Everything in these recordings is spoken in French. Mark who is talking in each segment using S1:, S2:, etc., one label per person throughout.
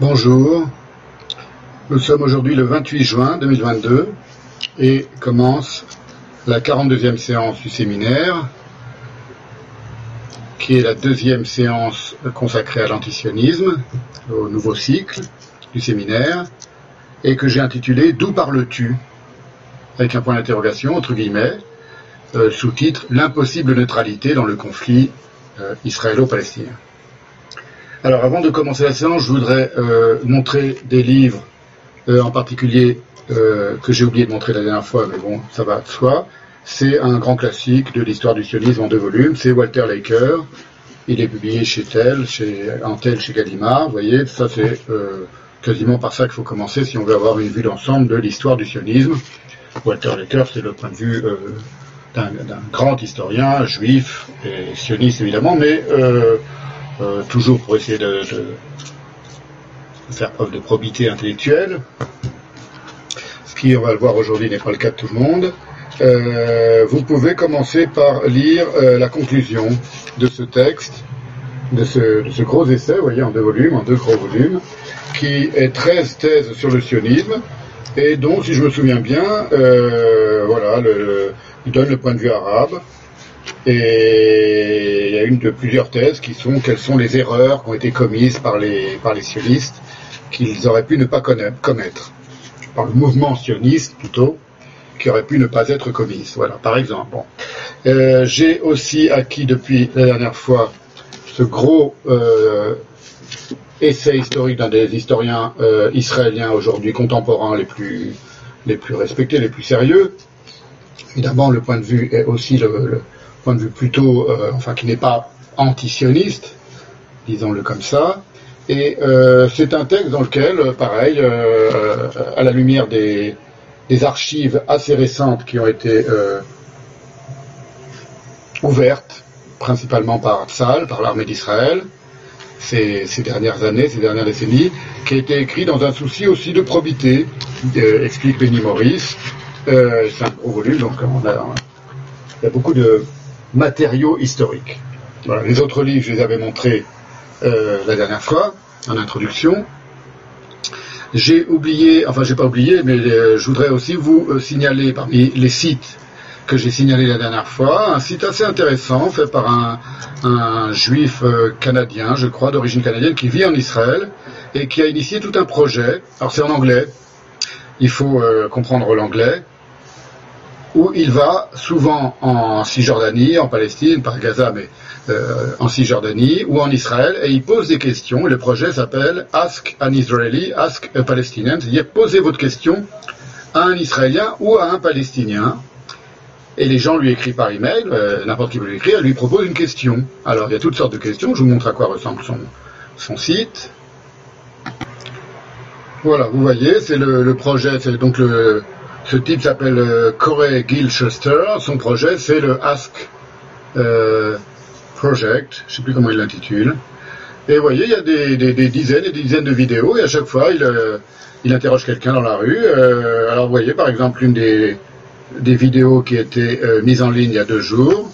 S1: Bonjour, nous sommes aujourd'hui le 28 juin 2022 et commence la 42e séance du séminaire qui est la deuxième séance consacrée à l'antisionisme, au nouveau cycle du séminaire et que j'ai intitulé D'où parles-tu? avec un point d'interrogation, entre guillemets, euh, sous-titre L'impossible neutralité dans le conflit euh, israélo-palestinien. Alors avant de commencer la séance, je voudrais euh, montrer des livres, en particulier que j'ai oublié de montrer la dernière fois, mais bon, ça va de soi. C'est un grand classique de l'histoire du sionisme en deux volumes, c'est Walter Laker. Il est publié chez Tel, chez Antel, chez Gallimard. Vous voyez, ça c'est quasiment par ça qu'il faut commencer si on veut avoir une vue d'ensemble de l'histoire du sionisme. Walter Laker, c'est le point de vue d'un grand historien, juif et sioniste évidemment, mais euh, euh, toujours pour essayer de, faire preuve de probité intellectuelle, ce qui, on va le voir aujourd'hui, n'est pas le cas de tout le monde. Euh, vous pouvez commencer par lire la conclusion de ce texte, de ce, gros essai, vous voyez, en deux volumes, en deux gros volumes, qui est 13 thèses sur le sionisme, et dont, si je me souviens bien, voilà, il donne le point de vue arabe. Et il y a une de plusieurs thèses qui sont quelles sont les erreurs qui ont été commises par les, par les sionistes qu'ils auraient pu ne pas commettre. Par le mouvement sioniste plutôt, qui aurait pu ne pas être commise. Voilà, par exemple. Euh, j'ai aussi acquis depuis la dernière fois ce gros euh, essai historique d'un des historiens euh, israéliens aujourd'hui contemporains les plus, les plus respectés, les plus sérieux, Évidemment, le point de vue est aussi le, point de vue plutôt, euh, enfin, qui n'est pas antisioniste, disons-le comme ça. Et euh, c'est un texte dans lequel, pareil, euh, à la lumière des, archives assez récentes qui ont été ouvertes, principalement par Tzal, par l'armée d'Israël, ces, dernières années, ces dernières décennies, qui a été écrit dans un souci aussi de probité, explique Benny Morris, euh, c'est un gros volume, donc il y a beaucoup de matériaux historiques. Les autres livres, je les avais montrés euh, la dernière fois, en introduction. J'ai oublié, enfin j'ai pas oublié, mais euh, je voudrais aussi vous signaler parmi les sites que j'ai signalés la dernière fois, un site assez intéressant fait par un, un juif canadien, je crois, d'origine canadienne, qui vit en Israël et qui a initié tout un projet. Alors c'est en anglais, il faut comprendre l'anglais où il va souvent en Cisjordanie, en Palestine, par Gaza, mais euh, en Cisjordanie ou en Israël, et il pose des questions. le projet s'appelle Ask an Israeli, Ask a Palestinian, c'est-à-dire posez votre question à un Israélien ou à un Palestinien. Et les gens lui écrivent par email, euh, n'importe qui peut lui écrire, lui propose une question. Alors il y a toutes sortes de questions, je vous montre à quoi ressemble son, son site. Voilà, vous voyez, c'est le, le, projet, c'est donc le, ce type s'appelle euh, Corey Gilchester. Son projet, c'est le Ask euh, Project. Je ne sais plus comment il l'intitule. Et vous voyez, il y a des, dizaines et des dizaines de vidéos, et à chaque fois, il, euh, interroge quelqu'un dans la rue. alors, vous voyez, par exemple, une des, des vidéos qui a été mise en ligne il y a deux jours.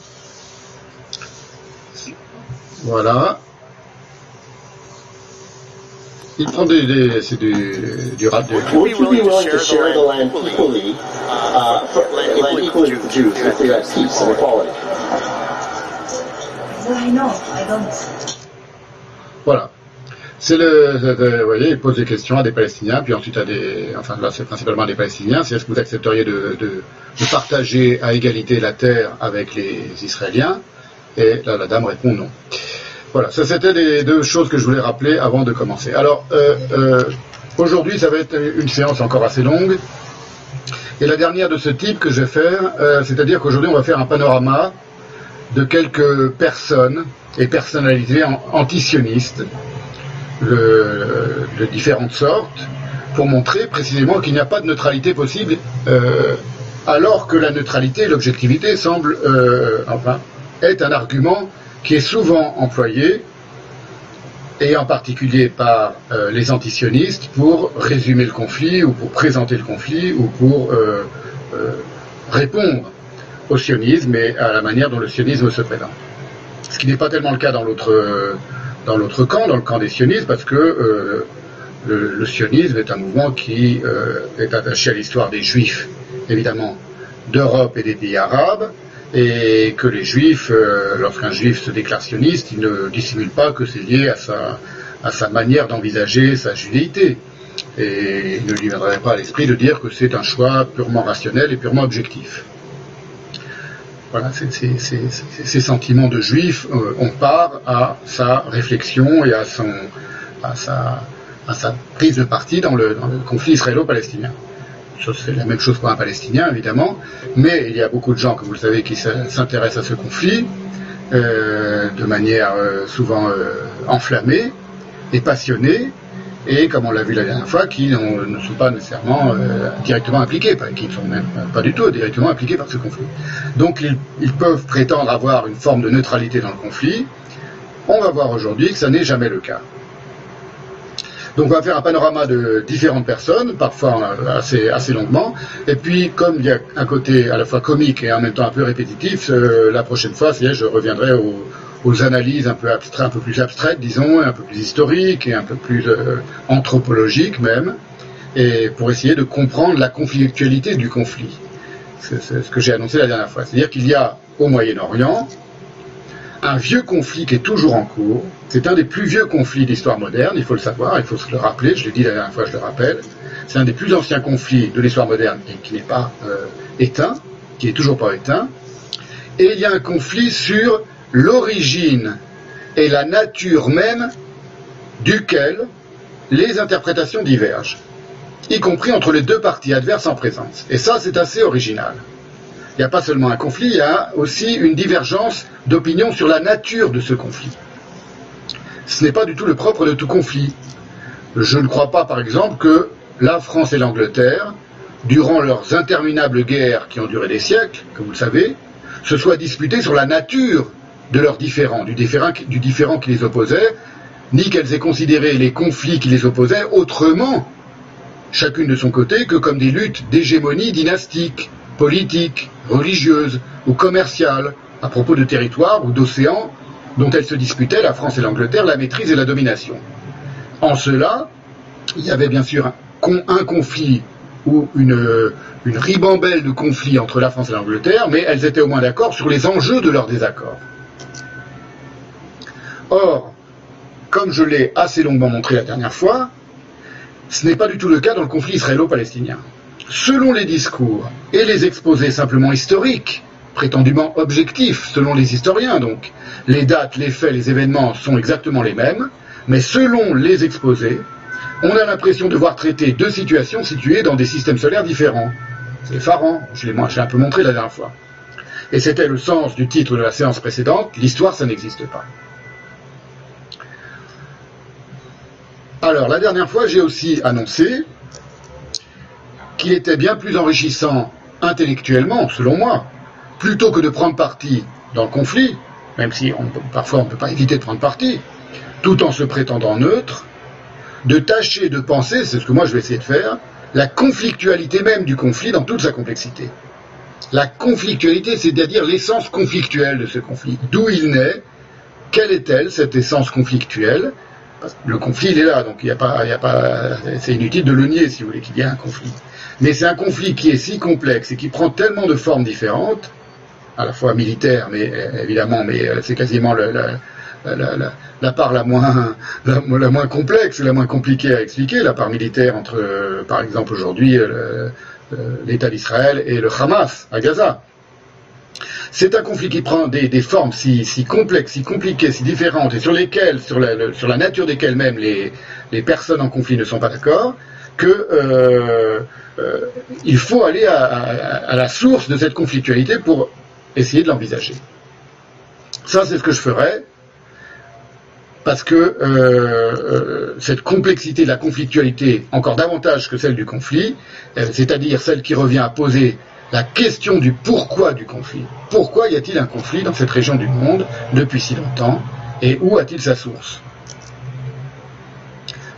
S1: Voilà. Il prend des, des c'est du, du rap. De... Would you be willing to share the land equally, uh, for, land equally with Jews if we have peace and equality? I know, I don't. Voilà. C'est le, vous voyez, il pose des questions à des Palestiniens, puis ensuite à des, enfin là c'est principalement des Palestiniens, c'est est-ce que vous accepteriez de, de, de, partager à égalité la terre avec les Israéliens? Et là la dame répond non. Voilà, ça c'était les deux choses que je voulais rappeler avant de commencer. Alors, euh, euh, aujourd'hui, ça va être une séance encore assez longue. Et la dernière de ce type que je vais faire, euh, c'est-à-dire qu'aujourd'hui, on va faire un panorama de quelques personnes et personnalités antisionistes de, différentes sortes, pour montrer précisément qu'il n'y a pas de neutralité possible, alors que la neutralité et l'objectivité semblent, enfin, être un argument qui est souvent employé, et en particulier par euh, les antisionistes, pour résumer le conflit, ou pour présenter le conflit, ou pour euh, euh, répondre au sionisme et à la manière dont le sionisme se présente. Ce qui n'est pas tellement le cas dans l'autre dans l'autre camp, dans le camp des sionistes, parce que le, sionisme est un mouvement qui est attaché à l'histoire des juifs, évidemment, d'Europe et des pays arabes, et que les juifs, lorsqu'un juif se déclare sioniste, il ne dissimule pas que c'est lié à sa, manière d'envisager sa judéité. Et il ne lui viendrait pas à l'esprit de dire que c'est un choix purement rationnel et purement objectif. Voilà, ces sentiments de juif, euh, on part à sa réflexion et à, son, à sa prise de parti dans le, conflit israélo-palestinien. C'est la même chose pour un Palestinien, évidemment, mais il y a beaucoup de gens, comme vous le savez, qui s'intéressent à ce conflit euh, de manière euh, souvent enflammée et passionnés, et comme on l'a vu la dernière fois, qui ne sont pas nécessairement euh, directement impliqués, qui ne sont même pas du tout directement impliqués par ce conflit. Donc ils, peuvent prétendre avoir une forme de neutralité dans le conflit. On va voir aujourd'hui que ça n'est jamais le cas. Donc on va faire un panorama de différentes personnes, parfois euh, assez, assez longuement. Et puis comme il y a un côté à la fois comique et en même temps un peu répétitif, euh, la prochaine fois, je reviendrai au, aux analyses un peu abstraites, un peu plus abstraites, disons, un peu plus historiques et un peu plus euh, anthropologiques même, et pour essayer de comprendre la conflictualité du conflit. C'est ce que j'ai annoncé la dernière fois. C'est-à-dire qu'il y a au Moyen-Orient un vieux conflit qui est toujours en cours. C'est un des plus vieux conflits d'histoire moderne, il faut le savoir, il faut se le rappeler, je l'ai dit la dernière fois, je le rappelle. C'est un des plus anciens conflits de l'histoire moderne et qui n'est pas euh, éteint, qui n'est toujours pas éteint. Et il y a un conflit sur l'origine et la nature même duquel les interprétations divergent, y compris entre les deux parties adverses en présence. Et ça, c'est assez original. Il n'y a pas seulement un conflit, il y a aussi une divergence d'opinion sur la nature de ce conflit. Ce n'est pas du tout le propre de tout conflit. Je ne crois pas, par exemple, que la France et l'Angleterre, durant leurs interminables guerres qui ont duré des siècles, comme vous le savez, se soient disputées sur la nature de leurs différents, du différent, du différent qui les opposait, ni qu'elles aient considéré les conflits qui les opposaient autrement, chacune de son côté, que comme des luttes d'hégémonie dynastique, politique, religieuse ou commerciale, à propos de territoires ou d'océans dont elles se disputaient, la France et l'Angleterre, la maîtrise et la domination. En cela, il y avait bien sûr un, conflit ou une, une ribambelle de conflits entre la France et l'Angleterre, mais elles étaient au moins d'accord sur les enjeux de leur désaccord. Or, comme je l'ai assez longuement montré la dernière fois, ce n'est pas du tout le cas dans le conflit israélo-palestinien. Selon les discours et les exposés simplement historiques, prétendument objectifs selon les historiens donc, les dates, les faits, les événements sont exactement les mêmes, mais selon les exposés, on a l'impression de voir traiter deux situations situées dans des systèmes solaires différents. C'est effarant, je l'ai un peu montré la dernière fois. Et c'était le sens du titre de la séance précédente, l'histoire ça n'existe pas. Alors, la dernière fois, j'ai aussi annoncé qu'il était bien plus enrichissant intellectuellement, selon moi, plutôt que de prendre parti dans le conflit, même si parfois on ne peut pas éviter de prendre parti, tout en se prétendant neutre, de tâcher de penser, c'est ce que moi je vais essayer de faire, la conflictualité même du conflit dans toute sa complexité. La conflictualité, c'est-à-dire l'essence conflictuelle de ce conflit. D'où il naît, quelle est-elle, cette essence conflictuelle? Le conflit, il est là, donc il pas, a pas, c'est inutile de le nier, si vous voulez, qu'il y a un conflit. Mais c'est un conflit qui est si complexe et qui prend tellement de formes différentes, à la fois militaire, mais évidemment, mais euh, c'est quasiment la, part la moins, la, moins complexe, la moins compliquée à expliquer, la part militaire entre, euh, par exemple, aujourd'hui, euh, l'État d'Israël et le Hamas à Gaza. C'est un conflit qui prend des, formes si, complexes, si compliquées, si différentes, et sur lesquelles, sur la, nature desquelles même les, personnes en conflit ne sont pas d'accord, euh, euh, faut aller à, la source de cette conflictualité pour essayer de l'envisager. Ça, c'est ce que je ferai, parce que euh, cette complexité de la conflictualité, encore davantage que celle du conflit, c'est-à-dire celle qui revient à poser la question du pourquoi du conflit. Pourquoi y a-t-il un conflit dans cette région du monde depuis si longtemps et où a-t-il sa source?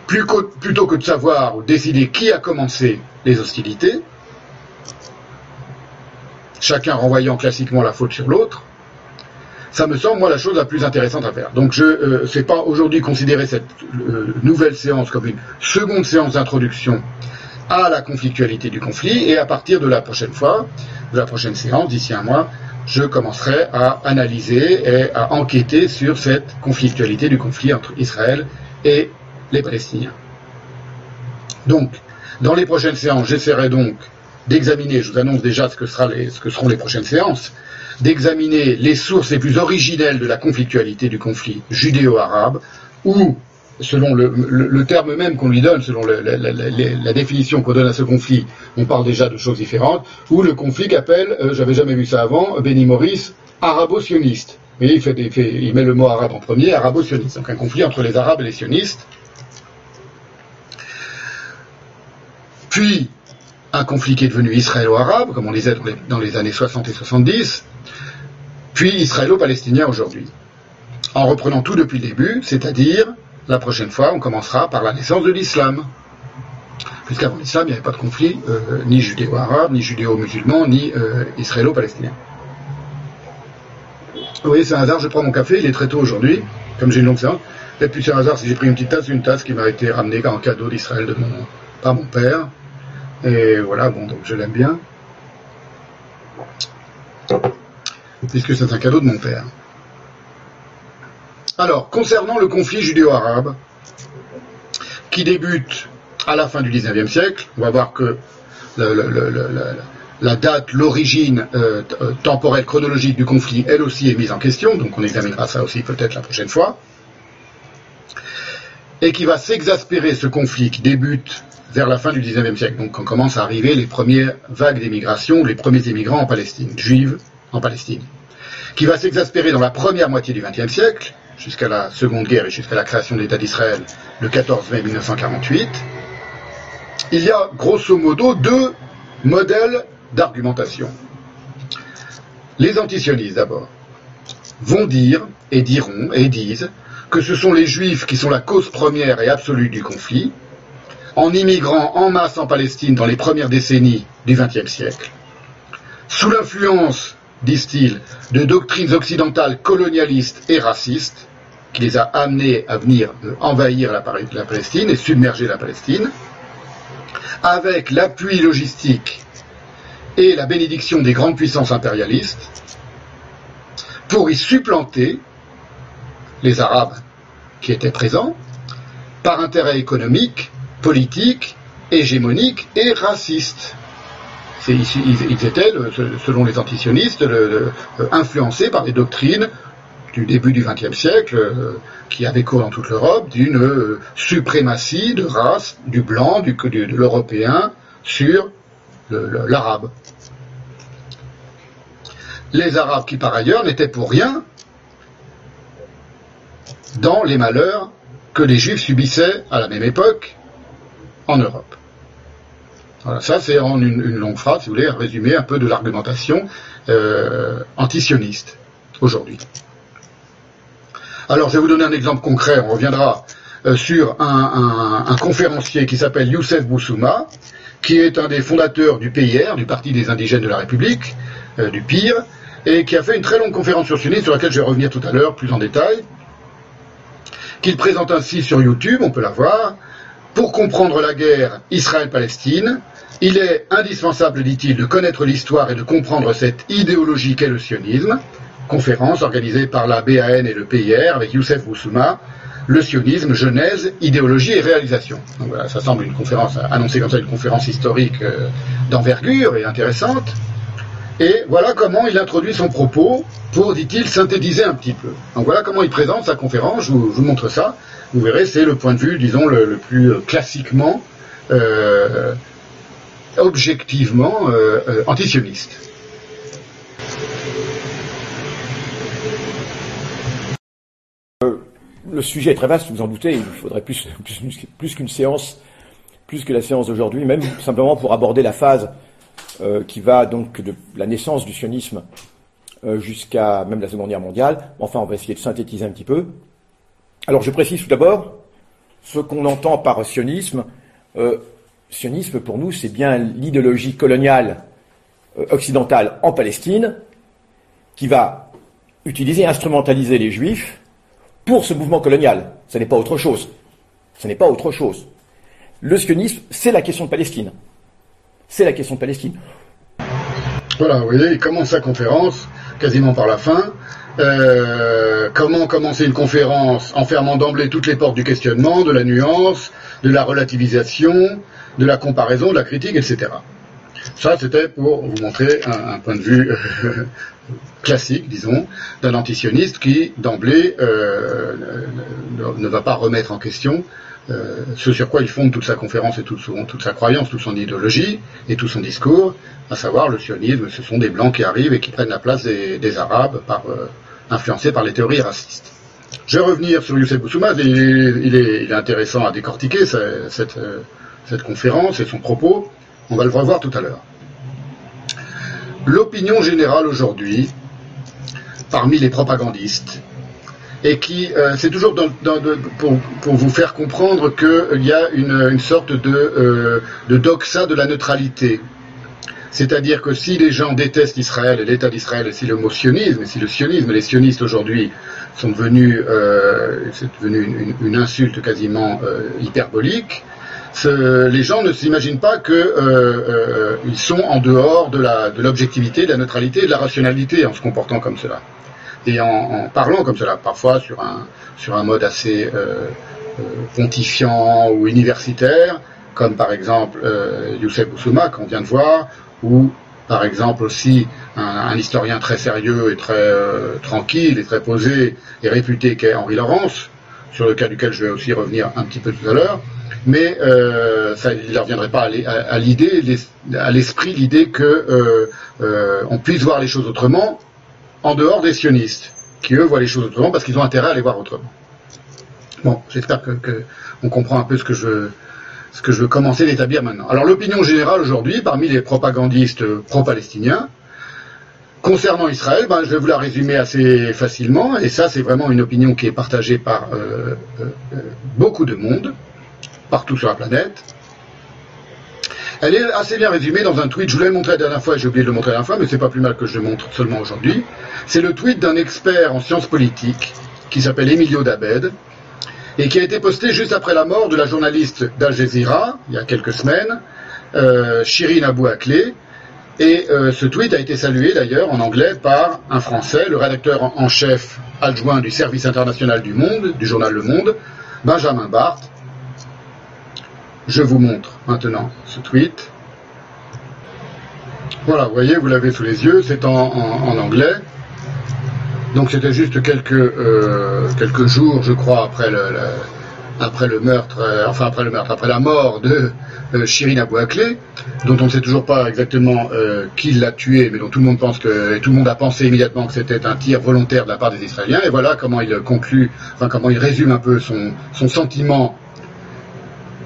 S1: Plutôt que de savoir ou décider qui a commencé les hostilités, chacun renvoyant classiquement la faute sur l'autre, ça me semble, moi, la chose la plus intéressante à faire. Donc, je ne euh, sais pas aujourd'hui considérer cette euh, nouvelle séance comme une seconde séance d'introduction à la conflictualité du conflit, et à partir de la prochaine fois, de la prochaine séance, d'ici un mois, je commencerai à analyser et à enquêter sur cette conflictualité du conflit entre Israël et les Palestiniens. Donc, dans les prochaines séances, j'essaierai donc d'examiner, je vous annonce déjà ce que, seront les prochaines séances, d'examiner les sources les plus originelles de la conflictualité du conflit judéo-arabe, ou, selon le, terme même qu'on lui donne, selon la, définition qu'on donne à ce conflit, on parle déjà de choses différentes, ou le conflit qu'appelle, euh, j'avais jamais vu ça avant, Benny Morris, arabo-sioniste. il, il, met le mot arabe en premier, arabo-sioniste. Donc un conflit entre les arabes et les sionistes. Puis, un conflit qui est devenu israélo-arabe, comme on disait dans les, années 60 et 70, puis israélo-palestinien aujourd'hui. En reprenant tout depuis le début, c'est-à-dire, la prochaine fois, on commencera par la naissance de l'islam. Puisqu'avant l'islam, il n'y avait pas de conflit, euh, ni judéo-arabe, ni judéo-musulman, ni euh, israélo-palestinien. Vous voyez, c'est un hasard, je prends mon café, il est très tôt aujourd'hui, comme j'ai une longue séance. Et puis c'est un hasard si j'ai pris une petite tasse, une tasse qui m'a été ramenée en cadeau d'Israël de par mon père. Et voilà, bon, donc je l'aime bien. Puisque c'est un cadeau de mon père. Alors, concernant le conflit judéo-arabe, qui débute à la fin du XIXe siècle, on va voir que la date, l'origine euh, euh, temporelle, chronologique du conflit, elle aussi est mise en question, donc on examinera ça aussi peut-être la prochaine fois, et qui va s'exaspérer ce conflit qui débute vers la fin du XIXe siècle. Donc on commence à arriver les premières vagues d'émigration, les premiers émigrants en Palestine, juives en Palestine, qui va s'exaspérer dans la première moitié du XXe siècle, jusqu'à la Seconde Guerre et jusqu'à la création de l'État d'Israël le 14 mai 1948. Il y a grosso modo deux modèles d'argumentation. Les antisionistes d'abord vont dire et diront et disent que ce sont les juifs qui sont la cause première et absolue du conflit, en immigrant en masse en Palestine dans les premières décennies du XXe siècle, sous l'influence, disent-ils, de doctrines occidentales colonialistes et racistes, qui les a amenés à venir envahir la, Palestine et submerger la Palestine, avec l'appui logistique et la bénédiction des grandes puissances impérialistes, pour y supplanter les Arabes qui étaient présents, par intérêt économique, politique, hégémonique et raciste. Ils, étaient, selon les antisionistes, influencés par des doctrines du début du XXe siècle, euh, qui avaient cours dans toute l'Europe, d'une euh, suprématie de race du blanc, de l'européen sur l'arabe. Les Arabes qui par ailleurs n'étaient pour rien dans les malheurs que les Juifs subissaient à la même époque en Europe. Voilà, ça c'est en une, longue phrase, si vous voulez, un résumé un peu de l'argumentation euh, antisioniste aujourd'hui. Alors je vais vous donner un exemple concret, on reviendra euh, sur un, conférencier qui s'appelle Youssef Boussouma, qui est un des fondateurs du PIR, du Parti des indigènes de la République, euh, du PIR, et qui a fait une très longue conférence sur sionisme sur laquelle je vais revenir tout à l'heure plus en détail, qu'il présente ainsi sur YouTube, on peut la voir, pour comprendre la guerre Israël-Palestine, il est indispensable, dit-il, de connaître l'histoire et de comprendre cette idéologie qu'est le sionisme. Conférence organisée par la BAN et le PIR avec Youssef Boussouma, le sionisme, genèse, idéologie et réalisation. Donc voilà, ça semble une conférence annoncée comme ça, une conférence historique euh, d'envergure et intéressante. Et voilà comment il introduit son propos pour, dit-il, synthétiser un petit peu. Donc voilà comment il présente sa conférence, je vous montre ça vous verrez, c'est le point de vue, disons, le, plus euh, classiquement, euh, objectivement euh, antisioniste.
S2: Le sujet est très vaste, vous en doutez, il faudrait plus, qu'une séance, plus que la séance d'aujourd'hui, même simplement pour aborder la phase qui va donc de la naissance du sionisme jusqu'à même la Seconde Guerre mondiale. Enfin, on va essayer de synthétiser un petit peu. Alors je précise tout d'abord ce qu'on entend par sionisme. Euh, sionisme, pour nous, c'est bien l'idéologie coloniale euh, occidentale en Palestine qui va utiliser, instrumentaliser les juifs pour ce mouvement colonial. Ce n'est pas autre chose. Ce n'est pas autre chose. Le sionisme, c'est la question de Palestine. C'est la question de Palestine.
S1: Voilà, vous voyez, il commence sa conférence quasiment par la fin. Euh, comment commencer une conférence en fermant d'emblée toutes les portes du questionnement, de la nuance, de la relativisation, de la comparaison, de la critique, etc. Ça, c'était pour vous montrer un, point de vue euh, classique, disons, d'un antisioniste qui, d'emblée, euh, ne, va pas remettre en question ce sur quoi il fonde toute sa conférence et toute, toute, sa croyance, toute son idéologie et tout son discours, à savoir le sionisme, ce sont des blancs qui arrivent et qui prennent la place des, arabes, par, influencés par les théories racistes. Je vais revenir sur Youssef Boussouma, il, est, intéressant à décortiquer cette, cette conférence et son propos. On va le revoir tout à l'heure. L'opinion générale aujourd'hui, parmi les propagandistes, et qui, euh, c'est toujours pour, vous faire comprendre qu'il y a une, sorte de, euh, de doxa de la neutralité. C'est-à-dire que si les gens détestent Israël et l'État d'Israël, et si le mot sionisme, et si le sionisme, les sionistes aujourd'hui sont devenus, euh, c'est devenu une, insulte quasiment hyperbolique, les gens ne s'imaginent pas qu'ils euh, euh, sont en dehors de l'objectivité, de, la neutralité de la rationalité en se comportant comme cela. Et en, parlant comme cela, parfois sur un, sur un mode assez euh, pontifiant ou universitaire, comme par exemple Youssef Boussouma qu'on vient de voir, ou par exemple aussi un, historien très sérieux et très tranquille et très posé et réputé qu'est Henri Laurence, sur le cas duquel je vais aussi revenir un petit peu tout à l'heure, mais euh, ça, il ne reviendrait pas à, l'idée, à l'esprit l'idée que euh, euh, on puisse voir les choses autrement en dehors des sionistes, qui eux voient les choses autrement parce qu'ils ont intérêt à les voir autrement. Bon, j'espère que, on comprend un peu ce que je ce que je veux commencer d'établir maintenant. Alors l'opinion générale aujourd'hui, parmi les propagandistes pro-palestiniens, concernant Israël, ben, je vais vous la résumer assez facilement, et ça c'est vraiment une opinion qui est partagée par beaucoup de monde partout sur la planète. Elle est assez bien résumée dans un tweet, je vous l'ai montré la dernière fois, j'ai oublié de le montrer la dernière fois, mais c'est pas plus mal que je le montre seulement aujourd'hui. C'est le tweet d'un expert en sciences politiques qui s'appelle Emilio Dabed et qui a été posté juste après la mort de la journaliste d'Al Jazeera, il y a quelques semaines, euh, Shirin Abou Akleh. Et euh, ce tweet a été salué d'ailleurs en anglais par un Français, le rédacteur en chef adjoint du service international du Monde, du journal Le Monde, Benjamin Barthes, je vous montre maintenant ce tweet. Voilà, vous voyez, vous l'avez sous les yeux, c'est en, anglais. Donc c'était juste quelques, euh, quelques jours, je crois, après le, meurtre, euh, enfin après le meurtre, après la mort de euh, Shirin Abou Akleh, dont on ne sait toujours pas exactement qui l'a tué, mais dont tout le monde pense que, tout le monde a pensé immédiatement que c'était un tir volontaire de la part des Israéliens. Et voilà comment il conclut, enfin comment il résume un peu son, son sentiment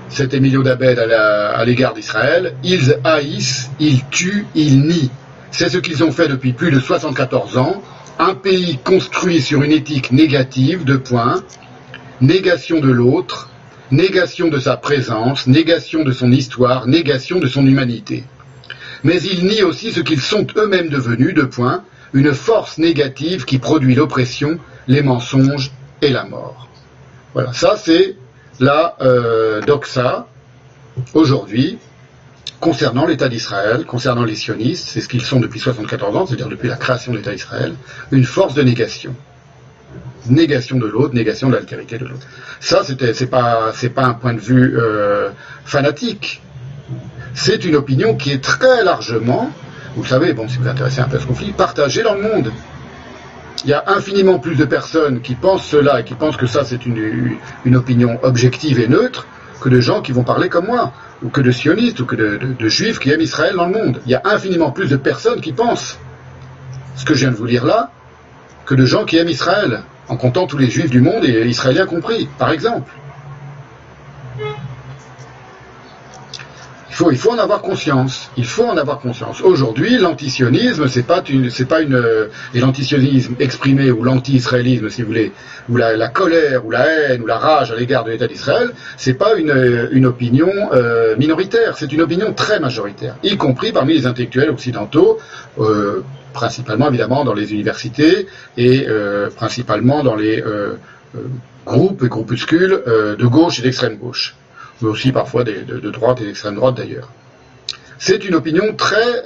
S1: cet Emilio Dabed à l'égard d'Israël, ils haïssent, ils tuent, ils nient. C'est ce qu'ils ont fait depuis plus de 74 ans. Un pays construit sur une éthique négative, négation de l'autre, négation de sa présence, négation de son histoire, négation de son humanité. Mais ils nient aussi ce qu'ils sont eux-mêmes devenus, une force négative qui produit l'oppression, les mensonges et la mort. Voilà, ça c'est la euh, doxa, aujourd'hui, concernant l'État d'Israël, concernant les sionistes, c'est ce qu'ils sont depuis 74 ans, c'est-à-dire depuis la création de l'État d'Israël, une force de négation. Négation de l'autre, négation de l'altérité de l'autre. Ça, c'est pas, pas un point de vue euh, fanatique. C'est une opinion qui est très largement, vous savez, bon, si vous intéressez un peu à ce conflit, partagée dans le monde il y a infiniment plus de personnes qui pensent cela et qui pensent que ça c'est une, opinion objective et neutre que de gens qui vont parler comme moi, ou que de sionistes, ou que de, juifs qui aiment Israël dans le monde. Il y a infiniment plus de personnes qui pensent ce que je viens de vous lire là, que de gens qui aiment Israël, en comptant tous les juifs du monde et israéliens compris, par exemple. Il faut en avoir conscience. Il faut en avoir conscience. Aujourd'hui, l'antisionisme, c'est pas une, c'est pas une, et l'antisionisme exprimé ou l'anti-israélisme, si vous voulez, ou la, colère, ou la haine, ou la rage à l'égard de l'État d'Israël, c'est pas une, une opinion euh, minoritaire. C'est une opinion très majoritaire, y compris parmi les intellectuels occidentaux. Euh, principalement évidemment dans les universités et principalement dans les groupes et groupuscules de gauche et d'extrême gauche, mais aussi parfois de, droite et d'extrême droite d'ailleurs. C'est une opinion très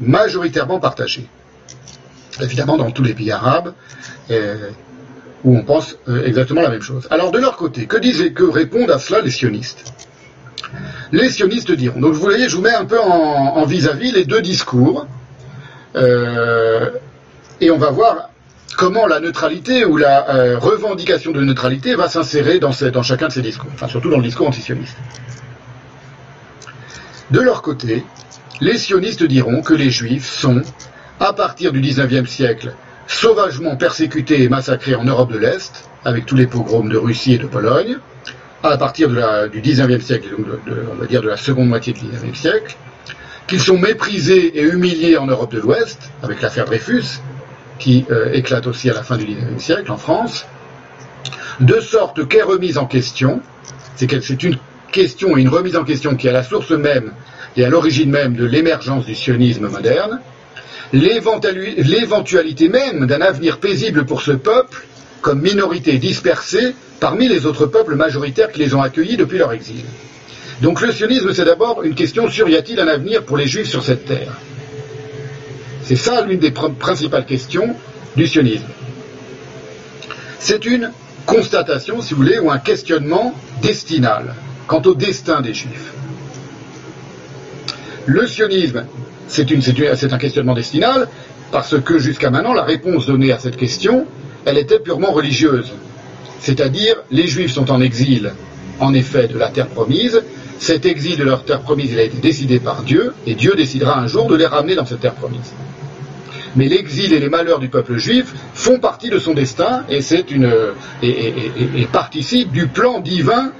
S1: majoritairement partagée. Évidemment, dans tous les pays arabes, où on pense exactement la même chose. Alors de leur côté, que disent et que répondent à cela les sionistes? Les sionistes diront. Donc vous voyez, je vous mets un peu en vis-à-vis les deux discours, euh, et on va voir comment la neutralité ou la euh, revendication de neutralité va s'insérer dans, chacun de ces discours, enfin surtout dans le discours antisioniste. De leur côté, les sionistes diront que les juifs sont, à partir du XIXe siècle, sauvagement persécutés et massacrés en Europe de l'Est, avec tous les pogroms de Russie et de Pologne, à partir du XIXe siècle, donc on va dire de la seconde moitié du XIXe siècle, qu'ils sont méprisés et humiliés en Europe de l'Ouest, avec l'affaire Dreyfus, qui euh, éclate aussi à la fin du XIXe siècle en France, de sorte qu'est remise en question, c'est une question et une remise en question qui est à la source même et à l'origine même de l'émergence du sionisme moderne, l'éventualité même d'un avenir paisible pour ce peuple comme minorité dispersée parmi les autres peuples majoritaires qui les ont accueillis depuis leur exil. Donc le sionisme, c'est d'abord une question sur y a-t-il un avenir pour les juifs sur cette terre C'est ça l'une des principales questions du sionisme. C'est une constatation, si vous voulez, ou un questionnement destinal quant au destin des juifs. Le sionisme, c'est un questionnement destinal parce que jusqu'à maintenant, la réponse donnée à cette question, elle était purement religieuse. C'est-à-dire, les Juifs sont en exil, en effet, de la terre promise. Cet exil de leur terre promise, il a été décidé par Dieu, et Dieu décidera un jour de les ramener dans cette terre promise. Mais l'exil et les malheurs du peuple juif font partie de son destin, et c'est une et, participe du plan divin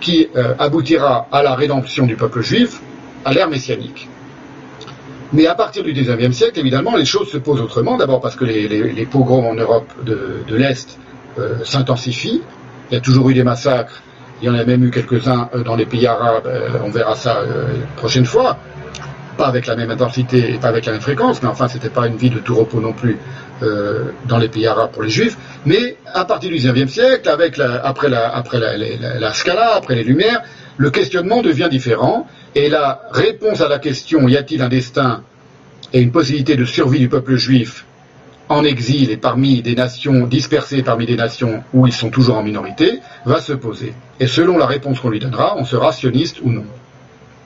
S1: qui euh, aboutira à la rédemption du peuple juif à l'ère messianique. Mais à partir du XIXe siècle, évidemment, les choses se posent autrement. D'abord parce que les, pogroms en Europe de l'Est euh, s'intensifie. Il y a toujours eu des massacres. Il y en a même eu quelques-uns euh, dans les pays arabes. On verra ça prochaine fois. Pas avec la même intensité et pas avec la même fréquence, mais enfin, c'était pas une vie de tout repos non plus dans les pays arabes pour les juifs. Mais à partir du XIXe siècle, avec après, la, après la, Scala, après les Lumières, le questionnement devient différent. Et la réponse à la question y a-t-il un destin et une possibilité de survie du peuple juif en exil et parmi des nations dispersées parmi des nations où ils sont toujours en minorité, va se poser. Et selon la réponse qu'on lui donnera, on sera sioniste ou non.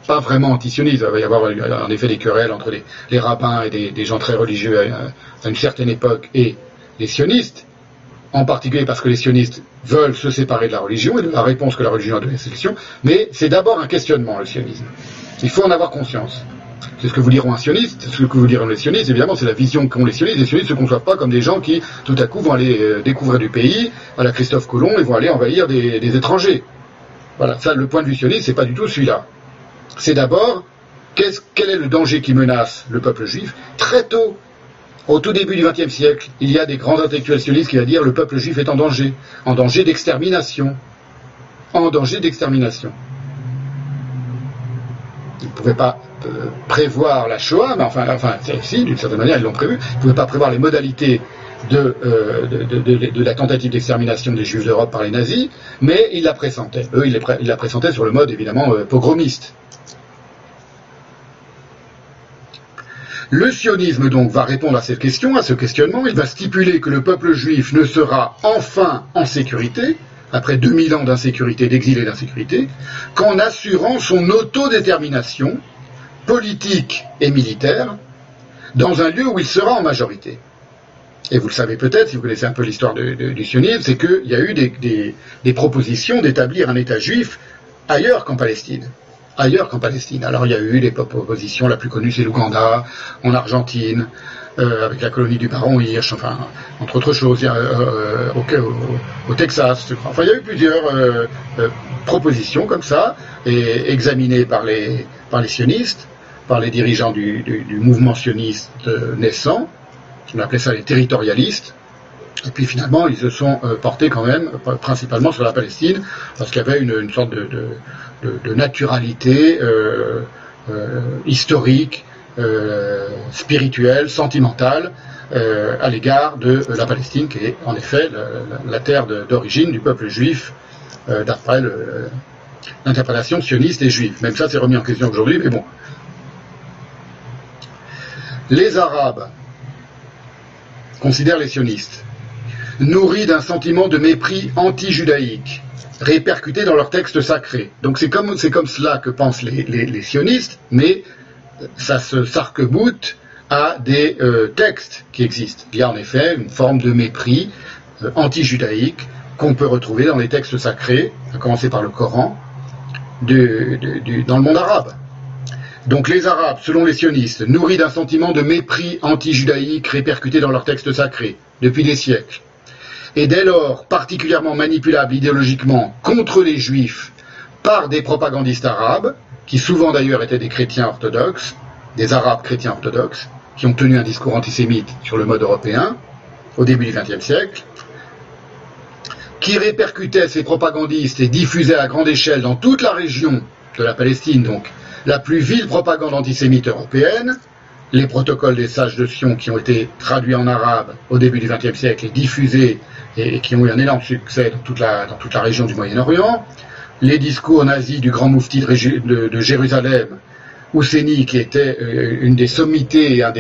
S1: Pas vraiment antisioniste. Il va y avoir en effet des querelles entre les, rabbins et des, gens très religieux à, une certaine époque et les sionistes, en particulier parce que les sionistes veulent se séparer de la religion et de la réponse que la religion a donnée à cette question, mais c'est d'abord un questionnement, le sionisme. Il faut en avoir conscience. C'est ce que vous diront un sioniste, ce que vous diront les sionistes, évidemment, c'est la vision qu'ont les sionistes. Les sionistes ne se conçoivent pas comme des gens qui, tout à coup, vont aller euh, découvrir du pays, à la Christophe Colomb, et vont aller envahir des, étrangers. Voilà, ça, le point de vue sioniste, c'est pas du tout celui-là. C'est d'abord, quel est le danger qui menace le peuple juif Très tôt, au tout début du XXe siècle, il y a des grands intellectuels sionistes qui vont dire le peuple juif est en danger, en danger d'extermination. En danger d'extermination. Ils ne pouvaient pas euh, prévoir la Shoah, mais enfin, enfin si, d'une certaine manière, ils l'ont prévu. Ils ne pouvaient pas prévoir les modalités de, euh, de, la tentative d'extermination des Juifs d'Europe par les nazis, mais ils la pressentaient. Eux, ils, la pressentaient sur le mode, évidemment, euh, pogromiste. Le sionisme, donc, va répondre à cette question, à ce questionnement. Il va stipuler que le peuple juif ne sera enfin en sécurité, après 2000 ans d'insécurité, d'exil et d'insécurité, qu'en assurant son autodétermination politique et militaire dans un lieu où il sera en majorité. Et vous le savez peut-être, si vous connaissez un peu l'histoire du sionisme, c'est qu'il y a eu des, propositions d'établir un État juif ailleurs qu'en Palestine. Ailleurs qu'en Palestine. Alors il y a eu des propositions, la plus connue c'est l'Ouganda, en Argentine, euh, avec la colonie du baron Hirsch, enfin, entre autres choses, euh, au, Texas, je crois. Enfin, il y a eu plusieurs euh, propositions comme ça, et examinées par les, par les sionistes par les dirigeants du, mouvement sioniste naissant, on appelait ça les territorialistes, et puis finalement, ils se sont euh, portés quand même principalement sur la Palestine, parce qu'il y avait une, sorte de, naturalité euh, euh, historique spirituelle, sentimentale à l'égard de la Palestine, qui est en effet la, terre d'origine du peuple juif, d'après l'interprétation sioniste et juive. Même ça, c'est remis en question aujourd'hui, mais bon. Les Arabes considèrent les sionistes nourris d'un sentiment de mépris anti-judaïque, répercuté dans leurs textes sacrés. Donc c'est comme, cela que pensent les, sionistes, mais ça se s'arc-boute à des euh, textes qui existent. Il y a en effet une forme de mépris euh, anti-judaïque qu'on peut retrouver dans les textes sacrés, à commencer par le Coran, dans le monde arabe. Donc les Arabes, selon les sionistes, nourris d'un sentiment de mépris anti-judaïque répercuté dans leurs textes sacrés depuis des siècles, et dès lors particulièrement manipulable idéologiquement contre les juifs par des propagandistes arabes, qui souvent d'ailleurs étaient des chrétiens orthodoxes, des arabes chrétiens orthodoxes, qui ont tenu un discours antisémite sur le mode européen au début du XXe siècle, qui répercutaient ces propagandistes et diffusaient à grande échelle dans toute la région de la Palestine, donc la plus vile propagande antisémite européenne, les protocoles des sages de Sion qui ont été traduits en arabe au début du XXe siècle et diffusés et, qui ont eu un énorme succès dans toute la, région du Moyen-Orient, les discours nazis du grand moufti de, Jérusalem, Husseini, qui était euh, une des sommités euh,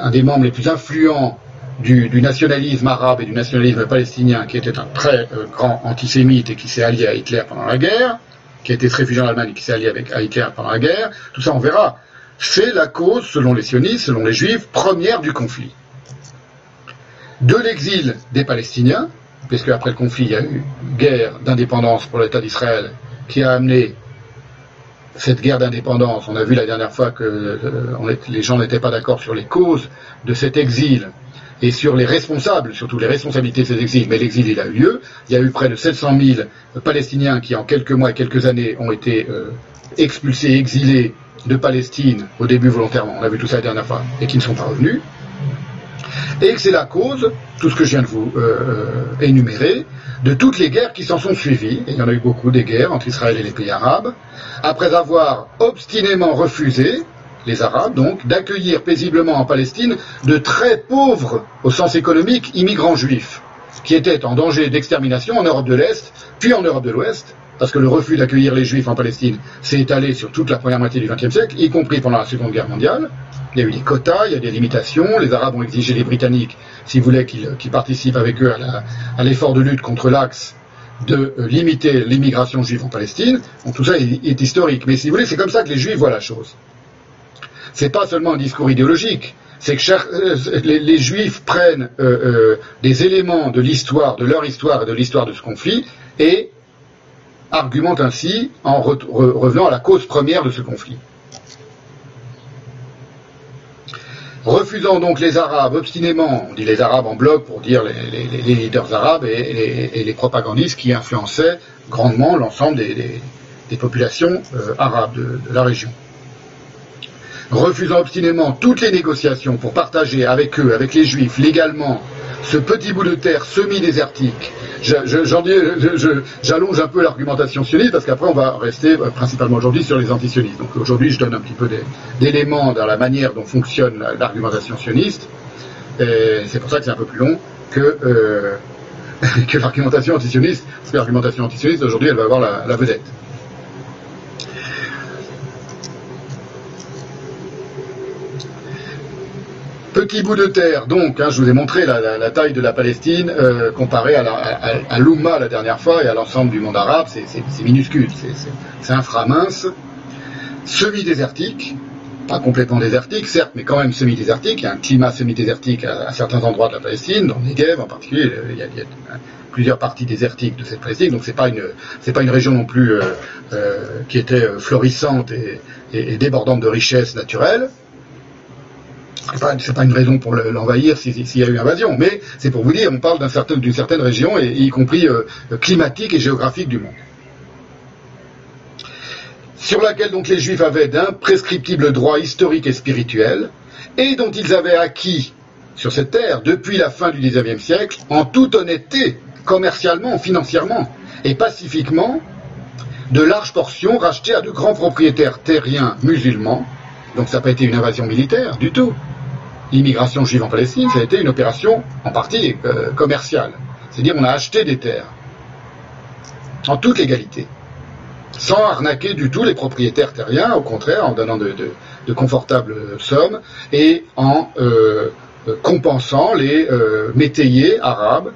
S1: un des membres les plus influents du, nationalisme arabe et du nationalisme palestinien, qui était un très euh, grand antisémite et qui s'est allié à Hitler pendant la guerre, qui a été réfugié en Allemagne et qui s'est allié avec, à Hitler pendant la guerre, tout ça on verra. C'est la cause, selon les sionistes, selon les juifs, première du conflit. De l'exil des Palestiniens, puisque après le conflit, il y a eu guerre d'indépendance pour l'État d'Israël qui a amené cette guerre d'indépendance. On a vu la dernière fois que euh, les gens n'étaient pas d'accord sur les causes de cet exil et sur les responsables, surtout les responsabilités de cet exil, mais l'exil il a eu lieu. Il y a eu près de 700 000 Palestiniens qui en quelques mois et quelques années ont été euh, expulsés, exilés de Palestine, au début volontairement, on a vu tout ça la dernière fois, et qui ne sont pas revenus, et que c'est la cause, tout ce que je viens de vous euh, euh, énumérer, de toutes les guerres qui s'en sont suivies, et il y en a eu beaucoup des guerres entre Israël et les pays arabes, après avoir obstinément refusé, les Arabes donc, d'accueillir paisiblement en Palestine de très pauvres, au sens économique, immigrants juifs, qui étaient en danger d'extermination en Europe de l'Est, puis en Europe de l'Ouest, parce que le refus d'accueillir les juifs en Palestine s'est étalé sur toute la première moitié du XXe siècle, y compris pendant la Seconde Guerre mondiale. Il y a eu des quotas, il y a des limitations. Les Arabes ont exigé les Britanniques, s'ils voulaient qu'ils participent avec eux à l'effort de lutte contre l'Axe, de euh, limiter l'immigration juive en Palestine. Tout ça est, historique. Mais si vous voulez, c'est comme ça que les Juifs voient la chose. C'est pas seulement un discours idéologique. C'est que euh, les, Juifs prennent euh, des éléments de l'histoire, de leur histoire et de l'histoire de ce conflit, et argumente ainsi en revenant à la cause première de ce conflit. Refusant donc les Arabes obstinément, on dit les Arabes en bloc pour dire les, leaders arabes et, les propagandistes qui influençaient grandement l'ensemble des, populations euh, arabes de, la région. Refusant obstinément toutes les négociations pour partager avec eux, avec les Juifs, légalement, ce petit bout de terre semi-désertique j'allonge un peu l'argumentation sioniste parce qu'après on va rester euh, principalement aujourd'hui sur les antisionistes. Donc aujourd'hui je donne un petit peu d'éléments dans la manière dont fonctionne l'argumentation sioniste. C'est pour ça que c'est un peu plus long que, euh, que l'argumentation antisioniste, parce que l'argumentation antisioniste aujourd'hui elle va avoir la vedette. Petit bout de terre, donc, hein, je vous ai montré la, taille de la Palestine euh, comparée à, l'Oumma la dernière fois et à l'ensemble du monde arabe, c'est minuscule, c'est inframince, semi-désertique, pas complètement désertique, certes, mais quand même semi-désertique, il y a un climat semi-désertique à, certains endroits de la Palestine, dans Negev en particulier, il y, a, plusieurs parties désertiques de cette Palestine, donc c'est pas une c'est pas une région non plus euh, euh, qui était florissante et débordante de richesses naturelles. C'est pas, pas une raison pour l'envahir s'il y a eu invasion, mais c'est pour vous dire, on parle d'une certain, certaine région, et, y compris euh, climatique et géographique du monde. Sur laquelle donc les Juifs avaient d'imprescriptibles droits historiques et spirituels, et dont ils avaient acquis sur cette terre depuis la fin du XIXe siècle, en toute honnêteté, commercialement, financièrement et pacifiquement, de larges portions rachetées à de grands propriétaires terriens musulmans, Donc ça n'a pas été une invasion militaire du tout. L'immigration juive en Palestine, ça a été une opération en partie euh, commerciale. C'est-à-dire on a acheté des terres. En toute légalité, sans arnaquer du tout les propriétaires terriens, au contraire, en donnant de, confortables sommes et en euh, compensant les euh, métayers arabes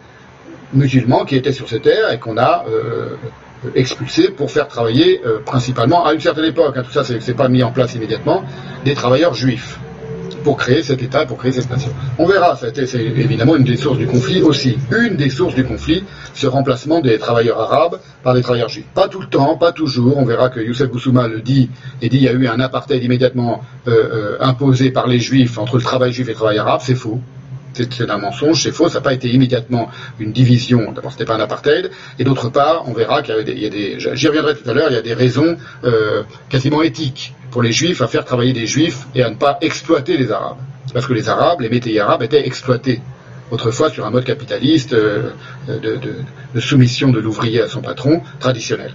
S1: musulmans qui étaient sur ces terres et qu'on a expulsés pour faire travailler principalement, à une certaine époque, hein, tout ça c'est pas mis en place immédiatement, des travailleurs juifs pour créer cet État, pour créer cette nation. On verra, c'est évidemment une des sources du conflit aussi. Une des sources du conflit, ce remplacement des travailleurs arabes par des travailleurs juifs. Pas tout le temps, pas toujours. On verra que Youssef Boussouma le dit et dit il y a eu un apartheid immédiatement euh, imposé par les juifs entre le travail juif et le travail arabe. C'est faux c'est un mensonge, c'est faux, ça n'a pas été immédiatement une division. D'abord, c'était pas un apartheid, et d'autre part, on verra qu'il y a des, j'y reviendrai tout à l'heure, il y a des raisons euh, quasiment éthiques pour les Juifs à faire travailler des Juifs et à ne pas exploiter les Arabes, parce que les Arabes, les métayers arabes étaient exploités autrefois sur un mode capitaliste euh, de soumission de l'ouvrier à son patron traditionnel.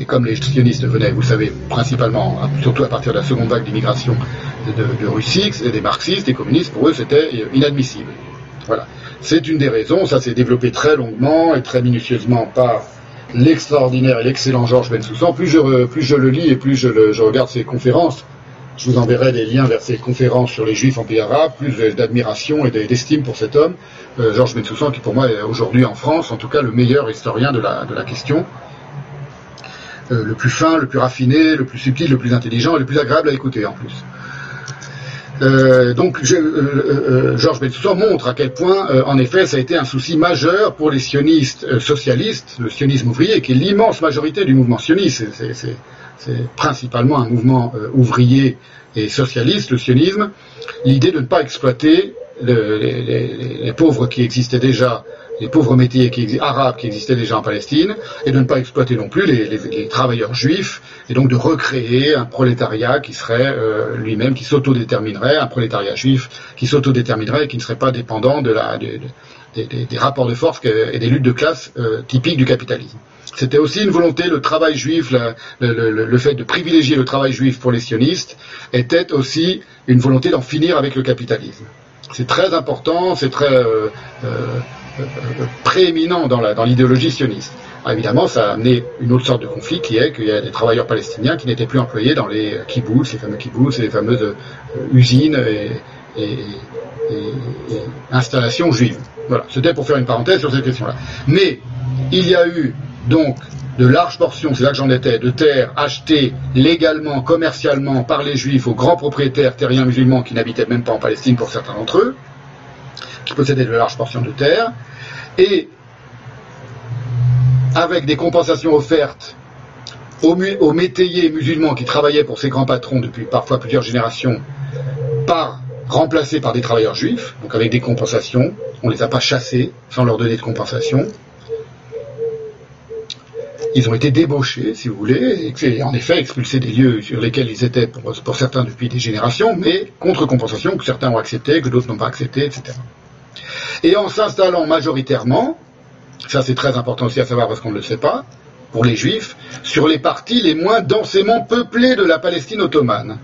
S1: Et comme les sionistes venaient, vous savez, principalement, surtout à partir de la seconde vague d'immigration de, Russie, des marxistes, des communistes, pour eux c'était inadmissible. Voilà. C'est une des raisons, ça s'est développé très longuement et très minutieusement par l'extraordinaire et l'excellent Georges Bensoussan. Plus je, plus je le lis et plus je, regarde ses conférences, je vous enverrai des liens vers ses conférences sur les juifs en pays arabe, plus d'admiration et d'estime pour cet homme, euh, Georges Bensoussan, qui pour moi est aujourd'hui en France, en tout cas, le meilleur historien de la, de la question. Euh, le plus fin, le plus raffiné, le plus subtil, le plus intelligent et le plus agréable à écouter en plus. Euh, donc euh, Georges Bensoussan montre à quel point, en effet, ça a été un souci majeur pour les sionistes socialistes, le sionisme ouvrier, qui est l'immense majorité du mouvement sioniste. C'est principalement un mouvement ouvrier et socialiste, le sionisme. L'idée de ne pas exploiter les, pauvres qui existaient déjà les pauvres métiers arabes qui existaient déjà en Palestine, et de ne pas exploiter non plus les, travailleurs juifs, et donc de recréer un prolétariat qui serait euh, lui-même, qui s'autodéterminerait, un prolétariat juif qui s'autodéterminerait et qui ne serait pas dépendant des, rapports de force et des luttes de classe euh, typiques du capitalisme. C'était aussi une volonté, le travail juif, le, fait de privilégier le travail juif pour les sionistes, était aussi une volonté d'en finir avec le capitalisme. C'est très important, c'est très euh, prééminent dans l'idéologie sioniste. évidemment, ça a amené une autre sorte de conflit qui est qu'il y a des travailleurs palestiniens qui n'étaient plus employés dans les kibbutz, les fameux kibbutz et les fameuses euh, usines et, installations juives. Voilà, c'était pour faire une parenthèse sur cette question-là. Mais il y a eu donc de larges portions, c'est là que j'en étais, de terres achetées légalement, commercialement par les juifs aux grands propriétaires terriens musulmans qui n'habitaient même pas en Palestine pour certains d'entre eux, possédaient de larges portions de terre, et avec des compensations offertes aux, métayers musulmans qui travaillaient pour ces grands patrons depuis parfois plusieurs générations, par remplacés par des travailleurs juifs, donc avec des compensations, on ne les a pas chassés sans leur donner de compensation. Ils ont été débauchés, si vous voulez, et en effet expulsés des lieux sur lesquels ils étaient pour certains depuis des générations, mais contre compensation que certains ont accepté, que d'autres n'ont pas accepté, etc. Et en s'installant majoritairement, ça c'est très important aussi à savoir parce qu'on ne le sait pas, pour les juifs, sur les parties les moins densément peuplées de la Palestine ottomane.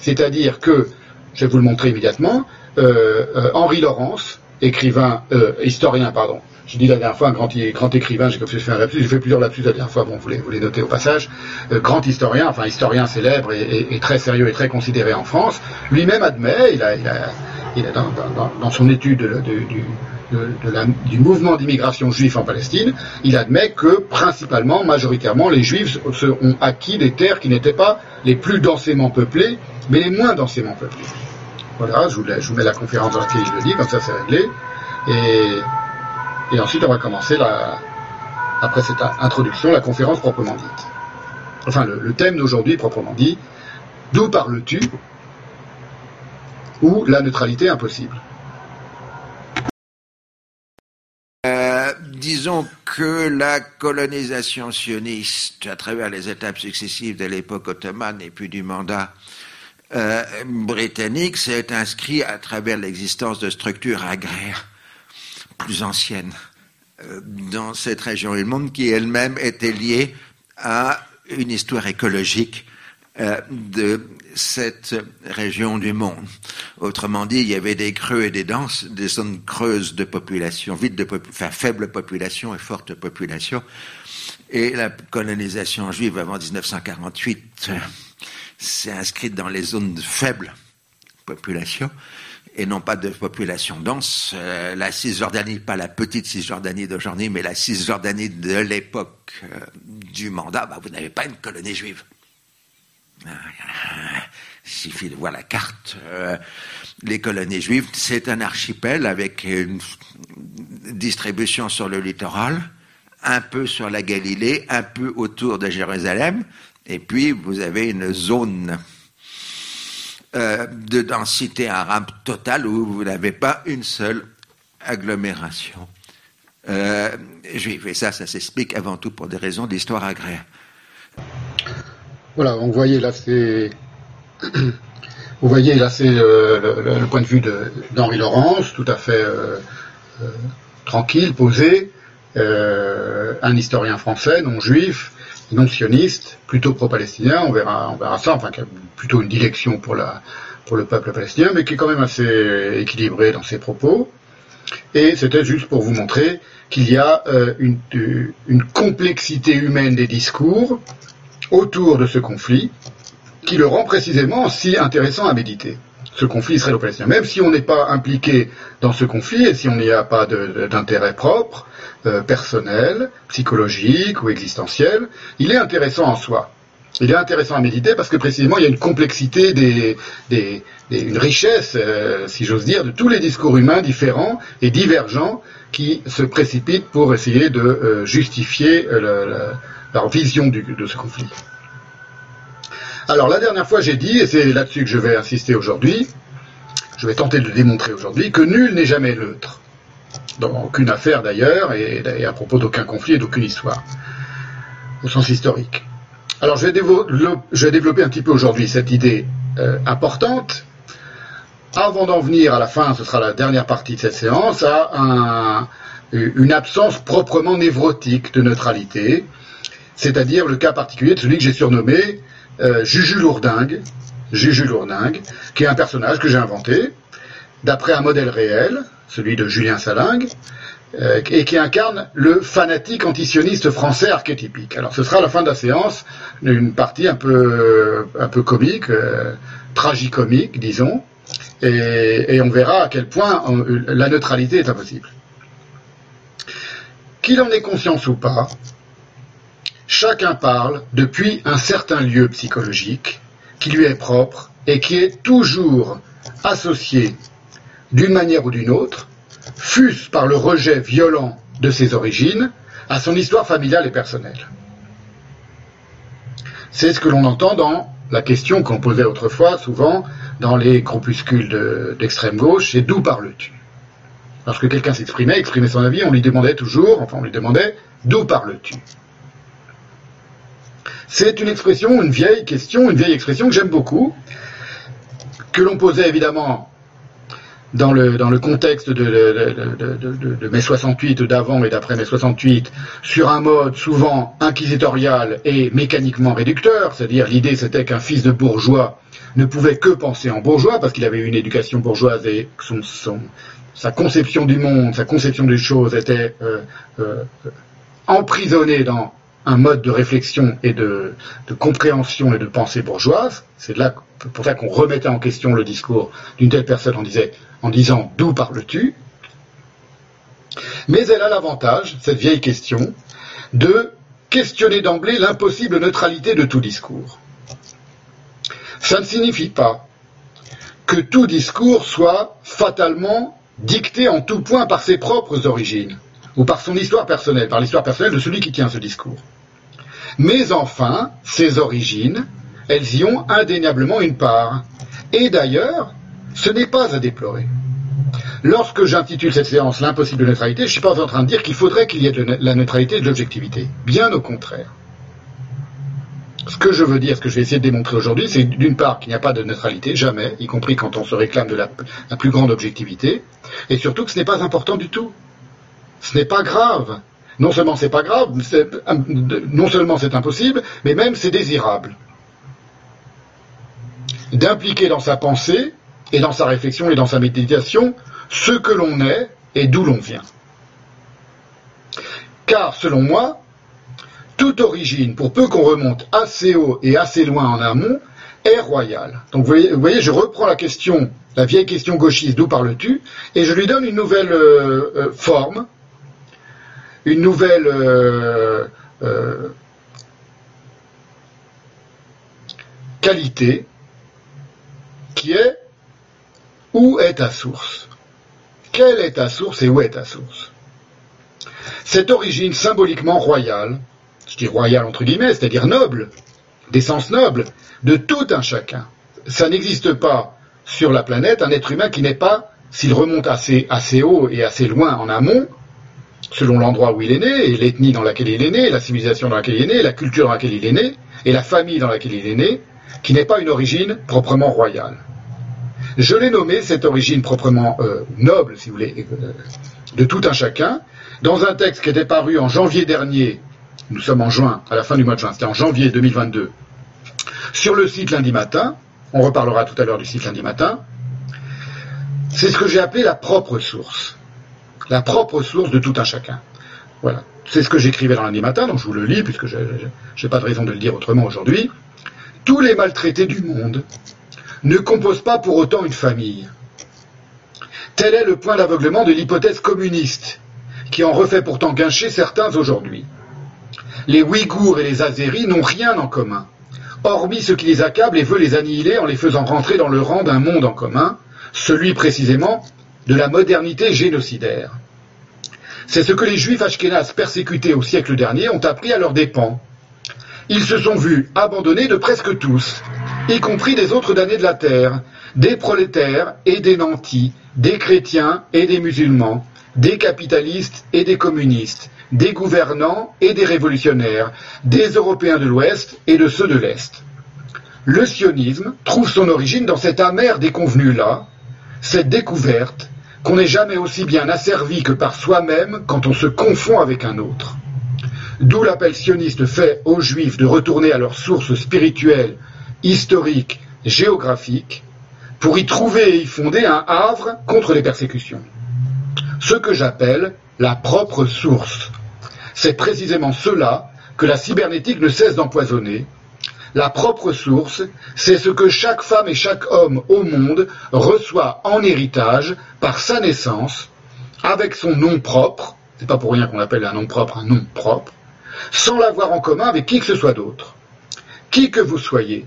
S1: C'est-à-dire que, je vais vous le montrer immédiatement, euh, euh, Henri Laurence, écrivain, euh, historien, pardon, j'ai dit la dernière fois un grand, grand écrivain, j'ai fait un j'ai fait plusieurs lapsus la dernière fois, bon, vous les, vous les notez au passage, grand historien, enfin historien célèbre et, très sérieux et très considéré en France, lui-même admet, il a dans, son étude du, mouvement d'immigration juif en Palestine, il admet que principalement, majoritairement, les juifs ont acquis des terres qui n'étaient pas les plus densément peuplées, mais les moins densément peuplées. Voilà, je vous, mets la conférence dans laquelle je le dis, comme ça c'est réglé. Et, ensuite, on va commencer, après cette introduction, la conférence proprement dite. Enfin, le thème d'aujourd'hui proprement dit, d'où parles-tu? Ou la neutralité impossible.
S3: Euh, disons que la colonisation sioniste, à travers les étapes successives de l'époque ottomane et puis du mandat euh, britannique, s'est inscrit à travers l'existence de structures agraires plus anciennes euh, dans cette région. Du monde qui elle-même était liée à une histoire écologique euh, de cette région du monde. Autrement dit, il y avait des creux et des denses, des zones creuses de population, vide de enfin, faible population et forte population. Et la colonisation juive avant 1948 s'est inscrite dans les zones de faible population et non pas de population dense. Euh, la Cisjordanie, pas la petite Cisjordanie d'aujourd'hui, mais la Cisjordanie de l'époque euh, du mandat, bah, vous n'avez pas une colonie juive. Il suffit de voir la carte. Euh, les colonies juives, c'est un archipel avec une distribution sur le littoral, un peu sur la Galilée, un peu autour de Jérusalem, et puis vous avez une zone euh, de densité arabe totale où vous n'avez pas une seule agglomération euh, juive. Et ça, ça s'explique avant tout pour des raisons d'histoire agraire.
S1: Voilà, vous voyez là, c'est. Vous voyez là, c'est le, point de vue d'Henri Laurence, tout à fait euh, euh, tranquille, posé, euh, un historien français, non juif, non sioniste, plutôt pro-palestinien, on verra, on verra ça, enfin, qui a plutôt une dilection pour, la, pour le peuple palestinien, mais qui est quand même assez équilibré dans ses propos. Et c'était juste pour vous montrer qu'il y a une complexité humaine des discours, autour de ce conflit qui le rend précisément si intéressant à méditer. Ce conflit israélo-palestinien. Même si on n'est pas impliqué dans ce conflit et si on n'y a pas d'intérêt propre, euh, personnel, psychologique ou existentiel, il est intéressant en soi. Il est intéressant à méditer parce que précisément il y a une complexité, des, une richesse, euh, si j'ose dire, de tous les discours humains différents et divergents qui se précipitent pour essayer de euh, justifier le leur vision de ce conflit. Alors la dernière fois j'ai dit, et c'est là-dessus que je vais insister aujourd'hui, je vais tenter de démontrer aujourd'hui, que nul n'est jamais neutre. Dans aucune affaire d'ailleurs, et, à propos d'aucun conflit et d'aucune histoire, au sens historique. Alors je vais, développer, un petit peu aujourd'hui cette idée euh, importante, avant d'en venir à la fin, ce sera la dernière partie de cette séance, à une absence proprement névrotique de neutralité, c'est-à-dire le cas particulier de celui que j'ai surnommé euh, Juju Lourdingue, Juju Lourdingue, qui est un personnage que j'ai inventé d'après un modèle réel, celui de Julien Salingue, euh, et qui incarne le fanatique antisioniste français archétypique. Alors ce sera à la fin de la séance une partie un peu, un peu comique, euh, tragicomique, disons, et, et, on verra à quel point la neutralité est impossible. Qu'il en ait conscience ou pas, Chacun parle depuis un certain lieu psychologique qui lui est propre et qui est toujours associé d'une manière ou d'une autre, fût-ce par le rejet violent de ses origines, à son histoire familiale et personnelle. C'est ce que l'on entend dans la question qu'on posait autrefois, souvent, dans les groupuscules d'extrême gauche, c'est d'où parles-tu? Lorsque quelqu'un s'exprimait, exprimait son avis, on lui demandait toujours, enfin on lui demandait, d'où parles-tu? C'est une expression, une vieille question, une vieille expression que j'aime beaucoup, que l'on posait évidemment dans le, contexte de, de, mai 68, d'avant et d'après mai 68, sur un mode souvent inquisitorial et mécaniquement réducteur, c'est-à-dire l'idée c'était qu'un fils de bourgeois ne pouvait que penser en bourgeois parce qu'il avait une éducation bourgeoise et son, sa conception du monde, sa conception des choses était euh, euh, emprisonnée dans un mode de réflexion et de, compréhension et de pensée bourgeoise. C'est là pour ça qu'on remettait en question le discours d'une telle personne en, en disant d'où parles-tu? Mais elle a l'avantage, cette vieille question, de questionner d'emblée l'impossible neutralité de tout discours. Ça ne signifie pas que tout discours soit fatalement dicté en tout point par ses propres origines ou par son histoire personnelle, par l'histoire personnelle de celui qui tient ce discours. Mais enfin, ces origines, elles y ont indéniablement une part. Et d'ailleurs, ce n'est pas à déplorer. Lorsque j'intitule cette séance l'impossible neutralité, je ne suis pas en train de dire qu'il faudrait qu'il y ait de la neutralité et de l'objectivité. Bien au contraire. Ce que je veux dire, ce que je vais essayer de démontrer aujourd'hui, c'est d'une part qu'il n'y a pas de neutralité, jamais, y compris quand on se réclame de la plus grande objectivité, et surtout que ce n'est pas important du tout. Ce n'est pas grave non seulement c'est pas grave, non seulement c'est impossible, mais même c'est désirable. d'impliquer dans sa pensée et dans sa réflexion et dans sa méditation ce que l'on est et d'où l'on vient. Car, selon moi, toute origine, pour peu qu'on remonte assez haut et assez loin en amont, est royale. Donc vous voyez, je reprends la question, la vieille question gauchiste, d'où parles-tu, et je lui donne une nouvelle euh, euh, forme, une nouvelle euh, qualité, qui est où est ta source? Quelle est ta source et où est ta source? Cette origine symboliquement royale, je dis royale entre guillemets, c'est-à-dire noble, d'essence noble, de tout un chacun. Ça n'existe pas sur la planète un être humain qui n'est pas, s'il remonte assez haut et assez loin en amont, selon l'endroit où il est né, et l'ethnie dans laquelle il est né, la civilisation dans laquelle il est né, la culture dans laquelle il est né, et la famille dans laquelle il est né, qui n'est pas une origine proprement royale. Je l'ai nommé cette origine proprement euh, noble, si vous voulez, euh, de tout un chacun, dans un texte qui était paru en janvier dernier, nous sommes en juin, à la fin du mois de juin, c'était en janvier 2022, sur le site lundi matin, on reparlera tout à l'heure du site lundi matin, c'est ce que j'ai appelé la propre source. La propre source de tout un chacun. Voilà. C'est ce que j'écrivais dans lundi matin, donc je vous le lis, puisque je n'ai pas de raison de le dire autrement aujourd'hui. Tous les maltraités du monde ne composent pas pour autant une famille. Tel est le point d'aveuglement de l'hypothèse communiste, qui en refait pourtant guincher certains aujourd'hui. Les Ouïghours et les Azéris n'ont rien en commun, hormis ce qui les accable et veut les annihiler en les faisant rentrer dans le rang d'un monde en commun, celui précisément de la modernité génocidaire. C'est ce que les juifs ashkénazes persécutés au siècle dernier ont appris à leurs dépens. Ils se sont vus abandonnés de presque tous, y compris des autres damnés de la terre, des prolétaires et des nantis, des chrétiens et des musulmans, des capitalistes et des communistes, des gouvernants et des révolutionnaires, des Européens de l'Ouest et de ceux de l'Est. Le sionisme trouve son origine dans cette amère déconvenue-là, cette découverte qu'on n'est jamais aussi bien asservi que par soi-même quand on se confond avec un autre. D'où l'appel sioniste fait aux Juifs de retourner à leurs sources spirituelles, historiques, géographiques, pour y trouver et y fonder un havre contre les persécutions. Ce que j'appelle la propre source. C'est précisément cela que la cybernétique ne cesse d'empoisonner. La propre source, c'est ce que chaque femme et chaque homme au monde reçoit en héritage par sa naissance, avec son nom propre, c'est pas pour rien qu'on appelle un nom propre un nom propre, sans l'avoir en commun avec qui que ce soit d'autre. Qui que vous soyez,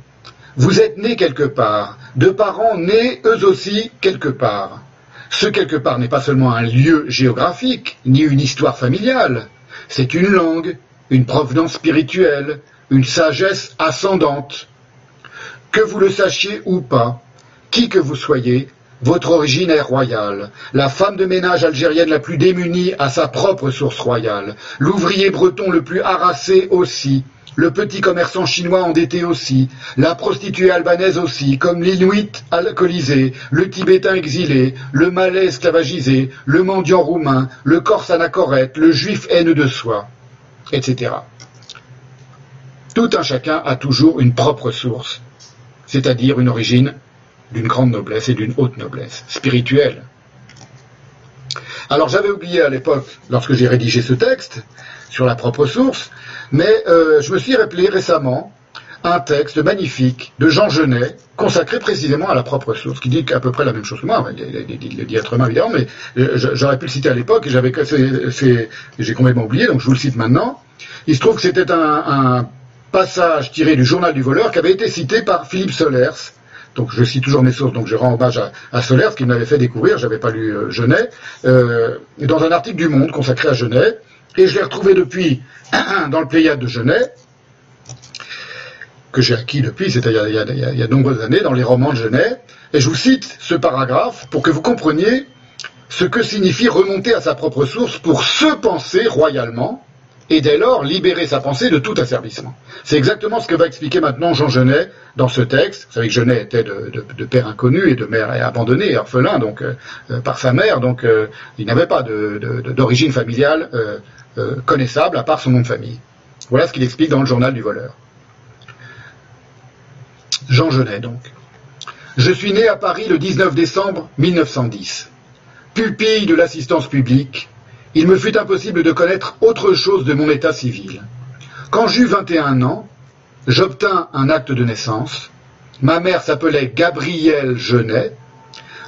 S1: vous êtes né quelque part, de parents nés eux aussi quelque part. Ce quelque part n'est pas seulement un lieu géographique, ni une histoire familiale, c'est une langue, une provenance spirituelle, une sagesse ascendante. Que vous le sachiez ou pas, qui que vous soyez, votre origine est royale. La femme de ménage algérienne la plus démunie a sa propre source royale. L'ouvrier breton le plus harassé aussi. Le petit commerçant chinois endetté aussi, la prostituée albanaise aussi, comme l'Inuit alcoolisé, le Tibétain exilé, le Malais esclavagisé, le mendiant roumain, le Corse anachorète, le Juif haine de soi, etc. Tout un chacun a toujours une propre source, c'est-à-dire une origine d'une grande noblesse et d'une haute noblesse, spirituelle. Alors j'avais oublié à l'époque, lorsque j'ai rédigé ce texte, sur la propre source, mais euh, je me suis rappelé récemment un texte magnifique de Jean Genet, consacré précisément à la propre source, qui dit à peu près la même chose que moi. Il, le dit autrement évidemment, mais euh, j'aurais pu le citer à l'époque et j'avais j'ai complètement oublié, donc je vous le cite maintenant. Il se trouve que c'était un, passage tiré du journal du voleur qui avait été cité par Philippe Solers. Donc je cite toujours mes sources, donc je rends hommage à, Solers qui m'avait fait découvrir, j'avais pas lu euh, Genet, dans un article du Monde consacré à Genet, et je l'ai retrouvé depuis dans le Pléiade de Genet, que j'ai acquis depuis, c'est-à-dire il, il, y a de nombreuses années, dans les romans de Genet, et je vous cite ce paragraphe pour que vous compreniez ce que signifie remonter à sa propre source pour se penser royalement, et dès lors libérer sa pensée de tout asservissement. C'est exactement ce que va expliquer maintenant Jean Genet dans ce texte. Vous savez que Genet était de, père inconnu et de mère abandonnée, orphelin donc euh, euh, par sa mère, donc euh, il n'avait pas d'origine familiale connaissable à part son nom de famille. Voilà ce qu'il explique dans le journal du voleur. Jean Genet donc. Je suis né à Paris le 19 décembre 1910. Pupille de l'assistance publique, il me fut impossible de connaître autre chose de mon état civil. Quand j'eus 21 ans, j'obtins un acte de naissance. Ma mère s'appelait Gabrielle Genet.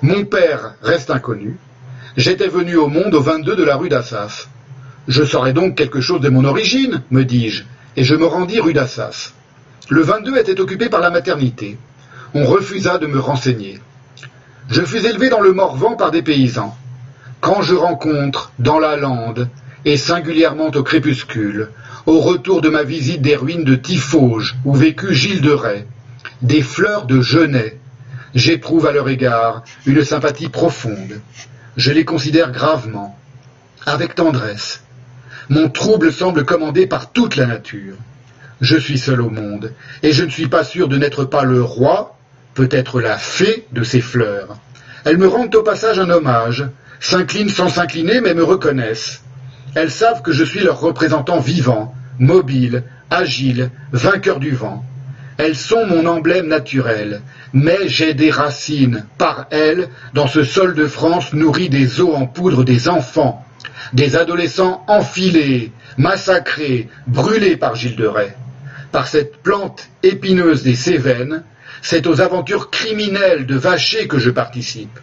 S1: Mon père reste inconnu. J'étais venu au monde au 22 de la rue d'Assas. Je saurais donc quelque chose de mon origine, me dis-je, et je me rendis rue d'Assas. Le 22 était occupé par la maternité. On refusa de me renseigner. Je fus élevé dans le Morvan par des paysans. Quand je rencontre, dans la lande, et singulièrement au crépuscule, au retour de ma visite des ruines de Tifauge, où vécut Gilles de Rais, des fleurs de genêt, j'éprouve à leur égard une sympathie profonde. Je les considère gravement, avec tendresse. Mon trouble semble commandé par toute la nature. Je suis seul au monde, et je ne suis pas sûr de n'être pas le roi, peut-être la fée de ces fleurs. Elles me rendent au passage un hommage, s'inclinent sans s'incliner, mais me reconnaissent. Elles savent que je suis leur représentant vivant, mobile, agile, vainqueur du vent. Elles sont mon emblème naturel, mais j'ai des racines, par elles, dans ce sol de France nourri des eaux en poudre des enfants, des adolescents enfilés, massacrés, brûlés par Gilles de Rais. Par cette plante épineuse des Cévennes, c'est aux aventures criminelles de Vacher que je participe.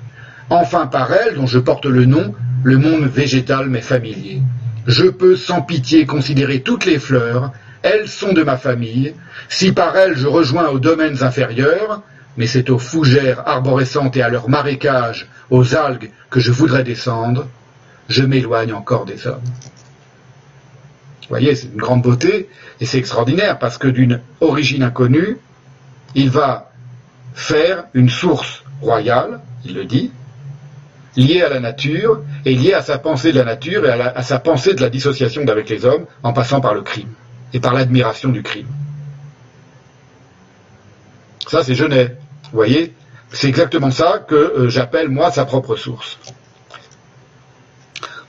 S1: Enfin par elle, dont je porte le nom, le monde végétal m'est familier. Je peux sans pitié considérer toutes les fleurs, elles sont de ma famille. Si par elles je rejoins aux domaines inférieurs, mais c'est aux fougères arborescentes et à leurs marécages, aux algues que je voudrais descendre, je m'éloigne encore des hommes. Vous voyez, c'est une grande beauté, et c'est extraordinaire, parce que d'une origine inconnue, il va faire une source royale, il le dit, lié à la nature et lié à sa pensée de la nature et à, sa pensée de la dissociation d'avec les hommes en passant par le crime et par l'admiration du crime. Ça, c'est Genet. Vous voyez C'est exactement ça que euh, j'appelle, moi, sa propre source.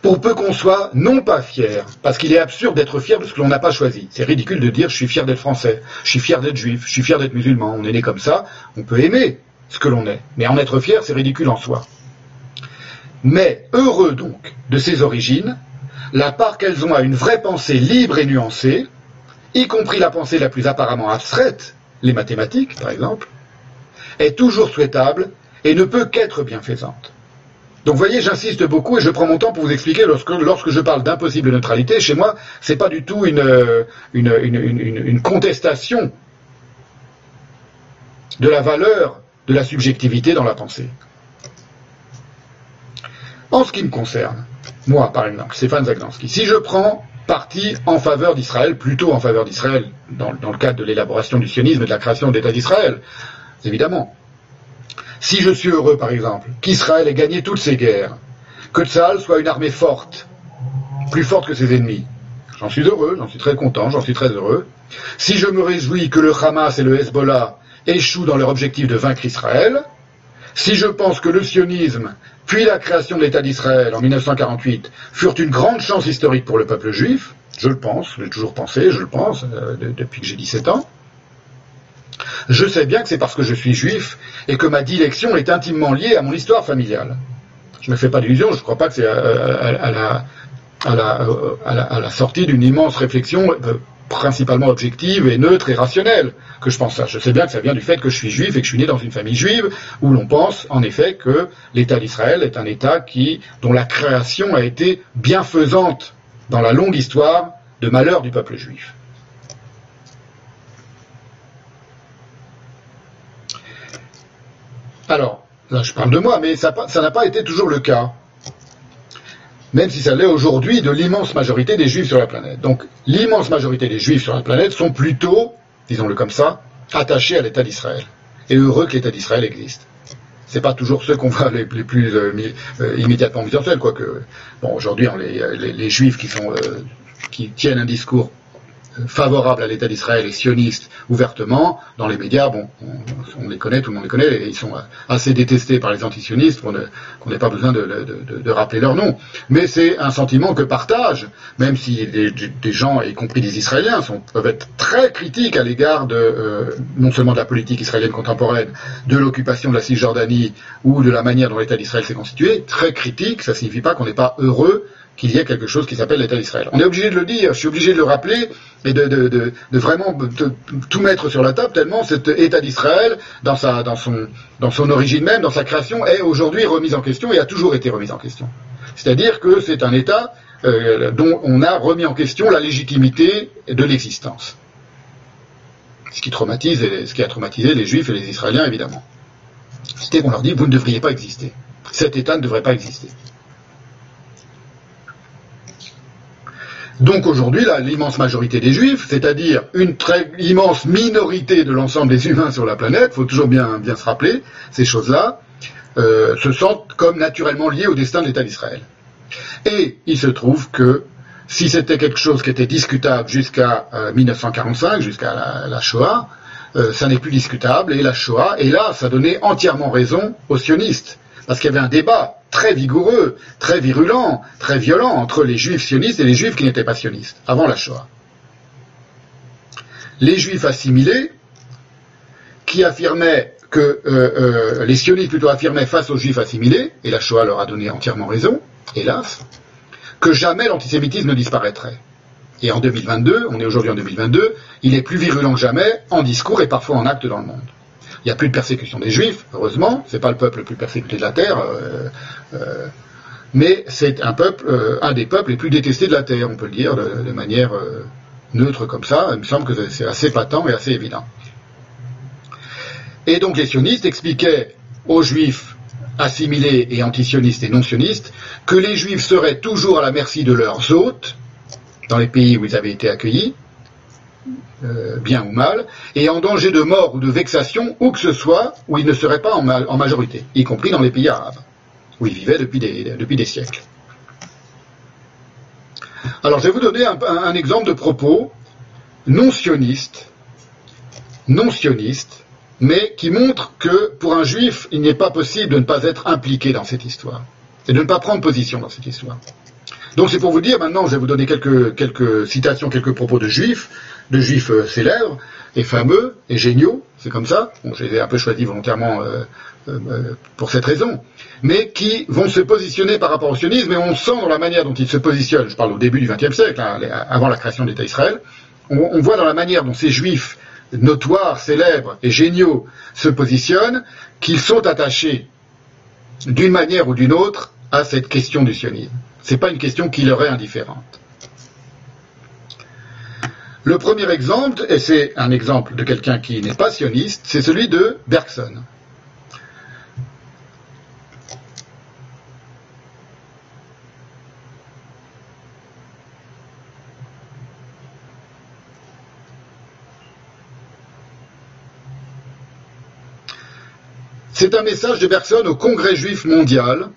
S1: Pour peu qu'on soit non pas fier, parce qu'il est absurde d'être fier de ce que l'on n'a pas choisi. C'est ridicule de dire je suis fier d'être français, je suis fier d'être juif, je suis fier d'être musulman. On est né comme ça, on peut aimer ce que l'on est. Mais en être fier, c'est ridicule en soi mais heureux donc de ces origines, la part qu'elles ont à une vraie pensée libre et nuancée, y compris la pensée la plus apparemment abstraite, les mathématiques par exemple, est toujours souhaitable et ne peut qu'être bienfaisante. Donc voyez, j'insiste beaucoup et je prends mon temps pour vous expliquer lorsque, je parle d'impossible neutralité, chez moi, ce n'est pas du tout une, une, une contestation de la valeur de la subjectivité dans la pensée. En ce qui me concerne, moi par exemple, Stéphane Zagnansky, si je prends parti en faveur d'Israël, plutôt en faveur d'Israël, dans, le cadre de l'élaboration du sionisme et de la création de l'État d'Israël, évidemment. Si je suis heureux, par exemple, qu'Israël ait gagné toutes ses guerres, que Tzal soit une armée forte, plus forte que ses ennemis, j'en suis heureux, j'en suis très content, j'en suis très heureux. Si je me réjouis que le Hamas et le Hezbollah échouent dans leur objectif de vaincre Israël, si je pense que le sionisme, puis la création de l'État d'Israël en 1948, furent une grande chance historique pour le peuple juif, je le pense, je l'ai toujours pensé, je le pense, euh, depuis que j'ai 17 ans, je sais bien que c'est parce que je suis juif et que ma dilection est intimement liée à mon histoire familiale. Je ne me fais pas d'illusions, je ne crois pas que c'est à, la, à, la, sortie d'une immense réflexion euh, principalement objective et neutre et rationnelle que je pense ça. Je sais bien que ça vient du fait que je suis juif et que je suis né dans une famille juive où l'on pense en effet que l'État d'Israël est un État dont la création a été bienfaisante dans la longue histoire de malheur du peuple juif. Alors, là je parle de moi, mais ça n'a pas été toujours le cas même si ça l'est aujourd'hui, de l'immense majorité des juifs sur la planète. Donc l'immense majorité des juifs sur la planète sont plutôt, disons-le comme ça, attachés à l'État d'Israël. Et heureux que l'État d'Israël existe. C'est pas toujours ceux qu'on voit les, plus euh, euh, immédiatement scène, quoique, bon, aujourd'hui, les, juifs euh, qui tiennent un discours favorables à l'État d'Israël et sionistes ouvertement, dans les médias, bon, on, les connaît, tout le monde les connaît, et ils sont assez détestés par les antisionistes qu'on n'ait pas besoin de, rappeler leur nom. Mais c'est un sentiment que partagent, même si des, gens, y compris des Israéliens, peuvent être très critiques à l'égard de euh, non seulement de la politique israélienne contemporaine, de l'occupation de la Cisjordanie ou de la manière dont l'État d'Israël s'est constitué, très critiques, ça ne signifie pas qu'on n'est pas heureux qu'il y ait quelque chose qui s'appelle l'État d'Israël. On est obligé de le dire, je suis obligé de le rappeler et de, vraiment tout mettre sur la table, tellement cet État d'Israël, dans, dans, son, dans son origine même, dans sa création, est aujourd'hui remis en question et a toujours été remis en question. C'est-à-dire que c'est un État euh, dont on a remis en question la légitimité de l'existence. Ce qui traumatise, ce qui a traumatisé les Juifs et les Israéliens, évidemment. C'était qu'on leur dit, vous ne devriez pas exister. Cet État ne devrait pas exister. Donc aujourd'hui, l'immense majorité des juifs, c'est-à-dire une très immense minorité de l'ensemble des humains sur la planète, faut toujours bien, bien se rappeler ces choses-là, euh, se sentent comme naturellement liés au destin de l'État d'Israël. Et il se trouve que si c'était quelque chose qui était discutable jusqu'à 1945, euh, jusqu'à la, Shoah, euh, ça n'est plus discutable, et la Shoah, et là, ça donnait entièrement raison aux sionistes, parce qu'il y avait un débat très vigoureux, très virulent, très violent entre les juifs sionistes et les juifs qui n'étaient pas sionistes, avant la Shoah. Les juifs assimilés, qui affirmaient que euh, euh, les sionistes plutôt affirmaient face aux juifs assimilés, et la Shoah leur a donné entièrement raison, hélas, que jamais l'antisémitisme ne disparaîtrait. Et en 2022, on est aujourd'hui en 2022, il est plus virulent que jamais en discours et parfois en acte dans le monde. Il n'y a plus de persécution des juifs, heureusement, c'est pas le peuple le plus persécuté de la terre, euh, euh, mais c'est un peuple, euh, un des peuples les plus détestés de la terre, on peut le dire de, manière neutre comme ça. Il me semble que c'est assez patent et assez évident. Et donc les sionistes expliquaient aux juifs assimilés et antisionistes et non sionistes que les juifs seraient toujours à la merci de leurs hôtes dans les pays où ils avaient été accueillis, euh, bien ou mal, et en danger de mort ou de vexation où que ce soit où ils ne seraient pas en, majorité, y compris dans les pays arabes, où ils vivaient depuis des, siècles. Alors je vais vous donner un, exemple de propos non sioniste, non sioniste, mais qui montre que pour un juif, il n'est pas possible de ne pas être impliqué dans cette histoire, et de ne pas prendre position dans cette histoire. Donc c'est pour vous dire, maintenant je vais vous donner quelques citations, quelques propos de juifs, de juifs euh, célèbres et fameux et géniaux, c'est comme ça, bon, j'ai un peu choisi volontairement euh, euh, pour cette raison, mais qui vont se positionner par rapport au sionisme, et on sent dans la manière dont ils se positionnent, je parle au début du XXe siècle, hein, avant la création de l'État Israël, on, voit dans la manière dont ces juifs notoires, célèbres et géniaux se positionnent, qu'ils sont attachés d'une manière ou d'une autre à cette question du sionisme. Ce n'est pas une question qui leur est indifférente. Le premier exemple, et c'est un exemple de quelqu'un qui n'est pas sioniste, c'est celui de Bergson. C'est un message de Bergson au Congrès juif mondial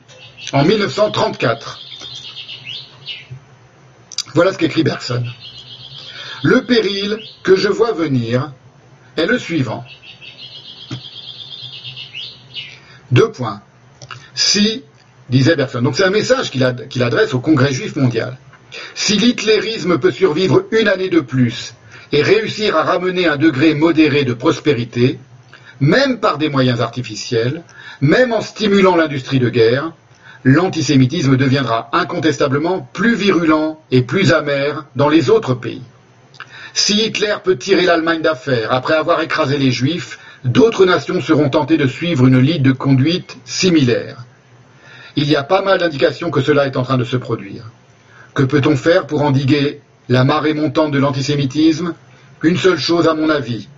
S1: en 1934. Voilà ce qu'écrit Bergson. Le péril que je vois venir est le suivant. Deux points. Si, disait Bergson, donc c'est un message qu'il adresse au Congrès juif mondial. Si l'hitlérisme peut survivre une année de plus et réussir à ramener un degré modéré de prospérité, même par des moyens artificiels, même en stimulant l'industrie de guerre, l'antisémitisme deviendra incontestablement plus virulent et plus amer dans les autres pays. Si Hitler peut tirer l'Allemagne d'affaire après avoir écrasé les Juifs, d'autres nations seront tentées de suivre une ligne de conduite similaire. Il y a pas mal d'indications que cela est en train de se produire. Que peut-on faire pour endiguer la marée montante de l'antisémitisme? Une seule chose à mon avis,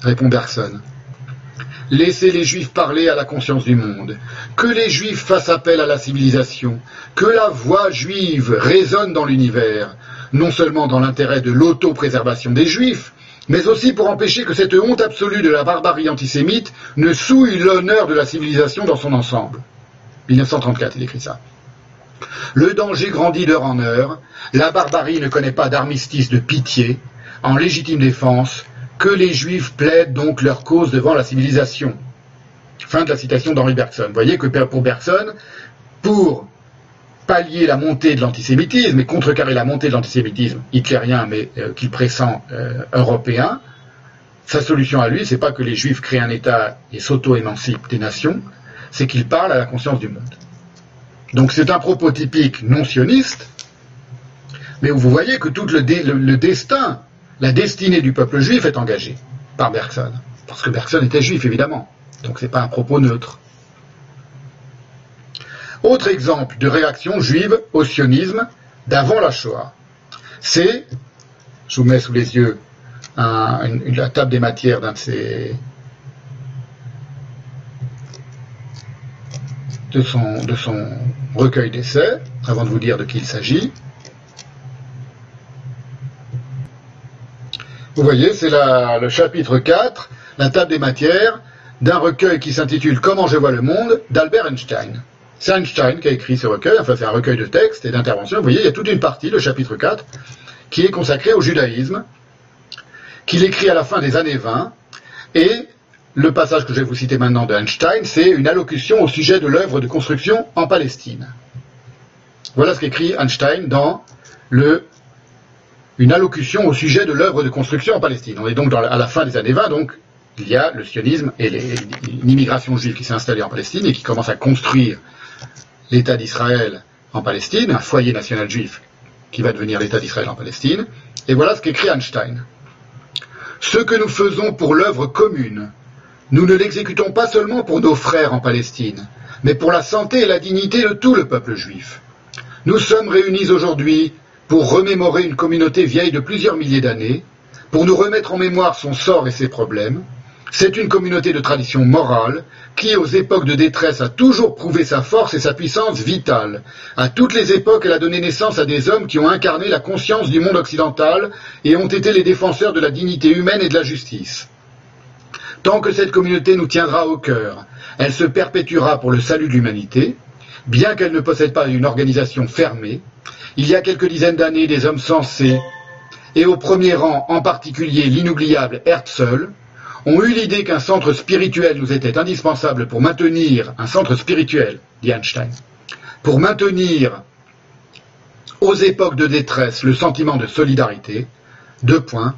S1: répond Bergson. Laissez les Juifs parler à la conscience du monde, que les Juifs fassent appel à la civilisation, que la voix juive résonne dans l'univers, non seulement dans l'intérêt de l'autopréservation des Juifs, mais aussi pour empêcher que cette honte absolue de la barbarie antisémite ne souille l'honneur de la civilisation dans son ensemble. 1934, il écrit ça. Le danger grandit d'heure en heure, la barbarie ne connaît pas d'armistice de pitié, en légitime défense, que les juifs plaident donc leur cause devant la civilisation. Fin de la citation d'Henri Bergson. Vous voyez que pour Bergson, pour pallier la montée de l'antisémitisme et contrecarrer la montée de l'antisémitisme hitlérien, mais euh, qu'il pressent euh, européen, sa solution à lui, c'est pas que les juifs créent un État et s'auto-émancipent des nations, c'est qu'ils parlent à la conscience du monde. Donc c'est un propos typique non sioniste, mais où vous voyez que tout le, le, destin, la destinée du peuple juif est engagée par Bergson. Parce que Bergson était juif, évidemment. Donc c'est pas un propos neutre. Autre exemple de réaction juive au sionisme d'avant la Shoah, c'est, je vous mets sous les yeux la table des matières d'un de ces de son, de son recueil d'essais, avant de vous dire de qui il s'agit. Vous voyez, c'est le chapitre 4, la table des matières, d'un recueil qui s'intitule Comment je vois le monde d'Albert Einstein. C'est Einstein qui a écrit ce recueil, enfin c'est un recueil de textes et d'interventions. Vous voyez, il y a toute une partie, le chapitre 4, qui est consacrée au judaïsme, qu'il écrit à la fin des années 20, et le passage que je vais vous citer maintenant de Einstein, c'est une allocution au sujet de l'œuvre de construction en Palestine. Voilà ce qu'écrit Einstein dans le, une allocution au sujet de l'œuvre de construction en Palestine. On est donc à la fin des années 20, donc il y a le sionisme et l'immigration juive qui s'est installée en Palestine et qui commence à construire l'État d'Israël en Palestine, un foyer national juif qui va devenir l'État d'Israël en Palestine. Et voilà ce qu'écrit Einstein. Ce que nous faisons pour l'œuvre commune, nous ne l'exécutons pas seulement pour nos frères en Palestine, mais pour la santé et la dignité de tout le peuple juif. Nous sommes réunis aujourd'hui pour remémorer une communauté vieille de plusieurs milliers d'années, pour nous remettre en mémoire son sort et ses problèmes, c'est une communauté de tradition morale qui, aux époques de détresse, a toujours prouvé sa force et sa puissance vitale. À toutes les époques, elle a donné naissance à des hommes qui ont incarné la conscience du monde occidental et ont été les défenseurs de la dignité humaine et de la justice. Tant que cette communauté nous tiendra au cœur, elle se perpétuera pour le salut de l'humanité, bien qu'elle ne possède pas une organisation fermée. Il y a quelques dizaines d'années, des hommes sensés, et au premier rang en particulier l'inoubliable Herzl, ont eu l'idée qu'un centre spirituel nous était indispensable pour maintenir un centre spirituel, dit Einstein, pour maintenir aux époques de détresse le sentiment de solidarité, deux points,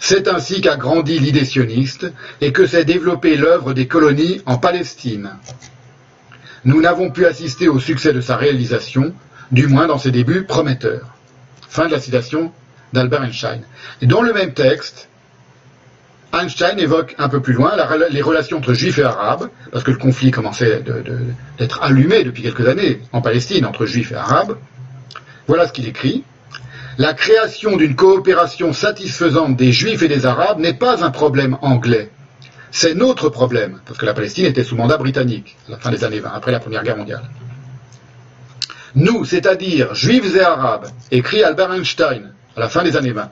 S1: c'est ainsi qu'a grandi l'idée sioniste et que s'est développée l'œuvre des colonies en Palestine. Nous n'avons pu assister au succès de sa réalisation, du moins dans ses débuts prometteurs. Fin de la citation d'Albert Einstein. Et dans le même texte, Einstein évoque un peu plus loin les relations entre juifs et arabes, parce que le conflit commençait d'être allumé depuis quelques années en Palestine entre juifs et arabes. Voilà ce qu'il écrit. La création d'une coopération satisfaisante des juifs et des arabes n'est pas un problème anglais. C'est notre problème, parce que la Palestine était sous mandat britannique à la fin des années 20, après la Première Guerre mondiale. Nous, c'est-à-dire juifs et arabes, écrit Albert Einstein à la fin des années 20,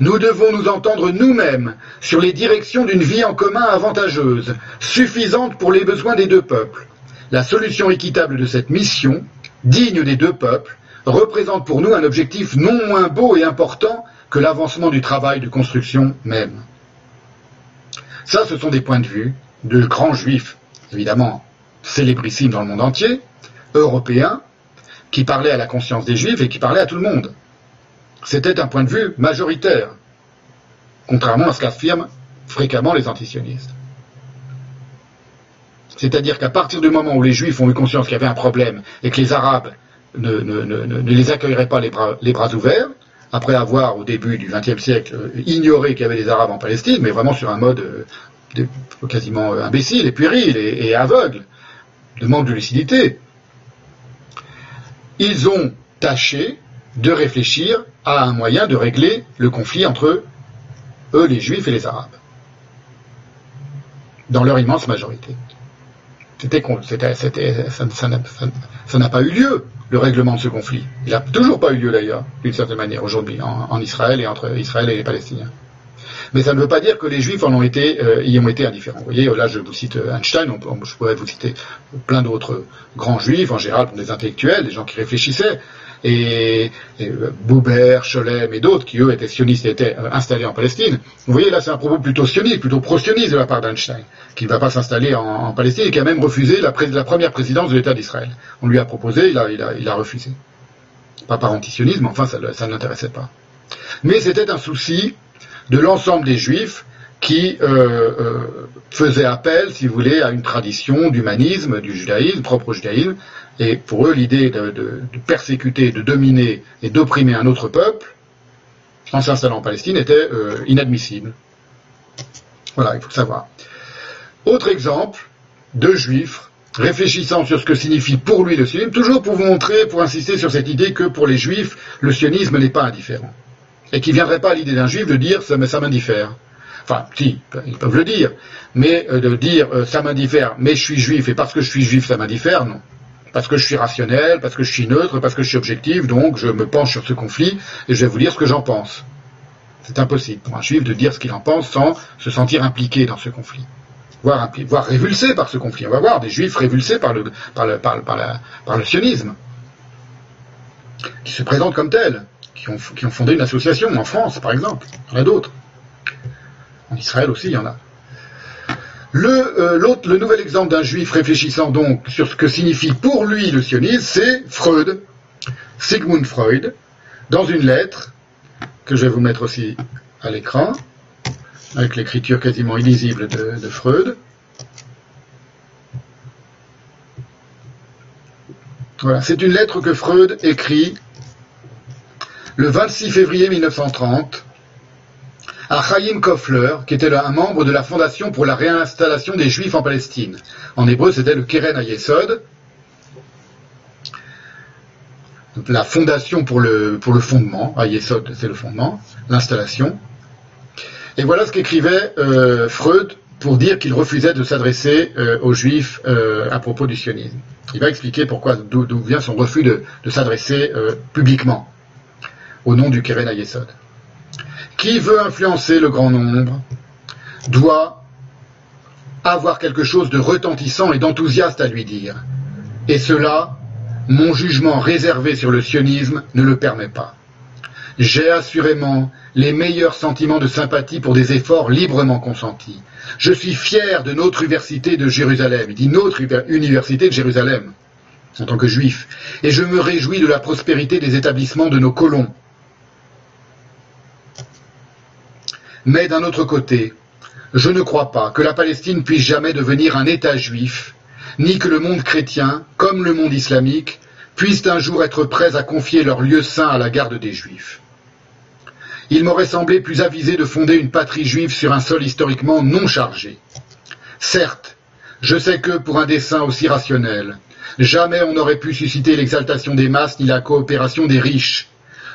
S1: nous devons nous entendre nous-mêmes sur les directions d'une vie en commun avantageuse, suffisante pour les besoins des deux peuples. La solution équitable de cette mission, digne des deux peuples, représente pour nous un objectif non moins beau et important que l'avancement du travail de construction même. Ça, ce sont des points de vue de grands juifs, évidemment célébrissimes dans le monde entier, européens, qui parlaient à la conscience des juifs et qui parlaient à tout le monde. C'était un point de vue majoritaire, contrairement à ce qu'affirment fréquemment les antisionistes. C'est-à-dire qu'à partir du moment où les Juifs ont eu conscience qu'il y avait un problème et que les Arabes ne, les accueilleraient pas les bras, ouverts, après avoir, au début du XXe siècle, ignoré qu'il y avait des Arabes en Palestine, mais vraiment sur un mode euh, quasiment euh, imbécile et puéril et aveugle, de manque de lucidité, ils ont tâché de réfléchir à un moyen de régler le conflit entre eux, les juifs et les arabes, dans leur immense majorité. C'était, ça n'a pas eu lieu, le règlement de ce conflit. Il n'a toujours pas eu lieu d'ailleurs, d'une certaine manière, aujourd'hui, en, Israël et entre Israël et les Palestiniens. Mais ça ne veut pas dire que les juifs en ont été, euh, y ont été indifférents. Vous voyez, là je vous cite Einstein, on, je pourrais vous citer plein d'autres grands juifs, en général des intellectuels, des gens qui réfléchissaient, et, et Boubert, Scholem et d'autres qui eux étaient sionistes et étaient installés en Palestine. Vous voyez, là c'est un propos plutôt sioniste, plutôt pro-sioniste de la part d'Einstein, qui ne va pas s'installer en, Palestine et qui a même refusé la, première présidence de l'État d'Israël. On lui a proposé, il a, refusé pas par antisionisme, enfin ça, ne l'intéressait pas. Mais c'était un souci de l'ensemble des juifs qui euh, euh, faisaient appel, si vous voulez, à une tradition d'humanisme, du judaïsme, propre au judaïsme, et pour eux l'idée de, persécuter, de dominer et d'opprimer un autre peuple, en s'installant en Palestine, était euh, inadmissible. Voilà, il faut le savoir. Autre exemple de juifs réfléchissant sur ce que signifie pour lui le sionisme, toujours pour vous montrer, pour insister sur cette idée que pour les juifs, le sionisme n'est pas indifférent. Et qu'il ne viendrait pas à l'idée d'un juif de dire ça, ça m'indiffère. Enfin, si, ils peuvent le dire, mais euh, de dire euh, ça m'indiffère, mais je suis juif et parce que je suis juif ça m'indiffère, non. Parce que je suis rationnel, parce que je suis neutre, parce que je suis objectif, donc je me penche sur ce conflit et je vais vous dire ce que j'en pense. C'est impossible pour un juif de dire ce qu'il en pense sans se sentir impliqué dans ce conflit voire, voire révulsés par ce conflit. On va voir des juifs révulsés par le sionisme, qui se présentent comme tels, qui ont, qui ont fondé une association en France, par exemple. Il y en a d'autres. En Israël aussi, il y en a. Le, euh, le nouvel exemple d'un juif réfléchissant donc sur ce que signifie pour lui le sionisme, c'est Freud, Sigmund Freud, dans une lettre que je vais vous mettre aussi à l'écran, avec l'écriture quasiment illisible de, Freud. Voilà, c'est une lettre que Freud écrit le 26 février 1930 à Chaim Kofler, qui était un membre de la Fondation pour la réinstallation des Juifs en Palestine. En hébreu, c'était le Keren Ayesod, la fondation pour le, pour le fondement, Ayesod c'est le fondement, l'installation. Et voilà ce qu'écrivait euh, Freud pour dire qu'il refusait de s'adresser euh, aux juifs euh, à propos du sionisme. Il va expliquer pourquoi, d'où vient son refus de, s'adresser publiquement au nom du Keren Ayesod. Qui veut influencer le grand nombre doit avoir quelque chose de retentissant et d'enthousiaste à lui dire. Et cela, mon jugement réservé sur le sionisme ne le permet pas. J'ai assurément les meilleurs sentiments de sympathie pour des efforts librement consentis. Je suis fier de notre université de Jérusalem, dit notre université de Jérusalem, en tant que juif, et je me réjouis de la prospérité des établissements de nos colons. Mais d'un autre côté, je ne crois pas que la Palestine puisse jamais devenir un État juif, ni que le monde chrétien, comme le monde islamique, puisse un jour être prêts à confier leur lieu saint à la garde des juifs il m'aurait semblé plus avisé de fonder une patrie juive sur un sol historiquement non chargé. Certes, je sais que, pour un dessein aussi rationnel, jamais on n'aurait pu susciter l'exaltation des masses ni la coopération des riches.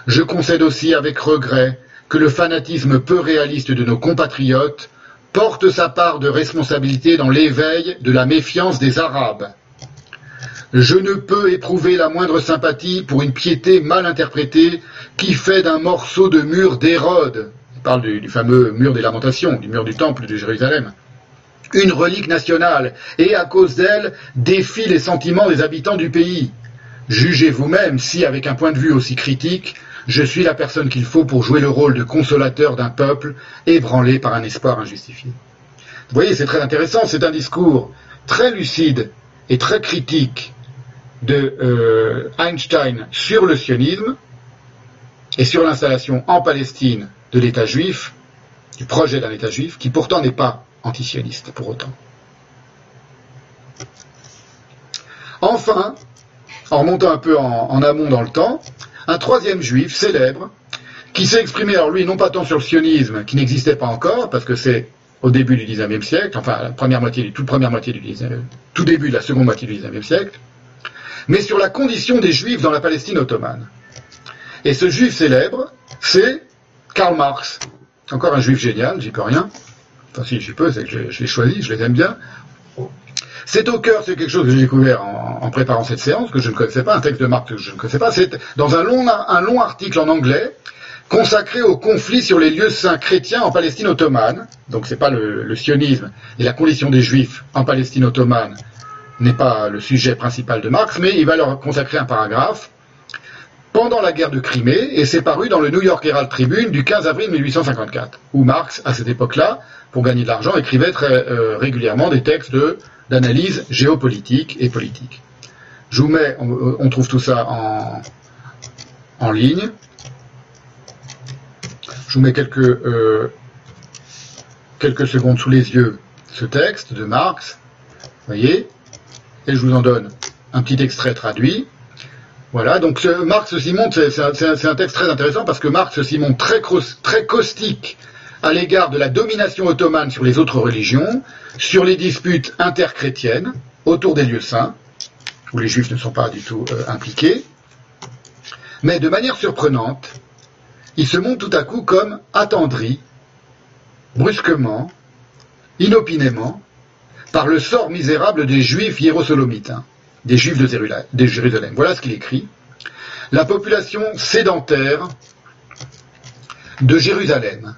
S1: Je concède aussi avec regret que le fanatisme peu réaliste de nos compatriotes porte sa part de responsabilité dans l'éveil de la méfiance des Arabes. Je ne peux éprouver la moindre sympathie pour une piété mal interprétée qui fait d'un morceau de mur d'Hérode, il parle du, fameux mur des lamentations, du mur du temple de Jérusalem, une relique nationale, et à cause d'elle défie les sentiments des habitants du pays. Jugez vous-même si, avec un point de vue aussi critique, je suis la personne qu'il faut pour jouer le rôle de consolateur d'un peuple ébranlé par un espoir injustifié. Vous voyez, c'est très intéressant, c'est un discours très lucide et très critique de euh, Einstein sur le sionisme et sur l'installation en Palestine de l'État juif, du projet d'un État juif, qui pourtant n'est pas antisioniste pour autant. Enfin, en remontant un peu en, amont dans le temps, un troisième juif célèbre, qui s'est exprimé, alors lui, non pas tant sur le sionisme, qui n'existait pas encore, parce que c'est au début du XIXe siècle, enfin la première moitié, toute première moitié du tout début de la seconde moitié du XIXe siècle, mais sur la condition des juifs dans la Palestine ottomane. Et ce juif célèbre, c'est Karl Marx. Encore un juif génial, j'y peux rien. Enfin si j'y peux, c'est que je, l'ai choisi, je les aime bien. C'est au cœur, c'est quelque chose que j'ai découvert en, préparant cette séance, que je ne connaissais pas, un texte de Marx que je ne connaissais pas. C'est dans un long, article en anglais consacré au conflit sur les lieux saints chrétiens en Palestine ottomane. Donc c'est pas le, sionisme et la condition des juifs en Palestine ottomane n'est pas le sujet principal de Marx, mais il va leur consacrer un paragraphe pendant la guerre de Crimée, et c'est paru dans le New York Herald Tribune du 15 avril 1854, où Marx, à cette époque-là, pour gagner de l'argent, écrivait très euh, régulièrement des textes d'analyse géopolitique et politique. Je vous mets, on, trouve tout ça en, en ligne. Je vous mets quelques, euh, quelques secondes sous les yeux ce texte de Marx, voyez, et je vous en donne un petit extrait traduit. Voilà, donc Marx s'y montre, c'est un, texte très intéressant parce que Marx s'y montre très, très caustique à l'égard de la domination ottomane sur les autres religions, sur les disputes interchrétiennes autour des lieux saints, où les juifs ne sont pas du tout euh, impliqués. Mais de manière surprenante, il se montre tout à coup comme attendri, brusquement, inopinément, par le sort misérable des juifs hiérosolomitains des Juifs de Jérusalem. Voilà ce qu'il écrit. La population sédentaire de Jérusalem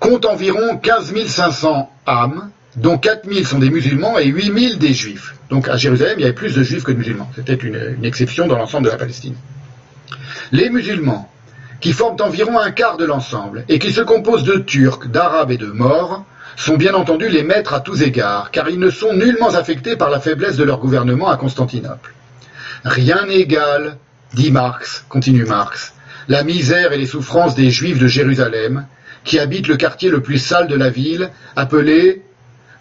S1: compte environ 15 500 âmes, dont 4 000 sont des musulmans et 8 000 des juifs. Donc à Jérusalem, il y avait plus de juifs que de musulmans. C'était une, exception dans l'ensemble de la Palestine. Les musulmans, qui forment environ un quart de l'ensemble et qui se composent de Turcs, d'Arabes et de Morts, sont bien entendu les maîtres à tous égards, car ils ne sont nullement affectés par la faiblesse de leur gouvernement à Constantinople. Rien n'égale, dit Marx, continue Marx, la misère et les souffrances des Juifs de Jérusalem, qui habitent le quartier le plus sale de la ville, appelé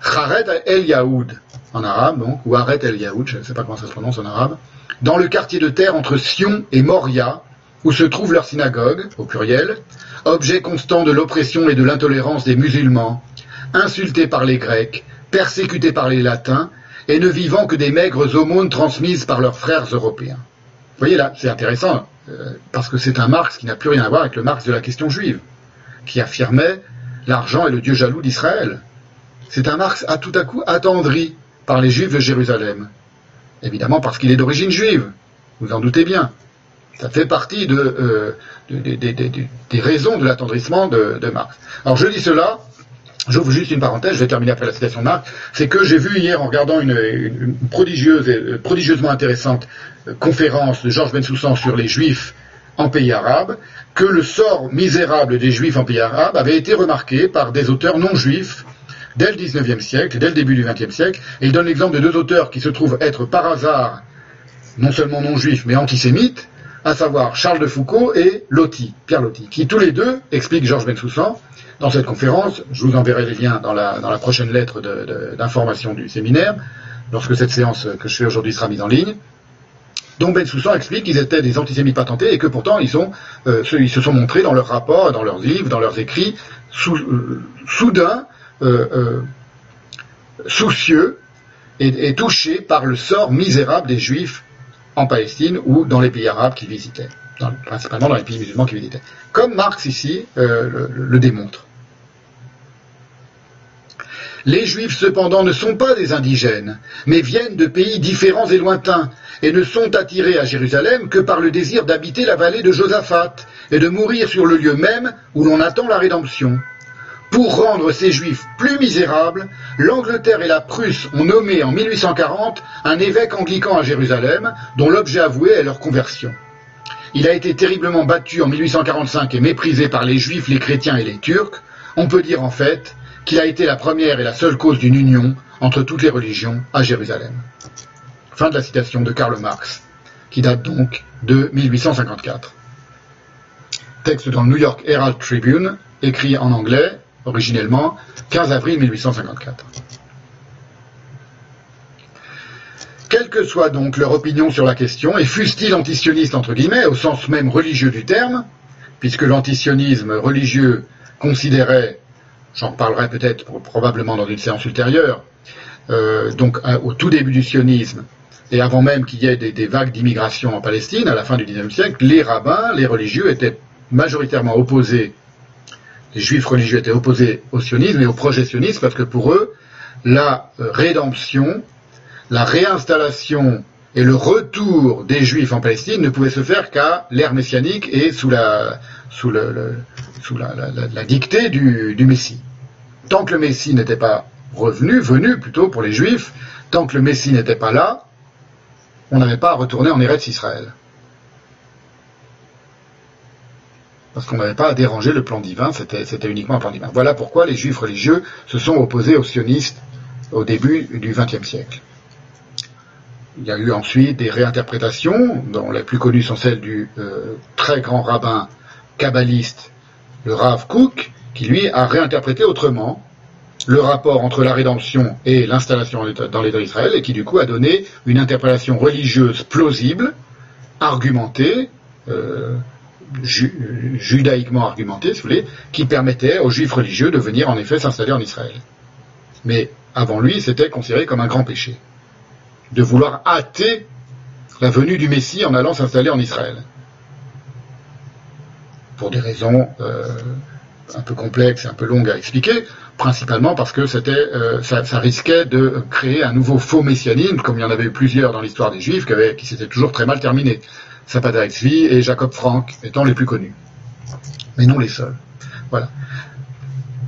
S1: Kharet el Yaoud, en arabe donc, ou Aret el Yaoud, je ne sais pas comment ça se prononce en arabe, dans le quartier de terre entre Sion et Moria, où se trouve leur synagogue, au pluriel, objet constant de l'oppression et de l'intolérance des musulmans, insultés par les Grecs, persécutés par les Latins, et ne vivant que des maigres aumônes transmises par leurs frères européens. Vous voyez là, c'est intéressant, euh, parce que c'est un Marx qui n'a plus rien à voir avec le Marx de la question juive, qui affirmait l'argent est le dieu jaloux d'Israël. C'est un Marx à tout à coup attendri par les Juifs de Jérusalem. Évidemment parce qu'il est d'origine juive, vous en doutez bien. Ça fait partie euh, des raisons de l'attendrissement de, Marx. Alors je dis cela J'ouvre juste une parenthèse, je vais terminer après la citation de Marc, c'est que j'ai vu hier en regardant une, prodigieuse euh, prodigieusement intéressante euh, conférence de Georges Bensoussan sur les juifs en pays arabe, que le sort misérable des juifs en pays arabe avait été remarqué par des auteurs non juifs dès le XIXe siècle, dès le début du XXe siècle, et il donne l'exemple de deux auteurs qui se trouvent être par hasard non seulement non juifs, mais antisémites, à savoir Charles de Foucault et Loti, Pierre Loti, qui tous les deux, explique Georges Bensoussan, dans cette conférence. Je vous enverrai les liens dans la, dans la prochaine lettre d'information du séminaire, lorsque cette séance que je fais aujourd'hui sera mise en ligne. Donc Ben Soussan explique qu'ils étaient des antisémites patentés et que pourtant euh, ils se sont montrés dans leurs rapports, dans leurs livres, dans leurs écrits, sou, euh, soudain, euh, soucieux et, et, touchés par le sort misérable des juifs en Palestine ou dans les pays arabes qu'ils visitaient, principalement dans les pays musulmans qu'ils visitaient. Comme Marx ici le démontre. Les Juifs cependant ne sont pas des indigènes, mais viennent de pays différents et lointains, et ne sont attirés à Jérusalem que par le désir d'habiter la vallée de Josaphat, et de mourir sur le lieu même où l'on attend la rédemption. Pour rendre ces Juifs plus misérables, l'Angleterre et la Prusse ont nommé en 1840 un évêque anglican à Jérusalem, dont l'objet avoué est leur conversion. Il a été terriblement battu en 1845 et méprisé par les Juifs, les chrétiens et les Turcs. On peut dire en fait qu'il a été la première et la seule cause d'une union entre toutes les religions à Jérusalem. Fin de la citation de Karl Marx, qui date donc de 1854. Texte dans le New York Herald Tribune, écrit en anglais, originellement, 15 avril 1854. Quelle que soit donc leur opinion sur la question, et fussent-ils antisionistes entre guillemets, au sens même religieux du terme, puisque l'antisionisme religieux considérait j'en parlerai peut-être probablement dans une séance ultérieure, euh, donc au tout début du sionisme, et avant même qu'il y ait des, vagues d'immigration en Palestine, à la fin du XIXe siècle, les rabbins, les religieux étaient majoritairement opposés, les juifs religieux étaient opposés au sionisme et au projet sioniste, parce que pour eux, la euh, rédemption, la réinstallation Et le retour des Juifs en Palestine ne pouvait se faire qu'à l'ère messianique et sous la, sous sous la, dictée du, du, Messie. Tant que le Messie n'était pas revenu, venu plutôt pour les Juifs, tant que le Messie n'était pas là, on n'avait pas à retourner en Eretz Israël. Parce qu'on n'avait pas à déranger le plan divin, c'était uniquement un plan divin. Voilà pourquoi les Juifs religieux se sont opposés aux sionistes au début du XXe siècle. Il y a eu ensuite des réinterprétations, dont les plus connues sont celles du euh, très grand rabbin kabbaliste, le Rav Kook, qui lui a réinterprété autrement le rapport entre la rédemption et l'installation dans l'État d'Israël, et qui du coup a donné une interprétation religieuse plausible, argumentée, euh, judaïquement argumentée, si vous voulez, qui permettait aux juifs religieux de venir en effet s'installer en Israël. Mais avant lui, c'était considéré comme un grand péché de vouloir hâter la venue du Messie en allant s'installer en Israël. Pour des raisons euh, un peu complexes un peu longues à expliquer, principalement parce que c'était, euh, ça, risquait de créer un nouveau faux messianisme, comme il y en avait eu plusieurs dans l'histoire des Juifs, qui, s'étaient toujours très mal terminés. Sapata Tzvi et Jacob Frank étant les plus connus, mais non les seuls. Voilà.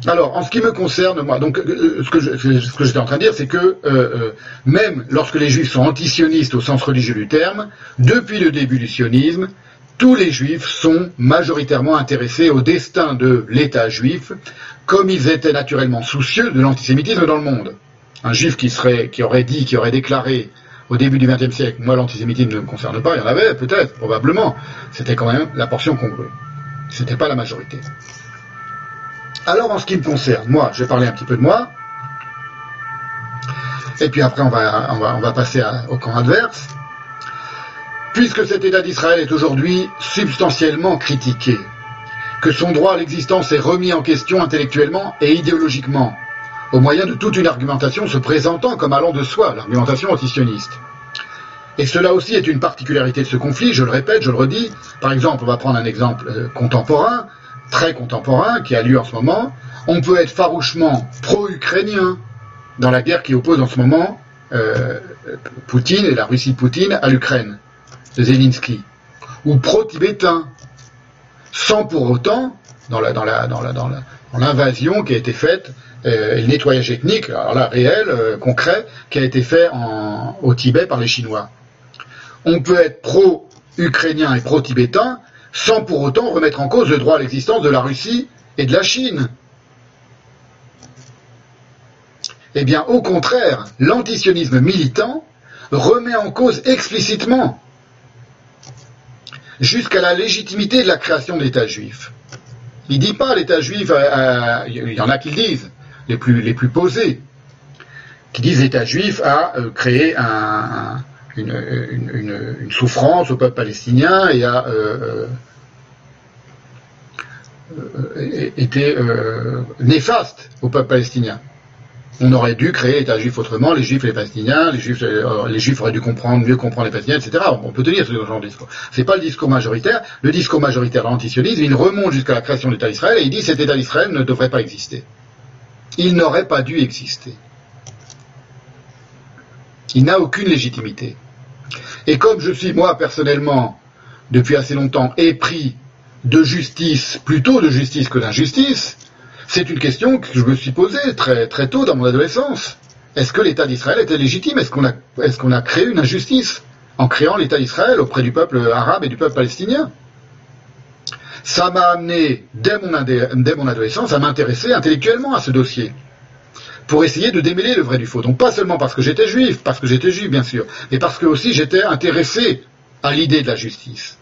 S1: Alors, en ce qui me concerne, moi, donc, euh, ce que, j'étais en train de dire, c'est que euh, même lorsque les juifs sont antisionistes au sens religieux du terme, depuis le début du sionisme, tous les juifs sont majoritairement intéressés au destin de l'État juif, comme ils étaient naturellement soucieux de l'antisémitisme dans le monde. Un juif qui, serait, qui aurait dit, qui aurait déclaré au début du XXe siècle, moi l'antisémitisme ne me concerne pas, il y en avait peut-être, probablement, c'était quand même la portion congrue. C'était pas la majorité. Alors en ce qui me concerne, moi, je vais parler un petit peu de moi, et puis après on va, on va, passer au camp adverse. Puisque cet État d'Israël est aujourd'hui substantiellement critiqué, que son droit à l'existence est remis en question intellectuellement et idéologiquement, au moyen de toute une argumentation se présentant comme allant de soi, l'argumentation antisioniste. Et cela aussi est une particularité de ce conflit, je le répète, je le redis. Par exemple, on va prendre un exemple euh, contemporain, très contemporain qui a lieu en ce moment, on peut être farouchement pro-ukrainien dans la guerre qui oppose en ce moment euh, Poutine et la Russie Poutine à l'Ukraine, de Zelensky, ou pro-tibétain, sans pour autant, dans l'invasion qui a été faite, euh, le nettoyage ethnique, alors réel, euh, concret, qui a été fait au Tibet par les Chinois. On peut être pro-ukrainien et pro-tibétain sans pour autant remettre en cause le droit à l'existence de la Russie et de la Chine. Eh bien, au contraire, l'antisionisme militant remet en cause explicitement jusqu'à la légitimité de la création de l'État juif. Il ne dit pas l'État juif, euh, euh, il y en a qui le disent, les plus, les plus posés, qui disent l'État juif a euh, créé un, une, souffrance au peuple palestinien et a été néfaste au peuple palestinien. On aurait dû créer l'État juif autrement, les juifs et les palestiniens, les juifs, les juifs auraient dû comprendre, mieux comprendre les palestiniens, etc. On peut tenir ce genre de discours. C'est pas le discours majoritaire. Le discours majoritaire antisionisme, il remonte jusqu'à la création de l'État d'Israël et il dit cet État d'Israël ne devrait pas exister. Il n'aurait pas dû exister. Il n'a aucune légitimité. Et comme je suis, moi, personnellement, depuis assez longtemps, épris de justice, plutôt de justice que d'injustice, c'est une question que je me suis posée très, tôt dans mon adolescence. Est-ce que l'État d'Israël était légitime? Est-ce qu'on a, créé une injustice en créant l'État d'Israël auprès du peuple arabe et du peuple palestinien? Ça m'a amené, dès mon, dès mon adolescence, à m'intéresser intellectuellement à ce dossier pour essayer de démêler le vrai du faux. Donc pas seulement parce que j'étais juif, parce que j'étais juif bien sûr, mais parce que aussi j'étais intéressé à l'idée de la justice,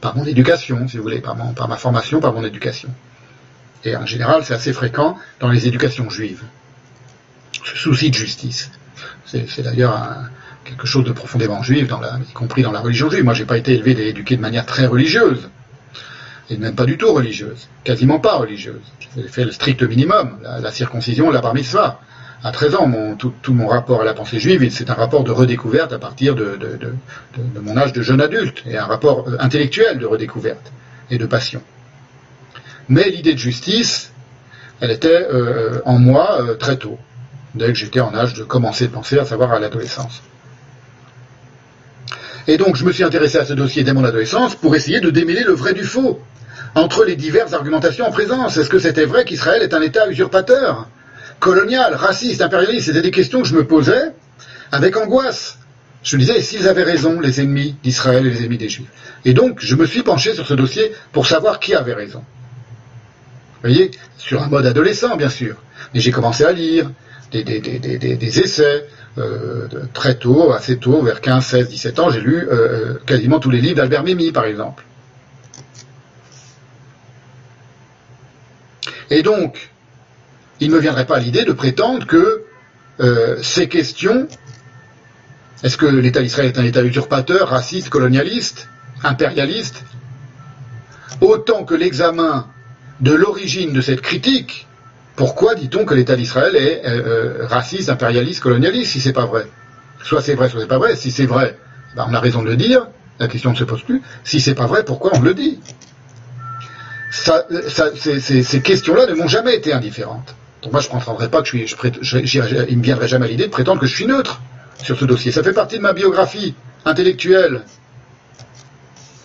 S1: par mon éducation, si vous voulez, par, ma formation, par mon éducation. Et en général, c'est assez fréquent dans les éducations juives, ce souci de justice. C'est d'ailleurs quelque chose de profondément juif, y compris dans la religion juive. Moi, j'ai pas été élevé et éduqué de manière très religieuse et même pas du tout religieuse, quasiment pas religieuse. J'ai fait le strict minimum, la, circoncision, la bar mitzvah à 13 ans, mon, tout, mon rapport à la pensée juive, c'est un rapport de redécouverte à partir de, mon âge de jeune adulte, et un rapport intellectuel de redécouverte et de passion. Mais l'idée de justice, elle était euh, en moi euh, très tôt, dès que j'étais en âge de commencer à penser, à savoir à l'adolescence. Et donc, je me suis intéressé à ce dossier dès mon adolescence pour essayer de démêler le vrai du faux entre les diverses argumentations en présence. Est-ce que c'était vrai qu'Israël est un État usurpateur, colonial, raciste, impérialiste? C'était des questions que je me posais avec angoisse. Je me disais, s'ils avaient raison, les ennemis d'Israël et les ennemis des Juifs. Et donc, je me suis penché sur ce dossier pour savoir qui avait raison. Vous voyez, sur un mode adolescent, bien sûr. Mais j'ai commencé à lire des, essais, euh, très tôt, assez tôt, vers 15, 16, 17 ans, j'ai lu euh, quasiment tous les livres d'Albert Memmi, par exemple. Et donc, il ne me viendrait pas l'idée de prétendre que euh, ces questions, est-ce que l'État d'Israël est un État usurpateur, raciste, colonialiste, impérialiste, autant que l'examen de l'origine de cette critique, pourquoi dit-on que l'État d'Israël est euh, euh, raciste, impérialiste, colonialiste, si c'est pas vrai? Soit c'est vrai, soit c'est pas vrai. Si c'est vrai, ben, on a raison de le dire, la question ne se pose plus. Si c'est pas vrai, pourquoi on le dit? Ça, ces, questions-là ne m'ont jamais été indifférentes. Donc moi, je ne comprendrais pas que je suis, je, il me viendrait jamais à l'idée de prétendre que je suis neutre sur ce dossier. Ça fait partie de ma biographie intellectuelle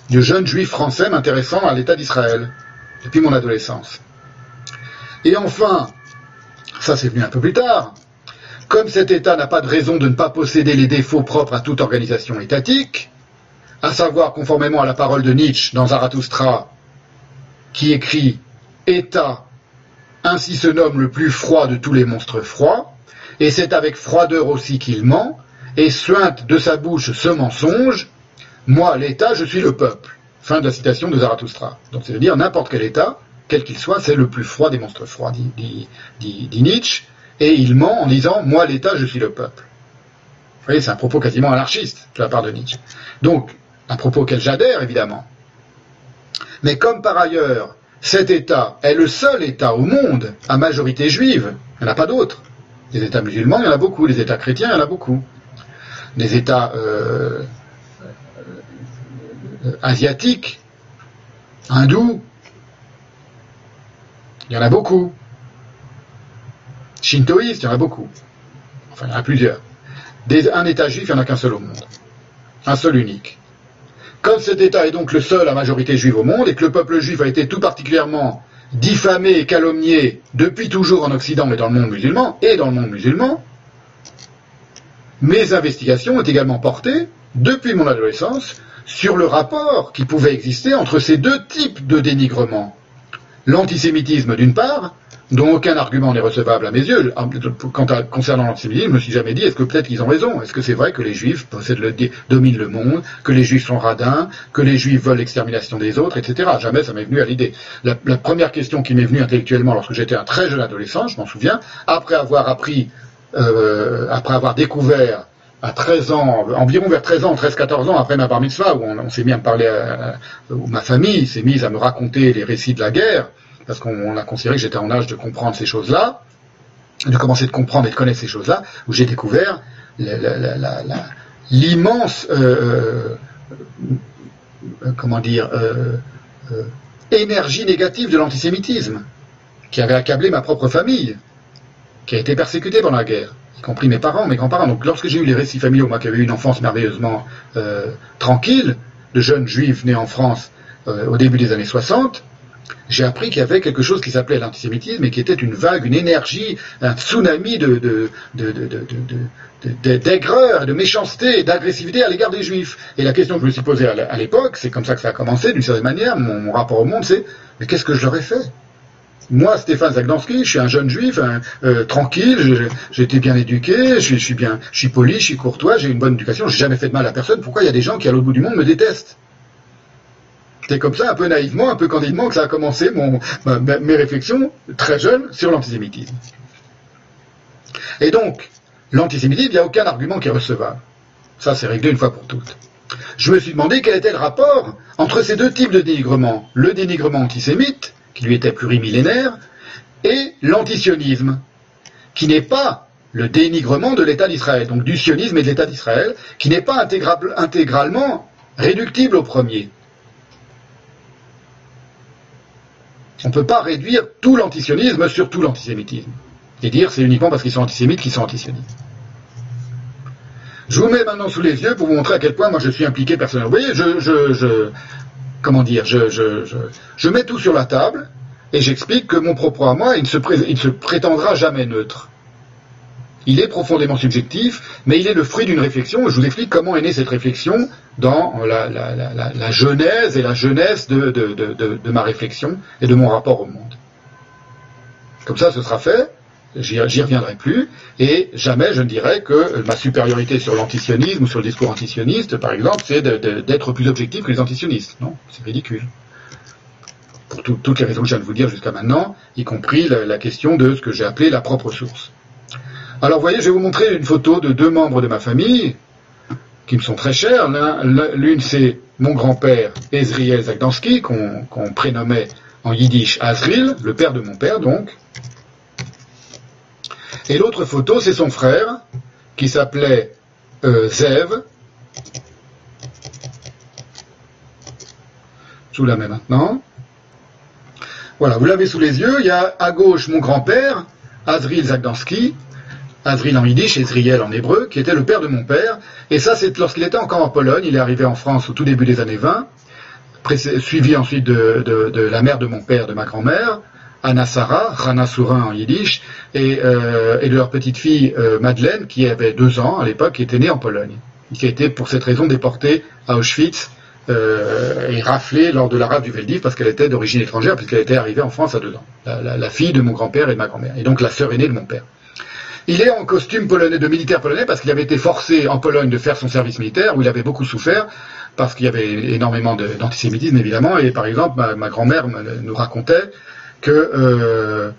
S1: de jeune juif français m'intéressant à l'État d'Israël depuis mon adolescence. Et enfin, ça c'est venu un peu plus tard, comme cet État n'a pas de raison de ne pas posséder les défauts propres à toute organisation étatique, à savoir conformément à la parole de Nietzsche dans Zarathustra, qui écrit État, ainsi se nomme le plus froid de tous les monstres froids, et c'est avec froideur aussi qu'il ment, et suinte de sa bouche ce mensonge, moi l'État, je suis le peuple. Fin de la citation de Zarathustra. Donc c'est-à-dire n'importe quel État, quel qu'il soit, c'est le plus froid des monstres froids, dit, Nietzsche, et il ment en disant Moi l'État, je suis le peuple. Vous voyez, c'est un propos quasiment anarchiste de la part de Nietzsche. Donc, un propos auquel j'adhère, évidemment. Mais comme par ailleurs, cet État est le seul État au monde à majorité juive, il n'y en a pas d'autres. Les États musulmans, il y en a beaucoup. Les États chrétiens, il y en a beaucoup. Les États euh, asiatiques, hindous, il y en a beaucoup. Shintoïstes, il y en a beaucoup. Enfin, il y en a plusieurs. un État juif, il n'y en a qu'un seul au monde. Un seul unique. Comme cet État est donc le seul à majorité juive au monde, et que le peuple juif a été tout particulièrement diffamé et calomnié depuis toujours en Occident et dans le monde musulman, et dans le monde musulman, mes investigations ont également porté, depuis mon adolescence, sur le rapport qui pouvait exister entre ces deux types de dénigrement. L'antisémitisme d'une part, dont aucun argument n'est recevable à mes yeux. Quant à, concernant l'antisémitisme, je me suis jamais dit, est-ce que peut-être qu'ils ont raison? Est-ce que c'est vrai que les juifs possèdent le, dominent le monde, que les juifs sont radins, que les juifs veulent l'extermination des autres, etc. Jamais ça m'est venu à l'idée. La, première question qui m'est venue intellectuellement lorsque j'étais un très jeune adolescent, je m'en souviens, après avoir appris, euh, après avoir découvert à 13 ans, environ vers 13 ans, 13-14 ans après ma bar mitzvah, où on, s'est mis à me parler, où ma famille s'est mise à me raconter les récits de la guerre, parce qu'on a considéré que j'étais en âge de comprendre ces choses-là, de commencer de comprendre et de connaître ces choses-là, où j'ai découvert l'immense, euh, euh, comment dire, euh, énergie négative de l'antisémitisme, qui avait accablé ma propre famille, qui a été persécutée pendant la guerre, compris mes parents, mes grands-parents. Donc lorsque j'ai eu les récits familiaux, moi qui avais eu une enfance merveilleusement tranquille, de jeunes juifs nés en France au début des années 60, j'ai appris qu'il y avait quelque chose qui s'appelait l'antisémitisme et qui était une vague, une énergie, un tsunami de, de, d'aigreur, de méchanceté, d'agressivité à l'égard des juifs. Et la question que je me suis posée à l'époque, c'est comme ça que ça a commencé, d'une certaine manière, mon, rapport au monde, c'est mais qu'est-ce que je leur ai fait? Moi, Stéphane Zagdansky, je suis un jeune juif, euh, tranquille, j'ai été bien éduqué, je, suis bien, je suis poli, je suis courtois, j'ai une bonne éducation, j'ai jamais fait de mal à personne. Pourquoi il y a des gens qui, à l'autre bout du monde, me détestent? C'est comme ça, un peu naïvement, un peu candidement, que ça a commencé mes réflexions très jeunes sur l'antisémitisme. Et donc, l'antisémitisme, il n'y a aucun argument qui est recevable. Ça, c'est réglé une fois pour toutes. Je me suis demandé quel était le rapport entre ces deux types de dénigrement. Le dénigrement antisémite, qui lui était plurimillénaire, et l'antisionisme, qui n'est pas le dénigrement de l'État d'Israël, donc du sionisme et de l'État d'Israël, qui n'est pas intégralement réductible au premier. On ne peut pas réduire tout l'antisionisme sur tout l'antisémitisme. Et dire c'est uniquement parce qu'ils sont antisémites qu'ils sont antisionistes. Je vous mets maintenant sous les yeux pour vous montrer à quel point moi je suis impliqué personnellement. Vous voyez, je, comment dire, je, mets tout sur la table et j'explique que mon propos à moi, il ne se, prétendra jamais neutre. Il est profondément subjectif, mais il est le fruit d'une réflexion. Je vous explique comment est née cette réflexion dans la, genèse et la jeunesse de, de, de, de, ma réflexion et de mon rapport au monde. Comme ça, ce sera fait. J'y reviendrai plus, et jamais je ne dirais que ma supériorité sur l'antisionisme ou sur le discours antisioniste, par exemple, c'est d'être plus objectif que les antisionistes. Non, c'est ridicule. Pour toutes les raisons que je viens de vous dire jusqu'à maintenant, y compris la question de ce que j'ai appelé la propre source. Alors, vous voyez, je vais vous montrer une photo de deux membres de ma famille qui me sont très chers. L'une, c'est mon grand-père, Ezriel Zagdansky, qu'on prénommait en yiddish Azril, le père de mon père, donc. Et l'autre photo, c'est son frère, qui s'appelait euh, Zev. Je vous la mets maintenant. Voilà, vous l'avez sous les yeux. Il y a à gauche mon grand-père, Azril Zagdansky, Azril en yiddish et Zriel en hébreu, qui était le père de mon père. Et ça, c'est lorsqu'il était encore en Pologne. Il est arrivé en France au tout début des années 20, suivi ensuite de, la mère de mon père, de ma grand-mère, Anna Sarah, Rana Sourin en yiddish, et, euh, de leur petite fille euh, Madeleine, qui avait deux ans à l'époque, qui était née en Pologne, qui a été pour cette raison déportée à Auschwitz euh, et raflée lors de la rafle du Veldiv parce qu'elle était d'origine étrangère, puisqu'elle était arrivée en France à deux ans. La, la fille de mon grand-père et de ma grand-mère, et donc la sœur aînée de mon père. Il est en costume polonais de militaire polonais parce qu'il avait été forcé en Pologne de faire son service militaire où il avait beaucoup souffert parce qu'il y avait énormément d'antisémitisme évidemment et par exemple ma, grand-mère nous racontait que euh,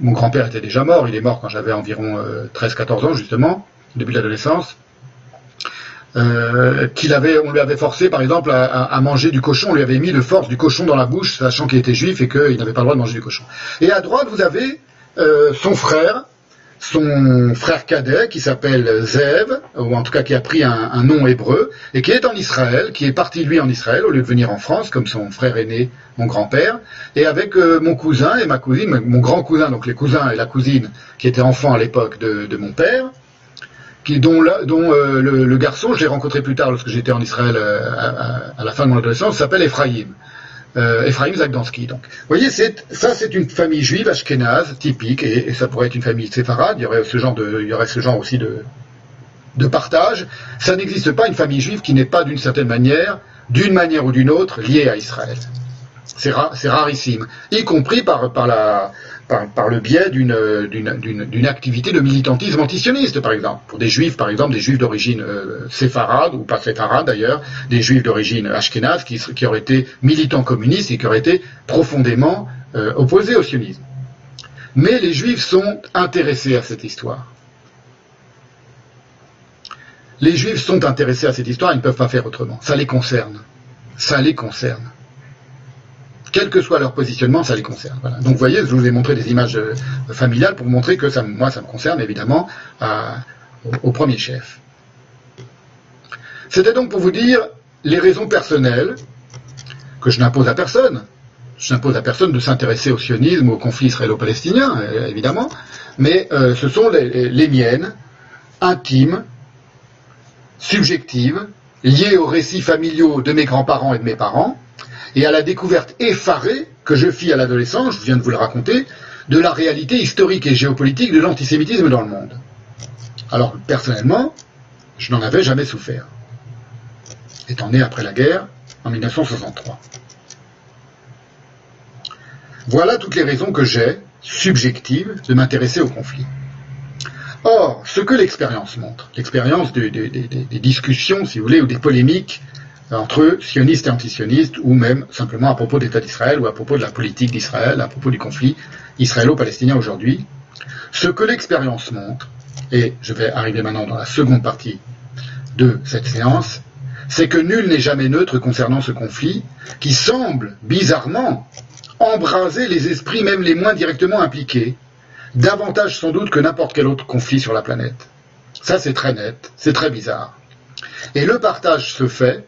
S1: mon, grand-père était déjà mort, il est mort quand j'avais environ 13-14 euh, ans justement, début de l'adolescence. Euh, qu'il avait, on lui avait forcé, par exemple, à, manger du cochon. On lui avait mis de force du cochon dans la bouche, sachant qu'il était juif et qu'il n'avait pas le droit de manger du cochon. Et à droite, vous avez son frère, son frère cadet qui s'appelle Zev, ou en tout cas qui a pris un, nom hébreu, et qui est en Israël, qui est parti lui en Israël au lieu de venir en France, comme son frère aîné, mon grand-père, et avec euh, mon cousin et ma cousine, mon grand cousin, donc les cousins et la cousine qui étaient enfants à l'époque de, mon père, qui, dont, dont euh, le, garçon, je l'ai rencontré plus tard lorsque j'étais en Israël euh, à, la fin de mon adolescence, s'appelle Ephraim euh, Ephraim Zagdansky. Donc, vous voyez, ça c'est une famille juive ashkénaze typique, et, ça pourrait être une famille séfarade. Il y aurait ce genre de, il y aurait ce genre aussi de, partage. Ça n'existe pas une famille juive qui n'est pas d'une certaine manière, d'une manière ou d'une autre, liée à Israël. C'est rarissime, y compris par, par la, par, le biais d'une activité de militantisme antisioniste, par exemple. Pour des juifs, par exemple, des juifs d'origine euh, séfarade, ou pas séfarade d'ailleurs, des juifs d'origine ashkénaze qui, qui, auraient été militants communistes et qui auraient été profondément euh, opposés au sionisme. Mais les juifs sont intéressés à cette histoire. Les juifs sont intéressés à cette histoire, ils ne peuvent pas faire autrement. Ça les concerne. Ça les concerne quel que soit leur positionnement, ça les concerne. Donc vous voyez, je vous ai montré des images euh, familiales pour montrer que ça, moi, ça me concerne évidemment au, premier chef. C'était donc pour vous dire les raisons personnelles que je n'impose à personne. Je n'impose à personne de s'intéresser au sionisme, au conflit israélo-palestinien, euh, évidemment, mais euh, ce sont les miennes, intimes, subjectives, liées aux récits familiaux de mes grands-parents et de mes parents, et à la découverte effarée que je fis à l'adolescence, je viens de vous le raconter, de la réalité historique et géopolitique de l'antisémitisme dans le monde. Alors, personnellement, je n'en avais jamais souffert, étant né après la guerre, en 1963. Voilà toutes les raisons que j'ai, subjectives, de m'intéresser au conflit. Or, ce que l'expérience montre, l'expérience des discussions, si vous voulez, ou des polémiques entre sionistes et antisionistes, ou même simplement à propos de l'État d'Israël, ou à propos de la politique d'Israël, à propos du conflit israélo-palestinien aujourd'hui. Ce que l'expérience montre, et je vais arriver maintenant dans la seconde partie de cette séance, c'est que nul n'est jamais neutre concernant ce conflit, qui semble, bizarrement, embraser les esprits même les moins directement impliqués, davantage sans doute que n'importe quel autre conflit sur la planète. Ça c'est très net, c'est très bizarre. Et le partage se fait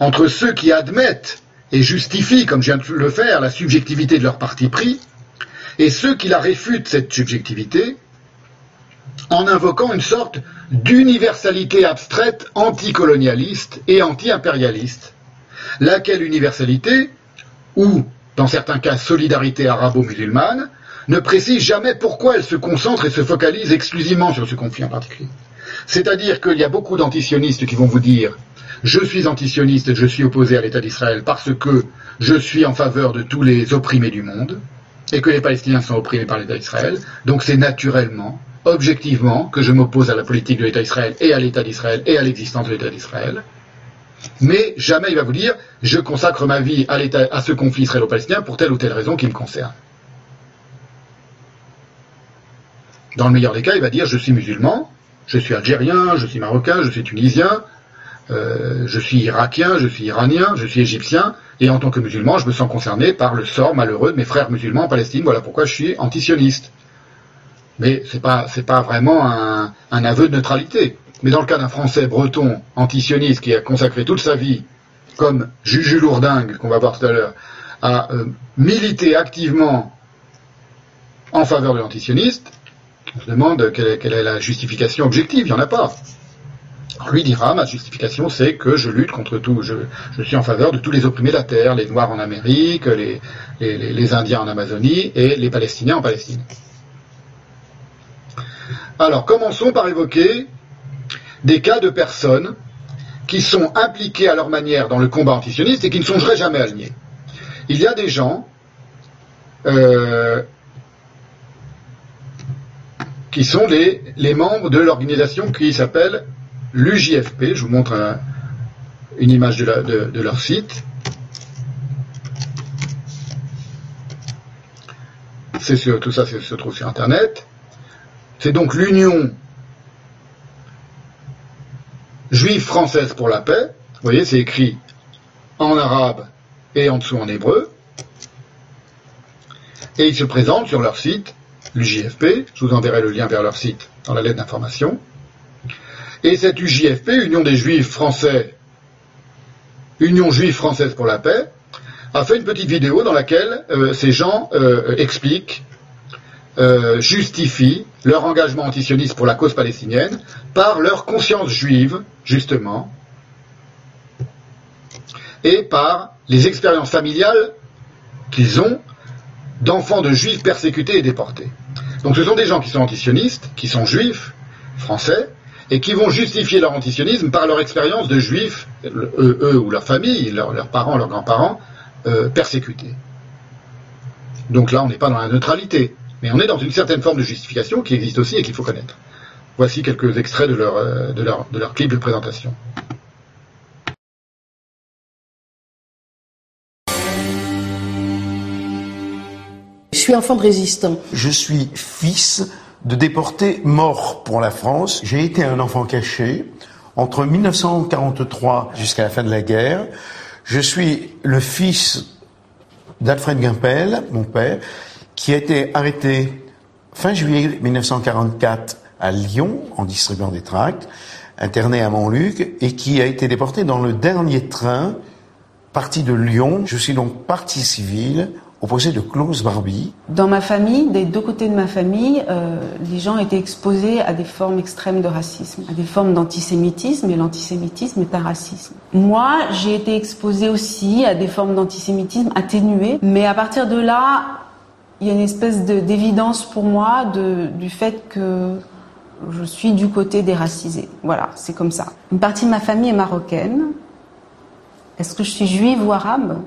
S1: entre ceux qui admettent et justifient, comme je viens de le faire, la subjectivité de leur parti pris, et ceux qui la réfutent, cette subjectivité, en invoquant une sorte d'universalité abstraite anticolonialiste et anti-impérialiste, laquelle universalité, ou dans certains cas solidarité arabo-musulmane, ne précise jamais pourquoi elle se concentre et se focalise exclusivement sur ce conflit en particulier. C'est-à-dire qu'il y a beaucoup d'antisionistes qui vont vous dire je suis antisioniste, je suis opposé à l'État d'Israël parce que je suis en faveur de tous les opprimés du monde et que les Palestiniens sont opprimés par l'État d'Israël. Donc c'est naturellement, objectivement, que je m'oppose à la politique de l'État d'Israël et à l'État d'Israël et à l'existence de l'État d'Israël. Mais jamais il va vous dire je consacre ma vie à, à ce conflit israélo-palestinien pour telle ou telle raison qui me concerne. Dans le meilleur des cas, il va dire je suis musulman, je suis algérien, je suis marocain, je suis tunisien, euh, je suis irakien, je suis iranien, je suis égyptien, et en tant que musulman, je me sens concerné par le sort malheureux de mes frères musulmans en Palestine. Voilà pourquoi je suis antisioniste. Mais pas c'est pas vraiment un, aveu de neutralité. Mais dans le cas d'un Français breton antisioniste qui a consacré toute sa vie, comme Juju Lourdingue qu'on va voir tout à l'heure, à euh, militer activement en faveur de l'antisioniste, on se demande quelle est, quelle est la justification objective. Il n'y en a pas lui dira, ma justification, c'est que je lutte contre tout, je, suis en faveur de tous les opprimés de la terre, les Noirs en Amérique, les, Indiens en Amazonie et les Palestiniens en Palestine. Alors, commençons par évoquer des cas de personnes qui sont impliquées à leur manière dans le combat antisioniste et qui ne songeraient jamais à le nier. Il y a des gens euh, qui sont les membres de l'organisation qui s'appelle l'UJFP, je vous montre une image de, leur site. C'est tout ça se trouve sur Internet. C'est donc l'Union juive française pour la paix. Vous voyez, c'est écrit en arabe et en dessous en hébreu. Et ils se présentent sur leur site, l'UJFP. Je vous enverrai le lien vers leur site dans la lettre d'information. Et cette UJFP, Union des Juifs français, Union juive française pour la paix, a fait une petite vidéo dans laquelle euh, ces gens euh, expliquent, euh, justifient leur engagement antisioniste pour la cause palestinienne par leur conscience juive, justement, et par les expériences familiales qu'ils ont d'enfants de juifs persécutés et déportés. Donc ce sont des gens qui sont antisionistes, qui sont juifs, français, et qui vont justifier leur antisionisme par leur expérience de juifs, eux, ou leur famille, leurs parents, leurs grands-parents, euh, persécutés. Donc là, on n'est pas dans la neutralité, mais on est dans une certaine forme de justification qui existe aussi et qu'il faut connaître. Voici quelques extraits de leur, euh, de leur, de leur clip de présentation.
S4: Je suis enfant de résistant.
S5: Je suis fils de déportés morts pour la France. J'ai été un enfant caché entre 1943 jusqu'à la fin de la guerre. Je suis le fils d'Alfred Gimpel, mon père, qui a été arrêté fin juillet 1944 à Lyon en distribuant des tracts, interné à Montluc et qui a été déporté dans le dernier train parti de Lyon. Je suis donc parti civil opposé de Klaus Barbie.
S6: Dans ma famille, des deux côtés de ma famille, euh, les gens étaient exposés à des formes extrêmes de racisme, à des formes d'antisémitisme, et l'antisémitisme est un racisme. Moi, j'ai été exposée aussi à des formes d'antisémitisme atténuées, mais à partir de là, il y a une espèce d'évidence pour moi du fait que je suis du côté des racisés. Voilà, c'est comme ça. Une partie de ma famille est marocaine. Est-ce que je suis juive ou arabe?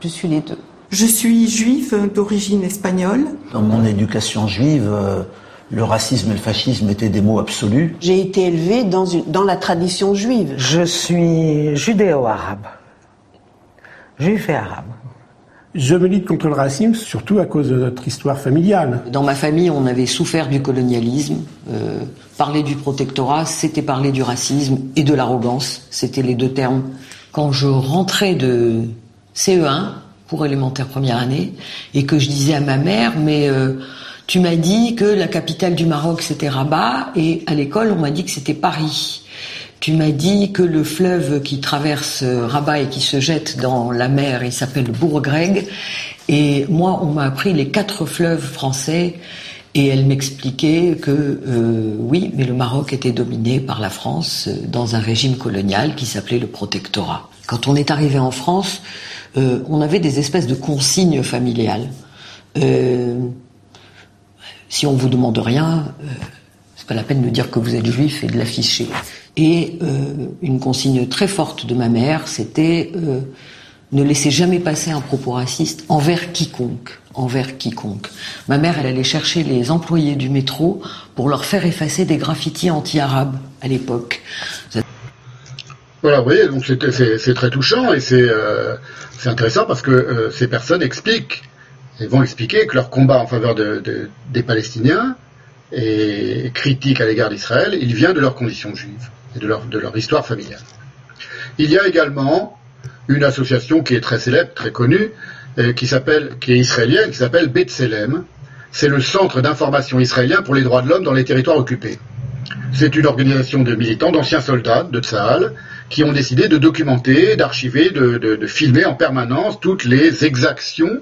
S6: Je suis les deux.
S7: Je suis juive d'origine espagnole.
S8: Dans mon éducation juive, euh, le racisme et le fascisme étaient des mots absolus.
S4: J'ai été élevée dans, dans la tradition juive.
S9: Je suis judéo-arabe. Juif et arabe.
S10: Je milite contre le racisme surtout à cause de notre histoire familiale.
S11: Dans ma famille, on avait souffert du colonialisme. Euh, parler du protectorat, c'était parler du racisme et de l'arrogance. C'était les deux termes. Quand je rentrais de, CE1 pour élémentaire première année et que je disais à ma mère mais euh, tu m'as dit que la capitale du Maroc c'était Rabat et à l'école on m'a dit que c'était Paris. Tu m'as dit que le fleuve qui traverse euh, Rabat et qui se jette dans la mer, il s'appelle Bourgreg. Et moi, on m'a appris les quatre fleuves français Et elle m'expliquait que euh, oui, mais le Maroc était dominé par la France dans un régime colonial qui s'appelait le protectorat. Quand on est arrivé en France, euh, on avait des espèces de consignes familiales. si on vous demande rien, c'est pas la peine de dire que vous êtes juif et de l'afficher. Et une consigne très forte de ma mère, c'était ne laissez jamais passer un propos raciste envers quiconque envers quiconque. Ma mère, elle allait chercher les employés du métro pour leur faire effacer des graffitis anti-arabes à l'époque.
S1: Voilà, vous voyez, donc c'est très touchant et c'est euh, intéressant parce que euh, ces personnes expliquent, et vont expliquer que leur combat en faveur des Palestiniens et critique à l'égard d'Israël, il vient de leurs conditions juives et de leur, histoire familiale. Il y a également une association qui est très célèbre, très connue, euh, qui qui est israélienne, qui s'appelle B'Tselem. C'est le centre d'information israélien pour les droits de l'homme dans les territoires occupés. C'est une organisation de militants, d'anciens soldats de Tsahal, qui ont décidé de documenter, d'archiver, de, filmer en permanence toutes les exactions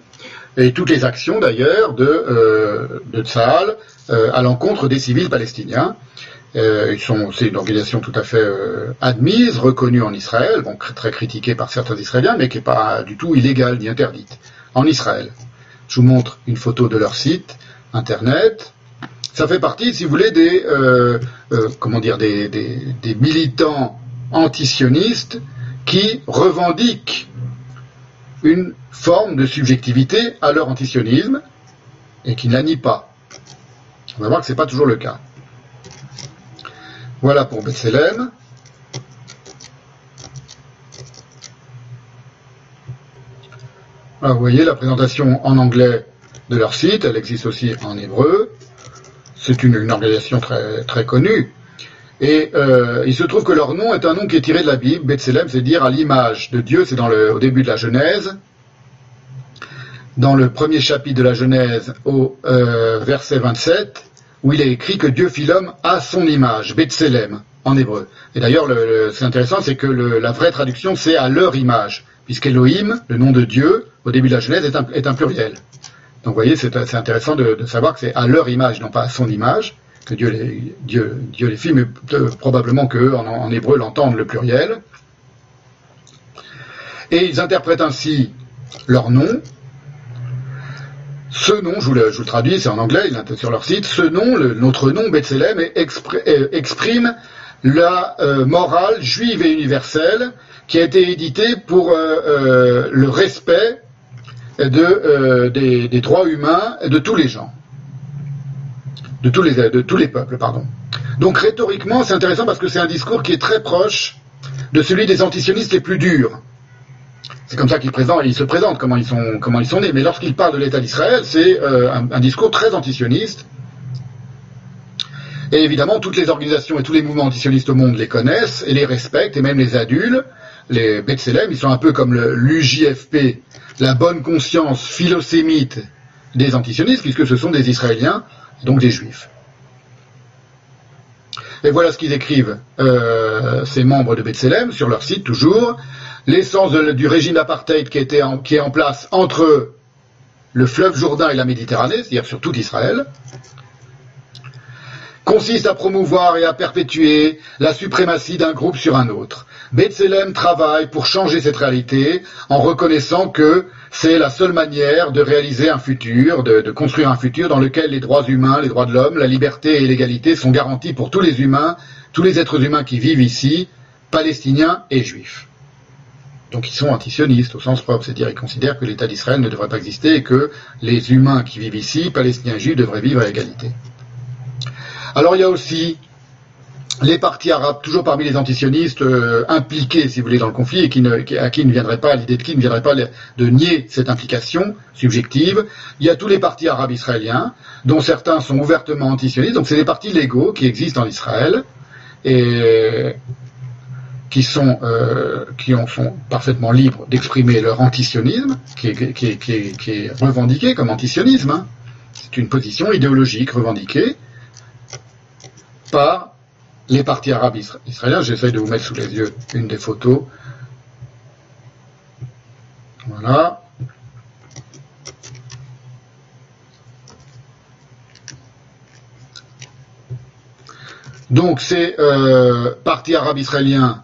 S1: et toutes les actions d'ailleurs de, euh, de Tsahal euh, à l'encontre des civils palestiniens. Euh, c'est une organisation tout à fait euh, admise, reconnue en Israël, bon, très critiquée par certains Israéliens, mais qui n'est pas du tout illégale ni interdite en Israël. Je vous montre une photo de leur site internet. Ça fait partie, si vous voulez, des euh, comment dire, des militants antisionistes qui revendiquent une forme de subjectivité à leur antisionisme et qui ne la nient pas. On va voir que ce n'est pas toujours le cas. Voilà pour Bethléem. vous voyez la présentation en anglais de leur site, elle existe aussi en hébreu. C'est une, organisation très, très connue. Et euh, il se trouve que leur nom est un nom qui est tiré de la Bible. Bethléem, c'est dire à l'image de Dieu, c'est dans le, au début de la Genèse. Dans le premier chapitre de la Genèse, au euh, verset 27, où il est écrit que Dieu fit l'homme à son image, Bethselem, en hébreu. Et d'ailleurs, c'est intéressant, c'est que la vraie traduction, c'est à leur image, puisqu'Elohim, le nom de Dieu, au début de la Genèse, est un, pluriel. Donc vous voyez, c'est intéressant de, savoir que c'est à leur image, non pas à son image, que Dieu les, Dieu, fit, mais probablement qu'eux, en, hébreu, l'entendent le pluriel. Et ils interprètent ainsi leur nom, ce nom, je vous le, traduis, c'est en anglais, il sur leur site, ce nom, notre nom, Bethlehem, euh, exprime la euh, morale juive et universelle qui a été éditée pour euh, le respect de, des, droits humains de tous les gens, de tous les, peuples, pardon. Donc rhétoriquement, c'est intéressant parce que c'est un discours qui est très proche de celui des antisionistes les plus durs. C'est comme ça qu'ils ils se présentent, comment ils sont, comment ils sont nés. Mais lorsqu'ils parlent de l'État d'Israël, c'est euh, un, discours très antisioniste. Et évidemment, toutes les organisations et tous les mouvements antisionistes au monde les connaissent et les respectent, et même les adultes. Les B'Tselem, ils sont un peu comme l'UJFP, la bonne conscience philosémite des antisionistes, puisque ce sont des Israéliens, donc des Juifs. Et voilà ce qu'ils écrivent, euh, ces membres de Bethléem, sur leur site toujours l'essence du régime d'apartheid qui, qui est en place entre le fleuve Jourdain et la Méditerranée, c'est-à-dire sur tout Israël, consiste à promouvoir et à perpétuer la suprématie d'un groupe sur un autre. Bethlehem travaille pour changer cette réalité en reconnaissant que c'est la seule manière de réaliser un futur, de, de, construire un futur dans lequel les droits humains, les droits de l'homme, la liberté et l'égalité sont garantis pour tous les humains, tous les êtres humains qui vivent ici, palestiniens et juifs. Donc ils sont antisionistes au sens propre, c'est-à-dire ils considèrent que l'État d'Israël ne devrait pas exister et que les humains qui vivent ici, palestiniens et juifs, devraient vivre à égalité. Alors il y a aussi les partis arabes, toujours parmi les antisionistes euh, impliqués, si vous voulez, dans le conflit, et à qui ne viendrait pas, l'idée de qui ne viendrait pas de nier cette implication subjective. Il y a tous les partis arabes israéliens, dont certains sont ouvertement antisionistes, donc c'est des partis légaux qui existent en Israël, et qui sont, euh, sont parfaitement libres d'exprimer leur antisionisme, qui est, qui, est, revendiqué comme antisionisme. Hein. C'est une position idéologique revendiquée les partis arabes israéliens. J'essaie de vous mettre sous les yeux une des photos. Voilà. Donc ces euh, partis arabes israéliens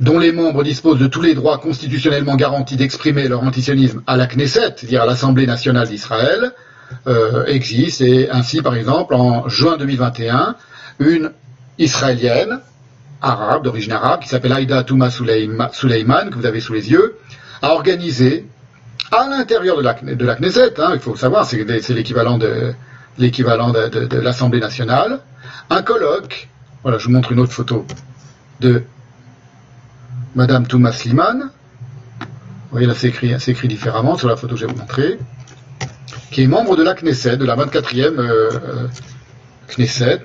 S1: dont les membres disposent de tous les droits constitutionnellement garantis d'exprimer leur antisionisme à la Knesset, c'est-à-dire à l'Assemblée nationale d'Israël, euh, existent. Et ainsi, par exemple, en juin 2021, une Israélienne, arabe, d'origine arabe, qui s'appelle Aïda Touma Suleiman, que vous avez sous les yeux, a organisé, à l'intérieur de la, Knesset, hein, il faut le savoir, c'est l'équivalent de, l'équivalent de, l'Assemblée nationale, un colloque, voilà, je vous montre une autre photo de Madame Thomas Sliman. Vous voyez là, c'est écrit, écrit, différemment sur la photo que je vais vous montrer. Qui est membre de la Knesset, de la 24e euh, euh, Knesset.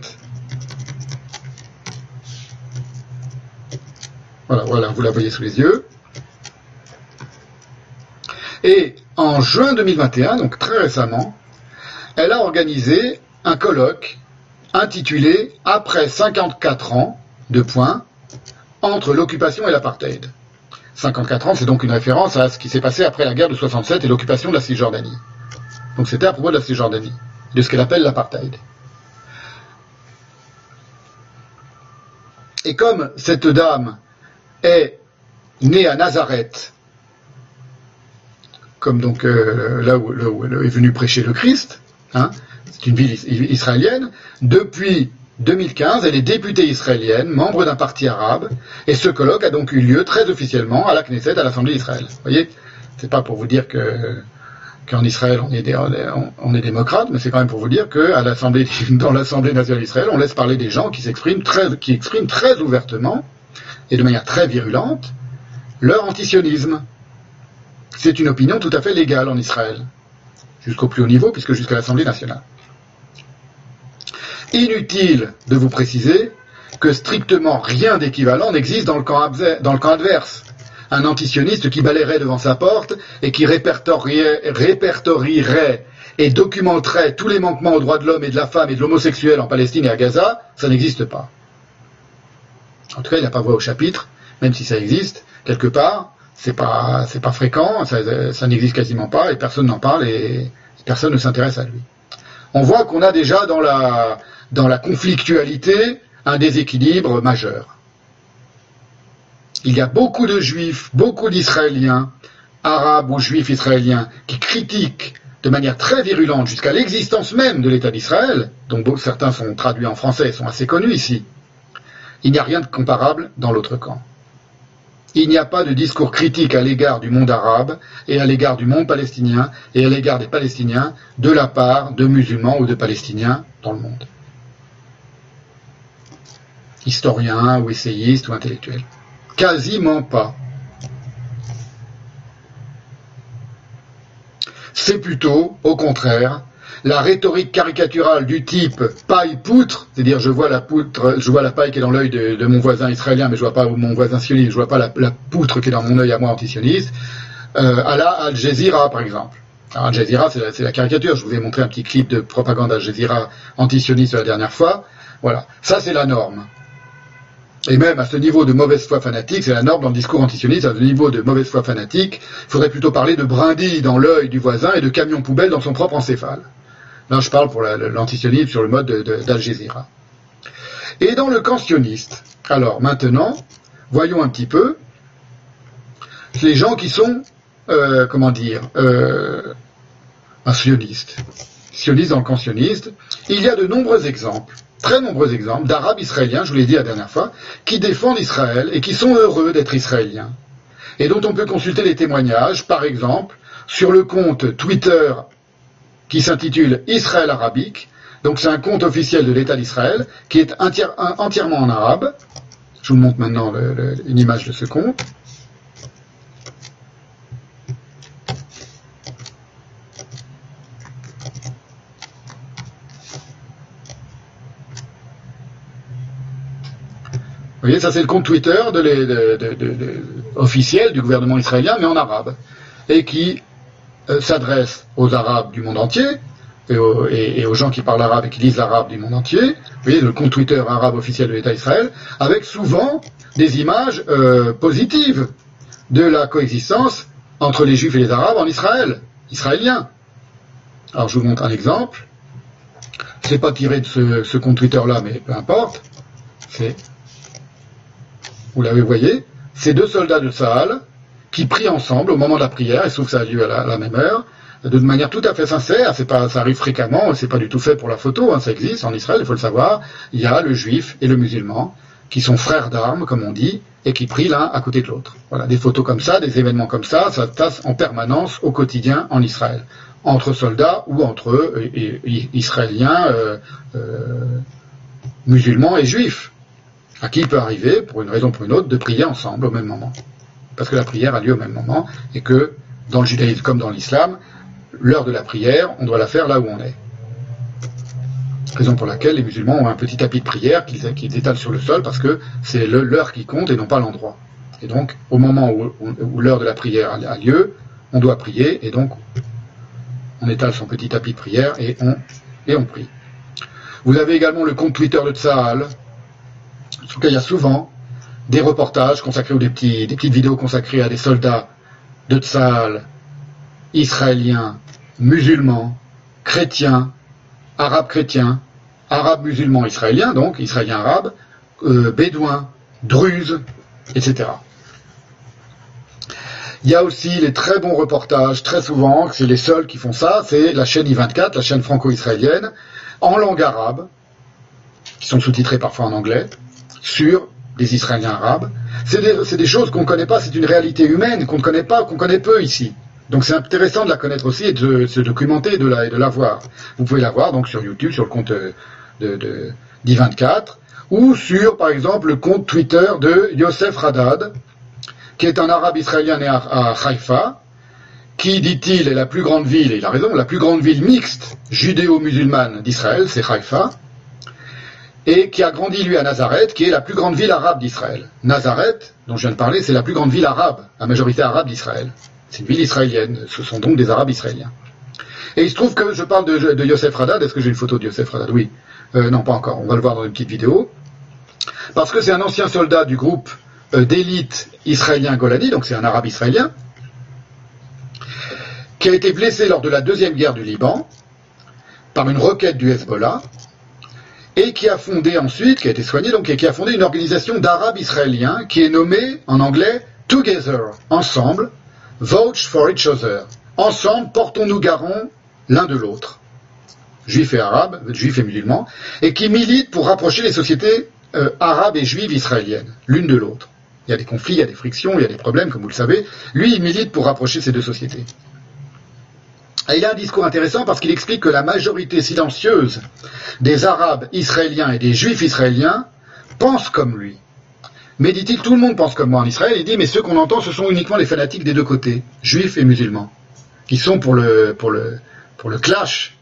S1: Voilà, voilà, vous la voyez sous les yeux. Et en juin 2021, donc très récemment, elle a organisé un colloque intitulé Après 54 ans, de points, entre l'occupation et l'apartheid. 54 ans, c'est donc une référence à ce qui s'est passé après la guerre de 67 et l'occupation de la Cisjordanie. Donc c'était à propos de la Cisjordanie, de ce qu'elle appelle l'apartheid. Et comme cette dame est née à Nazareth, comme donc euh, là, où, elle est venue prêcher le Christ, hein, c'est une ville israélienne, depuis 2015, elle est députée israélienne, membre d'un parti arabe, et ce colloque a donc eu lieu très officiellement à la Knesset, à l'Assemblée d'Israël. Vous voyez, c'est pas pour vous dire que qu'en Israël on est, on est démocrate, mais c'est quand même pour vous dire que l'Assemblée, dans l'Assemblée nationale d'Israël, on laisse parler des gens qui s'expriment qui expriment très ouvertement et de manière très virulente leur antisionisme. C'est une opinion tout à fait légale en Israël, jusqu'au plus haut niveau, puisque jusqu'à l'Assemblée nationale. Inutile de vous préciser que strictement rien d'équivalent n'existe dans, le camp adverse. Un antisioniste qui balayerait devant sa porte et qui répertorierait, répertorierait et documenterait tous les manquements aux droits de l'homme et de la femme et de l'homosexuel en Palestine et à Gaza, ça n'existe pas. En tout cas, il n'a pas voix au chapitre, même si ça existe, quelque part, c'est pas, c'est pas fréquent, ça, ça n'existe quasiment pas, et personne n'en parle, et personne ne s'intéresse à lui. On voit qu'on a déjà dans la, dans la conflictualité un déséquilibre majeur. Il y a beaucoup de juifs, beaucoup d'Israéliens, arabes ou juifs israéliens, qui critiquent de manière très virulente jusqu'à l'existence même de l'État d'Israël, dont certains sont traduits en français et sont assez connus ici. Il n'y a rien de comparable dans l'autre camp. Il n'y a pas de discours critique à l'égard du monde arabe et à l'égard du monde palestinien et à l'égard des Palestiniens de la part de musulmans ou de Palestiniens dans le monde historien ou essayiste ou intellectuel. Quasiment pas. C'est plutôt, au contraire, la rhétorique caricaturale du type paille-poutre, c'est-à-dire je vois la poutre, je vois la paille qui est dans l'œil de, mon voisin israélien, mais je vois pas mon voisin sioniste, je vois pas la, poutre qui est dans mon œil à moi antisioniste, euh, à la Al Jazeera par exemple. Al Jazeera, c'est la, caricature. Je vous ai montré un petit clip de propagande Al Jazeera antisioniste la dernière fois. Voilà, ça c'est la norme. Et même à ce niveau de mauvaise foi fanatique, c'est la norme dans le discours antisioniste, à ce niveau de mauvaise foi fanatique, il faudrait plutôt parler de brindilles dans l'œil du voisin et de camions poubelles dans son propre encéphale. Là, je parle pour l'antisionisme sur le mode d'Al Jazeera. Et dans le camp sioniste, alors maintenant, voyons un petit peu les gens qui sont, euh, comment dire, euh, un sioniste. Sioniste dans le camp sioniste, il y a de nombreux exemples très nombreux exemples d'Arabes israéliens, je vous l'ai dit la dernière fois, qui défendent Israël et qui sont heureux d'être israéliens. Et dont on peut consulter les témoignages, par exemple, sur le compte Twitter qui s'intitule Israël arabique. Donc c'est un compte officiel de l'État d'Israël qui est entièrement en arabe. Je vous montre maintenant une image de ce compte. Vous voyez, ça c'est le compte Twitter officiel du gouvernement israélien, mais en arabe, et qui s'adresse aux Arabes du monde entier, et aux, gens qui parlent arabe et qui lisent l'arabe du monde entier. Vous voyez, le compte Twitter arabe officiel de l'État d'Israël, avec souvent des images euh, positives de la coexistence entre les Juifs et les Arabes en Israël, israéliens. Alors je vous montre un exemple. c'est pas tiré de ce, compte Twitter-là, mais peu importe. C'est, vous l'avez voyez, c'est deux soldats de Sahel qui prient ensemble au moment de la prière, et sauf que ça a lieu à la, même heure, de manière tout à fait sincère, c'est pas, ça arrive fréquemment, c'est pas du tout fait pour la photo, hein, ça existe en Israël, il faut le savoir, il y a le juif et le musulman, qui sont frères d'armes, comme on dit, et qui prient l'un à côté de l'autre. Voilà, des photos comme ça, des événements comme ça, ça se passe en permanence au quotidien en Israël, entre soldats ou entre euh, Israéliens, euh, euh, musulmans et juifs, à qui il peut arriver, pour une raison ou pour une autre, de prier ensemble au même moment. Parce que la prière a lieu au même moment, et que dans le judaïsme comme dans l'islam, l'heure de la prière, on doit la faire là où on est. Raison pour laquelle les musulmans ont un petit tapis de prière qu'ils étalent sur le sol parce que c'est l'heure qui compte et non pas l'endroit. Et donc, au moment où, l'heure de la prière a lieu, on doit prier et donc on étale son petit tapis de prière et on, prie. Vous avez également le compte Twitter de Tsahal, sur lequel il y a souvent des reportages consacrés ou des, petites vidéos consacrées à des soldats de Tsahal, israéliens, musulmans, chrétiens, arabes chrétiens, arabes musulmans israéliens, donc israéliens arabes, euh, bédouins, druzes, etc. Il y a aussi les très bons reportages, très souvent, c'est les seuls qui font ça, c'est la chaîne I24, la chaîne franco-israélienne, en langue arabe, qui sont sous-titrés parfois en anglais, sur des Israéliens arabes. C'est des, choses qu'on ne connaît pas, c'est une réalité humaine qu'on ne connaît pas, qu'on connaît peu ici. Donc c'est intéressant de la connaître aussi et de se documenter de la, et de la voir. Vous pouvez la voir donc sur YouTube, sur le compte de, de, d'I24, ou sur, par exemple, le compte Twitter de Yosef Radad, qui est un arabe israélien né à, à Haïfa, qui, dit-il, est la plus grande ville, et il a raison, la plus grande ville mixte judéo-musulmane d'Israël, c'est Haïfa, et qui a grandi, lui, à Nazareth, qui est la plus grande ville arabe d'Israël. Nazareth, dont je viens de parler, c'est la plus grande ville arabe, la majorité arabe d'Israël. C'est une ville israélienne, ce sont donc des arabes israéliens. Et il se trouve que je parle de, Yosef Radad, est-ce que j'ai une photo de Yosef Radad? Oui. Euh, non, pas encore, on va le voir dans une petite vidéo. Parce que c'est un ancien soldat du groupe euh, d'élite israélien Golani, donc c'est un arabe israélien, qui a été blessé lors de la deuxième guerre du Liban par une requête du Hezbollah, et qui a fondé ensuite, qui a été soigné, donc, et qui a fondé une organisation d'arabes israéliens qui est nommée en anglais Together, ensemble, Vouch for each other. Ensemble, portons-nous garant l'un de l'autre. Juifs et arabes, juifs et musulmans, et qui militent pour rapprocher les sociétés euh, arabes et juives israéliennes, l'une de l'autre. Il y a des conflits, il y a des frictions, il y a des problèmes, comme vous le savez. Lui, il milite pour rapprocher ces deux sociétés. Et il a un discours intéressant parce qu'il explique que la majorité silencieuse des Arabes israéliens et des Juifs israéliens pensent comme lui. Mais dit-il, tout le monde pense comme moi en Israël. Il dit, mais ceux qu'on entend, ce sont uniquement les fanatiques des deux côtés, juifs et musulmans, qui sont pour le, pour le, pour le clash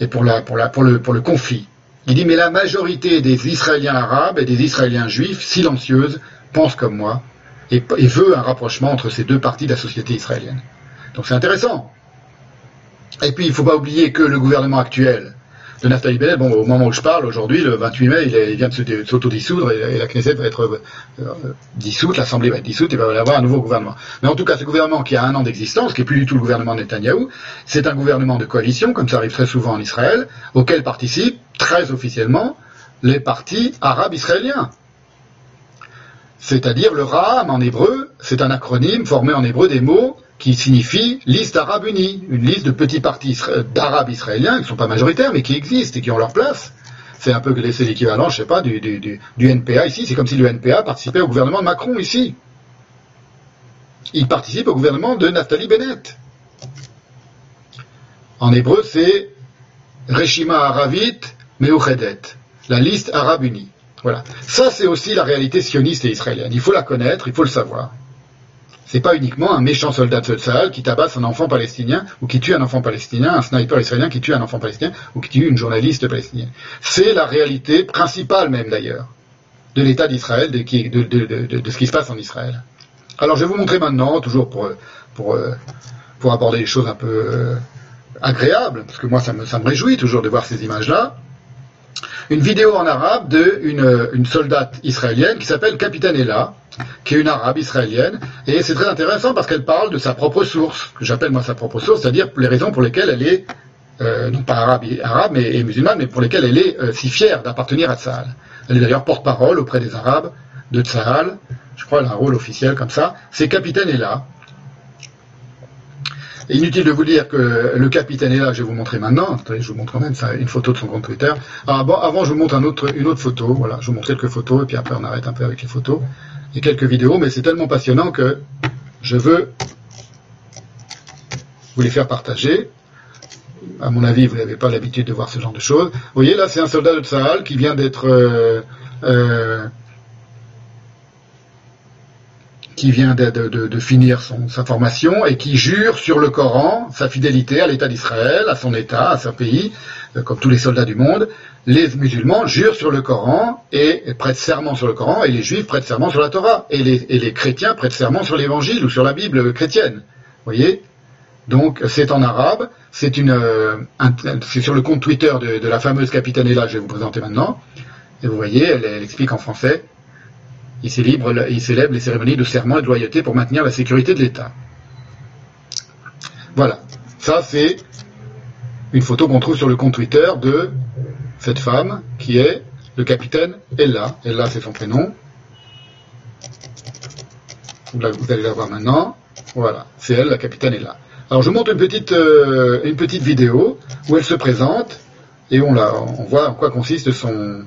S1: et pour, la, pour, la, pour, le, pour le conflit. Il dit, mais la majorité des Israéliens arabes et des Israéliens juifs, silencieuses, pensent comme moi et, et veut un rapprochement entre ces deux parties de la société israélienne. Donc c'est intéressant. Et puis il ne faut pas oublier que le gouvernement actuel de Naftali Bennett, au moment où je parle, aujourd'hui, le 28 mai, il, vient de s'autodissoudre et, la Knesset va être euh, dissoute, l'Assemblée va être dissoute et va y avoir un nouveau gouvernement. Mais en tout cas, ce gouvernement qui a un an d'existence, qui est plus du tout le gouvernement de Netanyahou, c'est un gouvernement de coalition, comme ça arrive très souvent en Israël, auquel participent très officiellement les partis arabes israéliens. C'est-à-dire le RAM en hébreu, c'est un acronyme formé en hébreu des mots qui signifie liste arabe unie, une liste de petits partis d'arabes israéliens qui ne sont pas majoritaires mais qui existent et qui ont leur place. C'est un peu c'est l'équivalent, je sais pas, du, NPA ici. C'est comme si le NPA participait au gouvernement de Macron ici. Il participe au gouvernement de Naftali Bennett. En hébreu, c'est Reshima Aravit Meuchedet, la liste arabe unie. Voilà. Ça, c'est aussi la réalité sioniste et israélienne. Il faut la connaître, il faut le savoir c'est pas uniquement un méchant soldat de Sahel qui tabasse un enfant palestinien ou qui tue un enfant palestinien, un sniper israélien qui tue un enfant palestinien ou qui tue une journaliste palestinienne. C'est la réalité principale même d'ailleurs de l'État d'Israël, de, ce qui se passe en Israël. Alors je vais vous montrer maintenant, toujours pour, euh, aborder les choses un peu euh, agréables, parce que moi ça me, ça me réjouit toujours de voir ces images-là, une vidéo en arabe d'une une soldate israélienne qui s'appelle Capitaine Ella, qui est une arabe israélienne, et c'est très intéressant parce qu'elle parle de sa propre source, que j'appelle moi sa propre source, c'est-à-dire les raisons pour lesquelles elle est non pas arabe, arabe mais, et musulmane, mais pour lesquelles elle est si fière d'appartenir à Tsahal. Elle est d'ailleurs porte-parole auprès des Arabes de Tsahal. Je crois elle a un rôle officiel comme ça. C'est capitaine est Inutile de vous dire que le capitaine est là, je vais vous montrer maintenant. Je vous montre même une photo de son compte Twitter. Bon, avant, je vous montre une autre photo. Voilà, je vous montre quelques photos et puis après on arrête un peu avec les photos et quelques vidéos. Mais c'est tellement passionnant que je veux vous les faire partager. À mon avis, vous n'avez pas l'habitude de voir ce genre de choses. Vous voyez, là, c'est un soldat de Tsahal qui vient d'être euh, euh, qui vient de, finir sa formation et qui jure sur le Coran sa fidélité à l'État d'Israël, à son État, à son pays, euh, comme tous les soldats du monde. Les musulmans jurent sur le Coran et prêtent serment sur le Coran, et les juifs prêtent serment sur la Torah, et les, chrétiens prêtent serment sur l'Évangile ou sur la Bible chrétienne. Vous voyez? Donc c'est en arabe, c'est euh, sur le compte Twitter de, la fameuse capitaine Ella je vais vous présenter maintenant. Et vous voyez, elle explique en français. Il célèbre, les cérémonies de serment et de loyauté pour maintenir la sécurité de l'État. Voilà. Ça, c'est une photo qu'on trouve sur le compte Twitter de cette femme qui est le capitaine Ella. Ella, c'est son prénom. Vous allez la voir maintenant. Voilà, c'est elle, la capitaine Ella. Alors, je montre une petite, euh, une petite vidéo où elle se présente et on, la, on voit en quoi consiste son,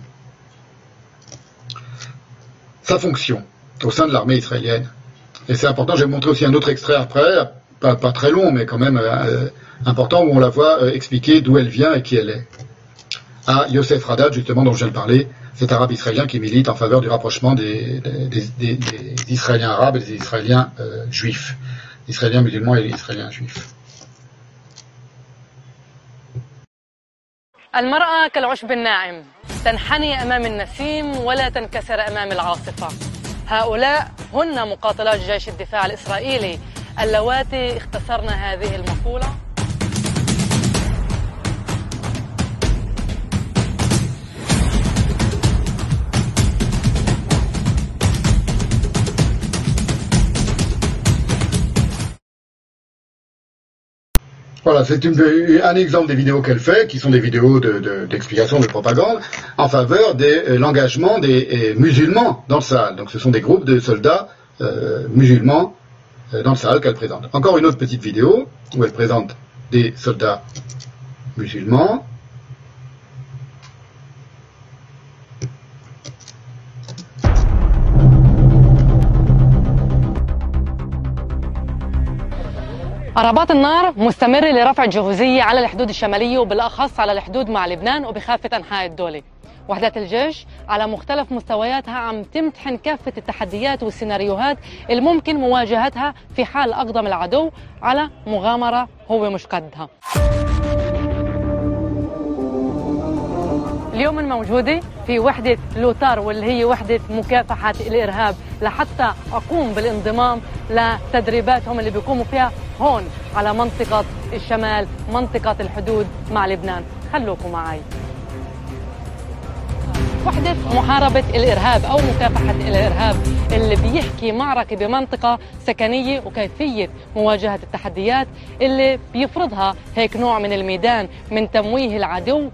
S1: sa fonction au sein de l'armée israélienne. Et c'est important, je vais vous montrer aussi un autre extrait après, pas, très long, mais quand même euh, important, où on la voit euh, expliquer d'où elle vient et qui elle est. À Yosef Radat, justement, dont je viens de parler, cet arabe israélien qui milite en faveur du rapprochement des, Israéliens arabes et des Israéliens euh, juifs, Israéliens musulmans et Israéliens juifs.
S12: المرأة كالعشب الناعم تنحني أمام النسيم ولا تنكسر أمام العاصفة. هؤلاء هن مقاتلات جيش الدفاع الإسرائيلي اللواتي اختصرن هذه المقولة.
S1: Voilà, c'est un exemple des vidéos qu'elle fait, qui sont des vidéos d'explication de, propagande, en faveur de euh, l'engagement des euh, musulmans dans le Sahel. Donc ce sont des groupes de soldats euh, musulmans dans le Sahel qu'elle présente. Encore une autre petite vidéo où elle présente des soldats musulmans
S12: ضربات النار مستمرة لرفع الجهوزية على الحدود الشمالية وبالأخص على الحدود مع لبنان وبكافة أنحاء الدولة. وحدات الجيش على مختلف مستوياتها عم تمتحن كافة التحديات والسيناريوهات الممكن مواجهتها في حال أقدم العدو على مغامرة هو مش قدها اليوم موجودة في وحدة لوتار واللي هي وحدة مكافحة الإرهاب. لحتى أقوم بالانضمام لتدريباتهم اللي بيقوموا فيها هون على منطقة الشمال منطقة الحدود مع لبنان. خلوكم معي وحدة محاربة الإرهاب أو مكافحة الإرهاب اللي بيحكي معركة بمنطقة سكنية وكيفية مواجهة التحديات اللي بيفرضها هيك نوع من الميدان من تمويه العدو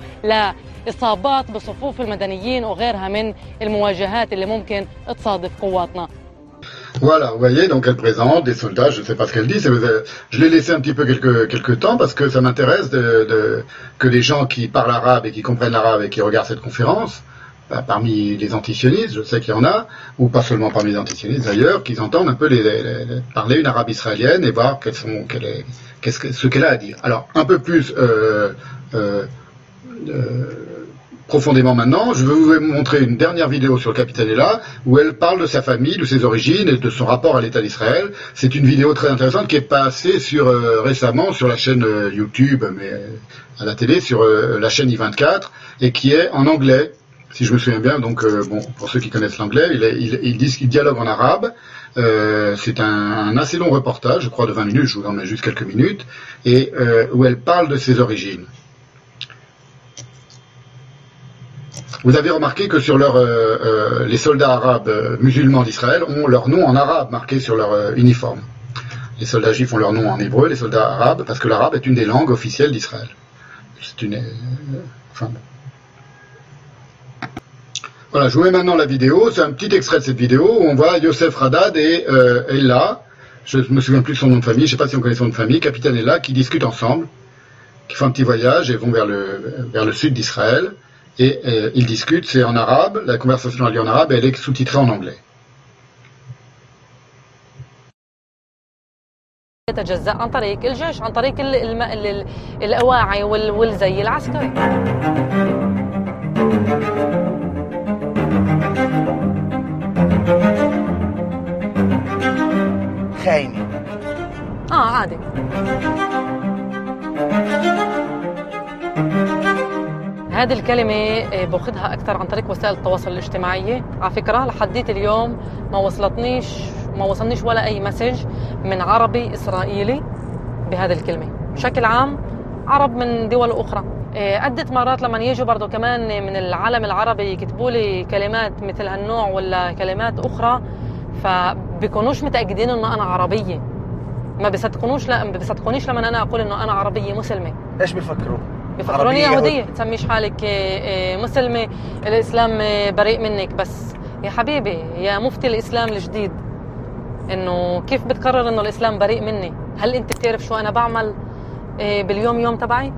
S12: لإصابات بصفوف المدنيين وغيرها من المواجهات اللي ممكن تصادف قواتنا
S1: Voilà, vous voyez, donc elle présente des soldats, je ne sais pas ce qu'elle dit, je l'ai laissé un petit peu quelques, quelques temps parce que ça m'intéresse de, que les gens qui parlent arabe et qui comprennent l'arabe et qui regardent cette conférence, bah, parmi les antisionistes, je sais qu'il y en a, ou pas seulement parmi les antisionistes d'ailleurs, qu'ils entendent un peu les, parler une arabe israélienne et voir quelles sont, qu'est-ce que, ce qu'elle a à dire. Alors, un peu plus euh, euh, euh profondément maintenant. Je vais vous montrer une dernière vidéo sur le capitaine Ella où elle parle de sa famille, de ses origines et de son rapport à l'État d'Israël. C'est une vidéo très intéressante qui est passée euh, récemment sur la chaîne euh, YouTube, mais euh, à la télé sur la chaîne I24 et qui est en anglais. Si je me souviens bien, donc bon, pour ceux qui connaissent l'anglais, il, disent qu'il dialogue en arabe. c'est un, un, assez long reportage, je crois de 20 minutes, je vous en mets juste quelques minutes, et où elle parle de ses origines. Vous avez remarqué que sur leur, euh, euh, les soldats arabes euh, musulmans d'Israël ont leur nom en arabe marqué sur leur uniforme. Les soldats juifs ont leur nom en hébreu, les soldats arabes, parce que l'arabe est une des langues officielles d'Israël. c'est une. enfin, voilà, je vous mets maintenant la vidéo. C'est un petit extrait de cette vidéo où on voit Youssef Radad et euh, Ella, je me souviens plus de son nom de famille, je ne sais pas si on connaît son nom de famille, capitaine Ella, qui discutent ensemble, qui font un petit voyage et vont vers le, vers le sud d'Israël. Et euh, ils discutent, c'est en arabe, la conversation a lieu en arabe et elle est sous-titrée en anglais.
S12: يتجزأ عن طريق الجيش عن طريق الأواعي والزي العسكري
S13: خاينة
S12: اه عادي هذه الكلمة آه، بأخذها أكثر عن طريق وسائل التواصل الاجتماعي. على فكرة لحديت اليوم ما وصلتنيش ما وصلنيش ولا أي مسج من عربي إسرائيلي بهذه الكلمة. بشكل عام عرب من دول أخرى. آه، عدة مرات لما يجوا برضو كمان من العالم العربي يكتبوا لي كلمات مثل هالنوع ولا كلمات أخرى فبيكونوش متأكدين إنه أنا عربية. ما بيصدقونوش لا ما بيصدقونيش لما أنا أقول إنه أنا عربية مسلمة.
S13: إيش بيفكروا؟
S12: بيفكروني يهودية. تسميش حالك آه، آه، مسلمة الإسلام آه، بريء منك. بس يا حبيبي يا مفتي الإسلام الجديد إنه كيف بتقرر إنه الإسلام بريء مني؟ هل أنت بتعرف شو أنا بعمل باليوم يوم تبعي؟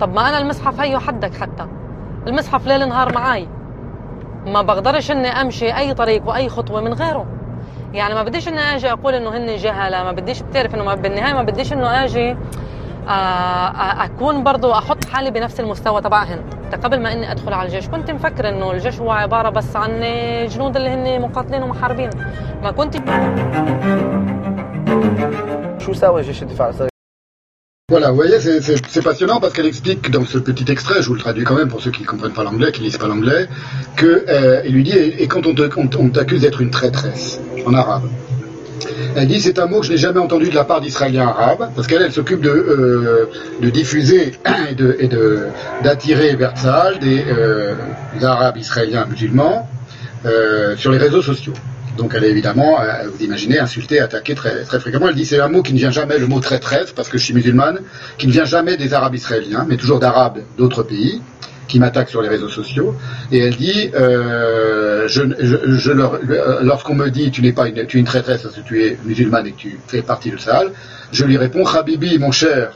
S12: طب ما أنا المصحف هيو حدك حتى. المصحف ليل نهار معاي. ما بقدرش إني أمشي أي طريق وأي خطوة من غيره. يعني ما بديش إني أجي أقول إنه هن جهلة ما بديش بتعرف إنه بالنهاية ما بديش إنه أجي اكون برضو احط حالي بنفس المستوى تبعهن قبل ما اني ادخل على الجيش كنت مفكر انه الجيش هو عباره بس عن جنود اللي هن مقاتلين ومحاربين ما كنت
S13: شو ساوى جيش الدفاع الاسرائيلي
S1: Voilà, vous voyez, c'est passionnant parce qu'elle explique dans ce petit extrait, je vous le traduis quand même pour ceux qui ne comprennent pas l'anglais, qui lisent pas l'anglais, que euh, lui dit et, quand on t'accuse d'être une traîtresse en arabe. elle dit c'est un mot que je n'ai jamais entendu de la part d'Israéliens arabes parce qu'elle elle, s'occupe de, euh, de diffuser et de et d'attirer vers Tzal des, euh, Arabes israéliens musulmans euh, sur les réseaux sociaux. Donc elle est évidemment, vous imaginez, insultée, attaquée très, très fréquemment. Elle dit c'est un mot qui ne vient jamais, le mot traîtresse, parce que je suis musulmane, qui ne vient jamais des Arabes israéliens, mais toujours d'Arabes d'autres pays qui m'attaquent sur les réseaux sociaux. Et elle dit, euh, je, euh, lorsqu'on me dit tu n'es pas une, tu es une traîtresse parce que tu es musulmane et que tu fais partie de Sahel, je lui réponds, Habibi, mon cher,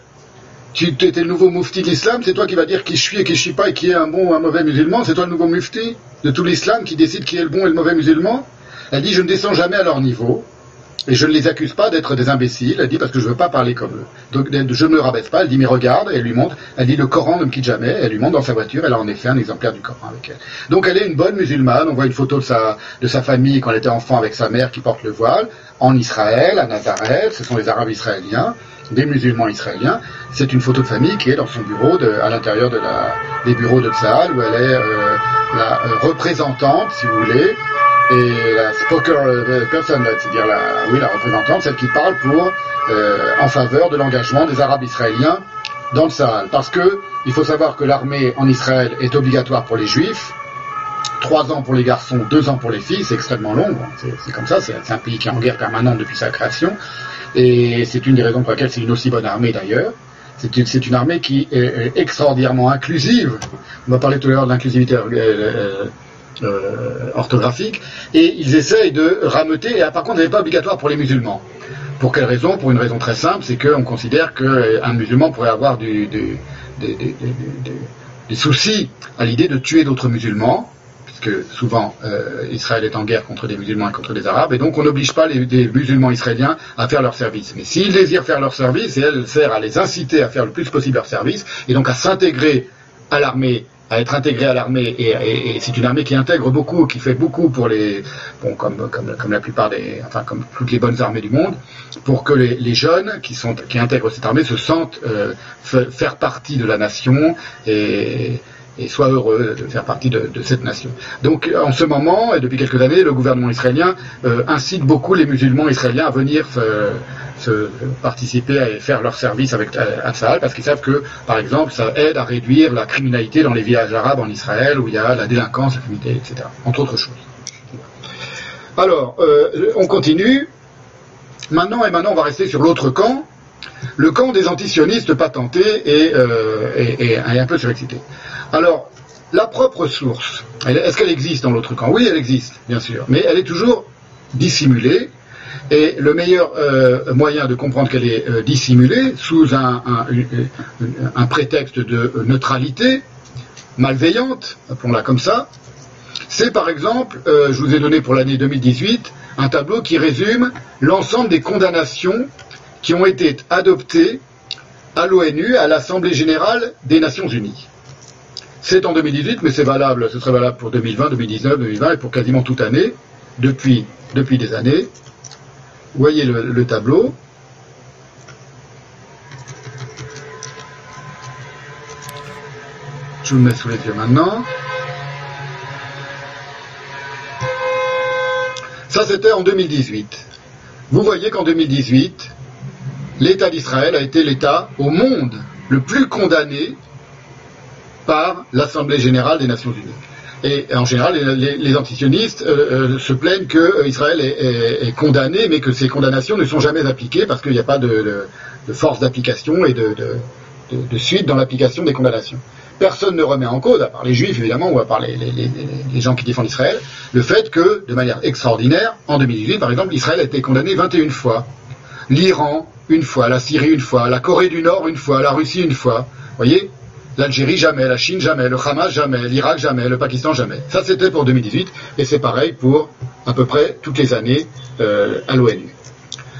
S1: tu étais le nouveau mufti de l'islam, c'est toi qui vas dire qui je suis et qui je suis pas et qui est un bon ou un mauvais musulman, c'est toi le nouveau mufti de tout l'islam qui décide qui est le bon et le mauvais musulman? Elle dit je ne descends jamais à leur niveau. Et je ne les accuse pas d'être des imbéciles, elle dit parce que je ne veux pas parler comme eux. Donc je ne me rabaisse pas, elle dit mais regarde, elle lui montre, elle dit le Coran ne me quitte jamais, elle lui montre dans sa voiture, elle a en effet un exemplaire du Coran avec elle. Donc elle est une bonne musulmane, on voit une photo de sa, de sa famille quand elle était enfant avec sa mère qui porte le voile, en Israël, à Nazareth, ce sont les Arabes israéliens, des musulmans israéliens. C'est une photo de famille qui est dans son bureau, à l'intérieur des bureaux de Tzahal, où elle est euh, la euh, représentante, si vous voulez, et la spoker euh, person, c'est-à-dire la, oui, la représentante, celle qui parle pour, en faveur de l'engagement des Arabes israéliens dans le Sahel. Parce que il faut savoir que l'armée en Israël est obligatoire pour les Juifs, trois ans pour les garçons, deux ans pour les filles, c'est extrêmement long. C'est comme ça, c'est un pays qui est en guerre permanente depuis sa création, et c'est une des raisons pour lesquelles c'est une aussi bonne armée d'ailleurs. C'est une, armée qui est extraordinairement inclusive. On va parler tout à l'heure de l'inclusivité euh, euh, orthographique, et ils essayent de rameuter, et par contre, ce n'est pas obligatoire pour les musulmans. Pour quelle raison? Pour une raison très simple, c'est qu'on considère qu'un musulman pourrait avoir des, soucis à l'idée de tuer d'autres musulmans, puisque souvent euh, Israël est en guerre contre des musulmans et contre des arabes, et donc on n'oblige pas les, musulmans israéliens à faire leur service. Mais s'ils désirent faire leur service, et elle sert à les inciter à faire le plus possible leur service, et donc à s'intégrer à l'armée à être intégré à l'armée et, c'est une armée qui intègre beaucoup, qui fait beaucoup pour les, bon, comme, comme, comme la plupart des, enfin comme toutes les bonnes armées du monde, pour que les, jeunes qui sont, qui intègrent cette armée se sentent euh, faire partie de la nation et, et soient heureux de faire partie de, cette nation. Donc en ce moment, et depuis quelques années, le gouvernement israélien euh, incite beaucoup les musulmans israéliens à venir se, participer et faire leur service avec Tsahal parce qu'ils savent que, par exemple, ça aide à réduire la criminalité dans les villages arabes en Israël où il y a la délinquance, la criminalité, etc. Entre autres choses. Alors, euh, on continue. Maintenant et maintenant, on va rester sur l'autre camp. Le camp des antisionistes patentés euh, et un peu surexcité. Alors, la propre source, est-ce qu'elle existe dans l'autre camp? Oui, elle existe, bien sûr, mais elle est toujours dissimulée. Et le meilleur euh, moyen de comprendre qu'elle est euh, dissimulée, sous un, prétexte de neutralité malveillante, appelons-la comme ça, c'est par exemple, je vous ai donné pour l'année 2018, un tableau qui résume l'ensemble des condamnations qui ont été adoptées à l'ONU, à l'Assemblée générale des Nations Unies. C'est en 2018, mais c'est valable, ce serait valable pour 2020, 2019, 2020 et pour quasiment toute année, depuis, depuis des années. Vous voyez le, le tableau. Je vous le mets sous les yeux maintenant. Ça, c'était en 2018. Vous voyez qu'en 2018, l'État d'Israël a été l'État au monde le plus condamné par l'Assemblée générale des Nations Unies. Et en général, les, les- antisionistes euh, euh, se plaignent que euh, Israël est, est- condamné, mais que ces condamnations ne sont jamais appliquées parce qu'il n'y a pas de, force d'application et de, suite dans l'application des condamnations. Personne ne remet en cause, à part les juifs évidemment, ou à part les- les gens qui défendent Israël, le fait que, de manière extraordinaire, en 2018 par exemple, Israël a été condamné 21 fois. L'Iran, une fois, la Syrie, une fois, la Corée du Nord, une fois, la Russie, une fois. Voyez L'Algérie, jamais, la Chine, jamais, le Hamas, jamais, l'Irak, jamais, le Pakistan, jamais. Ça, c'était pour 2018, et c'est pareil pour à peu près toutes les années euh, à l'ONU.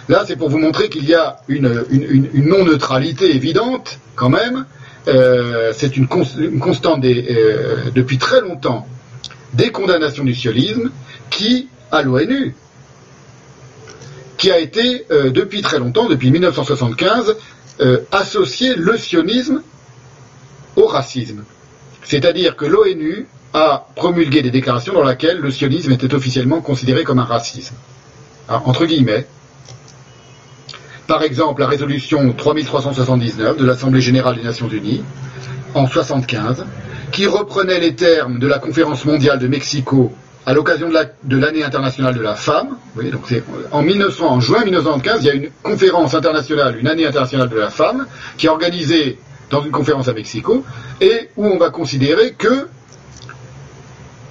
S1: Là, c'est pour vous montrer qu'il y a une, non-neutralité évidente, quand même. Euh, c'est une, cons- une constante euh, depuis très longtemps des condamnations du sionisme qui, à l'ONU, qui a été euh, depuis très longtemps, depuis 1975, euh, associé le sionisme au racisme. C'est-à-dire que l'ONU a promulgué des déclarations dans lesquelles le sionisme était officiellement considéré comme un racisme. Alors, entre guillemets. Par exemple, la résolution 3379 de l'Assemblée générale des Nations unies, en 75, qui reprenait les termes de la conférence mondiale de Mexico à l'occasion de la- de l'année internationale de la femme. C'est en 1900, en juin 1975, il y a une conférence internationale, une année internationale de la femme, qui est organisée dans une conférence à Mexico, et où on va considérer que,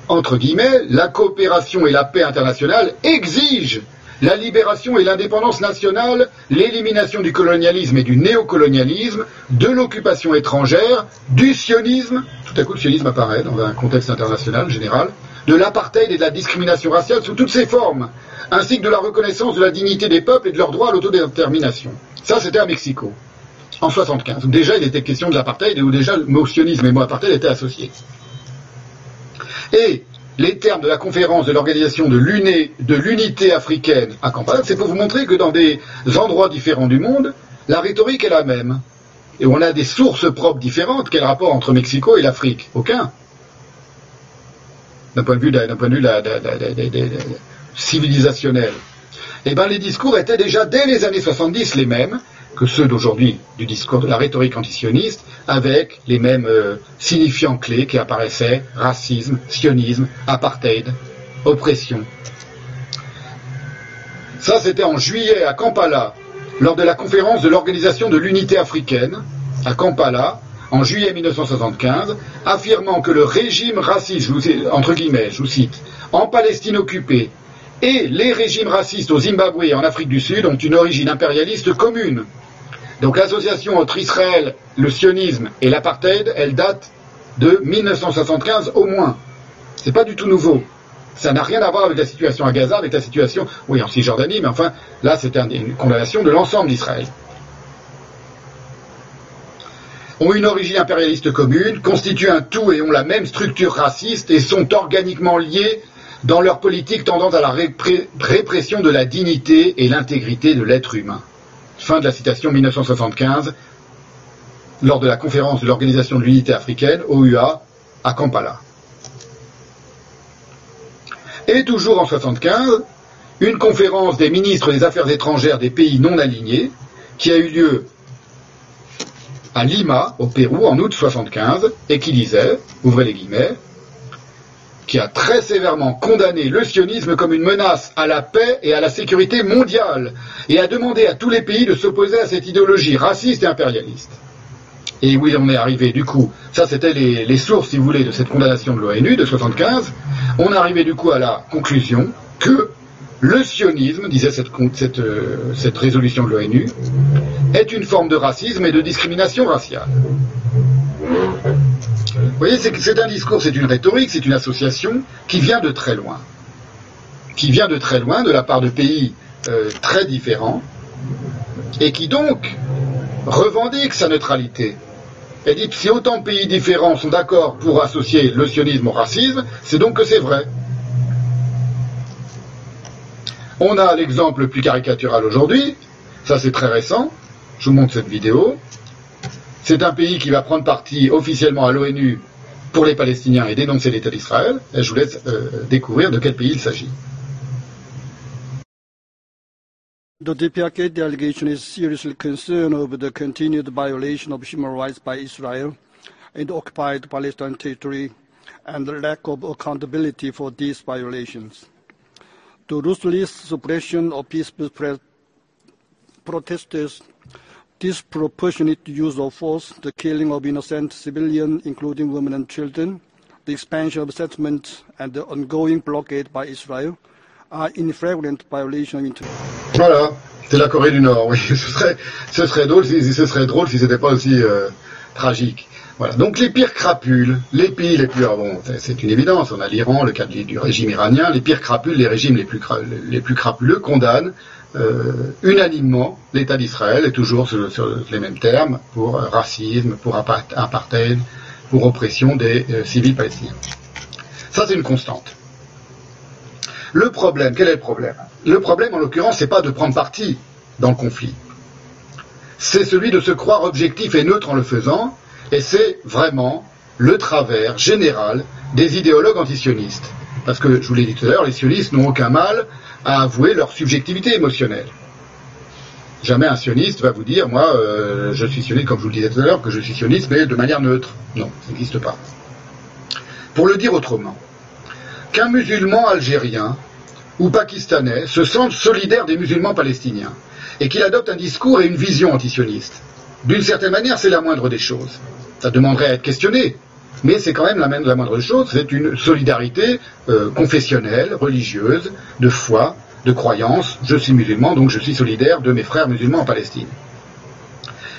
S1: entre guillemets, la coopération et la paix internationale exigent la libération et l'indépendance nationale, l'élimination du colonialisme et du néocolonialisme, de l'occupation étrangère, du sionisme, tout à coup le sionisme apparaît dans un contexte international général, de l'apartheid et de la discrimination raciale sous toutes ses formes, ainsi que de la reconnaissance de la dignité des peuples et de leur droit à l'autodétermination. Ça, c'était à Mexico, en 75, où déjà il était question de l'apartheid et où déjà le mot sionisme et le mot apartheid étaient associés. Et les termes de la conférence de l'organisation de l'uni- de l'unité africaine à Kampala, c'est pour vous montrer que dans des endroits différents du monde, la rhétorique est la même. Et on a des sources propres différentes. Quel rapport entre Mexico et l'Afrique? Aucun. D'un point de vue, civilisationnel. Eh bien, les discours étaient déjà dès les années 70 les mêmes que ceux d'aujourd'hui du discours de la rhétorique antisioniste, avec les mêmes euh, signifiants clés qui apparaissaient racisme, sionisme, apartheid, oppression. Ça, c'était en juillet à Kampala, lors de la conférence de l'Organisation de l'Unité africaine, à Kampala, en juillet 1975, affirmant que le régime raciste, entre guillemets, je vous cite, en Palestine occupée et les régimes racistes au Zimbabwe et en Afrique du Sud ont une origine impérialiste commune. Donc l'association entre Israël, le sionisme et l'apartheid, elle date de 1975 au moins. C'est pas du tout nouveau. Ça n'a rien à voir avec la situation à Gaza, avec la situation, oui, en Cisjordanie, mais enfin, là, un- une condamnation de l'ensemble d'Israël. Ont une origine impérialiste commune, constituent un tout et ont la même structure raciste et sont organiquement liés dans leur politique tendant à la répression de la dignité et l'intégrité de l'être humain. Fin de la citation 1975, lors de la conférence de l'Organisation de l'Unité africaine, OUA, à Kampala. Et toujours en 75, une conférence des ministres des Affaires étrangères des pays non alignés, qui a eu lieu à Lima, au Pérou, en août 75, et qui disait, ouvrez les guillemets, qui a très sévèrement condamné le sionisme comme une menace à la paix et à la sécurité mondiale, et a demandé à tous les pays de s'opposer à cette idéologie raciste et impérialiste. Et oui, on est arrivé du coup, ça c'était les, sources, si vous voulez, de cette condamnation de l'ONU de 75, on est arrivé du coup à la conclusion que le sionisme, disait euh, cette résolution de l'ONU, est une forme de racisme et de discrimination raciale. Vous voyez, c'est un discours, c'est une rhétorique, c'est une association qui vient de très loin. Qui vient de très loin, de la part de pays euh, très différents, et qui donc revendique sa neutralité. Et dit, si autant de pays différents sont d'accord pour associer le sionisme au racisme, c'est donc que c'est vrai. On a l'exemple le plus caricatural aujourd'hui, ça c'est très récent, je vous montre cette vidéo. C'est un pays qui va prendre parti officiellement à l'ONU pour les Palestiniens et dénoncer l'État d'Israël. Et je vous laisse euh, découvrir de quel pays il s'agit.
S14: The DPRK delegation is seriously concerned over the continued violation of human rights by Israel in the occupied Palestine territory and the lack of accountability for these violations. The ruthless suppression of peaceful protesters disproportionate use of force, the killing of innocent civilians, including women and children, the expansion of settlements, and the ongoing blockade by Israel are in flagrant violation of international.
S1: Voilà, c'est la Corée du Nord. Oui, ce serait, ce serait drôle si ce serait drôle si c'était pas aussi euh, tragique. Voilà. Donc les pires crapules, les pays les plus, ah bon, c'est une évidence. On a l'Iran, le cas du, régime iranien. Les pires crapules, les régimes les plus, crapuleux condamnent euh, unanimement l'État d'Israël est toujours sur, les mêmes termes pour euh, racisme, pour apartheid, pour oppression des euh, civils palestiniens. Ça, c'est une constante. Le problème, quel est le problème? Le problème, en l'occurrence, c'est pas de prendre parti dans le conflit. C'est celui de se croire objectif et neutre en le faisant, et c'est vraiment le travers général des idéologues antisionistes. Parce que, je vous l'ai dit tout à l'heure, les sionistes n'ont aucun mal à avouer leur subjectivité émotionnelle. Jamais un sioniste va vous dire, moi, euh, je suis sioniste, comme je vous le disais tout à l'heure, que je suis sioniste, mais de manière neutre. Non, ça n'existe pas. Pour le dire autrement, qu'un musulman algérien ou pakistanais se sente solidaire des musulmans palestiniens et qu'il adopte un discours et une vision antisioniste, d'une certaine manière, c'est la moindre des choses. Ça demanderait à être questionné, mais c'est quand même la, la moindre chose, c'est une solidarité euh, confessionnelle, religieuse, de foi, de croyance. Je suis musulman, donc je suis solidaire de mes frères musulmans en Palestine.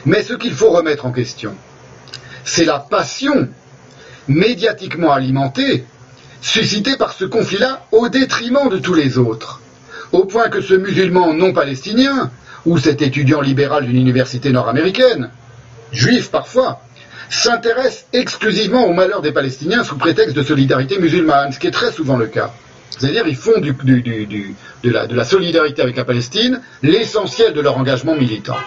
S1: Mais ce qu'il faut remettre en question, c'est la passion médiatiquement alimentée, suscitée par ce conflit-là au détriment de tous les autres, au point que ce musulman non palestinien, ou cet étudiant libéral d'une université nord-américaine, juif parfois, s'intéressent exclusivement au malheur des Palestiniens sous prétexte de solidarité musulmane, ce qui est très souvent le cas. C'est-à-dire ils font de, la, solidarité avec la Palestine l'essentiel de leur engagement militant.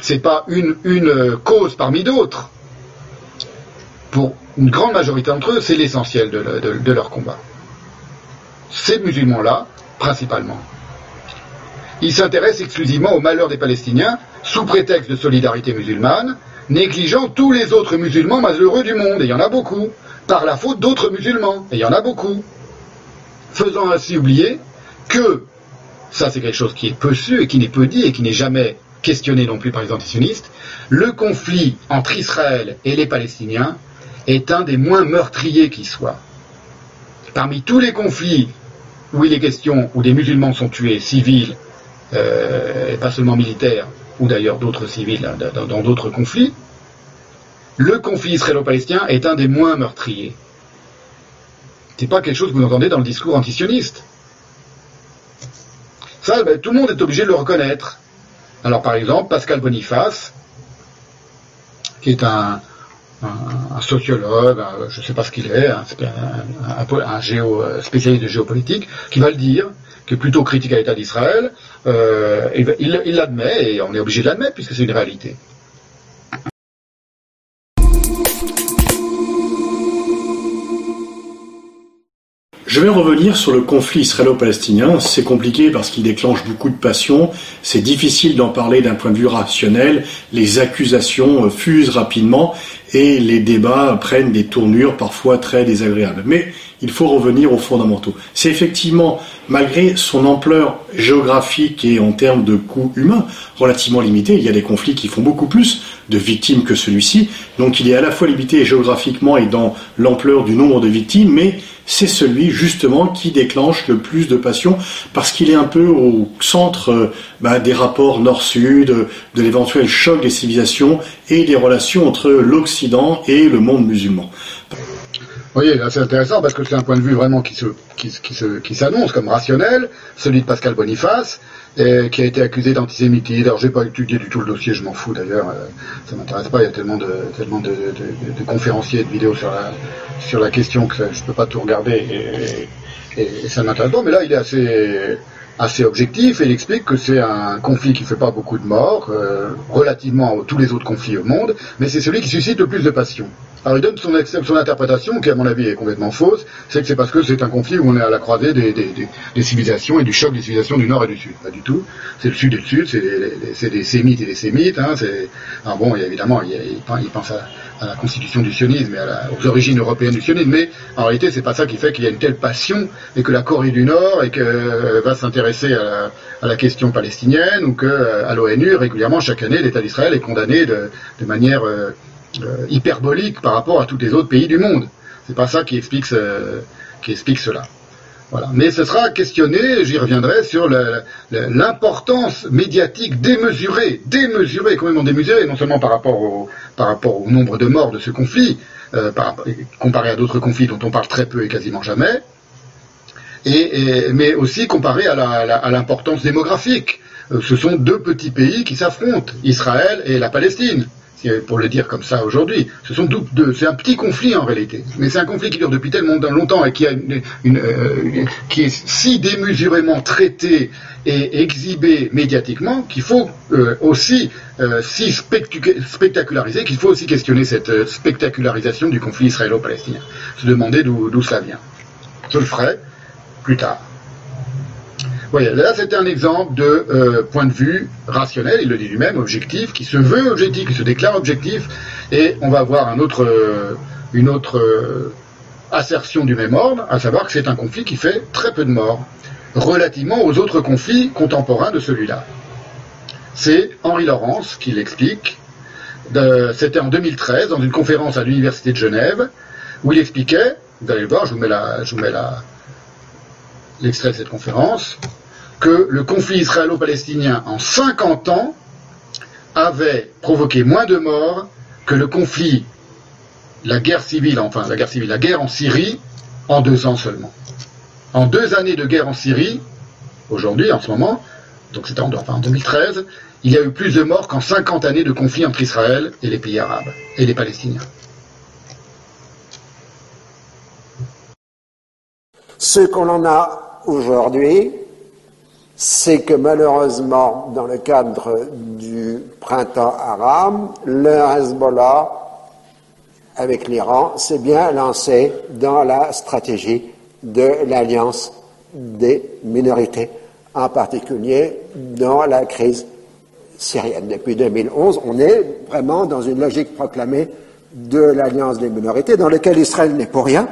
S1: Ce n'est pas une, cause parmi d'autres. Pour une grande majorité d'entre eux, c'est l'essentiel de leur combat. Ces musulmans-là, principalement. Ils s'intéressent exclusivement au malheur des Palestiniens sous prétexte de solidarité musulmane, négligeant tous les autres musulmans malheureux du monde, et il y en a beaucoup, par la faute d'autres musulmans, et il y en a beaucoup, faisant ainsi oublier que, ça c'est quelque chose qui est peu su et qui n'est peu dit et qui n'est jamais questionné non plus par les antisionistes, le conflit entre Israël et les Palestiniens est un des moins meurtriers qui soit. Parmi tous les conflits où il est question, où des musulmans sont tués, civils, euh, et pas seulement militaires, ou d'ailleurs d'autres civils hein, dans d'autres conflits, le conflit israélo-palestinien est un des moins meurtriers. C'est pas quelque chose que vous entendez dans le discours antisioniste. Ça, ben, tout le monde est obligé de le reconnaître. Alors par exemple, Pascal Boniface, qui est un, sociologue, je ne sais pas ce qu'il est, un, un, géo, spécialiste de géopolitique, qui va le dire, qui est plutôt critique à l'État d'Israël, euh, il l'admet, et on est obligé de l'admettre puisque c'est une réalité.
S15: Je vais revenir sur le conflit israélo-palestinien. C'est compliqué parce qu'il déclenche beaucoup de passion. C'est difficile d'en parler d'un point de vue rationnel. Les accusations fusent rapidement et les débats prennent des tournures parfois très désagréables. Mais il faut revenir aux fondamentaux. C'est effectivement, malgré son ampleur géographique et en termes de coûts humains relativement limité, il y a des conflits qui font beaucoup plus de victimes que celui-ci, donc il est à la fois limité géographiquement et dans l'ampleur du nombre de victimes, mais c'est celui justement qui déclenche le plus de passion parce qu'il est un peu au centre euh, bah, des rapports nord-sud, de l'éventuel choc des civilisations et des relations entre l'Occident et le monde musulman.
S1: Oui, c'est intéressant parce que c'est un point de vue vraiment qui se, qui, qui s'annonce comme rationnel, celui de Pascal Boniface, et qui a été accusé d'antisémitisme. Alors j'ai pas étudié du tout le dossier, je m'en fous d'ailleurs, euh, ça m'intéresse pas. Il y a tellement de tellement de, de, de, conférenciers et de vidéos sur la sur la question que je peux pas tout regarder et, et, et ça m'intéresse pas. Mais là, il est assez assez objectif et il explique que c'est un conflit qui fait pas beaucoup de morts euh, relativement à tous les autres conflits au monde, mais c'est celui qui suscite le plus de passion. Alors il donne son, interprétation, qui à mon avis est complètement fausse, c'est que c'est parce que c'est un conflit où on est à la croisée des, civilisations et du choc des civilisations du Nord et du Sud. Pas du tout. C'est le Sud et le Sud, c'est des Sémites et des Sémites. Hein, alors bon, évidemment, il, pense à, la constitution du sionisme et aux origines européennes du sionisme, mais en réalité c'est pas ça qui fait qu'il y a une telle passion et que la Corée du Nord euh, va s'intéresser à la, question palestinienne ou que euh, à l'ONU régulièrement chaque année l'État d'Israël est condamné de, de manière euh, euh, hyperbolique par rapport à tous les autres pays du monde. C'est pas ça qui explique, qui explique cela. Voilà. Mais ce sera questionné, j'y reviendrai, sur l'importance médiatique démesurée, démesurée, complètement démesurée, non seulement par rapport au, par rapport au nombre de morts de ce conflit, euh, par, comparé à d'autres conflits dont on parle très peu et quasiment jamais, et, mais aussi comparé à l'importance démographique. Euh, ce sont deux petits pays qui s'affrontent, Israël et la Palestine pour le dire comme ça aujourd'hui. Ce sont deux, c'est un petit conflit en réalité, mais c'est un conflit qui dure depuis tellement longtemps et qui, a une, euh, qui est si démesurément traité et exhibé médiatiquement qu'il faut euh, aussi euh, si spectaculariser, qu'il faut aussi questionner cette spectacularisation du conflit israélo-palestinien, se demander d'où cela vient. Je le ferai plus tard. Là c'était un exemple de euh, point de vue rationnel, il le dit lui-même, objectif, qui se veut objectif, qui se déclare objectif, et on va voir un autre, euh, une autre euh, assertion du même ordre, à savoir que c'est un conflit qui fait très peu de morts, relativement aux autres conflits contemporains de celui-là. C'est Henri Laurence qui l'explique, c'était en 2013, dans une conférence à l'Université de Genève, où il expliquait, vous allez le voir, je vous mets l'extrait de cette conférence, que le conflit israélo-palestinien en 50 ans avait provoqué moins de morts que le conflit, la guerre civile, enfin la guerre civile, la guerre en Syrie, en deux ans seulement. En deux années de guerre en Syrie, aujourd'hui, en ce moment, donc c'était en, en 2013, il y a eu plus de morts qu'en 50 années de conflit entre Israël et les pays arabes et les Palestiniens.
S16: Ce qu'on en a aujourd'hui, c'est que malheureusement, dans le cadre du printemps arabe, le Hezbollah, avec l'Iran, s'est bien lancé dans la stratégie de l'alliance des minorités, en particulier dans la crise syrienne. Depuis 2011, on est vraiment dans une logique proclamée de l'alliance des minorités, dans laquelle Israël n'est pour rien,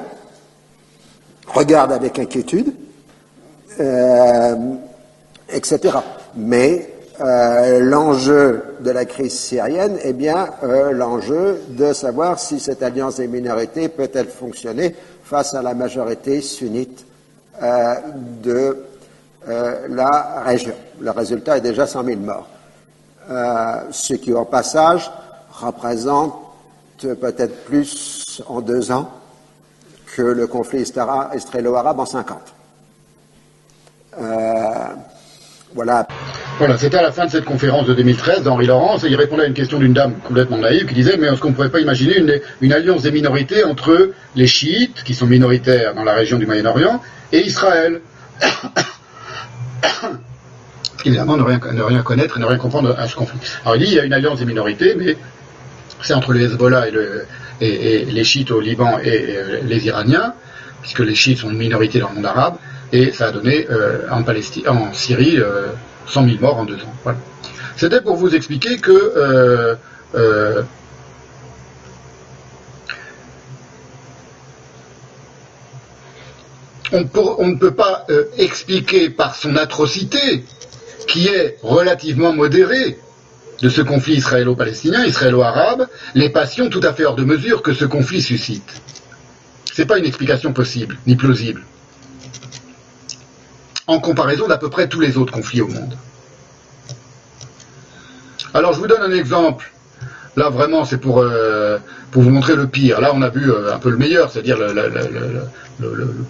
S16: regarde avec inquiétude, euh, etc. Mais euh, l'enjeu de la crise syrienne est bien euh, l'enjeu de savoir si cette alliance des minorités peut-elle fonctionner face à la majorité sunnite euh, de la région. Le résultat est déjà 100 000 morts, ce qui au passage représente peut-être plus en deux ans que le conflit israélo-arabe en 50.
S1: Voilà. C'était à la fin de cette conférence de 2013 d'Henri Laurence, et il répondait à une question d'une dame complètement naïve qui disait, mais est-ce qu'on ne pourrait pas imaginer une, alliance des minorités entre les chiites, qui sont minoritaires dans la région du Moyen-Orient, et Israël Évidemment, ne rien, ne rien connaître et ne rien comprendre à ce conflit. Alors il dit, il y a une alliance des minorités, mais c'est entre le Hezbollah et, les chiites au Liban et, les Iraniens, puisque les chiites sont une minorité dans le monde arabe, et ça a donné euh, en, Syrie euh, 100 000 morts en deux ans. C'était pour vous expliquer que euh, On, ne peut pas expliquer par son atrocité, qui est relativement modérée, de ce conflit israélo-palestinien, israélo-arabe, les passions tout à fait hors de mesure que ce conflit suscite. Ce n'est pas une explication possible, ni plausible en comparaison d'à peu près tous les autres conflits au monde. Alors je vous donne un exemple Là, vraiment, c'est pour, euh, pour vous montrer le pire. Là, on a vu euh, un peu le meilleur, c'est-à-dire le,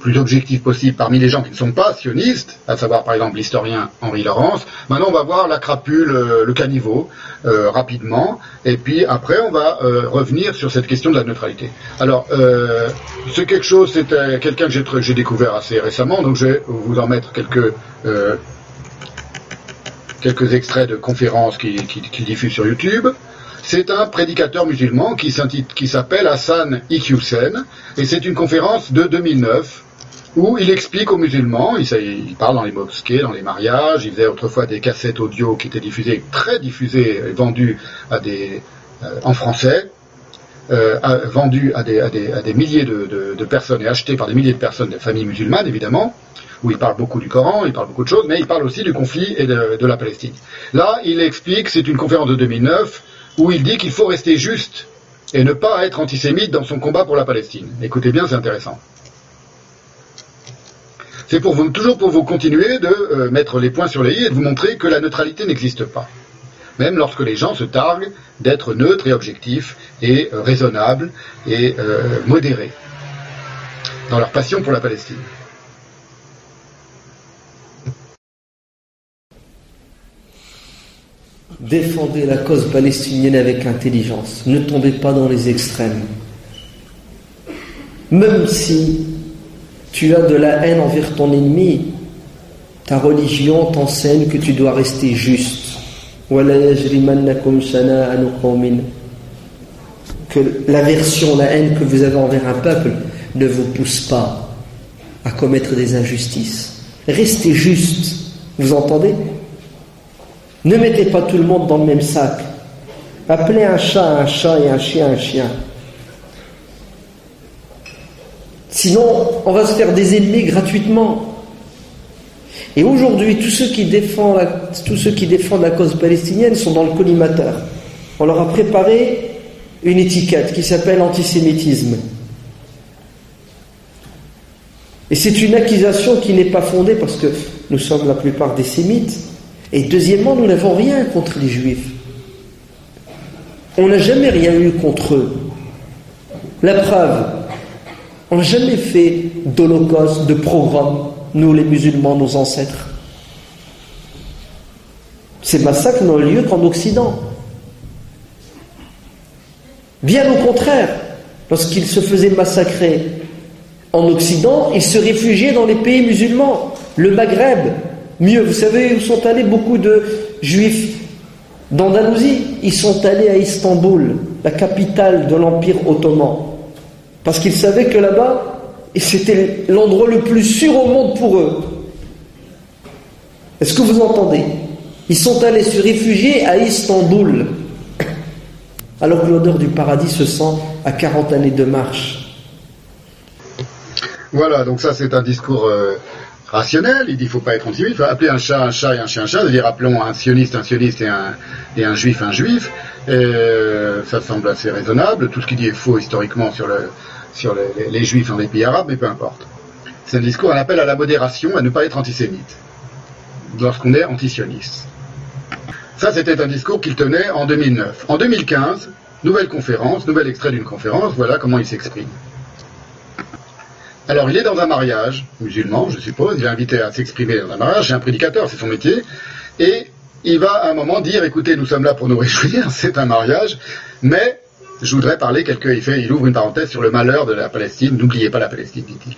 S1: plus objectif possible parmi les gens qui ne sont pas sionistes, à savoir par exemple l'historien Henri Laurence. Maintenant, on va voir la crapule, euh, le caniveau, rapidement, et puis après, on va revenir sur cette question de la neutralité. Alors, c'est quelque chose, c'est quelqu'un que j'ai découvert assez récemment, donc je vais vous en mettre quelques quelques extraits de conférences qu'il qui, qui diffuse sur YouTube. C'est un prédicateur musulman qui s'appelle Hassan Iqiyoussen, et c'est une conférence de 2009 où il explique aux musulmans, il, parle dans les mosquées, dans les mariages, il faisait autrefois des cassettes audio qui étaient diffusées, très diffusées et vendues à des, euh, en français, euh, vendues à des, milliers de, personnes et achetées par des milliers de personnes, des familles musulmanes évidemment, où il parle beaucoup du Coran, il parle beaucoup de choses, mais il parle aussi du conflit et de, de la Palestine. Là, il explique, c'est une conférence de 2009, où il dit qu'il faut rester juste et ne pas être antisémite dans son combat pour la Palestine. Écoutez bien, c'est intéressant. C'est toujours pour vous continuer de euh, mettre les points sur les i et de vous montrer que la neutralité n'existe pas. Même lorsque les gens se targuent d'être neutres et objectifs et euh, raisonnables et euh, modérés dans leur passion pour la Palestine.
S17: Défendez la cause palestinienne avec intelligence. Ne tombez pas dans les extrêmes. Même si tu as de la haine envers ton ennemi, ta religion t'enseigne que tu dois rester juste. Que l'aversion, la haine que vous avez envers un peuple ne vous pousse pas à commettre des injustices. Restez juste. Vous entendez? Ne mettez pas tout le monde dans le même sac. Appelez un chat un chat et un chien un chien. Sinon, on va se faire des ennemis gratuitement. Et aujourd'hui, tous ceux qui défendent la, cause palestinienne sont dans le collimateur. On leur a préparé une étiquette qui s'appelle antisémitisme. Et c'est une accusation qui n'est pas fondée parce que nous sommes la plupart des sémites, et deuxièmement, nous n'avons rien contre les juifs. On n'a jamais rien eu contre eux. La preuve, on n'a jamais fait d'holocauste, de programme, nous les musulmans, nos ancêtres. Ces massacres n'ont lieu qu'en Occident. Bien au contraire, lorsqu'ils se faisaient massacrer en Occident, ils se réfugiaient dans les pays musulmans, le Maghreb, Mieux, vous savez où sont allés beaucoup de juifs d'Andalousie? Ils sont allés à Istanbul, la capitale de l'Empire ottoman. Parce qu'ils savaient que là-bas, c'était l'endroit le plus sûr au monde pour eux. Est-ce que vous entendez? Ils sont allés se réfugier à Istanbul, alors que l'odeur du paradis se sent à 40 années de marche.
S1: Voilà, donc ça c'est un discours euh, rationnel. Il dit ne faut pas être antisémite, il faut appeler un chat un chat et un chien un chat, c'est-à-dire appelons un sioniste un sioniste et un, et un juif un juif. Euh, ça semble assez raisonnable. Tout ce qu'il dit est faux historiquement sur, le, sur les, les, juifs dans les pays arabes, mais peu importe. C'est un discours, un appel à la modération, à ne pas être antisémite, lorsqu'on est antisioniste. Ça, c'était un discours qu'il tenait en 2009. En 2015, nouvelle conférence, nouvel extrait d'une conférence, voilà comment il s'exprime. Alors, il est dans un mariage musulman, je suppose, il est invité à s'exprimer dans un mariage, c'est un prédicateur, c'est son métier, et il va à un moment dire, écoutez, nous sommes là pour nous réjouir, c'est un mariage, mais je voudrais parler quelques, il, il ouvre une parenthèse sur le malheur de la Palestine, n'oubliez pas la Palestine, dit-il.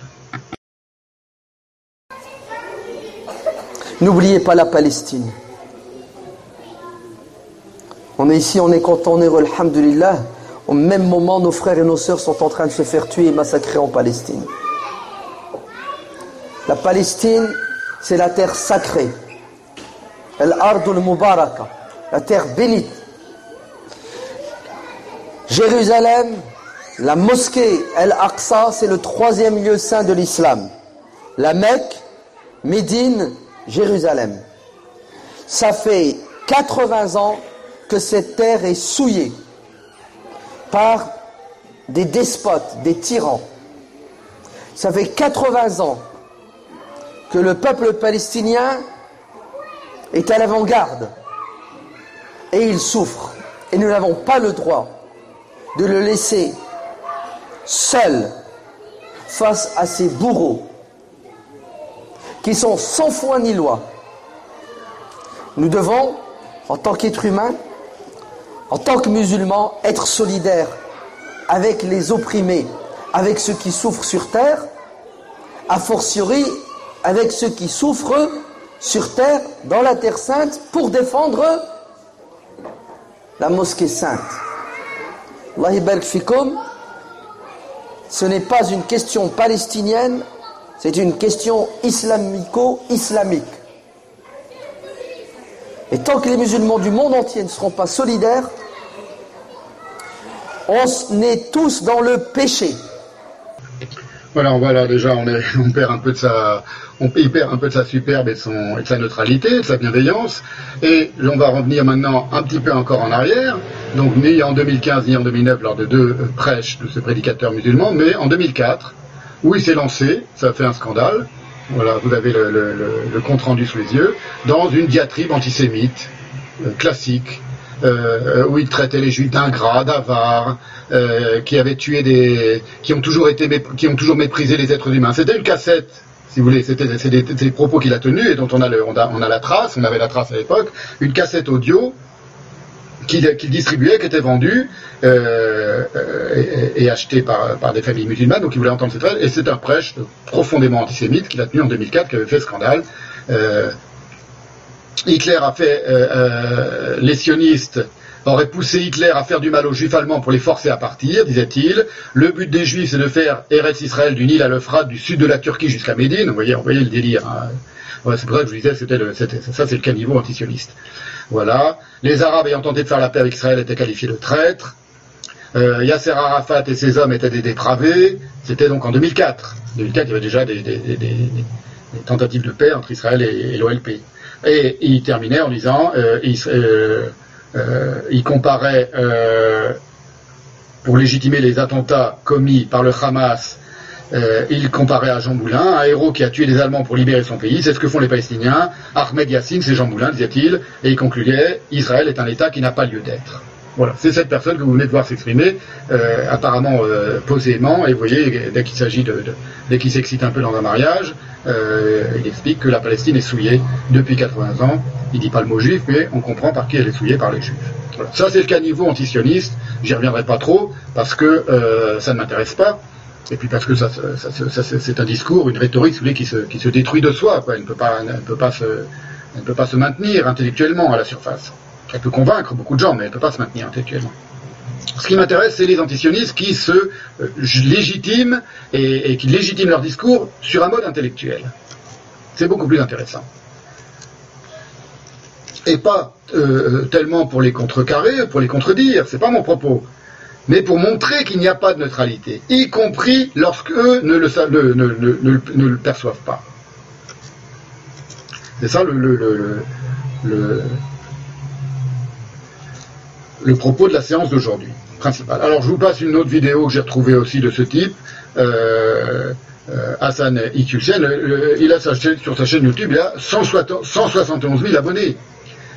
S17: N'oubliez pas la Palestine. On est ici, on est content, on est alhamdulillah. Au même moment, nos frères et nos sœurs sont en train de se faire tuer et massacrer en Palestine. La Palestine, c'est la terre sacrée. Al-Ardul Mubaraka, la terre bénite. Jérusalem, la mosquée El-Aqsa, c'est le troisième lieu saint de l'islam. la Mecque, Médine, Jérusalem. Ça fait 80 ans que cette terre est souillée par des despotes, des tyrans. Ça fait 80 ans que le peuple palestinien est à l'avant-garde et il souffre. Et nous n'avons pas le droit de le laisser seul face à ces bourreaux qui sont sans foi ni loi. Nous devons, en tant qu'êtres humains, en tant que musulmans, être solidaires avec les opprimés, avec ceux qui souffrent sur terre, a fortiori avec ceux qui souffrent sur terre, dans la terre sainte, pour défendre la mosquée sainte. Ce n'est pas une question palestinienne, c'est une question islamico-islamique. Et tant que les musulmans du monde entier ne seront pas solidaires, on est tous dans le péché.
S1: Voilà, voilà, déjà, on, est, on perd un peu de sa, on perd un peu de sa superbe et de, son, et de sa neutralité, de sa bienveillance. Et on va revenir maintenant un petit peu encore en arrière. Donc, ni en 2015 ni en 2009 lors de deux euh, prêches de ce prédicateur musulman, mais en 2004, où il s'est lancé, ça a fait un scandale. Voilà, vous avez le, le, le compte rendu sous les yeux, dans une diatribe antisémite euh, classique, euh, où il traitait les juifs d'ingrats, d'avares, euh, qui avaient tué des, qui ont toujours été, qui ont toujours méprisé les êtres humains. C'était une cassette, si vous voulez, c'était c'est des, propos qu'il a tenus et dont on a, le, on, a, on a la trace, on avait la trace à l'époque, une cassette audio qu'il distribuait, qui était vendue euh, et, et, achetée par, des familles musulmanes, donc il voulait entendre cette phrase, et c'est un prêche profondément antisémite qu'il a tenu en 2004, qui avait fait scandale. Euh, Hitler a fait euh, euh, les sionistes aurait poussé Hitler à faire du mal aux juifs allemands pour les forcer à partir, disait-il. Le but des juifs, c'est de faire Eretz Israël du Nil à l'Euphrate, du sud de la Turquie jusqu'à Médine. Vous voyez, vous voyez le délire. Hein. c'est pour ça que je vous disais, c'était ça, c'est le caniveau antisioniste. Voilà. Les Arabes ayant tenté de faire la paix avec Israël étaient qualifiés de traîtres. Euh, Yasser Arafat et ses hommes étaient des dépravés. C'était donc en 2004. En 2004, il y avait déjà des, tentatives de paix entre Israël et, l'OLP. Et il terminait en disant euh, euh, euh, il comparait, euh, pour légitimer les attentats commis par le Hamas, euh, il comparait à Jean Moulin, un héros qui a tué les Allemands pour libérer son pays. C'est ce que font les Palestiniens. Ahmed Yassine, c'est Jean Moulin, disait-il. Et il concluait, Israël est un État qui n'a pas lieu d'être. Voilà, c'est cette personne que vous venez de voir s'exprimer, euh, apparemment euh, posément, et vous voyez, dès qu'il s'agit de, dès qu'il s'excite un peu dans un mariage, euh, il explique que la Palestine est souillée depuis 80 ans. Il dit pas le mot juif, mais on comprend par qui elle est souillée par les juifs. Voilà. Ça, c'est le caniveau antisioniste. J'y reviendrai pas trop parce que euh, ça ne m'intéresse pas. Et puis parce que ça, ça, c'est un discours, une rhétorique qui se, qui se détruit de soi. Quoi. Elle, ne peut pas, elle, ne peut pas se, elle ne peut pas se maintenir intellectuellement à la surface. Elle peut convaincre beaucoup de gens, mais elle ne peut pas se maintenir intellectuellement. Ce qui m'intéresse, c'est les antisionistes qui se euh, légitiment et, qui légitiment leur discours sur un mode intellectuel. C'est beaucoup plus intéressant. Et pas euh, tellement pour les contrecarrer, pour les contredire, c'est pas mon propos, mais pour montrer qu'il n'y a pas de neutralité, y compris lorsque eux ne le, ne, le perçoivent pas. C'est ça le, le propos de la séance d'aujourd'hui, principal. Alors je vous passe une autre vidéo que j'ai retrouvée aussi de ce type. Euh, euh, Hassan Iqiyoussen, il a sa sur sa chaîne YouTube, il a 171 000 abonnés.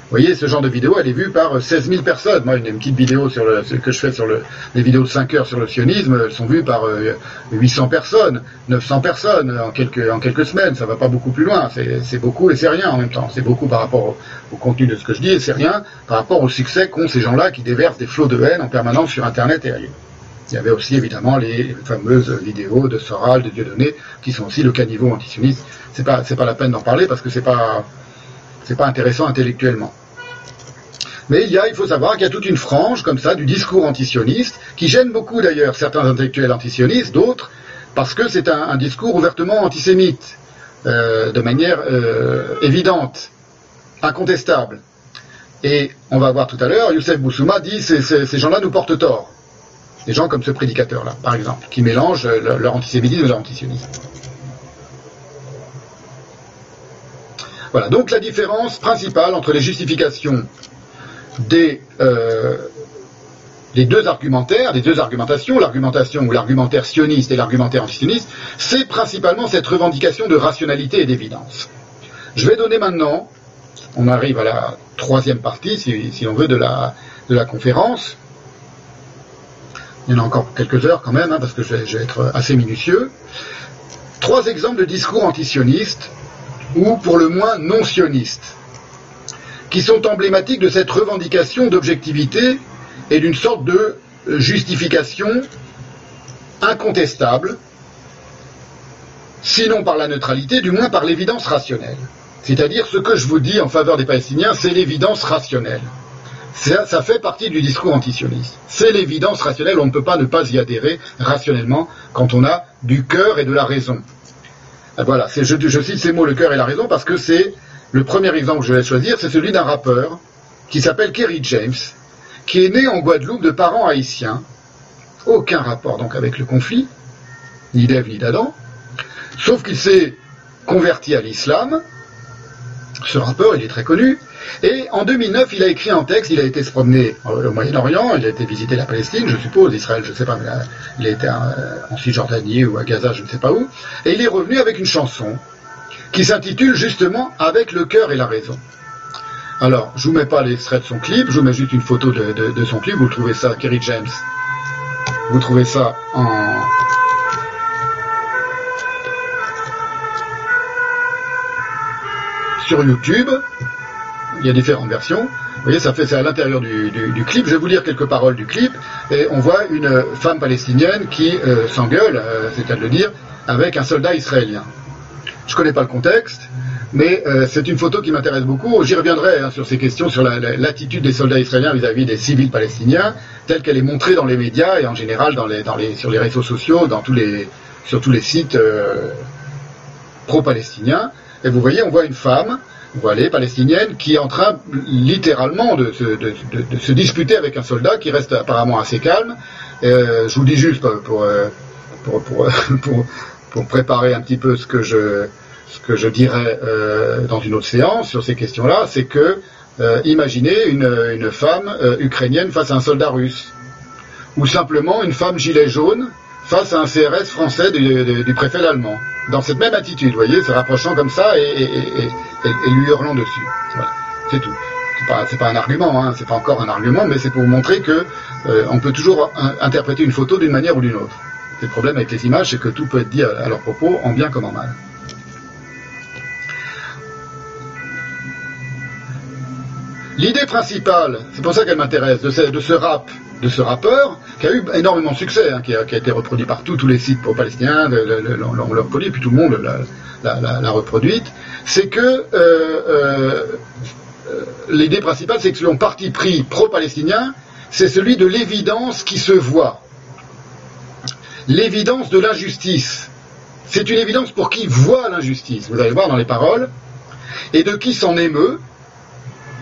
S1: Vous voyez, ce genre de vidéo, elle est vue par 16 000 personnes. Moi, une, petite vidéo sur le, que je fais sur le, les vidéos de 5 heures sur le sionisme, elles sont vues par 800 euh, personnes, 900 personnes en quelques, en quelques semaines. Ça va pas beaucoup plus loin. C'est beaucoup et c'est rien en même temps. C'est beaucoup par rapport au, contenu de ce que je dis et c'est rien par rapport au succès qu'ont ces gens-là qui déversent des flots de haine en permanence sur Internet et ailleurs. Il y avait aussi évidemment les fameuses vidéos de Soral, de Dieudonné, qui sont aussi le caniveau antisioniste. C'est pas, c'est pas la peine d'en parler parce que c'est pas, c'est pas intéressant intellectuellement. Mais il y a, il faut savoir qu'il y a toute une frange comme ça du discours antisioniste qui gêne beaucoup d'ailleurs certains intellectuels antisionistes, d'autres parce que c'est un, discours ouvertement antisémite, euh, de manière euh, évidente, incontestable. Et on va voir tout à l'heure, Youssef Boussouma dit ces, gens-là nous portent tort. Des gens comme ce prédicateur-là, par exemple, qui mélangent leur, leur antisémitisme et leur antisionisme. Voilà, donc la différence principale entre les justifications des, euh, deux argumentaires, des deux argumentations, l'argumentation ou l'argumentaire sioniste et l'argumentaire antisioniste, c'est principalement cette revendication de rationalité et d'évidence. Je vais donner maintenant, on arrive à la troisième partie, si, on veut, de la, de la conférence. Il y en a encore quelques heures quand même, hein, parce que je vais, je vais être assez minutieux. Trois exemples de discours antisionistes, ou pour le moins non sionistes, qui sont emblématiques de cette revendication d'objectivité et d'une sorte de justification incontestable, sinon par la neutralité, du moins par l'évidence rationnelle. C'est-à-dire ce que je vous dis en faveur des Palestiniens, c'est l'évidence rationnelle. Ça, ça, fait partie du discours antisioniste. C'est l'évidence rationnelle, on ne peut pas ne pas y adhérer rationnellement quand on a du cœur et de la raison. Voilà, je, je, cite ces mots, le cœur et la raison, parce que c'est le premier exemple que je vais choisir, c'est celui d'un rappeur qui s'appelle Kerry James, qui est né en Guadeloupe de parents haïtiens, aucun rapport donc avec le conflit, ni d'Ève ni d'Adam, sauf qu'il s'est converti à l'islam, ce rappeur, il est très connu, et en 2009, il a écrit un texte, il a été se promener au Moyen-Orient, il a été visiter la Palestine, je suppose, Israël, je ne sais pas, mais il a été en Cisjordanie ou à Gaza, je ne sais pas où, et il est revenu avec une chanson qui s'intitule justement Avec le cœur et la raison. Alors, je vous mets pas l'extrait de son clip, je vous mets juste une photo de, de, de son clip, vous trouvez ça, Kerry James, vous trouvez ça en, sur YouTube. Il y a différentes versions. Vous voyez, ça fait c'est à l'intérieur du, clip. Je vais vous lire quelques paroles du clip. Et on voit une femme palestinienne qui euh, s'engueule, euh, c'est à le dire, avec un soldat israélien. Je ne connais pas le contexte, mais euh, c'est une photo qui m'intéresse beaucoup. J'y reviendrai hein, sur ces questions, sur l'attitude la, des soldats israéliens vis-à-vis -vis des civils palestiniens, telle qu'elle est montrée dans les médias et en général sur les réseaux sociaux, dans tous les, sur tous les sites pro-palestiniens. Et vous voyez, on voit une femme voilée palestinienne qui est en train littéralement de se, disputer avec un soldat qui reste apparemment assez calme. Euh, je vous dis juste pour, pour, pour, pour, pour préparer un petit peu ce que je, ce que je dirais euh, dans une autre séance sur ces questions-là, c'est que euh, imaginez une, une femme euh, ukrainienne face à un soldat russe, ou simplement une femme gilet jaune face à un CRS français du, préfet allemand. Dans cette même attitude, vous voyez, se rapprochant comme ça et, lui hurlant dessus. Voilà. C'est tout. C'est pas, un argument, hein, c'est pas encore un argument, mais c'est pour montrer que euh, on peut toujours un, interpréter une photo d'une manière ou d'une autre. Le problème avec les images, c'est que tout peut être dit à leur propos, en bien comme en mal. L'idée principale, c'est pour ça qu'elle m'intéresse, de ce, rap, de ce rappeur, qui a eu énormément de succès, hein, qui, a, été reproduit partout, tous les sites pro-palestiniens, on l'a reproduit, puis tout le monde l'a reproduite, c'est que euh, euh, l'idée principale, c'est que son parti pris pro-palestinien, c'est celui de l'évidence qui se voit, l'évidence de l'injustice. C'est une évidence pour qui voit l'injustice, vous allez voir dans les paroles, et de qui s'en émeut,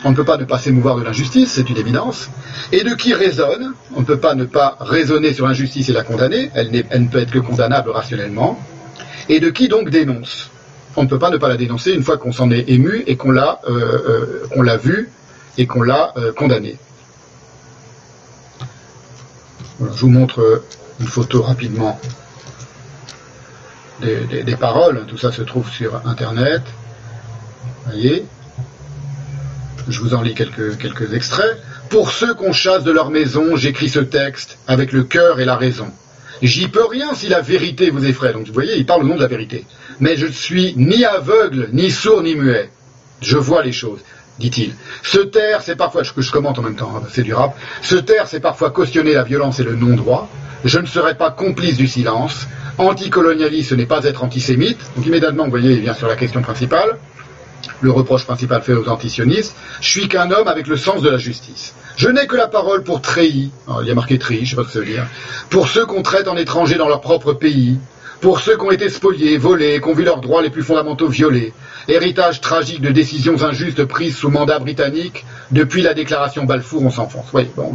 S1: on ne peut pas ne pas s'émouvoir de l'injustice, c'est une évidence. Et de qui raisonne, on ne peut pas ne pas raisonner sur l'injustice et la condamner, elle, ne peut être que condamnable rationnellement. Et de qui donc dénonce? On ne peut pas ne pas la dénoncer une fois qu'on s'en est ému et qu'on l'a euh, euh, qu'on l'a vu et qu'on l'a euh, condamné. Voilà, je vous montre une photo rapidement des paroles. Tout ça se trouve sur Internet. Vous voyez? Je vous en lis quelques, extraits. Pour ceux qu'on chasse de leur maison, j'écris ce texte avec le cœur et la raison. J'y peux rien si la vérité vous effraie. Donc vous voyez, il parle au nom de la vérité. Mais je ne suis ni aveugle, ni sourd, ni muet. Je vois les choses, dit-il. Se taire, c'est parfois, que je commente en même temps, hein, c'est du rap. Se taire, c'est parfois cautionner la violence et le non-droit. Je ne serai pas complice du silence. Anticolonialiste, ce n'est pas être antisémite. Donc immédiatement, vous voyez, il vient sur la question principale le reproche principal fait aux antisionistes, je suis qu'un homme avec le sens de la justice. Je n'ai que la parole pour treillis, il y a marqué treillis, je sais pas ce que ça veut dire, pour ceux qu'on traite en étrangers dans leur propre pays, pour ceux qui ont été spoliés, volés, qui ont vu leurs droits les plus fondamentaux violés, héritage tragique de décisions injustes prises sous mandat britannique depuis la déclaration Balfour, on s'enfonce. Oui, bon,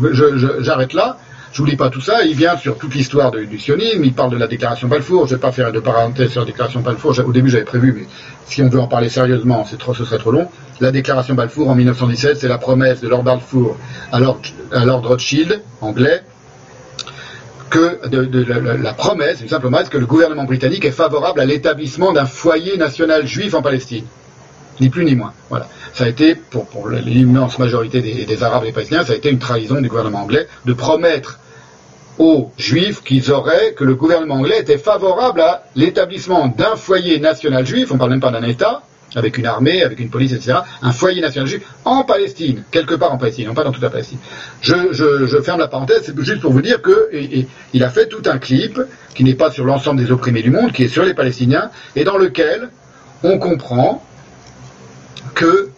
S1: j'arrête là. Je vous lis pas tout ça. Il vient sur toute l'histoire du, sionisme. Il parle de la déclaration Balfour. Je vais pas faire de parenthèse sur la déclaration Balfour. Au début, j'avais prévu, mais si on veut en parler sérieusement, trop, ce serait trop long. La déclaration Balfour en 1917, c'est la promesse de Lord Balfour à Lord, Rothschild, anglais, que de, la promesse, une simple promesse, que le gouvernement britannique est favorable à l'établissement d'un foyer national juif en Palestine. Ni plus ni moins. Voilà. Ça a été, pour, l'immense majorité des, Arabes et des Palestiniens, ça a été une trahison du gouvernement anglais de promettre aux Juifs qu'ils auraient, que le gouvernement anglais était favorable à l'établissement d'un foyer national juif, on parle même pas d'un État, avec une armée, avec une police, etc., un foyer national juif en Palestine, quelque part en Palestine, non pas dans toute la Palestine. Je, je- ferme la parenthèse, c'est juste pour vous dire que et- et il a fait tout un clip qui n'est pas sur l'ensemble des opprimés du monde, qui est sur les Palestiniens, et dans lequel on comprend que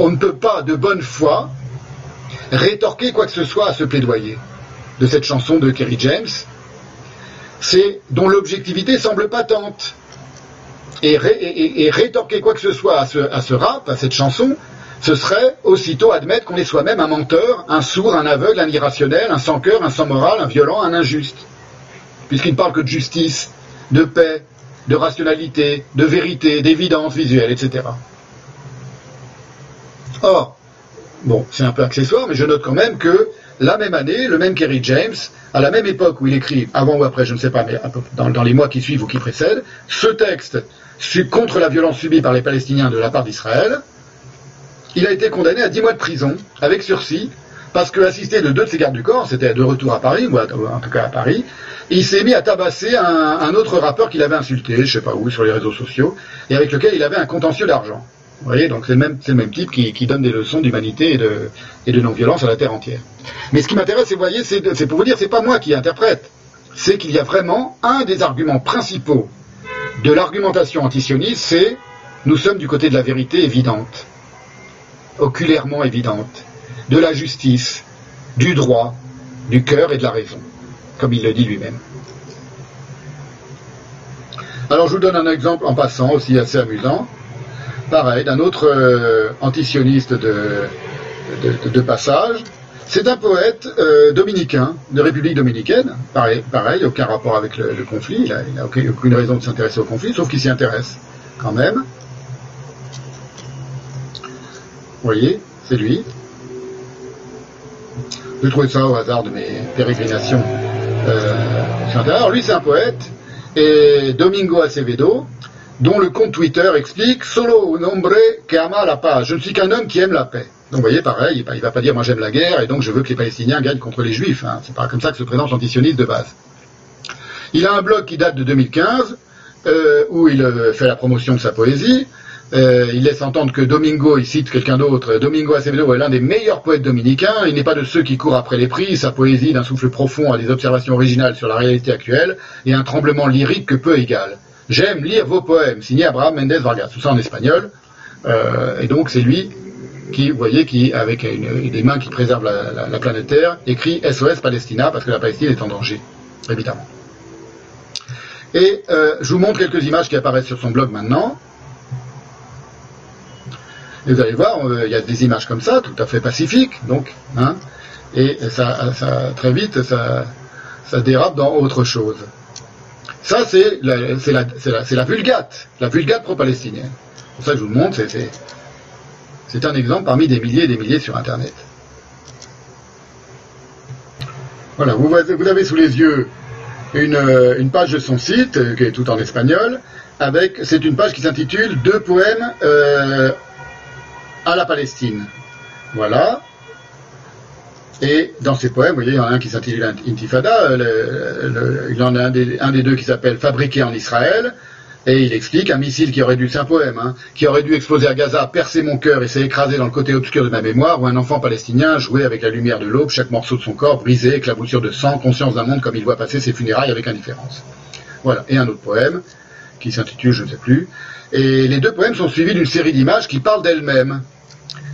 S1: on ne peut pas de bonne foi rétorquer quoi que ce soit à ce plaidoyer de cette chanson de Kerry James, c'est dont l'objectivité semble patente. Et, ré- et- et- et rétorquer quoi que ce soit à ce, à ce rap, à cette chanson, ce serait aussitôt admettre qu'on est soi-même un menteur, un sourd, un aveugle, un irrationnel, un sans cœur, un sans morale, un violent, un injuste. Puisqu'il ne parle que de justice, de paix, de rationalité, de vérité, d'évidence visuelle, etc. Or, Bon, c'est un peu accessoire, mais je note quand même que la même année, le même Kerry James, à la même époque où il écrit, avant ou après, je ne sais pas, mais dans, les mois qui suivent ou qui précèdent, ce texte contre la violence subie par les Palestiniens de la part d'Israël, il a été condamné à 10 mois de prison, avec sursis, parce que assisté de deux de ses gardes du corps, c'était de retour à Paris, ou en tout cas à Paris, il s'est mis à tabasser un, autre rappeur qu'il avait insulté, je sais pas où, sur les réseaux sociaux, et avec lequel il avait un contentieux d'argent. Vous voyez, donc c'est le même, type qui, donne des leçons d'humanité et de, non-violence à la terre entière. Mais ce qui m'intéresse, c'est, vous voyez, c'est pour vous dire, c'est pas moi qui interprète. C'est qu'il y a vraiment un des arguments principaux de l'argumentation antisioniste, c'est nous sommes du côté de la vérité évidente, oculairement évidente, de la justice, du droit, du cœur et de la raison, comme il le dit lui-même. Alors je vous donne un exemple en passant aussi assez amusant pareil, d'un autre euh, antisioniste de, passage. C'est un poète euh, dominicain, de République dominicaine. Pareil, aucun rapport avec le, conflit. Il n'a aucune, raison de s'intéresser au conflit, sauf qu'il s'y intéresse quand même. Vous voyez, c'est lui. J'ai trouvé ça au hasard de mes pérégrinations. Euh. Alors lui, c'est un poète. Et Domingo Acevedo, dont le compte Twitter explique Solo un hombre que ama la paz. Je ne suis qu'un homme qui aime la paix. Donc vous voyez, pareil, il ne va pas dire moi j'aime la guerre et donc je veux que les Palestiniens gagnent contre les Juifs. Hein. C'est pas comme ça que se présente l'antisioniste de base. Il a un blog qui date de 2015 euh, où il euh, fait la promotion de sa poésie. Euh, il laisse entendre que Domingo, il cite quelqu'un d'autre, Domingo Acevedo est l'un des meilleurs poètes dominicains, il n'est pas de ceux qui courent après les prix, sa poésie d'un souffle profond a des observations originales sur la réalité actuelle et un tremblement lyrique que peu égale. J'aime lire vos poèmes, signé Abraham Mendes Vargas, tout ça en espagnol, Euh, et donc c'est lui qui, vous voyez, qui, avec des mains qui préservent la, la- la planète Terre, écrit SOS Palestina, parce que la Palestine est en danger, évidemment. Et euh, je vous montre quelques images qui apparaissent sur son blog maintenant. Et vous allez voir, euh, il y a des images comme ça, tout à fait pacifiques, donc, hein, et ça, très vite, ça dérape dans autre chose. Ça, c'est la, c'est la, la, la vulgate, la vulgate pro-palestinienne. Pour ça que je vous le montre, c'est, un exemple parmi des milliers et des milliers sur Internet. Voilà, vous, vous avez sous les yeux une, euh, page de son site, euh, qui est tout en espagnol, avec, c'est une page qui s'intitule Deux poèmes euh, à la Palestine. Voilà. Et dans ces poèmes, vous voyez, il y en a un qui s'intitule Intifada, le- il y en a un des, un des deux qui s'appelle Fabriqué en Israël, et il explique un missile qui aurait dû, c'est un poème, hein, qui aurait dû exploser à Gaza, percer mon cœur et s'est écrasé dans le côté obscur de ma mémoire, où un enfant palestinien jouait avec la lumière de l'aube, chaque morceau de son corps brisé, éclaboussure de sang, conscience d'un monde comme il voit passer ses funérailles avec indifférence. Voilà. Et un autre poème, qui s'intitule je ne sais plus. Et les deux poèmes sont suivis d'une série d'images qui parlent d'elles-mêmes.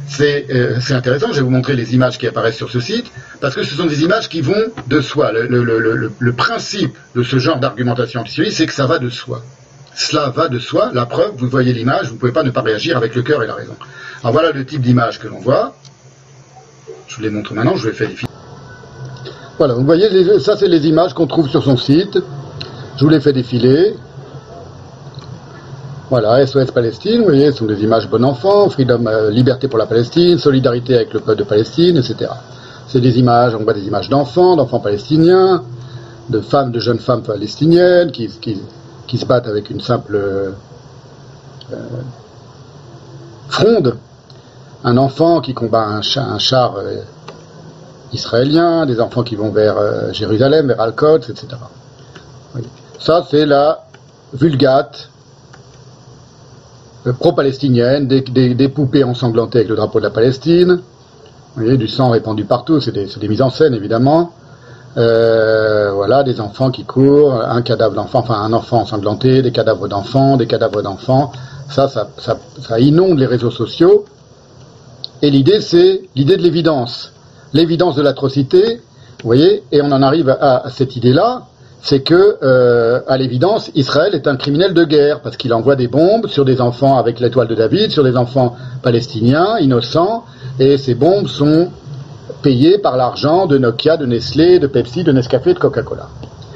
S1: C'est euh, c'est intéressant, je vais vous montrer les images qui apparaissent sur ce site, parce que ce sont des images qui vont de soi. Le, principe de ce genre d'argumentation antisioniste, c'est que ça va de soi. Cela va de soi, la preuve, vous voyez l'image, vous ne pouvez pas ne pas réagir avec le cœur et la raison. Alors voilà le type d'image que l'on voit. Je vous les montre maintenant, je vous les fais défiler. Voilà, vous voyez, les- ça c'est les images qu'on trouve sur son site. Je vous les fais défiler. Voilà, SOS Palestine, vous voyez, ce sont des images bon enfant, freedom, euh, liberté pour la Palestine, solidarité avec le peuple de Palestine, etc. C'est des images, on voit des images d'enfants, d'enfants palestiniens, de femmes, de jeunes femmes palestiniennes qui, se battent avec une simple euh, euh, fronde. Un enfant qui combat un, cha- un char israélien, des enfants qui vont vers Jérusalem, vers Al-Quds, etc. Ça, c'est la vulgate pro-palestinienne, des, poupées ensanglantées avec le drapeau de la Palestine. Vous voyez, du sang répandu partout, c'est des, mises en scène, évidemment. Euh, voilà, des enfants qui courent, un cadavre d'enfant, enfin un enfant ensanglanté, des cadavres d'enfants, des cadavres d'enfants. Ça, ça, ça, ça inonde les réseaux sociaux. Et l'idée, c'est l'idée de l'évidence. L'évidence de l'atrocité, vous voyez, et on en arrive à cette idée-là, c'est que, euh, à l'évidence, Israël est un criminel de guerre, parce qu'il envoie des bombes sur des enfants avec l'étoile de David, sur des enfants palestiniens, innocents, et ces bombes sont payées par l'argent de Nokia, de Nestlé, de Pepsi, de Nescafé, de Coca-Cola,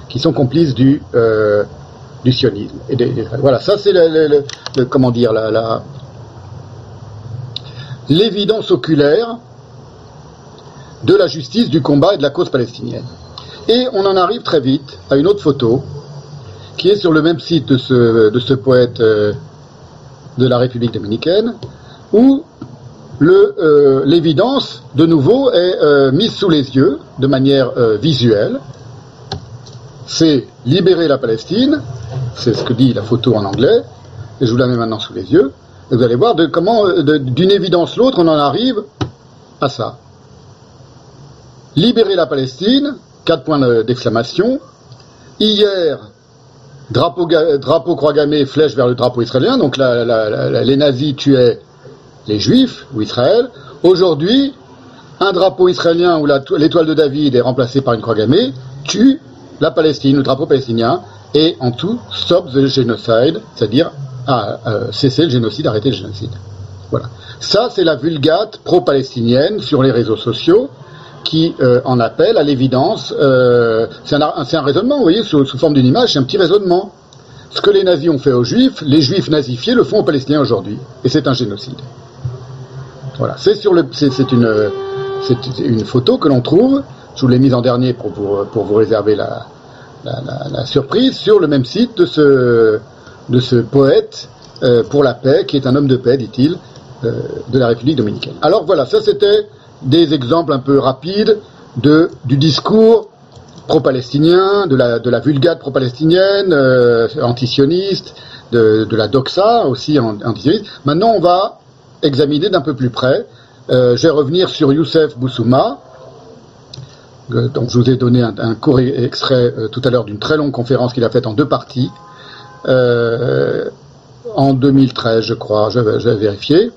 S1: qui sont complices du, euh, sionisme. Voilà, ça c'est le, comment dire, la- l'évidence oculaire de la justice, du combat et de la cause palestinienne. Et on en arrive très vite à une autre photo qui est sur le même site de ce, de ce poète euh, de la République dominicaine, où euh, l'évidence, de nouveau, est euh, mise sous les yeux de manière visuelle. C'est libérer la Palestine, c'est ce que dit la photo en anglais, et je vous la mets maintenant sous les yeux. Et vous allez voir de comment, d'une évidence l'autre, on en arrive à ça. Libérer la Palestine, quatre points de- d'exclamation. Hier, drapeau, drapeau croix gammée, flèche vers le drapeau israélien, donc les nazis tuaient les juifs ou Israël. Aujourd'hui, un drapeau israélien où l'étoile de David est remplacée par une croix gammée tue la Palestine, le drapeau palestinien, et en tout, stop the genocide, c'est-à-dire ah, euh, cesser le génocide, arrêter le génocide. Voilà. Ça, c'est la vulgate pro-palestinienne sur les réseaux sociaux qui euh, en appelle à l'évidence. euh, c'est un, raisonnement, vous voyez, sous, forme d'une image, c'est un petit raisonnement. Ce que les nazis ont fait aux juifs, les juifs nazifiés le font aux palestiniens aujourd'hui. Et c'est un génocide. Voilà. C'est une, une photo que l'on trouve. Je vous l'ai mise en dernier pour vous, pour vous réserver la, surprise sur le même site de ce, de ce poète euh, pour la paix, qui est un homme de paix, dit-il, de la République dominicaine. Alors voilà, ça c'était des exemples un peu rapides de, du discours pro-palestinien, de la, de la vulgate pro-palestinienne, euh, antisioniste, de, de la doxa aussi an- antisioniste. Maintenant, on va examiner d'un peu plus près. Euh, je vais revenir sur Youssef Boussouma. Euh, donc, je vous ai donné un, un court extrait euh, tout à l'heure d'une très longue conférence qu'il a faite en deux parties. Euh, en 2013, je crois, je vais, je vais vérifier,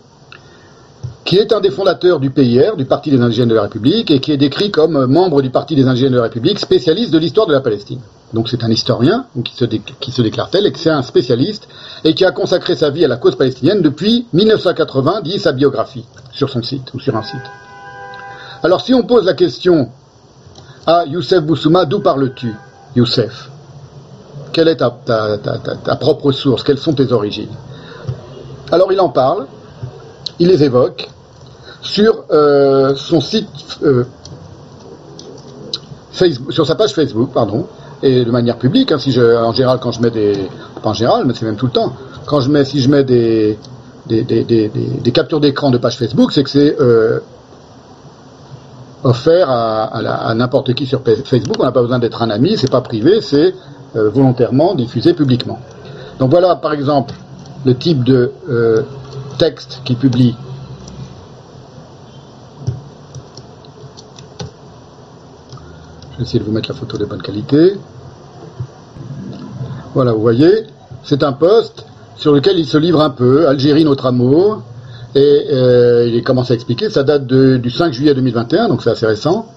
S1: qui est un des fondateurs du PIR, du Parti des indigènes de la République, et qui est décrit comme euh, membre du Parti des indigènes de la République, spécialiste de l'histoire de la Palestine. Donc c'est un historien qui, se qui se déclare tel, et que c'est un spécialiste, et qui a consacré sa vie à la cause palestinienne depuis 1980, dit sa biographie, sur son site, ou sur un site. Alors si on pose la question à Youssef Boussouma, d'où parles-tu, Youssef? Quelle est ta propre source? Quelles sont tes origines? Alors il en parle, il les évoque sur euh, son site, euh, Facebook, sur sa page Facebook, pardon, et de manière publique. hein, si je, en général, quand je mets des, pas en général, mais c'est même tout le temps, quand je mets, si je mets des, des, des, des, captures d'écran de page Facebook, c'est que c'est euh, offert à, à n'importe qui sur Facebook. On n'a pas besoin d'être un ami, c'est pas privé, c'est volontairement diffusé publiquement. Donc voilà, par exemple, le type de texte qu'il publie. Je vais essayer de vous mettre la photo de bonne qualité. Voilà, vous voyez, c'est un post sur lequel il se livre un peu, Algérie, notre amour, et euh, il commence à expliquer, ça date du 5 juillet 2021, donc c'est assez récent.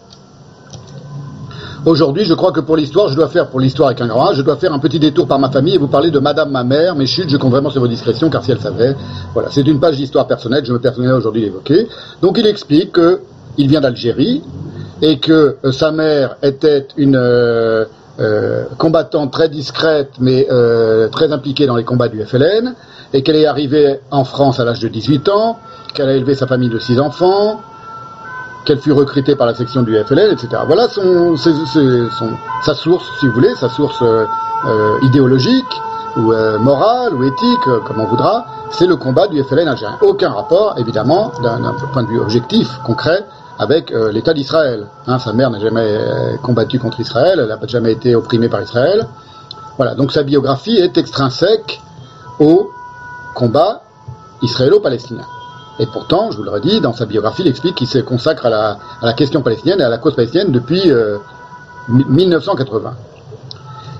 S1: Aujourd'hui, je crois que pour l'histoire, je dois faire, pour l'histoire avec un grand je dois faire un petit détour par ma famille et vous parler de Madame ma mère, mes chutes, je compte vraiment sur vos discrétions, car si elle savait, voilà, c'est une page d'histoire personnelle, je me permets aujourd'hui d'évoquer. Donc il explique que il vient d'Algérie et que euh, sa mère était une euh, euh, combattante très discrète mais très impliquée dans les combats du FLN et qu'elle est arrivée en France à l'âge de 18 ans, qu'elle a élevé sa famille de six enfants, qu'elle fut recrutée par la section du FLN, etc. Voilà son, sa source, si vous voulez, sa source euh, euh, idéologique ou euh, morale ou éthique, comme on voudra, c'est le combat du FLN algérien. Aucun rapport, évidemment, d'un point de vue objectif, concret, avec l'État d'Israël. Hein, sa mère n'a jamais combattu contre Israël, elle n'a jamais été opprimée par Israël. Voilà, donc sa biographie est extrinsèque au combat israélo-palestinien. Et pourtant, je vous le redis, dans sa biographie, il explique qu'il se consacre à la, question palestinienne et à la cause palestinienne depuis euh, mi- 1980.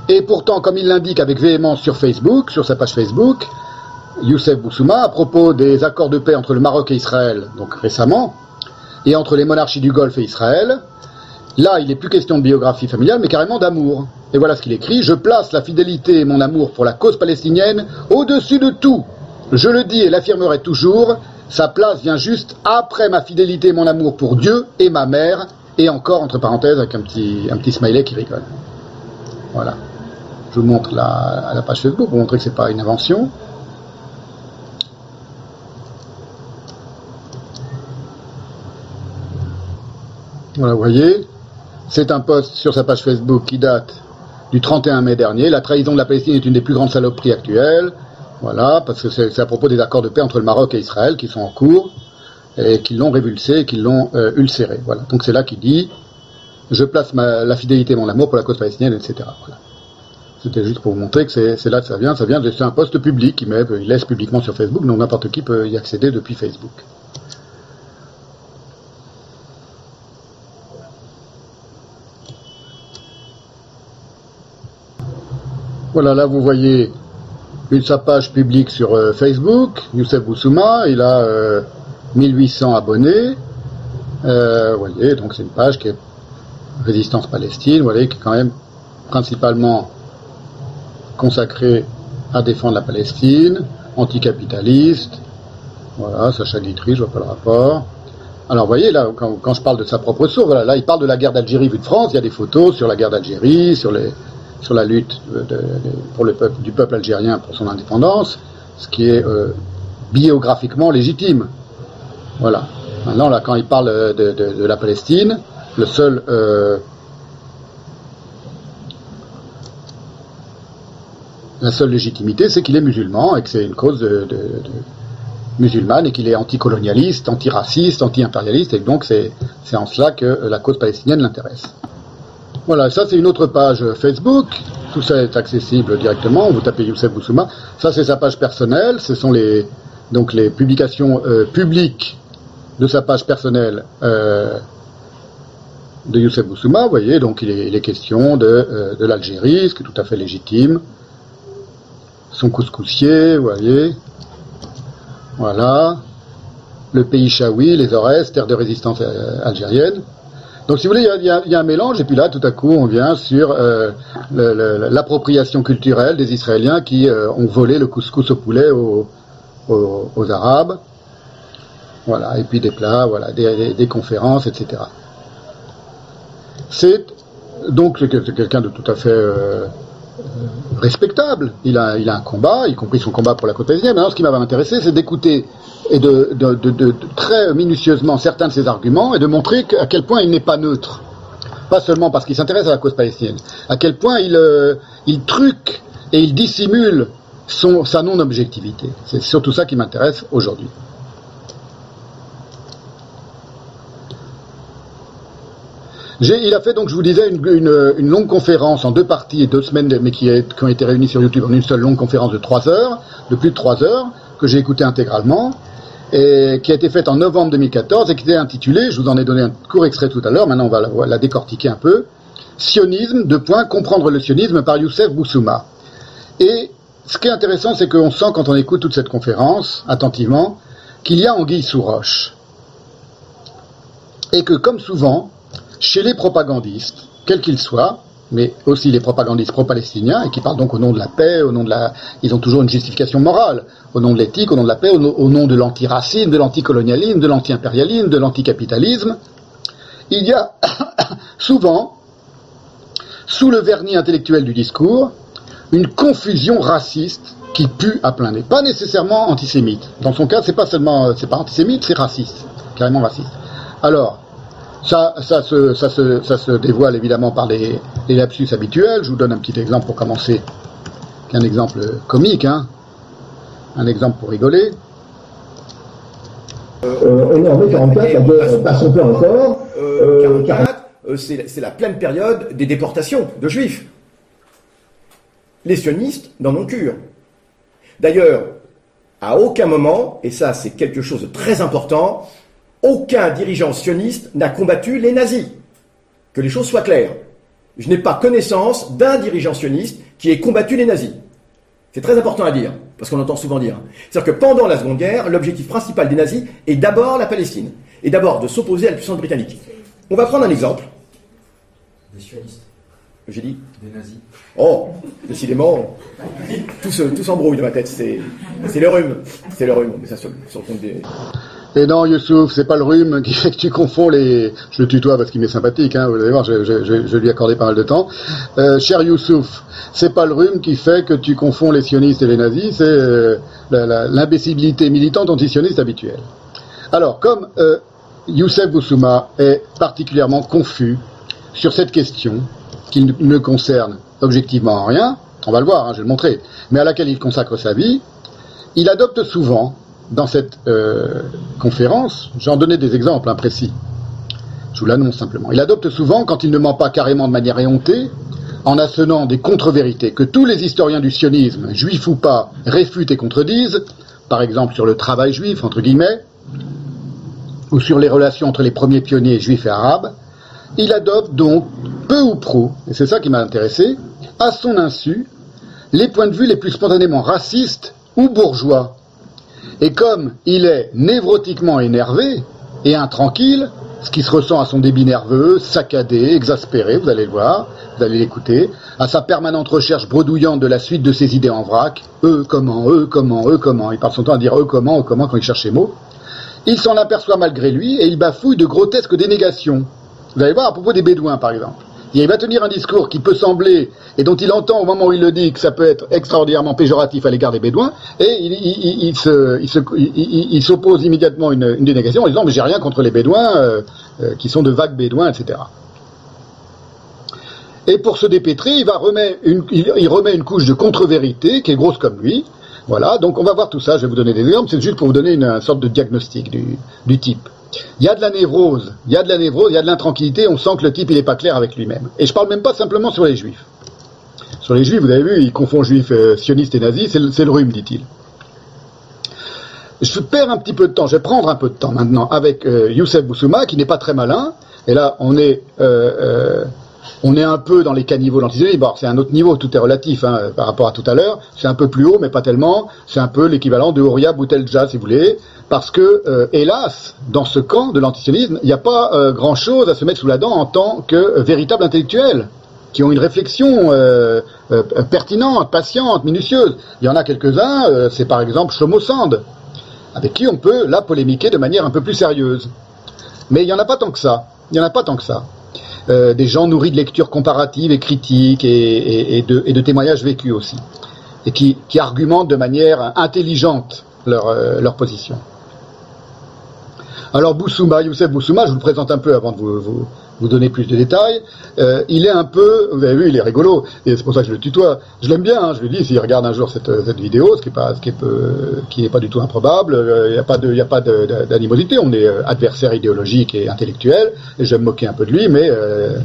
S1: Et pourtant, comme il l'indique avec véhémence sur Facebook, sur sa page Facebook, Youssef Boussouma, à propos des accords de paix entre le Maroc et Israël, donc récemment, et entre les monarchies du Golfe et Israël, là, il n'est plus question de biographie familiale, mais carrément d'amour. Et voilà ce qu'il écrit. Je place la fidélité et mon amour pour la cause palestinienne au-dessus de tout. Je le dis et l'affirmerai toujours, sa place vient juste après ma fidélité et mon amour pour Dieu et ma mère, et encore, entre parenthèses, avec un petit, un smiley qui rigole. Voilà. Je vous montre la, la page Facebook pour montrer que c'est pas une invention. Voilà, vous voyez, c'est un post sur sa page Facebook qui date du 31 mai dernier. La trahison de la Palestine est une des plus grandes saloperies actuelles. Voilà, parce que c'est à propos des accords de paix entre le Maroc et Israël qui sont en cours et qui l'ont révulsé qui l'ont euh, ulcéré. Voilà. Donc c'est là qu'il dit Je place la fidélité mon amour pour la cause palestinienne, etc. C'était juste pour vous montrer que c'est là que ça vient. Ça vient de un post public il laisse publiquement sur Facebook, donc n'importe qui peut y accéder depuis Facebook. Voilà, là vous voyez une, sa page publique sur euh, Facebook, Youssef Boussouma, il a euh, 1800 abonnés. Euh, vous voyez, donc c'est une page qui est Résistance Palestine, vous voyez, qui est quand même principalement consacrée à défendre la Palestine, anticapitaliste. Voilà, Sacha Guitry, je vois pas le rapport. Alors, vous voyez, là, quand, quand je parle de sa propre source, voilà, là, il parle de la guerre d'Algérie vue de France, il y a des photos sur la guerre d'Algérie, sur les, sur la lutte pour le peuple, du peuple algérien pour son indépendance, ce qui est euh, biographiquement légitime. Voilà. Maintenant, là, quand il parle de, la Palestine, euh, la seule légitimité, c'est qu'il est musulman et que c'est une cause musulmane et qu'il est anticolonialiste, antiraciste, anti-impérialiste et donc c'est en cela que la cause palestinienne l'intéresse. Voilà, ça c'est une autre page Facebook. Tout ça est accessible directement. Vous tapez Youssef Boussouma. Ça c'est sa page personnelle. Ce sont les donc les publications euh, publiques de sa page personnelle euh, de Youssef Boussouma. Vous voyez, donc il est, question de, euh, l'Algérie, ce qui est tout à fait légitime. Son couscoussier, vous voyez. Voilà. Le pays Chaoui, les Aurès, terre de résistance euh, algérienne. Donc, si vous voulez, il y a- un mélange, et puis là, tout à coup, on vient sur euh, l'appropriation culturelle des Israéliens qui euh, ont volé le couscous au poulet aux, Arabes. Voilà, et puis des plats, voilà, des, conférences, etc. C'est donc quelqu'un de tout à fait euh, respectable. Il a, il a un combat, y compris son combat pour la côte palestinienne. Maintenant, ce qui va m'intéresser, c'est d'écouter et de, très minutieusement certains de ses arguments et de montrer à quel point il n'est pas neutre. Pas seulement parce qu'il s'intéresse à la cause palestinienne, à quel point il, euh, truque et il dissimule sa non-objectivité. C'est surtout ça qui m'intéresse aujourd'hui. Il a fait donc, je vous disais, une, longue conférence en deux parties et deux semaines, mais qui, est- ont été réunies sur YouTube en une seule longue conférence de trois heures, de plus de trois heures, que j'ai écoutée intégralement, et qui a été faite en novembre 2014 et qui était intitulée, je vous en ai donné un court extrait tout à l'heure, maintenant on va la, décortiquer un peu, Sionisme, deux points, comprendre le sionisme par Youssef Boussouma. Et ce qui est intéressant, c'est qu'on sent quand on écoute toute cette conférence, attentivement, qu'il y a anguille sous roche. Et que, comme souvent, chez les propagandistes, quels qu'ils soient, mais aussi les propagandistes pro-palestiniens, et qui parlent donc au nom de la paix, au nom de la... Ils ont toujours une justification morale, au nom de l'éthique, au nom de la paix, au, no- au nom de l'antiracisme, de l'anticolonialisme, de l'anti-impérialisme, de l'anticapitalisme. il y a souvent, sous le vernis intellectuel du discours, une confusion raciste qui pue à plein nez. Pas nécessairement antisémite. Dans son cas, c'est pas seulement, c'est pas antisémite, c'est raciste, carrément raciste. Alors, ça, ça, se, ça, se, ça se dévoile évidemment par les, les lapsus habituels. Je vous donne un petit exemple pour commencer, un exemple comique, hein. un exemple pour rigoler.
S2: Euh, on est en mai 44, la guerre passe son peu encore. Euh, 44, euh, c'est c'est la pleine période des déportations de juifs. Les sionistes n'en ont cure. D'ailleurs, à aucun moment, et ça c'est quelque chose de très important, aucun dirigeant sioniste n'a combattu les nazis. Que les choses soient claires. Je n'ai pas connaissance d'un dirigeant sioniste qui ait combattu les nazis. C'est très important à dire, parce qu'on entend souvent dire. C'est-à-dire que pendant la Seconde Guerre, l'objectif principal des nazis est d'abord la Palestine, et d'abord de s'opposer à la puissance britannique. On va prendre un exemple.
S18: Des sionistes.
S2: J'ai dit
S18: Des nazis.
S2: Oh, décidément, tout se- tout s'embrouille dans ma tête. C'est c'est le rhume. C'est le rhume. Mais ça sur, sur le compte des.
S1: Et non, Youssouf, c'est pas le rhume qui fait que tu confonds les. Je le tutoie parce qu'il m'est sympathique, hein, vous allez voir, je, lui ai pas mal de temps. Euh, cher Youssouf, c'est pas le rhume qui fait que tu confonds les sionistes et les nazis, c'est euh, l'imbécilité militante antisioniste habituelle. Alors, comme euh, Youssef Boussouma est particulièrement confus sur cette question, qui ne- ne concerne objectivement en rien, on va le voir, hein, je vais le montrer, mais à laquelle il consacre sa vie, il adopte souvent, dans cette euh, conférence, j'en donnais des exemples imprécis, je vous l'annonce simplement, il adopte souvent, quand il ne ment pas carrément de manière éhontée, en assonant des contre-vérités que tous les historiens du sionisme, juifs ou pas, réfutent et contredisent, par exemple sur le travail juif, entre guillemets, ou sur les relations entre les premiers pionniers juifs et arabes, il adopte donc, peu ou prou, et c'est ça qui m'a intéressé, à son insu, les points de vue les plus spontanément racistes ou bourgeois. Et comme il est névrotiquement énervé et intranquille, ce qui se ressent à son débit nerveux, saccadé, exaspéré, vous allez le voir, vous allez l'écouter, à sa permanente recherche bredouillante de la suite de ses idées en vrac, eux comment, eux comment, eux comment, il passe son temps à dire eux comment, eux comment quand il cherche ses mots, il s'en aperçoit malgré lui et il bafouille de grotesques dénégations. Vous allez voir à propos des Bédouins, par exemple. Il va tenir un discours qui peut sembler, et dont il entend au moment où il le dit, que ça peut être extraordinairement péjoratif à l'égard des Bédouins, et il, il- il- il se- il se- il- il- il s'oppose immédiatement une, une dénégation en disant mais j'ai rien contre les Bédouins, euh, euh, qui sont de vagues Bédouins, etc. Et pour se dépêtrer, il, va remet une, couche de contre-vérité qui est grosse comme lui. Voilà, donc on va voir tout ça, je vais vous donner des exemples, c'est juste pour vous donner une, une sorte de diagnostic du type. Il y a de la névrose, il y a de la névrose, il y a de l'intranquillité, on sent que le type il n'est pas clair avec lui-même. Et je parle même pas simplement sur les juifs. Sur les juifs, vous avez vu, il confond juifs, euh, sionistes et nazis, c'est le, rhume, dit-il. Je perds un petit peu de temps, je vais prendre un peu de temps maintenant avec euh, Youssef Boussouma, qui n'est pas très malin, et là on est, euh, on est un peu dans les caniveaux de l'antisémitisme, bon, c'est un autre niveau, tout est relatif hein, par rapport à tout à l'heure, c'est un peu plus haut, mais pas tellement, c'est un peu l'équivalent de Ouria Boutelja, si vous voulez, parce que, euh, hélas, dans ce camp de l'antisémitisme, il n'y a pas euh, grand-chose à se mettre sous la dent en tant que euh, véritable intellectuel qui ont une réflexion pertinente, patiente, minutieuse. Il y en a quelques-uns, c'est par exemple Shlomo Sand, avec qui on peut là polémiquer de manière un peu plus sérieuse. Mais il n'y en a pas tant que ça. Il n'y en a pas tant que ça. Euh, des gens nourris de lectures comparatives et critiques et, de, témoignages vécus aussi, et qui, argumentent de manière intelligente leur, euh, position. Alors Boussouma, Youssef Boussouma, je vous présente un peu avant de vous, vous donner plus de détails. Euh, il est un peu, vous avez vu, il est rigolo, et c'est pour ça que je le tutoie. Je l'aime bien, hein, je lui dis, s'il regarde un jour cette, cette vidéo, ce qui est pas, ce est pas du tout improbable, euh, il n'y a pas d'animosité, on est euh, adversaire idéologique et intellectuel, et je vais me moquer un peu de lui, mais euh,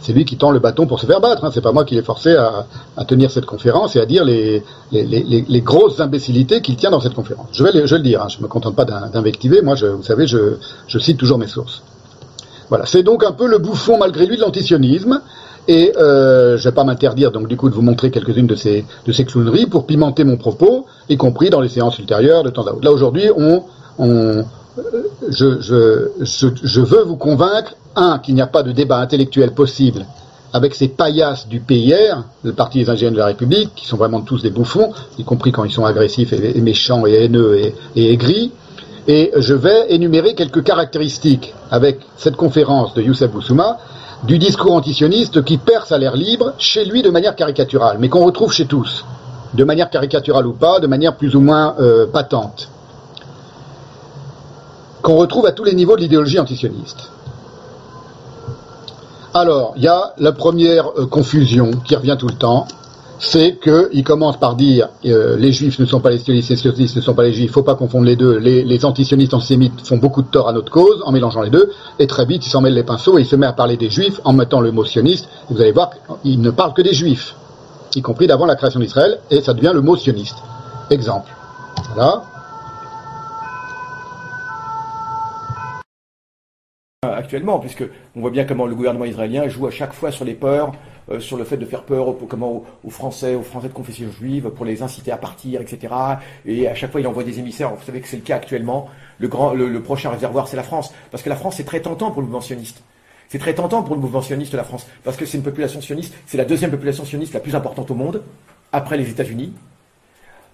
S1: c'est lui qui tend le bâton pour se faire battre. Hein. C'est pas moi qui l'ai forcé à, tenir cette conférence et à dire les, les, les, grosses imbécilités qu'il tient dans cette conférence. Je vais, je le dire. Hein. Je me contente pas d'in- d'invectiver. Moi, vous savez, je, je cite toujours mes sources. Voilà. C'est donc un peu le bouffon malgré lui de l'antisionisme. Et euh, je vais pas m'interdire donc du coup de vous montrer quelques-unes de ces de ces clowneries pour pimenter mon propos, y compris dans les séances ultérieures de temps à autre. Là aujourd'hui, on, on je, je, je, je veux vous convaincre, un, qu'il n'y a pas de débat intellectuel possible avec ces paillasses du PIR, le Parti des ingénieurs de la République, qui sont vraiment tous des bouffons, y compris quand ils sont agressifs et, et méchants et haineux et, et aigris. Et je vais énumérer quelques caractéristiques avec cette conférence de Youssef Boussouma du discours antisioniste qui perce à l'air libre chez lui de manière caricaturale, mais qu'on retrouve chez tous, de manière caricaturale ou pas, de manière plus ou moins euh, patente, qu'on retrouve à tous les niveaux de l'idéologie antisioniste. Alors, il y a la première euh, confusion qui revient tout le temps, c'est qu'il commence par dire euh, les juifs ne sont pas les sionistes, les sionistes ne sont pas les juifs, il ne faut pas confondre les deux, les, les antisionistes antisémites font beaucoup de tort à notre cause en mélangeant les deux, et très vite il s'en mêle les pinceaux et il se met à parler des juifs en mettant le mot sioniste, vous allez voir qu'il ne parle que des juifs, y compris d'avant la création d'Israël, et ça devient le mot sioniste. Exemple. Voilà.
S2: actuellement, puisque on voit bien comment le gouvernement israélien joue à chaque fois sur les peurs, euh, sur le fait de faire peur aux, Français, aux Français de confession juive, pour les inciter à partir, etc. Et à chaque fois, il envoie des émissaires. Vous savez que c'est le cas actuellement. Le, grand, le, prochain réservoir, c'est la France, parce que la France, c'est très tentant pour le mouvement sioniste. C'est très tentant pour le mouvement sioniste, la France, parce que c'est une population sioniste, c'est la deuxième population sioniste la plus importante au monde, après les États-Unis.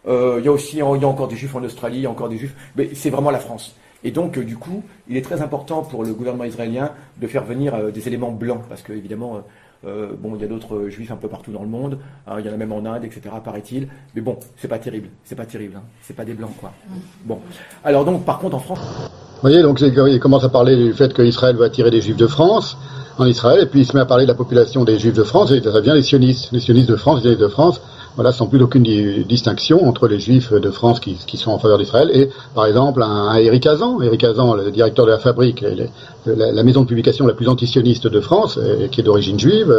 S2: Euh, il y a aussi, y a encore des juifs en Australie, il y a encore des juifs, mais c'est vraiment la France. Et donc, euh, du coup, il est très important pour le gouvernement israélien de faire venir des éléments blancs, parce que évidemment, euh, bon, il y a d'autres juifs un peu partout dans le monde, hein, il y en a même en Inde, etc., paraît-il. Mais bon, c'est pas terrible, c'est pas terrible, hein. c'est pas des blancs, quoi. Bon. Alors donc, par contre, en France.
S1: Vous voyez, donc il commence à parler du fait qu'Israël va attirer des juifs de France, en Israël, et puis il se met à parler de la population des juifs de France, et ça devient les sionistes, les sionistes de France, les sionistes de France, voilà, sans plus aucune distinction entre les juifs de France qui, sont en faveur d'Israël et, par exemple, un, Eric Hazan, Eric Hazan, le directeur de la fabrique, la, maison de publication la plus antisioniste de France, qui est d'origine juive,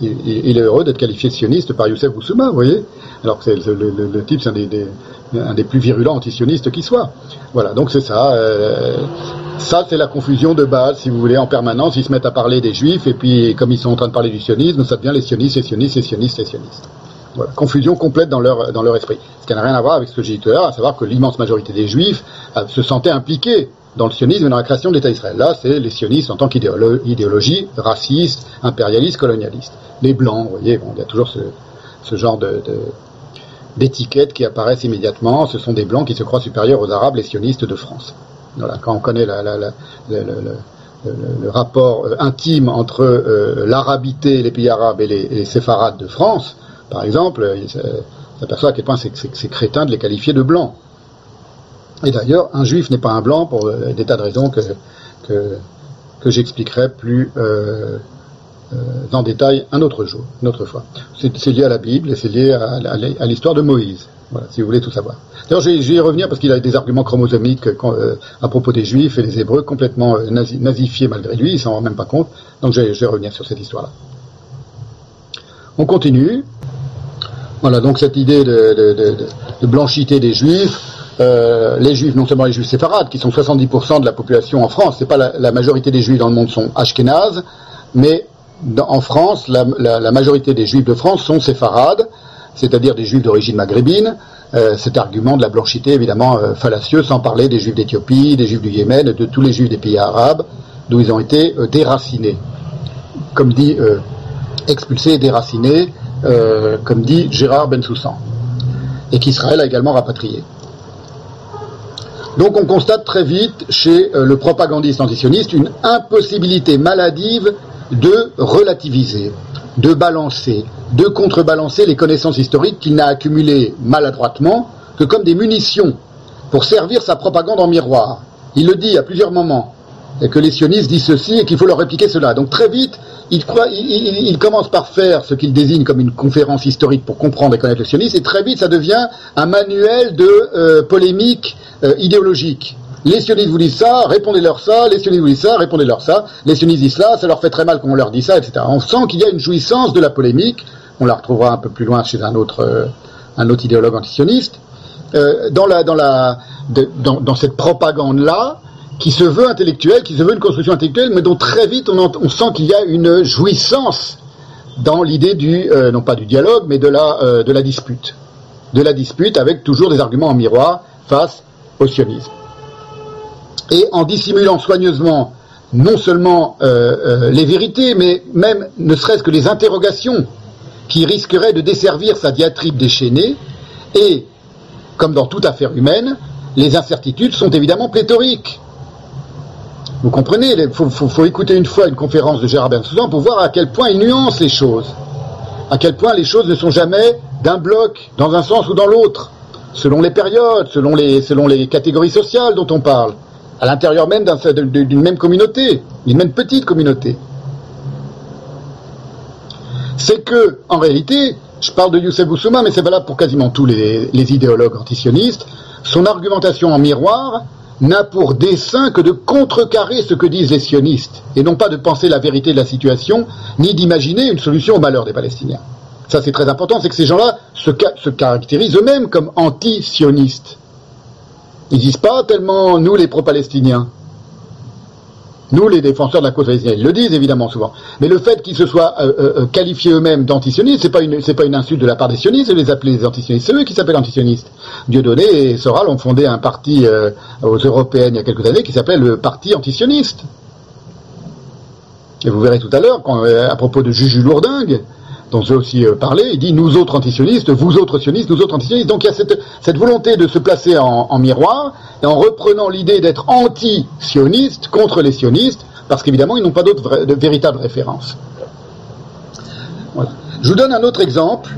S1: il est heureux d'être qualifié de sioniste par Youssef Boussouma, vous voyez Alors que le, type, c'est un des, plus virulents antisionistes qui soit. Voilà, donc c'est ça. Euh, ça, c'est la confusion de base, si vous voulez, en permanence. Ils se mettent à parler des juifs, et puis, comme ils sont en train de parler du sionisme, ça devient les sionistes, les sionistes, les sionistes, les sionistes. Confusion complète dans leur, dans leur esprit. Ce qui n'a rien à voir avec ce que j'ai dit tout à l'heure, à savoir que l'immense majorité des juifs euh, se sentaient impliqués dans le sionisme et dans la création de l'État d'Israël. Là, c'est les sionistes en tant qu'idéologie raciste, impérialiste, colonialiste. Les blancs, vous voyez, bon, il y a toujours ce, genre de, d'étiquettes qui apparaissent immédiatement. Ce sont des blancs qui se croient supérieurs aux arabes, les sionistes de France. Quand on connaît le, rapport euh, intime entre euh, l'arabité, les pays arabes et les, et les séfarades de France, par exemple, il s'aperçoit à quel point c'est crétin de les qualifier de blancs. Et d'ailleurs, un juif n'est pas un blanc pour euh, des tas de raisons que, que, j'expliquerai plus euh, euh, en détail un autre jour, une autre fois. C'est lié à la Bible et c'est lié à, l'histoire de Moïse. Voilà, si vous voulez tout savoir. D'ailleurs, je vais y revenir parce qu'il a des arguments chromosomiques à propos des Juifs et des Hébreux complètement nazifiés malgré lui, il s'en rend même pas compte. Donc, je vais revenir sur cette histoire-là. On continue. Voilà, donc cette idée de, blanchité des juifs, euh, les juifs, non seulement les juifs séfarades, qui sont 70% de la population en France, c'est pas la, majorité des juifs dans le monde sont ashkénazes, mais en France, la, majorité des juifs de France sont séfarades, c'est-à-dire des juifs d'origine maghrébine. Euh, cet argument de la blanchité, évidemment, euh, fallacieux, sans parler des juifs d'Éthiopie, des juifs du Yémen, de tous les juifs des pays arabes, d'où ils ont été déracinés. Comme dit, expulsés déracinés, euh, comme dit Gérard Bensoussan, et qu'Israël a également rapatrié. Donc on constate très vite chez euh, le propagandiste antisioniste une impossibilité maladive de relativiser, de balancer, de contrebalancer les connaissances historiques qu'il n'a accumulées maladroitement que comme des munitions pour servir sa propagande en miroir. Il le dit à plusieurs moments, et que les sionistes disent ceci et qu'il faut leur répliquer cela. Donc très vite, il, croit, il, commence par faire ce qu'il désigne comme une conférence historique pour comprendre et connaître le sionisme, et très vite ça devient un manuel de euh, polémique euh, idéologique. Les sionistes vous disent ça, répondez-leur ça, les sionistes vous disent ça, répondez-leur ça, les sionistes disent ça, ça leur fait très mal quand on leur dit ça, etc. On sent qu'il y a une jouissance de la polémique, on la retrouvera un peu plus loin chez un autre, euh, un autre idéologue antisioniste, dans, la, dans, la, dans, dans cette propagande-là, qui se veut intellectuel, qui se veut une construction intellectuelle, mais dont très vite on, sent qu'il y a une jouissance dans l'idée du, euh, non pas du dialogue, mais de la, euh, de la dispute. De la dispute avec toujours des arguments en miroir face au sionisme. Et en dissimulant soigneusement non seulement euh, les vérités, mais même ne serait-ce que les interrogations qui risqueraient de desservir sa diatribe déchaînée, et, comme dans toute affaire humaine, les incertitudes sont évidemment pléthoriques. Vous comprenez, il faut, écouter une fois une conférence de Gérard Bensouzan pour voir à quel point il nuance les choses, à quel point les choses ne sont jamais d'un bloc, dans un sens ou dans l'autre, selon les périodes, selon les, catégories sociales dont on parle, à l'intérieur même d'une même communauté, d'une même petite communauté. C'est que, en réalité, je parle de Youssef Boussouma, mais c'est valable pour quasiment tous les, les idéologues antisionistes, son argumentation en miroir n'a pour dessein que de contrecarrer ce que disent les sionistes, et non pas de penser la vérité de la situation, ni d'imaginer une solution au malheur des Palestiniens. Ça c'est très important, c'est que ces gens-là se, ca- se caractérisent eux-mêmes comme anti-sionistes. Ils disent pas tellement nous les pro-palestiniens. Nous, les défenseurs de la cause palestinienne, le disent évidemment souvent. Mais le fait qu'ils se soient euh, euh, qualifiés eux-mêmes d'antisionistes, c'est pas une, pas une insulte de la part des sionistes de les appeler des antisionistes. C'est eux qui s'appellent antisionistes. Dieudonné et Soral ont fondé un parti euh, aux européennes il y a quelques années qui s'appelait le Parti antisioniste. Et vous verrez tout à l'heure, euh, à propos de Juju Lourdingue, dont j'ai aussi euh, parlé, il dit nous autres antisionistes, vous autres sionistes, nous autres antisionistes. Donc il y a cette, volonté de se placer en, miroir et en reprenant l'idée d'être anti-sioniste contre les sionistes, parce qu'évidemment ils n'ont pas d'autres véritables références. Voilà. Je vous donne un autre exemple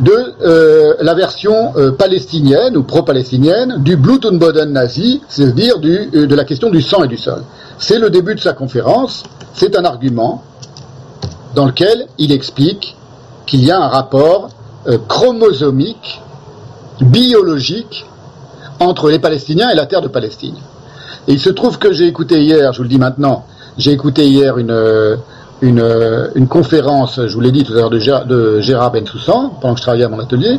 S1: de euh, la version euh, palestinienne ou pro-palestinienne du Blutenboden nazi, c'est-à-dire de la question du sang et du sol. C'est le début de sa conférence, c'est un argument dans lequel il explique qu'il y a un rapport euh, chromosomique, biologique, entre les Palestiniens et la terre de Palestine. Et il se trouve que j'ai écouté hier, je vous le dis maintenant, j'ai écouté hier une, euh, euh, une conférence, je vous l'ai dit tout à l'heure, de, Gérard- de Gérard Bensoussan, pendant que je travaillais à mon atelier,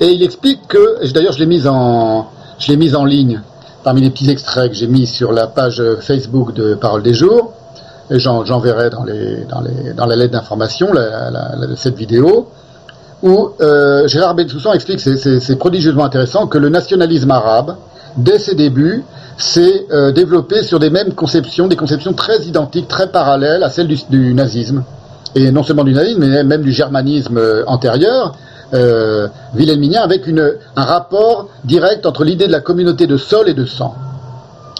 S1: et il explique que, d'ailleurs je l'ai mise en, mise en ligne parmi les petits extraits que j'ai mis sur la page Facebook de Parole des Jours, et j'en- j'enverrai dans, la lettre d'information cette vidéo, où euh, Gérard Bensoussan explique, c'est- prodigieusement intéressant, que le nationalisme arabe, dès ses débuts, s'est euh, développé sur des mêmes conceptions, des conceptions très identiques, très parallèles à celles du, nazisme. Et non seulement du nazisme, mais même du germanisme euh, antérieur, wilhelminien, avec un rapport direct entre l'idée de la communauté de sol et de sang.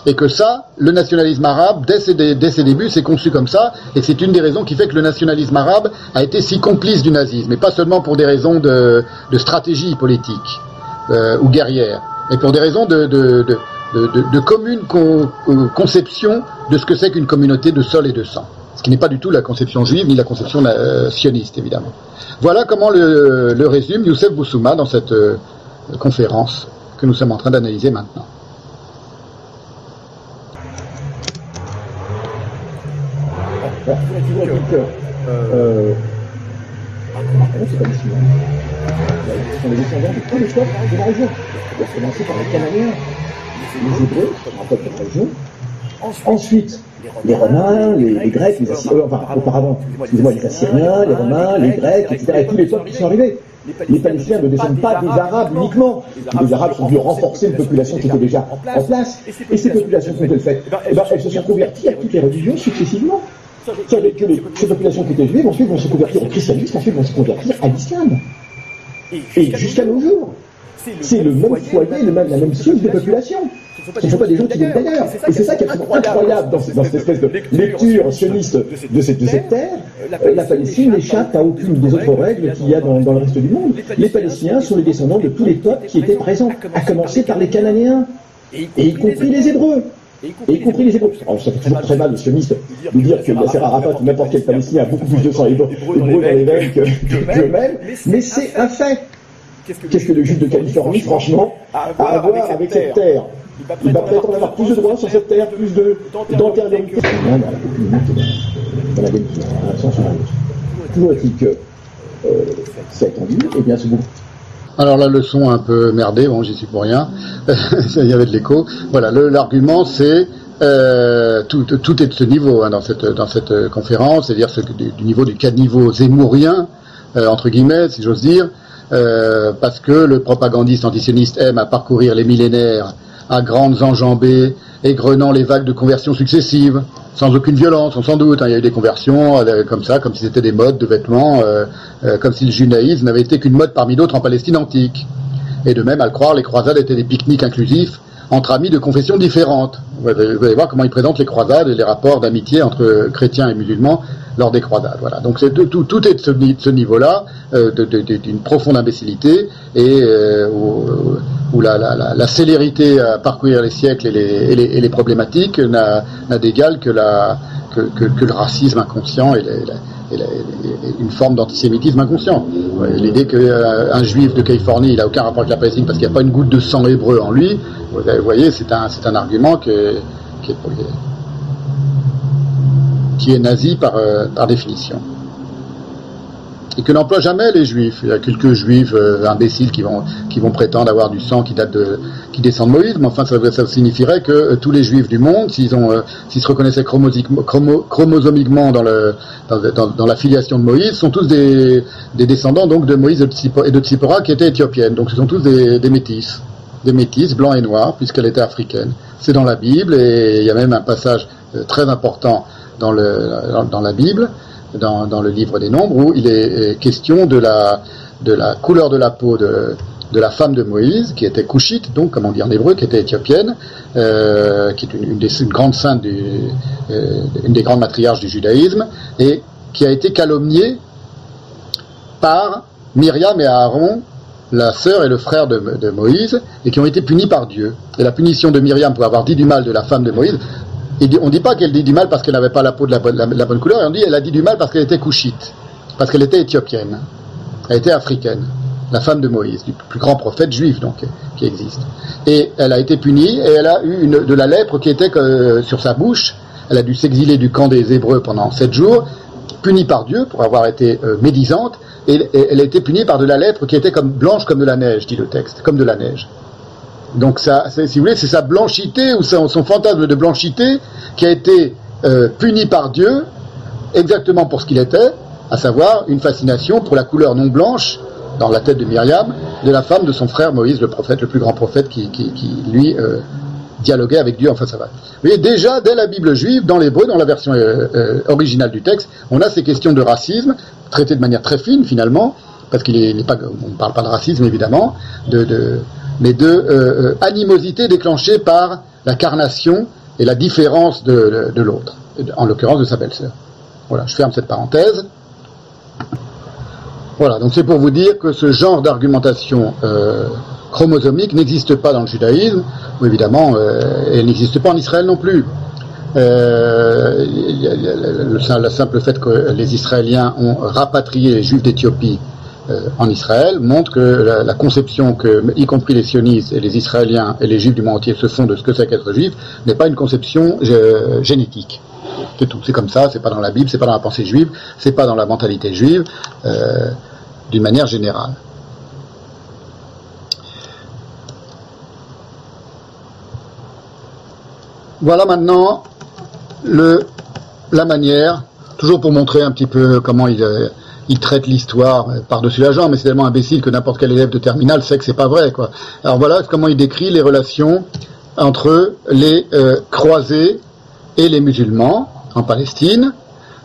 S1: Et que ça, le nationalisme arabe, dès ses, débuts, c'est conçu comme ça, et c'est une des raisons qui fait que le nationalisme arabe a été si complice du nazisme, et pas seulement pour des raisons de, stratégie politique euh, ou guerrière, mais pour des raisons de, commune euh, conception de ce que c'est qu'une communauté de sol et de sang. Ce qui n'est pas du tout la conception juive ni la conception euh, sioniste, évidemment. Voilà comment le, résume Youssef Boussouma dans cette conférence que nous sommes en train d'analyser maintenant.
S2: C'est pas Chinois. Ce sont les descendants de tous les peuples de la région. On va commencer par les Cananéens, les Hébreux, un peuple la région. Ensuite, les Romains, les, les Grecs, les Assyriens, euh, enfin, auparavant, excusez-moi, les Assyriens, les Romains, les Grecs, etc., et tous les peuples qui sont arrivés. Les Palestiniens ne descendent pas des Arabes uniquement. Les Arabes sont venus renforcer une population qui était déjà en place. Et ces populations qu'ont-elles fait Eh ben, Elles se sont converties à toutes les religions successivement. Dire que les- ces populations qui étaient juives, ensuite vont se convertir au christianisme, ensuite vont se convertir à l'islam. Et jusqu'à nos jours. C'est le même foyer, le même, la même source de population. Ce ne sont pas des gens qui viennent d'ailleurs. Et c'est ça qui est absolument incroyable dans, dans cette espèce de lecture sioniste de cette, de cette terre. Euh, La Palestine n'échappe à aucune des autres règles qu'il y a dans, dans le reste du monde. Les Palestiniens sont les descendants de tous les peuples qui étaient présents, à commencer par les Cananéens, et y compris les Hébreux. Et y compris les Hébreux. Alors, ça fait toujours très mal aux sionistes de dire que Yasser Arafat ou n'importe quel Palestinien a beaucoup plus de sang hébreu dans les veines que- qu'eux-mêmes, mais c'est un fait. Qu'est-ce que le juif de Californie, franchement, a à voir avec cette terre Il va en avoir plus de droits sur cette terre, plus de d'antériorité. Limite dans- la. Toujours est-il que euh, étendu, et bien c'est beaucoup
S1: Alors la leçon un peu merdée, bon j'y suis pour rien, il y avait de l'écho. Voilà, le- l'argument c'est euh, tout, est de ce niveau hein, dans cette dans cette euh, conférence, c'est-à-dire ce du, niveau du caniveau zémourien euh, entre guillemets, si j'ose dire, parce que le propagandiste antisioniste aime à parcourir les millénaires à grandes enjambées, égrenant les vagues de conversions successives, sans aucune violence, on s'en doute. hein. il y a eu des conversions euh, comme ça, comme si c'était des modes de vêtements, euh, euh, comme si le judaïsme n'avait été qu'une mode parmi d'autres en Palestine antique. Et de même, à le croire, les croisades étaient des pique-niques inclusifs entre amis de confessions différentes. Vous allez, voir comment ils présentent les croisades et les rapports d'amitié entre chrétiens et musulmans lors des croisades. Voilà. Donc c'est tout, tout, est de ce, niveau-là, euh, d'une profonde imbécilité et euh, où, la, célérité à parcourir les siècles et les, les, les problématiques n'a d'égal que, que, le racisme inconscient et, la- une forme d'antisémitisme inconscient. L'idée qu'un juif de Californie, il n'a aucun rapport avec la Palestine parce qu'il n'y a pas une goutte de sang hébreu en lui, vous voyez, c'est un, un argument qui est, qui est nazi par, euh, par définition. Et que n'emploient jamais les juifs. Il y a quelques juifs euh, imbéciles qui vont, qui vont prétendre avoir du sang qui date de, qui descend de Moïse, mais enfin ça, ça signifierait que euh, tous les juifs du monde, s'ils ont, euh, s'ils se reconnaissaient chromosomiquement dans, le, dans, dans- dans la filiation de Moïse, sont tous des, des descendants donc de Moïse et de Tzipora qui étaient éthiopiennes. Donc ce sont tous des, des métis, des métis blancs et noirs puisqu'elle était africaine. C'est dans la Bible et il y a même un passage euh, très important dans, le, dans la Bible, dans, le livre des Nombres, où il est question de la, couleur de la peau de, la femme de Moïse, qui était couchite, donc comme on dit en hébreu, qui était éthiopienne, euh, qui est une, des une grande sainte, du, euh, une des grandes matriarches du judaïsme, et qui a été calomniée par Myriam et Aaron, la sœur et le frère de, de Moïse, et qui ont été punis par Dieu. Et la punition de Myriam pour avoir dit du mal de la femme de Moïse, on ne dit pas qu'elle dit du mal parce qu'elle n'avait pas la peau de la bonne, couleur, et on dit qu'elle a dit du mal parce qu'elle était couchite, parce qu'elle était éthiopienne, elle était africaine, la femme de Moïse, du plus grand prophète juif donc qui existe. Et elle a été punie et elle a eu de la lèpre qui était euh, sur sa bouche. Elle a dû s'exiler du camp des Hébreux pendant sept jours, punie par Dieu pour avoir été euh, médisante, et, et elle a été punie par de la lèpre qui était comme blanche comme de la neige, dit le texte, comme de la neige. Donc ça, si vous voulez, c'est sa blanchité ou son, fantasme de blanchité qui a été euh, puni par Dieu exactement pour ce qu'il était, à savoir une fascination pour la couleur non blanche dans la tête de Myriam, de la femme de son frère Moïse, le prophète, le plus grand prophète qui, qui, qui, lui euh, dialoguait avec Dieu en face à. Vous voyez, déjà dès la Bible juive, dans l'hébreu, dans la version euh, euh, originale du texte, on a ces questions de racisme traitées de manière très fine finalement, parce qu'il est, il est pas, on ne parle pas de racisme évidemment, de, de, mais de euh, euh, animosité déclenchée par la carnation et la différence de, de, l'autre, en l'occurrence de sa belle-sœur. Voilà, je ferme cette parenthèse. Voilà, donc c'est pour vous dire que ce genre d'argumentation euh, chromosomique n'existe pas dans le judaïsme, ou évidemment, euh, elle n'existe pas en Israël non plus. Le simple fait que les Israéliens ont rapatrié les Juifs d'Éthiopie euh, en Israël montre que la, conception que, y compris les sionistes et les Israéliens et les Juifs du monde entier se font de ce que c'est qu'être juif n'est pas une conception euh, génétique. C'est tout. C'est comme ça. C'est pas dans la Bible, c'est pas dans la pensée juive, c'est pas dans la mentalité juive, euh, d'une manière générale. Voilà maintenant le, la manière, toujours pour montrer un petit peu comment il, il traite l'histoire par-dessus la jambe, mais c'est tellement imbécile que n'importe quel élève de terminale sait que c'est pas vrai. Quoi. Alors voilà comment il décrit les relations entre les euh, croisés et les musulmans en Palestine,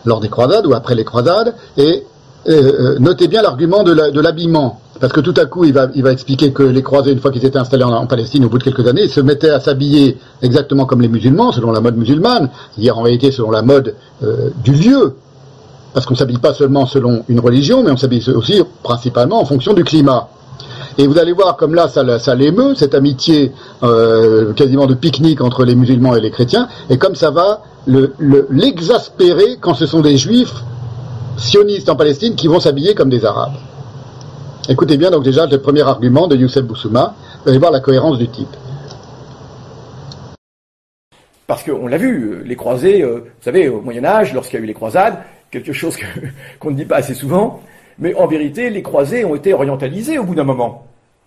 S1: lors des croisades ou après les croisades, et euh, euh, notez bien l'argument de l'habillement. Parce que tout à coup, il va, expliquer que les croisés, une fois qu'ils étaient installés en, Palestine, au bout de quelques années, se mettaient à s'habiller exactement comme les musulmans, selon la mode musulmane, c'est-à-dire en réalité selon la mode du lieu. Parce qu'on s'habille pas seulement selon une religion, mais on s'habille aussi principalement en fonction du climat. Et vous allez voir comme là, ça, l'émeut, cette amitié euh, quasiment de pique-nique entre les musulmans et les chrétiens, et comme ça va le- le- l'exaspérer quand ce sont des juifs sionistes en Palestine qui vont s'habiller comme des arabes. Écoutez bien donc déjà le premier argument de Youssef Boussouma, vous allez voir la cohérence du type.
S2: Parce qu'on l'a vu, euh, les croisés, euh, vous savez, au Moyen Âge, lorsqu'il y a eu les croisades, quelque chose qu'on ne dit pas assez souvent, mais en vérité, les croisés ont été orientalisés au bout d'un moment.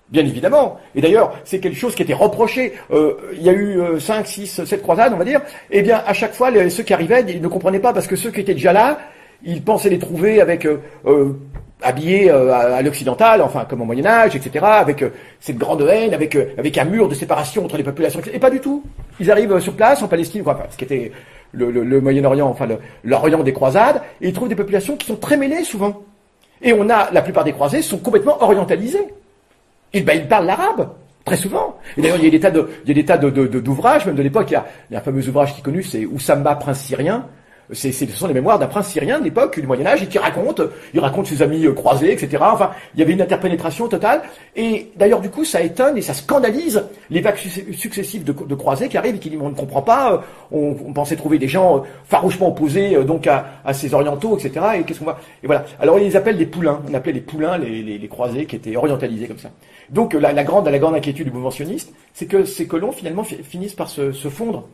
S2: Bien évidemment. Et d'ailleurs, c'est quelque chose qui était reproché. Euh, il y a eu euh, 5, 6, 7 croisades, on va dire. Eh bien, à chaque fois, ceux qui arrivaient, ils ne comprenaient pas parce que ceux qui étaient déjà là, ils pensaient les trouver avec euh, euh, habillés euh, à, l'occidental, enfin comme au Moyen Âge, etc., avec cette grande haine, avec avec un mur de séparation entre les populations, et pas du tout. Ils arrivent sur place en Palestine, quoi, enfin, ce qui était le, le- le Moyen-Orient, enfin l'Orient des croisades, et ils trouvent des populations qui sont très mêlées souvent. Et on a la plupart des croisés sont complètement orientalisés. Et ben, il parle l'arabe. Très souvent. Et d'ailleurs, il y a des tas de, il y a des tas de- d'ouvrages, même de l'époque. Il y a, il y a un fameux ouvrage qui est connu, c'est Oussama, prince syrien. C'est, ce sont les mémoires d'un prince syrien de l'époque, du Moyen-Âge, et qui raconte, il raconte ses amis euh, croisés, etc. Enfin, il y avait une interpénétration totale. Et d'ailleurs, du coup, ça étonne et ça scandalise les vagues suc- successives de, croisés qui arrivent et qui disent, on ne comprend pas, euh, on, pensait trouver des gens euh, farouchement opposés, donc à, ces orientaux, etc. Et qu'est-ce qu'on va, et voilà. Alors, ils les appellent les poulains. On appelait les poulains les, croisés qui étaient orientalisés comme ça. Donc, la, grande, la grande inquiétude du mouvement sioniste, c'est que ces colons, finalement, fi- finissent par se fondre.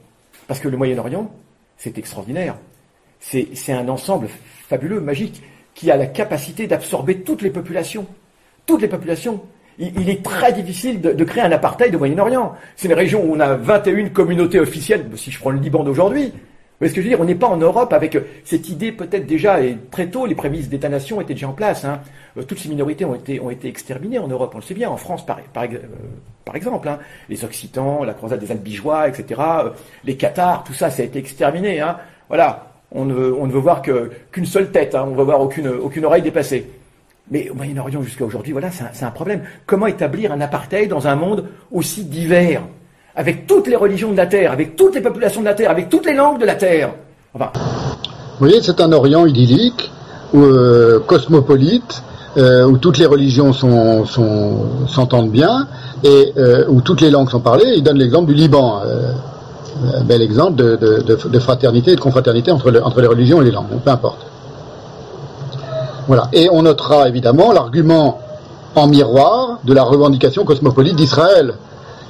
S2: Parce que le Moyen-Orient, c'est extraordinaire. C'est un ensemble fabuleux, magique, qui a la capacité d'absorber toutes les populations. Toutes les populations. Il, est très difficile de, créer un apartheid au Moyen-Orient. C'est une région où on a 21 communautés officielles, si je prends le Liban d'aujourd'hui. Vous voyez ce que je veux dire? On n'est pas en Europe avec euh, cette idée peut-être déjà, et très tôt, les prémices d'État-nation étaient déjà en place. hein. Euh, Toutes ces minorités ont été, exterminées en Europe, on le sait bien, en France par, euh, exemple. hein. Les Occitans, la croisade des Albigeois, etc. Les Cathares, tout ça, ça a été exterminé. hein. Voilà, on ne veut, voir qu'une seule tête, hein. on ne veut voir aucune, oreille dépassée. Mais au Moyen-Orient jusqu'à aujourd'hui, voilà, c'est un, problème. Comment établir un apartheid dans un monde aussi divers, avec toutes les religions de la Terre, avec toutes les populations de la Terre, avec toutes les langues de la Terre Enfin,
S1: Vous voyez, c'est un Orient idyllique, euh, cosmopolite, euh, où toutes les religions s'entendent bien, et euh, où toutes les langues sont parlées. Il donne l'exemple du Liban, un bel exemple de, de- fraternité et de confraternité entre, entre les religions et les langues, peu importe. Voilà. Et on notera évidemment l'argument en miroir de la revendication cosmopolite d'Israël,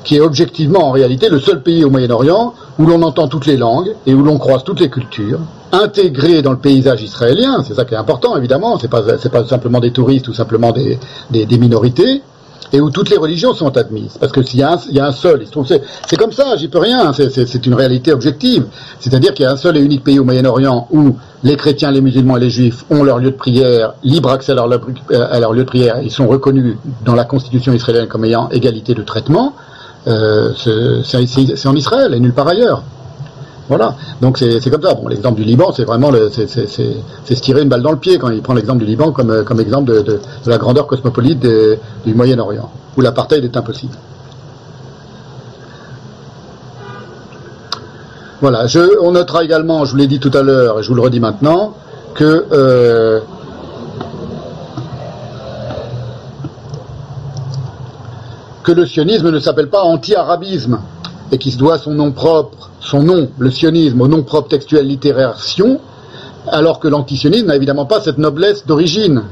S1: qui est objectivement en réalité le seul pays au Moyen-Orient où l'on entend toutes les langues et où l'on croise toutes les cultures, intégrées dans le paysage israélien, c'est ça qui est important évidemment, c'est pas, pas simplement des touristes ou simplement des, des minorités, et où toutes les religions sont admises. Parce que s'il y y a un seul, il c'est, comme ça, j'y peux rien, c'est, une réalité objective. C'est-à-dire qu'il y a un seul et unique pays au Moyen-Orient où les chrétiens, les musulmans et les juifs ont leur lieu de prière, libre accès à leur, leur lieu de prière, ils sont reconnus dans la constitution israélienne comme ayant égalité de traitement, euh, c'est en Israël et nulle part ailleurs. Voilà. Donc c'est, comme ça. L'exemple du Liban, c'est vraiment c'est, se tirer une balle dans le pied quand il prend l'exemple du Liban comme, euh, comme exemple de, la grandeur cosmopolite du Moyen-Orient, où l'apartheid est impossible. Voilà. Je, on notera également, je vous l'ai dit tout à l'heure et je vous le redis maintenant, que euh, que le sionisme ne s'appelle pas anti-arabisme et qui se doit son nom propre, son nom, le sionisme, au nom propre textuel littéraire sion, alors que l'antisionisme n'a évidemment pas cette noblesse d'origine.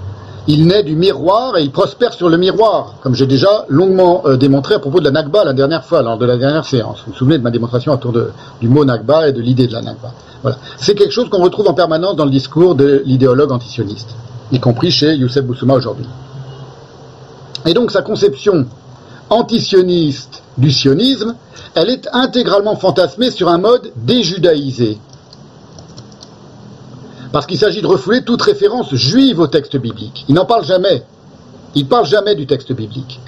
S1: Il naît du miroir et il prospère sur le miroir, comme j'ai déjà longuement euh, démontré à propos de la Nakba la dernière fois, lors de la dernière séance. Vous vous souvenez de ma démonstration autour du mot Nakba et de l'idée de la Nakba. Voilà. C'est quelque chose qu'on retrouve en permanence dans le discours de l'idéologue antisioniste, y compris chez Youssef Boussouma aujourd'hui. Et donc sa conception antisioniste du sionisme, elle est intégralement fantasmée sur un mode déjudaïsé. Parce qu'il s'agit de refouler toute référence juive au texte biblique. Il n'en parle jamais. Il parle jamais du texte biblique.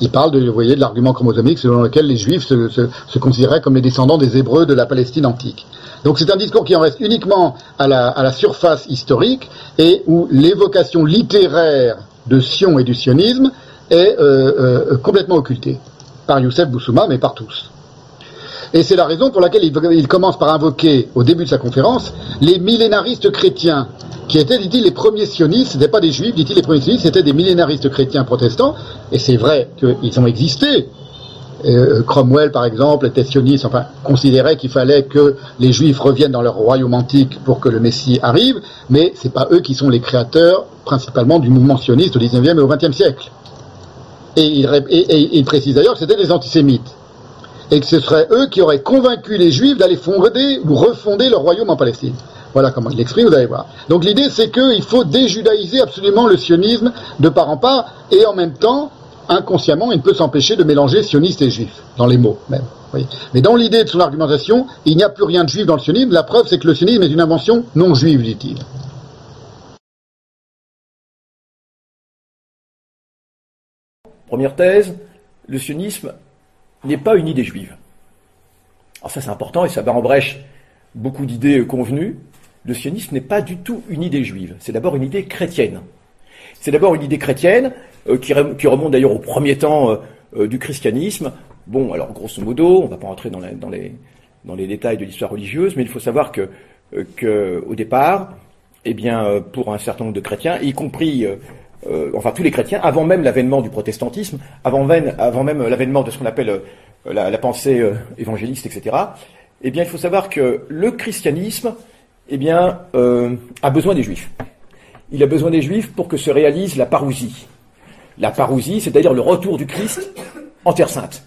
S1: Il parle, de, vous voyez, de l'argument chromosomique selon lequel les juifs se, considéraient comme les descendants des hébreux de la Palestine antique. Donc c'est un discours qui en reste uniquement à la surface historique et où l'évocation littéraire de Sion et du sionisme est euh, euh, complètement occultée par Youssef Boussouma, mais par tous. Et c'est la raison pour laquelle il, commence par invoquer, au début de sa conférence, les millénaristes chrétiens, qui étaient, dit-il, les premiers sionistes, ce n'étaient pas des juifs, dit-il, les premiers sionistes, c'était des millénaristes chrétiens protestants, et c'est vrai qu'ils ont existé. Euh, Cromwell, par exemple, était sioniste, enfin, considérait qu'il fallait que les juifs reviennent dans leur royaume antique pour que le Messie arrive, mais c'est pas eux qui sont les créateurs, principalement, du mouvement sioniste au XIXe et au XXe siècle. Et il, précise d'ailleurs que c'était des antisémites et que ce seraient eux qui auraient convaincu les Juifs d'aller fonder ou refonder leur royaume en Palestine. Voilà comment il l'exprime, vous allez voir. Donc l'idée, c'est qu'il faut déjudaïser absolument le sionisme de part en part, et en même temps, inconsciemment, il ne peut s'empêcher de mélanger sioniste et juif, dans les mots même. Mais dans l'idée de son argumentation, il n'y a plus rien de juif dans le sionisme. La preuve, c'est que le sionisme est une invention non juive, dit-il.
S2: Première thèse, le sionisme n'est pas une idée juive. Alors ça c'est important et ça bat en brèche beaucoup d'idées convenues. Le sionisme n'est pas du tout une idée juive, c'est d'abord une idée chrétienne. C'est d'abord une idée chrétienne euh, qui, remonte d'ailleurs au premier temps euh, euh, du christianisme. Bon, alors grosso modo, on ne va pas entrer dans, les, détails de l'histoire religieuse, mais il faut savoir que, départ, eh bien, pour un certain nombre de chrétiens, y compris enfin tous les chrétiens, avant même l'avènement du protestantisme, avant même, l'avènement de ce qu'on appelle la, la, pensée évangéliste, etc. Eh bien, il faut savoir que le christianisme, eh bien, a besoin des juifs il a besoin des Juifs pour que se réalise la parousie. La parousie, c'est-à-dire le retour du Christ en Terre Sainte,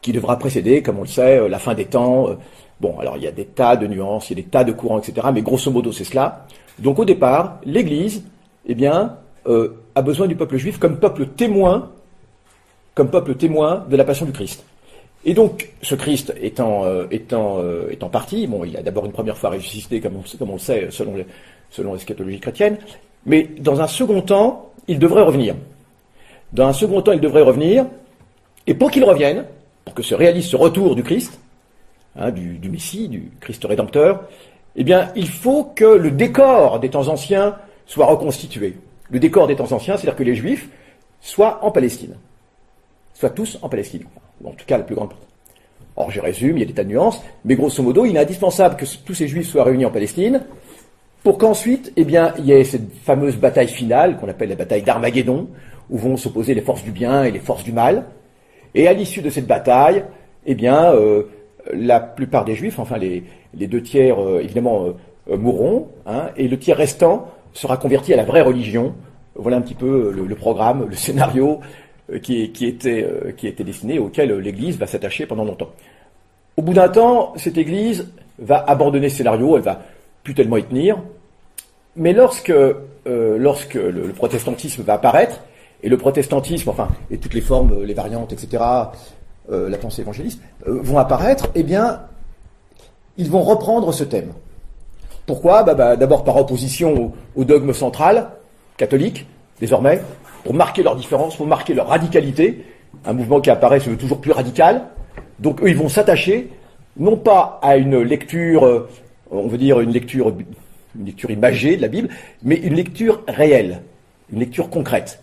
S2: qui devra précéder, comme on le sait, euh, la fin des temps. Euh, bon, alors il y a des tas de nuances, il y a des tas de courants, etc. Mais grosso modo, c'est cela. Donc au départ, l'Église, eh bien, euh, a besoin du peuple juif comme peuple témoin, comme peuple témoin de la passion du Christ. Et donc, ce Christ étant, étant, étant parti, bon, il a d'abord une première fois ressuscité, comme on, le sait, selon, selon l'eschatologie chrétienne, mais dans un second temps, il devrait revenir. Dans un second temps, il devrait revenir, et pour qu'il revienne, pour que se réalise ce retour du Christ, hein, du, Messie, du Christ rédempteur, eh bien, il faut que le décor des temps anciens soit reconstitué. Le décor des temps anciens, c'est-à-dire que les Juifs soient en Palestine. Soient tous en Palestine. en tout cas, la plus grande partie. Or, je résume, il y a des tas de nuances, mais grosso modo, il est indispensable que tous ces Juifs soient réunis en Palestine, pour qu'ensuite, eh bien, il y ait cette fameuse bataille finale qu'on appelle la bataille d'Armageddon, où vont s'opposer les forces du bien et les forces du mal. Et à l'issue de cette bataille, eh bien, euh, la plupart des Juifs, enfin les, deux tiers, euh, évidemment, euh, mourront, hein, et le tiers restant sera converti à la vraie religion. Voilà un petit peu le, programme, le scénario qui, qui, était, qui était destiné, auquel l'Église va s'attacher pendant longtemps. Au bout d'un temps, cette Église va abandonner ce scénario, elle va plus tellement y tenir. Mais lorsque, euh, lorsque le, protestantisme va apparaître, et le protestantisme, enfin, et toutes les formes, les variantes, etc., euh, la pensée évangéliste, euh, vont apparaître, eh bien, ils vont reprendre ce thème. Pourquoi bah, bah, D'abord par opposition au, dogme central, catholique, désormais, pour marquer leur différence, pour marquer leur radicalité, un mouvement qui apparaît toujours plus radical. Donc eux, ils vont s'attacher, non pas à une lecture on veut dire une lecture, une lecture imagée de la Bible, mais une lecture réelle, une lecture concrète.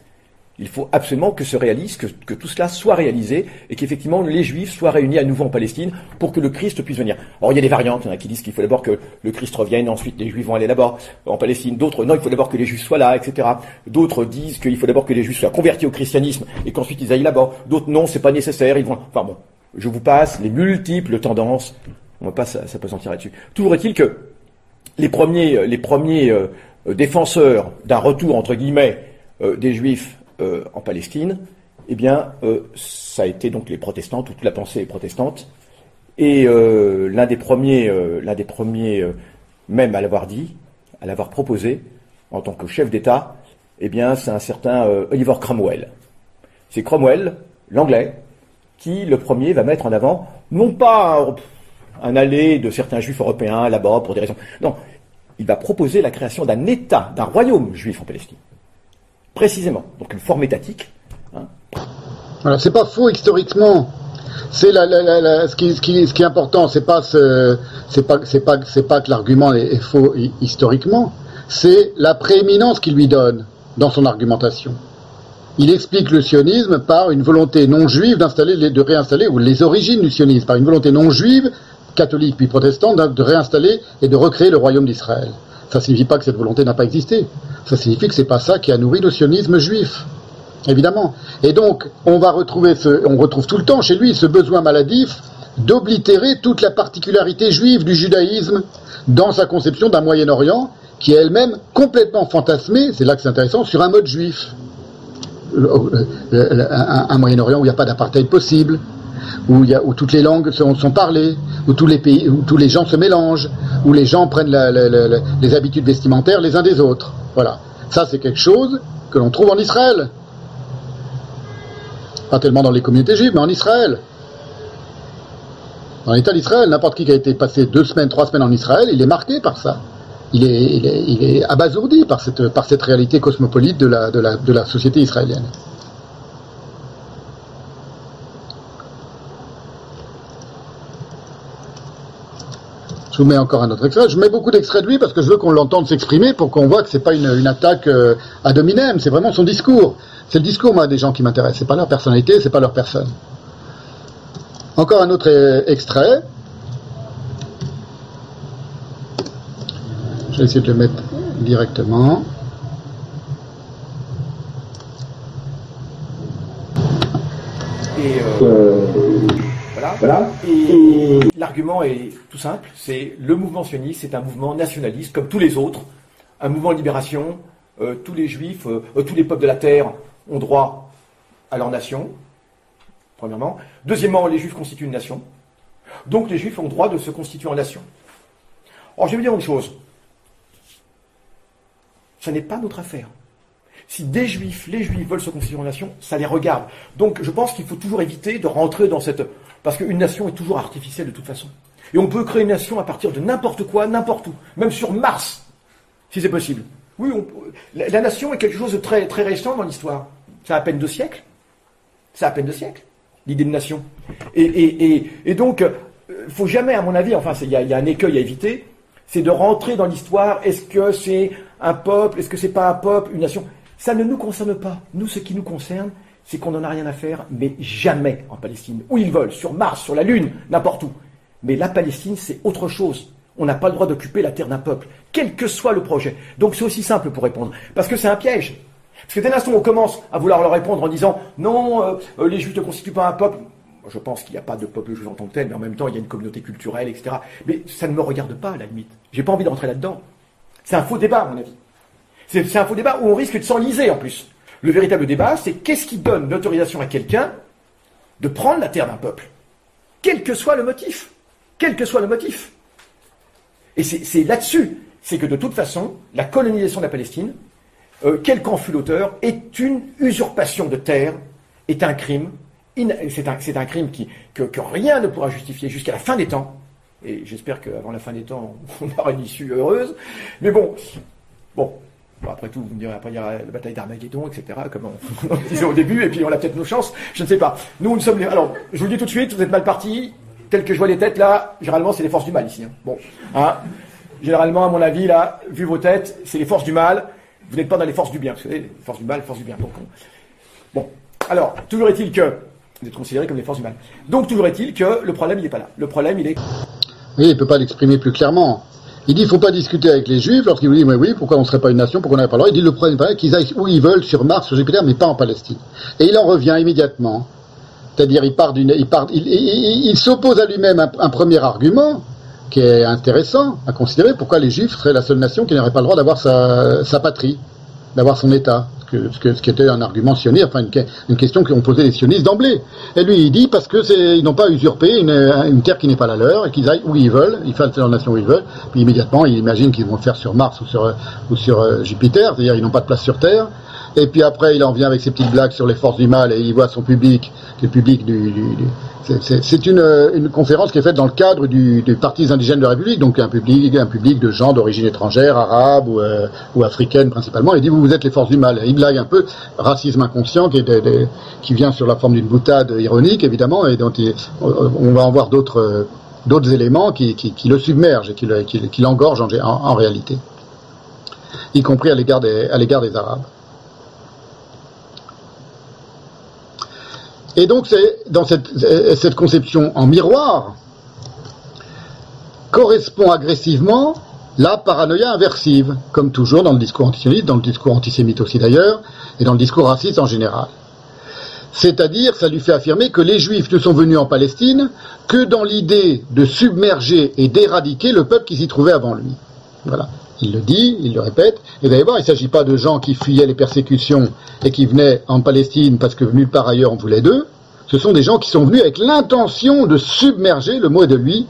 S2: Il faut absolument que se réalise, que, tout cela soit réalisé et qu'effectivement les Juifs soient réunis à nouveau en Palestine pour que le Christ puisse venir. Or il y a des variantes, il y en a qui disent qu'il faut d'abord que le Christ revienne, ensuite les Juifs vont aller là-bas en Palestine. D'autres non, il faut d'abord que les Juifs soient là, etc. D'autres disent qu'il faut d'abord que les Juifs soient convertis au christianisme et qu'ensuite ils aillent là-bas. D'autres non, c'est pas nécessaire, ils vont. Enfin bon, je vous passe les multiples tendances on va pas s'apesantir là-dessus. Toujours est-il que les premiers, les premiers euh, défenseurs d'un retour, entre guillemets, euh, des Juifs euh, en Palestine, eh bien, ça a été donc les protestants, toute la pensée protestante. Et l'un des premiers, l'un des premiers même à l'avoir dit, à l'avoir proposé, en tant que chef d'État, eh bien, c'est un certain Oliver Cromwell. C'est Cromwell, l'anglais, qui, le premier, va mettre en avant, non pas un aller de certains juifs européens là-bas pour des raisons. Non, il va proposer la création d'un État, d'un royaume juif en Palestine. Précisément. Donc une forme étatique.
S1: Hein. Voilà, c'est pas faux historiquement. C'est la, ce, qui, ce, qui, ce, est important, c'est pas c'est pas c'est pas c'est pas que l'argument est, faux historiquement, c'est la prééminence qu'il lui donne dans son argumentation. Il explique le sionisme par une volonté non juive d'installer, de réinstaller, ou les origines du sionisme, par une volonté non juive catholique puis protestant de réinstaller et de recréer le royaume d'Israël. Ça ne signifie pas que cette volonté n'a pas existé. Ça signifie que c'est pas ça qui a nourri le sionisme juif. Évidemment. Et donc, on va retrouver ce, on retrouve tout le temps chez lui ce besoin maladif d'oblitérer toute la particularité juive du judaïsme dans sa conception d'un Moyen-Orient qui est elle-même complètement fantasmée, c'est là que c'est intéressant, sur un mode juif. Un, Moyen-Orient où il n'y a pas d'apartheid possible, où, toutes les langues sont, parlées, où tous les pays, où tous les gens se mélangent, où les gens prennent les habitudes vestimentaires les uns des autres. Voilà. Ça, c'est quelque chose que l'on trouve en Israël. Pas tellement dans les communautés juives, mais en Israël. Dans l'État d'Israël, n'importe qui qui a été passé deux semaines, trois semaines en Israël, il est marqué par ça. Il est, il est, abasourdi par cette, par cette réalité cosmopolite de la société israélienne. Je vous mets encore un autre extrait. Je mets beaucoup d'extraits de lui parce que je veux qu'on l'entende s'exprimer pour qu'on voit que c'est pas une, une attaque euh, ad hominem, c'est vraiment son discours. C'est le discours, moi, des gens qui m'intéressent. C'est pas leur personnalité, c'est pas leur personne. Encore un autre euh, extrait. Je vais essayer de le mettre directement.
S2: Et euh, voilà. Et l'argument est tout simple, c'est le mouvement sioniste, c'est un mouvement nationaliste comme tous les autres, un mouvement de libération. euh, tous les juifs, euh, euh, tous les peuples de la terre ont droit à leur nation. Premièrement. Deuxièmement, les juifs constituent une nation. Donc les juifs ont droit de se constituer en nation. Or, je vais vous dire une chose. Ce n'est pas notre affaire. Si des juifs, les juifs veulent se constituer en nation, ça les regarde. Donc je pense qu'il faut toujours éviter de rentrer dans cette... Parce qu'une nation est toujours artificielle de toute façon. Et on peut créer une nation à partir de n'importe quoi, n'importe où. Même sur Mars, si c'est possible. Oui, la, nation est quelque chose de très, très récent dans l'histoire. Ça a à peine deux siècles. Ça a à peine deux siècles, l'idée de nation. Et, et, et, et donc, il faut jamais, à mon avis, enfin, il y, y a un écueil à éviter, c'est de rentrer dans l'histoire. Est-ce que c'est un peuple? Est-ce que c'est pas un peuple? Une nation Ça ne nous concerne pas. Nous, ce qui nous concerne, c'est qu'on n'en a rien à faire, mais jamais en Palestine. Où ils veulent, sur Mars, sur la Lune, n'importe où. Mais la Palestine, c'est autre chose. On n'a pas le droit d'occuper la terre d'un peuple, quel que soit le projet. Donc c'est aussi simple pour répondre. Parce que c'est un piège. Parce que dès l'instant on commence à vouloir leur répondre en disant non, euh, euh, les juifs ne constituent pas un peuple, je pense qu'il n'y a pas de peuple juif en tant que tel, mais en même temps il y a une communauté culturelle, etc. Mais ça ne me regarde pas à la limite. J'ai pas envie d'entrer là-dedans. C'est un faux débat, à mon avis. C'est un faux débat où on risque de s'enliser en plus. Le véritable débat, c'est qu'est-ce qui donne l'autorisation à quelqu'un de prendre la terre d'un peuple Quel que soit le motif. Quel que soit le motif. Et c'est là-dessus, c'est que de toute façon, la colonisation de la Palestine, euh, quel qu'en fut l'auteur, est une usurpation de terre, est un crime, c'est un, crime que, que rien ne pourra justifier jusqu'à la fin des temps. Et j'espère qu'avant la fin des temps, on aura une issue heureuse. Mais bon, bon, après tout, vous me direz, après il y aura la bataille d'Armageddon, etc., comme on, disait au début, et puis on a peut-être nos chances, je ne sais pas. Nous, nous sommes les... Alors, je vous le dis tout de suite, vous êtes mal partis, tel que je vois les têtes là, généralement c'est les forces du mal ici. hein. Bon, hein, généralement, à mon avis, là, vu vos têtes, c'est les forces du mal, vous n'êtes pas dans les forces du bien, vous savez, les forces du mal, forces du bien. Donc, on- Bon, alors, toujours est-il que vous êtes considérés comme les forces du mal. Donc, toujours est-il que le problème, il n'est pas là. Le problème, il est...
S1: Oui, il ne peut pas l'exprimer plus clairement. Il dit il ne faut pas discuter avec les juifs lorsqu'il vous mais oui, pourquoi on ne serait pas une nation, pourquoi on n'aurait pas le droit? Il dit le problème pas qu'ils aillent où ils veulent, sur Mars, sur Jupiter, mais pas en Palestine. Et il en revient immédiatement. C'est-à-dire, il s'oppose à lui-même un, un premier argument qui est intéressant à considérer. Pourquoi les Juifs seraient la seule nation qui n'aurait pas le droit d'avoir sa patrie, d'avoir son État, ce, qui était un argument sioniste, enfin une, que- une question qu'ont posé les sionistes d'emblée. Et lui, il dit parce que c'est, ils n'ont pas usurpé une, une terre qui n'est pas la leur et qu'ils aillent où ils veulent, ils fassent leur nation où ils veulent. Puis immédiatement, il imagine qu'ils vont le faire sur Mars ou sur, sur euh, Jupiter, c'est-à-dire ils n'ont pas de place sur Terre. Et puis après, il en vient avec ses petites blagues sur les forces du mal et il voit son public, le public du- c'est- euh, une conférence qui est faite dans le cadre du, des partis indigènes de la République, donc un public, un public de gens d'origine étrangère, arabes ou, euh, ou africaine principalement. Il dit vous, vous êtes les forces du mal. Il blague un peu racisme inconscient qui, est des- des- qui vient sur la forme d'une boutade ironique évidemment, et dont il- on, va en voir d'autres. euh, éléments qui, le submergent et qui le- qui- qui l'engorgent en, réalité, y compris des, à l'égard des Arabes. Et donc, c'est dans cette, cette conception en miroir correspond agressivement la paranoïa inversive, comme toujours dans le discours antisémite, dans le discours antisémite aussi d'ailleurs, et dans le discours raciste en général. C'est-à-dire, ça lui fait affirmer que les Juifs ne sont venus en Palestine que dans l'idée de submerger et d'éradiquer le peuple qui s'y trouvait avant lui. Voilà. Il le dit, il le répète. Et d'ailleurs, il ne s'agit pas de gens qui fuyaient les persécutions et qui venaient en Palestine parce que nulle part ailleurs on voulait d'eux. Ce sont des gens qui sont venus avec l'intention de submerger, le mot est de lui,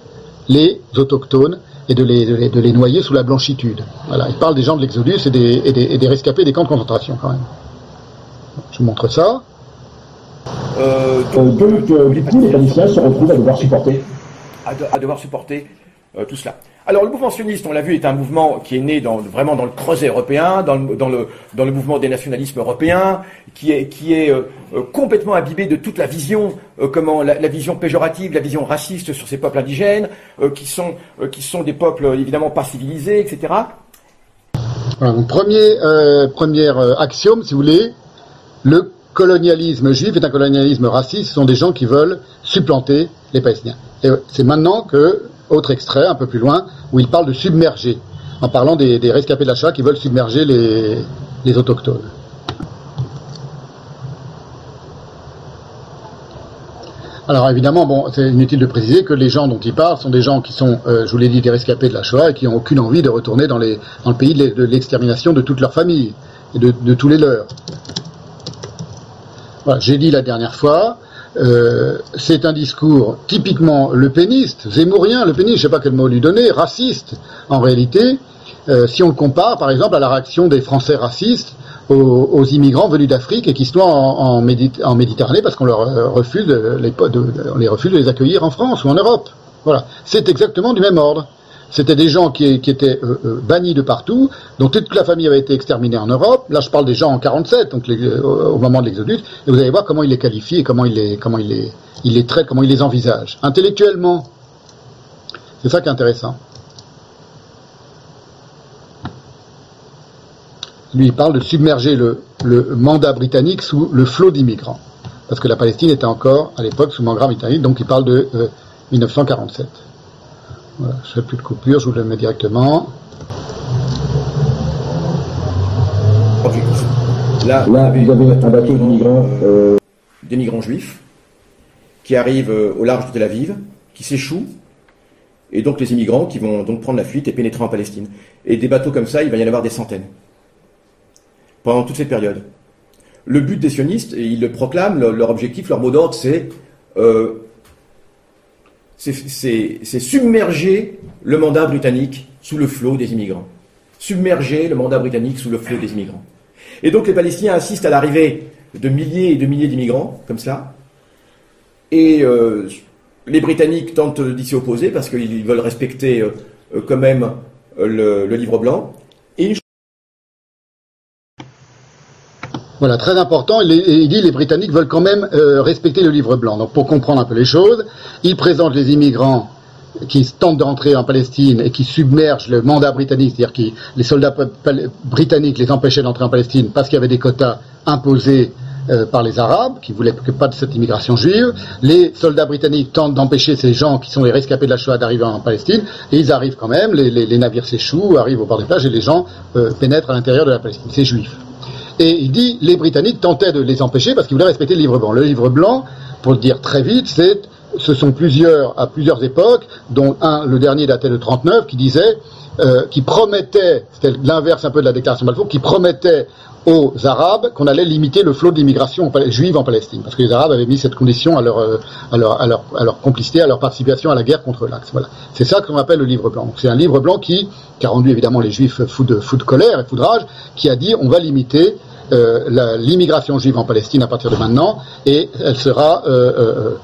S1: les autochtones et de les, de les, de les noyer sous la blanchitude. Voilà. Il parle des gens de l'Exodus et des, et, des, et des rescapés des camps de concentration quand même. Je vous montre ça.
S2: Euh,
S19: donc, euh, du coup, les Palestiniens se retrouvent à devoir supporter.
S2: à, de- à devoir supporter euh, tout cela. Alors le mouvement sioniste, on l'a vu, est un mouvement qui est né vraiment dans le creuset européen, dans le, mouvement des nationalismes européens, qui est, euh, euh, complètement imbibé de toute la vision, euh, la, vision péjorative, la vision raciste sur ces peuples indigènes, qui, sont, des peuples évidemment pas civilisés, etc.
S1: Premier, premier axiome, si vous voulez, le colonialisme juif est un colonialisme raciste, ce sont des gens qui veulent supplanter les Palestiniens. Et c'est maintenant que autre extrait, un peu plus loin, où il parle de submerger, en parlant des, rescapés de la Shoah qui veulent submerger les, autochtones. Alors évidemment, bon, c'est inutile de préciser que les gens dont il parle sont des gens qui sont, euh, je vous l'ai dit, des rescapés de la Shoah et qui n'ont aucune envie de retourner dans, le pays de l'extermination de toute leur famille et de, tous les leurs. Voilà, J'ai dit la dernière fois, euh, c'est un discours typiquement le péniste, zémourien, le péniste, je ne sais pas quel mot lui donner, raciste en réalité, euh, si on le compare par exemple à la réaction des Français racistes aux, immigrants venus d'Afrique et qui se noient en, Méditerranée parce qu'on leur euh, refuse les, on les refuse de les accueillir en France ou en Europe. Voilà, c'est exactement du même ordre. C'était des gens qui, étaient euh, euh, bannis de partout, dont toute la famille avait été exterminée en Europe. Là, je parle des gens en 47, donc euh, au moment de l'exodus. Et vous allez voir comment il les qualifie et comment il les, comment il les, il les traite, comment il les envisage. Intellectuellement, c'est ça qui est intéressant. Lui, il parle de submerger le, le mandat britannique sous le flot d'immigrants. Parce que la Palestine était encore, à l'époque, sous mandat britannique, donc il parle de 1947. Voilà, je fais plus de coupure, je vous le mets directement.
S2: Là, vous avez, un bateau d'immigrants, euh, des migrants juifs qui arrivent euh, au large de Tel Aviv, qui s'échouent, et donc les immigrants qui vont donc prendre la fuite et pénétrer en Palestine. Et des bateaux comme ça, il va y en avoir des centaines pendant toute cette période. Le but des sionistes, et ils le proclament, leur, objectif, leur mot d'ordre, c'est euh, c'est submerger le mandat britannique sous le flot des immigrants. Submerger le mandat britannique sous le flot des immigrants. Et donc les Palestiniens assistent à l'arrivée de milliers et de milliers d'immigrants, comme cela. Et euh, les Britanniques tentent d'y s'y opposer parce qu'ils veulent respecter euh, quand même le, le livre blanc. Et une
S1: Voilà, très important. Il, il, dit les Britanniques veulent quand même euh, respecter le livre blanc. Donc pour comprendre un peu les choses, il présente les immigrants qui tentent d'entrer en Palestine et qui submergent le mandat britannique, c'est-à-dire que les soldats britanniques les empêchaient d'entrer en Palestine parce qu'il y avait des quotas imposés euh, par les Arabes, qui voulaient pas de cette immigration juive. Les soldats britanniques tentent d'empêcher ces gens qui sont les rescapés de la Shoah d'arriver en Palestine, et ils arrivent quand même, les, navires s'échouent, arrivent au bord des plages, et les gens euh, pénètrent à l'intérieur de la Palestine. C'est juif. Et il dit, les Britanniques tentaient de les empêcher parce qu'ils voulaient respecter le livre blanc. Le livre blanc, pour le dire très vite, c'est, ce sont plusieurs, à plusieurs époques, dont un, le dernier datait de 39, qui disait, euh, qui promettait, c'était l'inverse un peu de la déclaration Balfour, qui promettait aux Arabes qu'on allait limiter le flot d'immigration juive en Palestine, parce que les Arabes avaient mis cette condition à leur, euh, à leur, complicité, à leur participation à la guerre contre l'Axe. Voilà. C'est ça qu'on appelle le livre blanc. C'est un livre blanc qui, qui a rendu évidemment les Juifs fous de, colère et fous de rage, qui a dit on va limiter euh, l'immigration juive en Palestine à partir de maintenant, et elle sera euh,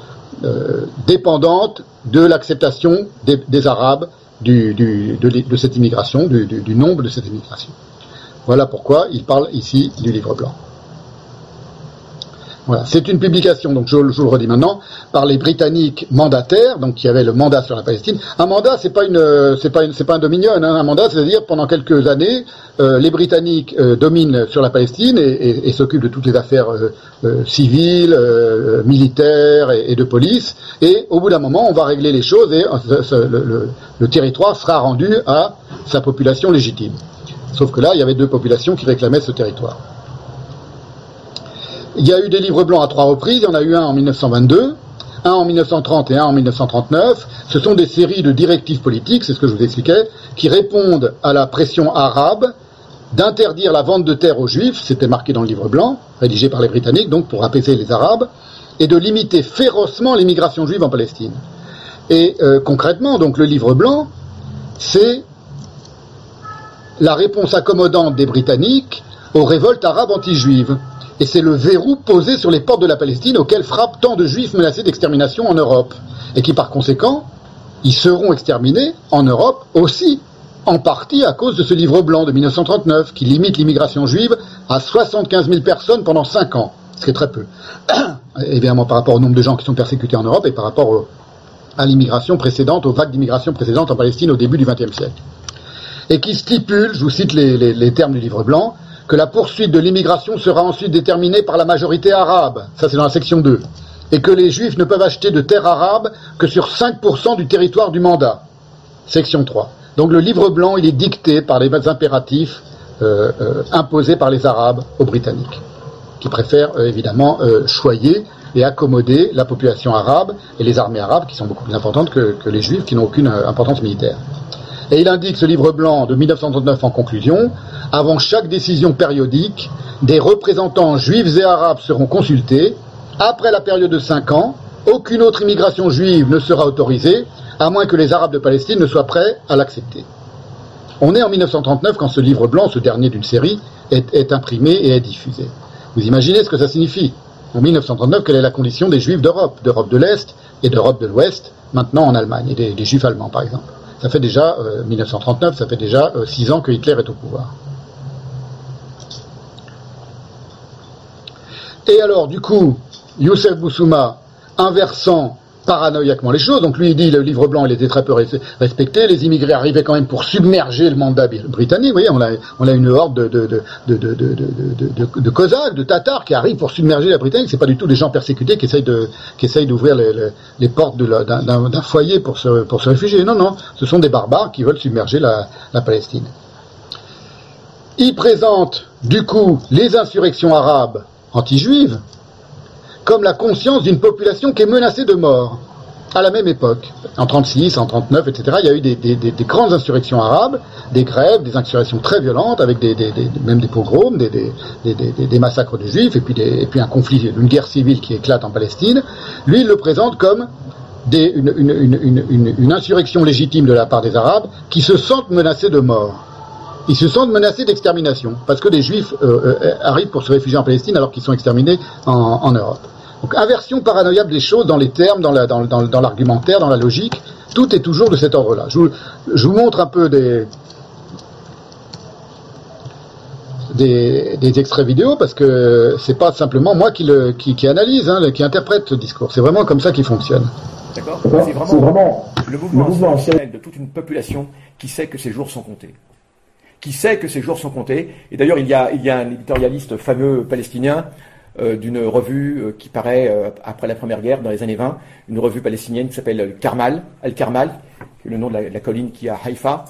S1: dépendante de l'acceptation des, Arabes de, cette immigration, du nombre de cette immigration. Voilà pourquoi il parle ici du livre blanc. C'est une publication, donc je, je, le redis maintenant, par les Britanniques mandataires, donc qui avaient le mandat sur la Palestine. Un mandat, c'est pas une, c'est pas c'est pas un dominion. Hein. Un mandat, c'est-à-dire pendant quelques années, euh, les Britanniques euh, dominent sur la Palestine et, s'occupent de toutes les affaires euh, euh civiles, euh, militaires et, de police. Et au bout d'un moment, on va régler les choses et le territoire sera rendu à sa population légitime. Sauf que là, il y avait deux populations qui réclamaient ce territoire. Il y a eu des livres blancs à trois reprises, il y en a eu un en 1922, un en 1930 et un en 1939. Ce sont des séries de directives politiques, c'est ce que je vous expliquais, qui répondent à la pression arabe d'interdire la vente de terre aux juifs, c'était marqué dans le livre blanc, rédigé par les Britanniques, donc pour apaiser les Arabes, et de limiter férocement l'immigration juive en Palestine. Et euh, concrètement, donc le livre blanc, c'est la réponse accommodante des Britanniques aux révoltes arabes anti-juives. Et c'est le verrou posé sur les portes de la Palestine auquel frappent tant de juifs menacés d'extermination en Europe. Et qui par conséquent ils seront exterminés en Europe aussi, en partie à cause de ce livre blanc de 1939 qui limite l'immigration juive à 75 000 personnes pendant 5 ans, ce qui est très peu. Évidemment par rapport au nombre de gens qui sont persécutés en Europe et par rapport à l'immigration précédente, aux vagues d'immigration précédentes en Palestine au début du XXe siècle. Et qui stipule, je vous cite les, termes du livre blanc, que la poursuite de l'immigration sera ensuite déterminée par la majorité arabe. Ça, c'est dans la section 2. Et que les juifs ne peuvent acheter de terres arabes que sur 5% du territoire du mandat. Section 3. Donc le livre blanc, il est dicté par les impératifs euh, euh, imposés par les Arabes aux Britanniques, qui préfèrent euh, évidemment choyer et accommoder la population arabe et les armées arabes, qui sont beaucoup plus importantes que, les juifs, qui n'ont aucune importance militaire. Et il indique ce livre blanc de 1939 en conclusion, avant chaque décision périodique, des représentants juifs et arabes seront consultés. Après la période de 5 ans, aucune autre immigration juive ne sera autorisée, à moins que les Arabes de Palestine ne soient prêts à l'accepter. On est en 1939 quand ce livre blanc, ce dernier d'une série, est, imprimé et est diffusé. Vous imaginez ce que ça signifie En 1939, quelle est la condition des juifs d'Europe, d'Europe de l'Est et d'Europe de l'Ouest, maintenant en Allemagne, et des juifs allemands par exemple? Ça fait déjà, euh, 1939, ça fait déjà 6 ans que Hitler est au pouvoir. Et alors, du coup, Youssef Boussouma, inversant paranoïaquement les choses, donc lui il dit le livre blanc il était très peu res- respecté, les immigrés arrivaient quand même pour submerger le mandat britannique, vous voyez, on a, une horde de, de, Cosaques, de Tatars qui arrivent pour submerger la Britannique, c'est pas du tout des gens persécutés qui essayent d'ouvrir les, portes d'un- foyer pour se, pour se réfugier, non, non, ce sont des barbares qui veulent submerger la, la Palestine. Il présente du coup les insurrections arabes anti-juives comme la conscience d'une population qui est menacée de mort. À la même époque, en 36, en 39, etc., il y a eu des, des- des- des grandes insurrections arabes, des grèves, des insurrections très violentes, avec même des pogroms, des, massacres de juifs, et puis, un conflit, une guerre civile qui éclate en Palestine. Lui, il le présente comme une insurrection légitime de la part des Arabes qui se sentent menacés de mort. Ils se sentent menacés d'extermination, parce que des Juifs euh, euh, arrivent pour se réfugier en Palestine alors qu'ils sont exterminés en, en Europe. Donc inversion paranoïable des choses dans les termes, dans la- dans- dans- dans l'argumentaire, dans la logique, tout est toujours de cet ordre-là. Je vous, je vous montre un peu des, des, des extraits vidéo parce que c'est pas simplement moi qui, le, qui, qui analyse, hein, qui interprète ce discours. C'est vraiment comme ça qu'il fonctionne.
S2: D'accord?
S1: D'accord.
S2: C'est vraiment,
S1: C'est vraiment
S2: le mouvement,
S1: le mouvement
S2: de toute une population qui sait que ses jours sont comptés. Qui sait que ses jours sont comptés. Et d'ailleurs, il y a, un éditorialiste fameux palestinien euh, d'une revue euh, qui paraît euh, après la Première Guerre, dans les années 20, une revue palestinienne qui s'appelle Al Karmal, Al Karmal, qui est le nom de la, colline qui est à Haïfa.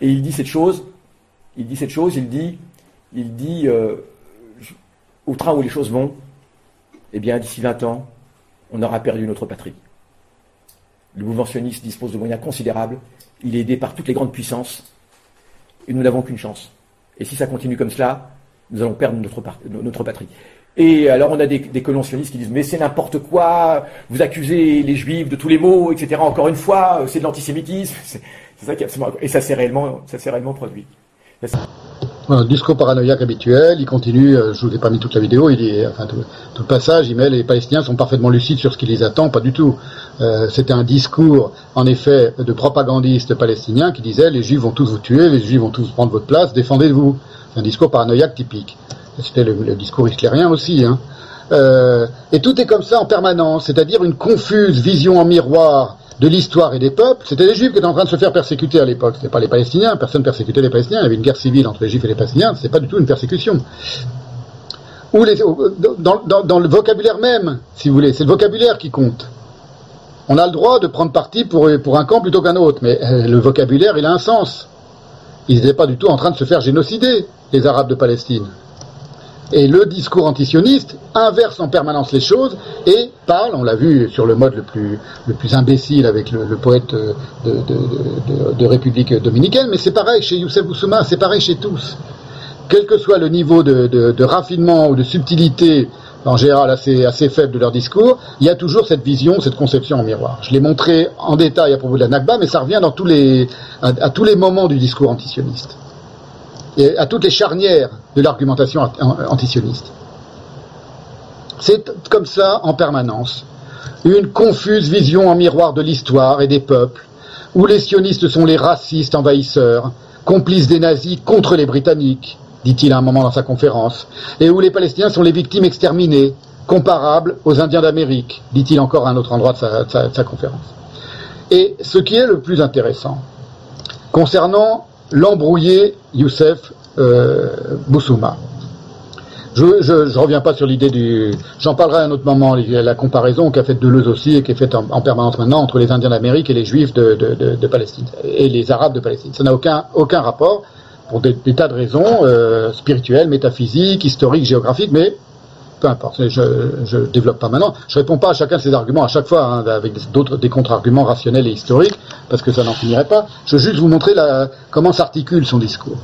S2: Et il dit cette chose, il dit cette chose, il dit, il dit, au train où les choses vont, eh bien, d'ici 20 ans, on aura perdu notre patrie. Le mouvement sioniste dispose de moyens considérables. Il est aidé par toutes les grandes puissances. Et nous n'avons qu'une chance. Et si ça continue comme cela, nous allons perdre notre, patrie. Et alors on a des, colons sionistes qui disent mais c'est n'importe quoi, vous accusez les juifs de tous les maux, etc. Encore une fois, c'est de l'antisémitisme. C'est ça qui est absolument... Et ça s'est réellement, réellement produit.
S1: Voilà, discours paranoïaque habituel, il continue, euh, je vous ai pas mis toute la vidéo, il enfin tout, le passage, il met les Palestiniens sont parfaitement lucides sur ce qui les attend, pas du tout. Euh, C'était un discours, en effet, de propagandistes palestiniens qui disait les Juifs vont tous vous tuer, les Juifs vont tous prendre votre place, défendez-vous. C'est un discours paranoïaque typique. C'était le, le discours hitlérien aussi. Hein. Euh, et tout est comme ça en permanence, c'est-à-dire une confuse vision en miroir de l'histoire et des peuples. C'était les Juifs qui étaient en train de se faire persécuter à l'époque. C'était pas les Palestiniens. Personne persécutait les Palestiniens. Il y avait une guerre civile entre les Juifs et les Palestiniens. C'était pas du tout une persécution. Ou dans le vocabulaire même, si vous voulez, c'est le vocabulaire qui compte. On a le droit de prendre parti pour, pour un camp plutôt qu'un autre, mais euh, le vocabulaire, il a un sens. Ils n'étaient pas du tout en train de se faire génocider, les Arabes de Palestine. Et le discours antisioniste inverse en permanence les choses et parle, on l'a vu sur le mode le plus, le plus imbécile avec le, poète euh, de, République dominicaine, mais c'est pareil chez Youssef Boussouma, c'est pareil chez tous. Quel que soit le niveau de, raffinement ou de subtilité, en général assez, faible de leur discours, il y a toujours cette vision, cette conception en miroir. Je l'ai montré en détail à propos de la Nakba, mais ça revient dans tous à tous les moments du discours antisioniste à toutes les charnières de l'argumentation ant- antisioniste. C'est comme ça en permanence. Une confuse vision en miroir de l'histoire et des peuples, où les sionistes sont les racistes envahisseurs, complices des nazis contre les Britanniques, dit-il à un moment dans sa conférence, et où les Palestiniens sont les victimes exterminées, comparables aux Indiens d'Amérique, dit-il encore à un autre endroit sa- de sa conférence. Et ce qui est le plus intéressant, concernant l'embrouillé Youssef euh, Boussouma, je ne reviens pas sur l'idée du... J'en parlerai à un autre moment, la comparaison qu'a faite Deleuze aussi et qui est faite en, en permanence maintenant entre les Indiens d'Amérique et les Juifs de, de- Palestine et les Arabes de Palestine. Ça n'a aucun, aucun rapport pour des, des tas de raisons euh, spirituelles, métaphysiques, historiques, géographiques, mais Je je développe pas maintenant. Je réponds pas à chacun de ces arguments à chaque fois hein, avec d'autres des contre-arguments rationnels et historiques parce que ça n'en finirait pas. Je veux juste vous montrer comment s'articule son discours.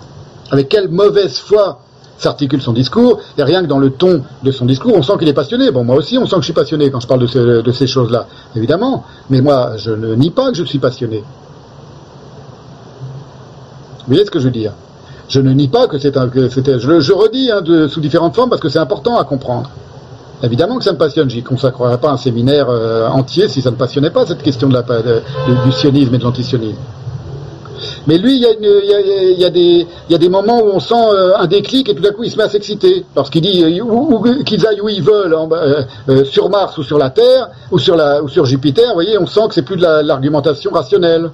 S1: Avec quelle mauvaise foi s'articule son discours, et rien que dans le ton de son discours, on sent qu'il est passionné. Bon, moi aussi, on sent que je suis passionné quand je parle de, de ces choses-là, évidemment. Mais moi, je ne nie pas que je suis passionné. Vous voyez ce que je veux dire? Je ne nie pas que c'est un... Je, je redis hein, sous différentes formes parce que c'est important à comprendre. Évidemment que ça me passionne, j'y consacrerai pas un séminaire euh, entier si ça ne passionnait pas cette question de la, du sionisme et de l'antisionisme. Mais lui, il y, a une- il y a- des- y a des moments où on sent euh, un déclic et tout d'un coup il se met à s'exciter. Lorsqu'il dit euh, qu'ils aillent où ils veulent, sur Mars ou sur la Terre, ou sur, la, ou sur Jupiter, vous voyez, on sent que c'est plus de la- l'argumentation rationnelle.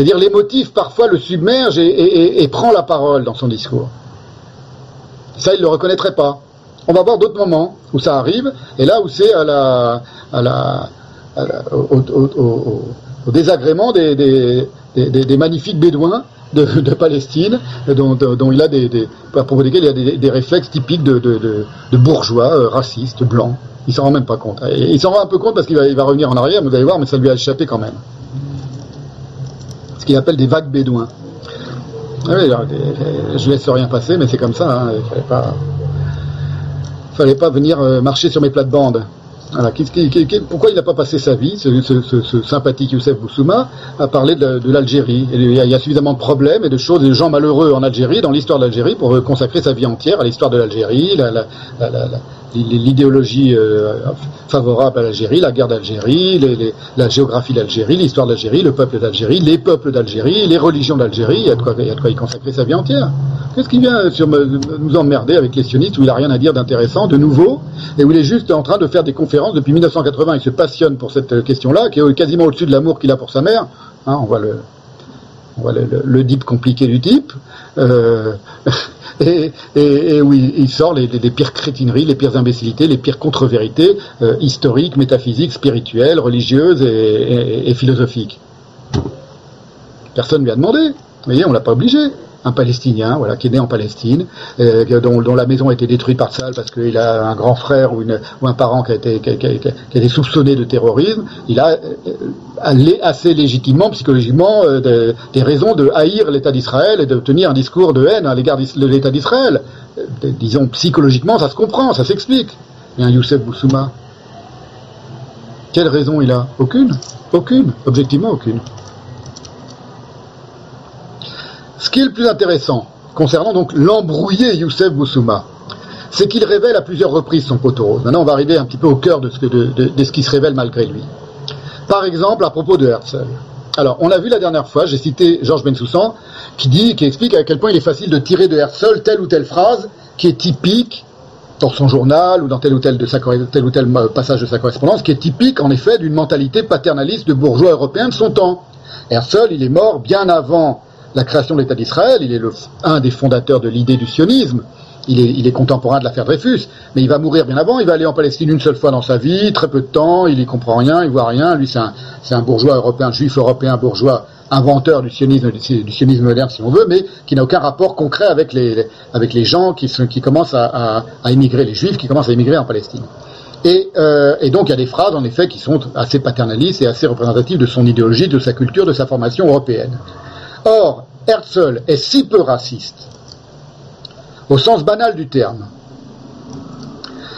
S1: C'est-à-dire l'émotif parfois le submerge et, prend la parole dans son discours. Ça, il ne le reconnaîtrait pas. On va voir d'autres moments où ça arrive, et là où c'est au, désagrément des, magnifiques bédouins de, Palestine, dont, il a des, à propos desquels il a des, réflexes typiques de, bourgeois euh, racistes, blancs. Il s'en rend même pas compte. Il s'en rend un peu compte parce qu'il va, il va revenir en arrière, vous allez voir, mais ça lui a échappé quand même. Ce qu'il appelle des vagues bédouins. Ah oui, je laisse rien passer, mais c'est comme ça. Hein, il fallait pas, fallait pas venir euh, marcher sur mes plates-bandes. Pourquoi il n'a pas passé sa vie, ce, sympathique Youssef Boussouma, à parler de, l'Algérie? Il, y a, suffisamment de problèmes et de choses, de gens malheureux en Algérie, dans l'histoire de l'Algérie, pour euh, consacrer sa vie entière à l'histoire de l'Algérie, la- la- la- la- la- l'idéologie euh, favorable à l'Algérie, la guerre d'Algérie, les- les- la géographie d'Algérie, l'histoire d'Algérie, le peuple d'Algérie, les peuples d'Algérie, les religions d'Algérie, il y a de quoi, il y consacrer sa vie entière. Qu'est-ce qui vient sur me- nous emmerder avec les sionistes où il n'a rien à dire d'intéressant, de nouveau, et où il est juste en train de faire des conférences depuis 1980, il se passionne pour cette euh, question-là, qui est quasiment au-dessus de l'amour qu'il a pour sa mère. Hein, on voit le, voit le, le, compliqué du type, euh, et, où il, sort les, pires crétineries, les pires imbécilités, les pires contre-vérités euh, historiques, métaphysiques, spirituelles, religieuses et, et- philosophiques. Personne ne lui a demandé. Vous voyez, on l'a pas obligé. Un Palestinien, voilà, qui est né en Palestine, euh, dont, dont la maison a été détruite par Salle parce qu'il a un grand frère ou, un parent qui a, été, soupçonné de terrorisme, il a euh, allé assez légitimement, psychologiquement, euh, de- des raisons de haïr l'État d'Israël et de tenir un discours de haine à l'égard de l'État d'Israël. Euh, disons, psychologiquement, ça se comprend, ça s'explique. Et un Youssef Boussouma, quelle raison il a? Aucune. Aucune. Objectivement, aucune. Ce qui est le plus intéressant, concernant donc l'embrouillé Youssef Boussouma, c'est qu'il révèle à plusieurs reprises son poteau rose. Maintenant, on va arriver un petit peu au cœur de ce, qui se révèle malgré lui. Par exemple, à propos de Herzl. Alors, on l'a vu la dernière fois, j'ai cité Georges Bensoussan, qui dit, qui explique à quel point il est facile de tirer de Herzl telle ou telle phrase qui est typique dans son journal ou dans tel ou tel, euh, passage de sa correspondance, qui est typique en effet d'une mentalité paternaliste de bourgeois européens de son temps. Herzl, il est mort bien avant la création de l'État d'Israël, il est le, un des fondateurs de l'idée du sionisme, il est, contemporain de l'affaire Dreyfus, mais il va mourir bien avant, il va aller en Palestine une seule fois dans sa vie, très peu de temps, il y comprend rien, il voit rien, lui c'est un, bourgeois européen, juif européen, bourgeois, inventeur du sionisme, du, sionisme moderne si on veut, mais qui n'a aucun rapport concret avec les, gens qui, commencent à, à, à émigrer, les juifs qui commencent à émigrer en Palestine. Et, euh, et donc il y a des phrases en effet qui sont assez paternalistes et assez représentatives de son idéologie, de sa culture, de sa formation européenne. Or, Herzl est si peu raciste, au sens banal du terme,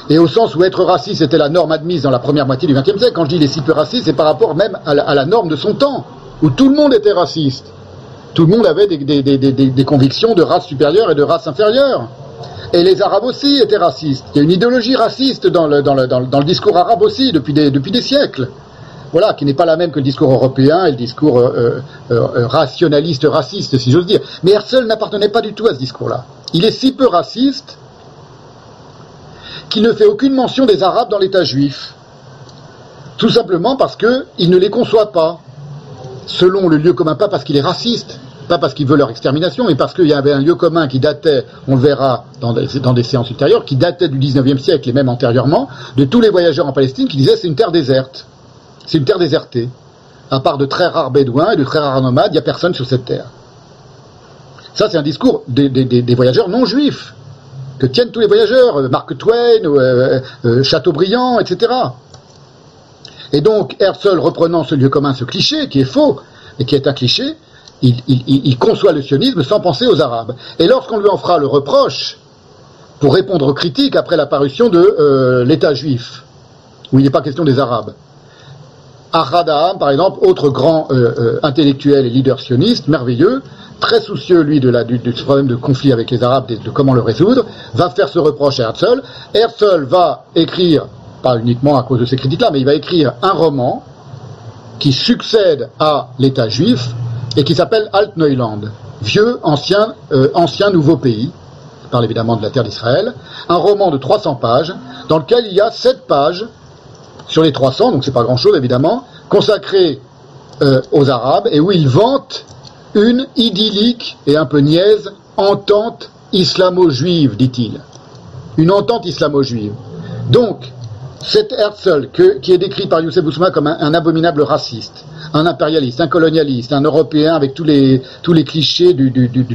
S1: et au sens où être raciste était la norme admise dans la première moitié du XXe siècle. Quand je dis il est si peu raciste, c'est par rapport même à la, norme de son temps, où tout le monde était raciste. Tout le monde avait des, convictions de race supérieure et de race inférieure. Et les Arabes aussi étaient racistes. Il y a une idéologie raciste dans le, discours arabe aussi depuis des siècles. Voilà, qui n'est pas la même que le discours européen et le discours euh, euh, euh, rationaliste, raciste, si j'ose dire. Mais Herzl n'appartenait pas du tout à ce discours-là. Il est si peu raciste qu'il ne fait aucune mention des Arabes dans l'État juif. Tout simplement parce qu'il ne les conçoit pas, selon le lieu commun, pas parce qu'il est raciste, pas parce qu'il veut leur extermination, mais parce qu'il y avait un lieu commun qui datait, on le verra dans des, séances ultérieures, qui datait du 19e siècle et même antérieurement, de tous les voyageurs en Palestine qui disaient c'est une terre déserte, c'est une terre désertée. À part de très rares bédouins et de très rares nomades, il n'y a personne sur cette terre. Ça, c'est un discours des, voyageurs non juifs, que tiennent tous les voyageurs, euh, Mark Twain, euh, euh, Chateaubriand, etc. Et donc, Herzl, reprenant ce lieu commun, ce cliché, qui est faux, et qui est un cliché, il, conçoit le sionisme sans penser aux Arabes. Et lorsqu'on lui en fera le reproche, pour répondre aux critiques après l'apparition de l'État juif, où il n'est pas question des Arabes, Aham, par exemple, autre grand euh, euh, intellectuel et leader sioniste, merveilleux, très soucieux, lui, de la, du, problème de conflit avec les Arabes, de, comment le résoudre, va faire ce reproche à Herzl. Herzl va écrire, pas uniquement à cause de ces critiques-là, mais il va écrire un roman qui succède à l'État juif et qui s'appelle Alt-Neuland, vieux, ancien, euh, ancien nouveau pays. Parle évidemment de la terre d'Israël. Un roman de 300 pages, dans lequel il y a 7 pages sur les 300, donc c'est pas grand-chose évidemment, consacré euh, aux Arabes et où il vante une idyllique et un peu niaise entente islamo-juive, dit-il. Une entente islamo-juive. Donc, cet Herzl, qui est décrit par Youssef Boussouma comme un, abominable raciste, un impérialiste, un colonialiste, un Européen avec tous les, tous les clichés du,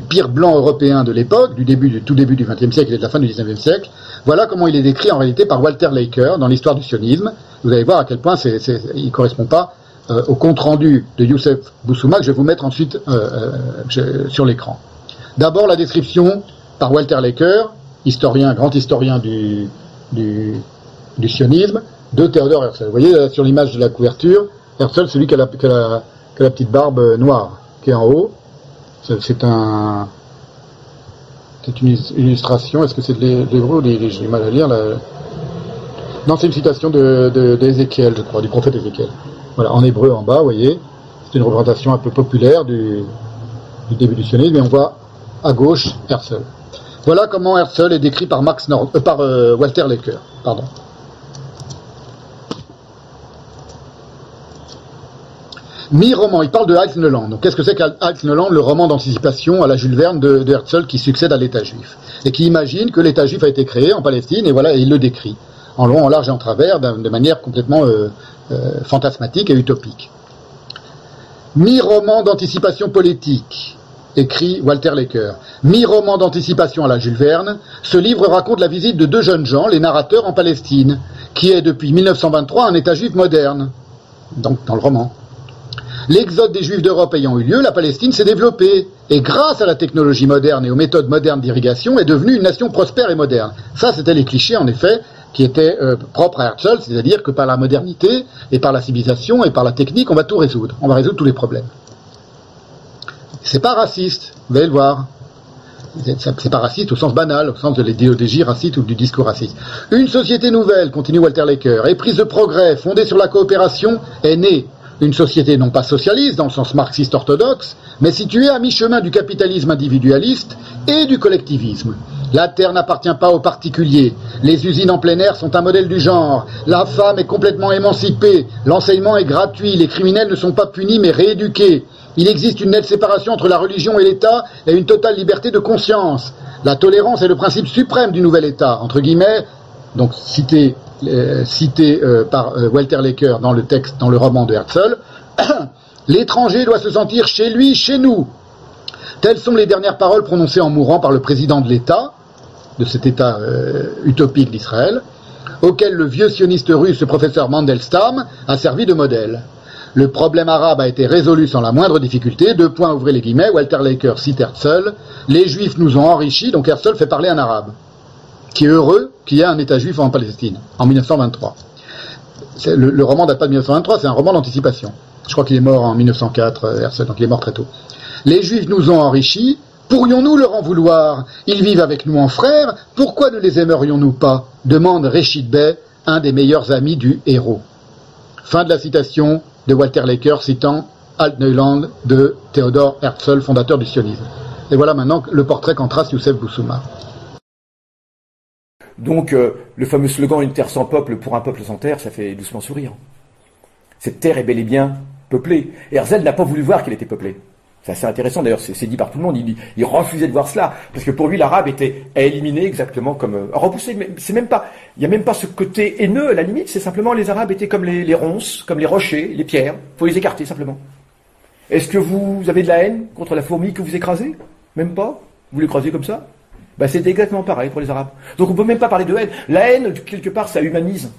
S1: pire blanc européen de l'époque, du tout début du XXe siècle et de la fin du XIXe siècle, voilà comment il est décrit en réalité par Walter Laker dans l'histoire du sionisme. Vous allez voir à quel point il ne correspond pas euh, au compte-rendu de Youssef Boussouma que je vais vous mettre ensuite euh, euh, sur l'écran. D'abord la description par Walter Laker, historien, grand historien du, du sionisme, de Theodor Herzl. Vous voyez là, sur l'image de la couverture, Herzl, celui qui a la, qui a la- petite barbe euh, noire, qui est en haut. C'est c'est un, c'est une illus- illustration. Est-ce que c'est de l'hé- de l'hébreu j'ai du mal à lire là. Non, c'est une citation de, de, d'Ézéchiel, je crois, du prophète Ézéchiel. Voilà, en hébreu en bas, vous voyez. C'est une représentation un peu populaire du, début du sionisme, et on voit à gauche Herzl. Voilà comment Herzl est décrit par Max Nord, euh, par euh, Walter Laker. Pardon. Mi-roman, il parle de Altneland. Donc qu'est-ce que c'est qu'Altneland Le roman d'anticipation à la Jules Verne de, Herzl qui succède à l'État juif. Et qui imagine que l'État juif a été créé en Palestine, et voilà, il le décrit. En long, en large et en travers, de manière complètement euh, euh, fantasmatique et utopique. Mi-roman d'anticipation politique, écrit Walter Laker. Mi-roman d'anticipation à la Jules Verne, ce livre raconte la visite de deux jeunes gens, les narrateurs en Palestine, qui est depuis 1923 un État juif moderne. Donc dans le roman. L'exode des Juifs d'Europe ayant eu lieu, la Palestine s'est développée et grâce à la technologie moderne et aux méthodes modernes d'irrigation est devenue une nation prospère et moderne. Ça, c'était les clichés, en effet, qui étaient euh, propres à Herzl, c'est-à-dire que par la modernité et par la civilisation et par la technique, on va tout résoudre. On va résoudre tous les problèmes. C'est pas raciste, vous allez le voir. C'est pas raciste au sens banal, au sens de l'idéologie raciste ou du discours raciste. Une société nouvelle, continue Walter Laker, éprise de progrès, fondée sur la coopération, est née. Une société non pas socialiste dans le sens marxiste orthodoxe, mais située à mi-chemin du capitalisme individualiste et du collectivisme. La terre n'appartient pas aux particuliers. Les usines en plein air sont un modèle du genre. La femme est complètement émancipée. L'enseignement est gratuit. Les criminels ne sont pas punis mais rééduqués. Il existe une nette séparation entre la religion et l'État et une totale liberté de conscience. La tolérance est le principe suprême du nouvel État, entre guillemets, donc cité, cité euh, par euh, Walter Laker dans le texte, dans le roman de Herzl. L'étranger doit se sentir chez lui, chez nous. Telles sont les dernières paroles prononcées en mourant par le président de l'État, de cet État euh, utopique d'Israël, auquel le vieux sioniste russe, le professeur Mandelstam, a servi de modèle. Le problème arabe a été résolu sans la moindre difficulté. Deux points, ouvrez les guillemets. Walter Laker cite Herzl. Les Juifs nous ont enrichis, donc Herzl fait parler un arabe, qui est heureux qu'il y ait un État juif en Palestine, en 1923. C'est- Le, le roman date pas de 1923, c'est un roman d'anticipation. Je crois qu'il est mort en 1904, euh, Herzl, donc il est mort très tôt. Les Juifs nous ont enrichis, pourrions-nous leur en vouloir? Ils vivent avec nous en frères, pourquoi ne les aimerions-nous pas? Demande Réchid Bey, un des meilleurs amis du héros. Fin de la citation de Walter Laker citant Alt Neuland de Theodor Herzl, fondateur du sionisme. Et voilà maintenant le portrait qu'en trace Youssef Boussouma.
S2: Donc, euh, le fameux slogan Une terre sans peuple pour un peuple sans terre, ça fait doucement sourire. Cette terre est bel et bien peuplée. Herzl n'a pas voulu voir qu'elle était peuplée. C'est assez intéressant, d'ailleurs, c'est dit par tout le monde. Il, il, refusait de voir cela, parce que pour lui, l'arabe était à éliminer exactement comme euh, repoussé. C'est même pas, il n'y a même pas ce côté haineux à la limite. C'est simplement les arabes étaient comme les, les, ronces, comme les rochers, les pierres. Faut les écarter simplement. Est-ce que vous avez de la haine contre la fourmi que vous écrasez? Même pas? Vous l'écrasez comme ça? Bah, c'est exactement pareil pour les Arabes. Donc on ne peut même pas parler de haine. La haine, quelque part, ça humanise.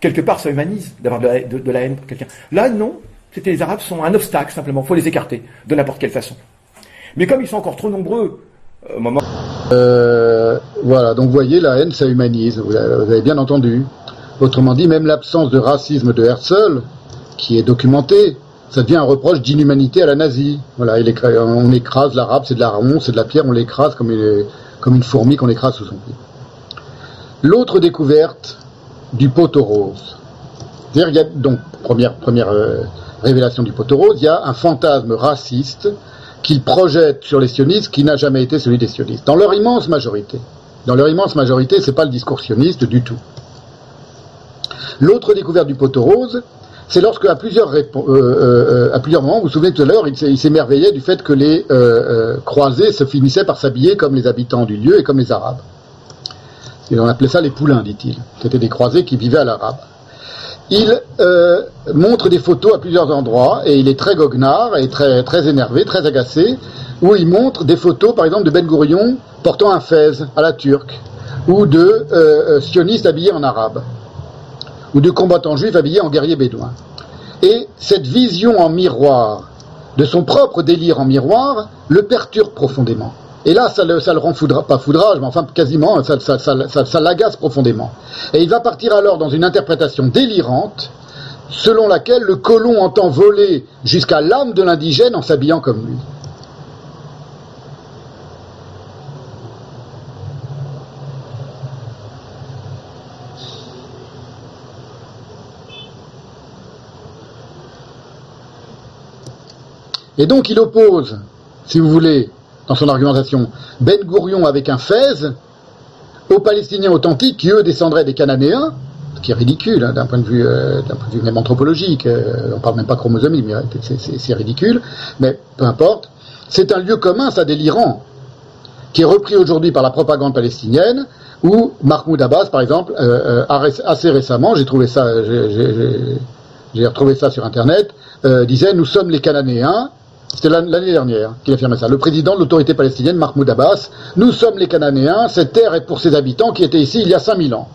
S2: Quelque part, ça humanise d'avoir de, la haine pour quelqu'un. Là, non. C'était les Arabes sont un obstacle, simplement. Il faut les écarter de n'importe quelle façon. Mais comme ils sont encore trop nombreux, euh.
S1: Euh, voilà, donc vous voyez, la haine, ça humanise. Vous avez bien entendu. Autrement dit, même l'absence de racisme de Herzl, qui est documenté, ça devient un reproche d'inhumanité à la nazie. Voilà, on écrase l'arabe, c'est de la ronce, c'est de la pierre, on l'écrase comme une, fourmi qu'on écrase sous son pied. L'autre découverte du poteau rose. Il y a donc, première, première euh, révélation du poteau rose, il y a un fantasme raciste qu'il projette sur les sionistes qui n'a jamais été celui des sionistes. Dans leur immense majorité. Dans leur immense majorité, c'est pas le discours sioniste du tout. L'autre découverte du poteau rose, c'est lorsque à plusieurs, euh, euh, à plusieurs moments, vous vous souvenez tout à l'heure, il s'émerveillait du fait que les euh, croisés se finissaient par s'habiller comme les habitants du lieu et comme les Arabes. Et on appelait ça les poulains, dit-il. C'était des croisés qui vivaient à l'arabe. Il montre des photos à plusieurs endroits et il est très goguenard et très, très énervé, très agacé, où il montre des photos, par exemple, de Ben Gourion portant un fez à la turque ou de sionistes habillés en arabe ou de combattants juifs habillés en guerriers bédouins. Et cette vision en miroir, de son propre délire en miroir, le perturbe profondément. Et là, ça le, rend foudra, pas foudrage, mais enfin quasiment, ça, ça l'agace profondément. Et il va partir alors dans une interprétation délirante, selon laquelle le colon entend voler jusqu'à l'âme de l'indigène en s'habillant comme lui. Et donc il oppose, si vous voulez, dans son argumentation, Ben Gourion avec un fez aux Palestiniens authentiques qui, eux, descendraient des Cananéens, ce qui est ridicule hein, d'un point, de vue, euh, point de vue même anthropologique, euh, on parle même pas chromosomique, mais c'est, ridicule, mais peu importe. C'est un lieu commun, ça, délirant, qui est repris aujourd'hui par la propagande palestinienne, où Mahmoud Abbas, par exemple, euh, assez récemment, j'ai trouvé ça, j'ai, retrouvé ça sur Internet, disait, nous sommes les Cananéens, c'était l'année dernière qu'il affirmait ça. Le président de l'autorité palestinienne, Mahmoud Abbas, nous sommes les Cananéens, cette terre est pour ses habitants qui étaient ici il y a 5000 ans.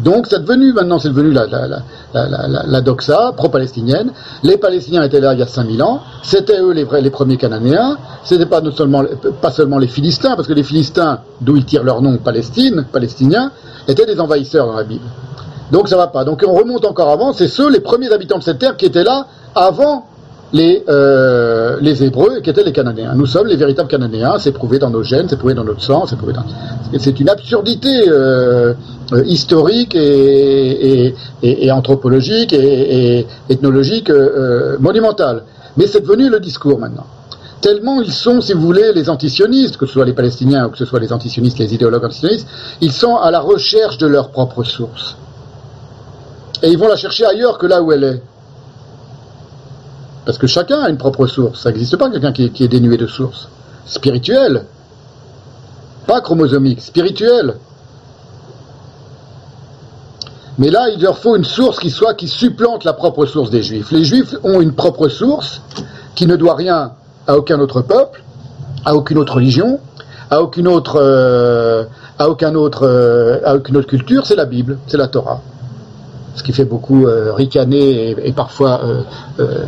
S1: Donc c'est devenu, maintenant c'est devenu la, la, la, la doxa pro-palestinienne. Les Palestiniens étaient là il y a 5000 ans, c'était eux les, vrais, les premiers Cananéens, c'était pas, seulement, pas seulement les Philistins, parce que les Philistins, d'où ils tirent leur nom Palestine, palestiniens, étaient des envahisseurs dans la Bible. Donc ça va pas. Donc on remonte encore avant, c'est ceux, les premiers habitants de cette terre qui étaient là avant les, euh, les Hébreux qui étaient les Cananéens. Nous sommes les véritables Cananéens, c'est prouvé dans nos gènes, c'est prouvé dans notre sang, c'est prouvé dans... C'est une absurdité euh, euh, historique et, anthropologique et, ethnologique monumentale. Mais c'est devenu le discours maintenant. Tellement ils sont, si vous voulez, les antisionistes, que ce soit les Palestiniens ou que ce soit les antisionistes, les idéologues antisionistes, ils sont à la recherche de leur propre source. Et ils vont la chercher ailleurs que là où elle est. Parce que chacun a une propre source. Ça n'existe pas quelqu'un qui, est dénué de source. Spirituelle. Pas chromosomique, spirituelle. Mais là, il leur faut une source qui soit, qui supplante la propre source des Juifs. Les Juifs ont une propre source qui ne doit rien à aucun autre peuple, à aucune autre religion, à aucune autre, euh, à aucun autre, euh, à aucune autre culture, c'est la Bible, c'est la Torah. Ce qui fait beaucoup euh, ricaner et, parfois euh,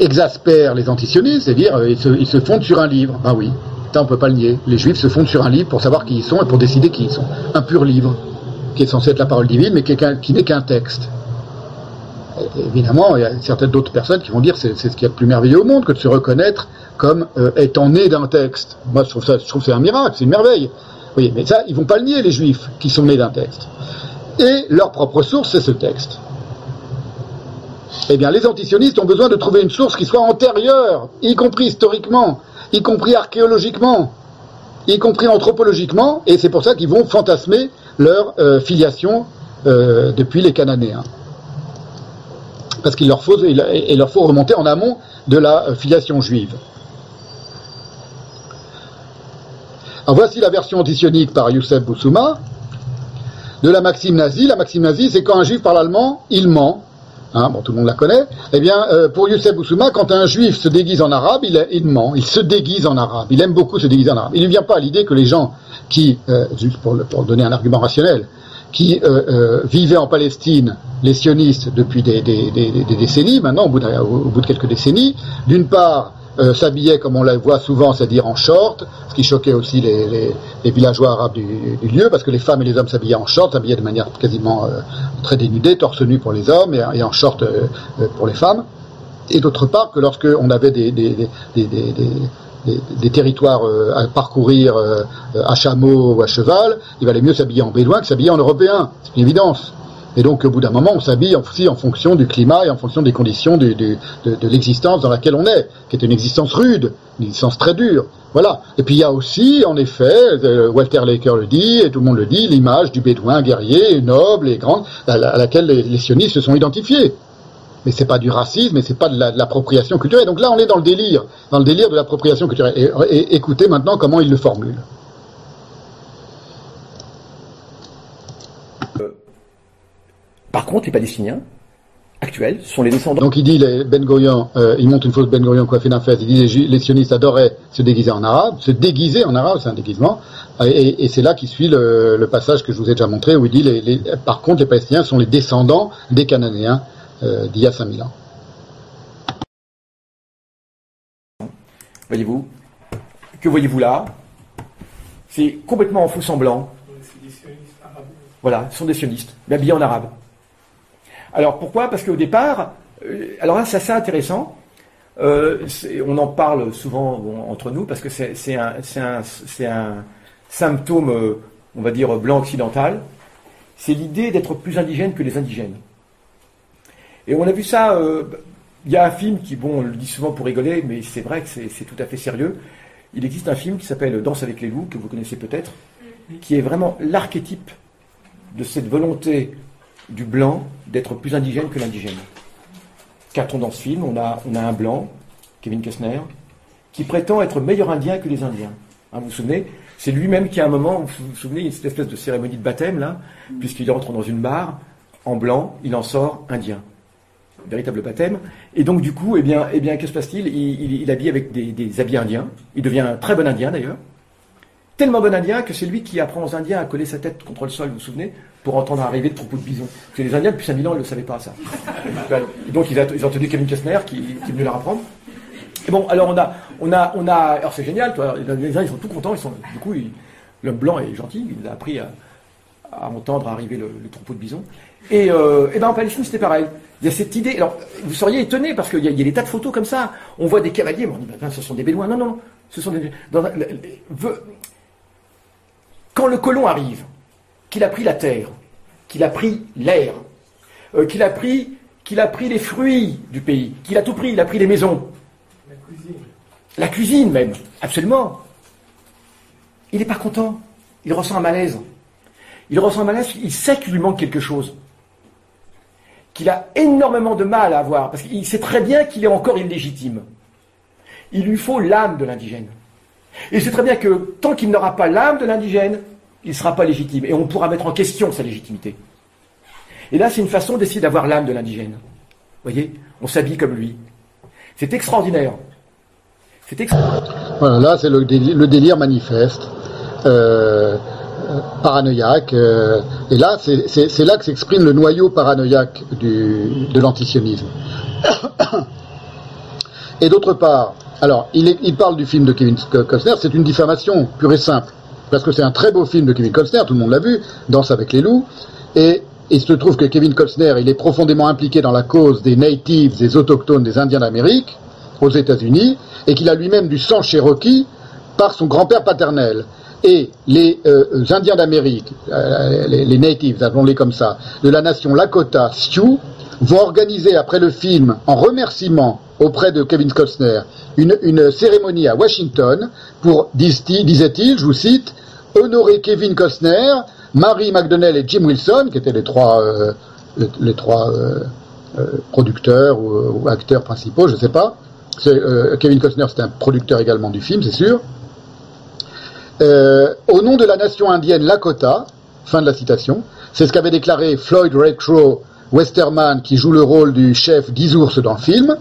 S1: exaspère les antisionistes, c'est-à-dire euh, ils se, fondent sur un livre. Ben oui, ça on peut pas le nier. Les juifs se fondent sur un livre pour savoir qui ils sont et pour décider qui ils sont. Un pur livre, qui est censé être la parole divine, mais qui, n'est qu'un texte. évidemment, il y a certaines d'autres personnes qui vont dire c'est ce qu'il y a de plus merveilleux au monde que de se reconnaître comme euh, étant né d'un texte. Moi, je trouve ça, je trouve c'est un miracle, c'est une merveille. Oui, mais ça, ils vont pas le nier, les juifs, qui sont nés d'un texte. Et leur propre source, c'est ce texte. Eh bien, les antisionistes ont besoin de trouver une source qui soit antérieure, y compris historiquement, y compris archéologiquement, y compris anthropologiquement, et c'est pour ça qu'ils vont fantasmer leur euh, filiation euh, depuis les Cananéens. Parce qu'il leur faut, remonter en amont de la euh, filiation juive. Voici la version antisionique par Youssef Boussouma de la maxime nazie. La maxime nazie, c'est quand un juif parle allemand, il ment. Hein, bon, tout le monde la connaît. Eh bien, euh, pour Youssef Boussouma, quand un juif se déguise en arabe, il, ment. Il se déguise en arabe. Il aime beaucoup se déguiser en arabe. Il ne vient pas à l'idée que les gens qui, euh, juste pour, donner un argument rationnel, qui euh, vivaient en Palestine, les sionistes, depuis des, décennies, maintenant, au bout de quelques décennies, d'une part, euh, s'habillaient comme on la voit souvent, c'est-à-dire en short, ce qui choquait aussi les, villageois arabes du, lieu, parce que les femmes et les hommes s'habillaient en short, s'habillaient de manière quasiment euh, très dénudée, torse nu pour les hommes et, en short euh, pour les femmes. Et d'autre part que lorsque on avait des territoires à parcourir à chameau ou à cheval, il valait mieux s'habiller en bédouin que s'habiller en européen, c'est une évidence. Et donc, au bout d'un moment, on s'habille aussi en fonction du climat et en fonction des conditions de, l'existence dans laquelle on est, qui est une existence rude, une existence très dure. Voilà. Et puis, il y a aussi, en effet, euh, Walter Laker le dit, et tout le monde le dit, l'image du bédouin guerrier, noble et grande, à, la, à laquelle les, sionistes se sont identifiés. Mais c'est pas du racisme, et c'est pas de l'appropriation culturelle. Donc là, on est dans le délire, dans le délire de l'appropriation culturelle. Et, écoutez maintenant comment il le formule.
S2: Par contre, les Palestiniens actuels sont les descendants.
S1: Donc il dit les Ben Gurion, euh, il monte une fausse Ben Gurion coiffée d'un fez. Il dit les, les, sionistes adoraient se déguiser en arabe, se déguiser en arabe, c'est un déguisement. Et, et c'est là qui suit le, le, passage que je vous ai déjà montré où il dit les, les, par contre les Palestiniens sont les descendants des Cananéens euh, d'il y a 5000 ans.
S2: Voyez-vous Que voyez-vous là? C'est complètement en faux semblant. Voilà, ce sont des sionistes, mais habillés en arabe. Alors pourquoi? Parce qu'au départ, euh, alors là c'est assez intéressant. Euh, on en parle souvent bon, entre nous parce que c'est un, un, un, symptôme, euh, on va dire, blanc occidental. C'est l'idée d'être plus indigène que les indigènes. Et on a vu ça. Euh, il y a un film qui, bon, on le dit souvent pour rigoler, mais c'est vrai que c'est tout à fait sérieux. Il existe un film qui s'appelle Danse avec les loups, que vous connaissez peut-être, qui est vraiment l'archétype de cette volonté du blanc d'être plus indigène que l'indigène. Qu'a-t-on dans ce film on a, on a un blanc, Kevin Costner, qui prétend être meilleur indien que les Indiens. Hein, vous vous souvenez? C'est lui-même qui, à un moment, vous vous souvenez, cette espèce de cérémonie de baptême, là, puisqu'il entre dans une barre, en blanc, il en sort indien. Véritable baptême. Et donc, du coup, eh bien, eh bien que se passe-t-il? Il, il, il, habille avec des, des habits indiens. Il devient un très bon indien, d'ailleurs. Tellement bon indien que c'est lui qui apprend aux Indiens à coller sa tête contre le sol, vous vous souvenez pour entendre arriver le troupeau de bisons. Parce que les Indiens, depuis 5000 ans, ne le savaient pas, ça. Donc, ils, ont entendu Kevin Kessner qui, est venu leur apprendre. Et bon, alors on a, on a, on a, alors c'est génial, toi, les Indiens, ils sont tout contents, ils sont, du coup, l'homme blanc est gentil, il a appris à, entendre arriver le, troupeau de bisons. Et, euh, et ben en Palestine, c'était pareil. Il y a cette idée, alors, vous seriez étonné, parce qu'il y, y, a des tas de photos comme ça, on voit des cavaliers, mais on dit, ben, ce sont des bédouins. Non, non, ce sont des, dans, quand le colon arrive, qu'il a pris la terre, qu'il a pris l'air, euh, qu'il a pris, qu'il a pris les fruits du pays, qu'il a tout pris, il a pris les maisons.
S19: La cuisine.
S2: La cuisine même, absolument. Il n'est pas content. Il ressent un malaise. Il ressent un malaise, il sait qu'il lui manque quelque chose. Qu'il a énormément de mal à avoir, parce qu'il sait très bien qu'il est encore illégitime. Il lui faut l'âme de l'indigène. Et c'est très bien que tant qu'il n'aura pas l'âme de l'indigène, il ne sera pas légitime. Et on pourra mettre en question sa légitimité. Et là, c'est une façon d'essayer d'avoir l'âme de l'indigène. Vous voyez On s'habille comme lui. C'est extraordinaire.
S1: C'est extraordinaire. Voilà, là, c'est le délire, manifeste, euh, paranoïaque. Euh, et là, c'est là que s'exprime le noyau paranoïaque du, de l'antisionisme. et d'autre part, alors, il, parle du film de Kevin Costner, c'est une diffamation pure et simple. Parce que c'est un très beau film de Kevin Costner, tout le monde l'a vu, Danse avec les loups. Et il se trouve que Kevin Costner, il est profondément impliqué dans la cause des natives, des autochtones, des Indiens d'Amérique, aux États-Unis, et qu'il a lui-même du sang cherokee par son grand-père paternel. et les euh, Indiens d'Amérique, euh, les, les natives, appelons-les comme ça, de la nation Lakota Sioux, vont organiser après le film, en remerciement auprès de Kevin Costner, une, cérémonie à Washington pour, disait-il, je vous cite, honorer Kevin Costner, Mary McDonnell et Jim Wilson, qui étaient les trois, euh, euh, euh, producteurs ou, acteurs principaux, je ne sais pas. Kevin Costner, c'était un producteur également du film, c'est sûr. Au nom de la nation indienne Lakota, fin de la citation, c'est ce qu'avait déclaré Floyd Redcrow Westerman, qui joue le rôle du chef d'Isours dans le film,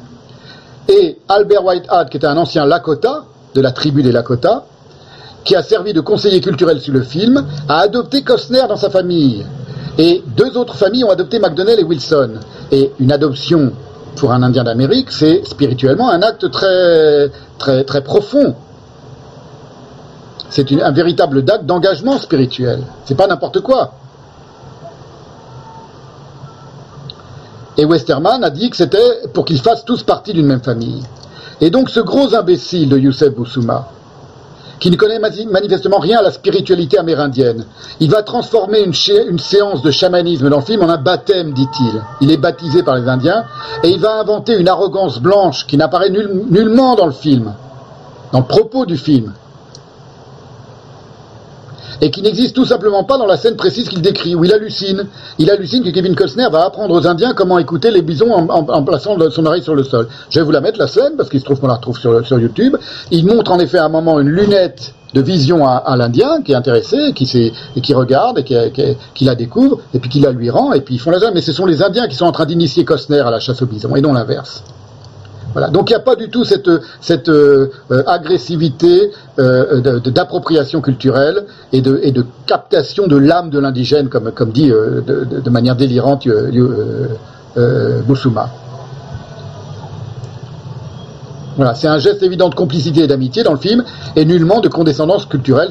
S1: et Albert Whitehead, qui était un ancien Lakota, de la tribu des Lakota, qui a servi de conseiller culturel sur le film, a adopté Costner dans sa famille. Et deux autres familles ont adopté McDonnell et Wilson. Et une adoption pour un Indien d'Amérique, c'est spirituellement un acte très, très, très profond. C'est un véritable acte d'engagement spirituel. C'est pas n'importe quoi. Et Westerman a dit que c'était pour qu'ils fassent tous partie d'une même famille. Et donc ce gros imbécile de Youssef Boussouma, qui ne connaît manifestement rien à la spiritualité amérindienne, il va transformer une, séance de chamanisme dans le film en un baptême, dit-il. Il est baptisé par les Indiens, et il va inventer une arrogance blanche qui n'apparaît nul- nullement dans le film, dans le propos du film et qui n'existe tout simplement pas dans la scène précise qu'il décrit, où il hallucine. Il hallucine que Kevin Costner va apprendre aux Indiens comment écouter les bisons en, plaçant son oreille sur le sol. Je vais vous la mettre, la scène, parce qu'il se trouve qu'on la retrouve sur, YouTube. Il montre en effet à un moment une lunette de vision à, l'Indien qui est intéressé, qui, et qui regarde, et qui, qui- la découvre, et puis qui la lui rend, et puis ils font la jambe. Mais ce sont les Indiens qui sont en train d'initier Costner à la chasse au bison, et non l'inverse. Donc il n'y a pas du tout cette, euh, agressivité euh, d'appropriation culturelle et de, captation de l'âme de l'indigène, comme, dit euh, de, manière délirante Bousouma. Voilà, c'est un geste évident de complicité et d'amitié dans le film, et nullement de condescendance culturelle.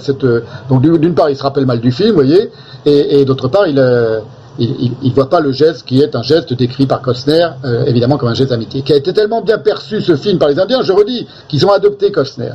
S1: Donc d'une part, il se rappelle mal du film, vous voyez, et, et d'autre part, il il ne voit pas le geste qui est un geste décrit par Costner, euh, évidemment comme un geste d'amitié, qui a été tellement bien perçu ce film par les Indiens, je redis, qu'ils ont adopté Costner.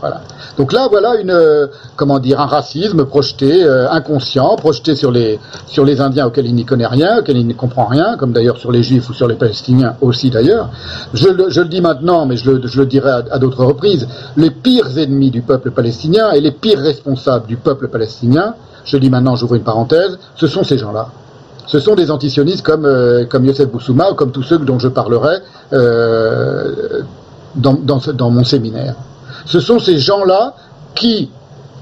S1: Voilà. Donc là, voilà une, euh, comment dire, un racisme projeté, euh, inconscient, projeté sur les, sur les Indiens auxquels il n'y connaît rien, auxquels il ne comprend rien, comme d'ailleurs sur les Juifs ou sur les Palestiniens aussi d'ailleurs. Je, le- dis maintenant, mais je le, dirai à, à d'autres reprises, les pires ennemis du peuple palestinien et les pires responsables du peuple palestinien, je dis maintenant, j'ouvre une parenthèse, ce sont ces gens-là. Ce sont des antisionistes comme, euh, comme Youssef Boussouma ou comme tous ceux dont je parlerai euh, dans, mon séminaire. Ce sont ces gens-là qui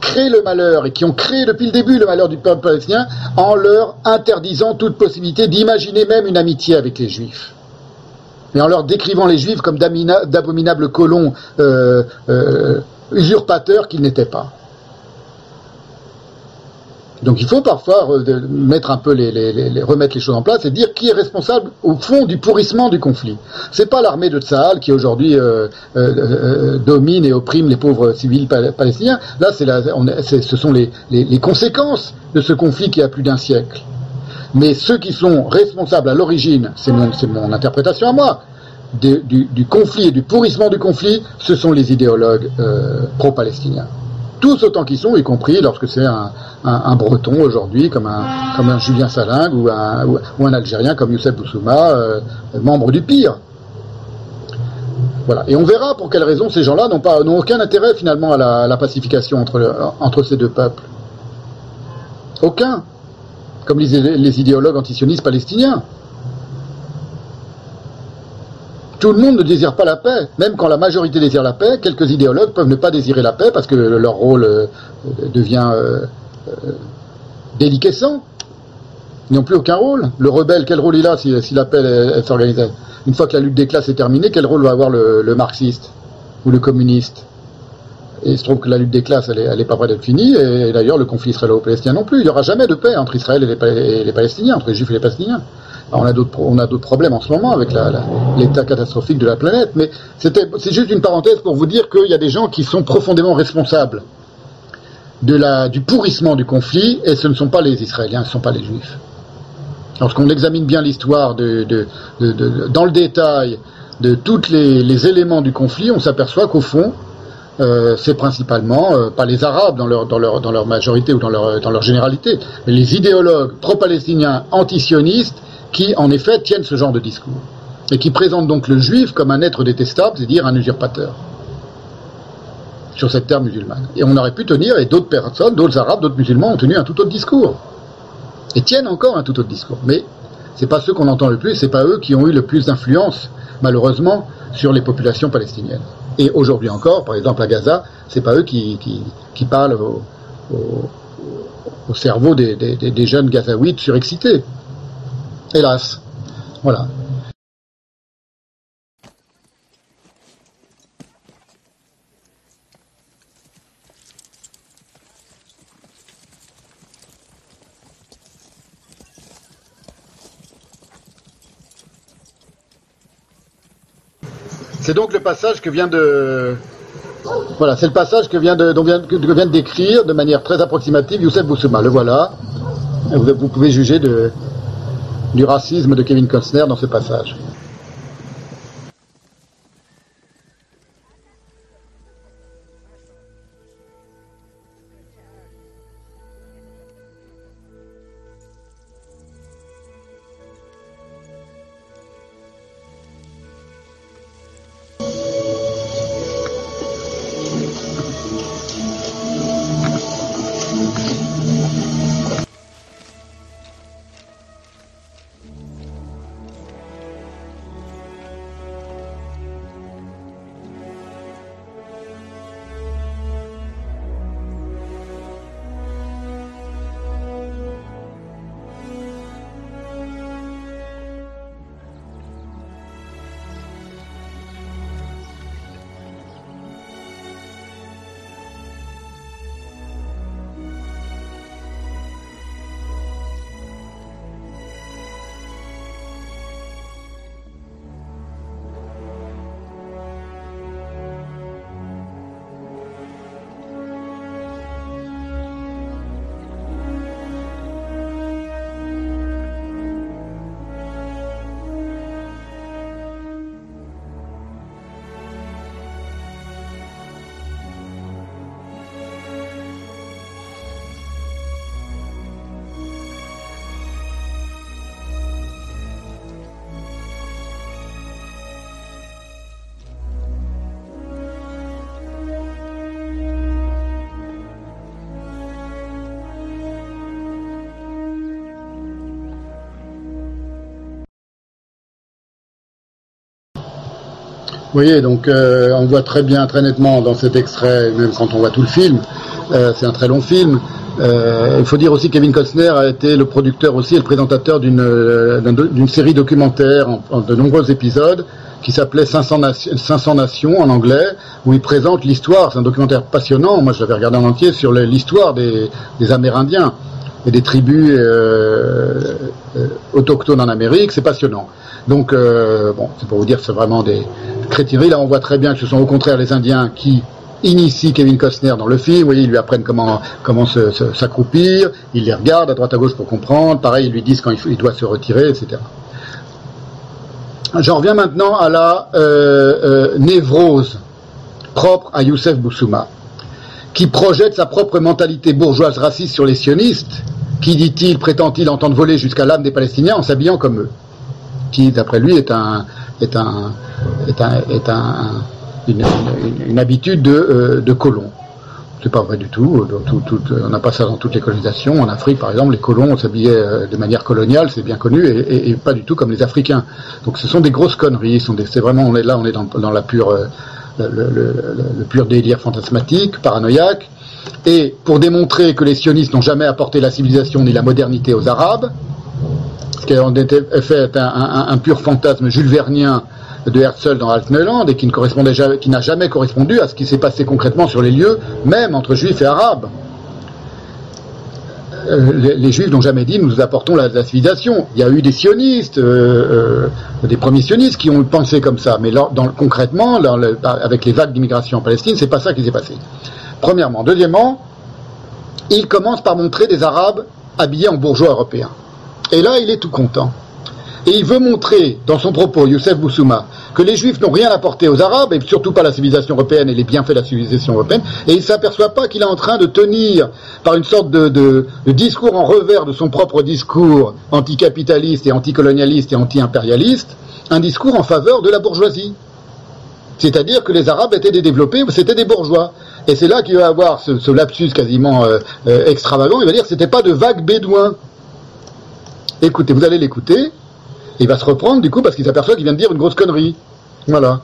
S1: créent le malheur et qui ont créé depuis le début le malheur du peuple palestinien en leur interdisant toute possibilité d'imaginer même une amitié avec les juifs. Et en leur décrivant les juifs comme d'abominables colons euh, usurpateurs qu'ils n'étaient pas. Donc il faut parfois de- mettre un peu les, les- remettre les choses en place et dire qui est responsable au fond du pourrissement du conflit. C'est pas l'armée de Tsahal qui aujourd'hui euh, euh, euh, domine et opprime les pauvres civils pal- palestiniens. Là, c'est ce sont les, conséquences de ce conflit qui a plus d'un siècle. Mais ceux qui sont responsables à l'origine, c'est mon, interprétation à moi, du, conflit et du pourrissement du conflit, ce sont les idéologues euh, pro-palestiniens tous autant qu'ils sont, y compris lorsque c'est un, breton aujourd'hui, comme un, Julien Salingue ou un, Algérien comme Youssef Boussouma, euh, membre du pire. Voilà. Et on verra pour quelles raisons ces gens-là n'ont pas n'ont aucun intérêt finalement à la, pacification entre ces deux peuples. Aucun. Comme les, les idéologues antisionistes palestiniens. Tout le monde ne désire pas la paix. Même quand la majorité désire la paix, quelques idéologues peuvent ne pas désirer la paix parce que leur rôle euh, devient euh, euh, déliquescent. Ils n'ont plus aucun rôle. Le rebelle, quel rôle il a si, la paix Une fois que la lutte des classes est terminée, quel rôle va avoir le, marxiste ou le communiste? Il se trouve que la lutte des classes, elle est, elle est pas près d'être finie, et d'ailleurs le conflit israélo-palestinien non plus. Il n'y aura jamais de paix entre Israël et les Palestiniens, entre les Juifs et les Palestiniens. On a d'autres problèmes en ce moment avec l'état catastrophique de la planète, mais c'est juste une parenthèse pour vous dire qu'il y a des gens qui sont profondément responsables de la, du pourrissement du conflit, et ce ne sont pas les Israéliens, ce ne sont pas les Juifs. Lorsqu'on examine bien l'histoire dans le détail de tous les, éléments du conflit, on s'aperçoit qu'au fond, euh, c'est principalement euh, pas les Arabes dans leur majorité ou dans leur, dans leur généralité, mais les idéologues pro-palestiniens antisionistes qui, en effet, tiennent ce genre de discours et qui présentent donc le juif comme un être détestable, c'est-à-dire un usurpateur sur cette terre musulmane. Et on aurait pu tenir, et d'autres personnes, d'autres Arabes, d'autres musulmans ont tenu un tout autre discours. Et tiennent encore un tout autre discours. Mais c'est pas ceux qu'on entend le plus, c'est pas eux qui ont eu le plus d'influence, malheureusement, sur les populations palestiniennes. Et aujourd'hui encore, par exemple à Gaza, c'est pas eux qui, parlent au, au, au cerveau des, jeunes gazaouites surexcités. Hélas. Voilà. C'est donc le passage que vient de. Voilà, c'est le passage que vient de, dont vient, de décrire de manière très approximative Youssef Boussouma. Le voilà. Vous pouvez juger de, du racisme de Kevin Costner dans ce passage. Voyez, donc euh, on voit très bien, très nettement dans cet extrait, même quand on voit tout le film, euh, c'est un très long film. Euh, il faut dire aussi que Kevin Costner a été le producteur aussi et le présentateur d'une euh, série documentaire en, de nombreux épisodes qui s'appelait 500, Nation, 500 Nations en anglais, où il présente l'histoire. C'est un documentaire passionnant. Moi, je l'avais regardé en entier sur l'histoire des, des, Amérindiens et des tribus euh, autochtones en Amérique. C'est passionnant. Donc, euh, c'est pour vous dire c'est vraiment des crétineries. Là, on voit très bien que ce sont au contraire les Indiens qui initient Kevin Costner dans le film. Vous voyez, ils lui apprennent comment, s'accroupir, ils les regardent à droite à gauche pour comprendre. Pareil, ils lui disent quand il, doit se retirer, etc. J'en reviens maintenant à la euh, euh, névrose propre à Youssef Boussouma, qui projette sa propre mentalité bourgeoise raciste sur les sionistes, qui, dit-il, prétend-il entendre voler jusqu'à l'âme des Palestiniens en s'habillant comme eux? Qui, d'après lui, est un est un est un est un une, une, habitude de, euh, de colon. C'est pas vrai du tout. tout on n'a pas ça dans toutes les colonisations. En Afrique, par exemple, les colons s'habillaient de manière coloniale, c'est bien connu, et, pas du tout comme les Africains. Donc, ce sont des grosses conneries. C'est vraiment, on est là, on est dans, la pure, euh, le, le, pur délire fantasmatique, paranoïaque. Et pour démontrer que les sionistes n'ont jamais apporté la civilisation ni la modernité aux Arabes, ce qui a en fait un, pur fantasme jules vernien de Herzl dans Altneuland et qui ne correspondait jamais, qui n'a jamais correspondu à ce qui s'est passé concrètement sur les lieux, même entre juifs et arabes. Euh, les, juifs n'ont jamais dit nous apportons la, civilisation. Il y a eu des sionistes, euh, euh, des premiers sionistes qui ont pensé comme ça, mais concrètement, avec les vagues d'immigration en Palestine, c'est pas ça qui s'est passé. Premièrement, deuxièmement, il commence par montrer des Arabes habillés en bourgeois européens. Et là, il est tout content. Et il veut montrer, dans son propos, Youssef Boussouma, que les Juifs n'ont rien apporté aux Arabes, et surtout pas la civilisation européenne et les bienfaits de la civilisation européenne, et il ne s'aperçoit pas qu'il est en train de tenir, par une sorte de, discours en revers de son propre discours anticapitaliste et anticolonialiste et anti-impérialiste, un discours en faveur de la bourgeoisie. C'est-à-dire que les Arabes étaient des développés, c'était des bourgeois. Et c'est là qu'il va avoir ce, lapsus quasiment euh, euh, extravagant, il va dire que c'était pas de vagues bédouins. Écoutez, vous allez l'écouter, il va se reprendre du coup parce qu'il s'aperçoit qu'il vient de dire une grosse connerie. Voilà.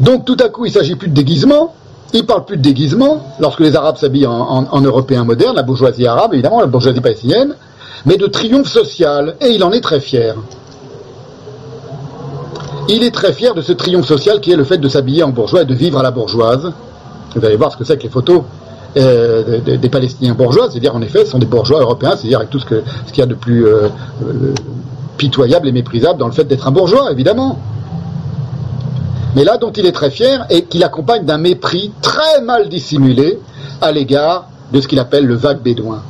S1: Donc tout à coup, il s'agit plus de déguisement, il parle plus de déguisement, lorsque les Arabes s'habillent en, en, en européen moderne, la bourgeoisie arabe évidemment, la bourgeoisie palestinienne, mais de triomphe social, et il en est très fier. Il est très fier de ce triomphe social qui est le fait de s'habiller en bourgeois et de vivre à la bourgeoise. Vous allez voir ce que c'est que les photos euh, des, Palestiniens bourgeois, c'est-à-dire en effet, ce sont des bourgeois européens, c'est-à-dire avec tout ce qu'il ce qu'il y a de plus euh, euh, pitoyable et méprisable dans le fait d'être un bourgeois, évidemment. Mais là, dont il est très fier, et qu'il accompagne d'un mépris très mal dissimulé à l'égard de ce qu'il appelle le vague bédouin.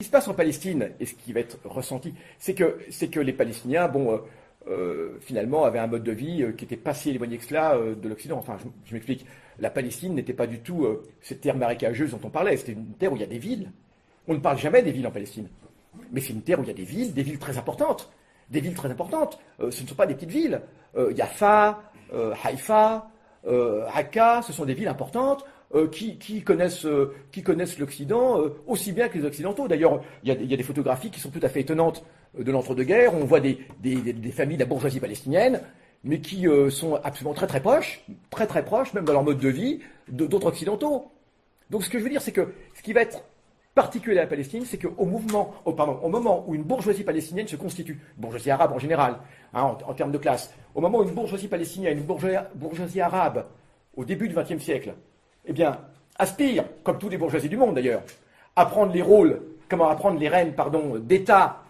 S2: Ce qui se en Palestine et ce qui va être ressenti, c'est que, c'est que les Palestiniens, bon, euh, finalement, avaient un mode de vie euh, qui était pas si éloigné que cela euh, de l'Occident. Enfin, je, m'explique. La Palestine n'était pas du tout cette terre marécageuse dont on parlait. C'était une terre où il y a des villes. On ne parle jamais des villes en Palestine. Mais c'est une terre où il y a des villes, des villes très importantes. Des villes très importantes. ce ne sont pas des petites villes. Yafa, Haïfa, Hakka, ce sont des villes importantes euh, qui, qui, connaissent, euh, qui connaissent l'Occident euh, aussi bien que les Occidentaux. D'ailleurs, il y, a des photographies qui sont tout à fait étonnantes de l'entre-deux-guerres. On voit des, familles de la bourgeoisie palestinienne, mais qui sont absolument très très proches, très très proches, même dans leur mode de vie, d'autres Occidentaux. Donc ce que je veux dire, c'est que ce qui va être particulier à la Palestine, c'est qu'au moment où une bourgeoisie palestinienne se constitue, bourgeoisie arabe en général, hein, en, termes de classe, au moment où une bourgeoisie palestinienne, une bourgeoisie, bourgeoisie arabe, au début du XXe siècle, eh bien, aspire, comme tous les bourgeoisies du monde d'ailleurs, à prendre les rôles, comment à prendre les rênes, pardon, d'États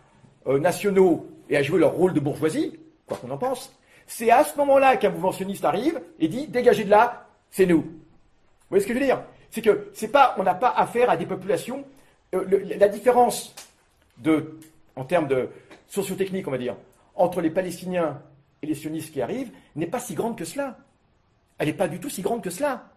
S2: euh, nationaux et à jouer leur rôle de bourgeoisie, quoi qu'on en pense, c'est à ce moment-là qu'un mouvement sioniste arrive et dit dégagez de là, c'est nous. Vous voyez ce que je veux dire? C'est que c'est pas, on n'a pas affaire à des populations. Euh, la différence de, en termes de sociotechnique, on va dire, entre les Palestiniens et les sionistes qui arrivent n'est pas si grande que cela. Elle n'est pas du tout si grande que cela.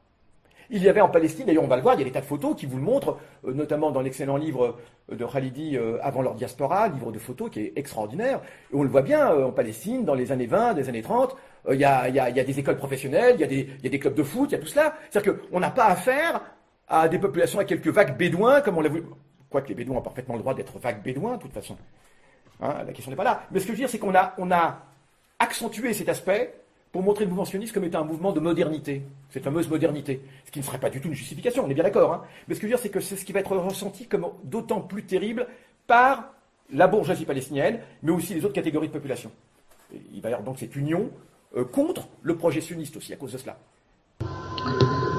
S2: Il y avait en Palestine, d'ailleurs on va le voir, il y a des tas de photos qui vous le montrent, euh, notamment dans l'excellent livre euh, de Khalidi euh, Avant leur diaspora, livre de photos qui est extraordinaire. On le voit bien en Palestine, dans les années 20, des années 30, il y, a, des écoles professionnelles, il y, a des, clubs de foot, il y a tout cela. C'est-à-dire qu'on n'a pas affaire à des populations, à quelques vagues bédouins, comme on l'a vu. Quoique les bédouins ont parfaitement le droit d'être vagues bédouins, de toute façon. Hein, la question n'est pas là. Mais ce que je veux dire, c'est qu'on a, on a accentué cet aspect pour montrer le mouvement sioniste comme étant un mouvement de modernité, cette fameuse modernité, ce qui ne serait pas du tout une justification, on est bien d'accord. Hein Mais ce que je veux dire, c'est que c'est ce qui va être ressenti comme d'autant plus terrible par la bourgeoisie palestinienne, mais aussi les autres catégories de population. Il va y avoir donc cette union euh, contre le projet sioniste aussi à cause de cela.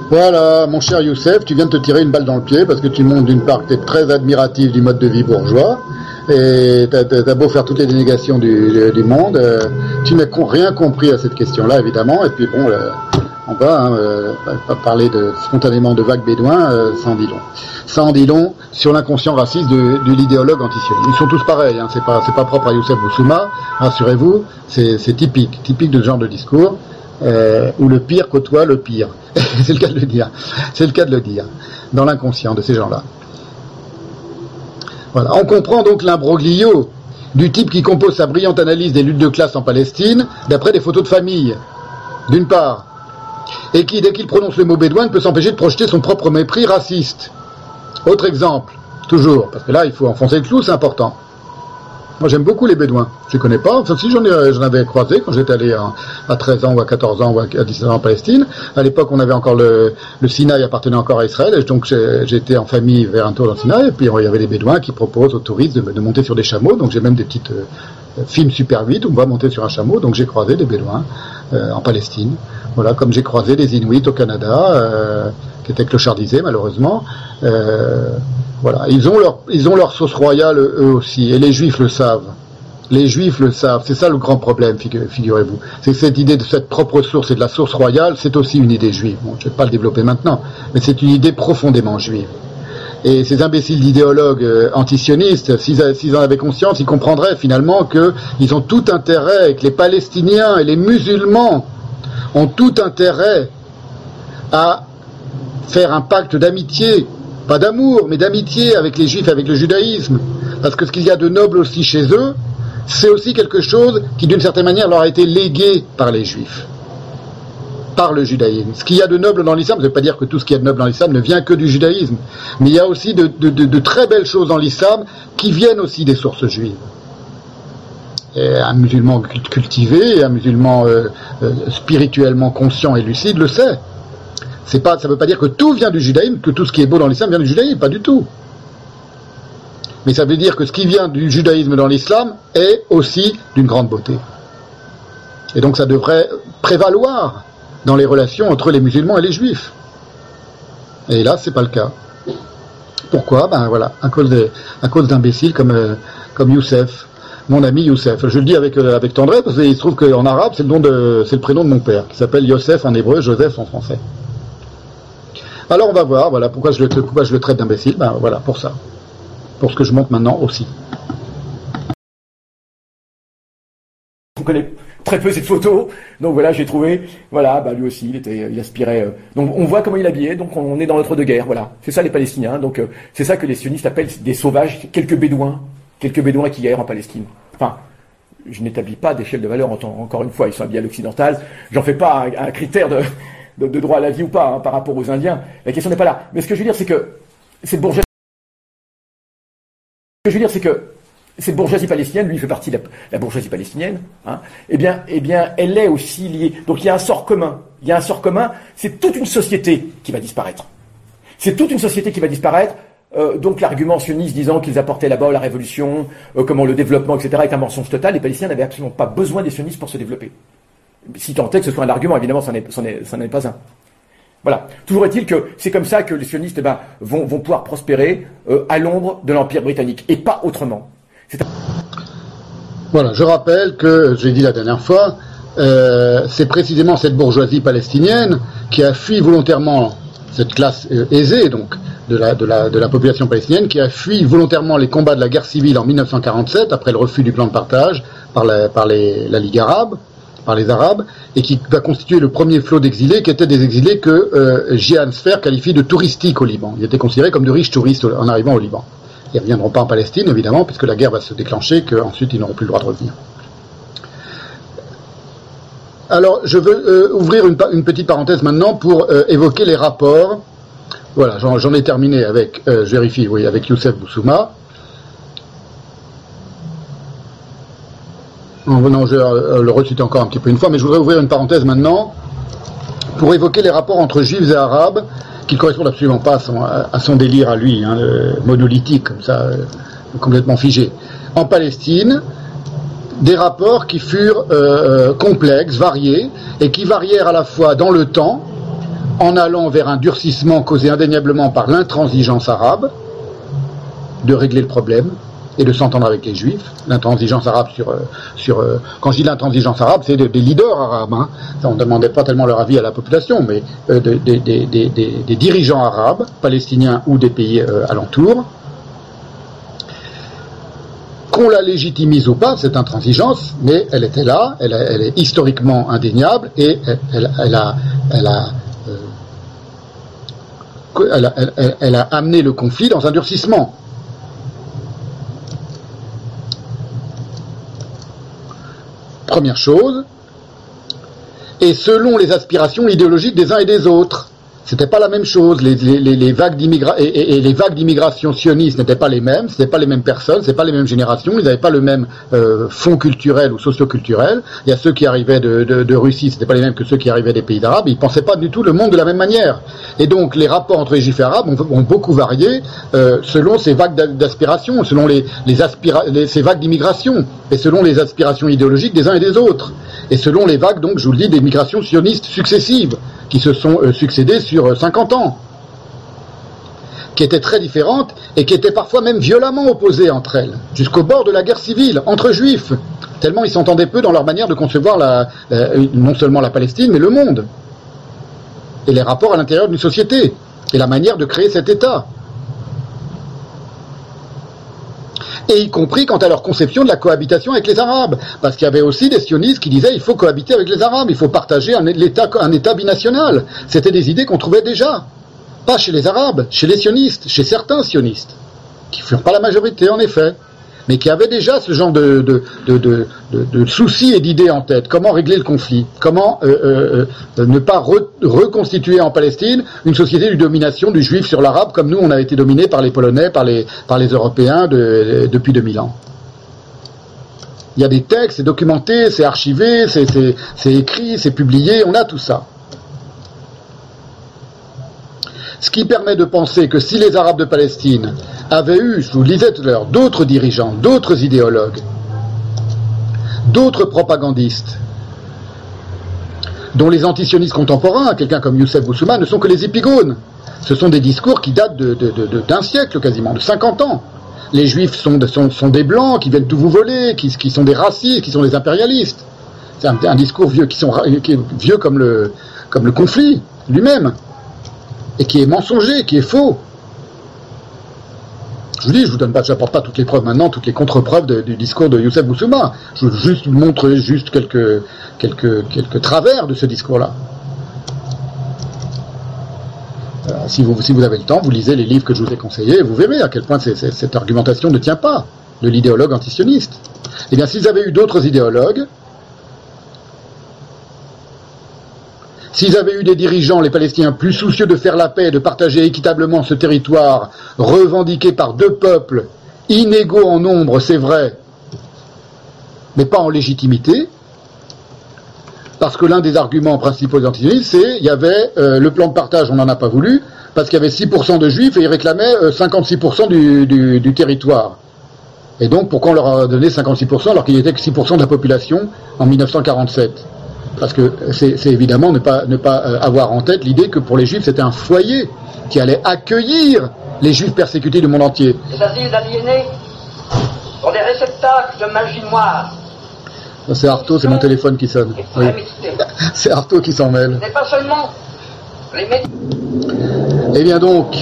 S1: Voilà, mon cher Youssef, tu viens de te tirer une balle dans le pied parce que tu montres d'une part que tu es très admiratif du mode de vie bourgeois et tu as, beau faire toutes les dénégations du, du monde, euh, tu n'as rien compris à cette question-là, évidemment. Et puis bon, euh, on va hein, euh, parler de, spontanément de vagues bédouins, euh, sans dit long. Sans dit long sur l'inconscient raciste de, de l'idéologue antisioniste. Ils sont tous pareils, hein, c'est pas, pas propre à Youssef Boussouma, rassurez-vous, c'est typique, typique de ce genre de discours. Euh, où le pire côtoie le pire. c'est le cas de le dire. C'est le cas de le dire. Dans l'inconscient de ces gens-là. On comprend donc l'imbroglio du type qui compose sa brillante analyse des luttes de classe en Palestine d'après des photos de famille, d'une part, et qui, dès qu'il prononce le mot bédouin, ne peut s'empêcher de projeter son propre mépris raciste. Autre exemple, toujours, parce que là, il faut enfoncer le clou, c'est important. Moi, j'aime beaucoup les Bédouins. Je les connais pas. Enfin, si j'en j'en avais croisé quand j'étais allé à, à, 13 ans ou à 14 ans ou à 17 ans en Palestine. À l'époque, on avait encore le, Sinaï appartenait encore à Israël. Et donc, j'étais en famille vers un tour dans le Sinaï. Et puis, il y avait les Bédouins qui proposent aux touristes de, de monter sur des chameaux. Donc, j'ai même des petites euh, films Super 8 où on va monter sur un chameau. Donc, j'ai croisé des Bédouins euh, en Palestine. Voilà, comme j'ai croisé des Inuits au Canada, euh, qui étaient clochardisés, malheureusement. Euh, voilà, ils ont leur, ils ont leur sauce royale eux aussi, et les Juifs le savent. Les Juifs le savent. C'est ça le grand problème, figu- figurez-vous. C'est cette idée de cette propre source et de la source royale, c'est aussi une idée juive. Bon, je ne vais pas le développer maintenant, mais c'est une idée profondément juive. Et ces imbéciles d'idéologues euh, antisionistes, s'ils en avaient conscience, ils comprendraient finalement qu'ils ont tout intérêt, que les Palestiniens et les musulmans ont tout intérêt à faire un pacte d'amitié, pas d'amour, mais d'amitié avec les juifs, avec le judaïsme. Parce que ce qu'il y a de noble aussi chez eux, c'est aussi quelque chose qui d'une certaine manière leur a été légué par les juifs, par le judaïsme. Ce qu'il y a de noble dans l'islam, ça ne veut pas dire que tout ce qu'il y a de noble dans l'islam ne vient que du judaïsme, mais il y a aussi de, très belles choses dans l'islam qui viennent aussi des sources juives. Et un musulman cult- cultivé, un musulman euh, euh, spirituellement conscient et lucide le sait. C'est pas, ça ne veut pas dire que tout vient du judaïsme, que tout ce qui est beau dans l'islam vient du judaïsme, pas du tout. Mais ça veut dire que ce qui vient du judaïsme dans l'islam est aussi d'une grande beauté. Et donc ça devrait prévaloir dans les relations entre les musulmans et les juifs. Et là, c'est pas le cas. Pourquoi? Ben voilà, à cause d'imbéciles comme euh, comme Youssef, mon ami Youssef. Je le dis avec euh, avec tendresse parce qu'il se trouve qu'en arabe c'est le le prénom de mon père qui s'appelle Youssef en hébreu, Joseph en français. Alors on va voir, voilà pourquoi je le pourquoi le traite d'imbécile. Ben voilà pour ça, pour ce que je montre maintenant aussi.
S2: On connaît très peu cette photo, donc voilà, j'ai trouvé, voilà, bah lui aussi, il était, aspirait. euh, donc on voit comment il habillé, donc on est dans l'entre-deux-guerres, voilà. C'est ça les Palestiniens, donc euh, c'est ça que les sionistes appellent des sauvages, quelques bédouins, quelques bédouins qui guerrent en Palestine. Enfin, je n'établis pas d'échelle de valeur encore une fois, ils sont habillés à l'occidental. J'en fais pas un, critère de, de, droit à la vie ou pas hein, par rapport aux Indiens. La question n'est pas là. Mais ce que je veux dire, c'est que cette bourgeoisie, ce que je veux dire, c'est que cette bourgeoisie palestinienne, lui, il fait partie de la, la bourgeoisie palestinienne, hein, eh bien, eh bien, elle est aussi liée. Donc il y a un sort commun. Il y a un sort commun, c'est toute une société qui va disparaître. C'est toute une société qui va disparaître. Euh, donc l'argument sioniste disant qu'ils apportaient là-bas la révolution, euh, comment le développement, etc., est un mensonge total. Les Palestiniens n'avaient absolument pas besoin des sionistes pour se développer. Si tant est que ce soit un argument, évidemment, ça n'en est pas un. Voilà. Toujours est-il que c'est comme ça que les sionistes eh ben, vont, pouvoir prospérer euh, à l'ombre de l'Empire britannique, et pas autrement.
S1: Voilà, je rappelle que, je l'ai dit la dernière fois, c'est précisément cette bourgeoisie palestinienne qui a fui volontairement cette classe aisée, donc, de la, population palestinienne, qui a fui volontairement les combats de la guerre civile en 1947, après le refus du plan de partage par la, Ligue arabe, par les Arabes, et qui va constituer le premier flot d'exilés, qui étaient des exilés que euh, Sfer qualifie de touristiques au Liban. Ils étaient considérés comme de riches touristes en arrivant au Liban. Ils ne reviendront pas en Palestine, évidemment, puisque la guerre va se déclencher, qu'ensuite ils n'auront plus le droit de revenir. Alors, je veux euh, ouvrir une, petite parenthèse maintenant pour euh, évoquer les rapports. Voilà, j'en ai terminé avec, euh, je vérifie, oui, avec Youssef Boussouma. Non, je euh, le reciter encore un petit peu une fois, mais je voudrais ouvrir une parenthèse maintenant pour évoquer les rapports entre juifs et arabes qui ne correspondent absolument pas à son, délire à lui, hein, monolithique, comme ça, complètement figé. En Palestine, des rapports qui furent euh, euh, complexes, variés, et qui varièrent à la fois dans le temps, en allant vers un durcissement causé indéniablement par l'intransigeance arabe, de régler le problème et de s'entendre avec les juifs. L'intransigeance arabe sur... euh, quand je dis l'intransigeance arabe, c'est de- des leaders arabes. Hein. On ne demandait pas tellement leur avis à la population, mais de- des- dirigeants arabes, palestiniens ou des pays alentours, qu'on la légitimise ou pas, cette intransigeance, mais elle était là, elle, est historiquement indéniable et elle a amené le conflit dans un durcissement. Première chose, et selon les aspirations idéologiques des uns et des autres. C'était pas la même chose. Les, vagues et, et- les vagues d'immigration sioniste n'étaient pas les mêmes. C'était pas les mêmes personnes. C'était pas les mêmes générations. Ils n'avaient pas le même euh, fond culturel ou socio-culturel. Il y a ceux qui arrivaient de, de, de Russie, c'était pas les mêmes que ceux qui arrivaient des pays arabes. Ils pensaient pas du tout le monde de la même manière. Et donc les rapports entre les juifs arabes ont, ont beaucoup varié euh, selon ces vagues d'a- d'aspiration, selon ces vagues d'immigration et selon les aspirations idéologiques des uns et des autres. Et selon les vagues, donc, je vous le dis, des migrations sionistes successives qui se sont euh, succédées sur euh, 50 ans. qui étaient très différentes et qui étaient parfois même violemment opposées entre elles, jusqu'au bord de la guerre civile entre juifs, tellement ils s'entendaient peu dans leur manière de concevoir la- non seulement la Palestine, mais le monde, et les rapports à l'intérieur d'une société, et la manière de créer cet État. Et y compris quant à leur conception de la cohabitation avec les Arabes. Parce qu'il y avait aussi des sionistes qui disaient il faut cohabiter avec les Arabes, il faut partager un, l'État- un État binational. C'était des idées qu'on trouvait déjà. Pas chez les Arabes, chez les sionistes, chez certains sionistes, qui ne furent pas la majorité en effet, mais qui avaient déjà ce genre de, de, de, de, soucis et d'idées en tête. Comment régler le conflit? Comment euh, euh, euh, ne pas re- reconstituer en Palestine une société de domination du juif sur l'arabe, comme nous on a été dominés par les Polonais, par les, par les Européens de- depuis 2000 ans? Il y a des textes, c'est documenté, c'est archivé, c'est écrit, c'est publié, on a tout ça. Ce qui permet de penser que si les Arabes de Palestine avaient eu, je vous le disais tout à l'heure, d'autres dirigeants, d'autres idéologues, d'autres propagandistes, dont les antisionistes contemporains, quelqu'un comme Youssef Boussouma, ne sont que les épigones. Ce sont des discours qui datent de- de- d'un siècle quasiment, de 50 ans. Les juifs sont, de- sont- sont des blancs qui viennent tout vous voler, qui, qui sont des racistes, qui sont des impérialistes. C'est un, discours vieux, qui, est vieux comme le, comme le conflit lui-même, et qui est mensonger, qui est faux. Je vous dis, je vous donne pas, j'apporte pas toutes les preuves maintenant, toutes les contre-preuves du discours de Youssef Boussouma. Je veux juste vous montrer juste quelques, quelques, travers de ce discours-là. Euh, si, vous, vous avez le temps, vous lisez les livres que je vous ai conseillés vous verrez à quel point cette argumentation ne tient pas de l'idéologue antisioniste. Eh bien, s'ils avaient eu d'autres idéologues, S'ils avaient eu des dirigeants, les Palestiniens, plus soucieux de faire la paix de partager équitablement ce territoire revendiqué par deux peuples, inégaux en nombre, c'est vrai, mais pas en légitimité, parce que l'un des arguments principaux des antisionistes, c'est il y avait euh, le plan de partage, on n'en a pas voulu, parce qu'il y avait 6% de juifs et ils réclamaient euh, 56% du, du- du territoire. Et donc, pourquoi on leur a donné 56% alors qu'il n'y était que 6% de la population en 1947 Parce que c'est évidemment ne pas, ne pas euh, avoir en tête l'idée que pour les juifs, c'était un foyer qui allait accueillir les juifs persécutés du monde entier.
S19: Les asiles d'aliénés sont des réceptacles de magie noire.
S1: C'est Artaud, c'est mon téléphone qui sonne. Oui. C'est Artaud qui s'en mêle.
S19: Ce pas seulement les médias.
S1: Eh bien donc,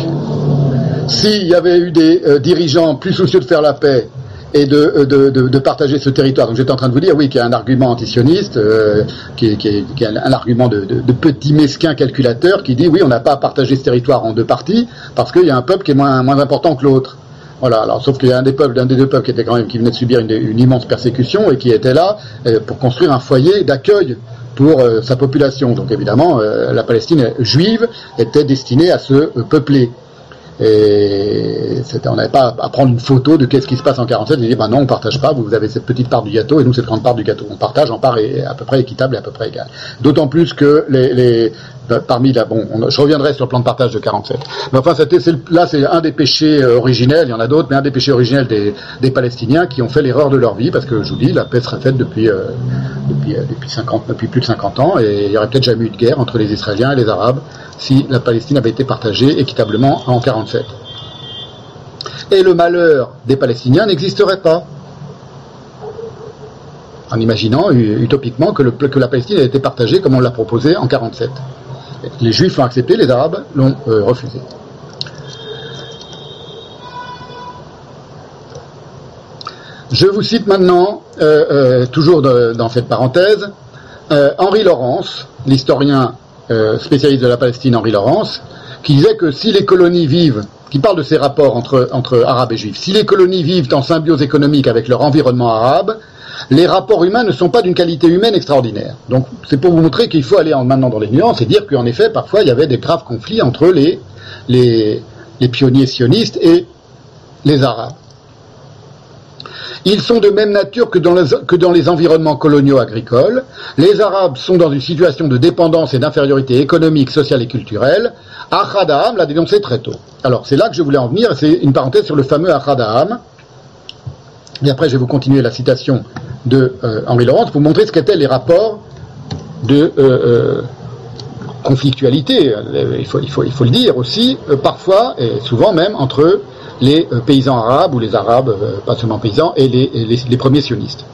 S1: s'il y avait eu des euh, dirigeants plus soucieux de faire la paix et de, euh, de, de- de partager ce territoire, donc j'étais en train de vous dire, oui, qu'il y a un argument antisioniste, euh, qui, est, un, argument de, petit mesquin calculateur qui dit, oui, on n'a pas à partager ce territoire en deux parties parce qu'il y a un peuple qui est moins, moins important que l'autre. Voilà, alors sauf qu'il y a un des peuples, un des deux peuples qui était quand même qui venait de subir une, immense persécution et qui était là euh, pour construire un foyer d'accueil pour euh, sa population. Donc évidemment, la Palestine juive était destinée à se peupler. Et on n'avait pas à prendre une photo de qu'est-ce qui se passe en 47 et dire ben non on partage pas, vous avez cette petite part du gâteau et nous cette grande part du gâteau. On partage en part à peu près équitable et à peu près égale. D'autant plus que les, ben, parmi la bon, on- je reviendrai sur le plan de partage de 47. Mais enfin là c'est un des péchés euh, originels, il y en a d'autres, mais un des péchés originels des, Palestiniens qui ont fait l'erreur de leur vie parce que je vous dis la paix serait faite depuis euh, depuis, euh, depuis 50 depuis plus de 50 ans et il y aurait peut-être jamais eu de guerre entre les Israéliens et les Arabes si la Palestine avait été partagée équitablement en 47. Et le malheur des Palestiniens n'existerait pas. En imaginant utopiquement que, la Palestine a été partagée comme on l'a proposé en 47. Les Juifs l'ont accepté, les Arabes l'ont euh, refusé. Je vous cite maintenant, euh, euh, toujours dans cette parenthèse, Henri Laurence, l'historien euh, spécialiste de la Palestine Henri Laurence, qui disait que si les colonies vivent, qui parle de ces rapports entre, entre Arabes et Juifs, si les colonies vivent en symbiose économique avec leur environnement arabe, les rapports humains ne sont pas d'une qualité humaine extraordinaire. Donc c'est pour vous montrer qu'il faut aller en, maintenant dans les nuances et dire qu'en effet, parfois, il y avait des graves conflits entre les, les, les pionniers sionistes et les Arabes. Ils sont de même nature que dans, les, environnements coloniaux agricoles. Les Arabes sont dans une situation de dépendance et d'infériorité économique, sociale et culturelle. Ahadaham l'a dénoncé très tôt. Alors c'est là que je voulais en venir, c'est une parenthèse sur le fameux Ahadaham. Et après, je vais vous continuer la citation de euh, Henri Laurence pour montrer ce qu'étaient les rapports de, euh, euh, conflictualité, il faut, il, faut, le dire aussi, parfois, et souvent même, entre les euh, paysans arabes, ou les arabes, euh, pas seulement paysans, et les, les- premiers sionistes.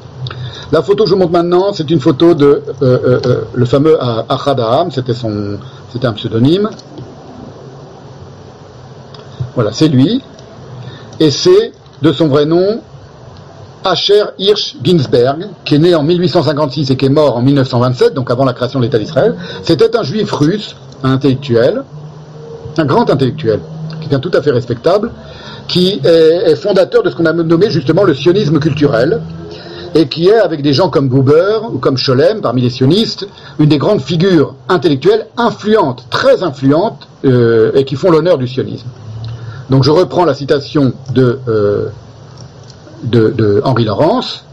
S1: La photo que je vous montre maintenant, c'est une photo de euh, le fameux Ah- Ahad Aham, c'était son, c'était un pseudonyme. Voilà, c'est lui. Et c'est de son vrai nom Asher Hirsch Ginsberg, qui est né en 1856 et qui est mort en 1927, donc avant la création de l'État d'Israël. C'était un juif russe, un intellectuel, un grand intellectuel, quelqu'un tout à fait respectable, qui est, fondateur de ce qu'on a nommé justement le sionisme culturel, et qui est, avec des gens comme Buber ou comme Scholem, parmi les sionistes, une des grandes figures intellectuelles influentes, très influentes, euh, et qui font l'honneur du sionisme. Donc je reprends la citation de, euh, de, Henri Laurence.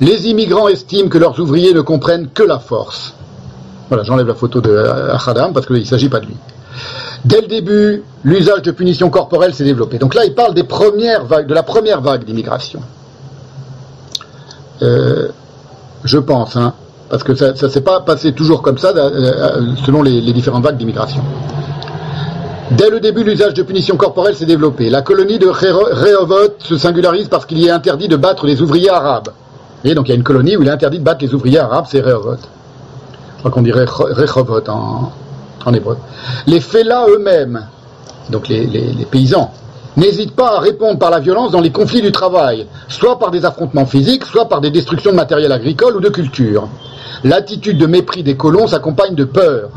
S1: Les immigrants estiment que leurs ouvriers ne comprennent que la force. Voilà, j'enlève la photo de Ahadam parce qu'il ne s'agit pas de lui. Dès le début, l'usage de punitions corporelles s'est développé. Donc là, il parle des premières vagues, de la première vague d'immigration. Euh, je pense, hein, parce que ça ne s'est pas passé toujours comme ça euh, euh, selon les, différentes vagues d'immigration. Dès le début, l'usage de punitions corporelles s'est développé. La colonie de Reho- Rehovot se singularise parce qu'il y est interdit de battre les ouvriers arabes. Et donc il y a une colonie où il est interdit de battre les ouvriers arabes, c'est Rehovot. Je crois qu'on dirait Re- Rehovot en, en hébreu. Les félats eux-mêmes, donc les, paysans, n'hésitent pas à répondre par la violence dans les conflits du travail, soit par des affrontements physiques, soit par des destructions de matériel agricole ou de culture. L'attitude de mépris des colons s'accompagne de peur.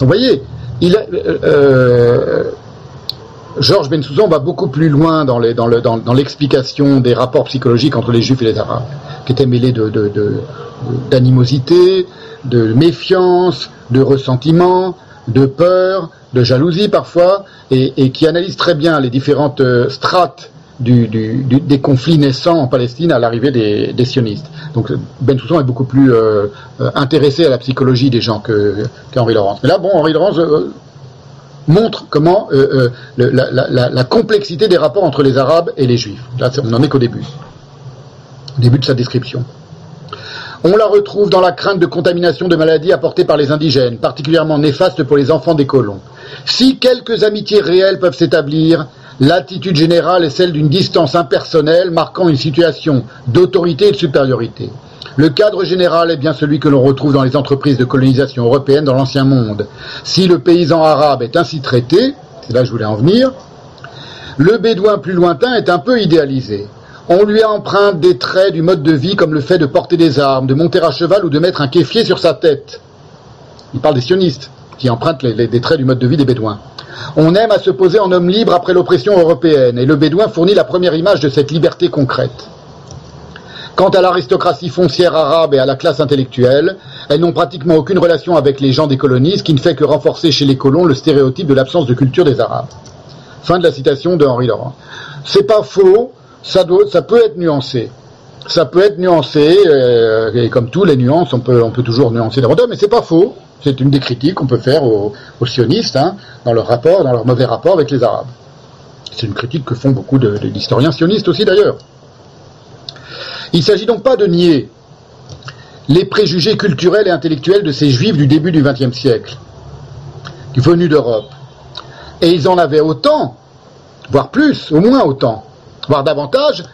S1: Vous voyez, il, euh, euh, Georges Bensouzan va beaucoup plus loin dans l'explication des rapports psychologiques entre les Juifs et les Arabes, qui étaient mêlés d'animosité, de, méfiance, de ressentiment, de peur, de jalousie parfois, et, qui analyse très bien les différentes euh, strates du- des conflits naissants en Palestine à l'arrivée des, sionistes. Donc Ben Soussan est beaucoup plus euh, euh, intéressé à la psychologie des gens qu'Henri Laurence. Mais là, bon, Henri Laurence montre comment la, complexité des rapports entre les Arabes et les Juifs. Là, on n'en est qu'au début. Début de sa description. On la retrouve dans la crainte de contamination de maladies apportées par les indigènes, particulièrement néfastes pour les enfants des colons. Si quelques amitiés réelles peuvent s'établir, l'attitude générale est celle d'une distance impersonnelle marquant une situation d'autorité et de supériorité. Le cadre général est bien celui que l'on retrouve dans les entreprises de colonisation européenne dans l'ancien monde. Si le paysan arabe est ainsi traité, c'est là que je voulais en venir, le bédouin plus lointain est un peu idéalisé. On lui emprunte des traits du mode de vie comme le fait de porter des armes, de monter à cheval ou de mettre un kéfier sur sa tête. Il parle des sionistes qui empruntent les- des traits du mode de vie des bédouins. On aime à se poser en homme libre après l'oppression européenne et le bédouin fournit la première image de cette liberté concrète. Quant à l'aristocratie foncière arabe et à la classe intellectuelle, elles n'ont pratiquement aucune relation avec les gens des colonies, ce qui ne fait que renforcer chez les colons le stéréotype de l'absence de culture des Arabes. Fin de la citation de Henri Laurent. C'est pas faux, ça, peut être nuancé. Ça peut être nuancé, euh, et comme tous les nuances, on peut, toujours nuancer les rondeurs, mais c'est pas faux. C'est une des critiques qu'on peut faire aux, sionistes, hein, dans leur rapport, dans leur mauvais rapport avec les Arabes. C'est une critique que font beaucoup d'historiens sionistes aussi d'ailleurs. Il ne s'agit donc pas de nier les préjugés culturels et intellectuels de ces juifs du début du XXe siècle, venus d'Europe. Et ils en avaient autant, voire plus, au moins autant, voire davantage,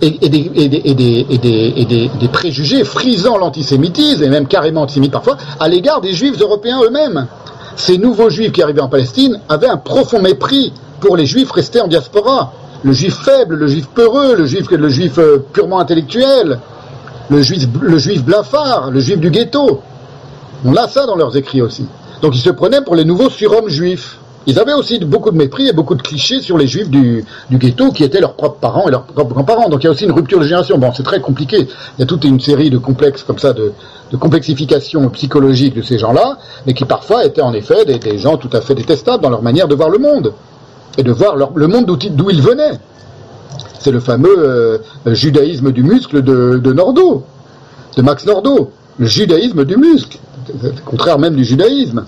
S1: et, des, préjugés frisant l'antisémitisme, et même carrément antisémites parfois, à l'égard des juifs européens eux-mêmes. Ces nouveaux juifs qui arrivaient en Palestine avaient un profond mépris pour les juifs restés en diaspora. Le juif faible, le juif peureux, le juif, le juif euh, purement intellectuel, le juif, le juif blafard, le juif du ghetto. On a ça dans leurs écrits aussi. Donc ils se prenaient pour les nouveaux surhommes juifs. Ils avaient aussi beaucoup de mépris et beaucoup de clichés sur les juifs du, ghetto qui étaient leurs propres parents et leurs propres grands-parents. Donc il y a aussi une rupture de génération. Bon, c'est très compliqué. Il y a toute une série de complexes comme ça, de, de complexification psychologique de ces gens-là, mais qui parfois étaient en effet des, gens tout à fait détestables dans leur manière de voir le monde et de voir le monde d'où ils venaient. C'est le fameux euh, judaïsme du muscle de, de de Max Nordo. Le judaïsme du muscle. Contraire même du judaïsme.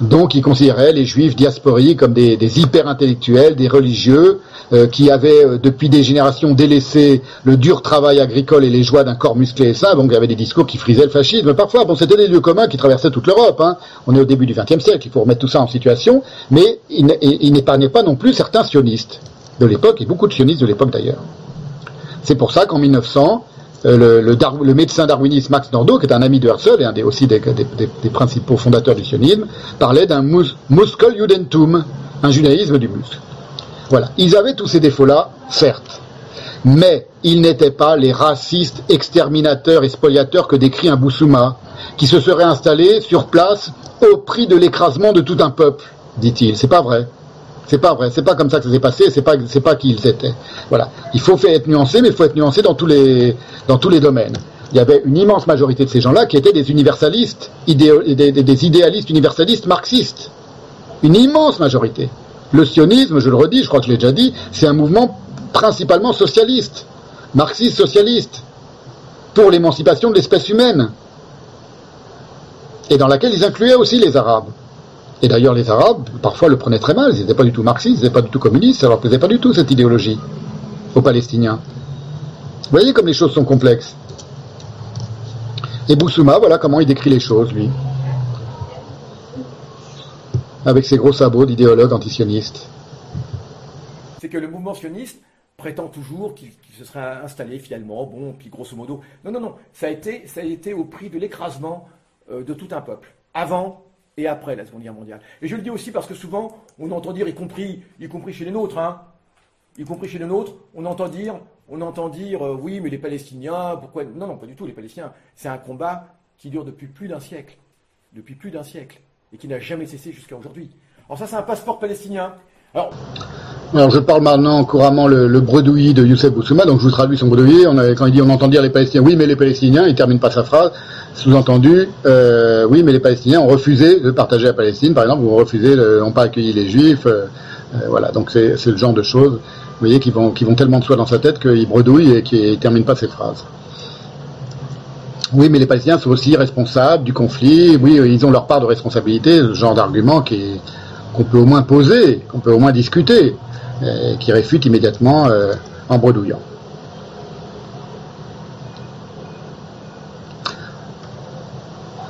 S1: Donc, il considérait les juifs diasporiques comme des, hyper-intellectuels, des religieux, euh, qui avaient euh, depuis des générations délaissé le dur travail agricole et les joies d'un corps musclé et sain. Donc, il y avait des discours qui frisaient le fascisme. Parfois, bon, c'était des lieux communs qui traversaient toute l'Europe. Hein. On est au début du XXe siècle, il faut remettre tout ça en situation. Mais il, n'épargnait pas non plus certains sionistes de l'époque, et beaucoup de sionistes de l'époque d'ailleurs. C'est pour ça qu'en 1900, euh, le, le, médecin darwiniste Max Nordau, qui est un ami de Herzl et un des, aussi des, principaux fondateurs du sionisme, parlait d'un mus, Muskeljudentum, un judaïsme du muscle. Voilà. Ils avaient tous ces défauts-là, certes, mais ils n'étaient pas les racistes exterminateurs et spoliateurs que décrit un Boussouma, qui se serait installé sur place au prix de l'écrasement de tout un peuple, dit-il. C'est pas vrai. C'est pas vrai, c'est pas comme ça que ça s'est passé, c'est pas c'est pas qui ils étaient. Voilà. Il faut être nuancé, mais il faut être nuancé dans tous les dans tous les domaines. Il y avait une immense majorité de ces gens-là qui étaient des universalistes, des, des- idéalistes universalistes marxistes. Une immense majorité. Le sionisme, je le redis, je crois que je l'ai déjà dit, c'est un mouvement principalement socialiste, marxiste socialiste, pour l'émancipation de l'espèce humaine, et dans laquelle ils incluaient aussi les Arabes. Et d'ailleurs, les Arabes, parfois, le prenaient très mal. Ils n'étaient pas du tout marxistes, ils n'étaient pas du tout communistes, ça leur plaisait pas du tout, cette idéologie, aux Palestiniens. Vous voyez comme les choses sont complexes. Et Boussouma, voilà comment il décrit les choses, lui. Avec ses gros sabots d'idéologue antisioniste.
S2: c'est que le mouvement sioniste prétend toujours qu'il qu'il se serait installé finalement, bon, puis grosso modo. Non, non, non, ça a été, ça a été au prix de l'écrasement euh, de tout un peuple, avant et après la Seconde Guerre mondiale. Et je le dis aussi parce que souvent, on entend dire, y compris, y compris chez les nôtres, hein, y compris chez les nôtres, on entend dire, on entend dire, euh, oui, mais les Palestiniens, pourquoi Non, non, pas du tout, les Palestiniens. C'est un combat qui dure depuis plus d'un siècle, depuis plus d'un siècle, et qui n'a jamais cessé jusqu'à aujourd'hui. Alors ça, c'est un passeport palestinien. Alors,
S1: je parle maintenant couramment le, le bredouillis de Youssef Boussouma, donc je vous traduis son bredouillis. On a- quand il dit on entend dire les Palestiniens, oui mais les Palestiniens, il termine pas sa phrase. Sous-entendu, euh, oui mais les Palestiniens ont refusé de partager la Palestine, par exemple, ou ont refusé, de- n'ont pas accueilli les Juifs. euh, euh, voilà, donc c'est le genre de choses, vous voyez, qui vont, tellement de soi dans sa tête qu'il bredouille et qu'il ne termine pas ses phrases. Oui, mais les Palestiniens sont aussi responsables du conflit. Oui, ils ont leur part de responsabilité. Ce genre d'argument qui est- qu'on peut au moins poser, qu'on peut au moins discuter, euh, qui réfute immédiatement euh, en bredouillant.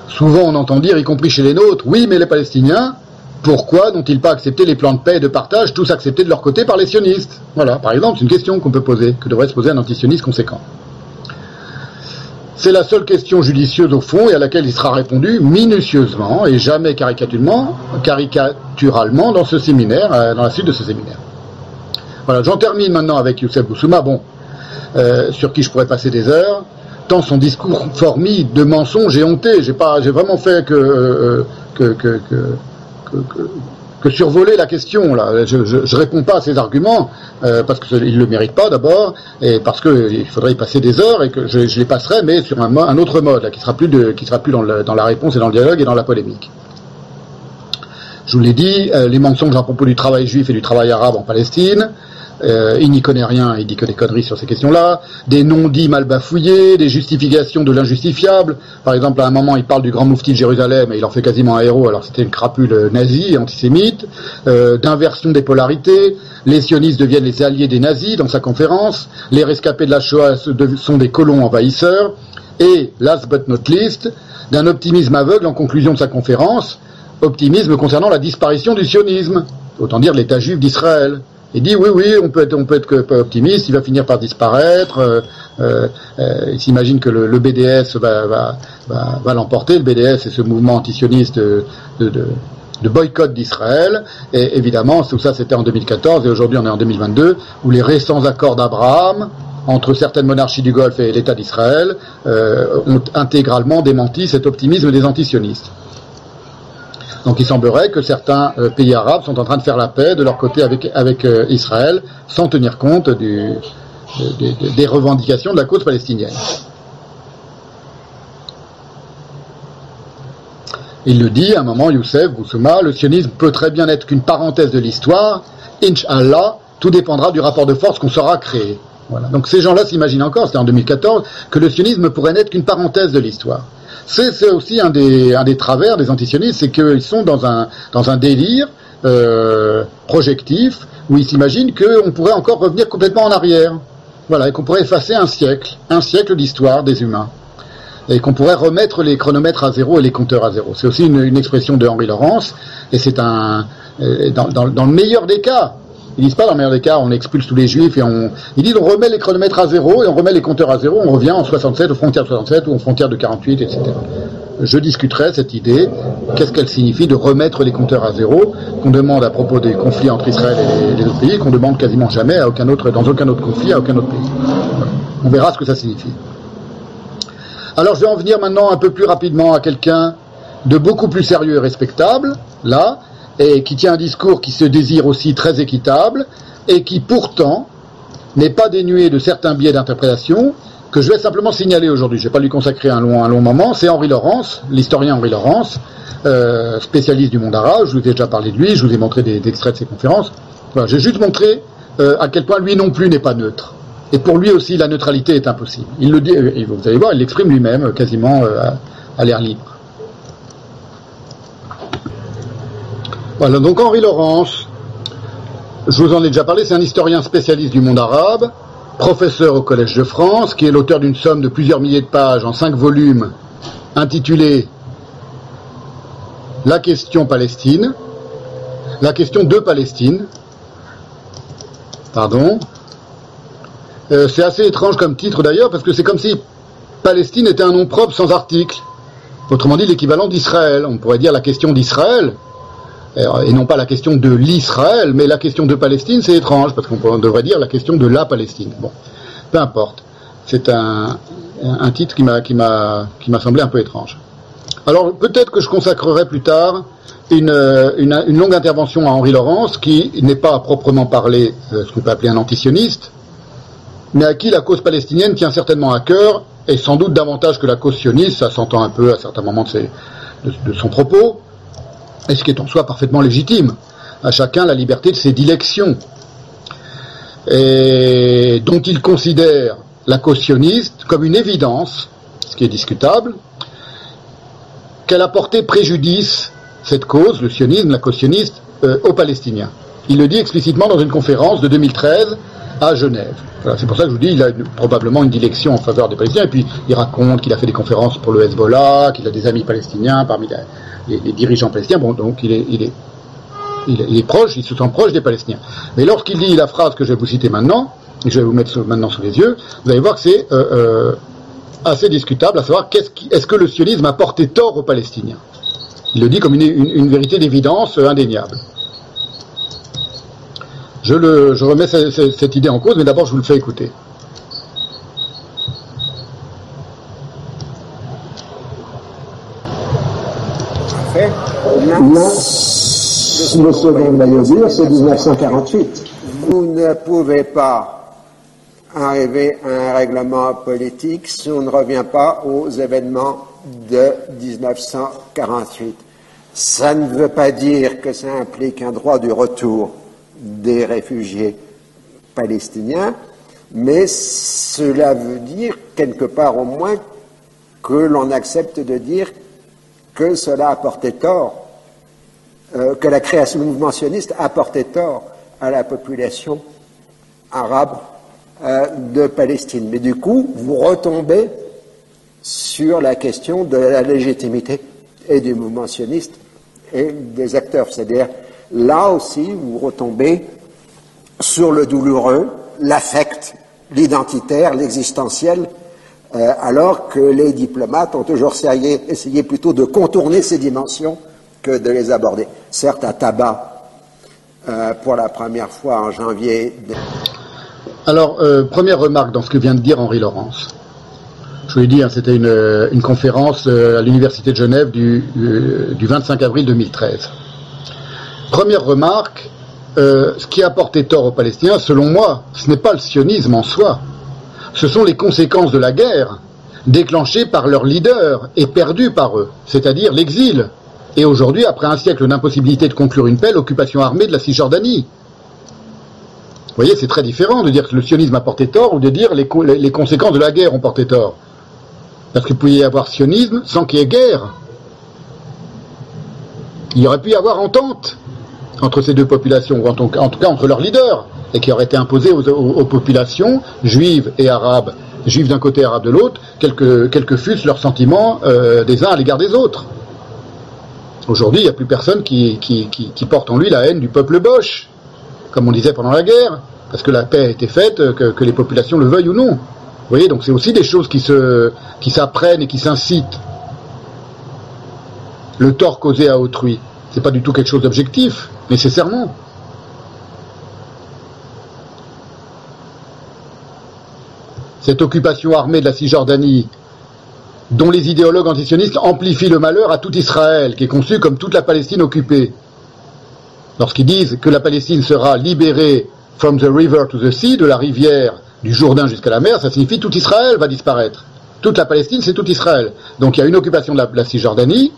S1: Souvent, on entend dire, y compris chez les nôtres, oui, mais les Palestiniens, pourquoi n'ont-ils pas accepté les plans de paix et de partage, tous acceptés de leur côté par les sionistes? Voilà, par exemple, c'est une question qu'on peut poser, que devrait se poser un antisioniste conséquent. C'est la seule question judicieuse au fond et à laquelle il sera répondu minutieusement et jamais caricaturalement, dans ce séminaire, euh, dans la suite de ce séminaire. Voilà, j'en termine maintenant avec Youssef Boussouma, bon, euh, sur qui je pourrais passer des heures, tant son discours formi de mensonges et honté. J'ai pas, j'ai vraiment fait que, euh, que, survoler la question là. Je, je, je réponds pas à ses arguments euh, parce qu'il le mérite pas d'abord et parce que il faudrait y passer des heures et que je, les passerai mais sur un, autre mode là, qui sera plus qui sera plus dans la réponse et dans le dialogue et dans la polémique. Je vous l'ai dit, euh, les mensonges à propos du travail juif et du travail arabe en Palestine. Euh, il n'y connaît rien, il dit que des conneries sur ces questions-là. Des non-dits mal bafouillés, des justifications de l'injustifiable. Par exemple, à un moment, il parle du grand moufti de Jérusalem et il en fait quasiment un héros, alors c'était une crapule nazie, antisémite. Euh, D'inversion des polarités. Les sionistes deviennent les alliés des nazis dans sa conférence. Les rescapés de la Shoah sont des colons envahisseurs. Et, last but not least, d'un optimisme aveugle en conclusion de sa conférence, optimisme concernant la disparition du sionisme, autant dire l'État juif d'Israël. Il dit oui, oui, on peut être, on peut être optimiste, il va finir par disparaître. euh, euh, euh, il s'imagine que le, BDS va, va, l'emporter. Le BDS, c'est ce mouvement antisioniste de, boycott d'Israël. Et évidemment, tout ça, c'était en 2014 et aujourd'hui, on est en 2022, où les récents accords d'Abraham entre certaines monarchies du Golfe et l'État d'Israël ont intégralement démenti cet optimisme des antisionistes. Donc il semblerait que certains euh, pays arabes sont en train de faire la paix de leur côté avec, euh, Israël sans tenir compte des revendications de la cause palestinienne. Il le dit à un moment, Youssef Boussouma, le sionisme peut très bien être qu'une parenthèse de l'histoire. Inch'Allah, tout dépendra du rapport de force qu'on saura créer. Donc ces gens-là s'imaginent encore, c'était en 2014, que le sionisme pourrait n'être qu'une parenthèse de l'histoire. C'est aussi un des, un des travers des antisionistes, c'est qu'ils sont dans un, dans un délire euh, projectif où ils s'imaginent qu'on pourrait encore revenir complètement en arrière. Voilà, et qu'on pourrait effacer un siècle, un siècle d'histoire des humains. Et qu'on pourrait remettre les chronomètres à zéro et les compteurs à zéro. C'est aussi une, expression de Henri Laurence, et c'est un, euh, dans- dans le meilleur des cas, ils disent pas dans le meilleur des cas, on expulse tous les juifs et on, ils disent on remet les chronomètres à zéro et on remet les compteurs à zéro, on revient en 67, aux frontières de 67 ou aux frontières de 48, etc. Je discuterai cette idée, qu'est-ce qu'elle signifie de remettre les compteurs à zéro, qu'on demande à propos des conflits entre Israël et les, autres pays, qu'on demande quasiment jamais dans aucun autre conflit, à aucun autre pays. On verra ce que ça signifie. Alors je vais en venir maintenant un peu plus rapidement à quelqu'un de beaucoup plus sérieux et respectable, là, et qui tient un discours qui se désire aussi très équitable, et qui pourtant n'est pas dénué de certains biais d'interprétation, que je vais simplement signaler aujourd'hui. Je ne vais pas lui consacrer un long, un long moment. C'est Henri Laurence, l'historien Henri Laurence, euh, spécialiste du monde arabe. Je vous ai déjà parlé de lui, je vous ai montré des, extraits de ses conférences. Voilà, J'ai juste montré euh, à quel point lui non plus n'est pas neutre. Et pour lui aussi, la neutralité est impossible. Il le dit, vous allez voir, il l'exprime lui-même euh, quasiment à l'air libre. Voilà, donc Henri Laurence, je vous en ai déjà parlé, c'est un historien spécialiste du monde arabe, professeur au Collège de France, qui est l'auteur d'une somme de plusieurs milliers de pages en cinq volumes intitulée La question Palestine, la question de Palestine, pardon. Euh, c'est assez étrange comme titre d'ailleurs, parce que c'est comme si Palestine était un nom propre sans article. Autrement dit, l'équivalent d'Israël. On pourrait dire la question d'Israël, et non pas la question de l'Israël, mais la question de Palestine, c'est étrange, parce qu'on devrait dire la question de la Palestine. Bon, peu importe. C'est un, un titre qui m'a semblé un peu étrange. Alors peut-être que je consacrerai plus tard une, euh, longue intervention à Henri Laurence, qui n'est pas à proprement parler euh, ce qu'on peut appeler un antisioniste, mais à qui la cause palestinienne tient certainement à cœur, et sans doute davantage que la cause sioniste, ça s'entend un peu à certains moments de, ses- de son propos, et ce qui est en soi parfaitement légitime. À chacun la liberté de ses dilections, et dont il considère la cause sioniste comme une évidence, ce qui est discutable, qu'elle a porté préjudice, cette cause, le sionisme, la cause sioniste, euh, aux Palestiniens. Il le dit explicitement dans une conférence de 2013 à Genève. C'est pour ça que je vous dis, il a probablement une dilection en faveur des Palestiniens, et puis il raconte qu'il a fait des conférences pour le Hezbollah, qu'il a des amis palestiniens parmi les, dirigeants palestiniens, bon, donc il est, proche, il se sent proche des Palestiniens. Mais lorsqu'il dit la phrase que je vais vous citer maintenant, je vais vous mettre maintenant sous les yeux, vous allez voir que c'est euh, euh, assez discutable, à savoir qui- est-ce que le sionisme a porté tort aux Palestiniens Il le dit comme une vérité d'évidence euh, indéniable. Je, remets ce- ce- cette idée en cause, mais d'abord je vous le fais écouter.
S16: Le second dire, c'est 1948. Vous ne pouvez pas arriver à un règlement politique si on ne revient pas aux événements de 1948. Ça ne veut pas dire que ça implique un droit du retour des réfugiés palestiniens, mais cela veut dire quelque part au moins que l'on accepte de dire que cela a porté tort, euh, que la création du mouvement sioniste a porté tort à la population arabe euh, de Palestine. Mais du coup, vous retombez sur la question de la légitimité et du mouvement sioniste et des acteurs. C'est-à-dire, là aussi, vous retombez sur le douloureux, l'affect, l'identitaire, l'existentiel, euh, alors que les diplomates ont toujours essayé, plutôt de contourner ces dimensions que de les aborder. Certes, à Tabac, euh, pour la première fois en janvier.
S1: Alors, euh, première remarque dans ce que vient de dire Henri Laurence. Je vous l'ai dit, c'était une, conférence à l'Université de Genève du, du 25 avril 2013. Première remarque, euh, ce qui a porté tort aux Palestiniens, selon moi, ce n'est pas le sionisme en soi. Ce sont les conséquences de la guerre, déclenchées par leurs leaders et perdues par eux, c'est-à-dire l'exil. Et aujourd'hui, après un siècle d'impossibilité de conclure une paix, l'occupation armée de la Cisjordanie. Vous voyez, c'est très différent de dire que le sionisme a porté tort ou de dire les, co- les- conséquences de la guerre ont porté tort. Parce qu'il pouvait y avoir sionisme sans qu'il y ait guerre. Il aurait pu y avoir entente entre ces deux populations, ou en tout, cas entre leurs leaders, et qui aurait été imposée aux, aux- populations juives et arabes, juives d'un côté, arabes de l'autre, quels que, fussent leurs sentiments euh, des uns à l'égard des autres. Aujourd'hui, il n'y a plus personne qui, porte en lui la haine du peuple boche, comme on disait pendant la guerre, parce que la paix a été faite, que, que les populations le veuillent ou non. Vous voyez, donc c'est aussi des choses qui se, qui s'apprennent et qui s'incitent. Le tort causé à autrui, c'est pas du tout quelque chose d'objectif, nécessairement. Cette occupation armée de la Cisjordanie, dont les idéologues antisionistes amplifient le malheur à tout Israël, qui est conçu comme toute la Palestine occupée. Lorsqu'ils disent que la Palestine sera libérée from the river to the sea, de la rivière du Jourdain jusqu'à la mer, ça signifie tout Israël va disparaître. Toute la Palestine, c'est tout Israël. Donc il y a une occupation de la, de la Cisjordanie,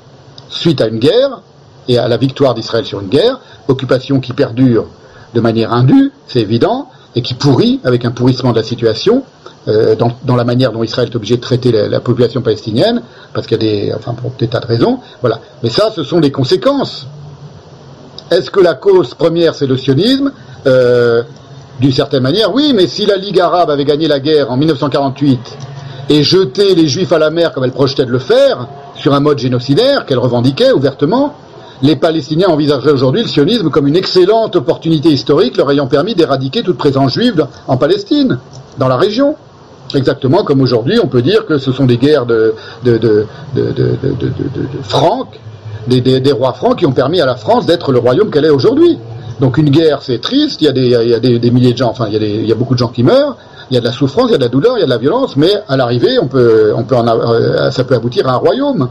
S1: suite à une guerre, et à la victoire d'Israël sur une guerre, occupation qui perdure de manière indue, c'est évident, et qui pourrit, avec un pourrissement de la situation, euh, dans, dans la manière dont Israël est obligé de traiter la, la population palestinienne, parce qu'il y a des, enfin pour des tas de raisons, voilà. Mais ça, ce sont des conséquences. Est-ce que la cause première c'est le sionisme? Euh, D'une certaine manière, oui, mais si la Ligue arabe avait gagné la guerre en 1948 et jeté les Juifs à la mer comme elle projetait de le faire, sur un mode génocidaire qu'elle revendiquait ouvertement, les Palestiniens envisageraient aujourd'hui le sionisme comme une excellente opportunité historique leur ayant permis d'éradiquer toute présence juive en Palestine, dans la région. Exactement comme aujourd'hui, on peut dire que ce sont des guerres de, de, de, de, francs, des, des, des rois francs qui ont permis à la France d'être le royaume qu'elle est aujourd'hui. Donc une guerre, c'est triste, il y a, des, il y a des, milliers de gens, enfin il y, a il y a beaucoup de gens qui meurent, il y a de la souffrance, il y a de la douleur, il y a de la violence, mais à l'arrivée, on peut, on peut euh, ça peut aboutir à un royaume.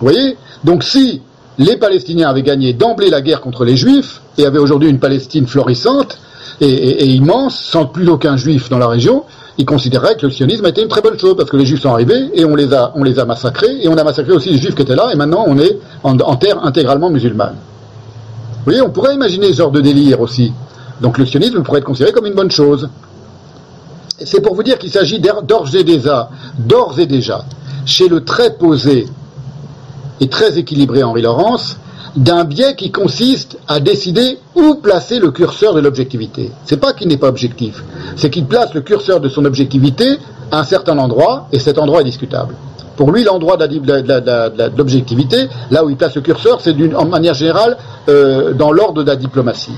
S1: Vous voyez? Donc si les Palestiniens avaient gagné d'emblée la guerre contre les Juifs et avaient aujourd'hui une Palestine florissante et, immense, sans plus aucun Juif dans la région, ils considéraient que le sionisme était une très bonne chose parce que les Juifs sont arrivés et on les a, on les a massacrés et on a massacré aussi les Juifs qui étaient là et maintenant on est en, en terre intégralement musulmane. Vous voyez, on pourrait imaginer ce genre de délire aussi. Donc le sionisme pourrait être considéré comme une bonne chose. C'est pour vous dire qu'il s'agit d'or- d'ores et déjà, d'ores et déjà, chez le très posé et très équilibré Henri Laurence, d'un biais qui consiste à décider où placer le curseur de l'objectivité. C'est pas qu'il n'est pas objectif, c'est qu'il place le curseur de son objectivité à un certain endroit, et cet endroit est discutable. Pour lui, l'endroit de l'objectivité, là où il place le curseur, c'est en manière générale euh, dans l'ordre de la diplomatie.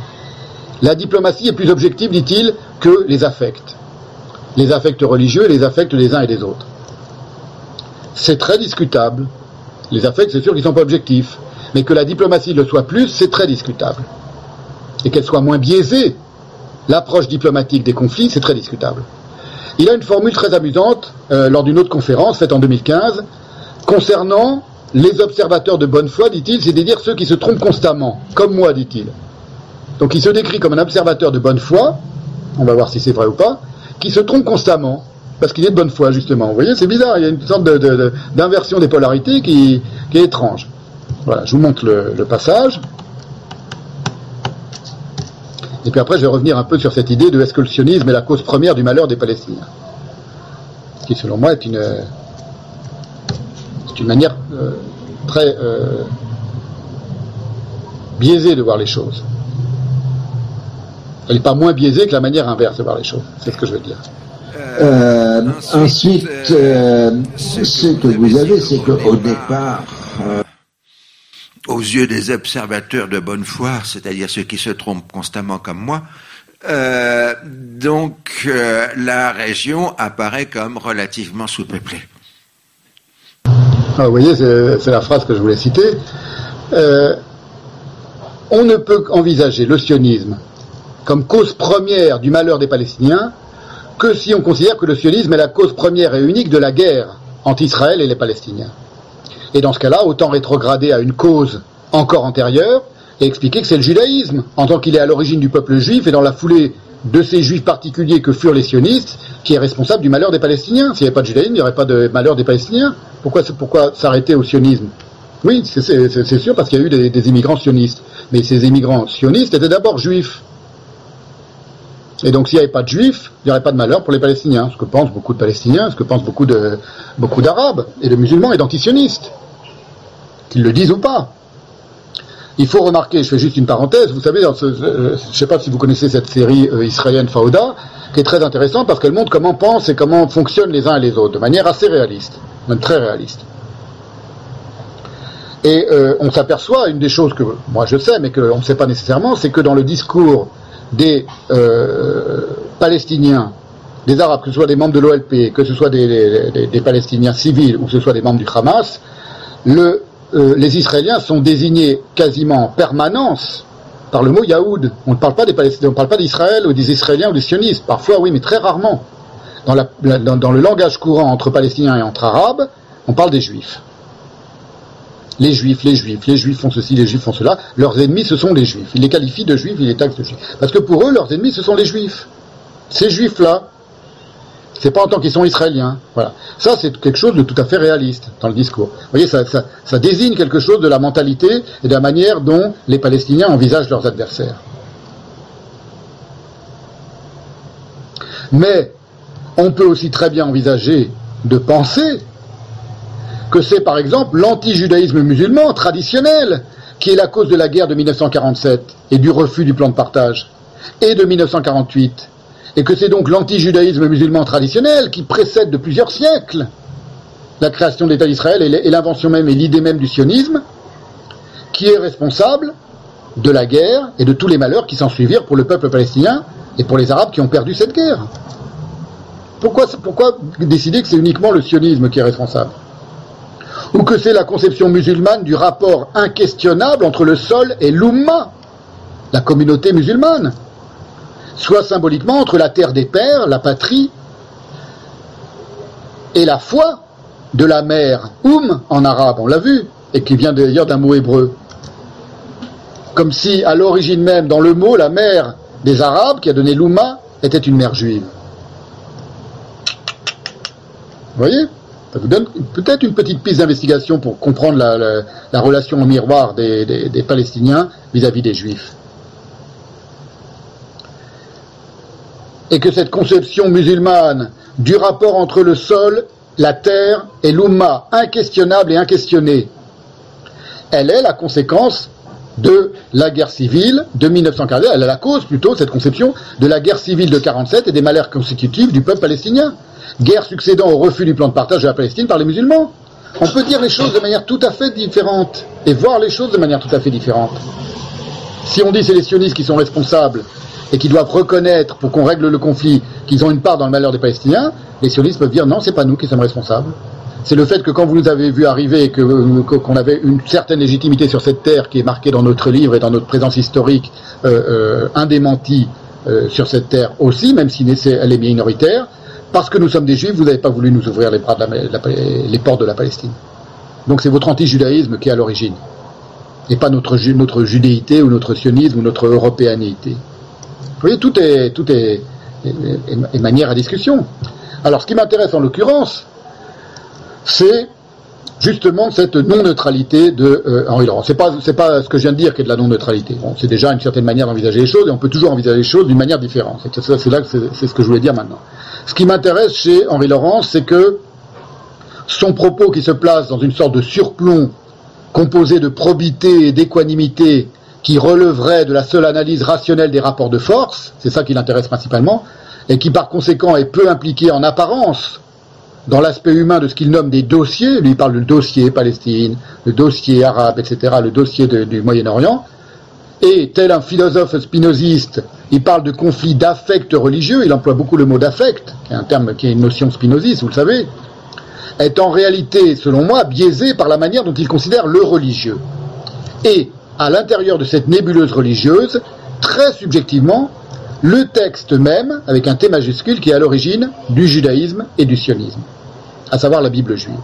S1: La diplomatie est plus objective, dit-il, que les affects. Les affects religieux et les affects des uns et des autres. C'est très discutable. Les affects, c'est sûr qu'ils ne sont pas objectifs. Mais que la diplomatie le soit plus, c'est très discutable. Et qu'elle soit moins biaisée, l'approche diplomatique des conflits, c'est très discutable. Il a une formule très amusante euh, lors d'une autre conférence faite en 2015 concernant les observateurs de bonne foi, dit-il, c'est-à-dire ceux qui se trompent constamment, comme moi, dit-il. Donc il se décrit comme un observateur de bonne foi, on va voir si c'est vrai ou pas, qui se trompe constamment, parce qu'il est de bonne foi, justement. Vous voyez, c'est bizarre, il y a une sorte d'inversion des polarités qui, est étrange. Voilà, je vous montre le, passage. Et puis après, je vais revenir un peu sur cette idée de est-ce que le sionisme est la cause première du malheur des Palestiniens Qui, selon moi, est une manière euh, très euh, biaisée de voir les choses. Elle n'est pas moins biaisée que la manière inverse de voir les choses. C'est ce que je veux dire.
S20: Euh, ensuite, euh, ce que vous avez, c'est qu'au départ, euh,
S3: aux yeux des observateurs de bonne foi, c'est-à-dire ceux qui se trompent constamment comme moi, donc la région apparaît comme relativement sous-peuplée.
S1: Ah, vous voyez, c'est la phrase que je voulais citer. On ne peut envisager le sionisme comme cause première du malheur des Palestiniens que si on considère que le sionisme est la cause première et unique de la guerre entre Israël et les Palestiniens. Et dans ce cas-là, autant rétrograder à une cause encore antérieure et expliquer que c'est le judaïsme, en tant qu'il est à l'origine du peuple juif et dans la foulée de ces juifs particuliers que furent les sionistes, qui est responsable du malheur des Palestiniens. S'il n'y avait pas de judaïsme, il n'y aurait pas de malheur des Palestiniens. Pourquoi, s'arrêter au sionisme? Oui, c'est- sûr, parce qu'il y a eu des immigrants sionistes. Mais ces immigrants sionistes étaient d'abord juifs. Et donc s'il n'y avait pas de juifs, il n'y aurait pas de malheur pour les Palestiniens, ce que pensent beaucoup de Palestiniens, ce que pensent beaucoup de beaucoup d'Arabes et de musulmans et d'antisionistes, qu'ils le disent ou pas. Il faut remarquer, je fais juste une parenthèse, vous savez, dans ce, je ne sais pas si vous connaissez cette série euh, israélienne Fauda, qui est très intéressante parce qu'elle montre comment pensent et comment fonctionnent les uns et les autres, de manière assez réaliste, même très réaliste. Et euh, on s'aperçoit, une des choses que moi je sais, mais qu'on ne sait pas nécessairement, c'est que dans le discours des euh, Palestiniens, des Arabes, que ce soit des membres de l'OLP, que ce soit des, Palestiniens civils ou que ce soit des membres du Hamas, euh, les Israéliens sont désignés quasiment en permanence par le mot Yaoud. On ne parle pas des Palestiniens, on ne parle pas d'Israël ou des Israéliens ou des sionistes. Parfois, oui, mais très rarement. Dans le langage courant entre Palestiniens et entre Arabes, on parle des Juifs. Les Juifs, les Juifs, les Juifs font ceci, les Juifs font cela. Leurs ennemis, ce sont les Juifs. Ils les qualifient de Juifs, ils les taxent de Juifs. Parce que pour eux, leurs ennemis, ce sont les Juifs. Ces Juifs-là, c'est pas en tant qu'ils sont israéliens. Voilà. Ça, c'est quelque chose de tout à fait réaliste dans le discours. Vous voyez, ça, désigne quelque chose de la mentalité et de la manière dont les Palestiniens envisagent leurs adversaires. Mais on peut aussi très bien envisager de penser que c'est par exemple l'anti-judaïsme musulman traditionnel qui est la cause de la guerre de 1947 et du refus du plan de partage et de 1948 et que c'est donc l'anti-judaïsme musulman traditionnel qui précède de plusieurs siècles la création de l'État d'Israël et l'invention même et l'idée même du sionisme qui est responsable de la guerre et de tous les malheurs qui s'en suivirent pour le peuple palestinien et pour les Arabes qui ont perdu cette guerre. Pourquoi décider que c'est uniquement le sionisme qui est responsable? Ou que c'est la conception musulmane du rapport inquestionnable entre le sol et l'Umma, la communauté musulmane soit symboliquement entre la terre des pères, la patrie, et la foi de la mère, Oum en arabe, on l'a vu, et qui vient d'ailleurs d'un mot hébreu. Comme si, à l'origine même, dans le mot, la mère des Arabes, qui a donné l'Oumma, était une mère juive. Vous voyez? Ça vous donne peut-être une petite piste d'investigation pour comprendre la, la- la relation au miroir des, Palestiniens vis-à-vis des Juifs. et que cette conception musulmane du rapport entre le sol, la terre et l'Umma, inquestionnable et inquestionnée, elle est la conséquence de la guerre civile de 1947, elle est la cause plutôt, cette conception, de la guerre civile de 47 et des malheurs consécutifs du peuple palestinien. Guerre succédant au refus du plan de partage de la Palestine par les musulmans. On peut dire les choses de manière tout à fait différente et voir les choses de manière tout à fait différente. Si on dit c'est les sionistes qui sont responsables et qui doivent reconnaître, pour qu'on règle le conflit, qu'ils ont une part dans le malheur des Palestiniens, les sionistes peuvent dire non, c'est pas nous qui sommes responsables. C'est le fait que quand vous nous avez vu arriver et qu'on avait une certaine légitimité sur cette terre qui est marquée dans notre livre et dans notre présence historique euh, euh, euh, sur cette terre aussi, même si elle est minoritaire, parce que nous sommes des juifs, vous n'avez pas voulu nous ouvrir les, bras portes de la Palestine. Donc c'est votre anti-judaïsme qui est à l'origine, et pas notre, notre judéité ou notre sionisme ou notre européanéité. Vous voyez, tout est, tout est manière à discussion. Alors, ce qui m'intéresse en l'occurrence, c'est justement cette non-neutralité de euh, Henri Laurent. C'est pas, pas ce que je viens de dire qui est de la non-neutralité. C'est déjà une certaine manière d'envisager les choses et on peut toujours envisager les choses d'une manière différente. C'est, là c'est, ce que je voulais dire maintenant. Ce qui m'intéresse chez Henri Laurent, c'est que son propos qui se place dans une sorte de surplomb composé de probité et d'équanimité qui releverait de la seule analyse rationnelle des rapports de force, c'est ça qui l'intéresse principalement, et qui par conséquent est peu impliqué en apparence dans l'aspect humain de ce qu'il nomme des dossiers, lui il parle du dossier Palestine, le dossier arabe, etc., le dossier du Moyen-Orient, et tel un philosophe spinoziste, il parle de conflits d'affect religieux, il emploie beaucoup le mot d'affect, qui est un terme qui est une notion spinoziste, vous le savez, est en réalité, selon moi, biaisé par la manière dont il considère le religieux. Et, à l'intérieur de cette nébuleuse religieuse, très subjectivement, le texte même, avec un T majuscule, qui est à l'origine du judaïsme et du sionisme, à savoir la Bible juive.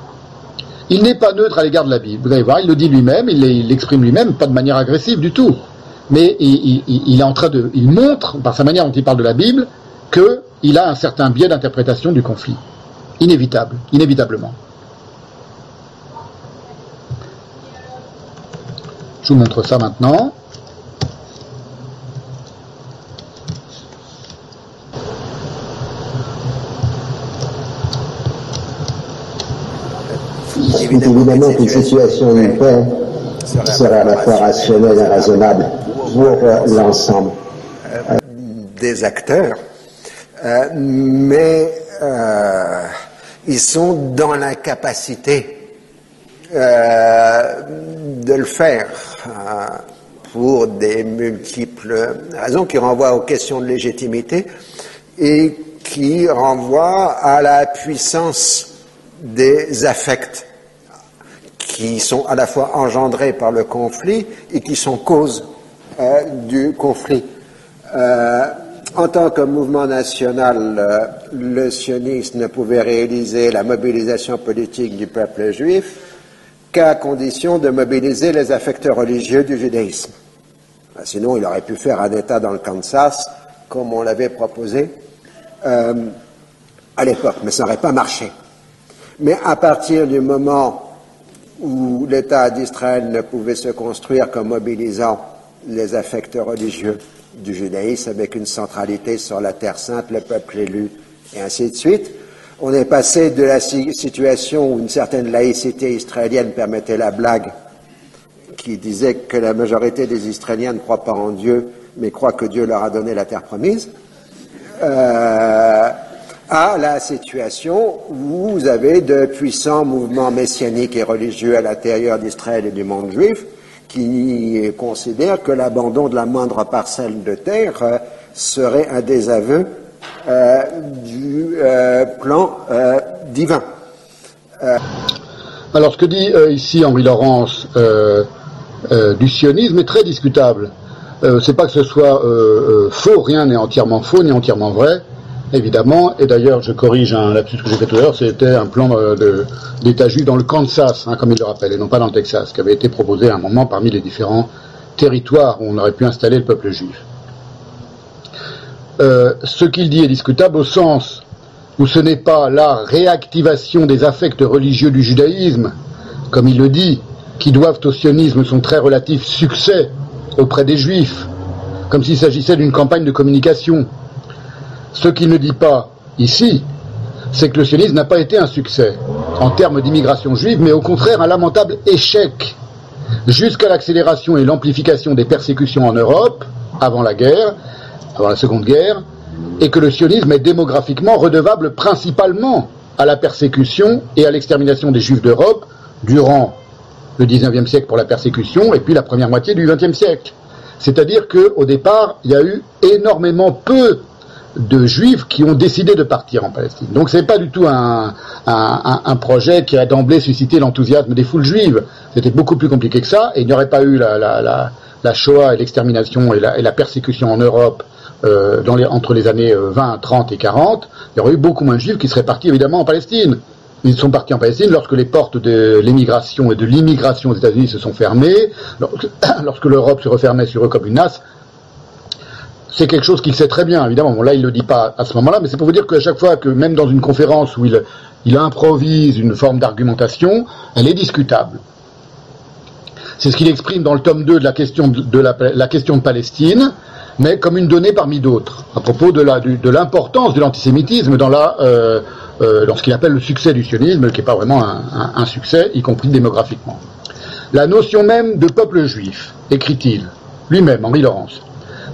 S1: Il n'est pas neutre à l'égard de la Bible. Vous allez voir, il le dit lui-même, il l'exprime lui-même, pas de manière agressive du tout. Mais il est en train de, il montre, par sa manière dont il parle de la Bible, qu'il a un certain biais d'interprétation du conflit. Inévitable, inévitablement. Je vous montre ça maintenant.
S20: Évidemment qu'une situation de paix serait à la fois rationnelle. et raisonnable pour euh, l'ensemble.
S16: Des acteurs, euh, mais euh, ils sont dans l'incapacité euh, de le faire euh, pour des multiples raisons qui renvoient aux questions de légitimité et qui renvoient à la puissance des affects qui sont à la fois engendrés par le conflit et qui sont cause euh, du conflit. Euh, en tant que mouvement national, euh, le sionisme ne pouvait réaliser la mobilisation politique du peuple juif qu'à condition de mobiliser les affecteurs religieux du judaïsme. Ben, Sinon, il aurait pu faire un État dans le Kansas, comme on l'avait proposé à l'époque, mais ça n'aurait pas marché. Mais à partir du moment où l'État d'Israël ne pouvait se construire qu'en mobilisant les affecteurs religieux du judaïsme avec une centralité sur la Terre sainte, le peuple élu, et ainsi de suite. On est passé de la si- situation où une certaine laïcité israélienne permettait la blague, qui disait que la majorité des Israéliens ne croient pas en Dieu, mais croient que Dieu leur a donné la terre promise, euh, à la situation où vous avez de puissants mouvements messianiques et religieux à l'intérieur d'Israël et du monde juif qui considèrent que l'abandon de la moindre parcelle de terre euh, serait un désaveu euh, du euh, plan divin.
S1: Alors, ce que dit ici Henri Laurence du sionisme est très discutable. C'est pas que ce soit faux, rien n'est entièrement faux ni entièrement vrai, évidemment. Et d'ailleurs, je corrige un lapsus que j'ai fait tout à l'heure, c'était un plan d'État juif dans le Kansas, hein, comme il le rappelle, et non pas dans le Texas, qui avait été proposé à un moment parmi les différents territoires où on aurait pu installer le peuple juif. Euh, ce qu'il dit est discutable au sens où ce n'est pas la réactivation des affects religieux du judaïsme, comme il le dit, qui doivent au sionisme son très relatif succès auprès des juifs, comme s'il s'agissait d'une campagne de communication. Ce qu'il ne dit pas ici, c'est que le sionisme n'a pas été un succès en termes d'immigration juive, mais au contraire un lamentable échec, jusqu'à l'accélération et l'amplification des persécutions en Europe, avant la guerre, avant la Seconde Guerre, et que le sionisme est démographiquement redevable principalement à la persécution et à l'extermination des juifs d'Europe durant le XIXe siècle pour la persécution et puis la première moitié du XXe siècle. C'est-à-dire qu'au départ, il y a eu énormément peu de juifs qui ont décidé de partir en Palestine. Donc c'est pas du tout un, un- un- projet qui a d'emblée suscité l'enthousiasme des foules juives. C'était beaucoup plus compliqué que ça et il n'y aurait pas eu la, la, la, la Shoah et l'extermination et la, et la persécution en Europe euh, dans les, entre les années euh, 20, 30 et 40, il y aurait eu beaucoup moins de juifs qui seraient partis évidemment en Palestine. Ils sont partis en Palestine lorsque les portes de l'émigration et de l'immigration aux États-Unis se sont fermées, lorsque, lorsque l'Europe se refermait sur eux comme une nasse. C'est quelque chose qu'il sait très bien, évidemment. Là, il ne le dit pas à ce moment-là, mais c'est pour vous dire qu'à chaque fois que, même dans une conférence où il, improvise une forme d'argumentation, elle est discutable. C'est ce qu'il exprime dans le tome 2 de la question de, la, question de Palestine, mais comme une donnée parmi d'autres, à propos de l'importance de l'antisémitisme euh, euh, dans ce qu'il appelle le succès du sionisme, qui n'est pas vraiment un, un- un succès, y compris démographiquement. La notion même de peuple juif, écrit-il, lui-même, Henri Laurence,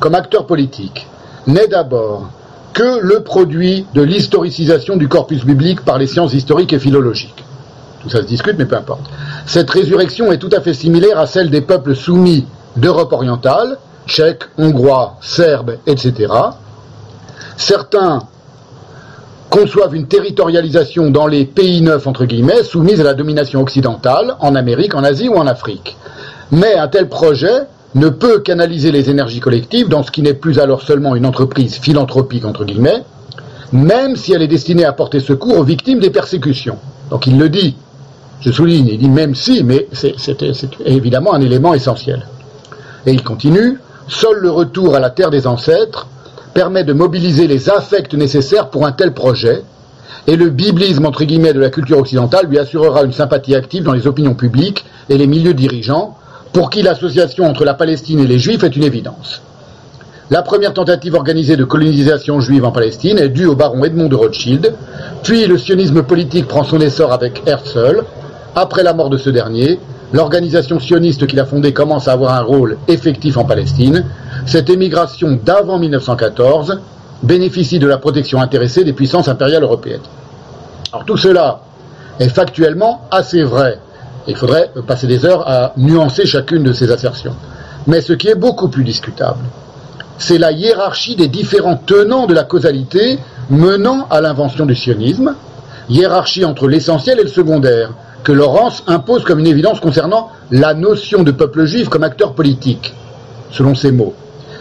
S1: comme acteur politique, n'est d'abord que le produit de l'historicisation du corpus biblique par les sciences historiques et philologiques. Tout ça se discute, mais peu importe. Cette résurrection est tout à fait similaire à celle des peuples soumis d'Europe orientale, tchèques, hongrois, serbes, etc. Certains conçoivent une territorialisation dans les pays neufs, entre guillemets, soumis à la domination occidentale, en Amérique, en Asie ou en Afrique. Mais un tel projet ne peut canaliser les énergies collectives dans ce qui n'est plus alors seulement une entreprise philanthropique, entre guillemets, même si elle est destinée à porter secours aux victimes des persécutions. Donc il le dit, je souligne, il dit même si, mais c'est évidemment un élément essentiel. Et il continue, seul le retour à la terre des ancêtres permet de mobiliser les affects nécessaires pour un tel projet, et le biblisme entre guillemets de la culture occidentale lui assurera une sympathie active dans les opinions publiques et les milieux dirigeants, pour qui l'association entre la Palestine et les Juifs est une évidence. La première tentative organisée de colonisation juive en Palestine est due au baron Edmond de Rothschild, puis le sionisme politique prend son essor avec Herzl, après la mort de ce dernier, l'organisation sioniste qu'il a fondée commence à avoir un rôle effectif en Palestine. Cette émigration d'avant 1914 bénéficie de la protection intéressée des puissances impériales européennes. Alors tout cela est factuellement assez vrai. Il faudrait passer des heures à nuancer chacune de ces assertions. Mais ce qui est beaucoup plus discutable, c'est la hiérarchie des différents tenants de la causalité menant à l'invention du sionisme, hiérarchie entre l'essentiel et le secondaire, que Laurence impose comme une évidence concernant la notion de peuple juif comme acteur politique, selon ses mots,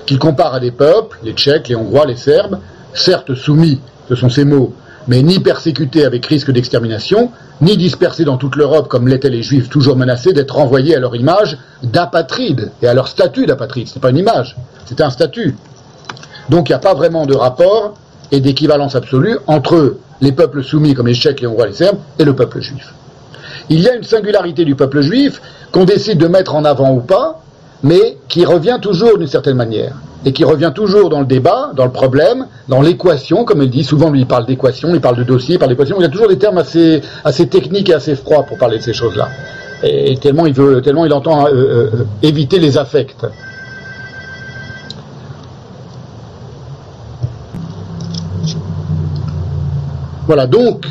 S1: qu'il compare à des peuples, les Tchèques, les Hongrois, les Serbes, certes soumis, ce sont ses mots, mais ni persécutés avec risque d'extermination, ni dispersés dans toute l'Europe comme l'étaient les Juifs toujours menacés d'être renvoyés à leur image d'apatrides et à leur statut d'apatride. Ce n'est pas une image, c'est un statut. Donc il n'y a pas vraiment de rapport et d'équivalence absolue entre les peuples soumis comme les Tchèques, les Hongrois, les Serbes et le peuple juif. Il y a une singularité du peuple juif qu'on décide de mettre en avant ou pas, mais qui revient toujours d'une certaine manière et qui revient toujours dans le débat, dans le problème, dans l'équation, comme il dit, souvent il parle d'équation, il parle de dossier, il parle d'équation, il a toujours des termes assez, techniques et assez froids pour parler de ces choses-là. Et tellement il veut, tellement entend euh, euh, éviter les affects. Voilà, donc,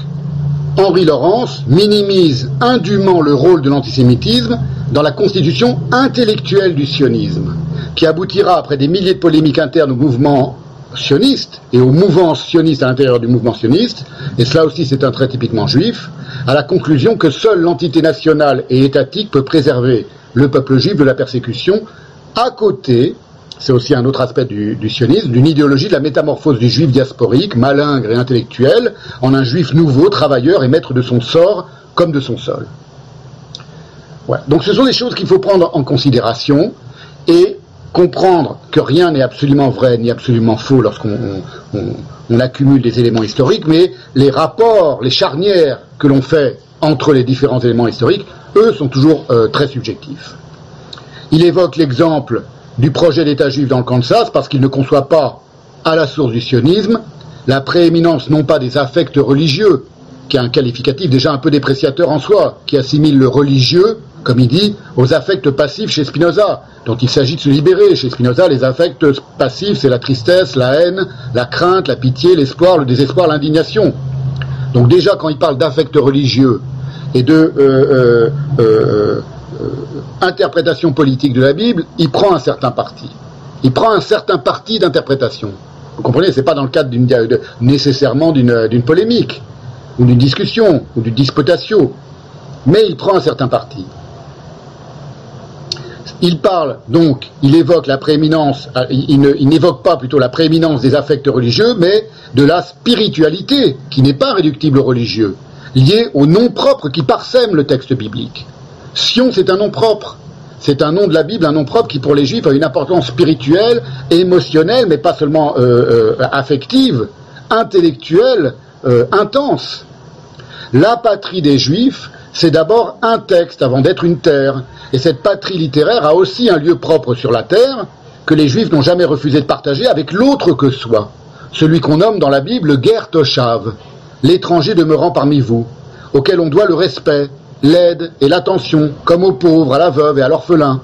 S1: Henri Laurence minimise indûment le rôle de l'antisémitisme dans la constitution intellectuelle du sionisme, qui aboutira, après des milliers de polémiques internes au mouvement sioniste et aux mouvances sionistes à l'intérieur du mouvement sioniste, et cela aussi c'est un trait typiquement juif, à la conclusion que seule l'entité nationale et étatique peut préserver le peuple juif de la persécution, à côté c'est aussi un autre aspect du, sionisme, d'une idéologie de la métamorphose du juif diasporique, malingre et intellectuel, en un juif nouveau, travailleur et maître de son sort comme de son sol. Donc ce sont des choses qu'il faut prendre en considération et comprendre que rien n'est absolument vrai ni absolument faux lorsqu'on accumule des éléments historiques, mais les rapports, les charnières que l'on fait entre les différents éléments historiques, eux, sont toujours euh, très subjectifs. Il évoque l'exemple du projet d'État juif dans le Kansas parce qu'il ne conçoit pas, à la source du sionisme, la prééminence non pas des affects religieux, qui est un qualificatif déjà un peu dépréciateur en soi, qui assimile le religieux, comme il dit, aux affects passifs chez Spinoza, dont il s'agit de se libérer. Chez Spinoza, les affects passifs, c'est la tristesse, la haine, la crainte, la pitié, l'espoir, le désespoir, l'indignation. Donc déjà, quand il parle d'affects religieux et de euh, euh, euh, politique de la Bible, il prend un certain parti. Il prend un certain parti d'interprétation. Vous comprenez, c'est pas dans le cadre d'une, nécessairement d'une, polémique, ou d'une discussion, ou d'une disputatio, mais il prend un certain parti. Il parle donc, il évoque la prééminence, euh, il, n'évoque pas plutôt la prééminence des affects religieux, mais de la spiritualité, qui n'est pas réductible au religieux, liée au nom propre qui parsème le texte biblique. Sion, c'est un nom propre. C'est un nom de la Bible, un nom propre qui pour les Juifs a une importance spirituelle, émotionnelle, mais pas seulement euh, euh, affective, intellectuelle, intense. La patrie des Juifs, c'est d'abord un texte avant d'être une terre. Et cette patrie littéraire a aussi un lieu propre sur la terre que les Juifs n'ont jamais refusé de partager avec l'autre que soi, celui qu'on nomme dans la Bible Ger Toshav, l'étranger demeurant parmi vous, auquel on doit le respect, l'aide et l'attention, comme aux pauvres, à la veuve et à l'orphelin.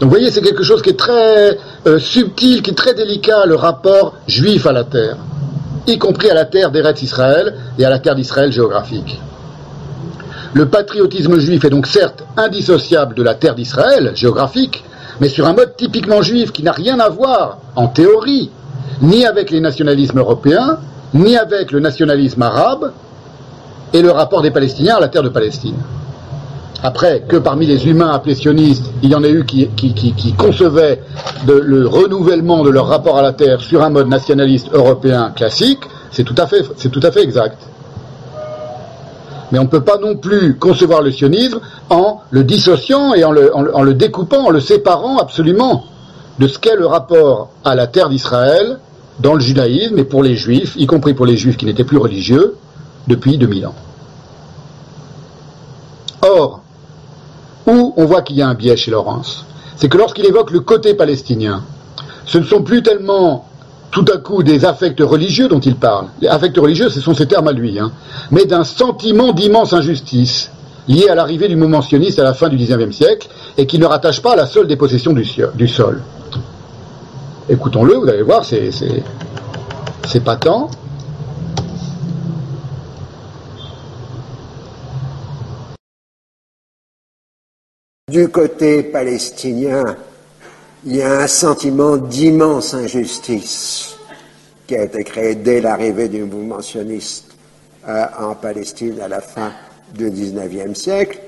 S1: Donc vous voyez, c'est quelque chose qui est très euh, subtil, qui est très délicat, le rapport juif à la terre, y compris à la terre d'Eretz Israël et à la terre d'Israël géographique. Le patriotisme juif est donc certes indissociable de la terre d'Israël géographique, mais sur un mode typiquement juif qui n'a rien à voir, en théorie, ni avec les nationalismes européens, ni avec le nationalisme arabe, et le rapport des Palestiniens à la terre de Palestine. Après, que parmi les humains appelés sionistes, il y en ait eu qui, concevaient le renouvellement de leur rapport à la terre sur un mode nationaliste européen classique, c'est tout à fait exact. Mais on ne peut pas non plus concevoir le sionisme en le dissociant et en le, découpant, en le séparant absolument de ce qu'est le rapport à la terre d'Israël dans le judaïsme et pour les juifs, y compris pour les juifs qui n'étaient plus religieux, depuis 2000 ans. Or, où on voit qu'il y a un biais chez Laurence, c'est que lorsqu'il évoque le côté palestinien, ce ne sont plus tellement tout à coup des affects religieux dont il parle. Les affects religieux, ce sont ses termes à lui, hein, mais d'un sentiment d'immense injustice liée à l'arrivée du mouvement sioniste à la fin du XIXe siècle et qui ne rattache pas à la seule dépossession du, sol. Écoutons-le, vous allez voir, c'est patent.
S16: Du côté palestinien, il y a un sentiment d'immense injustice qui a été créé dès l'arrivée du mouvement sioniste euh, en Palestine à la fin du XIXe siècle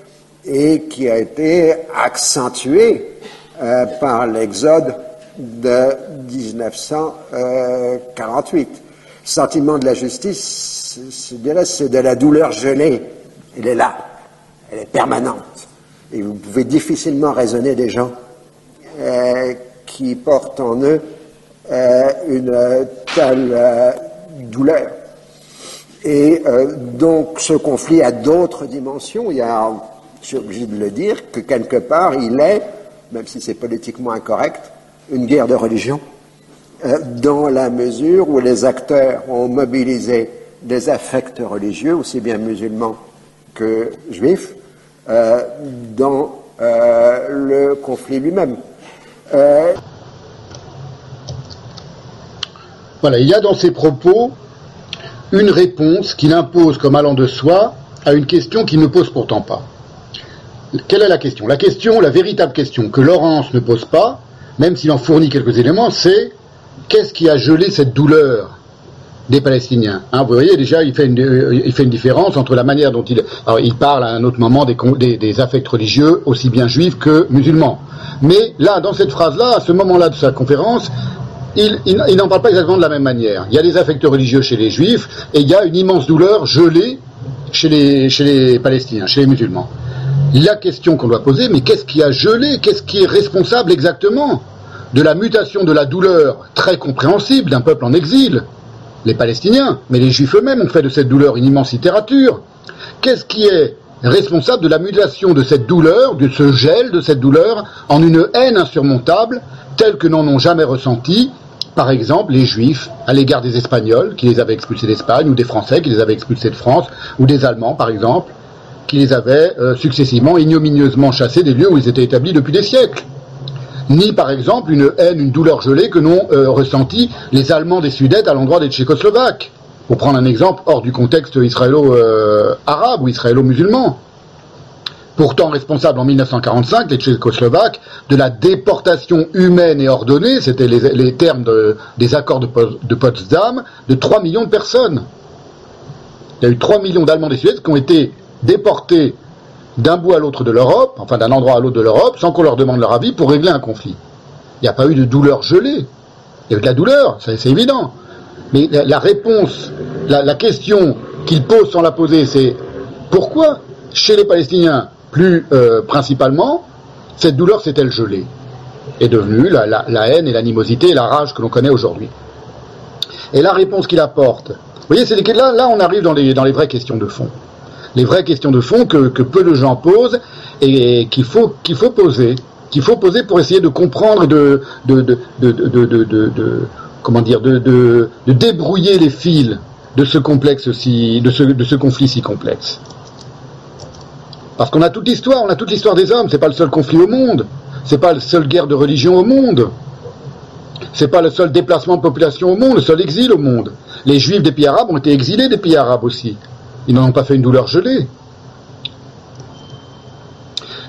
S16: et qui a été accentué euh, par l'exode de 1948. Sentiment de la justice, c'est de la douleur gelée. Elle est là, elle est permanente. Et vous pouvez difficilement raisonner des gens euh, qui portent en eux euh, une telle euh, douleur. Et donc ce conflit a d'autres dimensions. Il y a, je suis obligé de le dire, que quelque part il est, même si c'est politiquement incorrect, une guerre de religion, dans la mesure où les acteurs ont mobilisé des affects religieux, aussi bien musulmans que juifs, dans le conflit lui-même.
S1: Euh, voilà, il y a dans ces propos une réponse qu'il impose comme allant de soi à une question qu'il ne pose pourtant pas. Quelle est la question? La question, la véritable question que Laurence ne pose pas, même s'il en fournit quelques éléments, c'est qu'est-ce qui a gelé cette douleur? Des Palestiniens hein, Vous voyez déjà, il fait, une, il fait une différence entre la manière dont il... Alors, il parle à un autre moment des affects religieux, aussi bien juifs que musulmans. Mais là, dans cette phrase-là, à ce moment-là de sa conférence, il, n'en parle pas exactement de la même manière. Il y a des affects religieux chez les juifs et il y a une immense douleur gelée chez les, chez les Palestiniens, chez les musulmans. La question qu'on doit poser, mais qu'est-ce qui a gelé? Qu'est-ce qui est responsable exactement de la mutation de la douleur très compréhensible d'un peuple en exil? Les Palestiniens, mais les Juifs eux-mêmes ont fait de cette douleur une immense littérature. Qu'est-ce qui est responsable de la mutation de cette douleur, de ce gel de cette douleur, en une haine insurmontable, telle que n'en ont jamais ressenti, par exemple, les Juifs à l'égard des Espagnols, qui les avaient expulsés d'Espagne, ou des Français, qui les avaient expulsés de France, ou des Allemands, par exemple, qui les avaient euh, successivement ignominieusement chassés des lieux où ils étaient établis depuis des siècles? Ni, par exemple, une haine, une douleur gelée que n'ont euh, ressenti les Allemands des Sudètes à l'endroit des Tchécoslovaques pour prendre un exemple hors du contexte israélo-arabe ou israélo-musulman. Pourtant responsable en 1945, les Tchécoslovaques, de la déportation humaine et ordonnée, c'était les, termes des accords de, Potsdam, de 3 millions de personnes. Il y a eu 3 millions d'Allemands des Suèdes qui ont été déportés d'un bout à l'autre de l'Europe, enfin d'un endroit à l'autre de l'Europe, sans qu'on leur demande leur avis pour régler un conflit. Il n'y a pas eu de douleur gelée. Il y a eu de la douleur, c'est évident. Mais la, réponse, la, question qu'il pose sans la poser, c'est pourquoi chez les Palestiniens, plus euh, principalement, cette douleur s'est-elle gelée? Est devenue la, haine et l'animosité et la rage que l'on connaît aujourd'hui. Et la réponse qu'il apporte, vous voyez, c'est là, là on arrive dans les, dans les vraies questions de fond. Les vraies questions de fond que, peu de gens posent et qu'il faut, qu'il faut poser qu'il faut poser pour essayer de comprendre de, de, de, comment dire, de, débrouiller les fils de ce complexe si, de ce, de ce conflit si complexe. Parce qu'on a toute l'histoire, on a toute l'histoire des hommes. C'est pas le seul conflit au monde. C'est pas la seule guerre de religion au monde. C'est pas le seul déplacement de population au monde, le seul exil au monde. Les juifs des pays arabes ont été exilés des pays arabes aussi. Ils n'en ont pas fait une douleur gelée.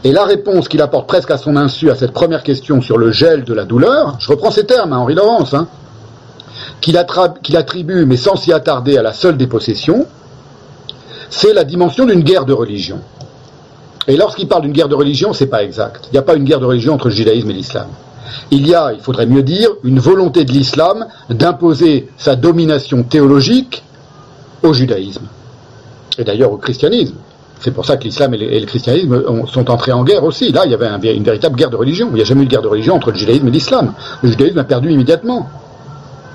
S1: Et la réponse qu'il apporte presque à son insu à cette première question sur le gel de la douleur, je reprends ces termes, hein, Henri Laurence, hein, qu'il attribue, mais sans s'y attarder, à la seule dépossession, c'est la dimension d'une guerre de religion. Et lorsqu'il parle d'une guerre de religion, c'est pas exact. Il n'y a pas une guerre de religion entre le judaïsme et l'islam. Il y a, il faudrait mieux dire, une volonté de l'islam d'imposer sa domination théologique au judaïsme. Et d'ailleurs au christianisme. C'est pour ça que l'islam et, le christianisme sont entrés en guerre aussi. Là, il y avait une véritable guerre de religion. Il n'y a jamais eu de guerre de religion entre le judaïsme et l'islam. Le judaïsme a perdu immédiatement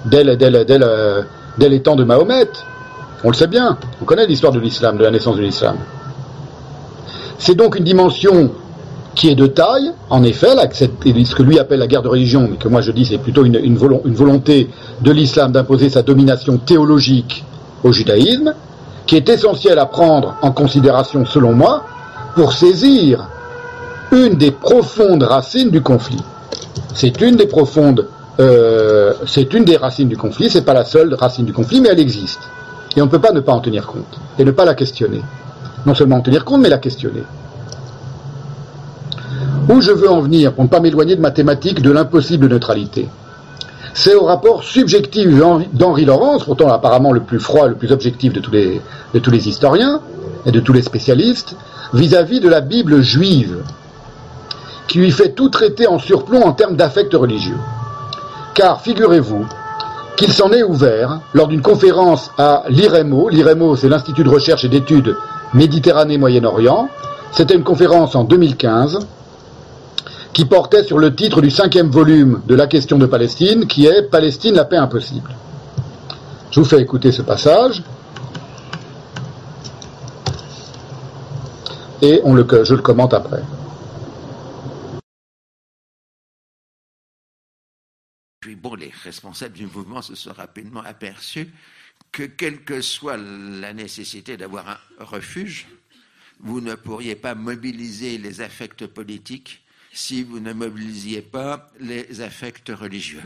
S1: dès, les temps de Mahomet. On le sait bien, on connaît l'histoire de l'islam, de la naissance de l'islam. C'est donc une dimension qui est de taille, en effet, ce que lui appelle la guerre de religion, mais que moi je dis c'est plutôt une, volonté de l'islam d'imposer sa domination théologique au judaïsme, qui est essentielle à prendre en considération, selon moi, pour saisir une des profondes racines du conflit. C'est une des profondes, euh, c'est une des racines du conflit, c'est pas la seule racine du conflit, mais elle existe. Et on ne peut pas ne pas en tenir compte et ne pas la questionner. Non seulement en tenir compte, mais la questionner. Où je veux en venir, pour ne pas m'éloigner de ma thématique de l'impossible neutralité, c'est au rapport subjectif d'Henri Laurence, pourtant apparemment le plus froid, le plus objectif de tous les, historiens et de tous les spécialistes, vis-à-vis de la Bible juive, qui lui fait tout traiter en surplomb en termes d'affect religieux. Car figurez-vous qu'il s'en est ouvert lors d'une conférence à l'IREMO. L'IREMO, c'est l'Institut de recherche et d'études Méditerranée-Moyen-Orient. C'était une conférence en 2015 qui portait sur le titre du cinquième volume de la question de Palestine, qui est Palestine, la paix impossible. Je vous fais écouter ce passage. Et on le, je le commente après.
S3: Puis bon, les responsables du mouvement se sont rapidement aperçus que quelle que soit la nécessité d'avoir un refuge, vous ne pourriez pas mobiliser les affects politiques si vous ne mobilisiez pas les affects religieux.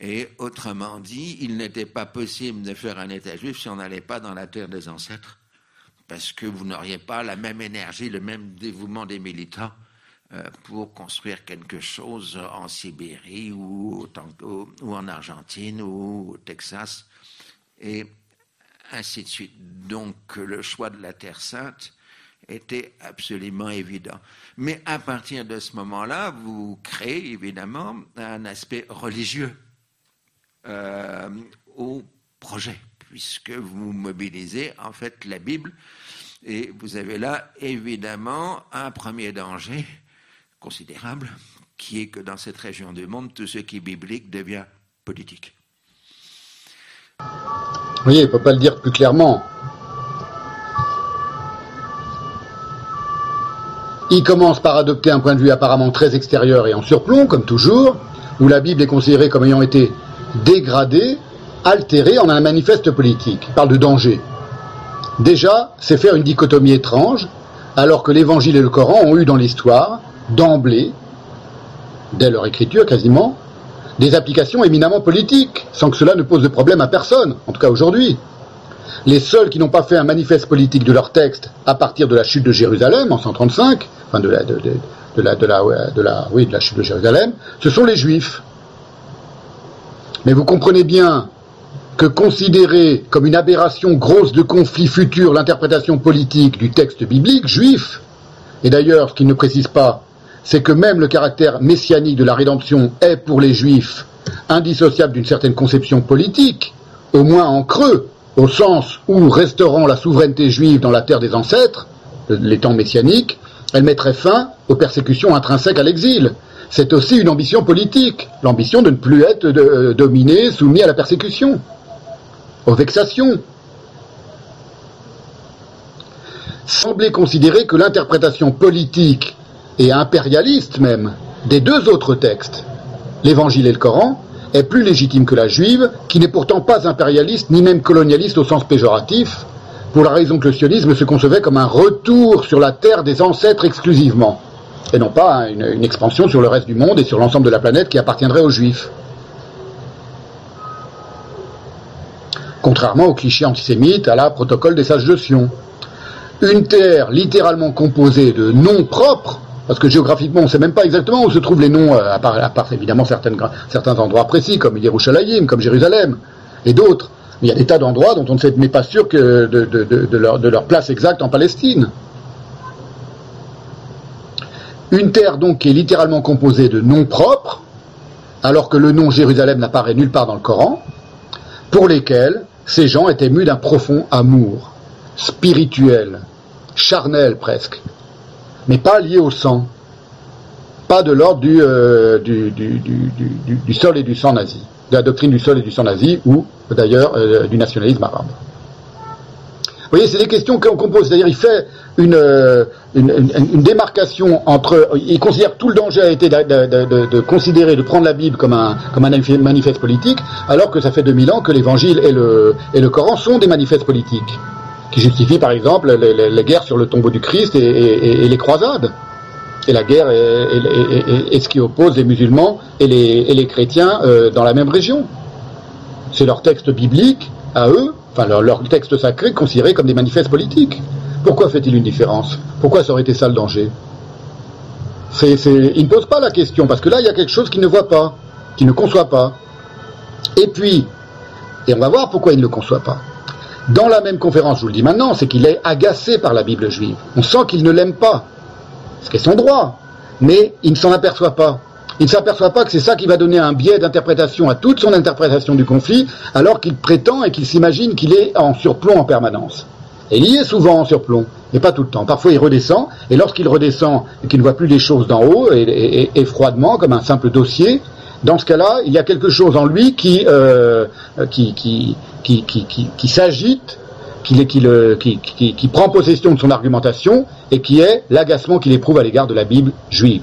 S3: Et autrement dit, il n'était pas possible de faire un État juif si on n'allait pas dans la terre des ancêtres, parce que vous n'auriez pas la même énergie, le même dévouement des militants euh, pour construire quelque chose en Sibérie ou, ou en Argentine ou au Texas, et ainsi de suite. Donc le choix de la Terre sainte était absolument évident. Mais à partir de ce moment-là, vous créez évidemment un aspect religieux euh, au projet, puisque vous mobilisez en fait la Bible, et vous avez là évidemment un premier danger considérable, qui est que dans cette région du monde, tout ce qui est biblique devient politique.
S1: Oui, il ne peut pas le dire plus clairement. Il commence par adopter un point de vue apparemment très extérieur et en surplomb, comme toujours, où la Bible est considérée comme ayant été dégradée, altérée en un manifeste politique. Il parle de danger. Déjà, c'est faire une dichotomie étrange, alors que l'Évangile et le Coran ont eu dans l'histoire, d'emblée, dès leur écriture quasiment, des applications éminemment politiques, sans que cela ne pose de problème à personne, en tout cas aujourd'hui. Les seuls qui n'ont pas fait un manifeste politique de leur texte à partir de la chute de Jérusalem en 135, enfin de la, de, la, de la, de la, chute de Jérusalem, ce sont les Juifs. Mais vous comprenez bien que considérer comme une aberration grosse de conflit futur l'interprétation politique du texte biblique juif, et d'ailleurs ce qu'il ne précise pas, c'est que même le caractère messianique de la rédemption est pour les Juifs indissociable d'une certaine conception politique, au moins en creux, au sens où, restaurant la souveraineté juive dans la terre des ancêtres, les temps messianiques, elle mettrait fin aux persécutions intrinsèques à l'exil. C'est aussi une ambition politique, l'ambition de ne plus être euh, dominé, soumis à la persécution, aux vexations. Semblait considérer que l'interprétation politique et impérialiste même des deux autres textes, l'Évangile et le Coran, est plus légitime que la juive, qui n'est pourtant pas impérialiste ni même colonialiste au sens péjoratif, pour la raison que le sionisme se concevait comme un retour sur la terre des ancêtres exclusivement, et non pas une, expansion sur le reste du monde et sur l'ensemble de la planète qui appartiendrait aux juifs. Contrairement au cliché antisémite à la protocole des sages de Sion. Une terre littéralement composée de noms propres parce que géographiquement, on ne sait même pas exactement où se trouvent les noms, euh, à part, évidemment certains endroits précis, comme Yerushalayim, comme Jérusalem, et d'autres. Il y a des tas d'endroits dont on ne même pas sûr de, leur, place exacte en Palestine. Une terre donc qui est littéralement composée de noms propres, alors que le nom Jérusalem n'apparaît nulle part dans le Coran, pour lesquels ces gens étaient mus d'un profond amour, spirituel, charnel presque, mais pas lié au sang. Pas de l'ordre du, euh, sol et du sang nazi, de la doctrine du sol et du sang nazi, ou d'ailleurs euh, du nationalisme arabe. Vous voyez, c'est des questions qu'on pose. C'est-à-dire, il fait une, euh, une, démarcation entre. Il considère que tout le danger a été de, considérer, de prendre la Bible comme un, comme un manifeste politique, alors que ça fait 2000 ans que l'Évangile et le, et le Coran sont des manifestes politiques. qui justifie par exemple les, les- guerres sur le tombeau du Christ et les croisades. Et la guerre est, ce qui oppose les musulmans et les, chrétiens euh, dans la même région. C'est leur texte biblique à eux, enfin leur, texte sacré considéré comme des manifestes politiques. Pourquoi fait-il une différence? Pourquoi ça aurait été ça le danger? Il ne pose pas la question, parce que là, il y a quelque chose qu'il ne voit pas, qu'il ne conçoit pas. Et puis, et on va voir pourquoi il ne le conçoit pas. Dans la même conférence, je vous le dis maintenant, c'est qu'il est agacé par la Bible juive. On sent qu'il ne l'aime pas, ce qui est son droit, mais il ne s'en aperçoit pas. Il ne s'aperçoit pas que c'est ça qui va donner un biais d'interprétation à toute son interprétation du conflit, alors qu'il prétend et qu'il s'imagine qu'il est en surplomb en permanence. Et il y est souvent en surplomb, mais pas tout le temps. Parfois il redescend, et lorsqu'il redescend et qu'il ne voit plus les choses d'en haut, et, froidement, comme un simple dossier, dans ce cas-là, il y a quelque chose en lui qui, euh, s'agite, qui, prend possession de son argumentation, et qui est l'agacement qu'il éprouve à l'égard de la Bible juive.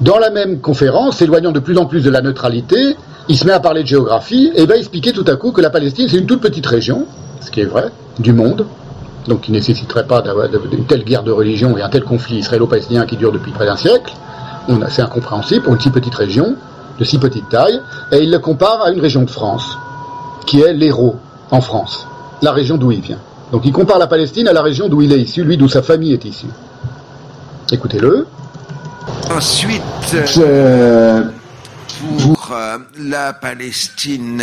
S1: Dans la même conférence, s'éloignant de plus en plus de la neutralité, il se met à parler de géographie et va expliquer tout à coup que la Palestine, c'est une toute petite région, ce qui est vrai, du monde, donc qui ne nécessiterait pas d'avoir une telle guerre de religion et un tel conflit israélo-palestinien qui dure depuis près d'un siècle. C'est incompréhensible pour une si petite région, de si petite taille, et il le compare à une région de France, qui est l'Hérault, en France, la région d'où il vient. Donc il compare la Palestine à la région d'où il est issu, lui d'où sa famille est issue. Écoutez-le.
S3: Ensuite,
S20: Euh,
S3: pour euh, la Palestine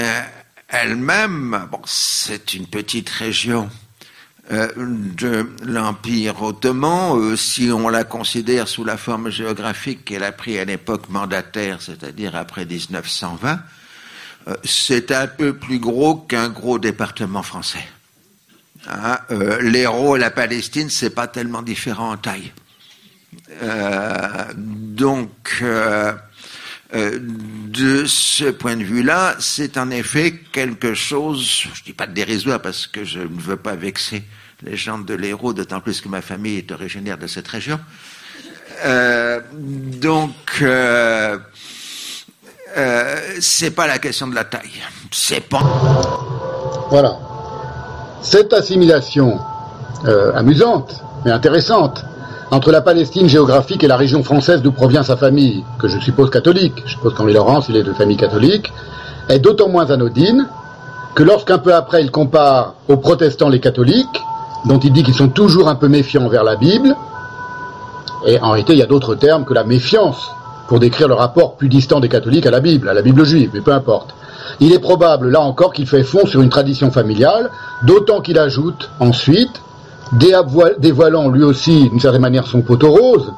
S3: elle-même, bon, c'est une petite région euh, de l'Empire ottoman, euh, si on la considère sous la forme géographique qu'elle a pris à l'époque mandataire, c'est-à-dire après 1920, euh, c'est un peu plus gros qu'un gros département français. Hein, euh, L'Hérault et la Palestine, c'est pas tellement différent en taille. Euh, donc, euh, euh, de ce point de vue-là, c'est en effet quelque chose, je dis pas de dérisoire parce que je ne veux pas vexer les gens de l'Hérault, d'autant plus que ma famille est originaire de cette région. Euh, donc, euh, c'est pas la question de la taille. C'est pas.
S1: Voilà. Cette assimilation euh, amusante, mais intéressante, entre la Palestine géographique et la région française d'où provient sa famille, que je suppose catholique, je suppose qu'Henri Laurence, il est de famille catholique, est d'autant moins anodine que lorsqu'un peu après il compare aux protestants les catholiques, dont il dit qu'ils sont toujours un peu méfiants envers la Bible, et en réalité il y a d'autres termes que la méfiance pour décrire le rapport plus distant des catholiques à la Bible, à la Bible juive, mais peu importe. Il est probable, là encore, qu'il fait fond sur une tradition familiale, d'autant qu'il ajoute ensuite, dévoilant lui aussi d'une certaine manière son poteau rose,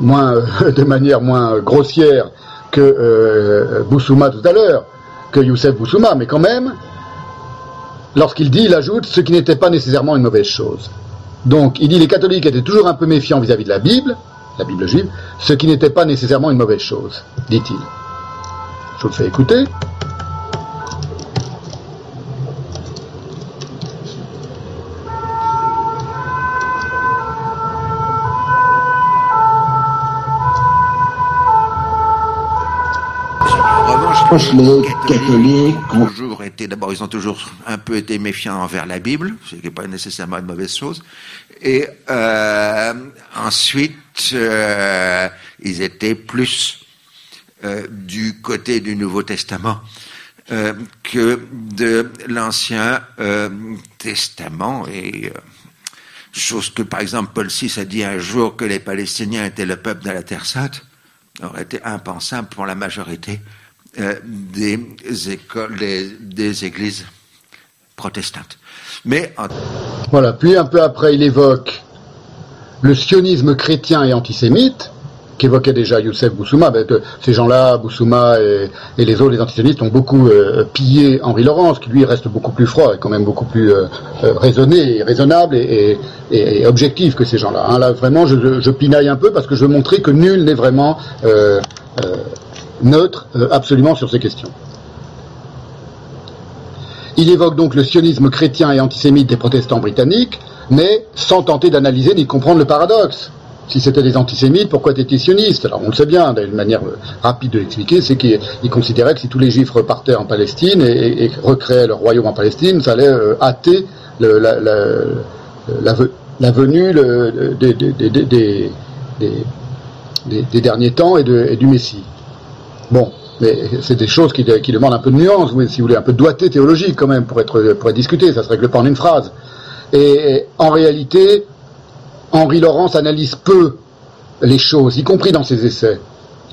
S1: moins, euh, de manière moins grossière que euh, Boussouma tout à l'heure, que Youssef Boussouma, mais quand même, lorsqu'il dit, il ajoute ce qui n'était pas nécessairement une mauvaise chose. Donc, il dit les catholiques étaient toujours un peu méfiants vis-à-vis de la Bible, la Bible juive, ce qui n'était pas nécessairement une mauvaise chose, dit-il. Je vous fais écouter.
S20: Catholiques
S3: ont toujours été, d'abord, ils ont toujours un peu été méfiants envers la Bible, ce qui n'est pas nécessairement une mauvaise chose. Et euh, ensuite, euh, ils étaient plus euh, du côté du Nouveau Testament que de l'Ancien Testament. Et chose que, par exemple, Paul VI a dit un jour que les Palestiniens étaient le peuple de la Terre Sainte, aurait été impensable pour la majorité euh, des écoles, des, églises protestantes. Mais
S1: Voilà. Puis un peu après, il évoque le sionisme chrétien et antisémite, qu'évoquait déjà Youssef Boussouma. Ben, de- ces gens-là, Boussouma et, les autres, les antisémites, ont beaucoup euh, pillé Henri Laurence, qui lui reste beaucoup plus froid et quand même beaucoup plus euh, euh, raisonné, et raisonnable et, objectif que ces gens-là. hein. Là, vraiment, je, pinaille un peu parce que je veux montrer que nul n'est vraiment euh, euh, neutre euh, absolument sur ces questions. Il évoque donc le sionisme chrétien et antisémite des protestants britanniques, mais sans tenter d'analyser ni comprendre le paradoxe. Si c'était des antisémites, pourquoi étaient-ils sionistes? Alors on le sait bien, d'une manière rapide de l'expliquer, c'est qu'ils considéraient que si tous les juifs repartaient en Palestine et, recréaient leur royaume en Palestine, ça allait euh, hâter la, venue des, derniers temps et du Messie. Bon, mais c'est des choses qui, demandent un peu de nuance, si vous voulez, un peu de doigté théologique quand même pour être, pour être discuté, ça se règle pas en une phrase. Et en réalité, Henri Laurence analyse peu les choses, y compris dans ses essais.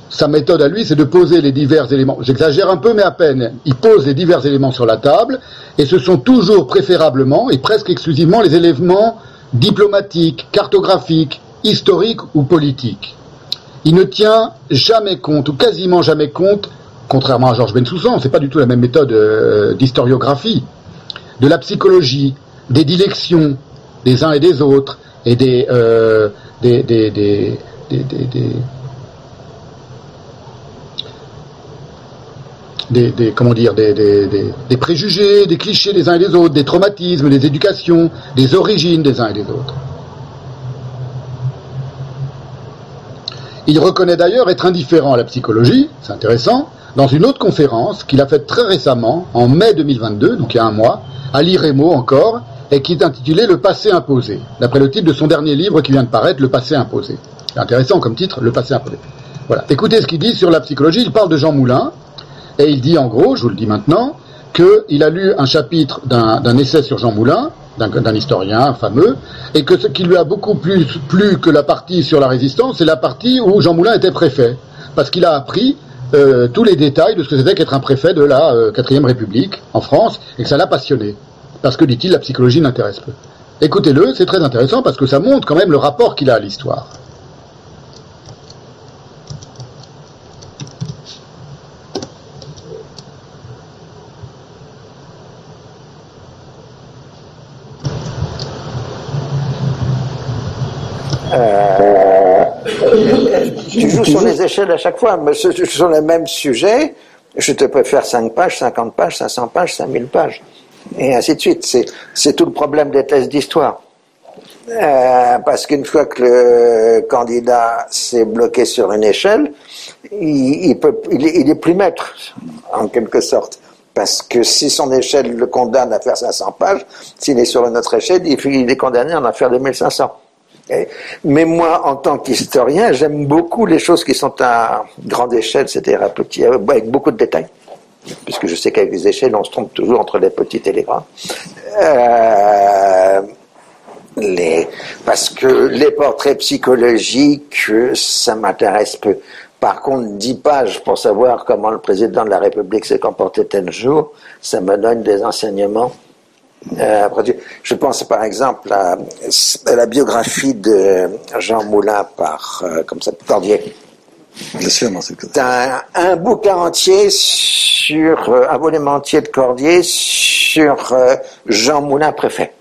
S1: Sa méthode à lui, c'est de poser les divers éléments. J'exagère un peu, mais à peine. Il pose les divers éléments sur la table, et ce sont toujours préférablement et presque exclusivement les éléments diplomatiques, cartographiques, historiques ou politiques. Il ne tient jamais compte, ou quasiment jamais compte, contrairement à Georges Bensoussan, c'est pas du tout la même méthode euh, d'historiographie, de la psychologie, des dilections des uns et des autres, et des, euh, des, des, des, des, comment dire, des, préjugés, des clichés des uns et des autres, des traumatismes, des éducations, des origines des uns et des autres. Il reconnaît d'ailleurs être indifférent à la psychologie, c'est intéressant, dans une autre conférence qu'il a faite très récemment, en mai 2022, donc il y a un mois, à l'IREMO encore, et qui est intitulé Le passé imposé, d'après le titre de son dernier livre qui vient de paraître, Le passé imposé. C'est intéressant comme titre, Le passé imposé. Voilà. Écoutez ce qu'il dit sur la psychologie. Il parle de Jean Moulin, et il dit en gros, je vous le dis maintenant, qu'il a lu un chapitre d'un essai sur Jean Moulin, d'un historien fameux, et que ce qui lui a beaucoup plus plu que la partie sur la résistance, c'est la partie où Jean Moulin était préfet, parce qu'il a appris euh, tous les détails de ce que c'était qu'être un préfet de la euh, quatrième République en France, et que ça l'a passionné parce que, dit-il, la psychologie n'intéresse peu. Écoutez-le, c'est très intéressant parce que ça montre quand même le rapport qu'il a à l'histoire.
S20: Euh, tu joues sur les échelles à chaque fois, mais sur le même sujet, je te faire 5 pages, 50 pages, 500 pages, 5000 pages et ainsi de suite. C'est tout le problème des thèses d'histoire. Euh, parce qu'une fois que le candidat s'est bloqué sur une échelle, il, il, peut, il, est, il, est, plus maître, en quelque sorte. Parce que si son échelle le condamne à faire 500 pages, s'il est sur une autre échelle, il, est condamné à en faire 2500. Mais moi, en tant qu'historien, j'aime beaucoup les choses qui sont à grande échelle, c'est-à-dire avec beaucoup de détails puisque je sais qu'avec les échelles, on se trompe toujours entre les petites et les grandes. Euh, parce que les portraits psychologiques, ça m'intéresse peu. Par contre, dix pages pour savoir comment le président de la République s'est comporté tel jour, ça me donne des enseignements. Euh, je pense par exemple à, la biographie de Jean Moulin par, euh, comme ça, Cordier. Bien sûr, un, un bouquin entier sur euh, un volume entier de Cordier sur euh, Jean Moulin préfet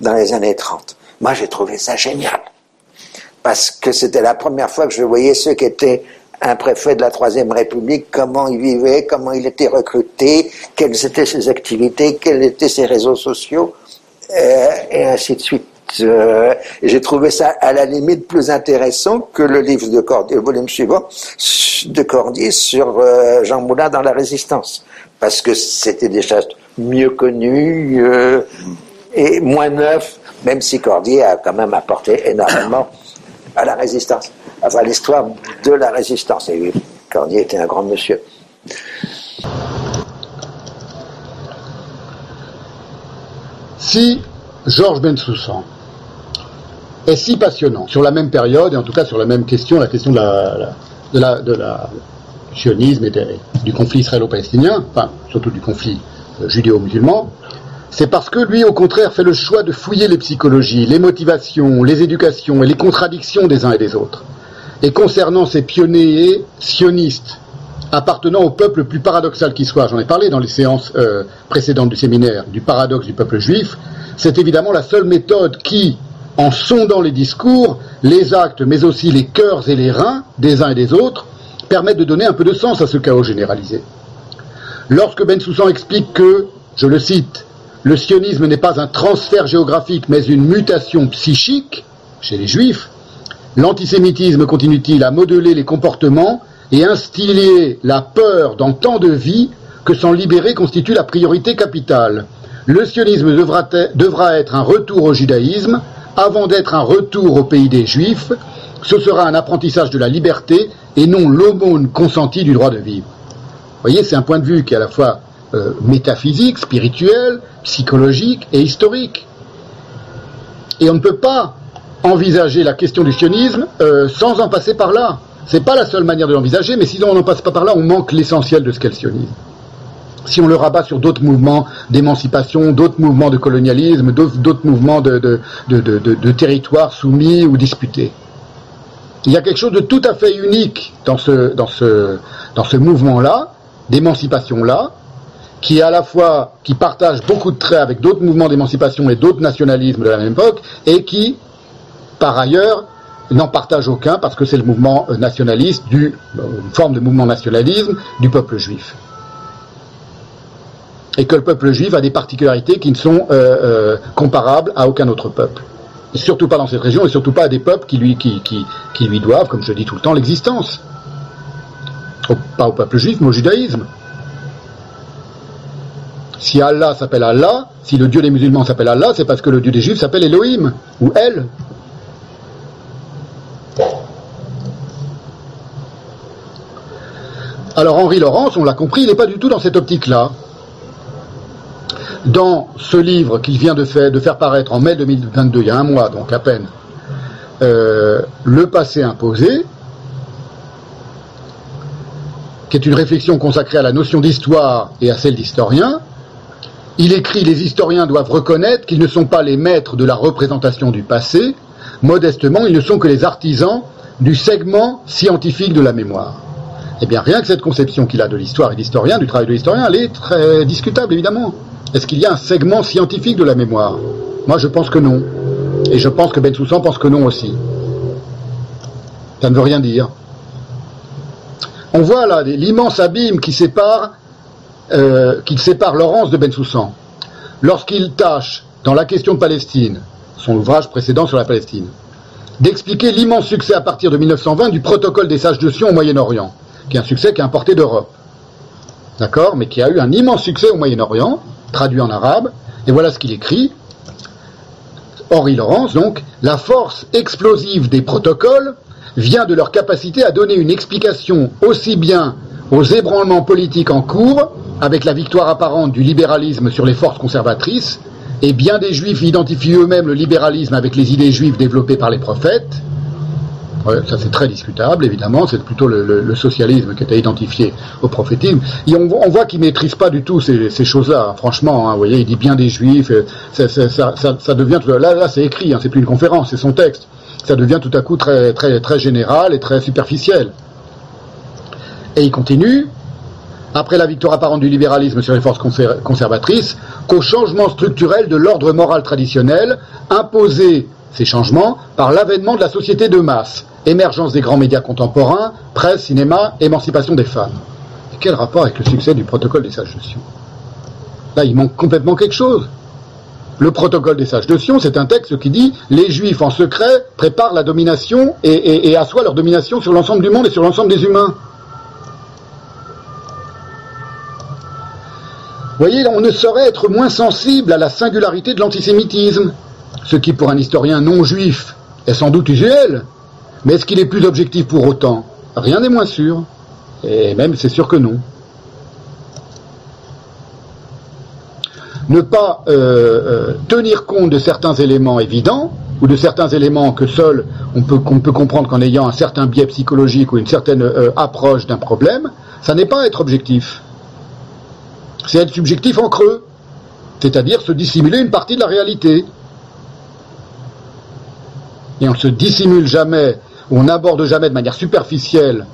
S20: dans les années 30. Moi, j'ai trouvé ça génial parce que c'était la première fois que je voyais ceux qui étaient un préfet de la Troisième République, comment il vivait, comment il était recruté, quelles étaient ses activités, quels étaient ses réseaux sociaux, euh, et ainsi de suite. Euh, j'ai trouvé ça à la limite plus intéressant que le livre de Cordier, le volume suivant de Cordier sur euh, Jean Moulin dans la Résistance, parce que c'était choses mieux connues euh, et moins neuf, même si Cordier a quand même apporté énormément à la Résistance, enfin l'histoire de la Résistance. Et Cordier était un grand monsieur.
S1: Si Georges Bensoussan est si passionnant sur la même période, et en tout cas sur la même question, la question de la, de la, de la sionisme et du conflit israélo-palestinien, enfin surtout du conflit euh, judéo-musulman, c'est parce que lui, au contraire, fait le choix de fouiller les psychologies, les motivations, les éducations et les contradictions des uns et des autres. Et concernant ces pionniers sionistes appartenant au peuple le plus paradoxal qui soit, j'en ai parlé dans les séances euh, précédentes du séminaire, du paradoxe du peuple juif, c'est évidemment la seule méthode qui, en sondant les discours, les actes, mais aussi les cœurs et les reins des uns et des autres, permettent de donner un peu de sens à ce chaos généralisé. Lorsque Ben Soussan explique que, je le cite, le sionisme n'est pas un transfert géographique, mais une mutation psychique chez les juifs, L'antisémitisme continue-t-il à modeler les comportements et instiller la peur dans tant de vies que s'en libérer constitue la priorité capitale Le sionisme devra, être un retour au judaïsme avant d'être un retour au pays des juifs. Ce sera un apprentissage de la liberté et non l'aumône consentie du droit de vivre. Vous voyez, c'est un point de vue qui est à la fois euh, métaphysique, spirituel, psychologique et historique. Et on ne peut pas envisager la question du sionisme euh, sans en passer par là. C'est pas la seule manière de l'envisager, mais sinon on n'en passe pas par là, on manque l'essentiel de ce qu'est le sionisme. Si on le rabat sur d'autres mouvements d'émancipation, d'autres mouvements de colonialisme, d'autres mouvements de, territoires soumis ou disputés. Il y a quelque chose de tout à fait unique dans ce, dans dans ce mouvement-là, d'émancipation-là, qui à la fois, qui partage beaucoup de traits avec d'autres mouvements d'émancipation et d'autres nationalismes de la même époque, et qui par ailleurs, n'en partage aucun parce que c'est le mouvement euh, nationaliste, du, euh, une forme de mouvement nationalisme du peuple juif. Et que le peuple juif a des particularités qui ne sont euh, comparables à aucun autre peuple. Surtout pas dans cette région, et surtout pas à des peuples qui lui, qui, qui, lui doivent, comme je dis tout le temps, l'existence. pas au peuple juif, mais au judaïsme. Si Allah s'appelle Allah, si le Dieu des musulmans s'appelle Allah, c'est parce que le Dieu des juifs s'appelle Elohim, ou El. Alors Henri Laurence, on l'a compris, il n'est pas du tout dans cette optique-là. Dans ce livre qu'il vient de faire, de faire, paraître en mai 2022, il y a un mois donc à peine, euh, Le passé imposé, qui est une réflexion consacrée à la notion d'histoire et à celle d'historien, il écrit Les historiens doivent reconnaître qu'ils ne sont pas les maîtres de la représentation du passé, modestement, ils ne sont que les artisans du segment scientifique de la mémoire. Eh bien, rien que cette conception qu'il a de l'histoire et d'historien, du travail de l'historien, elle est très discutable, évidemment. Est-ce qu'il y a un segment scientifique de la mémoire? Moi, je pense que non. Et je pense que Ben Soussan pense que non aussi. Ça ne veut rien dire. On voit là l'immense abîme qui sépare, euh, qui sépare Laurence de Ben Soussan. Lorsqu'il tâche, dans la question de Palestine, son ouvrage précédent sur la Palestine, d'expliquer l'immense succès à partir de 1920 du protocole des sages de Sion au Moyen-Orient qui est un succès qui est importé d'Europe. D'accord? Mais qui a eu un immense succès au Moyen-Orient, traduit en arabe. Et voilà ce qu'il écrit. Henri Laurence, donc, la force explosive des protocoles vient de leur capacité à donner une explication aussi bien aux ébranlements politiques en cours, avec la victoire apparente du libéralisme sur les forces conservatrices, et bien des juifs identifient eux-mêmes le libéralisme avec les idées juives développées par les prophètes, ça c'est très discutable, évidemment, c'est plutôt le, socialisme qui était identifié au prophétisme. Et on, voit qu'il maîtrise pas du tout ces, choses-là, hein, franchement. Hein, vous voyez, il dit bien des juifs, euh, ça, devient là, là c'est écrit, hein, c'est plus une conférence, c'est son texte. Ça devient tout à coup très, très, très général et très superficiel. Et il continue, après la victoire apparente du libéralisme sur les forces conservatrices, qu'au changement structurel de l'ordre moral traditionnel imposé ces changements par l'avènement de la société de masse, émergence des grands médias contemporains, presse, cinéma, émancipation des femmes. Quel rapport avec le succès du protocole des sages de Sion? Là, il manque complètement quelque chose. Le protocole des sages de Sion, c'est un texte qui dit les Juifs en secret préparent la domination et, et assoient leur domination sur l'ensemble du monde et sur l'ensemble des humains. Voyez, on ne saurait être moins sensible à la singularité de l'antisémitisme, ce qui pour un historien non juif est sans doute usuel, mais est-ce qu'il est plus objectif pour autant? Rien n'est moins sûr. Et même c'est sûr que non. Ne pas euh, euh, tenir compte de certains éléments évidents, ou de certains éléments que seul on peut comprendre qu'en ayant un certain biais psychologique ou une certaine euh, approche d'un problème, ça n'est pas être objectif. C'est être subjectif en creux, c'est-à-dire se dissimuler une partie de la réalité et on ne se dissimule jamais, on n'aborde jamais de manière superficielle,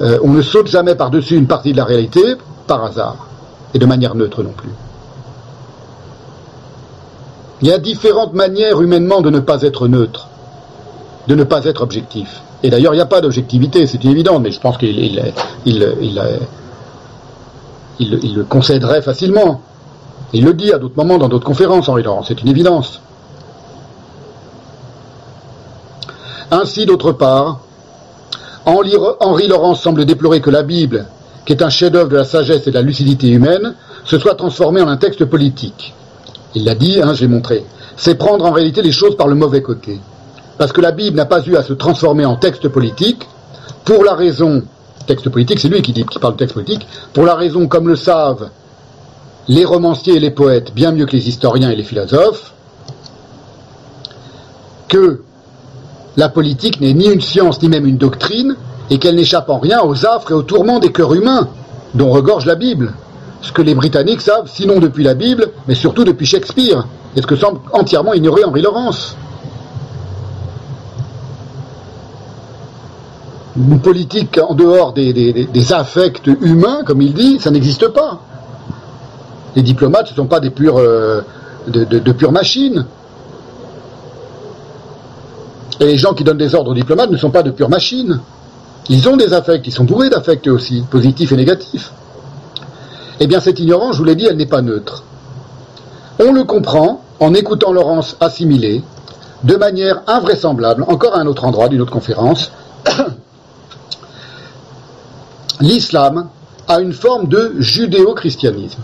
S1: euh, on ne saute jamais par-dessus une partie de la réalité par hasard, et de manière neutre non plus. Il y a différentes manières humainement de ne pas être neutre, de ne pas être objectif. Et d'ailleurs, il n'y a pas d'objectivité, c'est évident, mais je pense qu'il il, le concéderait facilement. Il le dit à d'autres moments dans d'autres conférences, Henri Laurent, c'est une évidence. Ainsi, d'autre part, Henri Laurence semble déplorer que la Bible, qui est un chef-d'œuvre de la sagesse et de la lucidité humaine, se soit transformée en un texte politique. Il l'a dit, hein, j'ai montré. C'est prendre en réalité les choses par le mauvais côté. Parce que la Bible n'a pas eu à se transformer en texte politique, pour la raison, texte politique, c'est lui qui, dit, parle de texte politique, pour la raison, comme le savent les romanciers et les poètes, bien mieux que les historiens et les philosophes, que la politique n'est ni une science ni même une doctrine, et qu'elle n'échappe en rien aux affres et aux tourments des cœurs humains dont regorge la Bible. Ce que les Britanniques savent, sinon depuis la Bible, mais surtout depuis Shakespeare, et ce que semble entièrement ignorer Henri Laurence. Une politique en dehors des, des- affects humains, comme il dit, ça n'existe pas. Les diplomates, ne sont pas des pures, euh, de, pures machines. Et les gens qui donnent des ordres aux diplomates ne sont pas de pures machines. Ils ont des affects, ils sont bourrés d'affects aussi, positifs et négatifs. Eh bien, cette ignorance, je vous l'ai dit, elle n'est pas neutre. On le comprend en écoutant Laurence assimiler, de manière invraisemblable, encore à un autre endroit d'une autre conférence, l'islam a une forme de judéo-christianisme.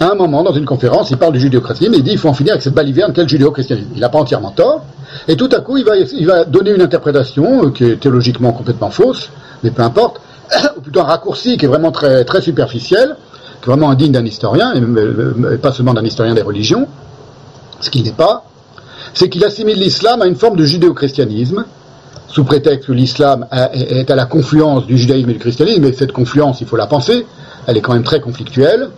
S1: À un moment, dans une conférence, il parle du judéo-christianisme et il dit il faut en finir avec cette baliverne qu'est le judéo-christianisme. Il n'a pas entièrement tort. Et tout à coup, il va, donner une interprétation euh, qui est théologiquement complètement fausse, mais peu importe, ou plutôt un raccourci qui est vraiment très, superficiel, qui est vraiment indigne d'un historien, et euh, pas seulement d'un historien des religions, ce qu'il n'est pas, c'est qu'il assimile l'islam à une forme de judéo-christianisme, sous prétexte que l'islam est à la confluence du judaïsme et du christianisme, et cette confluence, il faut la penser, elle est quand même très conflictuelle,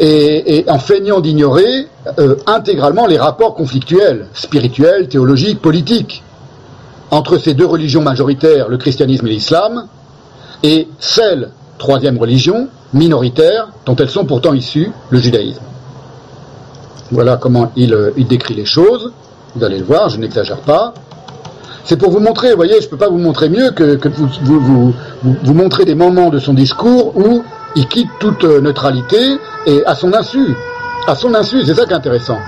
S1: et, en feignant d'ignorer euh, intégralement les rapports conflictuels, spirituels, théologiques, politiques, entre ces deux religions majoritaires, le christianisme et l'islam, et celle, troisième religion, minoritaire, dont elles sont pourtant issues, le judaïsme. Voilà comment il, euh, il décrit les choses, vous allez le voir, je n'exagère pas. C'est pour vous montrer, vous voyez, je ne peux pas vous montrer mieux que, vous, vous, montrer des moments de son discours où il quitte toute euh, neutralité et à son insu. À son insu, c'est ça qui est intéressant.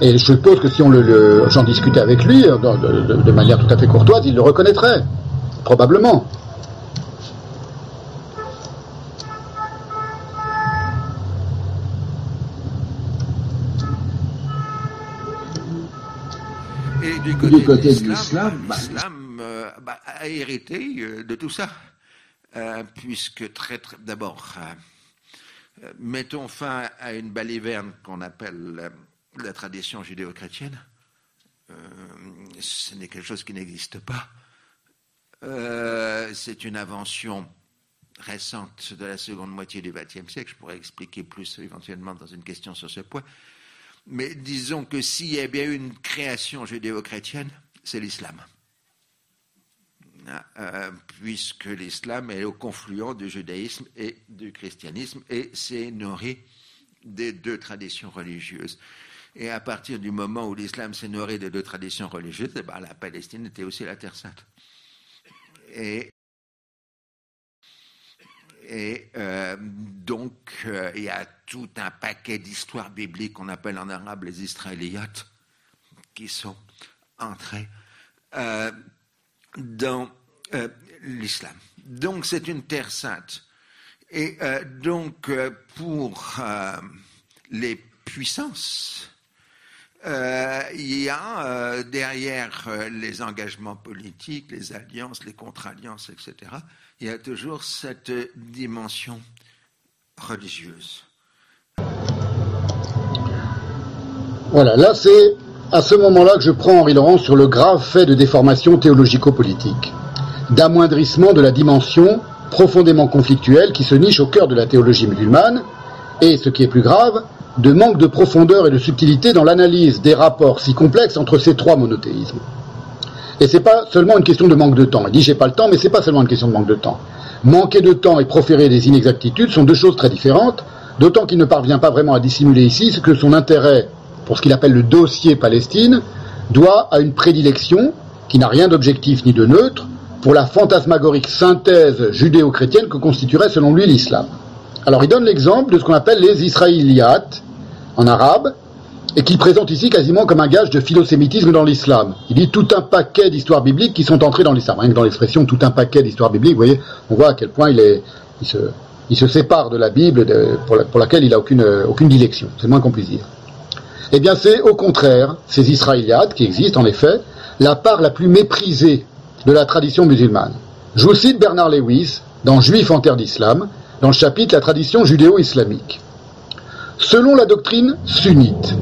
S1: Et je suppose que si on le, j'en discutais avec lui euh, de manière tout à fait courtoise, il le reconnaîtrait. Probablement.
S3: Du
S20: Du
S3: côté, de l'islam,
S20: l'islam, bah,
S3: euh, bah, a hérité euh, de tout ça. Euh, puisque très, très d'abord, euh, mettons fin à une baliverne qu'on appelle la tradition judéo-chrétienne. Euh, ce n'est quelque chose qui n'existe pas. C'est une invention récente de la seconde moitié du XXe siècle. Je pourrais expliquer plus éventuellement dans une question sur ce point. Mais disons que s'il y a bien eu une création judéo-chrétienne, c'est l'islam. Ah, euh, puisque l'islam est au confluent du judaïsme et du christianisme et s'est nourri des deux traditions religieuses. Et à partir du moment où l'islam s'est nourri des deux traditions religieuses, eh ben, la Palestine était aussi la Terre sainte. Et, euh, donc, euh, il y a tout un paquet d'histoires bibliques qu'on appelle en arabe les Israéliates, qui sont entrés euh, dans euh, l'islam. Donc, c'est une terre sainte. Et euh, donc, euh, pour les puissances, il y a derrière les engagements politiques, les alliances, les contre-alliances, etc., il y a toujours cette dimension religieuse.
S1: Voilà, là c'est à ce moment-là que je prends Henri Laurent sur le grave fait de déformation théologico-politique, d'amoindrissement de la dimension profondément conflictuelle qui se niche au cœur de la théologie musulmane, et, ce qui est plus grave, de manque de profondeur et de subtilité dans l'analyse des rapports si complexes entre ces trois monothéismes. Et c'est pas seulement une question de manque de temps. Il dit j'ai pas le temps, mais c'est pas seulement une question de manque de temps. Manquer de temps et proférer des inexactitudes sont deux choses très différentes, d'autant qu'il ne parvient pas vraiment à dissimuler ici ce que son intérêt pour ce qu'il appelle le dossier Palestine doit à une prédilection qui n'a rien d'objectif ni de neutre pour la fantasmagorique synthèse judéo-chrétienne que constituerait selon lui l'islam. Alors il donne l'exemple de ce qu'on appelle les Israéliates en arabe, et qu'il présente ici quasiment comme un gage de philosémitisme dans l'islam. Il dit tout un paquet d'histoires bibliques qui sont entrées dans l'islam. Rien que dans l'expression tout un paquet d'histoires bibliques, vous voyez, on voit à quel point il, est, il, se, il se sépare de la Bible pour, la, pour, laquelle il n'a aucune, aucune dilection. C'est le moins qu'on puisse dire. Eh bien, c'est au contraire, ces Israéliates, qui existent en effet, la part la plus méprisée de la tradition musulmane. Je vous cite Bernard Lewis dans Juif en terre d'islam, dans le chapitre La tradition judéo-islamique. Selon la doctrine sunnite,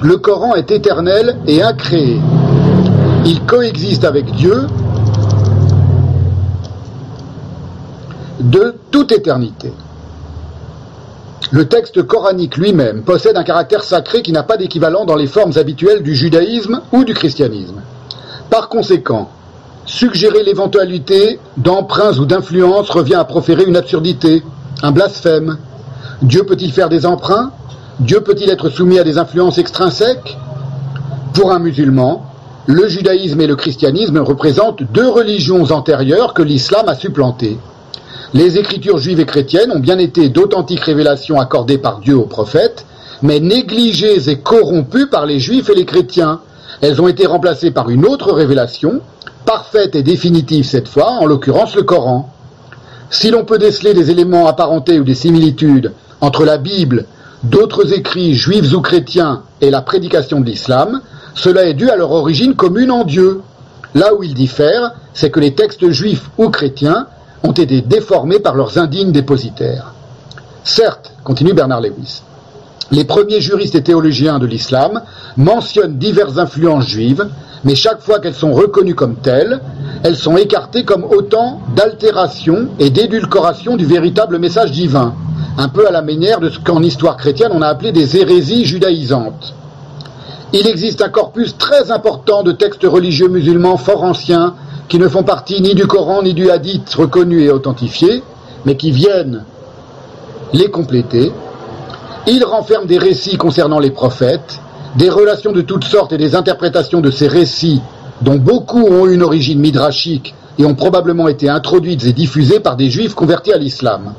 S1: le Coran est éternel et incréé. Il coexiste avec Dieu de toute éternité. Le texte coranique lui-même possède un caractère sacré qui n'a pas d'équivalent dans les formes habituelles du judaïsme ou du christianisme. Par conséquent, suggérer l'éventualité d'emprunts ou d'influences revient à proférer une absurdité, un blasphème. Dieu peut-il faire des emprunts? Dieu peut-il être soumis à des influences extrinsèques? Pour un musulman, le judaïsme et le christianisme représentent deux religions antérieures que l'islam a supplantées. Les écritures juives et chrétiennes ont bien été d'authentiques révélations accordées par Dieu aux prophètes, mais négligées et corrompues par les juifs et les chrétiens. Elles ont été remplacées par une autre révélation, parfaite et définitive cette fois, en l'occurrence le Coran. Si l'on peut déceler des éléments apparentés ou des similitudes entre la Bible, d'autres écrits juifs ou chrétiens et la prédication de l'islam, cela est dû à leur origine commune en Dieu. Là où ils diffèrent, c'est que les textes juifs ou chrétiens ont été déformés par leurs indignes dépositaires. Certes, continue Bernard Lewis, les premiers juristes et théologiens de l'islam mentionnent diverses influences juives, mais chaque fois qu'elles sont reconnues comme telles, elles sont écartées comme autant d'altération et d'édulcoration du véritable message divin, un peu à la manière de ce qu'en histoire chrétienne on a appelé des hérésies judaïsantes. Il existe un corpus très important de textes religieux musulmans fort anciens qui ne font partie ni du Coran ni du Hadith reconnus et authentifiés, mais qui viennent les compléter. Ils renferment des récits concernant les prophètes, des relations de toutes sortes et des interprétations de ces récits, dont beaucoup ont une origine midrashique et ont probablement été introduites et diffusées par des juifs convertis à l'islam.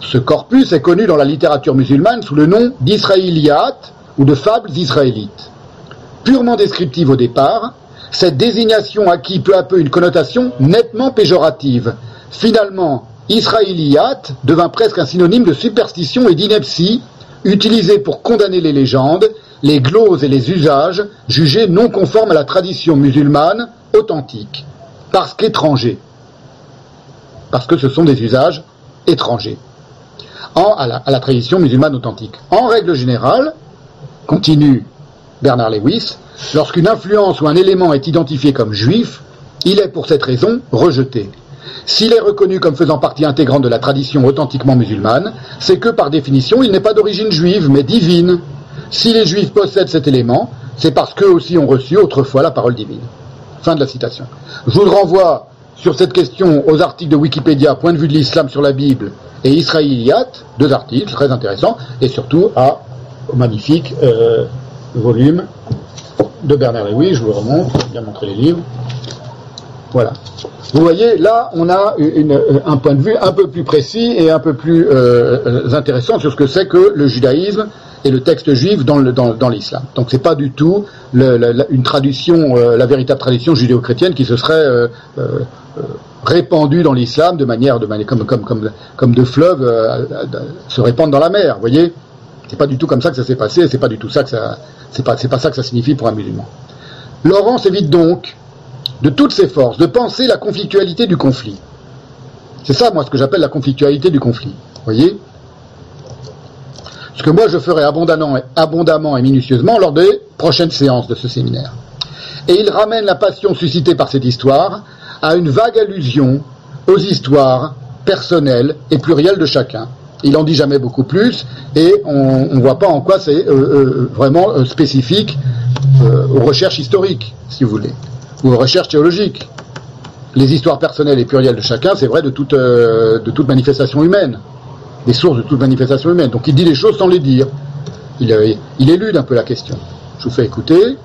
S1: Ce corpus est connu dans la littérature musulmane sous le nom d'Israéliyat ou de fables israélites. Purement descriptive au départ, cette désignation acquit peu à peu une connotation nettement péjorative. Finalement, Israéliyat devint presque un synonyme de superstition et d'ineptie, utilisé pour condamner les légendes, les gloses et les usages jugés non conformes à la tradition musulmane authentique, parce qu'étrangers, parce que ce sont des usages étrangers à la tradition musulmane authentique. En règle générale, continue Bernard Lewis, lorsqu'une influence ou un élément est identifié comme juif, il est pour cette raison rejeté. S'il est reconnu comme faisant partie intégrante de la tradition authentiquement musulmane, c'est que par définition il n'est pas d'origine juive, mais divine. Si les juifs possèdent cet élément, c'est parce qu'eux aussi ont reçu autrefois la parole divine. Fin de la citation. Je vous renvoie sur cette question aux articles de Wikipédia, point de vue de l'islam sur la Bible et Israéliyat, deux articles très intéressants, et surtout à, au magnifique euh, volume de Bernard Lewis, je vous le remonte, je vais bien montrer les livres. Voilà. Vous voyez, là, on a une, un point de vue un peu plus précis et un peu plus euh, intéressant sur ce que c'est que le judaïsme et le texte juif dans, le, dans, dans l'islam. Donc c'est pas du tout la, une tradition, euh, la véritable tradition judéo-chrétienne qui se serait euh, euh, répandue dans l'islam de manière, comme, comme, de fleuves euh, se répandent dans la mer. Vous voyez, c'est pas du tout comme ça que ça s'est passé. C'est pas du tout ça que ça, pas, ça que ça signifie pour un musulman. Laurence évite donc de toutes ses forces de penser la conflictualité du conflit. C'est ça, moi, ce que j'appelle la conflictualité du conflit. Voyez? Ce que moi je ferai abondamment et minutieusement lors des prochaines séances de ce séminaire. Et il ramène la passion suscitée par cette histoire à une vague allusion aux histoires personnelles et plurielles de chacun. Il en dit jamais beaucoup plus et on ne voit pas en quoi c'est euh, euh, vraiment euh, spécifique aux recherches historiques, si vous voulez, ou aux recherches théologiques. Les histoires personnelles et plurielles de chacun, c'est vrai de toute, manifestation humaine des sources de toute manifestation humaine. Donc il dit les choses sans les dire. Il, élude un peu la question. Je vous fais écouter.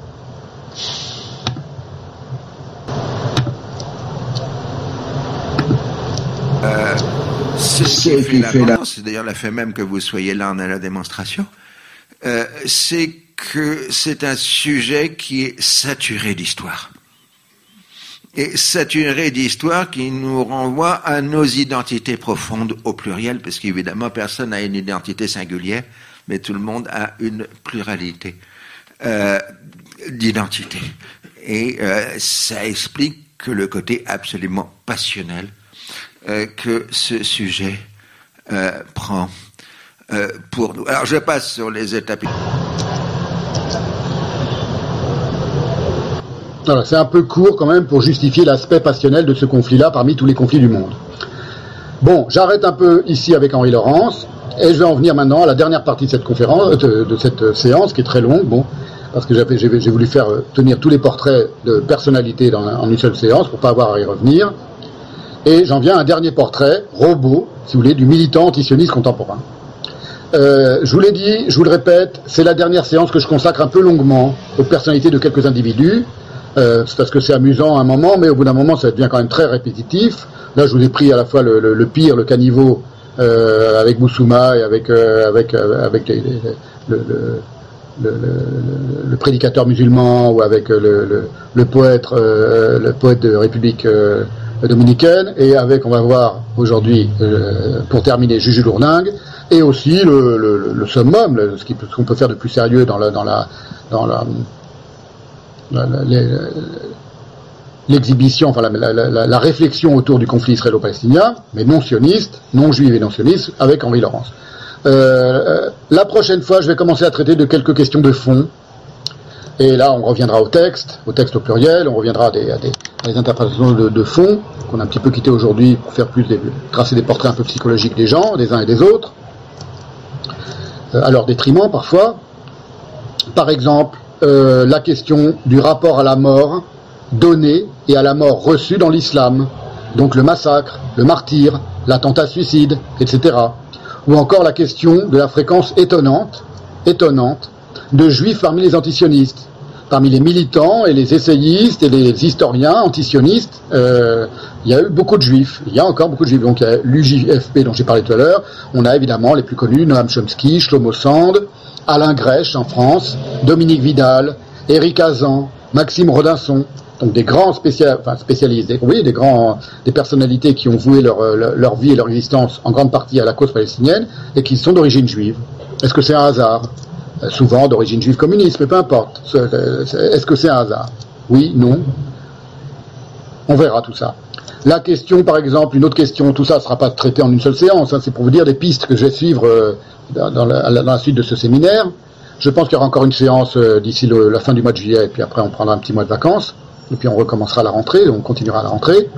S3: C'est ce qui fait la c'est d'ailleurs la fait même que vous soyez là en à la démonstration, euh, c'est que c'est un sujet qui est saturé d'histoire. Et saturé d'histoire qui nous renvoie à nos identités profondes au pluriel, parce qu'évidemment, personne n'a une identité singulière, mais tout le monde a une pluralité euh, d'identité. Et euh, ça explique que le côté absolument passionnel euh, que ce sujet euh, prend euh, pour nous. Alors je passe sur les étapes.
S1: C'est un peu court quand même pour justifier l'aspect passionnel de ce conflit-là parmi tous les conflits du monde. Bon, j'arrête un peu ici avec Henri Laurence et je vais en venir maintenant à la dernière partie de cette conférence, de, cette séance qui est très longue. Bon, parce que j'ai voulu faire tenir tous les portraits de personnalités dans, en une seule séance pour pas avoir à y revenir. Et j'en viens à un dernier portrait, robot, si vous voulez, du militant antisioniste contemporain. Euh, je vous l'ai dit, je vous le répète, c'est la dernière séance que je consacre un peu longuement aux personnalités de quelques individus. Euh, c'est parce que c'est amusant à un moment, mais au bout d'un moment, ça devient quand même très répétitif. Là, je vous ai pris à la fois le, pire, le caniveau, euh, avec Boussouma et avec, avec, avec le, prédicateur musulman ou avec le, poète, le poète de République dominicaine, et avec, on va voir aujourd'hui, euh, pour terminer, Juju Lourdingue, et aussi le, summum, ce qu'on peut faire de plus sérieux dans la, dans la, dans la, l'exhibition, enfin la, réflexion autour du conflit israélo-palestinien, mais non sioniste, non juif et non sioniste, avec Henri Laurence. Euh, la prochaine fois, je vais commencer à traiter de quelques questions de fond. Et là, on reviendra au texte, au texte au pluriel, on reviendra à des, interprétations de, fond, qu'on a un petit peu quitté aujourd'hui pour faire plus des, tracer des portraits un peu psychologiques des gens, des uns et des autres, à leur détriment parfois. Par exemple, euh, la question du rapport à la mort donnée et à la mort reçue dans l'islam, donc le massacre, le martyr, l'attentat suicide, etc. Ou encore la question de la fréquence étonnante, étonnante, de juifs parmi les antisionistes, parmi les militants et les essayistes et les historiens antisionistes. Euh, il y a eu beaucoup de juifs, il y a encore beaucoup de juifs. Donc il y a l'UJFP dont j'ai parlé tout à l'heure, on a évidemment les plus connus, Noam Chomsky, Shlomo Sand, Alain Grèche en France, Dominique Vidal, Éric Azan, Maxime Rodinson, donc des grands enfin spécialistes, oui, des grands, des personnalités qui ont voué leur, leur, vie et leur existence en grande partie à la cause palestinienne et qui sont d'origine juive. Est-ce que c'est un hasard? Souvent d'origine juive communiste, mais peu importe. Est-ce que c'est un hasard? Oui, non. On verra tout ça. La question, par exemple, une autre question, tout ça ne sera pas traité en une seule séance, hein, c'est pour vous dire des pistes que je vais suivre euh, dans, la, suite de ce séminaire. Je pense qu'il y aura encore une séance euh, d'ici la fin du mois de juillet, et puis après on prendra un petit mois de vacances, et puis on recommencera la rentrée, on continuera la rentrée.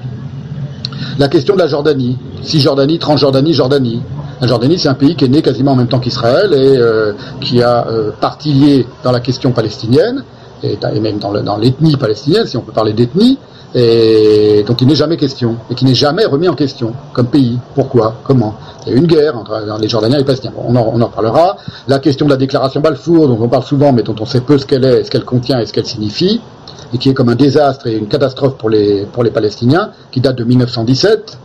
S1: La question de la Jordanie, Cisjordanie, Transjordanie, Jordanie. La Jordanie, c'est un pays qui est né quasiment en même temps qu'Israël et euh, qui a euh, partie liée dans la question palestinienne, et, même dans l'ethnie palestinienne, si on peut parler d'ethnie, et donc il n'est jamais question, et qui n'est jamais remis en question comme pays. Pourquoi? Comment? Il y a eu une guerre entre les Jordaniens et les Palestiniens. Bon, on, en, on, en, parlera. La question de la déclaration Balfour, dont on parle souvent, mais dont on sait peu ce qu'elle est, ce qu'elle contient et ce qu'elle signifie, et qui est comme un désastre et une catastrophe pour les, pour les Palestiniens, qui date de 1917.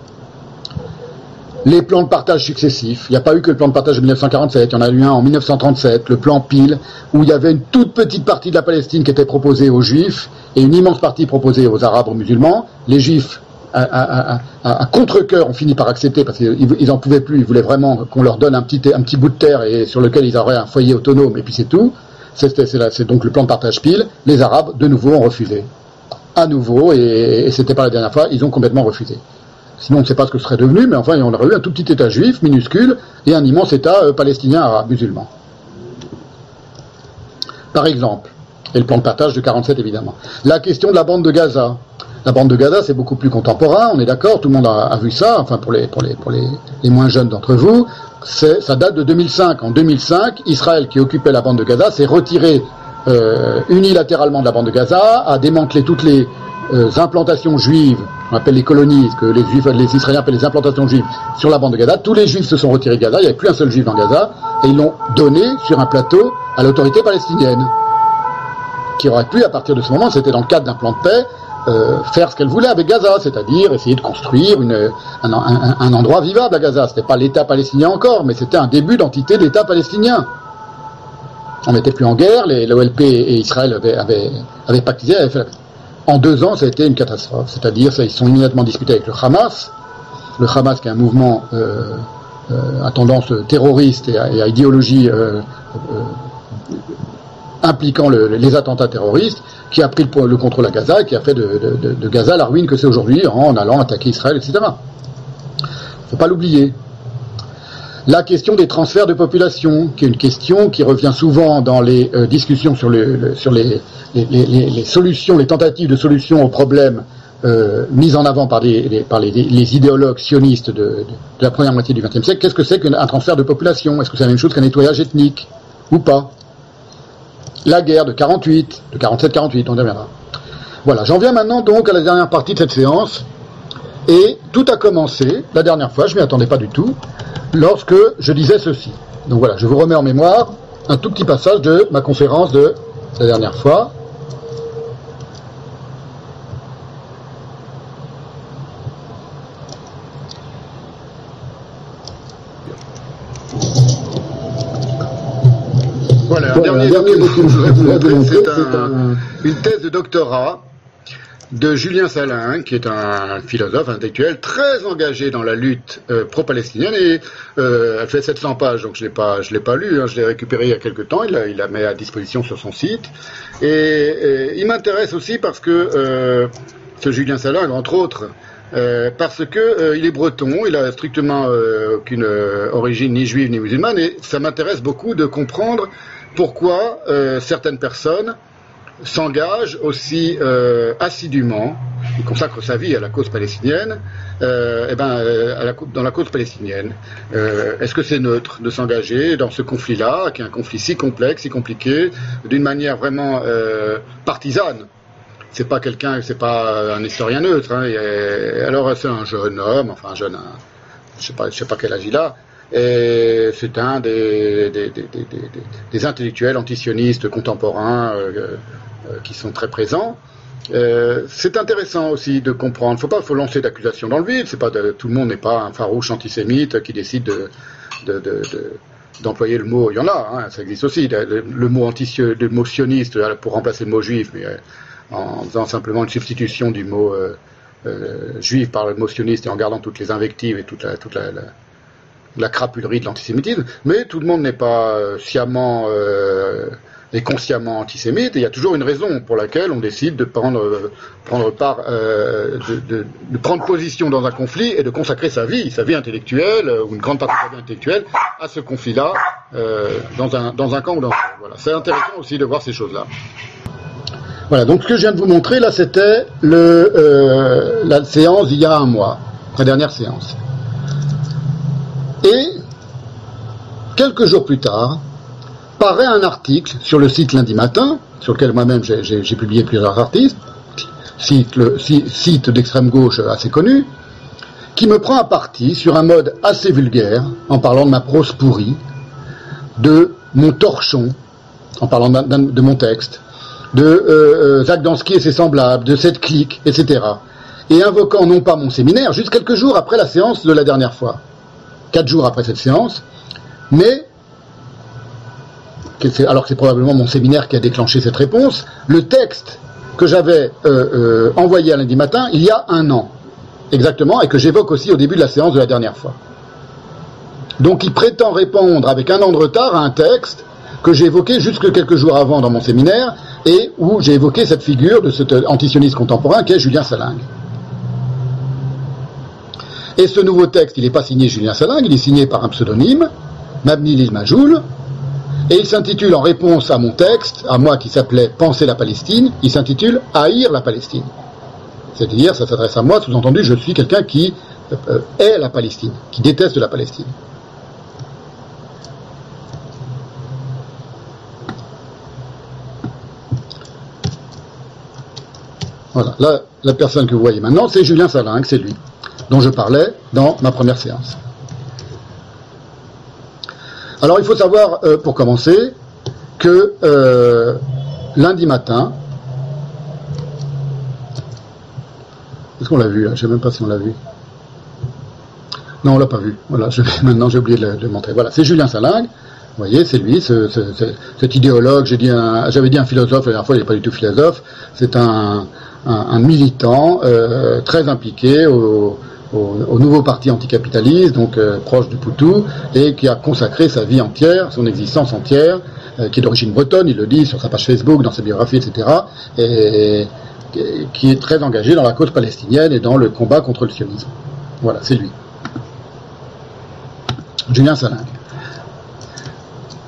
S1: Les plans de partage successifs. Il n'y a pas eu que le plan de partage de 1947, il y en a eu un en 1937, le plan Pile, où il y avait une toute petite partie de la Palestine qui était proposée aux Juifs et une immense partie proposée aux Arabes, aux musulmans. Les Juifs, à, à, contre-coeur, ont fini par accepter parce qu'ils n'en pouvaient plus. Ils voulaient vraiment qu'on leur donne un petit, bout de terre et sur lequel ils auraient un foyer autonome et puis c'est tout. C'est donc le plan de partage pile. Les Arabes, de nouveau, ont refusé. À nouveau, et, et c'était pas la dernière fois, ils ont complètement refusé. Sinon, on ne sait pas ce que serait devenu, mais enfin, on aurait eu un tout petit État juif, minuscule, et un immense État euh, palestinien arabe, musulman. Par exemple, et le plan de partage de 47 évidemment. La question de la bande de Gaza. La bande de Gaza, c'est beaucoup plus contemporain, on est d'accord, tout le monde a, vu ça, enfin pour les moins jeunes d'entre vous, ça date de 2005. En 2005, Israël, qui occupait la bande de Gaza, s'est retiré euh, unilatéralement de la bande de Gaza, a démantelé toutes les euh, implantations juives, on appelle les colonies, que les, juifs, les Israéliens appellent les implantations juives, sur la bande de Gaza. Tous les juifs se sont retirés de Gaza, il n'y avait plus un seul juif dans Gaza, et ils l'ont donné sur un plateau à l'autorité palestinienne, qui aurait pu, à partir de ce moment, c'était dans le cadre d'un plan de paix, euh, faire ce qu'elle voulait avec Gaza, c'est-à-dire essayer de construire un, endroit vivable à Gaza. C'était pas l'État palestinien encore, mais c'était un début d'entité d'État palestinien. On n'était plus en guerre, l'OLP et Israël avaient, avaient, avaient pactisé, avaient fait la paix. En deux ans, ça a été une catastrophe. C'est-à-dire, ils sont immédiatement disputés avec le Hamas. Le Hamas, qui est un mouvement euh, euh, à tendance terroriste et à, idéologie euh, impliquant le- les attentats terroristes, qui a pris le, le contrôle à Gaza et qui a fait de, Gaza la ruine que c'est aujourd'hui en allant attaquer Israël, etc. faut pas l'oublier. La question des transferts de population, qui est une question qui revient souvent dans les euh, discussions sur, le- le- sur les, solutions, les tentatives de solutions aux problèmes euh, mises en avant par, les, idéologues sionistes de, de- de la première moitié du XXe siècle. Qu'est-ce que c'est qu'un transfert de population? Est-ce que c'est la même chose qu'un nettoyage ethnique ou pas? La guerre de 48, de 47-48, on y reviendra. Voilà, j'en viens maintenant donc à la dernière partie de cette séance. Et tout a commencé, la dernière fois, je m'y attendais pas du tout, lorsque je disais ceci. Donc voilà, je vous remets en mémoire un tout petit passage de ma conférence de la dernière fois. Voilà, un dernier document que je voudrais vous montrer, c'est un- une thèse de doctorat de Julien Salin, qui est un philosophe intellectuel très engagé dans la lutte euh, pro-palestinienne et euh, elle fait 700 pages, donc je l'ai l'ai pas lu, hein, je l'ai récupéré il y a quelque temps, il la, il met à disposition sur son site. Et, il m'intéresse aussi parce que euh, ce Julien Salin, entre autres, parce que euh, il est breton, il a strictement aucune origine ni juive ni musulmane, et ça m'intéresse beaucoup de comprendre pourquoi certaines personnes s'engage aussi euh, assidûment, il consacre sa vie à la cause palestinienne, euh, eh ben, euh, dans la cause palestinienne. Est-ce que c'est neutre de s'engager dans ce conflit-là, qui est un conflit si complexe, si compliqué, d'une manière vraiment partisane? C'est pas quelqu'un, c'est pas un historien neutre. Hein, alors c'est un jeune homme, enfin un jeune, un- je sais pas, je sais pas quel âge il a. Et c'est un des, des, des, des, intellectuels antisionistes contemporains qui sont très présents. Euh, c'est intéressant aussi de comprendre. Faut pas, faut lancer d'accusations dans le vide. Tout le monde n'est pas un farouche antisémite qui décide de, de, de, de- d'employer le mot. Il y en a, hein, ça existe aussi. Le, mot antisio, le euh, pour remplacer le mot juif, mais euh, en faisant simplement une substitution du mot euh, euh, juif par le mot sioniste et en gardant toutes les invectives et toute la, toute la, la, la crapulerie de l'antisémitisme. Mais tout le monde n'est pas euh, sciemment et consciemment antisémite. Et il y a toujours une raison pour laquelle on décide de prendre, euh, prendre part, euh, de, prendre position dans un conflit et de consacrer sa vie, sa vie intellectuelle euh, ou une grande partie de sa vie intellectuelle à ce conflit-là, dans, un, dans un camp ou dans un autre. Voilà. C'est intéressant aussi de voir ces choses-là. Voilà, donc ce que je viens de vous montrer là, c'était le, la séance d'il y a un mois, la dernière séance. Et quelques jours plus tard, paraît un article sur le site lundi matin, sur lequel moi-même j'ai- publié plusieurs articles, site, d'extrême gauche assez connu, qui me prend à partie sur un mode assez vulgaire, en parlant de ma prose pourrie, de mon torchon, en parlant de mon texte, de euh, euh, Zach Dansky et ses semblables, de cette clique, etc. Et invoquant non pas mon séminaire, juste quelques jours après la séance de la dernière fois, quatre jours après cette séance, mais, alors que c'est probablement mon séminaire qui a déclenché cette réponse, le texte que j'avais euh, euh, envoyé à lundi matin il y a un an, exactement, et que j'évoque aussi au début de la séance de la dernière fois. Donc il prétend répondre avec un an de retard à un texte que j'ai évoqué jusque quelques jours avant dans mon séminaire et où j'ai évoqué cette figure de cet antisioniste contemporain qui est Julien Salingue. Et ce nouveau texte, il n'est pas signé Julien Salingue, il est signé par un pseudonyme, Mabni Lil Majoul, et il s'intitule en réponse à mon texte, à moi qui s'appelait Penser la Palestine, il s'intitule Haïr la Palestine. C'est-à-dire, ça s'adresse à moi, sous-entendu, je suis quelqu'un qui euh, est la Palestine, qui déteste la Palestine. Voilà, là, la personne que vous voyez maintenant, c'est Julien Salingue, c'est lui, dont je parlais dans ma première séance. Alors, il faut savoir, euh, pour commencer, que euh, lundi matin, est-ce qu'on l'a vu là? Je ne sais même pas si on l'a vu. Non, on l'a pas vu. Voilà, maintenant j'ai oublié de le, montrer. Voilà, c'est Julien Salingue, Vous voyez, c'est lui, ce, ce, ce, cet idéologue. J'avais dit un philosophe la dernière fois, il n'est pas du tout philosophe. C'est un, militant euh, très impliqué au, au, au, nouveau parti anticapitaliste, donc euh, proche du Poutou, et qui a consacré sa vie entière, son existence entière, euh, qui est d'origine bretonne, il le dit sur sa page Facebook, dans sa biographie, etc., et, qui est très engagé dans la cause palestinienne et dans le combat contre le sionisme. Voilà, c'est lui. Julien Salingue.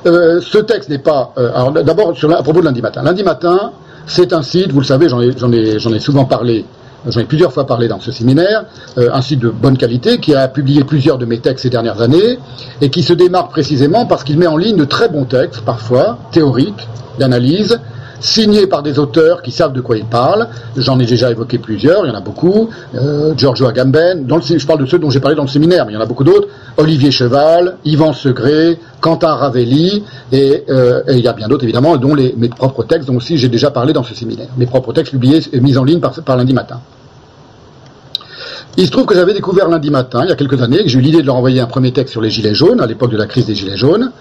S1: Euh, ce texte n'est pas. Alors d'abord à propos de lundi matin. Lundi matin, c'est un site, vous le savez, j'en ai, ai, j'en ai souvent parlé, j'en ai plusieurs fois parlé dans ce séminaire, euh, un site de bonne qualité qui a publié plusieurs de mes textes ces dernières années et qui se démarque précisément parce qu'il met en ligne de très bons textes, parfois théoriques, d'analyse, signés par des auteurs qui savent de quoi ils parlent. J'en ai déjà évoqué plusieurs, il y en a beaucoup. Euh, Giorgio Agamben, je parle de ceux dont j'ai parlé dans le séminaire, mais il y en a beaucoup d'autres. Olivier Cheval, Yvan Segré, Quentin Ravelli, et, euh, il y a bien d'autres évidemment, dont mes propres textes, dont aussi j'ai déjà parlé dans ce séminaire. Mes propres textes publiés et mis en ligne par, par lundi matin. Il se trouve que j'avais découvert lundi matin, il y a quelques années, que j'ai eu l'idée de leur envoyer un premier texte sur les Gilets jaunes, à l'époque de la crise des Gilets jaunes,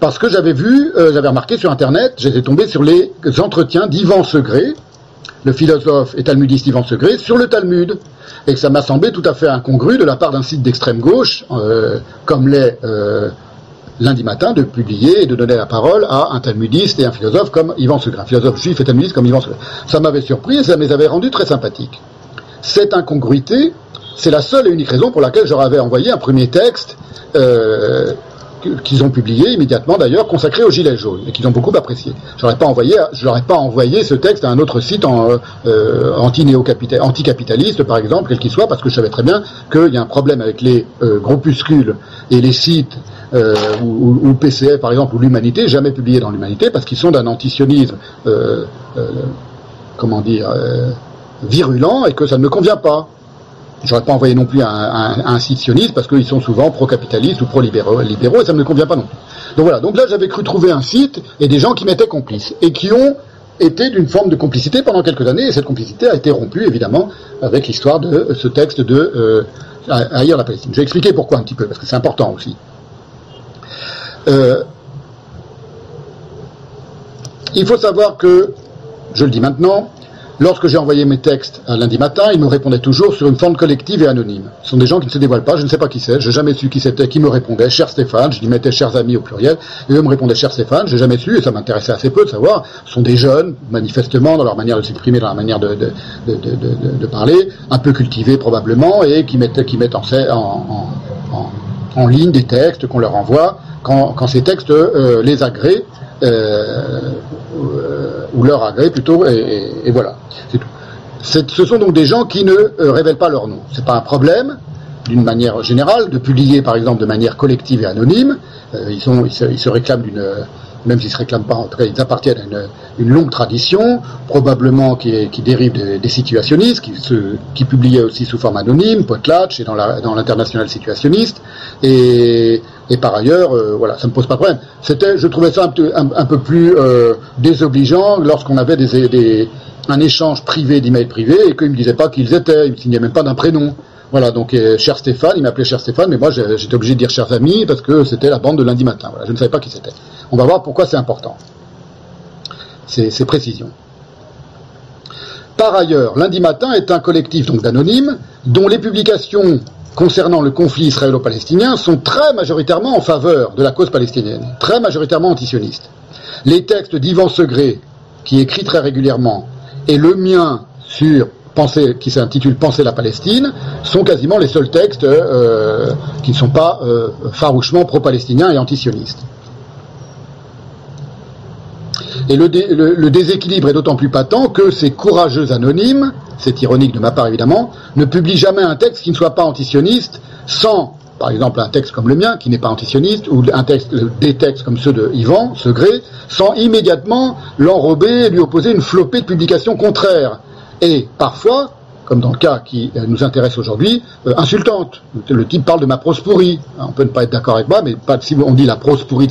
S1: parce que j'avais vu, euh, j'avais remarqué sur Internet, j'étais tombé sur les entretiens d'Ivan Segré, le philosophe et talmudiste Ivan Segré, sur le Talmud, et que ça m'a semblé tout à fait incongru de la part d'un site d'extrême gauche, euh, comme l'est euh, lundi matin, de publier et de donner la parole à un talmudiste et un philosophe comme Ivan Segré, un philosophe juif et talmudiste comme Ivan Segré. Ça m'avait surpris et ça me les avait rendus très sympathiques. Cette incongruité, c'est la seule et unique raison pour laquelle avais envoyé un premier texte qu'ils ont publié immédiatement d'ailleurs, consacré aux gilets jaunes, et qu'ils ont beaucoup apprécié. Je n'aurais pas envoyé, je n'aurais pas envoyé ce texte à un autre site en, euh, anti-capitaliste, par exemple, quel qu'il soit, parce que je savais très bien qu'il y a un problème avec les euh, groupuscules et les sites euh, ou, ou, ou, PCF, par exemple, ou l'Humanité, jamais publiés dans l'Humanité, parce qu'ils sont d'un antisionisme, comment dire, virulent, et que ça ne me convient pas. J'aurais pas envoyé non plus un, site sioniste parce qu'ils sont souvent pro-capitalistes ou pro-libéraux libéraux, et ça ne me convient pas non. Donc voilà. Donc là, j'avais cru trouver un site et des gens qui m'étaient complices et qui ont été d'une forme de complicité pendant quelques années. Et cette complicité a été rompue évidemment avec l'histoire de ce texte de euh, Haïr la Palestine. Je vais expliquer pourquoi un petit peu parce que c'est important aussi. Euh, il faut savoir que, je le dis maintenant, Lorsque j'ai envoyé mes textes à lundi matin, ils me répondaient toujours sur une forme collective et anonyme. Ce sont des gens qui ne se dévoilent pas, je ne sais pas qui c'est, j'ai jamais su qui c'était, qui me répondait, cher Stéphane, je dis mettais chers amis au pluriel, et eux me répondaient cher Stéphane, j'ai jamais su, et ça m'intéressait assez peu de savoir, ce sont des jeunes, manifestement, dans leur manière de s'exprimer, dans leur manière de, parler, un peu cultivés probablement, et qui mettent, en, ligne des textes qu'on leur envoie, quand, ces textes euh, les agréent, euh, ou leur agrès plutôt, et, voilà, c'est tout. Ce sont donc des gens qui ne euh, révèlent pas leur nom. C'est pas un problème, d'une manière générale, de publier par exemple de manière collective et anonyme. Euh, ils, se, ils se réclament d'une même s'ils se réclament pas, en tout cas, ils appartiennent à une, longue tradition, probablement qui, qui dérive des, situationnistes, qui, se, qui publiaient aussi sous forme anonyme, Potlatch et dans l'international situationniste, et, et par ailleurs, euh, voilà, ça ne me pose pas de problème. C'était, je trouvais ça un, peu, plus euh, désobligeant lorsqu'on avait des, un échange privé d'emails privés et qu'ils ne me disaient pas qui ils étaient, ils ne signaient même pas d'un prénom. Voilà, donc euh, cher Stéphane, il m'appelait cher Stéphane, mais moi j'étais obligé de dire chers amis parce que c'était la bande de lundi matin. Voilà, je ne savais pas qui c'était. On va voir pourquoi c'est important. Ces, ces précisions. Par ailleurs, lundi matin est un collectif donc d'anonymes dont les publications concernant le conflit israélo-palestinien sont très majoritairement en faveur de la cause palestinienne, très majoritairement antisionistes. Les textes d'Yvan Segré, qui écrit très régulièrement, et le mien sur qui s'intitule Penser la Palestine, sont quasiment les seuls textes euh, qui ne sont pas euh, farouchement pro-palestiniens et antisionistes. Et le, dé, le, le, déséquilibre est d'autant plus patent que ces courageux anonymes, c'est ironique de ma part évidemment, ne publient jamais un texte qui ne soit pas antisioniste sans, par exemple, un texte comme le mien, qui n'est pas antisioniste, ou texte, des textes comme ceux de Yvan, Segré, sans immédiatement l'enrober et lui opposer une flopée de publications contraires. Et parfois, comme dans le cas qui nous intéresse aujourd'hui, euh, insultante. Le type parle de ma prose pourrie. On peut ne pas être d'accord avec moi, mais pas, si on dit la prose pourrie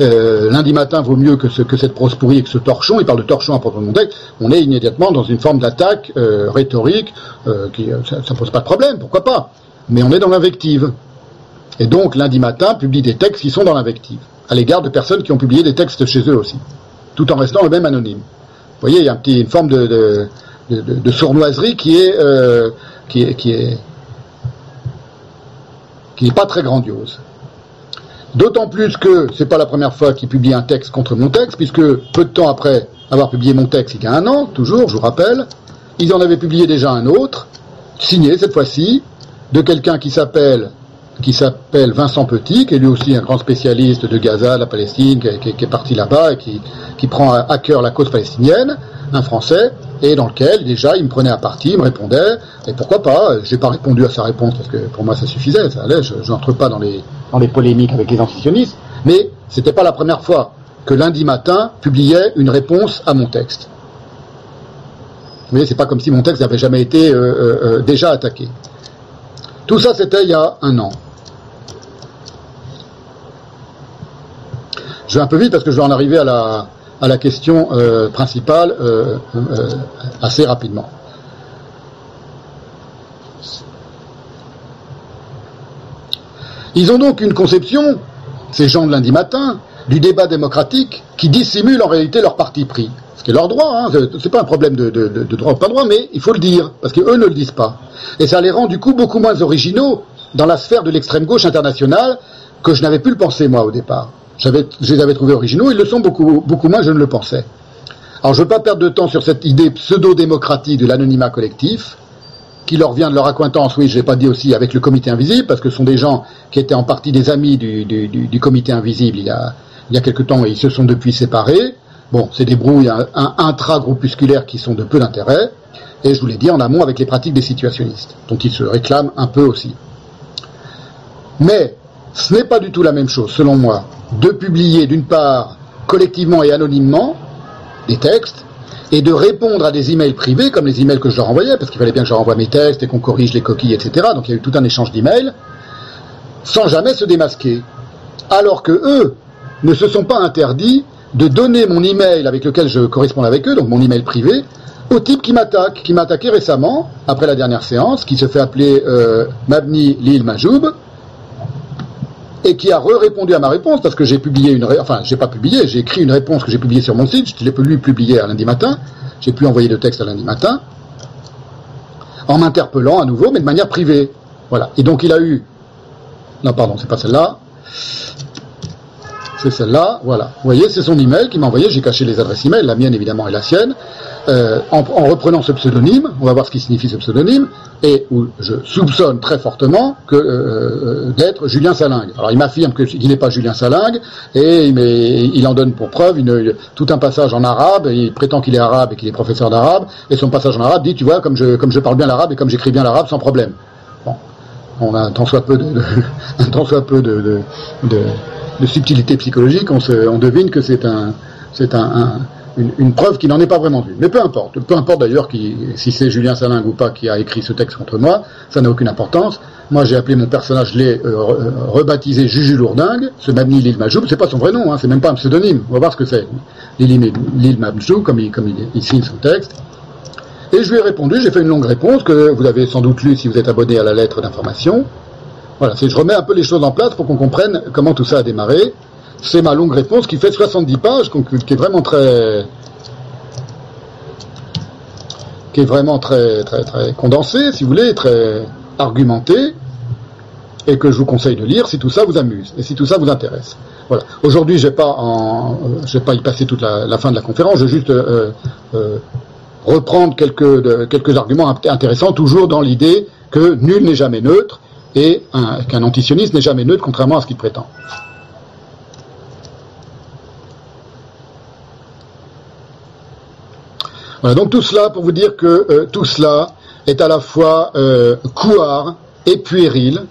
S1: euh, lundi matin vaut mieux que, ce, que cette prose pourrie et que ce torchon, il parle de torchon à proprement texte, on est immédiatement dans une forme d'attaque euh, rhétorique, euh, qui, ça ne pose pas de problème, pourquoi pas. Mais on est dans l'invective. Et donc, lundi matin, publie des textes qui sont dans l'invective. à l'égard de personnes qui ont publié des textes chez eux aussi, tout en restant eux-mêmes anonymes. Vous voyez, il y a un petit, une forme de, de, de sournoiserie qui est, euh, qui est, qui est, qui n'est pas très grandiose. D'autant plus que c'est pas la première fois qu'il publie un texte contre mon texte, puisque peu de temps après avoir publié mon texte, il y a un an, toujours, je vous rappelle, ils en avaient publié déjà un autre, signé cette fois-ci, de quelqu'un qui s'appelle qui s'appelle Vincent Petit, qui est lui aussi un grand spécialiste de Gaza, la Palestine, qui, est parti là-bas et qui, qui prend à cœur la cause palestinienne, un Français, et dans lequel déjà il me prenait à partie, il me répondait, et pourquoi pas, j'ai pas répondu à sa réponse parce que pour moi ça suffisait, ça allait, je n'entre pas dans les, dans les polémiques avec les antisionistes, mais c'était pas la première fois que lundi matin publiait une réponse à mon texte. Vous voyez, c'est pas comme si mon texte n'avait jamais été euh, euh, euh, déjà attaqué. Tout ça, c'était il y a un an. Je vais un peu vite parce que je vais en arriver à la, à la question euh, principale euh, euh, assez rapidement. Ils ont donc une conception, ces gens de lundi matin, du débat démocratique qui dissimule en réalité leur parti pris. Ce qui est leur droit, hein, c'est- pas un problème de- de droit ou pas droit, mais il faut le dire, parce qu'eux ne le disent pas. Et ça les rend du coup beaucoup moins originaux dans la sphère de l'extrême gauche internationale que je n'avais pu le penser moi au départ. Je les avais trouvés originaux, ils le sont beaucoup, beaucoup moins, je ne le pensais. Alors je ne veux pas perdre de temps sur cette idée pseudo-démocratique de l'anonymat collectif, qui leur vient de leur acquaintance, oui, je l'ai pas dit aussi, avec le comité invisible, parce que ce sont des gens qui étaient en partie des amis du, du, du- comité invisible il y, a, il y a quelque temps et ils se sont depuis séparés. Bon, c'est des brouilles un- intra-groupusculaires qui sont de peu d'intérêt, et je vous l'ai dit en amont avec les pratiques des situationnistes, dont ils se réclament un peu aussi. Mais ce n'est pas du tout la même chose, selon moi, de publier d'une part collectivement et anonymement des textes et de répondre à des emails privés comme les emails que je leur envoyais, parce qu'il fallait bien que je leur envoie mes textes et qu'on corrige les coquilles, etc. Donc il y a eu tout un échange d'emails, sans jamais se démasquer. Alors que eux ne se sont pas interdits de donner mon email avec lequel je corresponds avec eux, donc mon email privé, au type qui m'attaque, qui m'a attaqué récemment, après la dernière séance, qui se fait appeler euh, Mabni Lil Majoub, et qui a re-répondu à ma réponse parce que j'ai publié une, enfin j'ai pas publié, j'ai écrit une réponse que j'ai publiée sur mon site, je l'ai pu lui publier à lundi matin, j'ai pu envoyer le texte à lundi matin, en m'interpellant à nouveau, mais de manière privée. Voilà. Et donc il a eu, non pardon, c'est pas celle-là, c'est celle-là, voilà. Vous voyez, c'est son email qui m'a envoyé, j'ai caché les adresses email, la mienne évidemment et la sienne, euh, en, en reprenant ce pseudonyme, on va voir ce qui signifie ce pseudonyme, et où je soupçonne très fortement que euh, euh, d'être Julien Salingue. Alors il m'affirme qu'il n'est pas Julien Salingue, et il, il en donne pour preuve une- tout un passage en arabe, il prétend qu'il est arabe et qu'il est professeur d'arabe, et son passage en arabe dit, tu vois, comme je, comme je parle bien l'arabe et comme j'écris bien l'arabe, sans problème. Bon. On a tant soit peu de, tant soit peu de, de- de subtilité psychologique, on, se, on devine que c'est un, c'est un, un- une, une preuve qui n'en est pas vraiment vue. Mais peu importe, peu importe d'ailleurs si c'est Julien Salingue ou pas qui a écrit ce texte contre moi, ça n'a aucune importance. Moi j'ai appelé mon personnage, je l'ai euh, re- euh, rebaptisé Juju Lourdingue, ce Mabni Lil Majoub, c'est pas son vrai nom, hein, c'est même pas un pseudonyme, on va voir ce que c'est. Lil, Majoub, comme, il, signe son texte. Et je lui ai répondu, j'ai fait une longue réponse que vous avez sans doute lu si vous êtes abonné à la lettre d'information. Voilà, je remets un peu les choses en place pour qu'on comprenne comment tout ça a démarré. C'est ma longue réponse qui fait 70 pages, qui est vraiment très, qui est vraiment très, très, très condensée, si vous voulez, très argumentée, et que je vous conseille de lire si tout ça vous amuse et si tout ça vous intéresse. Voilà. Aujourd'hui, je pas en, euh, je vais pas y passer toute la, fin de la conférence. Je vais juste euh, euh, reprendre quelques quelques arguments int- intéressants, toujours dans l'idée que nul n'est jamais neutre et un- qu'un antisioniste n'est jamais neutre, contrairement à ce qu'il prétend. Voilà, donc tout cela pour vous dire que euh, tout cela est à la fois euh, couard et puéril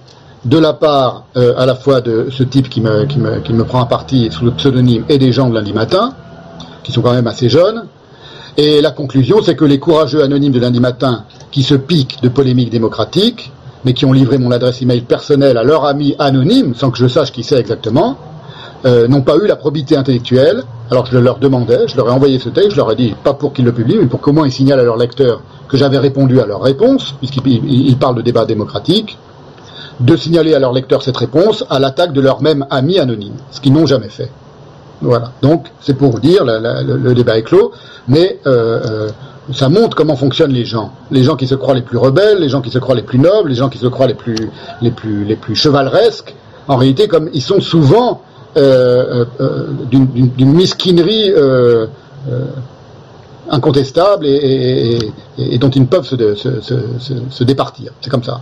S1: de la part euh, à la fois de ce type qui me, qui, me, qui me prend à partie sous le pseudonyme et des gens de lundi matin, qui sont quand même assez jeunes. Et la conclusion, c'est que les courageux anonymes de lundi matin qui se piquent de polémiques démocratiques, mais qui ont livré mon adresse email personnelle à leur ami anonyme, sans que je sache qui c'est exactement, n'ont pas eu la probité intellectuelle, alors je leur demandais, je leur ai envoyé ce texte, je leur ai dit, pas pour qu'ils le publient, mais pour qu'au moins ils signalent à leur lecteur que j'avais répondu à leur réponse, puisqu'ils ils- ils parlent de débat démocratique, de signaler à leurs lecteurs cette réponse à l'attaque de leur même ami anonyme, ce qu'ils n'ont jamais fait. Voilà. Donc, c'est pour dire, la- le, débat est clos, mais euh, euh, ça montre comment fonctionnent les gens. Les gens qui se croient les plus rebelles, les gens qui se croient les plus nobles, les gens qui se croient les plus, les plus, les plus chevaleresques. En réalité, comme ils sont souvent d'une- d'une d'une mesquinerie euh, euh, incontestable et, dont ils ne peuvent se, départir. C'est comme ça.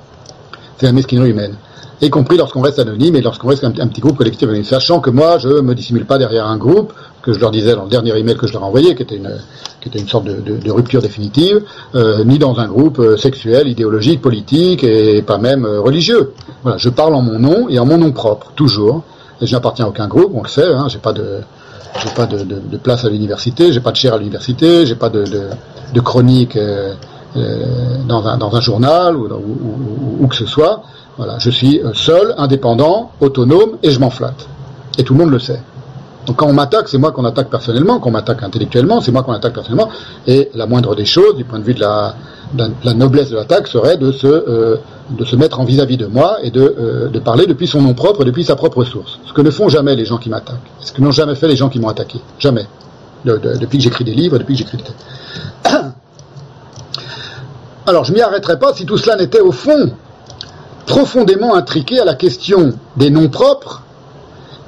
S1: C'est la mesquinerie humaine. Y compris lorsqu'on reste anonyme et lorsqu'on reste un, petit groupe collectif. Sachant que moi, je me dissimule pas derrière un groupe, que je leur disais dans le dernier email que je leur ai envoyé, qui était une, qui était une sorte de, rupture définitive, euh, ni dans un groupe euh, sexuel, idéologique, politique et pas même euh, religieux. Voilà, je parle en mon nom et en mon nom propre, toujours. Je n'appartiens à aucun groupe, on le sait, hein, j'ai pas de, place à l'université, j'ai pas de chaire à l'université, j'ai pas de, chronique euh, euh, dans, un, journal ou, ou- ou- ou que ce soit. Voilà, je suis euh, seul, indépendant, autonome et je m'en flatte. Et tout le monde le sait. Donc quand on m'attaque, c'est moi qu'on attaque personnellement, qu'on m'attaque intellectuellement, c'est moi qu'on attaque personnellement. Et la moindre des choses, du point de vue de la, noblesse de l'attaque, serait de se, euh, de se mettre en vis-à-vis de moi et de, euh, de parler depuis son nom propre, depuis sa propre source. Ce que ne font jamais les gens qui m'attaquent. Ce que n'ont jamais fait les gens qui m'ont attaqué. Jamais. De- de- depuis que j'écris des livres, depuis que j'écris des textes. Alors, je m'y arrêterai pas si tout cela n'était au fond profondément intriqué à la question des noms propres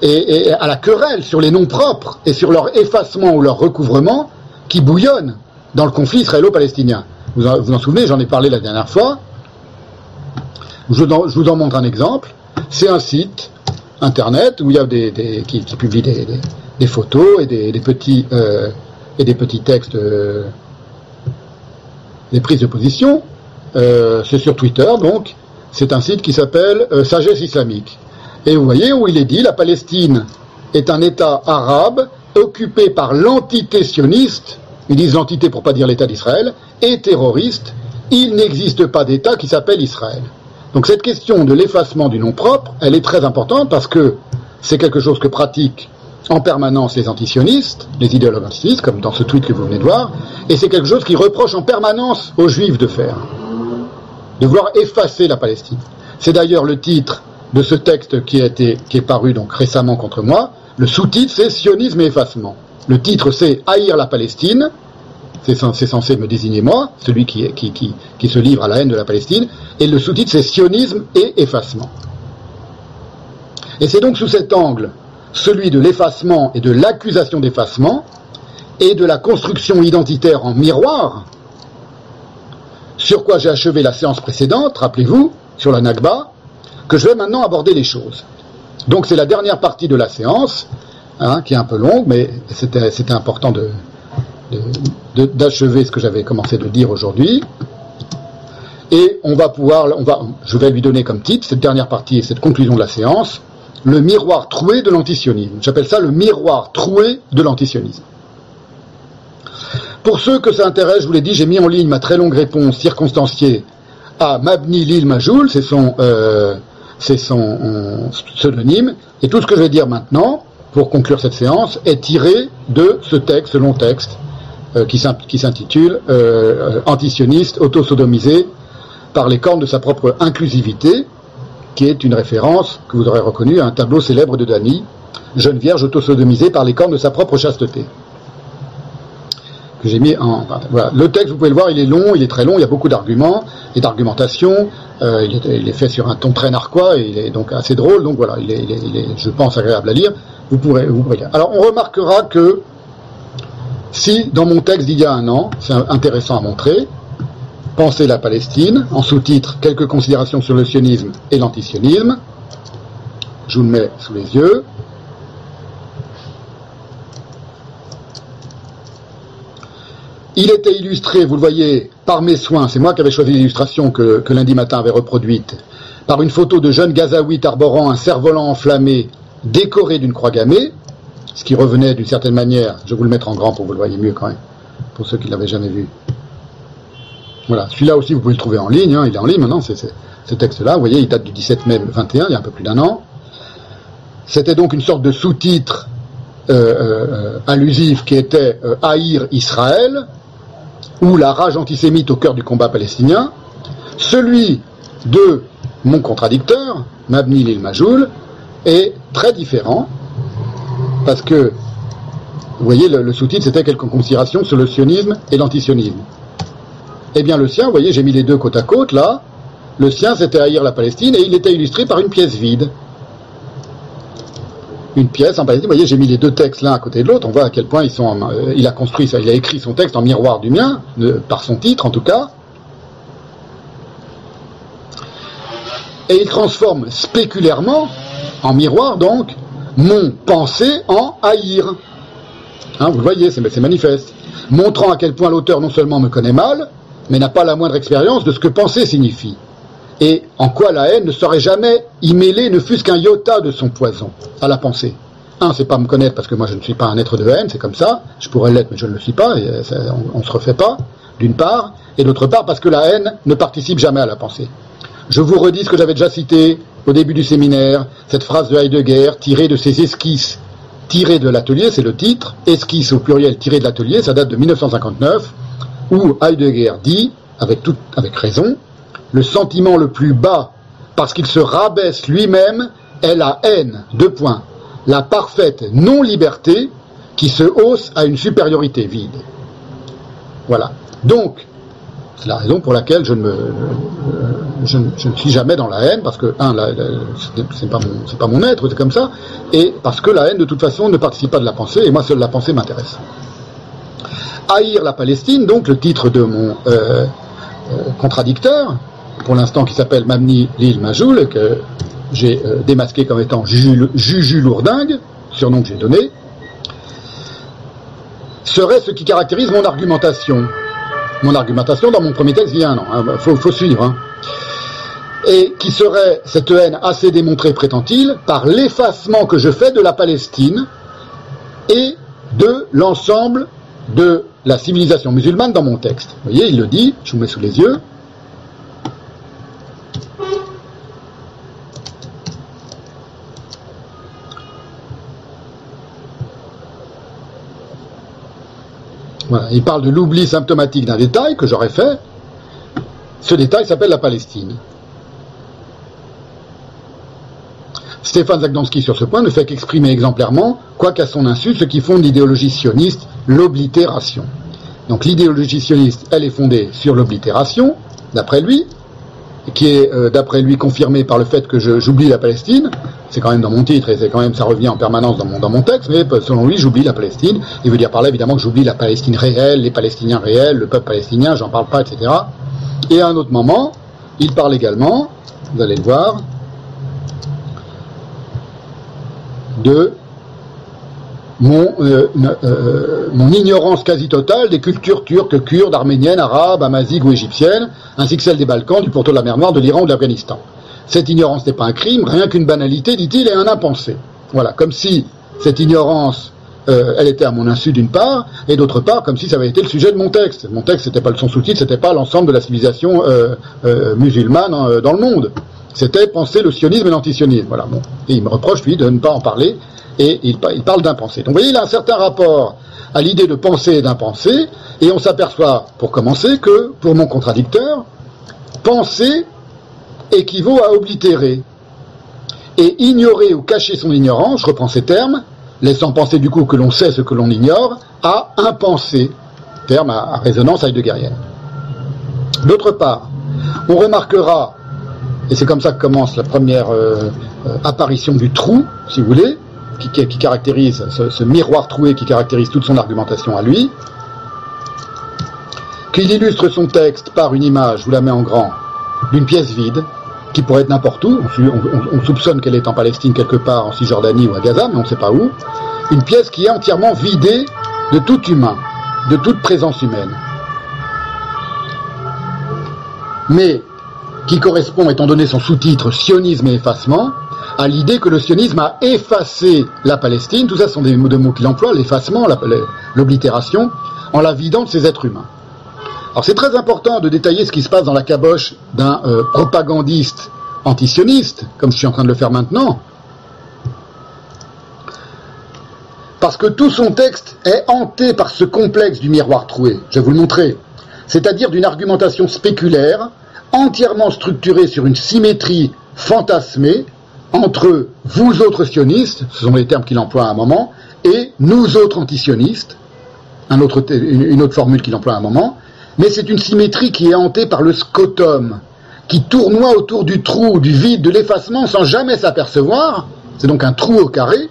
S1: et, à la querelle sur les noms propres et sur leur effacement ou leur recouvrement qui bouillonne dans le conflit israélo-palestinien. Vous en, vous en souvenez, j'en ai parlé la dernière fois. Je vous en, montre un exemple. C'est un site internet où il y a des, qui, publie des, photos et des, petits euh, et des petits textes, euh, des prises de position. Euh, c'est sur Twitter, donc c'est un site qui s'appelle Sagesse islamique. Et vous voyez où il est dit la Palestine est un État arabe occupé par l'entité sioniste, ils disent l'entité pour pas dire l'État d'Israël, et terroriste. Il n'existe pas d'État qui s'appelle Israël. Donc cette question de l'effacement du nom propre, elle est très importante parce que c'est quelque chose que pratiquent en permanence les antisionistes, les idéologues antisionistes, comme dans ce tweet que vous venez de voir, et c'est quelque chose qu'ils reprochent en permanence aux juifs de faire, de vouloir effacer la Palestine. C'est d'ailleurs le titre de ce texte qui, a été, qui est paru donc récemment contre moi. Le sous-titre, c'est Sionisme et effacement. Le titre, c'est Haïr la Palestine. C'est cen- c'est censé me désigner moi, celui qui, qui, qui, qui se livre à la haine de la Palestine. Et le sous-titre, c'est Sionisme et effacement. Et c'est donc sous cet angle, celui de l'effacement et de l'accusation d'effacement, et de la construction identitaire en miroir, sur quoi j'ai achevé la séance précédente, rappelez-vous, sur la Nakba, que je vais maintenant aborder les choses. Donc c'est la dernière partie de la séance, hein, qui est un peu longue, mais c'était important d'achever ce que j'avais commencé de dire aujourd'hui. Et on va pouvoir, je vais lui donner comme titre, cette dernière partie et cette conclusion de la séance, le miroir troué de l'antisionisme. J'appelle ça le miroir troué de l'antisionisme. Pour ceux que ça intéresse, je vous l'ai dit, j'ai mis en ligne ma très longue réponse circonstanciée à Mabni Lil Majoul, c'est son, euh, c'est son euh, pseudonyme, et tout ce que je vais dire maintenant, pour conclure cette séance, est tiré de ce texte, ce long texte, euh, qui s'in- qui s'intitule euh, euh, Antisioniste, autosodomisé par les cornes de sa propre inclusivité, qui est une référence que vous aurez reconnue à un tableau célèbre de Dany, Jeune Vierge autosodomisée par les cornes de sa propre chasteté Le texte, vous pouvez le voir, il est long, il est très long, il y a beaucoup d'arguments et d'argumentation. euh, il, est, fait sur un ton très narquois et il est donc assez drôle. Donc voilà, il est, je pense, agréable à lire. Vous pourrez, vous. Alors, on remarquera que si dans mon texte d'il y a un an, c'est intéressant à montrer, Penser la Palestine, en sous-titre Quelques considérations sur le sionisme et l'antisionisme. Je vous le mets sous les yeux. Il était illustré, vous le voyez, par mes soins, c'est moi qui avais choisi l'illustration que, lundi matin avait reproduite, par une photo de jeune gazaouite arborant un cerf-volant enflammé décoré d'une croix gammée, ce qui revenait d'une certaine manière, je vais vous le mettre en grand pour que vous le voyez mieux quand même, pour ceux qui ne l'avaient jamais vu. Voilà, celui-là aussi vous pouvez le trouver en ligne, hein, il est en ligne maintenant, c'est, ce texte-là, vous voyez, il date du 17 mai 21, il y a un peu plus d'un an. C'était donc une sorte de sous-titre euh, euh, allusif qui était euh, Haïr Israël, ou la rage antisémite au cœur du combat palestinien, celui de mon contradicteur, Mabni Lil Majoul, est très différent parce que, vous voyez, le, le sous-titre c'était quelques considérations sur le sionisme et l'antisionisme. Eh bien, le sien, vous voyez, j'ai mis les deux côte à côte là. Le sien, c'était haïr la Palestine et il était illustré par une pièce vide. Une pièce en. Vous voyez, j'ai mis les deux textes l'un à côté de l'autre. On voit à quel point euh, il a construit, il a écrit son texte en miroir du mien, par son titre en tout cas. Et il transforme spéculairement, en miroir donc, mon pensée en haïr. Hein, vous le voyez, c'est manifeste. Montrant à quel point l'auteur non seulement me connaît mal, mais n'a pas la moindre expérience de ce que penser signifie. Et en quoi la haine ne saurait jamais y mêler ne fût-ce qu'un iota de son poison à la pensée. Un, c'est pas me connaître parce que moi je ne suis pas un être de haine, c'est comme ça. Je pourrais l'être, mais je ne le suis pas, euh, on, on se refait pas, d'une part. Et d'autre part, parce que la haine ne participe jamais à la pensée. Je vous redis ce que j'avais déjà cité au début du séminaire, cette phrase de Heidegger tirée de ses esquisses, tirée de l'atelier, c'est le titre, esquisse au pluriel tirée de l'atelier, ça date de 1959, où Heidegger dit, avec, tout, avec raison, le sentiment le plus bas, parce qu'il se rabaisse lui-même, est la haine, deux points, la parfaite non-liberté qui se hausse à une supériorité vide. Voilà. Donc, c'est la raison pour laquelle je ne, suis jamais dans la haine, parce que, un, c'est- pas, mon- pas mon être, c'est comme ça, et parce que la haine, de toute façon, ne participe pas de la pensée, et moi, seule la pensée m'intéresse. Haïr la Palestine, donc le titre de mon euh, euh, contradicteur, pour l'instant qui s'appelle Mamni Lil Majoul, que j'ai euh, démasqué comme étant Juju, Lourdingue, surnom que j'ai donné, serait ce qui caractérise mon argumentation. Mon argumentation dans mon premier texte il y a un an, il faut, faut suivre. hein. Et qui serait cette haine assez démontrée, prétend-il, par l'effacement que je fais de la Palestine et de l'ensemble de la civilisation musulmane dans mon texte. Vous voyez, il le dit, je vous mets sous les yeux. Il parle de l'oubli symptomatique d'un détail que j'aurais fait. Ce détail s'appelle la Palestine. Stéphane Zagdanski, sur ce point, ne fait qu'exprimer exemplairement, quoiqu'à son insu, ce qui fonde l'idéologie sioniste, l'oblitération. Donc l'idéologie sioniste, elle est fondée sur l'oblitération, d'après lui, qui est, euh, d'après lui, confirmée par le fait que j'oublie la Palestine. C'est quand même dans mon titre et c'est quand même, ça revient en permanence dans mon, dans mon texte, mais euh, selon lui, j'oublie la Palestine. Il veut dire par là, évidemment, que j'oublie la Palestine réelle, les Palestiniens réels, le peuple palestinien, j'en parle pas, etc. Et à un autre moment, il parle également, vous allez le voir, de mon, euh, euh, mon ignorance quasi totale des cultures turques, kurdes, arméniennes, arabes, amaziques ou égyptiennes, ainsi que celle des Balkans, du pourtour de la mer Noire, de l'Iran ou de l'Afghanistan. Cette ignorance n'est pas un crime, rien qu'une banalité, dit-il, et un impensé. Voilà, comme si cette ignorance, euh, elle était à mon insu d'une part, et d'autre part, comme si ça avait été le sujet de mon texte. Mon texte, c'était pas le son sous-titre, c'était pas l'ensemble de la civilisation euh, euh, musulmane dans le monde. C'était penser le sionisme et l'antisionisme. Voilà, bon. Et il me reproche, lui, de ne pas en parler, et il, pa- il parle d'impensé. Donc vous voyez, il a un certain rapport à l'idée de penser et d'impenser, et on s'aperçoit, pour commencer, que, pour mon contradicteur, penser équivaut à oblitérer. Et ignorer ou cacher son ignorance, je reprends ces termes, laissant penser du coup que l'on sait ce que l'on ignore, à impenser, terme à, à résonance heideggerienne. D'autre part, on remarquera, et c'est comme ça que commence la première euh, euh, apparition du trou, si vous voulez, qui, caractérise ce, miroir troué qui caractérise toute son argumentation à lui, qu'il illustre son texte par une image, je vous la mets en grand, d'une pièce vide, qui pourrait être n'importe où, on- on soupçonne qu'elle est en Palestine quelque part, en Cisjordanie ou à Gaza, mais on ne sait pas où, une pièce qui est entièrement vidée de tout humain, de toute présence humaine. Mais qui correspond, étant donné son sous-titre Sionisme et effacement, à l'idée que le sionisme a effacé la Palestine, tout ça sont des mots qu'il emploie, l'effacement, l'oblitération, en la vidant de ses êtres humains. Alors c'est très important de détailler ce qui se passe dans la caboche d'un euh, propagandiste antisioniste, comme je suis en train de le faire maintenant, parce que tout son texte est hanté par ce complexe du miroir troué. Je vais vous le montrer. C'est-à-dire d'une argumentation spéculaire, entièrement structurée sur une symétrie fantasmée entre vous autres sionistes, ce sont les termes qu'il emploie à un moment, et nous autres antisionistes, un autre, une autre formule qu'il emploie à un moment, mais c'est une symétrie qui est hantée par le scotum, qui tournoie autour du trou, du vide, de l'effacement sans jamais s'apercevoir, c'est donc un trou au carré,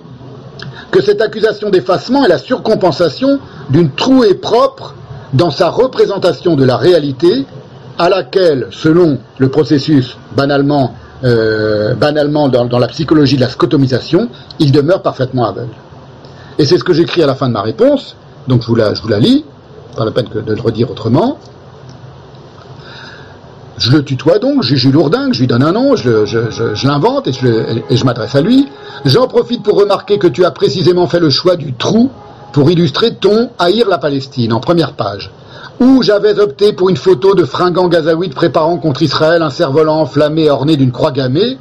S1: que cette accusation d'effacement est la surcompensation d'une trouée propre dans sa représentation de la réalité à laquelle, selon le processus banalement, euh, dans, la psychologie de la scotomisation, il demeure parfaitement aveugle. Et c'est ce que j'écris à la fin de ma réponse, donc je vous la, lis, pas la peine de le redire autrement. Je le tutoie donc, Juju Lourdin, je lui donne un nom, je l'invente et je, m'adresse à lui. J'en profite pour remarquer que tu as précisément fait le choix du trou pour illustrer ton Haïr la Palestine en première page où j'avais opté pour une photo de fringant gazaouite préparant contre Israël un cerf-volant enflammé orné d'une croix gammée,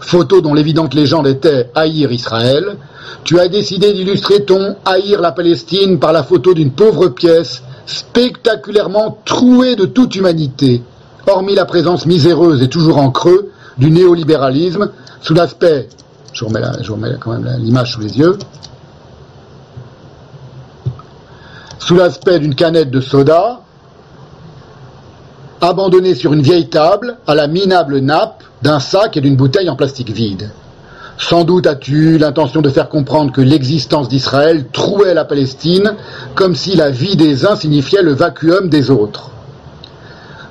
S1: photo dont l'évidente légende était haïr Israël, tu as décidé d'illustrer ton haïr la Palestine par la photo d'une pauvre pièce spectaculairement trouée de toute humanité, hormis la présence miséreuse et toujours en creux du néolibéralisme, sous l'aspect, je remets, je remets quand même l'image sous les yeux, sous l'aspect d'une canette de soda, abandonnée sur une vieille table à la minable nappe d'un sac et d'une bouteille en plastique vide. Sans doute as-tu l'intention de faire comprendre que l'existence d'Israël trouait la Palestine comme si la vie des uns signifiait le vacuum des autres.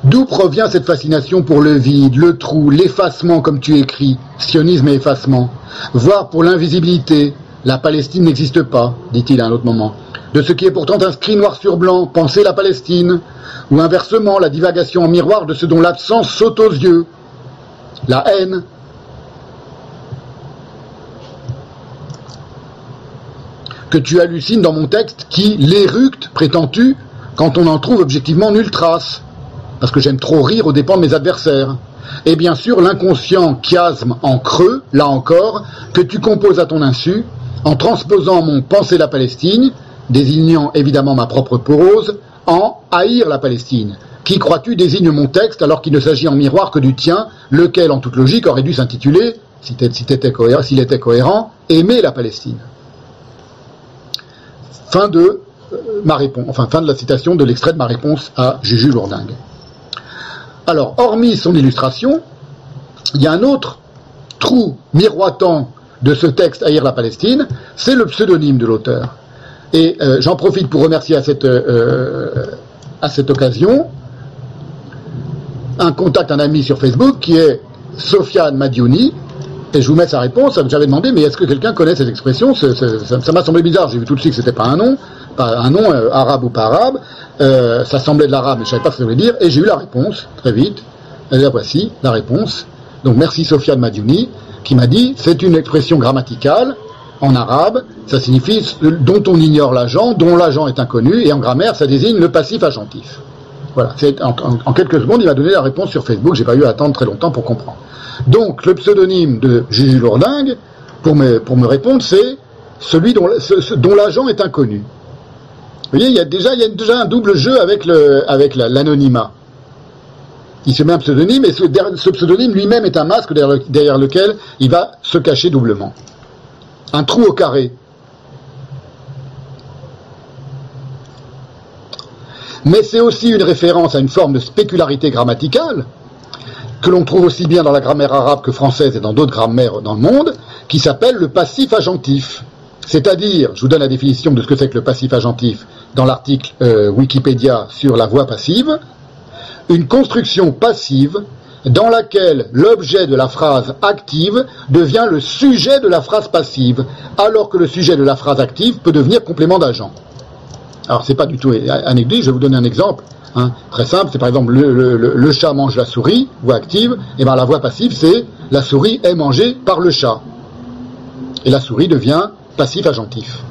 S1: D'où provient cette fascination pour le vide, le trou, l'effacement comme tu écris, sionisme et effacement, voire pour l'invisibilité, la Palestine n'existe pas, dit-il à un autre moment de ce qui est pourtant inscrit noir sur blanc, penser la Palestine, ou inversement la divagation en miroir de ce dont l'absence saute aux yeux, la haine. Que tu hallucines dans mon texte qui l'éructe, prétends-tu, quand on en trouve objectivement nulle trace, parce que j'aime trop rire aux dépens de mes adversaires. Et bien sûr l'inconscient chiasme en creux, là encore, que tu composes à ton insu, en transposant mon penser la Palestine, désignant évidemment ma propre porose, en haïr la Palestine. Qui crois-tu désigne mon texte alors qu'il ne s'agit en miroir que du tien, lequel en toute logique aurait dû s'intituler, s'il était, cohérent, aimer la Palestine. Fin de euh, ma réponse, enfin fin de la citation de l'extrait de ma réponse à Juju Lourdingue. Alors, hormis son illustration, il y a un autre trou miroitant de ce texte Haïr la Palestine, c'est le pseudonyme de l'auteur. Et euh, j'en profite pour remercier à cette, euh, à cette occasion un contact, un ami sur Facebook qui est Sofiane Madiouni. Et je vous mets sa réponse. J'avais demandé, mais est-ce que quelqu'un connaît cette expression Ça m'a semblé bizarre. J'ai vu tout de suite que c'était pas un nom, pas un nom euh, arabe ou pas arabe. ça semblait de l'arabe, mais je savais pas ce que ça voulait dire. Et j'ai eu la réponse très vite. Et la voici, la réponse. Donc merci Sofiane Madiouni qui m'a dit c'est une expression grammaticale en arabe, ça signifie dont on ignore l'agent, dont l'agent est inconnu, et en grammaire, ça désigne le passif agentif. Voilà, en, quelques secondes, il m'a donné la réponse sur Facebook, j'ai pas eu à attendre très longtemps pour comprendre. Donc, le pseudonyme de Juju Lourdingue, pour me, pour me répondre, c'est celui dont, dont l'agent est inconnu. Vous voyez, il y a déjà, il y a déjà un double jeu avec l'anonymat. Il se met un pseudonyme et ce, pseudonyme lui-même est un masque derrière lequel il va se cacher doublement un trou au carré. Mais c'est aussi une référence à une forme de spécularité grammaticale, que l'on trouve aussi bien dans la grammaire arabe que française et dans d'autres grammaires dans le monde, qui s'appelle le passif agentif. C'est-à-dire, je vous donne la définition de ce que c'est que le passif agentif dans l'article euh, Wikipédia sur la voix passive, une construction passive dans laquelle l'objet de la phrase active devient le sujet de la phrase passive, alors que le sujet de la phrase active peut devenir complément d'agent. Alors c'est pas du tout anecdotique, je vais vous donner un exemple. Hein, très simple, c'est par exemple le, chat mange la souris, voix active, et bien la voix passive c'est la souris est mangée par le chat. Et la souris devient passif agentif.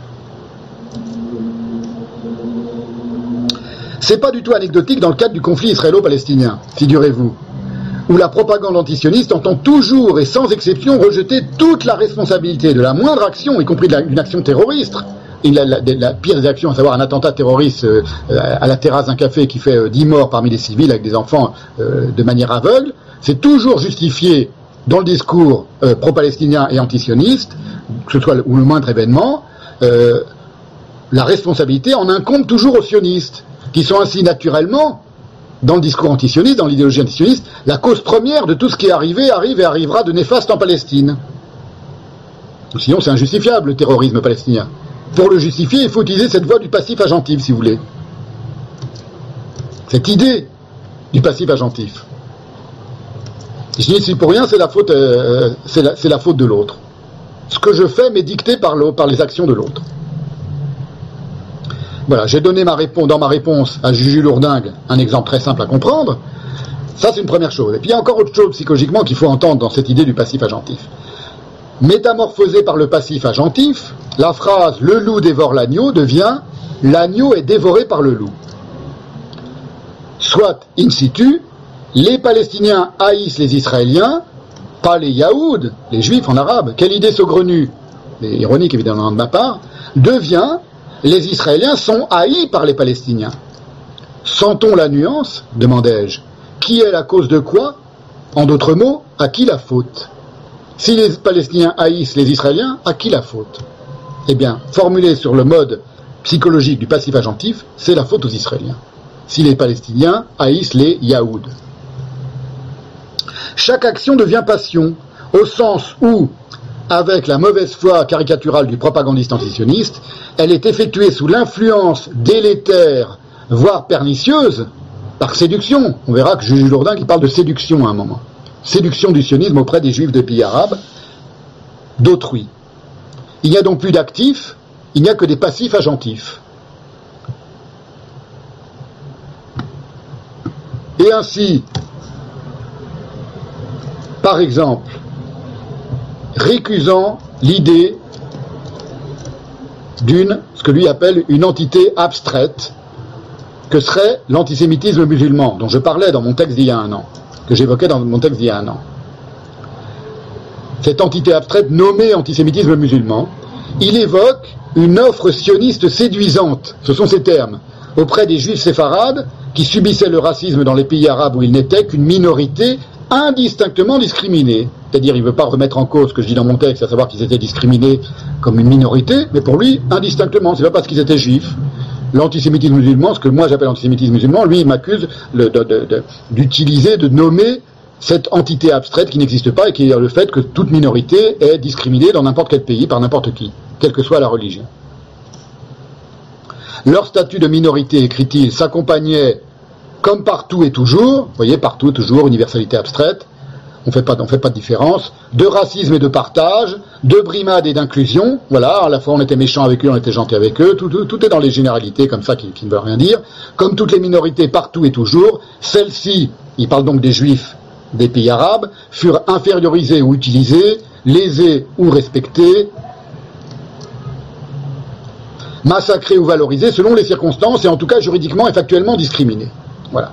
S1: C'est pas du tout anecdotique dans le cadre du conflit israélo-palestinien, figurez-vous où la propagande antisioniste entend toujours et sans exception rejeter toute la responsabilité de la moindre action, y compris d'une action terroriste, et la, pire des actions, à savoir un attentat terroriste euh, à la terrasse d'un café qui fait euh, 10 morts parmi les civils avec des enfants euh, de manière aveugle, c'est toujours justifié dans le discours euh, pro-palestinien et antisioniste, que ce soit le, ou le moindre événement, la responsabilité en incombe toujours aux sionistes, qui sont ainsi naturellement, dans le discours antisioniste, dans l'idéologie antisioniste, la cause première de tout ce qui est arrivé, arrive et arrivera de néfaste en Palestine. Sinon, c'est injustifiable, le terrorisme palestinien. Pour le justifier, il faut utiliser cette voie du passif agentif, si vous voulez. Cette idée du passif agentif. Je dis, si pour rien, c'est la faute, euh, c'est la, faute de l'autre. Ce que je fais m'est dicté par, par les actions de l'autre. Voilà, j'ai donné ma réponse, dans ma réponse à Juju Lourdingue un exemple très simple à comprendre. Ça, c'est une première chose. Et puis, il y a encore autre chose psychologiquement qu'il faut entendre dans cette idée du passif agentif. Métamorphosé par le passif agentif, la phrase le loup dévore l'agneau devient l'agneau est dévoré par le loup. Soit in situ, les Palestiniens haïssent les Israéliens, pas les Yaouds, les Juifs en arabe. Quelle idée saugrenue, ironique évidemment de ma part, devient les Israéliens sont haïs par les Palestiniens. Sentons la nuance demandai-je. Qui est la cause de quoi? En d'autres mots, à qui la faute? Si les Palestiniens haïssent les Israéliens, à qui la faute? Eh bien, formulé sur le mode psychologique du passif agentif, c'est la faute aux Israéliens. Si les Palestiniens haïssent les Yaouds. Chaque action devient passion, au sens où, avec la mauvaise foi caricaturale du propagandiste antisioniste, elle est effectuée sous l'influence délétère, voire pernicieuse, par séduction. On verra que Juju Lourdin qui parle de séduction à un moment. Séduction du sionisme auprès des juifs des pays arabes, d'autrui. Il n'y a donc plus d'actifs, il n'y a que des passifs agentifs. Et ainsi, par exemple, récusant l'idée d'une, ce que lui appelle une entité abstraite, que serait l'antisémitisme musulman, dont je parlais dans mon texte d'il y a un an, que j'évoquais dans mon texte d'il y a un an. Cette entité abstraite nommée antisémitisme musulman, il évoque une offre sioniste séduisante, ce sont ces termes, auprès des juifs séfarades qui subissaient le racisme dans les pays arabes où ils n'étaient qu'une minorité indistinctement discriminée. C'est-à-dire, il ne veut pas remettre en cause ce que je dis dans mon texte, à savoir qu'ils étaient discriminés comme une minorité, mais pour lui, indistinctement. C'est pas parce qu'ils étaient juifs. L'antisémitisme musulman, ce que moi j'appelle antisémitisme musulman, lui, il m'accuse d'utiliser, de, nommer cette entité abstraite qui n'existe pas et qui est le fait que toute minorité est discriminée dans n'importe quel pays par n'importe qui, quelle que soit la religion. Leur statut de minorité, écrit-il, s'accompagnait, comme partout et toujours, vous voyez, partout, toujours, universalité abstraite, on fait pas, on fait pas de différence, de racisme et de partage, de brimade et d'inclusion, voilà, à la fois on était méchant avec eux, on était gentil avec eux, tout, est dans les généralités comme ça qui, qui ne veut rien dire, comme toutes les minorités partout et toujours, celles-ci, il parle donc des juifs des pays arabes, furent infériorisées ou utilisées, lésées ou respectées, massacrées ou valorisées selon les circonstances et en tout cas juridiquement et factuellement discriminées. Voilà.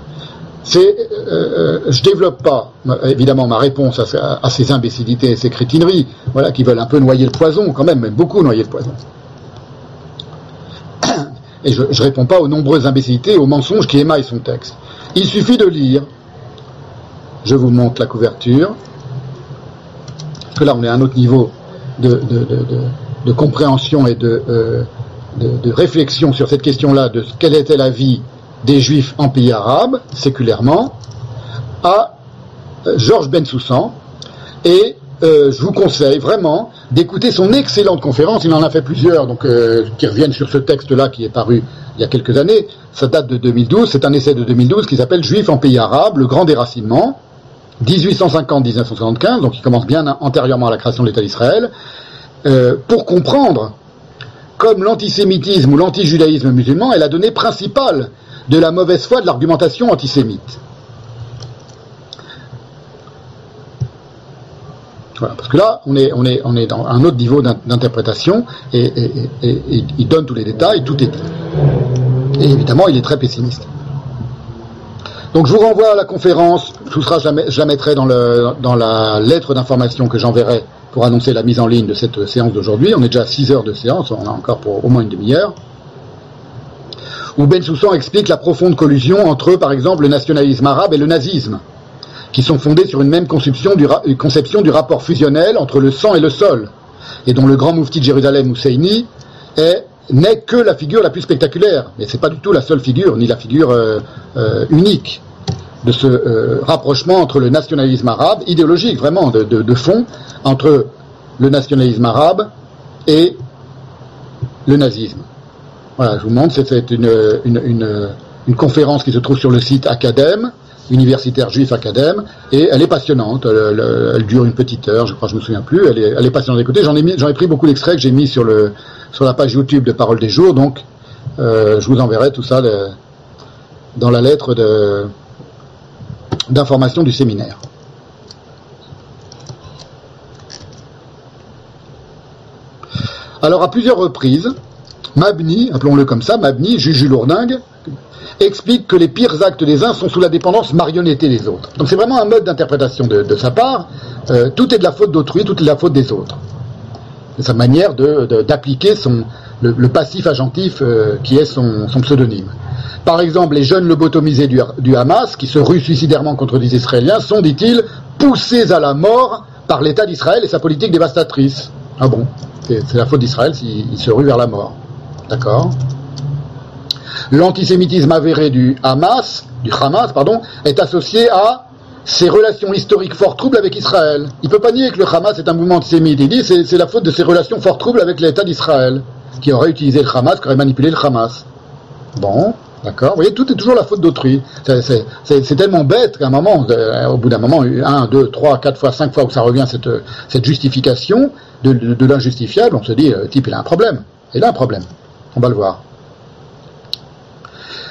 S1: C'est, euh, euh, je développe pas euh, évidemment ma réponse à, ces imbécilités et ces crétineries, voilà, qui veulent un peu noyer le poison quand même, même beaucoup noyer le poison. Et je, je réponds pas aux nombreuses imbécilités, aux mensonges qui émaillent son texte. Il suffit de lire. Je vous montre la couverture. Parce que là, on est à un autre niveau de, de- de- compréhension et de, euh, de- de réflexion sur cette question-là de quelle était la vie des juifs en pays arabes, séculairement, à euh, Georges Bensoussan. Et euh, je vous conseille vraiment d'écouter son excellente conférence. Il en a fait plusieurs, donc euh, qui reviennent sur ce texte-là qui est paru il y a quelques années. Ça date de 2012. C'est un essai de 2012 qui s'appelle Juifs en pays arabes, le grand déracinement. 1850-1975, donc il commence bien antérieurement à la création de l'État d'Israël, pour comprendre comme l'antisémitisme ou l'antijudaïsme musulman est la donnée principale de la mauvaise foi de l'argumentation antisémite. Voilà, parce que là, on est, on est, on est dans un autre niveau d'in- d'interprétation et, il donne tous les détails, tout est dit. Et évidemment, il est très pessimiste. Donc je vous renvoie à la conférence, tout sera, je la, mettrai dans, dans la lettre d'information que j'enverrai pour annoncer la mise en ligne de cette séance d'aujourd'hui. On est déjà à 6 heures de séance, on a encore pour au moins une demi-heure. Où Ben Soussan explique la profonde collusion entre, par exemple, le nationalisme arabe et le nazisme, qui sont fondés sur une même conception du, rapport fusionnel entre le sang et le sol, et dont le grand moufti de Jérusalem, Husseini, est n'est que la figure la plus spectaculaire, mais c'est pas du tout la seule figure, ni la figure euh, euh, unique de ce euh, rapprochement entre le nationalisme arabe, idéologique vraiment, de fond, entre le nationalisme arabe et le nazisme. Voilà, je vous montre, c'est une, une, une, conférence qui se trouve sur le site Academ, universitaire juif Academ, et elle est passionnante. Elle, dure une petite heure, je crois, je me souviens plus. Elle est, elle passionnante d'écouter. J'en ai ai pris beaucoup d'extraits que j'ai mis sur le sur la page YouTube de Parole des Jours, donc euh, je vous enverrai tout ça dans la lettre d'information du séminaire. Alors à plusieurs reprises, Mabni, appelons-le comme ça, Mabni, Juju Lourdingue, explique que les pires actes des uns sont sous la dépendance marionnettée des autres. Donc c'est vraiment un mode d'interprétation de, sa part. Euh, tout est de la faute d'autrui, tout est de la faute des autres. C'est sa manière d'appliquer le, passif agentif euh, qui est son, pseudonyme. Par exemple, les jeunes lobotomisés du, Hamas, qui se ruent suicidairement contre des Israéliens, sont, dit-il, poussés à la mort par l'État d'Israël et sa politique dévastatrice. Ah bon C'est la faute d'Israël s'il il se rue vers la mort. D'accord L'antisémitisme avéré du Hamas, du Hamas, pardon, est associé à ses relations historiques fort troubles avec Israël. Il peut pas nier que le Hamas est un mouvement antisémite. Il dit c'est c'est la faute de ses relations fort troubles avec l'État d'Israël, qui aurait utilisé le Hamas, qui aurait manipulé le Hamas. Bon, d'accord. Vous voyez, tout est toujours la faute d'autrui. C'est- tellement bête qu'à un moment, au bout d'un moment, un, deux, trois, quatre fois, cinq fois où ça revient cette, justification de l'injustifiable, on se dit, euh, le type, il a un problème. Il a un problème. On va le voir.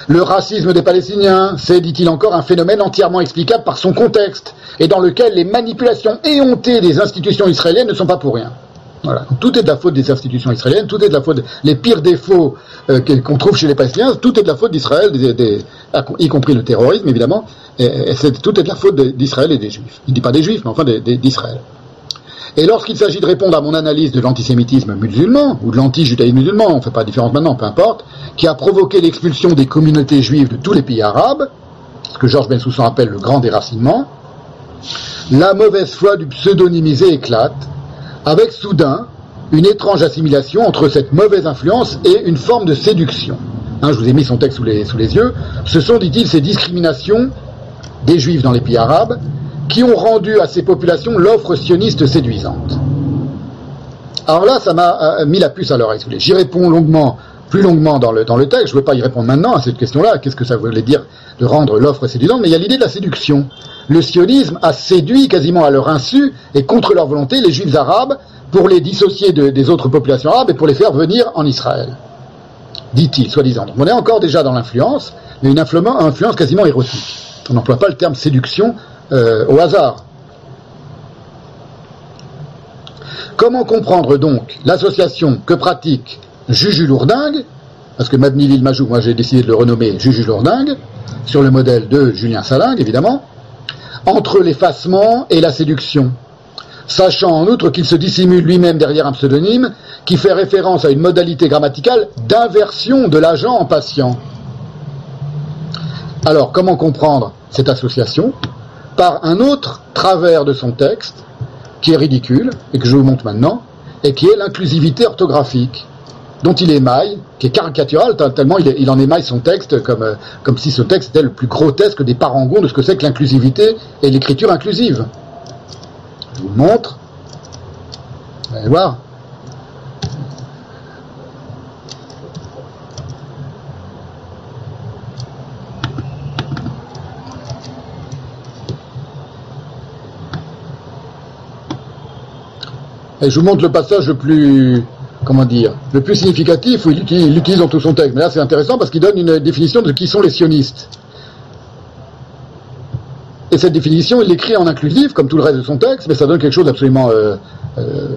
S1: Le racisme des Palestiniens, c'est, dit-il encore, un phénomène entièrement explicable par son contexte et dans lequel les manipulations éhontées des institutions israéliennes ne sont pas pour rien. Voilà. Tout est de la faute des institutions israéliennes, tout est de la faute, les pires défauts euh, qu'on trouve chez les Palestiniens, tout est de la faute d'Israël, des- y compris le terrorisme évidemment, et, tout est de la faute d'Israël et des Juifs. Il ne dit pas des Juifs, mais enfin d'Israël. Et lorsqu'il s'agit de répondre à mon analyse de l'antisémitisme musulman, ou de l'anti-judaïsme musulman, on ne fait pas la différence maintenant, peu importe, qui a provoqué l'expulsion des communautés juives de tous les pays arabes, ce que Georges Bensoussan appelle le grand déracinement, la mauvaise foi du pseudonymisé éclate, avec soudain une étrange assimilation entre cette mauvaise influence et une forme de séduction. Hein, je vous ai mis son texte sous les yeux. Ce sont, dit-il, ces discriminations des juifs dans les pays arabes qui ont rendu à ces populations l'offre sioniste séduisante. Alors là, ça m'a euh, mis la puce à l'oreille. J'y réponds longuement, plus longuement dans le, dans le texte. Je ne veux pas y répondre maintenant à cette question-là. Qu'est-ce que ça voulait dire de rendre l'offre séduisante? Mais il y a l'idée de la séduction. Le sionisme a séduit quasiment à leur insu et contre leur volonté les juifs arabes pour les dissocier de- des autres populations arabes et pour les faire venir en Israël. Dit-il, soi-disant. On est encore déjà dans l'influence, mais une influence quasiment érotique. On n'emploie pas le terme séduction euh, au hasard. Comment comprendre donc l'association que pratique Juju Lourdingue, parce que Mabni Lil Majou, moi j'ai décidé de le renommer Juju Lourdingue, sur le modèle de Julien Salingue évidemment, entre l'effacement et la séduction, sachant en outre qu'il se dissimule lui-même derrière un pseudonyme qui fait référence à une modalité grammaticale d'inversion de l'agent en patient. Alors, comment comprendre cette association Par un autre travers de son texte, qui est ridicule, et que je vous montre maintenant, et qui est l'inclusivité orthographique, dont il émaille, qui est caricatural, tel- tellement il en émaille son texte comme, euh, comme si ce texte était le plus grotesque des parangons de ce que c'est que l'inclusivité et l'écriture inclusive. Je vous le montre. Vous allez voir. Je vous montre le passage le plus, comment dire, le plus significatif où il utilise, dans tout son texte. Mais là, c'est intéressant parce qu'il donne une définition de qui sont les sionistes. Et cette définition, il l'écrit en inclusif, comme tout le reste de son texte, mais ça donne quelque chose d'absolument euh, euh,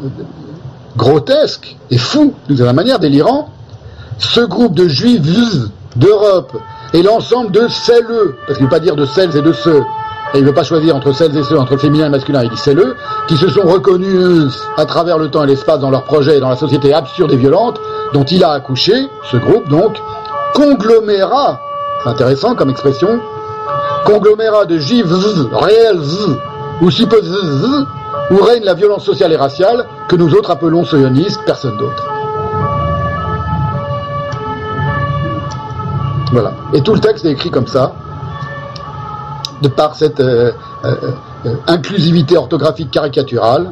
S1: grotesque et fou, d'une certaine manière, délirant. Ce groupe de juifs d'Europe et l'ensemble de celles, parce qu'il ne veut pas dire de celles et de ceux, et il ne veut pas choisir entre celles et ceux, entre le féminin et le masculin, il dit celles, qui se sont reconnus à travers le temps et l'espace dans leur projet et dans la société absurde et violente, dont il a accouché, ce groupe donc, conglomérat, c'est intéressant comme expression, conglomérat de juifs réels ou supposés où règne la violence sociale et raciale que nous autres appelons sionistes, personne d'autre. Voilà. Et tout le texte est écrit comme ça, de par cette euh, euh, euh, inclusivité orthographique caricaturale.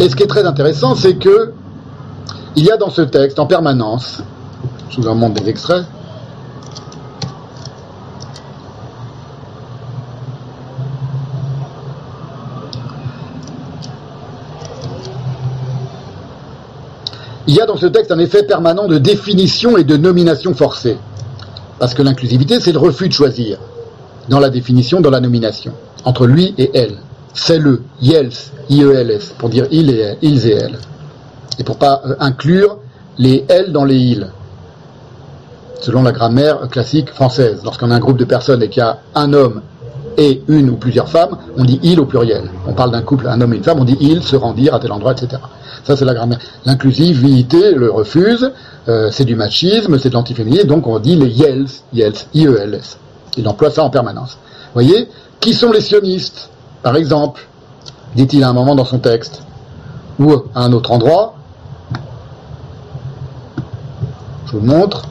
S1: Et ce qui est très intéressant, c'est que il y a dans ce texte en permanence, je vous en montre des extraits, Il y a dans ce texte un effet permanent de définition et de nomination forcée. Parce que l'inclusivité, c'est le refus de choisir dans la définition, dans la nomination, entre lui et elle. C'est le, IELS, I-E-L-S, pour dire il et elle, ils et elles. Et pour pas euh, inclure les elles dans les ils. Selon la grammaire classique française. Lorsqu'on a un groupe de personnes et qu'il y a un homme et une ou plusieurs femmes, on dit il au pluriel. On parle d'un couple, un homme et une femme, on dit il se rendir à tel endroit, etc. Ça, c'est la grammaire. L'inclusivité le refuse, euh, c'est du machisme, c'est de l'antiféminisme, donc on dit les yels, yels, I-E-L-S. Il emploie ça en permanence. Vous voyez Qui sont les sionistes Par exemple, dit-il à un moment dans son texte, ou à un autre endroit, je vous le montre,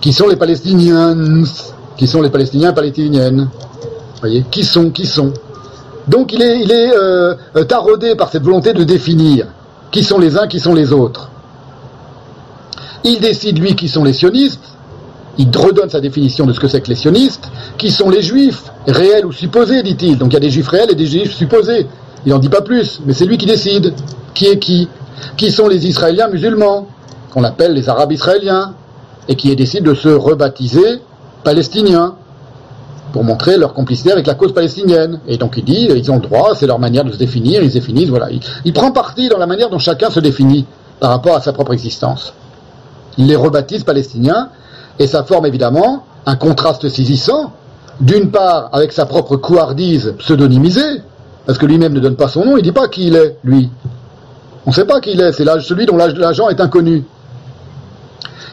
S1: qui sont les Palestiniens, qui sont les Palestiniens Palestiniennes? Vous voyez Qui sont Qui sont? Donc il est, il est euh, euh, taraudé par cette volonté de définir qui sont les uns, qui sont les autres. Il décide, lui, qui sont les sionistes. Il redonne sa définition de ce que c'est que les sionistes. Qui sont les juifs, réels ou supposés, dit-il. Donc il y a des juifs réels et des juifs supposés. Il n'en dit pas plus, mais c'est lui qui décide. Qui est qui? Qui sont les Israéliens musulmans, qu'on appelle les Arabes israéliens, et qui décident de se rebaptiser palestiniens pour montrer leur complicité avec la cause palestinienne. Et donc il dit, ils ont le droit, c'est leur manière de se définir, ils se définissent, voilà. Il, prend parti dans la manière dont chacun se définit par rapport à sa propre existence. Il les rebaptise palestiniens, et ça forme évidemment un contraste saisissant, d'une part avec sa propre couardise pseudonymisée, parce que lui-même ne donne pas son nom, il ne dit pas qui il est, lui. On ne sait pas qui il est, c'est celui dont l'agent est inconnu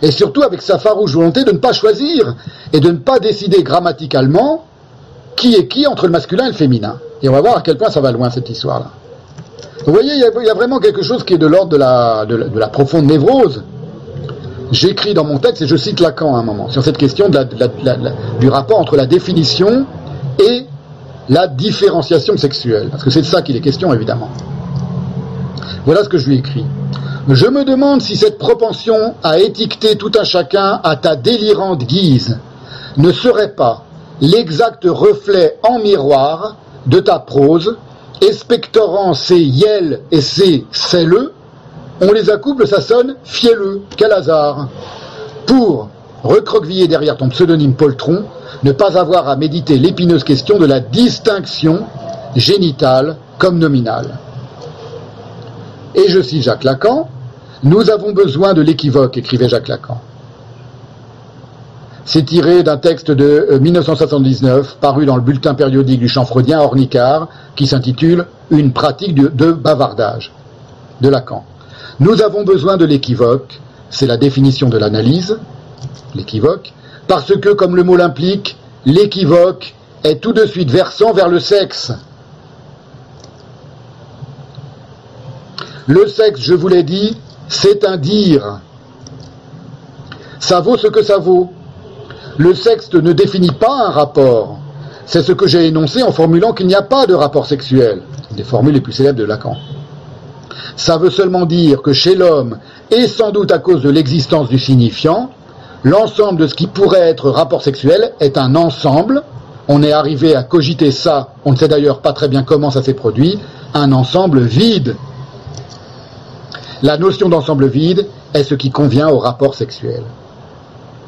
S1: et surtout avec sa farouche volonté de ne pas choisir et de ne pas décider grammaticalement qui est qui entre le masculin et le féminin. Et on va voir à quel point ça va loin cette histoire-là. Vous voyez, il y, a, vraiment quelque chose qui est de l'ordre de la, de, la, profonde névrose. J'écris dans mon texte, et je cite Lacan à un moment, sur cette question du rapport entre la définition et la différenciation sexuelle. Parce que c'est de ça qu'il est question, évidemment. Voilà ce que je lui écris. Je me demande si cette propension à étiqueter tout un chacun à ta délirante guise ne serait pas l'exact reflet en miroir de ta prose, expectorant ces yel et ces celle, on les accouple, ça sonne fielleux, quel hasard. Pour recroqueviller derrière ton pseudonyme poltron, ne pas avoir à méditer l'épineuse question de la distinction génitale comme nominale. Et je cite Jacques Lacan, nous avons besoin de l'équivoque, écrivait Jacques Lacan. C'est tiré d'un texte de 1979, euh, paru dans le bulletin périodique du champ freudien Ornicard, qui s'intitule Une pratique de, bavardage de Lacan. Nous avons besoin de l'équivoque, c'est la définition de l'analyse, l'équivoque, parce que, comme le mot l'implique, l'équivoque est tout de suite versant vers le sexe. Le sexe, je vous l'ai dit, c'est un dire. Ça vaut ce que ça vaut. Le sexe ne définit pas un rapport. C'est ce que j'ai énoncé en formulant qu'il n'y a pas de rapport sexuel. Une des formules les plus célèbres de Lacan. Ça veut seulement dire que chez l'homme, et sans doute à cause de l'existence du signifiant, l'ensemble de ce qui pourrait être rapport sexuel est un ensemble. On est arrivé à cogiter ça, on ne sait d'ailleurs pas très bien comment ça s'est produit, un ensemble vide la notion d'ensemble vide est ce qui convient au rapport sexuel.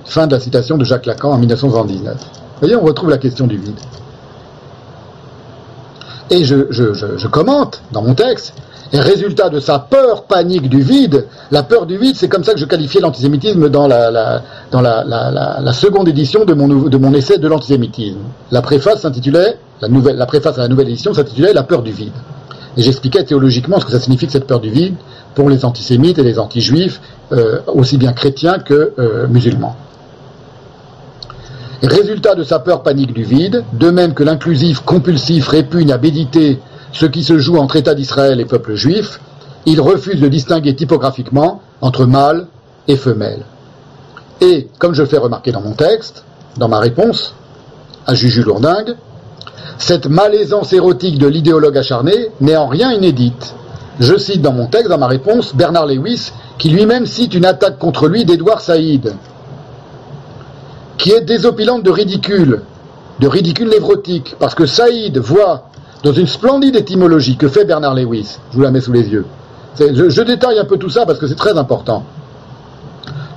S1: Fin de la citation de Jacques Lacan en 1979. Vous voyez, on retrouve la question du vide. Et je, commente dans mon texte, et résultat de sa peur panique du vide, la peur du vide, c'est comme ça que je qualifiais l'antisémitisme dans la, dans la, seconde édition de mon, essai de l'antisémitisme. La préface la préface à la nouvelle édition s'intitulait La peur du vide. Et j'expliquais théologiquement ce que ça signifie que cette peur du vide pour les antisémites et les anti-juifs, euh, aussi bien chrétiens que euh, musulmans. Résultat de sa peur panique du vide, de même que l'inclusif compulsif répugne à méditer ce qui se joue entre État d'Israël et peuple juif, il refuse de distinguer typographiquement entre mâle et femelle. Et, comme je le fais remarquer dans mon texte, dans ma réponse à Juju Lourdingue, cette malaisance érotique de l'idéologue acharné n'est en rien inédite. Je cite dans mon texte, dans ma réponse, Bernard Lewis, qui lui-même cite une attaque contre lui d'Édouard Saïd, qui est désopilante de ridicule, de ridicule névrotique, parce que Saïd voit dans une splendide étymologie que fait Bernard Lewis, je vous la mets sous les yeux. Je détaille un peu tout ça parce que c'est très important.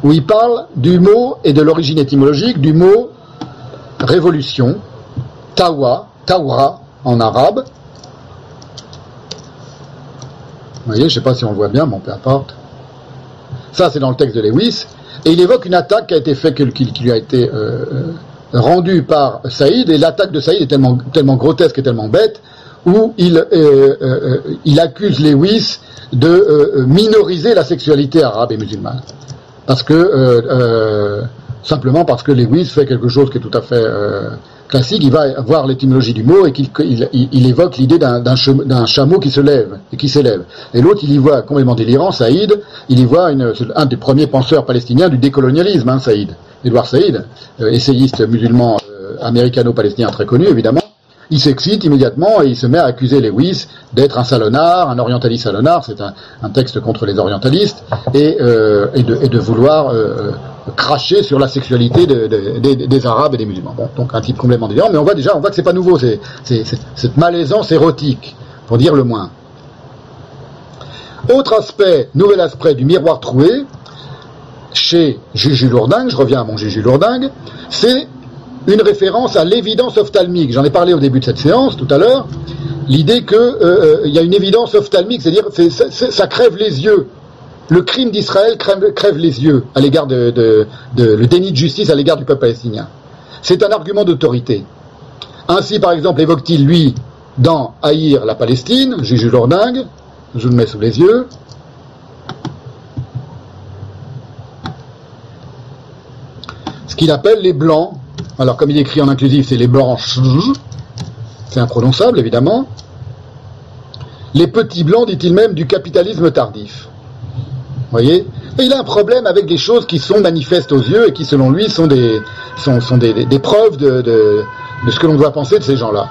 S1: Où il parle du mot et de l'origine étymologique du mot révolution, tawa, tawra en arabe. Vous voyez, je ne sais pas si on le voit bien, bon, peu importe. Ça, c'est dans le texte de Lewis. Et il évoque une attaque qui a été faite, qui, lui a été euh, euh, rendue par Saïd. Et l'attaque de Saïd est tellement, tellement grotesque et tellement bête où il, euh, il accuse Lewis de minoriser la sexualité arabe et musulmane. Parce que, simplement parce que Lewis fait quelque chose qui est tout à fait classique, il va voir l'étymologie du mot et qu'il il, il- il évoque l'idée d'un chameau qui se lève et qui s'élève. Et l'autre, il y voit complètement délirant, Saïd, il y voit un des premiers penseurs palestiniens du décolonialisme, hein, Saïd. Édouard Saïd, euh, essayiste musulman euh, américano-palestinien très connu, évidemment. Il s'excite immédiatement et il se met à accuser Lewis d'être un salonard, un orientaliste salonard, c'est un, texte contre les orientalistes, et, euh, de, vouloir cracher sur la sexualité de- de- des, Arabes et des musulmans. Donc un type complètement délirant, mais on voit déjà, on voit que c'est pas nouveau, c'est cette malaisance érotique, pour dire le moins. Autre aspect, nouvel aspect du miroir troué, chez Juju Lourdingue, je reviens à mon Juju Lourdingue, c'est une référence à l'évidence ophtalmique. J'en ai parlé au début de cette séance, tout à l'heure. L'idée qu'il y a une évidence ophtalmique, c'est-à-dire c'est- c'est- c'est- ça crève les yeux. Le crime d'Israël crève, les yeux à l'égard de, le déni de justice à l'égard du peuple palestinien. C'est un argument d'autorité. Ainsi, par exemple, évoque-t-il, lui, dans Haïr la Palestine, Juju Lourdingue, je vous le mets sous les yeux, ce qu'il appelle les blancs. Alors, comme il écrit en inclusif, c'est les blancs, c'est imprononçable, évidemment. Les petits blancs, dit-il même, du capitalisme tardif. Et il a un problème avec des choses qui sont manifestes aux yeux et qui, selon lui, sont des, preuves de ce que l'on doit penser de ces gens-là.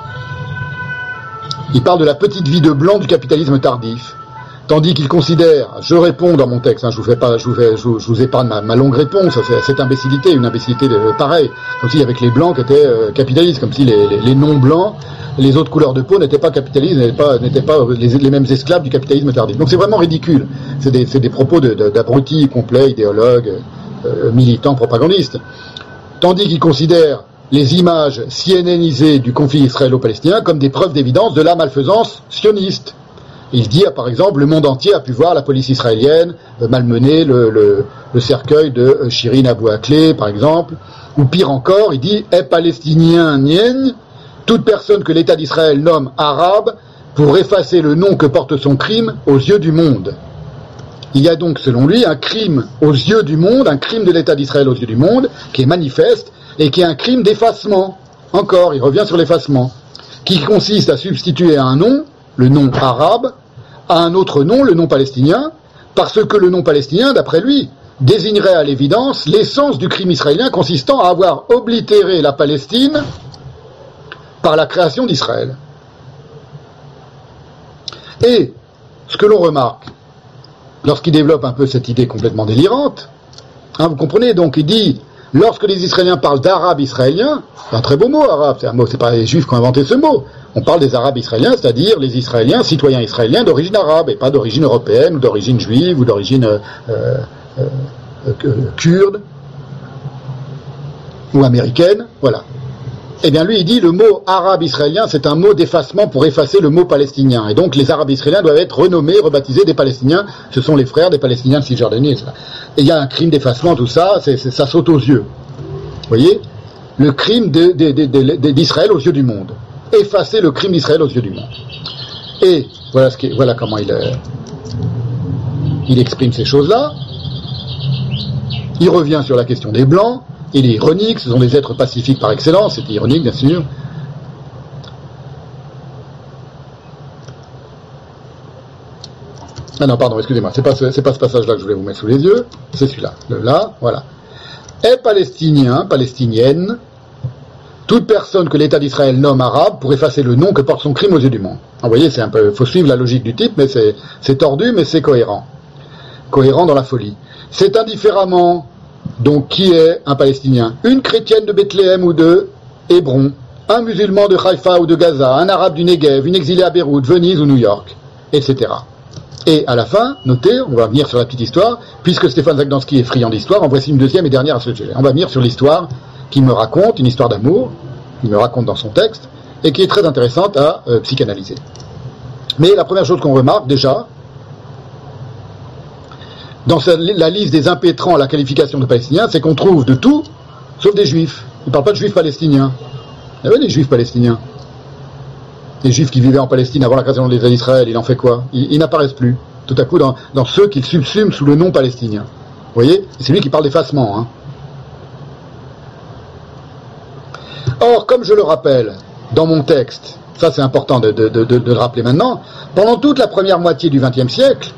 S1: Il parle de la petite vie de blanc du capitalisme tardif. Tandis qu'il considère, je réponds dans mon texte, hein, je vous fais pas, je vous, épargne ma, longue réponse, cette imbécilité, une imbécilité de, pareil, comme si avec les blancs qui étaient euh, capitalistes, comme si les, non-blancs, les autres couleurs de peau n'étaient pas capitalistes, n'étaient pas, pas les, mêmes esclaves du capitalisme tardif. Donc c'est vraiment ridicule. C'est des, propos d'abrutis complets, idéologues, euh, militants, propagandistes. Tandis qu'il considère les images cnnisées du conflit israélo-palestinien comme des preuves d'évidence de la malfaisance sioniste. Il dit, par exemple, le monde entier a pu voir la police israélienne euh, malmener le, cercueil de euh, Shirin Abu Akleh, par exemple. Ou pire encore, il dit, est palestinien nienne, toute personne que l'État d'Israël nomme arabe pour effacer le nom que porte son crime aux yeux du monde. Il y a donc, selon lui, un crime aux yeux du monde, un crime de l'État d'Israël aux yeux du monde, qui est manifeste et qui est un crime d'effacement. Encore, il revient sur l'effacement, qui consiste à substituer un nom, le nom arabe, à un autre nom, le nom palestinien, parce que le nom palestinien, d'après lui, désignerait à l'évidence l'essence du crime israélien consistant à avoir oblitéré la Palestine par la création d'Israël. Et ce que l'on remarque, lorsqu'il développe un peu cette idée complètement délirante, hein, vous comprenez, donc il dit, lorsque les Israéliens parlent d'Arabes israéliens, c'est un très beau mot, arabe, c'est un pas les Juifs qui ont inventé ce mot, on parle des Arabes israéliens, c'est-à-dire les Israéliens, citoyens israéliens d'origine arabe, et pas d'origine européenne, ou d'origine juive, ou d'origine euh, euh, euh, kurde, ou américaine, voilà. Eh bien, lui, il dit le mot arabe israélien, c'est un mot d'effacement pour effacer le mot palestinien. Et donc, les arabes israéliens doivent être renommés, rebaptisés des palestiniens. Ce sont les frères des palestiniens de Cisjordanie. Et il y a un crime d'effacement, tout ça, ça saute aux yeux. Vous voyez? Le crime d'Israël aux yeux du monde. Effacer le crime d'Israël aux yeux du monde. Et voilà, ce voilà comment il, euh, il exprime ces choses-là. Il revient sur la question des Blancs. Il est ironique, ce sont des êtres pacifiques par excellence, c'est ironique bien sûr. Ah non, pardon, excusez-moi, c'est pas, ce- pas ce passage-là que je voulais vous mettre sous les yeux, c'est celui-là. Là, voilà. Est palestinien, palestinienne, toute personne que l'État d'Israël nomme arabe pour effacer le nom que porte son crime aux yeux du monde. Vous voyez, c'est un peu, faut suivre la logique du type, mais c'est tordu, mais c'est cohérent. Cohérent dans la folie. C'est indifféremment, donc, qui est un Palestinien? Une chrétienne de Bethléem ou de Hébron, un musulman de Haïfa ou de Gaza, un arabe du Negev, une exilée à Beyrouth, Venise ou New York, etc. Et à la fin, notez, on va venir sur la petite histoire, puisque Stéphane Zagdanski est friand d'histoire, en voici une deuxième et dernière à ce sujet. On va venir sur l'histoire qui me raconte, une histoire d'amour, qu'il me raconte dans son texte, et qui est très intéressante à euh, psychanalyser. Mais la première chose qu'on remarque déjà, dans la liste des impétrants à la qualification de Palestiniens, c'est qu'on trouve de tout, sauf des juifs. Il ne parle pas de juifs palestiniens. Il y avait des juifs palestiniens. Les juifs qui vivaient en Palestine avant la création de l'État d'Israël, il en fait quoi? Ils, n'apparaissent plus. Tout à coup, dans, ceux qu'il subsume sous le nom palestinien. Vous voyez? C'est lui qui parle d'effacement. Hein. Or, comme je le rappelle dans mon texte, ça c'est important de- de le rappeler maintenant, pendant toute la première moitié du XXe siècle,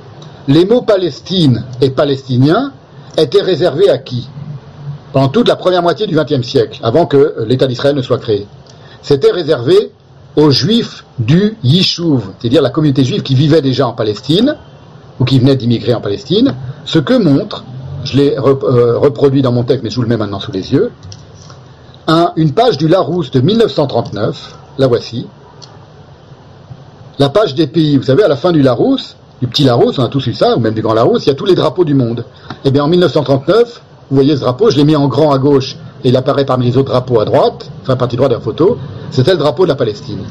S1: les mots Palestine et palestinien étaient réservés à qui? Pendant toute la première moitié du XXe siècle, avant que l'État d'Israël ne soit créé. C'était réservé aux juifs du Yishuv, c'est-à-dire la communauté juive qui vivait déjà en Palestine, ou qui venait d'immigrer en Palestine, ce que montre, je l'ai euh, reproduit dans mon texte, mais je vous le mets maintenant sous les yeux, un- une page du Larousse de 1939, la voici, la page des pays, vous savez, à la fin du Larousse, du petit Larousse, on a tous eu ça, ou même du grand Larousse, il y a tous les drapeaux du monde. Eh bien, en 1939, vous voyez ce drapeau, je l'ai mis en grand à gauche, et il apparaît parmi les autres drapeaux à droite, enfin, partie droite de la photo, c'était le drapeau de la Palestine.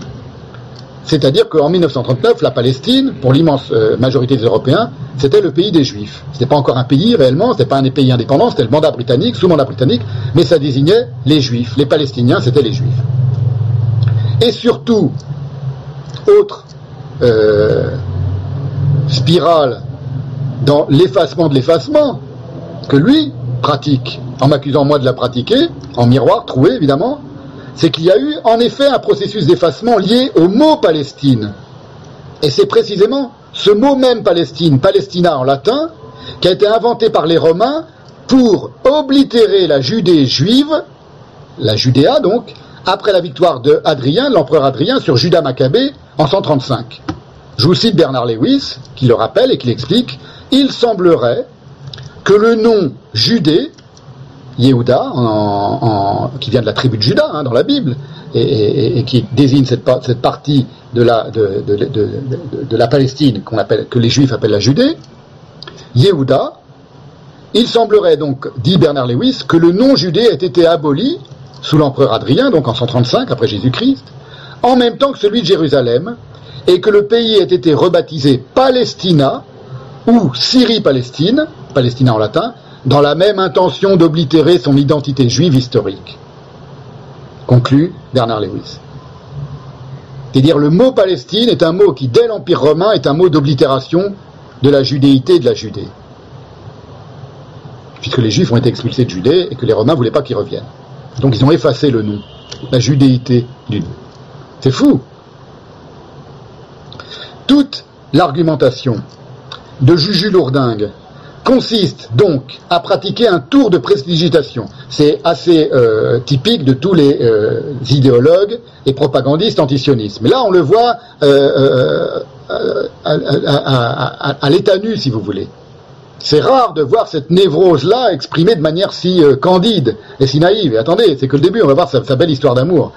S1: C'est-à-dire qu'en 1939, la Palestine, pour l'immense euh, majorité des Européens, c'était le pays des Juifs. C'était pas encore un pays réellement, c'était pas un pays indépendant, c'était le mandat britannique, sous mandat britannique, mais ça désignait les Juifs. Les Palestiniens, c'était les Juifs. Et surtout, autre euh, spirale dans l'effacement de l'effacement que lui pratique, en m'accusant moi de la pratiquer, en miroir troué évidemment, c'est qu'il y a eu en effet un processus d'effacement lié au mot Palestine. Et c'est précisément ce mot même Palestine, Palestina en latin, qui a été inventé par les Romains pour oblitérer la Judée juive, la Judéa donc, après la victoire de Adrien, l'empereur Adrien, sur Judas Maccabée en 135. Je vous cite Bernard Lewis, qui le rappelle et qui l'explique. Il semblerait que le nom Judée, Yehuda, qui vient de la tribu de Juda hein, dans la Bible, et, qui désigne cette, pa- cette partie de la, Palestine que les Juifs appellent la Judée, Yehuda, il semblerait donc, dit Bernard Lewis, que le nom Judée ait été aboli sous l'empereur Adrien, donc en 135 après Jésus-Christ, en même temps que celui de Jérusalem, et que le pays ait été rebaptisé Palestina, ou Syrie-Palestine, Palestina en latin, dans la même intention d'oblitérer son identité juive historique. Conclut Bernard Lewis. C'est-à-dire le mot Palestine est un mot qui, dès l'Empire romain, est un mot d'oblitération de la judéité et de la Judée. Puisque les Juifs ont été expulsés de Judée et que les Romains ne voulaient pas qu'ils reviennent. Donc ils ont effacé le nom, la judéité du nom. C'est fou. Toute l'argumentation de Juju Lourdingue consiste donc à pratiquer un tour de prestidigitation. C'est assez euh, typique de tous les euh, idéologues et propagandistes antisionistes. Mais là, on le voit euh, à, l'état nu, si vous voulez. C'est rare de voir cette névrose-là exprimée de manière si candide et si naïve. Et attendez, c'est que le début, on va voir sa belle histoire d'amour.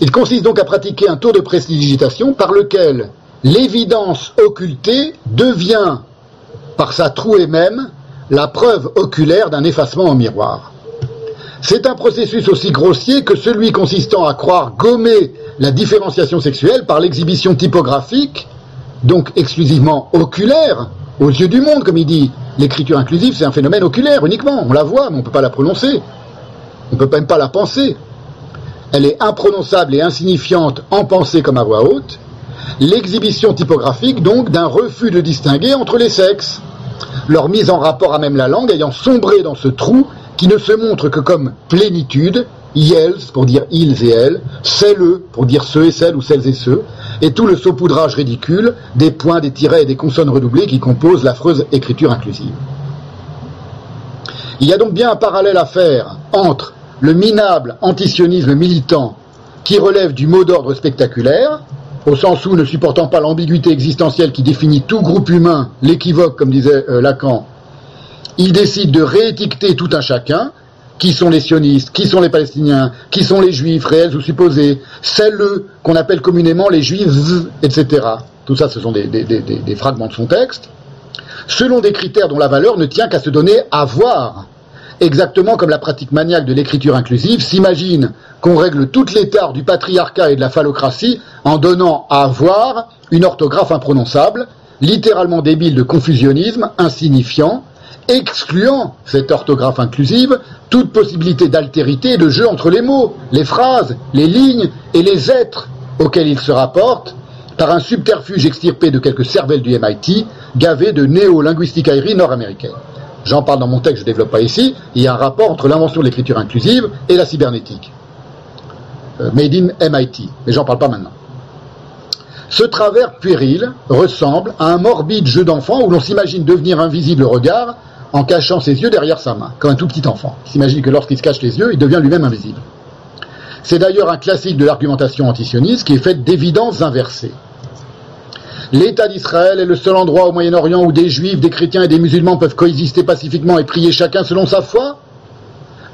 S1: Il consiste donc à pratiquer un tour de prestidigitation par lequel l'évidence occultée devient, par sa trouée même, la preuve oculaire d'un effacement en miroir. C'est un processus aussi grossier que celui consistant à croire gommer la différenciation sexuelle par l'exhibition typographique, donc exclusivement oculaire, aux yeux du monde, comme il dit. L'écriture inclusive, c'est un phénomène oculaire uniquement. On la voit, mais on ne peut pas la prononcer. On ne peut même pas la penser. Elle est imprononçable et insignifiante en pensée comme à voix haute. L'exhibition typographique, donc, d'un refus de distinguer entre les sexes. Leur mise en rapport à même la langue ayant sombré dans ce trou qui ne se montre que comme plénitude, yels pour dire ils et elles, celles pour dire ceux et celles ou celles et ceux, et tout le saupoudrage ridicule des points, des tirets et des consonnes redoublées qui composent l'affreuse écriture inclusive. Il y a donc bien un parallèle à faire entre le minable antisionisme militant qui relève du mot d'ordre spectaculaire, au sens où, ne supportant pas l'ambiguïté existentielle qui définit tout groupe humain, l'équivoque, comme disait euh, Lacan, il décide de réétiqueter tout un chacun, qui sont les sionistes, qui sont les palestiniens, qui sont les juifs réels ou supposés, celles qu'on appelle communément les juifs, etc. Tout ça, ce sont des, fragments de son texte, selon des critères dont la valeur ne tient qu'à se donner à voir. Exactement comme la pratique maniaque de l'écriture inclusive s'imagine qu'on règle toutes les tares du patriarcat et de la phallocratie en donnant à voir une orthographe imprononçable, littéralement débile de confusionnisme, insignifiant, excluant cette orthographe inclusive toute possibilité d'altérité et de jeu entre les mots, les phrases, les lignes et les êtres auxquels ils se rapportent par un subterfuge extirpé de quelques cervelles du MIT, gavé de néo-linguisticaillerie nord-américaine. J'en parle dans mon texte, je ne développe pas ici. Il y a un rapport entre l'invention de l'écriture inclusive et la cybernétique. Euh, made in MIT. Mais j'en parle pas maintenant. Ce travers puéril ressemble à un morbide jeu d'enfant où l'on s'imagine devenir invisible au regard en cachant ses yeux derrière sa main, comme un tout petit enfant. Il s'imagine que lorsqu'il se cache les yeux, il devient lui-même invisible. C'est d'ailleurs un classique de l'argumentation antisioniste qui est faite d'évidences inversées. L'État d'Israël est le seul endroit au Moyen-Orient où des juifs, des chrétiens et des musulmans peuvent coexister pacifiquement et prier chacun selon sa foi.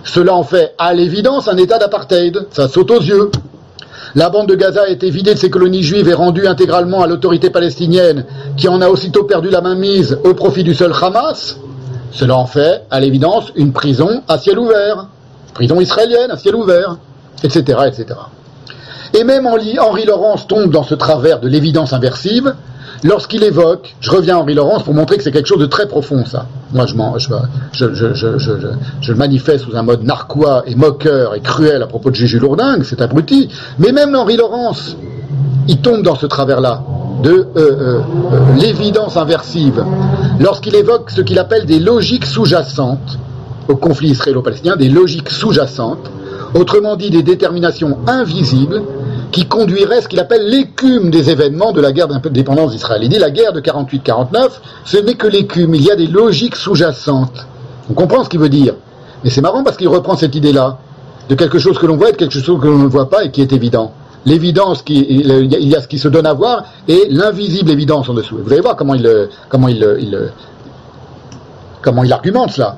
S1: Cela en fait, à l'évidence, un État d'apartheid. Ça saute aux yeux. La bande de Gaza a été vidée de ses colonies juives et rendue intégralement à l'autorité palestinienne, qui en a aussitôt perdu la mainmise au profit du seul Hamas. Cela en fait, à l'évidence, une prison à ciel ouvert, prison israélienne à ciel ouvert, etc., etc. Et même Henri Laurence tombe dans ce travers de l'évidence inversive lorsqu'il évoque, je reviens à Henri Laurence pour montrer que c'est quelque chose de très profond, ça. Moi, je, je, je, je, le manifeste sous un mode narquois et moqueur et cruel à propos de Jésus Lourdingue, c'est abruti. Mais même Henri Laurence, il tombe dans ce travers-là de euh, euh, euh, l'évidence inversive lorsqu'il évoque ce qu'il appelle des logiques sous-jacentes au conflit israélo-palestinien, des logiques sous-jacentes, autrement dit des déterminations invisibles qui conduiraient ce qu'il appelle l'écume des événements de la guerre d'indépendance d'Israël. Il dit la guerre de 48-49, ce n'est que l'écume, il y a des logiques sous-jacentes. On comprend ce qu'il veut dire. Mais c'est marrant parce qu'il reprend cette idée-là, de quelque chose que l'on voit et de quelque chose que l'on ne voit pas et qui est évident. L'évidence, il y a ce qui se donne à voir et l'invisible évidence en dessous. vous allez voir comment il, comment il, comment il argumente cela.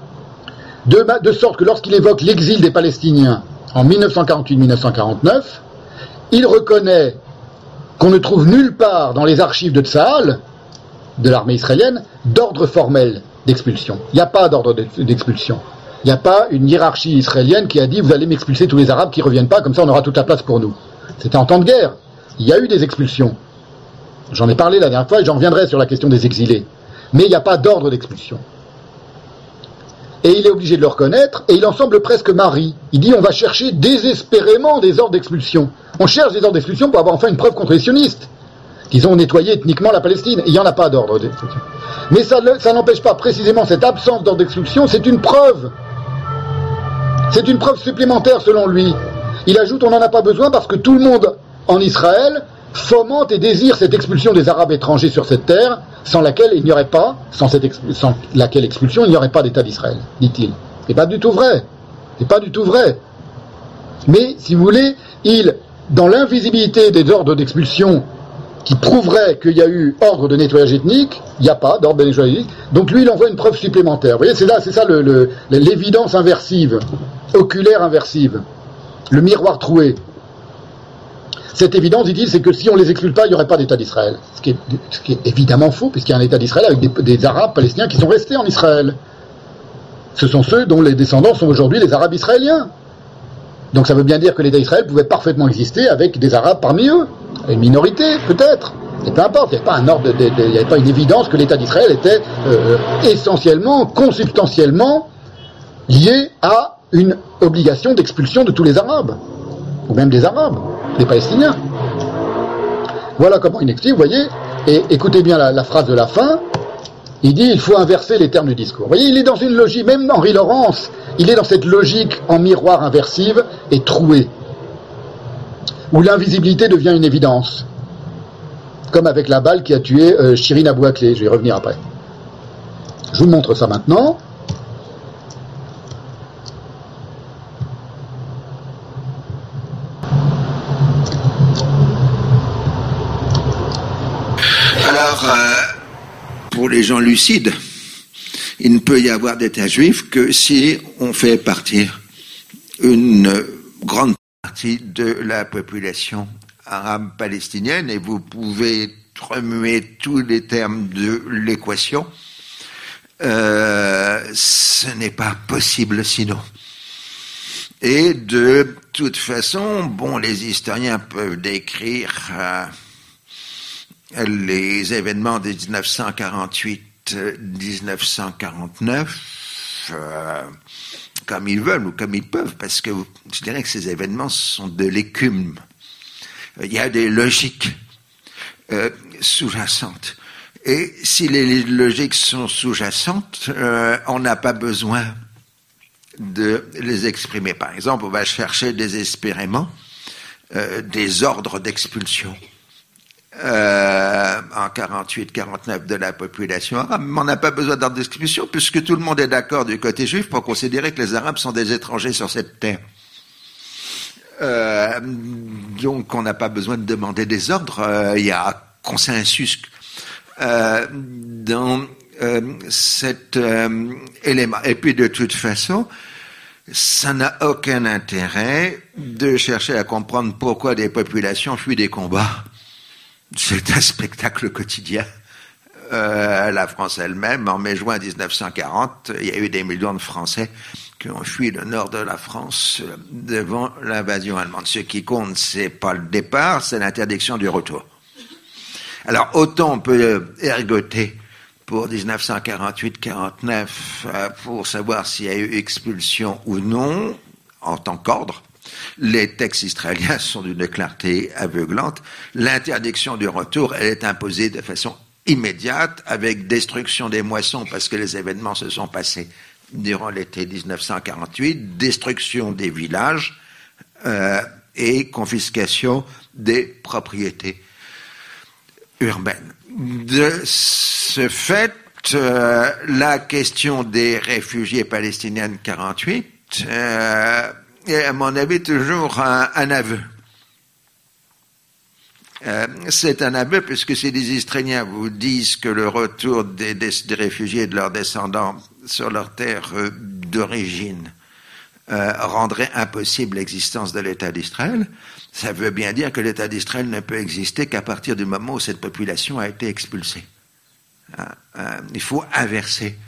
S1: De sorte que lorsqu'il évoque l'exil des Palestiniens en 1948-1949, il reconnaît qu'on ne trouve nulle part dans les archives de Tsahal, de l'armée israélienne, d'ordre formel d'expulsion. Il n'y a pas d'ordre d'expulsion. Il n'y a pas une hiérarchie israélienne qui a dit vous allez m'expulser tous les Arabes qui ne reviennent pas, comme ça on aura toute la place pour nous. C'était en temps de guerre. Il y a eu des expulsions. J'en ai parlé la dernière fois et j'en reviendrai sur la question des exilés. Mais il n'y a pas d'ordre d'expulsion. Et il est obligé de le reconnaître, et il en semble presque mari. Il dit on va chercher désespérément des ordres d'expulsion. On cherche des ordres d'expulsion pour avoir enfin une preuve contre les sionistes, qu'ils ont nettoyé ethniquement la Palestine. il n'y en a pas d'ordre d'expulsion. Mais ça n'empêche pas précisément cette absence d'ordre d'expulsion, c'est une preuve. C'est une preuve supplémentaire selon lui. Il ajoute on n'en a pas besoin parce que tout le monde en Israël fomente et désire cette expulsion des Arabes étrangers sur cette terre, sans laquelle il n'y aurait pas, sans, laquelle expulsion, il n'y aurait pas d'État d'Israël, dit-il. C'est pas du tout vrai. C'est pas du tout vrai. Mais, si vous voulez, il, dans l'invisibilité des ordres d'expulsion qui prouveraient qu'il y a eu ordre de nettoyage ethnique, il n'y a pas d'ordre de nettoyage ethnique. Donc lui, il envoie une preuve supplémentaire. Vous voyez, c'est là, c'est ça l'évidence inversive, oculaire inversive, le miroir troué. Cette évidence, dit-il, c'est que si on les exclut pas, il n'y aurait pas d'État d'Israël. Ce, qui est évidemment faux, puisqu'il y a un État d'Israël avec des, Arabes palestiniens qui sont restés en Israël. ce sont ceux dont les descendants sont aujourd'hui les Arabes israéliens. Donc ça veut bien dire que l'État d'Israël pouvait parfaitement exister avec des Arabes parmi eux, une minorité peut-être, et peu importe, il n'y avait pas un pas une évidence que l'État d'Israël était euh, essentiellement, consubstantiellement lié à une obligation d'expulsion de tous les Arabes, ou même des Arabes, des Palestiniens. Voilà comment il explique, vous voyez, et écoutez bien la, phrase de la fin, il dit il faut inverser les termes du discours. Vous voyez, il est dans une logique, même Henri Laurence, il est dans cette logique en miroir inversive et trouée, où l'invisibilité devient une évidence. Comme avec la balle qui a tué euh, Shirin Abou Akleh, je vais y revenir après. Je vous montre ça maintenant.
S3: Alors, euh, pour les gens lucides, il ne peut y avoir d'État juif que si on fait partir une grande partie de la population arabe palestinienne et vous pouvez remuer tous les termes de l'équation. Euh, ce n'est pas possible sinon. Et de toute façon, bon, les historiens peuvent décrire euh, les événements de 1948-1949 euh, comme ils veulent ou comme ils peuvent, parce que je dirais que ces événements sont de l'écume. Il y a des logiques euh, sous-jacentes. Et si les logiques sont sous-jacentes, euh, on n'a pas besoin de les exprimer. Par exemple, on va chercher désespérément euh, des ordres d'expulsion euh, en 48-49 de la population arabe. Mais on n'a pas besoin d'ordre d'expulsion puisque tout le monde est d'accord du côté juif pour considérer que les Arabes sont des étrangers sur cette terre. Euh, donc on n'a pas besoin de demander des ordres. Euh, il y a consensus euh, dans euh, cet élément. Et puis de toute façon, ça n'a aucun intérêt de chercher à comprendre pourquoi des populations fuient des combats. C'est un spectacle quotidien. Euh, la France elle-même, en mai-juin 1940, il y a eu des millions de Français qui ont fui le nord de la France devant l'invasion allemande. Ce qui compte, c'est pas le départ, c'est l'interdiction du retour. Alors autant on peut ergoter pour 1948-49 euh, pour savoir s'il y a eu expulsion ou non en tant qu'ordre. Les textes israéliens sont d'une clarté aveuglante. L'interdiction du retour, elle est imposée de façon immédiate avec destruction des moissons parce que les événements se sont passés durant l'été 1948, destruction des villages euh, et confiscation des propriétés urbaines. De ce fait, euh, la question des réfugiés palestiniens de 48 euh, est, à mon avis, toujours un, aveu. Euh, c'est un aveu puisque si les Israéliens vous disent que le retour des, réfugiés et de leurs descendants sur leur terre euh, d'origine euh, rendrait impossible l'existence de l'État d'Israël, ça veut bien dire que l'État d'Israël ne peut exister qu'à partir du moment où cette population a été expulsée. Hein, il faut inverser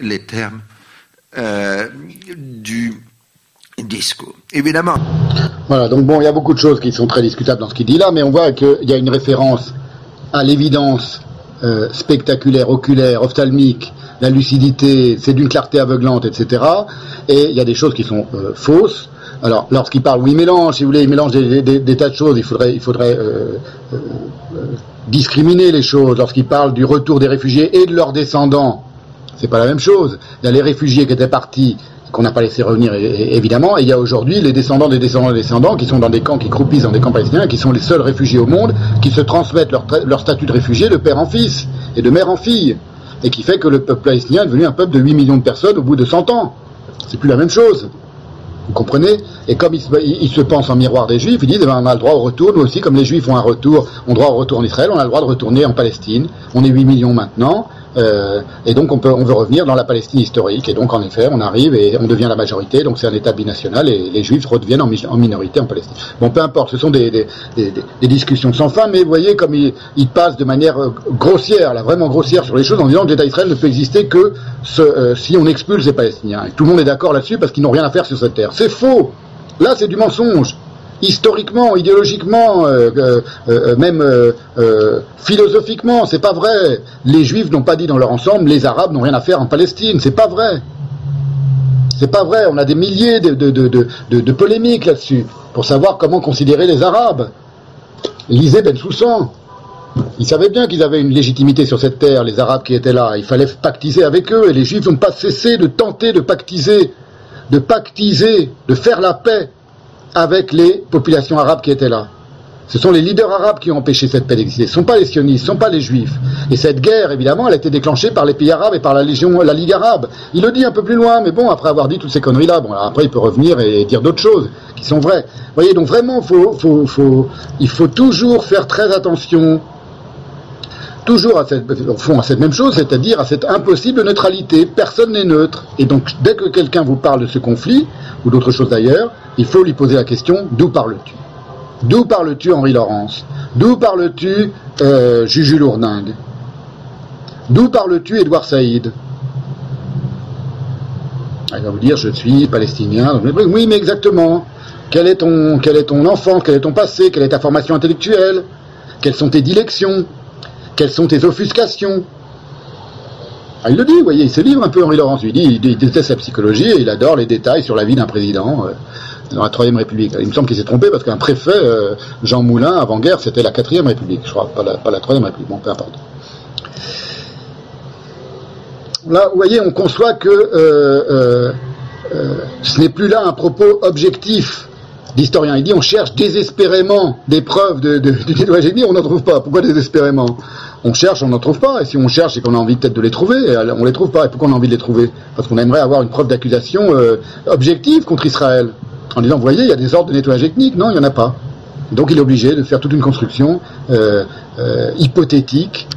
S3: les termes du discours. Évidemment.
S1: Voilà, donc bon, il y a beaucoup de choses qui sont très discutables dans ce qu'il dit là, mais on voit qu'il y a une référence à l'évidence euh, spectaculaire, oculaire, ophtalmique, la lucidité, c'est d'une clarté aveuglante, etc. Et il y a des choses qui sont euh, fausses. Alors, lorsqu'il parle, oui, il mélange, si vous voulez, il mélange des, des, des tas de choses, il faudrait, il faudrait euh, discriminer les choses. Lorsqu'il parle du retour des réfugiés et de leurs descendants, c'est pas la même chose. Il y a les réfugiés qui étaient partis qu'on n'a pas laissé revenir évidemment, et il y a aujourd'hui les descendants des descendants des descendants qui sont dans des camps, qui croupissent dans des camps palestiniens, qui sont les seuls réfugiés au monde, qui se transmettent leur, statut de réfugié de père en fils et de mère en fille, et qui fait que le peuple palestinien est devenu un peuple de 8 millions de personnes au bout de 100 ans. C'est plus la même chose. Vous comprenez? Et comme ils se, pensent en miroir des juifs, ils disent, eh on a le droit au retour, nous aussi, comme les juifs ont un retour, ont droit au retour en Israël, on a le droit de retourner en Palestine, on est 8 millions maintenant, Euh, et donc on, peut, on veut revenir dans la Palestine historique. Et donc en effet, on arrive et on devient la majorité. Donc c'est un État binational et les Juifs redeviennent en, mi- en minorité en Palestine. Bon, peu importe, ce sont des, discussions sans fin, mais vous voyez comme ils il passent de manière euh, grossière, vraiment grossière sur les choses, en disant que l'État d'Israël ne peut exister que euh, si on expulse les Palestiniens. Et tout le monde est d'accord là-dessus parce qu'ils n'ont rien à faire sur cette terre. C'est faux. Là, c'est du mensonge historiquement, idéologiquement, euh, euh, euh, même philosophiquement, c'est pas vrai. Les Juifs n'ont pas dit dans leur ensemble, les Arabes n'ont rien à faire en Palestine. C'est pas vrai. C'est pas vrai. On a des milliers de polémiques là-dessus pour savoir comment considérer les Arabes. Lisez Ben Soussan. Ils savaient bien qu'ils avaient une légitimité sur cette terre, les Arabes qui étaient là. Il fallait pactiser avec eux et les Juifs n'ont pas cessé de tenter de pactiser, de pactiser, de faire la paix avec les populations arabes qui étaient là. Ce sont les leaders arabes qui ont empêché cette paix d'exister. Ce ne sont pas les sionistes, ce ne sont pas les juifs. Et cette guerre, évidemment, elle a été déclenchée par les pays arabes et par la Ligue arabe. Il le dit un peu plus loin, mais bon, après avoir dit toutes ces conneries-là, bon, après il peut revenir et dire d'autres choses qui sont vraies. Vous voyez, donc vraiment, il faut toujours faire très attention toujours à cette, au fond à cette même chose, c'est-à-dire à cette impossible neutralité. Personne n'est neutre. Et donc, dès que quelqu'un vous parle de ce conflit, ou d'autre chose d'ailleurs, il faut lui poser la question, d'où parles-tu? D'où parles-tu Henri Laurence? D'où parles-tu euh, Juju Lourdingue D'où parles-tu Édouard Saïd? Ah, Il va vous dire, je suis palestinien. Oui, mais exactement. Quel est ton, quel est ton enfant? Quel est ton passé? Quelle est ta formation intellectuelle? Quelles sont tes dilections? Quelles sont tes offuscations ah, il le dit, vous voyez, il se livre un peu Henri Laurence. Il dit, il, déteste la psychologie et il adore les détails sur la vie d'un président euh, dans la Troisième République. Il me semble qu'il s'est trompé parce qu'un préfet, euh, Jean Moulin, avant-guerre, c'était la Quatrième République, je crois, pas la, Troisième République. Bon, peu importe. Là, vous voyez, on conçoit que euh, ce n'est plus là un propos objectif d'historien. Il dit on cherche désespérément des preuves de, de, du ethnique, on n'en trouve pas. Pourquoi désespérément? On cherche, on n'en trouve pas. Et si on cherche, c'est qu'on a envie peut-être de les trouver. Et on les trouve pas. Et pourquoi on a envie de les trouver Parce qu'on aimerait avoir une preuve d'accusation euh, objective contre Israël. En disant, vous voyez, il y a des ordres de nettoyage ethnique. Non, il n'y en a pas. Donc il est obligé de faire toute une construction euh, euh, hypothétique,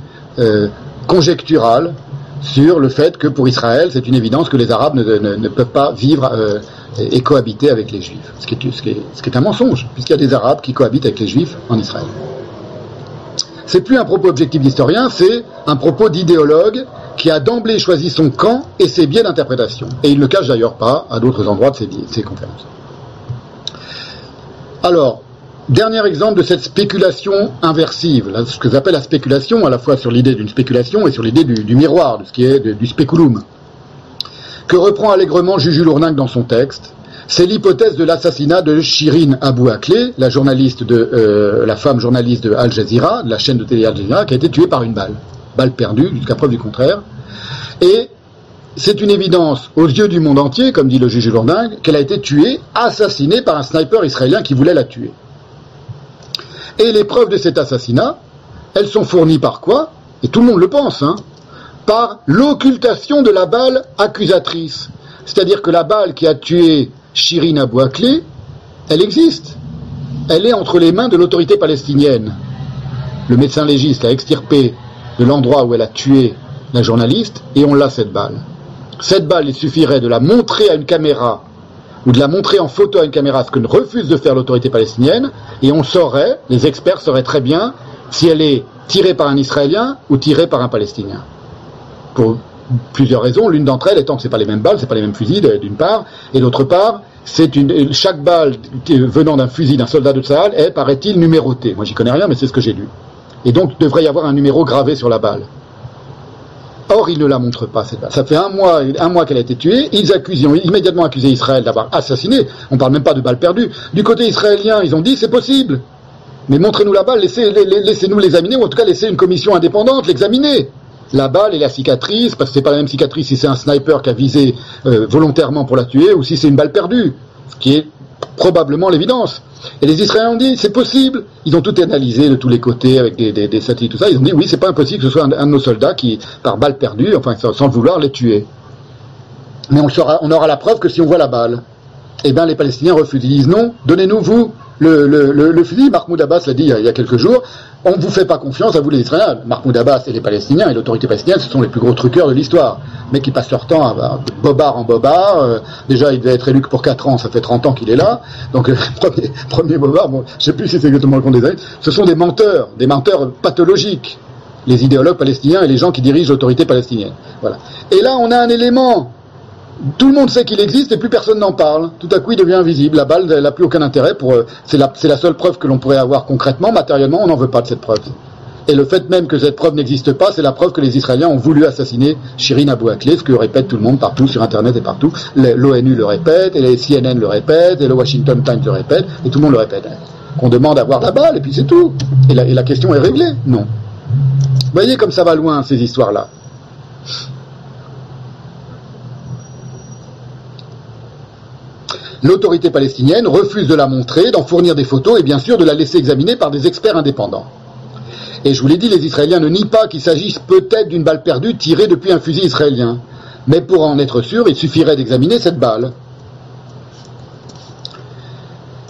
S1: conjecturale, sur le fait que pour Israël, c'est une évidence que les Arabes ne, peuvent pas vivre et cohabiter avec les Juifs. Ce qui est un mensonge, puisqu'il y a des Arabes qui cohabitent avec les Juifs en Israël. C'est plus un propos objectif d'historien, c'est un propos d'idéologue qui a d'emblée choisi son camp et ses biais d'interprétation. Et il ne le cache d'ailleurs pas à d'autres endroits de ses, conférences. Alors, Dernier exemple de cette spéculation inversive, ce que j'appelle la spéculation, à la fois sur l'idée d'une spéculation et sur l'idée du, miroir, de ce qui est du spéculum, que reprend allègrement Juju Lourningue dans son texte, c'est l'hypothèse de l'assassinat de Shirin Abou Akleh, euh, la femme journaliste de Al Jazeera, de la chaîne de télé Al Jazeera, qui a été tuée par une balle, balle perdue, jusqu'à preuve du contraire, et c'est une évidence aux yeux du monde entier, comme dit le juge Lourdingue, qu'elle a été tuée, assassinée par un sniper israélien qui voulait la tuer. Et les preuves de cet assassinat, elles sont fournies par quoi? Et tout le monde le pense, hein Par l'occultation de la balle accusatrice. C'est-à-dire que la balle qui a tué Shirin Abou Akleh, elle existe. Elle est entre les mains de l'autorité palestinienne. Le médecin légiste a extirpé de l'endroit où elle a tué la journaliste et on l'a cette balle. Cette balle, il suffirait de la montrer à une caméra ou de la montrer en photo à une caméra, ce que refuse de faire l'autorité palestinienne, et on saurait, les experts sauraient très bien, si elle est tirée par un Israélien ou tirée par un Palestinien. Pour plusieurs raisons, l'une d'entre elles étant que c'est pas les mêmes balles, c'est pas les mêmes fusils, d'une part, et d'autre part, c'est une, chaque balle venant d'un fusil d'un soldat de Tsahal est, paraît-il, numérotée. Moi j'y connais rien, mais c'est ce que j'ai lu. Et donc, il devrait y avoir un numéro gravé sur la balle. Or, ils ne la montrent pas, cette balle. Ça fait un mois, un mois qu'elle a été tuée. Ils accusent, ont immédiatement accusé Israël d'avoir assassiné. On parle même pas de balle perdue. Du côté israélien, ils ont dit c'est possible. Mais montrez-nous la balle, laissez, laissez-nous l'examiner, ou en tout cas laissez une commission indépendante l'examiner. La balle et la cicatrice, parce que c'est pas la même cicatrice si c'est un sniper qui a visé euh, volontairement pour la tuer, ou si c'est une balle perdue. Ce qui est probablement l'évidence. Et les Israéliens ont dit, c'est possible. Ils ont tout analysé de tous les côtés avec des, satellites, tout ça. Ils ont dit, oui, c'est pas impossible que ce soit un, de nos soldats qui, par balle perdue, enfin, sans vouloir, les tuer. Mais on, on aura la preuve que si on voit la balle. Eh bien, les Palestiniens refusent. Ils disent, non, donnez-nous, vous, le, le, le, Mahmoud Abbas l'a dit il y, a, quelques jours, on ne vous fait pas confiance à vous les Israéliens. Mahmoud Abbas et les Palestiniens et l'autorité palestinienne, ce sont les plus gros truqueurs de l'histoire. Mais qui passent leur temps à, à bobard en bobard. Euh, déjà, il devait être élu que pour 4 ans, ça fait 30 ans qu'il est là. Donc, euh, premier, bobard, je sais plus si c'est exactement le compte des années. Ce sont des menteurs, des menteurs pathologiques. Les idéologues palestiniens et les gens qui dirigent l'autorité palestinienne. Voilà. Et là, on a un élément tout le monde sait qu'il existe et plus personne n'en parle. Tout à coup, il devient invisible. La balle, n'a plus aucun intérêt. Pour, euh, c'est la, seule preuve que l'on pourrait avoir concrètement, matériellement. On n'en veut pas de cette preuve. Et le fait même que cette preuve n'existe pas, c'est la preuve que les Israéliens ont voulu assassiner Shirin Abu Akleh, ce que répète tout le monde partout sur Internet et partout. L'ONU le répète, et les CNN le répètent, et le Washington Times le répète, et tout le monde le répète. Qu'on demande à voir la balle, et puis c'est tout. Et la, et la question est réglée. Non. Vous voyez comme ça va loin, ces histoires-là. L'autorité palestinienne refuse de la montrer, d'en fournir des photos et bien sûr de la laisser examiner par des experts indépendants. Et je vous l'ai dit, les Israéliens ne nient pas qu'il s'agisse peut-être d'une balle perdue tirée depuis un fusil israélien. Mais pour en être sûr, il suffirait d'examiner cette balle.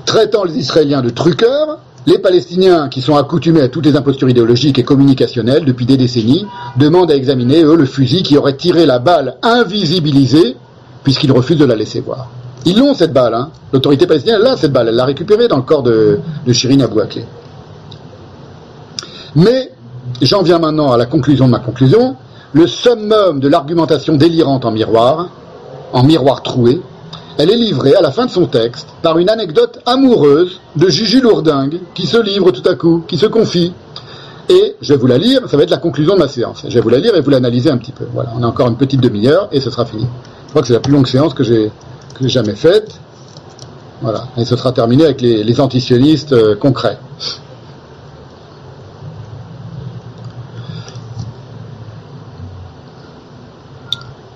S1: Traitant les Israéliens de truqueurs, les Palestiniens, qui sont accoutumés à toutes les impostures idéologiques et communicationnelles depuis des décennies, demandent à examiner, eux, le fusil qui aurait tiré la balle invisibilisée, puisqu'ils refusent de la laisser voir. Ils l'ont cette balle, hein. l'autorité palestinienne l'a cette balle, elle l'a récupérée dans le corps de, de Shirin Akleh. Mais j'en viens maintenant à la conclusion de ma conclusion. Le summum de l'argumentation délirante en miroir, en miroir troué, elle est livrée à la fin de son texte par une anecdote amoureuse de Gigi Lourdingue qui se livre tout à coup, qui se confie. Et je vais vous la lire, ça va être la conclusion de ma séance. Je vais vous la lire et vous l'analyser un petit peu. Voilà, on a encore une petite demi-heure et ce sera fini. Je crois que c'est la plus longue séance que j'ai jamais faite. Voilà, et ce sera terminé avec les, les antisionistes euh, concrets.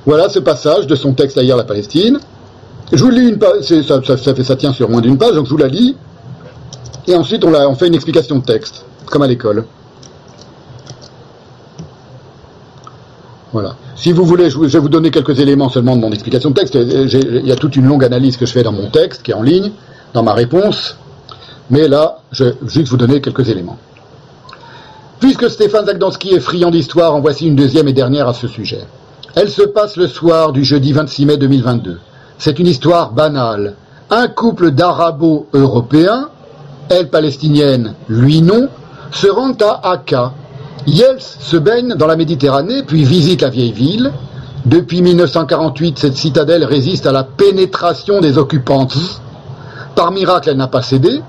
S1: Voilà ce passage de son texte Ailleurs la Palestine. Je vous lis une page, ça, ça, ça tient sur moins d'une page, donc je vous la lis. Et ensuite, on, la, on fait une explication de texte, comme à l'école. Voilà. Si vous voulez, je, vais vous donner quelques éléments seulement de mon explication de texte. Il y a toute une longue analyse que je fais dans mon texte, qui est en ligne, dans ma réponse. Mais là, je vais juste vous donner quelques éléments. Puisque Stéphane Zagdanski est friand d'histoire, en voici une deuxième et dernière à ce sujet. Elle se passe le soir du jeudi 26 mai 2022. C'est une histoire banale. Un couple d'arabo-européens, elle palestinienne, lui non, se rendent à Aka. Yels se baigne dans la Méditerranée, puis visite la vieille ville. Depuis 1948, cette citadelle résiste à la pénétration des occupants. Par miracle, elle n'a pas cédé.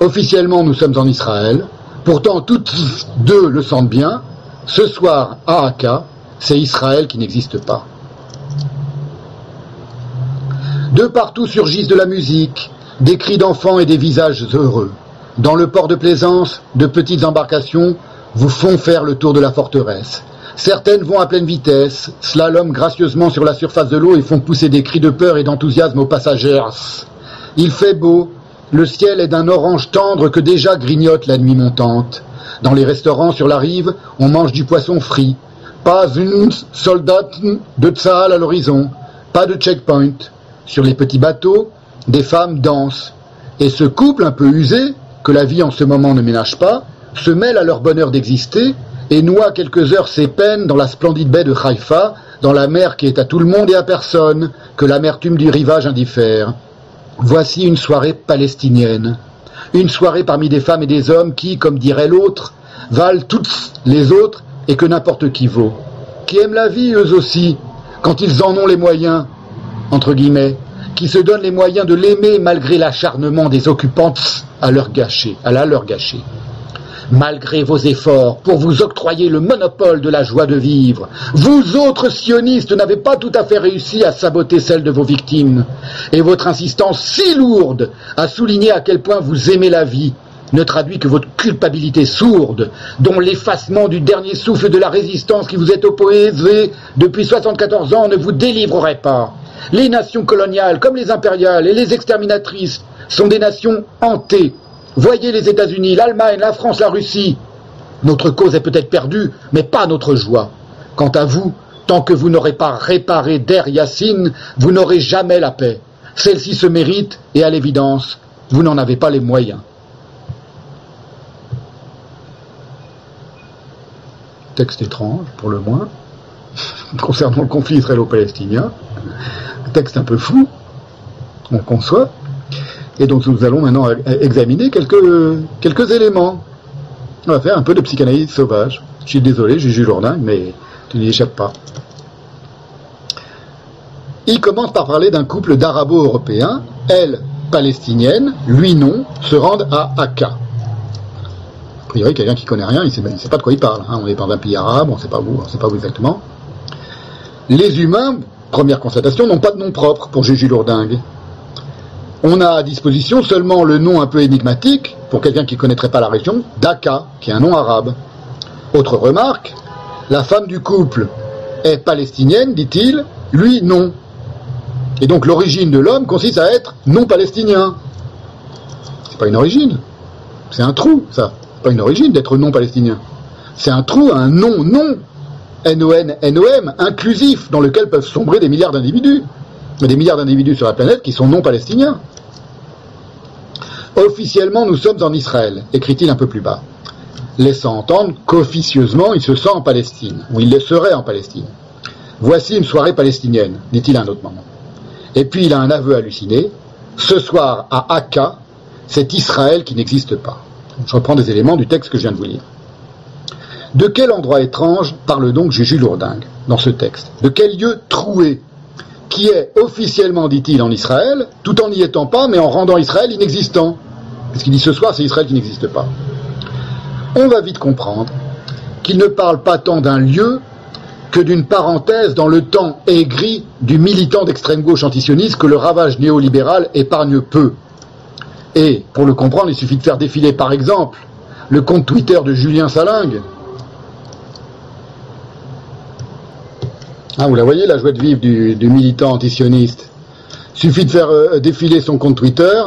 S1: Officiellement, nous sommes en Israël. Pourtant, toutes deux le sentent bien. Ce soir, à Aka, c'est Israël qui n'existe pas. De partout surgissent de la musique, des cris d'enfants et des visages heureux. Dans le port de plaisance, de petites embarcations vous font faire le tour de la forteresse. Certaines vont à pleine vitesse, slalom gracieusement sur la surface de l'eau et font pousser des cris de peur et d'enthousiasme aux passagers. Il fait beau, le ciel est d'un orange tendre que déjà grignote la nuit montante. Dans les restaurants sur la rive, on mange du poisson frit. Pas une soldat de Tsahal à l'horizon, pas de checkpoint. Sur les petits bateaux, des femmes dansent. Et ce couple un peu usé, que la vie en ce moment ne ménage pas, se mêle à leur bonheur d'exister et noie quelques heures ses peines dans la splendide baie de Haïfa, dans la mer qui est à tout le monde et à personne, que l'amertume du rivage indiffère. Voici une soirée palestinienne. Une soirée parmi des femmes et des hommes qui, comme dirait l'autre, valent toutes les autres et que n'importe qui vaut. Qui aiment la vie eux aussi, quand ils en ont les moyens, entre guillemets, qui se donnent les moyens de l'aimer malgré l'acharnement des occupantes à leur gâcher, à la leur gâcher. Malgré vos efforts pour vous octroyer le monopole de la joie de vivre, vous autres sionistes n'avez pas tout à fait réussi à saboter celle de vos victimes. Et votre insistance si lourde à souligner à quel point vous aimez la vie ne traduit que votre culpabilité sourde, dont l'effacement du dernier souffle de la résistance qui vous est opposé depuis 74 ans ne vous délivrerait pas. Les nations coloniales, comme les impériales et les exterminatrices, sont des nations hantées. Voyez les États-Unis, l'Allemagne, la France, la Russie. Notre cause est peut-être perdue, mais pas notre joie. Quant à vous, tant que vous n'aurez pas réparé Der Yassine, vous n'aurez jamais la paix. Celle-ci se mérite, et à l'évidence, Vous n'en avez pas les moyens. Texte étrange, pour le moins, concernant le conflit israélo-palestinien. Texte un peu fou, on conçoit. Et donc nous allons maintenant examiner quelques, quelques éléments. On va faire un peu de psychanalyse sauvage. Je suis désolé, Juju Jourdain, mais tu n'y échappes pas. Il commence par parler d'un couple d'arabo-européens, elle palestinienne, lui non, se rendent à Aka. A priori, quelqu'un qui connaît rien, il ne sait, pas de quoi il parle. Hein. On est dans un pays arabe, on ne sait pas où, on sait pas où exactement. Les humains, première constatation, n'ont pas de nom propre pour Juju Lourdingue. On a à disposition seulement le nom un peu énigmatique, pour quelqu'un qui ne connaîtrait pas la région, d'Aka, qui est un nom arabe. Autre remarque, la femme du couple est palestinienne, dit-il, lui non. Et donc l'origine de l'homme consiste à être non palestinien. C'est pas une origine, c'est un trou, ça. C'est pas une origine d'être non palestinien. C'est un trou, un non, non, N-O-N, inclusif, dans lequel peuvent sombrer des milliards d'individus. Des milliards d'individus sur la planète qui sont non palestiniens. Officiellement, nous sommes en Israël, écrit-il un peu plus bas, laissant entendre qu'officieusement, il se sent en Palestine, ou il le serait en Palestine. Voici une soirée palestinienne, dit-il à un autre moment. Et puis il a un aveu halluciné. Ce soir, à Aka, c'est Israël qui n'existe pas. Je reprends des éléments du texte que je viens de vous lire. De quel endroit étrange parle donc Juju Lourdingue dans ce texte? De quel lieu troué qui est officiellement, dit-il, en Israël, tout en n'y étant pas, mais en rendant Israël inexistant Puisqu'il dit ce soir, c'est Israël qui n'existe pas. On va vite comprendre qu'il ne parle pas tant d'un lieu que d'une parenthèse dans le temps aigri du militant d'extrême gauche antisioniste que le ravage néolibéral épargne peu. Et pour le comprendre, il suffit de faire défiler par exemple le compte Twitter de Julien Salingue. Ah, vous la voyez, la joie de vivre du, militant antisioniste. Suffit de faire euh, défiler son compte Twitter,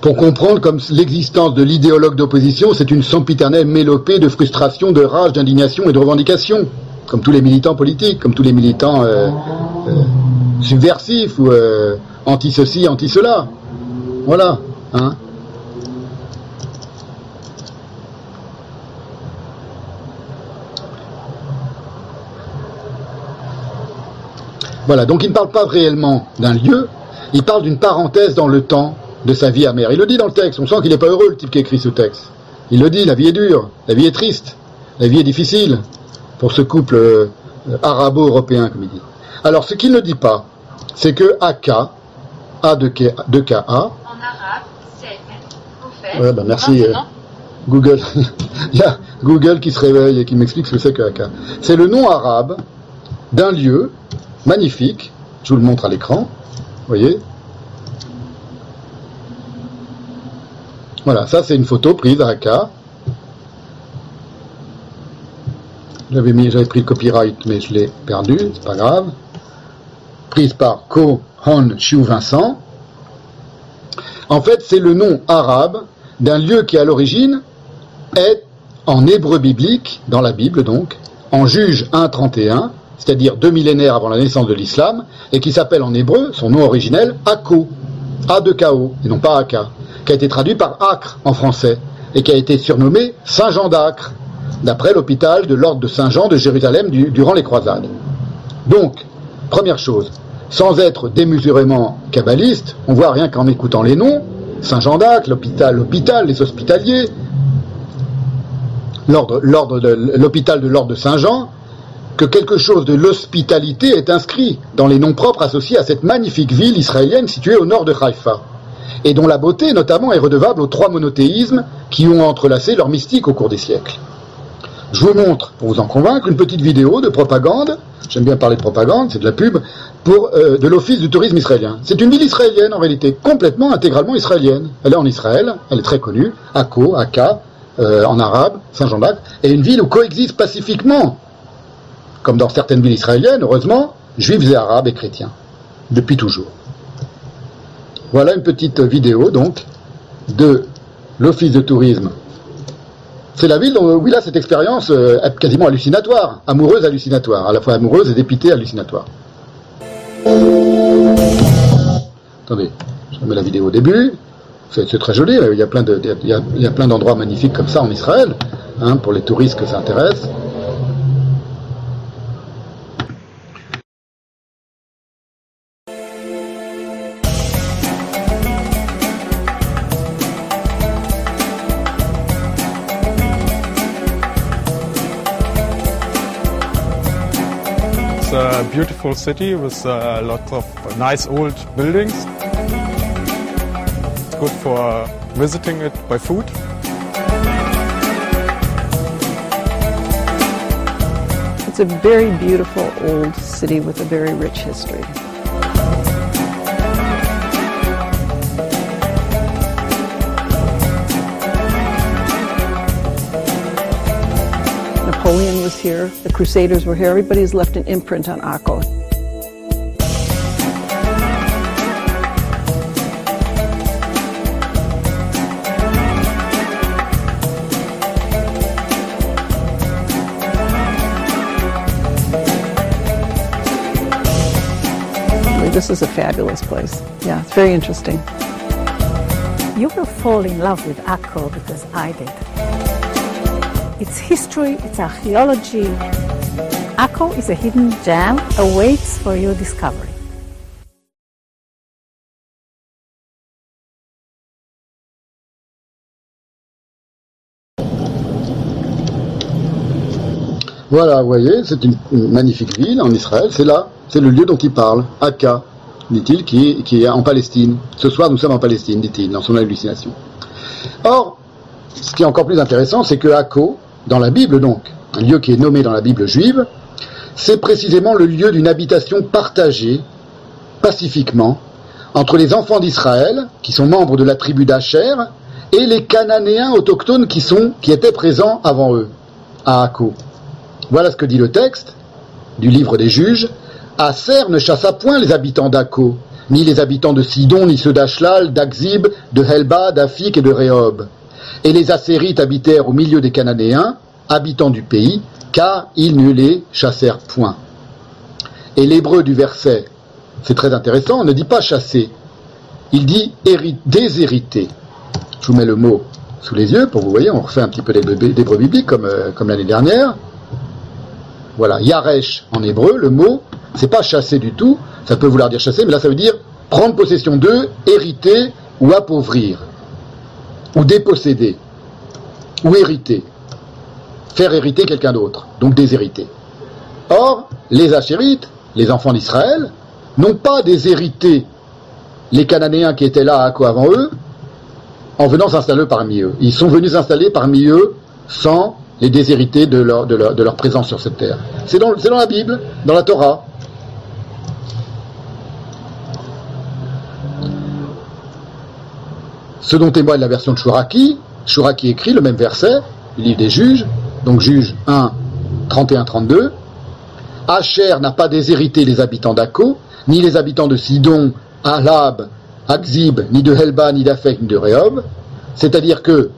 S1: pour comprendre comme l'existence de l'idéologue d'opposition, c'est une sempiternelle mélopée de frustration, de rage, d'indignation et de revendication, comme tous les militants politiques, comme tous les militants euh, euh, subversifs ou anti-ceci, anti-cela. Voilà. Hein. Voilà, donc il ne parle pas réellement d'un lieu, il parle d'une parenthèse dans le temps de sa vie amère. Il le dit dans le texte, on sent qu'il n'est pas heureux le type qui écrit ce texte. Il le dit, la vie est dure, la vie est triste, la vie est difficile pour ce couple euh, arabo-européen, comme il dit. Alors ce qu'il ne dit pas, c'est que AK, A de, K, de KA, en arabe, c'est ouais, ben merci euh, Google. Il y a Google qui se réveille et qui m'explique ce que c'est que AK. C'est le nom arabe d'un lieu magnifique, je vous le montre à l'écran, vous voyez, Voilà, ça c'est une photo prise à Aka. J'avais mis, j'avais pris le copyright, mais je l'ai perdu, c'est pas grave. Prise par Ko Hon Chiu Vincent. En fait, c'est le nom arabe d'un lieu qui à l'origine est en hébreu biblique, dans la Bible donc, en Juge 1.31, c'est-à-dire deux millénaires avant la naissance de l'islam, et qui s'appelle en hébreu, son nom originel, Ako, A de K.O., et non pas Aka qui a été traduit par Acre en français et qui a été surnommé Saint-Jean d'Acre, d'après l'hôpital de l'ordre de Saint-Jean de Jérusalem durant les croisades. Donc, première chose, sans être démesurément kabbaliste, on voit rien qu'en écoutant les noms, Saint-Jean d'Acre, l'hôpital, l'hôpital, les hospitaliers, l'hôpital de l'ordre de Saint-Jean, que quelque chose de l'hospitalité est inscrit dans les noms propres associés à cette magnifique ville israélienne située au nord de Haïfa et dont la beauté notamment est redevable aux trois monothéismes qui ont entrelacé leur mystique au cours des siècles. Je vous montre, pour vous en convaincre, une petite vidéo de propagande, j'aime bien parler de propagande, c'est de la pub, pour, euh, de l'Office du tourisme israélien. C'est une ville israélienne en réalité, complètement, intégralement israélienne. Elle est en Israël, elle est très connue, Akko, Akka, euh, en arabe, Saint-Jean d'Acre, et une ville où coexistent pacifiquement, comme dans certaines villes israéliennes, heureusement, juifs et arabes et chrétiens, depuis toujours. Voilà une petite vidéo donc de l'Office de tourisme c'est la ville où il a cette expérience euh, quasiment hallucinatoire, amoureuse hallucinatoire, à la fois amoureuse et dépitée hallucinatoire. Attendez, je remets la vidéo au début. C'est très joli, il y a plein de- il y a- il y a plein d'endroits magnifiques comme ça en Israël, hein, pour les touristes que ça intéresse.
S21: Beautiful city with uh, a lot of nice old buildings. It's good for visiting it by foot.
S22: It's a very beautiful old city with a very rich history. Napoleon was here, the Crusaders were here, everybody's left an imprint on Akko. This is a fabulous place. Yeah, it's very interesting.
S23: You will fall in love with Akko because I did. It's history, it's archaeology. Akko is a hidden gem, awaits for your discovery.
S1: Voilà, vous voyez, c'est une, magnifique ville en Israël, c'est là, c'est le lieu dont il parle, Akka, dit-il, qui, qui est en Palestine. Ce soir, nous sommes en Palestine, dit-il, dans son hallucination. Or, ce qui est encore plus intéressant, c'est que Akko, dans la Bible donc, un lieu qui est nommé dans la Bible juive, c'est précisément le lieu d'une habitation partagée, pacifiquement, entre les enfants d'Israël, qui sont membres de la tribu d'Acher, et les Cananéens autochtones qui, étaient présents avant eux, à Akko. Voilà ce que dit le texte du livre des juges. Asser ne chassa point les habitants d'Akko, ni les habitants de Sidon, ni ceux d'Ashlal, d'Akzib, de Helba, d'Afik et de Rehob. Et les Assérites habitèrent au milieu des Cananéens, habitants du pays, car ils ne les chassèrent point. Et l'hébreu du verset, c'est très intéressant, ne dit pas chasser, il dit héri- déshériter. Je vous mets le mot sous les yeux pour vous voyez, on refait un petit peu d'hébreu biblique comme, euh, comme l'année dernière. Voilà, Yaresh en hébreu, le mot, c'est pas chasser du tout, ça peut vouloir dire chasser, mais là ça veut dire prendre possession d'eux, hériter ou appauvrir, ou déposséder, ou hériter, faire hériter quelqu'un d'autre, donc déshériter. Or, les Achérites, les enfants d'Israël, n'ont pas déshérité les Cananéens qui étaient là à quoi avant eux, en venant s'installer parmi eux. Ils sont venus s'installer parmi eux sans les déshériter de leur, présence sur cette terre. C'est dans la Bible, dans la Torah. Ce dont témoigne la version de Shuraki, Shuraki écrit le même verset, le livre des juges, donc juge 1, 31-32. Asher n'a pas déshérité les habitants d'Akko, ni les habitants de Sidon, Ahlab, Akzib, ni de Helba, ni d'Afek, ni de Rehob. C'est-à-dire que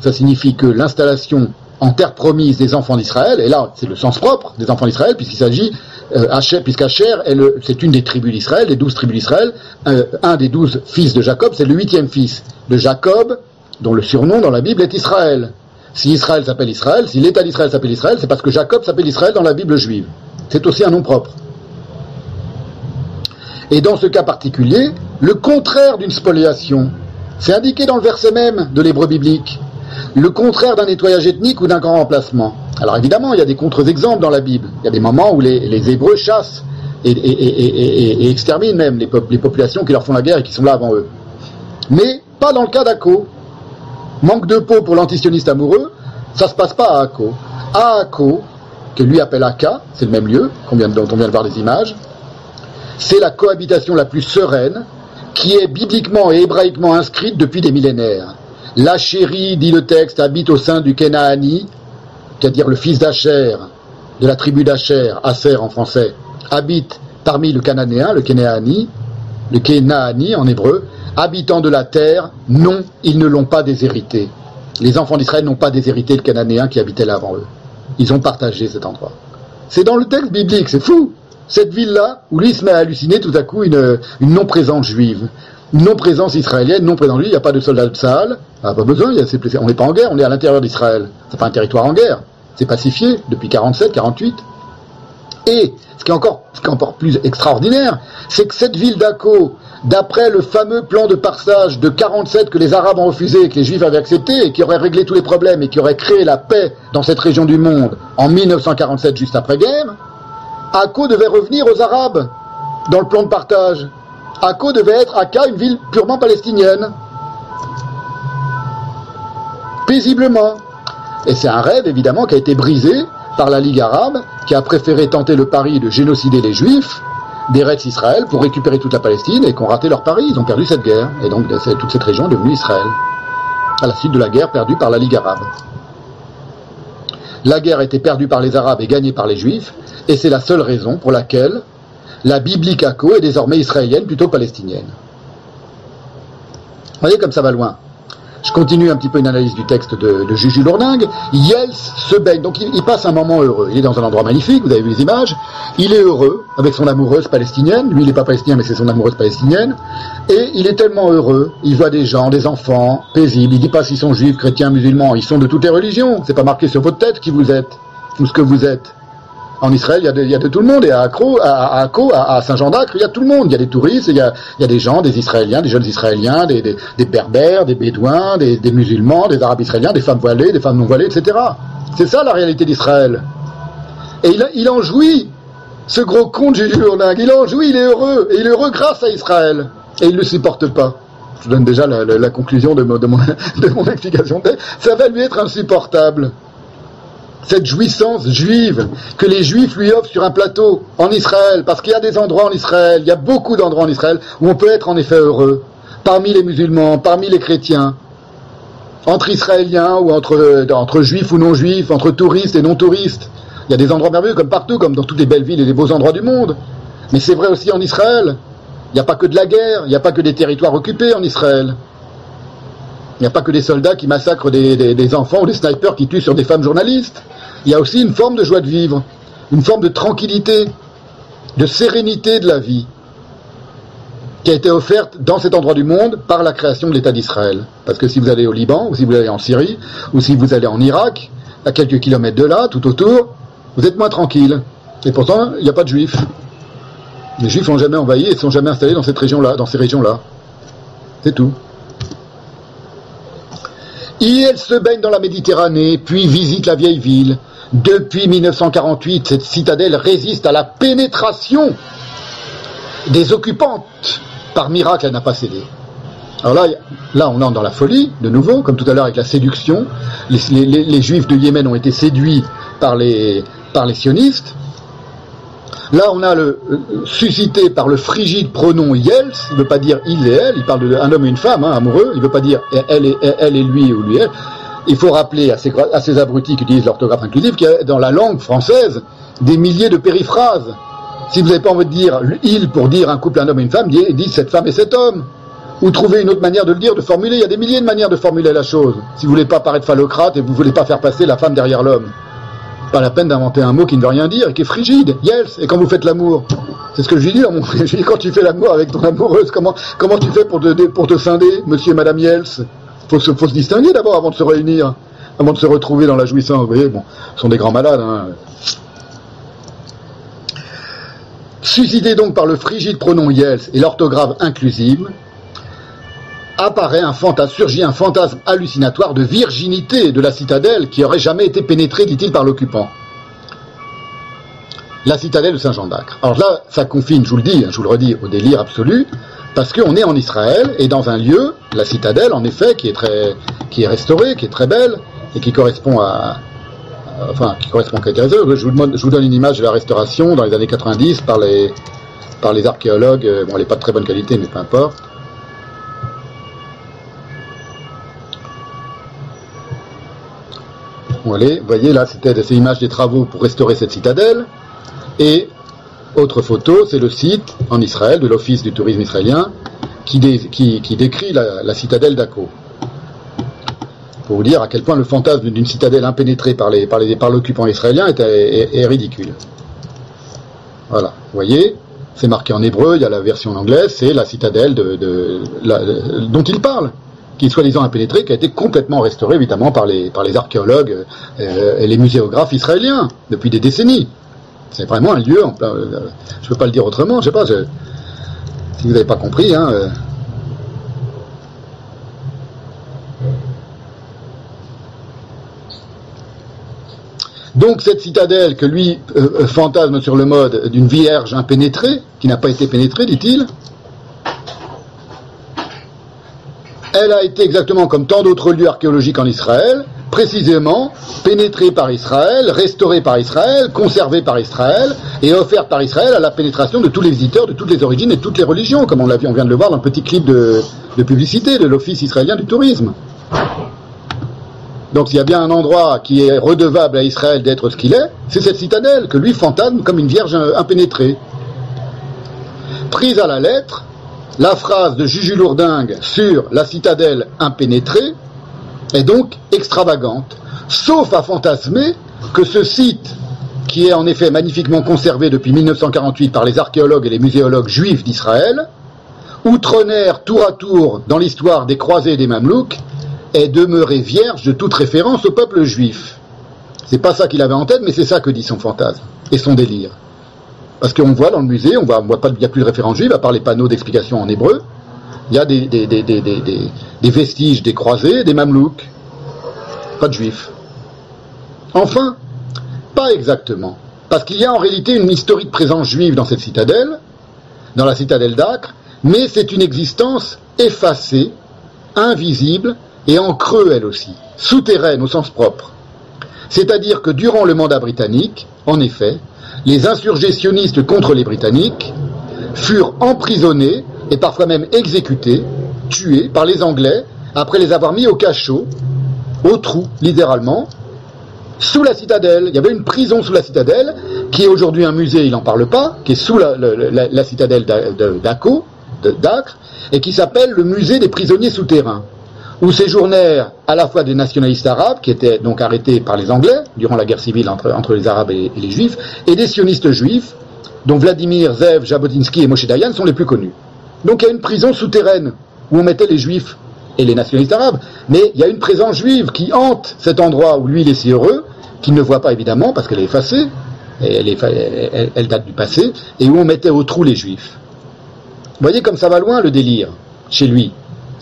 S1: ça signifie que l'installation en terre promise des enfants d'Israël, et là c'est le sens propre des enfants d'Israël, puisqu'il s'agit, euh, le- c'est une des tribus d'Israël, les douze tribus d'Israël, euh, un des douze fils de Jacob, c'est le huitième fils de Jacob, dont le surnom dans la Bible est Israël. Si Israël s'appelle Israël, si l'État d'Israël s'appelle Israël, c'est parce que Jacob s'appelle Israël dans la Bible juive. C'est aussi un nom propre. Et dans ce cas particulier, le contraire d'une spoliation, c'est indiqué dans le verset même de l'hébreu biblique. Le contraire d'un nettoyage ethnique ou d'un grand remplacement. Alors évidemment, il y a des contre-exemples dans la Bible. Il y a des moments où les, les Hébreux chassent et, exterminent même les, pop- les populations qui leur font la guerre et qui sont là avant eux. Mais pas dans le cas d'Akko. Manque de peau pour l'antisioniste amoureux, ça se passe pas à Akko. À que lui appelle Akka, c'est le même lieu qu'on vient dont on vient de voir des images, c'est la cohabitation la plus sereine qui est bibliquement et hébraïquement inscrite depuis des millénaires. La chérie, dit le texte, habite au sein du Kenaani, c'est-à-dire le fils d'Acher, de la tribu d'Acher, Aser en français, habite parmi le Cananéen, le Kenaani, le Kenaani en hébreu, habitants de la terre, non, ils ne l'ont pas déshérité. Les enfants d'Israël n'ont pas déshérité le Cananéen qui habitait là avant eux. Ils ont partagé cet endroit. C'est dans le texte biblique, c'est fou. Cette ville-là, où lui se met à halluciner tout à coup une, non-présence juive, non-présence israélienne, non-présence juive, il n'y a pas de soldats de Sahel, ah, pas besoin, on n'est pas en guerre, on est à l'intérieur d'Israël. C'est pas un territoire en guerre, c'est pacifié depuis 47, 48. Et ce qui est encore, ce qui est encore plus extraordinaire, c'est que cette ville d'Akko, d'après le fameux plan de passage de 47 que les Arabes ont refusé et que les Juifs avaient accepté et qui aurait réglé tous les problèmes et qui aurait créé la paix dans cette région du monde en 1947, juste après-guerre, Akko devait revenir aux Arabes dans le plan de partage. Akko devait être Akka, une ville purement palestinienne. Paisiblement. Et c'est un rêve, évidemment, qui a été brisé par la Ligue arabe, qui a préféré tenter le pari de génocider les Juifs d'Eretz Israël pour récupérer toute la Palestine et qui ont raté leur pari. Ils ont perdu cette guerre. Et donc, toute cette région est devenue Israël. À la suite de la guerre perdue par la Ligue arabe. La guerre a été perdue par les Arabes et gagnée par les Juifs, et c'est la seule raison pour laquelle la biblique Akko est désormais israélienne plutôt palestinienne. Vous voyez comme ça va loin. Je continue un petit peu une analyse du texte de, de Juju Lourdingue. Yels se baigne, donc il, il passe un moment heureux. Il est dans un endroit magnifique, vous avez vu les images. Il est heureux avec son amoureuse palestinienne. Lui, il n'est pas palestinien, mais c'est son amoureuse palestinienne. Et il est tellement heureux. Il voit des gens, des enfants, paisibles. Il dit pas s'ils sont juifs, chrétiens, musulmans. Ils sont de toutes les religions. C'est pas marqué sur votre tête qui vous êtes ou ce que vous êtes. En Israël, il y, a de, tout le monde. Et à Accro, à, à Saint-Jean-d'Acre, il y a tout le monde. Il y a des touristes, il y a, des gens, des Israéliens, des jeunes Israéliens, des, Berbères, des Bédouins, des, musulmans, des Arabes israéliens, des femmes voilées, des femmes non voilées, etc. C'est ça la réalité d'Israël. Et il, en jouit, ce gros con de Lourdingue. Il en jouit, il est heureux. Et il est heureux grâce à Israël. Et il ne le supporte pas. Je donne déjà la, conclusion de, de mon explication. Ça va lui être insupportable cette jouissance juive que les juifs lui offrent sur un plateau en Israël, parce qu'il y a des endroits en Israël, il y a beaucoup d'endroits en Israël où on peut être en effet heureux, parmi les musulmans, parmi les chrétiens, entre Israéliens ou entre, entre juifs ou non juifs, entre touristes et non touristes. Il y a des endroits merveilleux comme partout, comme dans toutes les belles villes et les beaux endroits du monde. Mais c'est vrai aussi en Israël. Il n'y a pas que de la guerre, il n'y a pas que des territoires occupés en Israël. Il n'y a pas que des soldats qui massacrent des, enfants ou des snipers qui tuent sur des femmes journalistes. Il y a aussi une forme de joie de vivre, une forme de tranquillité, de sérénité de la vie, qui a été offerte dans cet endroit du monde par la création de l'État d'Israël. Parce que si vous allez au Liban, ou si vous allez en Syrie, ou si vous allez en Irak, à quelques kilomètres de là, tout autour, vous êtes moins tranquille. Et pourtant, il n'y a pas de juifs. Les juifs n'ont jamais envahi et ne sont jamais installés dans cette région-là, dans ces régions-là. C'est tout. Et elle se baigne dans la Méditerranée, puis visite la vieille ville. Depuis 1948, cette citadelle résiste à la pénétration des occupantes. Par miracle, elle n'a pas cédé. Alors là, on entre dans la folie, de nouveau, comme tout à l'heure avec la séduction. Les, Juifs de Yémen ont été séduits par les sionistes. Là, on a le euh, suscité par le frigide pronom Yels, il ne veut pas dire il et elle, il parle d'un homme et une femme, hein, amoureux, il ne veut pas dire elle et, elle et lui ou lui elle. Il faut rappeler à ces, abrutis qui utilisent l'orthographe inclusive qu'il y a dans la langue française des milliers de périphrases. Si vous n'avez pas envie de dire il pour dire un couple, un homme et une femme, dites cette femme et cet homme. Ou trouvez une autre manière de le dire, de formuler. Il y a des milliers de manières de formuler la chose. Si vous voulez pas paraître phallocrate et vous voulez pas faire passer la femme derrière l'homme. Pas la peine d'inventer un mot qui ne veut rien dire et qui est frigide. Yes. Et quand vous faites l'amour, c'est ce que je lui dis. Mon... Je dis quand tu fais l'amour avec ton amoureuse, comment tu fais pour te scinder, Monsieur et Madame Yels Faut se faut se distinguer d'abord avant de se réunir, avant de se retrouver dans la jouissance. Vous voyez, bon, ce sont des grands malades. Hein. Donc par le frigide pronom Yels et l'orthographe inclusive, apparaît un fantasme, surgit un fantasme hallucinatoire de virginité de la citadelle qui aurait jamais été pénétrée, dit-il, par l'occupant. La citadelle de Saint-Jean d'Acre. Alors là, ça confine, je vous le dis, je vous le redis, au délire absolu, parce qu'on est en Israël et dans un lieu, la citadelle, en effet, qui est très, qui est restaurée, qui est très belle et qui correspond à, enfin, qui correspond à. Je vous, je vous donne une image de la restauration dans les années 90 par les, par les archéologues. Bon, elle n'est pas de très bonne qualité, mais peu importe. Vous voyez, là, c'était ces images des travaux pour restaurer cette citadelle. Et autre photo, c'est le site en Israël de l'Office du tourisme israélien qui, dé, qui, qui décrit la, citadelle d'Akko. Pour vous dire à quel point le fantasme d'une citadelle impénétrée par les par les par l'occupant israélien est, ridicule. Voilà, vous voyez, c'est marqué en hébreu, il y a la version en anglais, c'est la citadelle dont il parle, qui est soi-disant impénétrée, qui a été complètement restaurée évidemment par les archéologues euh, et les muséographes israéliens depuis des décennies. C'est vraiment un lieu, euh, je peux pas le dire autrement, je sais pas, si vous n'avez pas compris, hein. euh, Donc cette citadelle que lui fantasme sur le mode d'une vierge impénétrée, qui n'a pas été pénétrée, dit-il, elle a été exactement comme tant d'autres lieux archéologiques en Israël, précisément pénétrée par Israël, restaurée par Israël, conservée par Israël et offerte par Israël à la pénétration de tous les visiteurs de toutes les origines et de toutes les religions, comme on, vient de le voir dans le petit clip de, publicité de l'Office israélien du tourisme. Donc s'il y a bien un endroit qui est redevable à Israël d'être ce qu'il est, c'est cette citadelle que lui fantasme comme une vierge impénétrée. Prise à la lettre, la phrase de Juju Lourdingue sur la citadelle impénétrée est donc extravagante, sauf à fantasmer que ce site, qui est en effet magnifiquement conservé depuis 1948 par les archéologues et les muséologues juifs d'Israël, outre-mer tour à tour dans l'histoire des croisés et des mamelouks, est demeuré vierge de toute référence au peuple juif. C'est pas ça qu'il avait en tête, mais c'est ça que dit son fantasme et son délire. Parce qu'on voit dans le musée, on voit, on voit pas, il n'y a plus de référence juive, à part les panneaux d'explication en hébreu. Il y a des, des, vestiges des croisés, des mamelouks. Pas de juifs. Enfin, pas exactement. Parce qu'il y a en réalité une historique présence juive dans cette citadelle, dans la citadelle d'Acre, mais c'est une existence effacée, invisible et en creux elle aussi, souterraine au sens propre. C'est-à-dire que durant le mandat britannique, en effet, les insurgés sionistes contre les Britanniques furent emprisonnés et parfois même exécutés, tués par les Anglais après les avoir mis au cachot, au trou, littéralement, sous la citadelle. Il y avait une prison sous la citadelle, qui est aujourd'hui un musée, il n'en parle pas, qui est sous la, la- la- la citadelle d'Acre, et qui s'appelle le musée des prisonniers souterrains, où séjournèrent à la fois des nationalistes arabes, qui étaient donc arrêtés par les Anglais, durant la guerre civile entre, les Arabes et, les Juifs, et des sionistes juifs, dont Vladimir Zev, Jabotinsky et Moshe Dayan sont les plus connus. Donc il y a une prison souterraine, où on mettait les Juifs et les nationalistes arabes, mais il y a une présence juive qui hante cet endroit où lui il est si heureux, qu'il ne voit pas évidemment parce qu'elle est effacée, et elle- elle date du passé, et où on mettait au trou les juifs. Vous voyez comme ça va loin le délire, chez lui,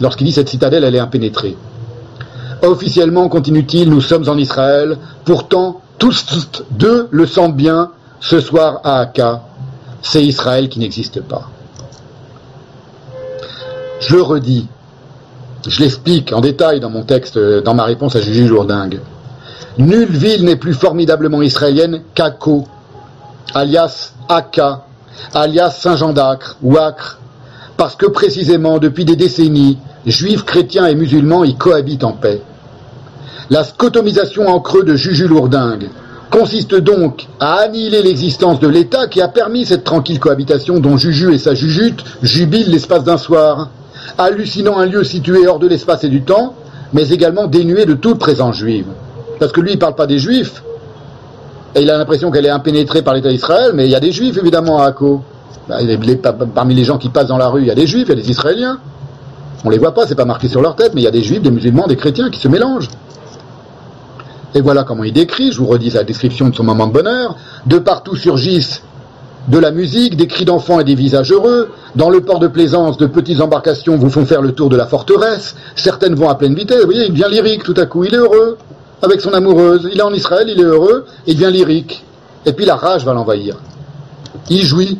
S1: lorsqu'il dit cette citadelle elle est impénétrée. Officiellement, continue-t-il, nous sommes en Israël, pourtant tous, deux le sentent bien ce soir à Aka, c'est Israël qui n'existe pas. Je le redis, je l'explique en détail dans mon texte, euh, dans ma réponse à Juju Jourdingue. Nulle ville n'est plus formidablement israélienne qu'Ako, alias Aka, alias Saint-Jean d'Acre ou Acre, parce que précisément depuis des décennies, juifs, chrétiens et musulmans y cohabitent en paix. La scotomisation en creux de Juju Lourdingue consiste donc à annihiler l'existence de l'État qui a permis cette tranquille cohabitation dont Juju et sa Jujute jubilent l'espace d'un soir, hallucinant un lieu situé hors de l'espace et du temps, mais également dénué de toute présence juive. Parce que lui, il parle pas des juifs, et il a l'impression qu'elle est impénétrée par l'État d'Israël, mais il y a des juifs évidemment à Akko. Bah, parmi les gens qui passent dans la rue, il y a des juifs, il y a des Israéliens. On les voit pas, c'est pas marqué sur leur tête, mais il y a des juifs, des musulmans, des chrétiens qui se mélangent. Et voilà comment il décrit, je vous redis sa description de son moment de bonheur. De partout surgissent de la musique, des cris d'enfants et des visages heureux. Dans le port de plaisance, de petites embarcations vous font faire le tour de la forteresse. Certaines vont à pleine vitesse. Vous voyez, il devient lyrique tout à coup. Il est heureux avec son amoureuse. Il est en Israël, il est heureux il devient lyrique. Et puis la rage va l'envahir. Il jouit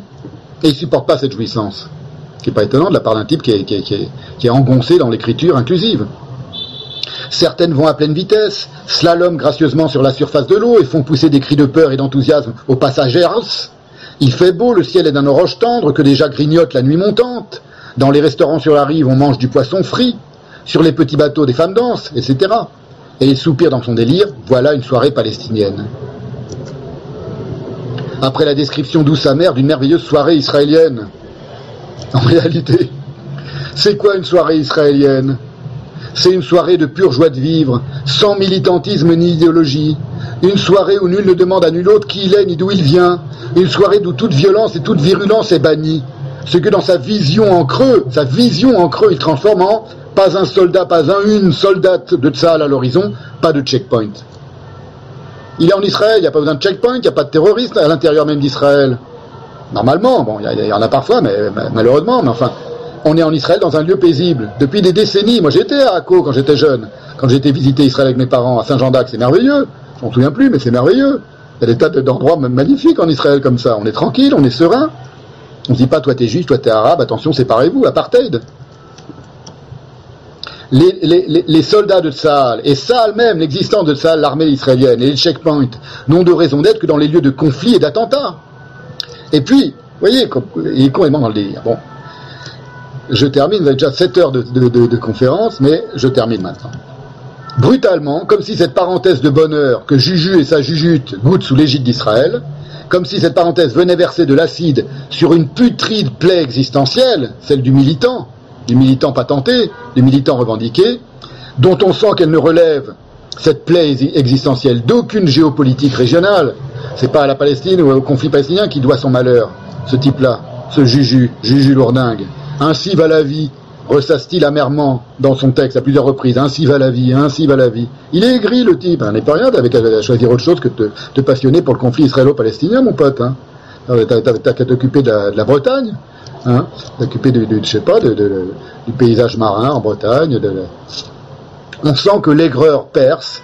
S1: et il supporte pas cette jouissance. Ce qui n'est pas étonnant de la part d'un type qui est, engoncé dans l'écriture inclusive. Certaines vont à pleine vitesse, slalom gracieusement sur la surface de l'eau et font pousser des cris de peur et d'enthousiasme aux passagers. Il fait beau, le ciel est d'un orange tendre que déjà grignote la nuit montante. Dans les restaurants sur la rive, on mange du poisson frit. Sur les petits bateaux, des femmes dansent, etc. Et il soupire dans son délire, voilà une soirée palestinienne. Après la description douce amère d'une merveilleuse soirée israélienne. En réalité, c'est quoi une soirée israélienne? C'est une soirée de pure joie de vivre, sans militantisme ni idéologie. Une soirée où nul ne demande à nul autre qui il est ni d'où il vient. Une soirée où toute violence et toute virulence est bannie. Ce que dans sa vision en creux, sa vision en creux, il transforme en pas un soldat, pas un, une soldate de Tsahal à l'horizon, pas de checkpoint. Il est en Israël, il n'y a pas besoin de checkpoint, il n'y a pas de terroristes à l'intérieur même d'Israël. Normalement, bon, il y, en a parfois, mais malheureusement, mais enfin, on est en Israël dans un lieu paisible. Depuis des décennies, moi j'étais à Akko quand j'étais jeune, quand j'étais visiter Israël avec mes parents à Saint-Jean-d'Acre, c'est merveilleux. Je m'en souviens plus, mais c'est merveilleux. Il y a des tas d'endroits magnifiques en Israël comme ça. On est tranquille, on est serein. On ne dit pas toi t'es juif, toi t'es arabe, attention, séparez-vous, apartheid. Les, soldats de Tsahal, et Tsahal même, l'existence de Tsahal, l'armée israélienne, et les checkpoints, n'ont de raison d'être que dans les lieux de conflit et d'attentats. Et puis, vous voyez, il est complètement dans le délire. Bon, je termine, vous avez déjà 7 heures de, de conférence, mais je termine maintenant. Brutalement, comme si cette parenthèse de bonheur que Juju et sa Jujute goûtent sous l'égide d'Israël, comme si cette parenthèse venait verser de l'acide sur une putride plaie existentielle, celle du militant, du militant patenté, du militant revendiqué, dont on sent qu'elle ne relève cette plaie existentielle d'aucune géopolitique régionale. C'est pas à la Palestine ou au conflit palestinien qui doit son malheur, ce type-là, ce Juju, Juju lourdingue. Ainsi va la vie, ressasse-t-il amèrement dans son texte à plusieurs reprises. Ainsi va la vie, ainsi va la vie. Il est aigri le type, hein, n'est pas rien, t'avais qu'à choisir autre chose que de passionner pour le conflit israélo-palestinien, mon pote. Hein. T'as qu'à t'occuper de, la Bretagne, hein, t'occuper de, de, je sais pas, de, du paysage marin en Bretagne. On sent que l'aigreur perce,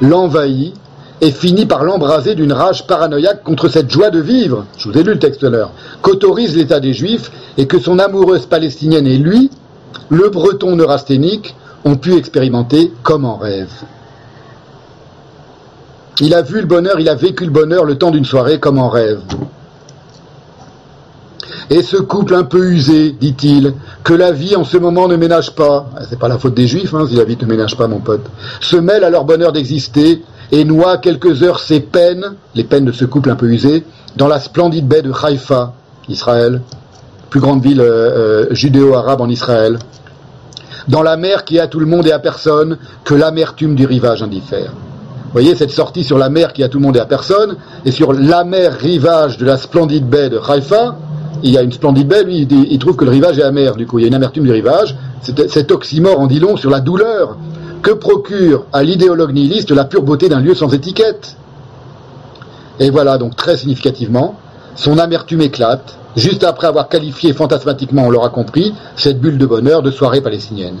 S1: l'envahit, et finit par l'embraser d'une rage paranoïaque contre cette joie de vivre, je vous ai lu le texte à l'heure, qu'autorise l'État des Juifs et que son amoureuse palestinienne et lui, le breton neurasthénique, ont pu expérimenter comme en rêve. Il a vu le bonheur, il a vécu le bonheur le temps d'une soirée comme en rêve. Et ce couple un peu usé, dit-il, que la vie en ce moment ne ménage pas, c'est pas la faute des juifs hein, si la vie ne ménage pas mon pote, se mêle à leur bonheur d'exister et noie quelques heures ses peines, les peines de ce couple un peu usé, dans la splendide baie de Haïfa, Israël, plus grande ville euh, euh, judéo-arabe en Israël, dans la mer qui a tout le monde et à personne, que l'amertume du rivage indiffère. Vous voyez cette sortie sur la mer qui a tout le monde et à personne, et sur l'amer rivage de la splendide baie de Haïfa, il y a une splendide baie, lui, il, il, trouve que le rivage est amer, du coup, il y a une amertume du rivage. Cet oxymore en dit long sur la douleur que procure à l'idéologue nihiliste la pure beauté d'un lieu sans étiquette. Et voilà, donc très significativement, son amertume éclate, juste après avoir qualifié fantasmatiquement, on l'aura compris, cette bulle de bonheur de soirée palestinienne.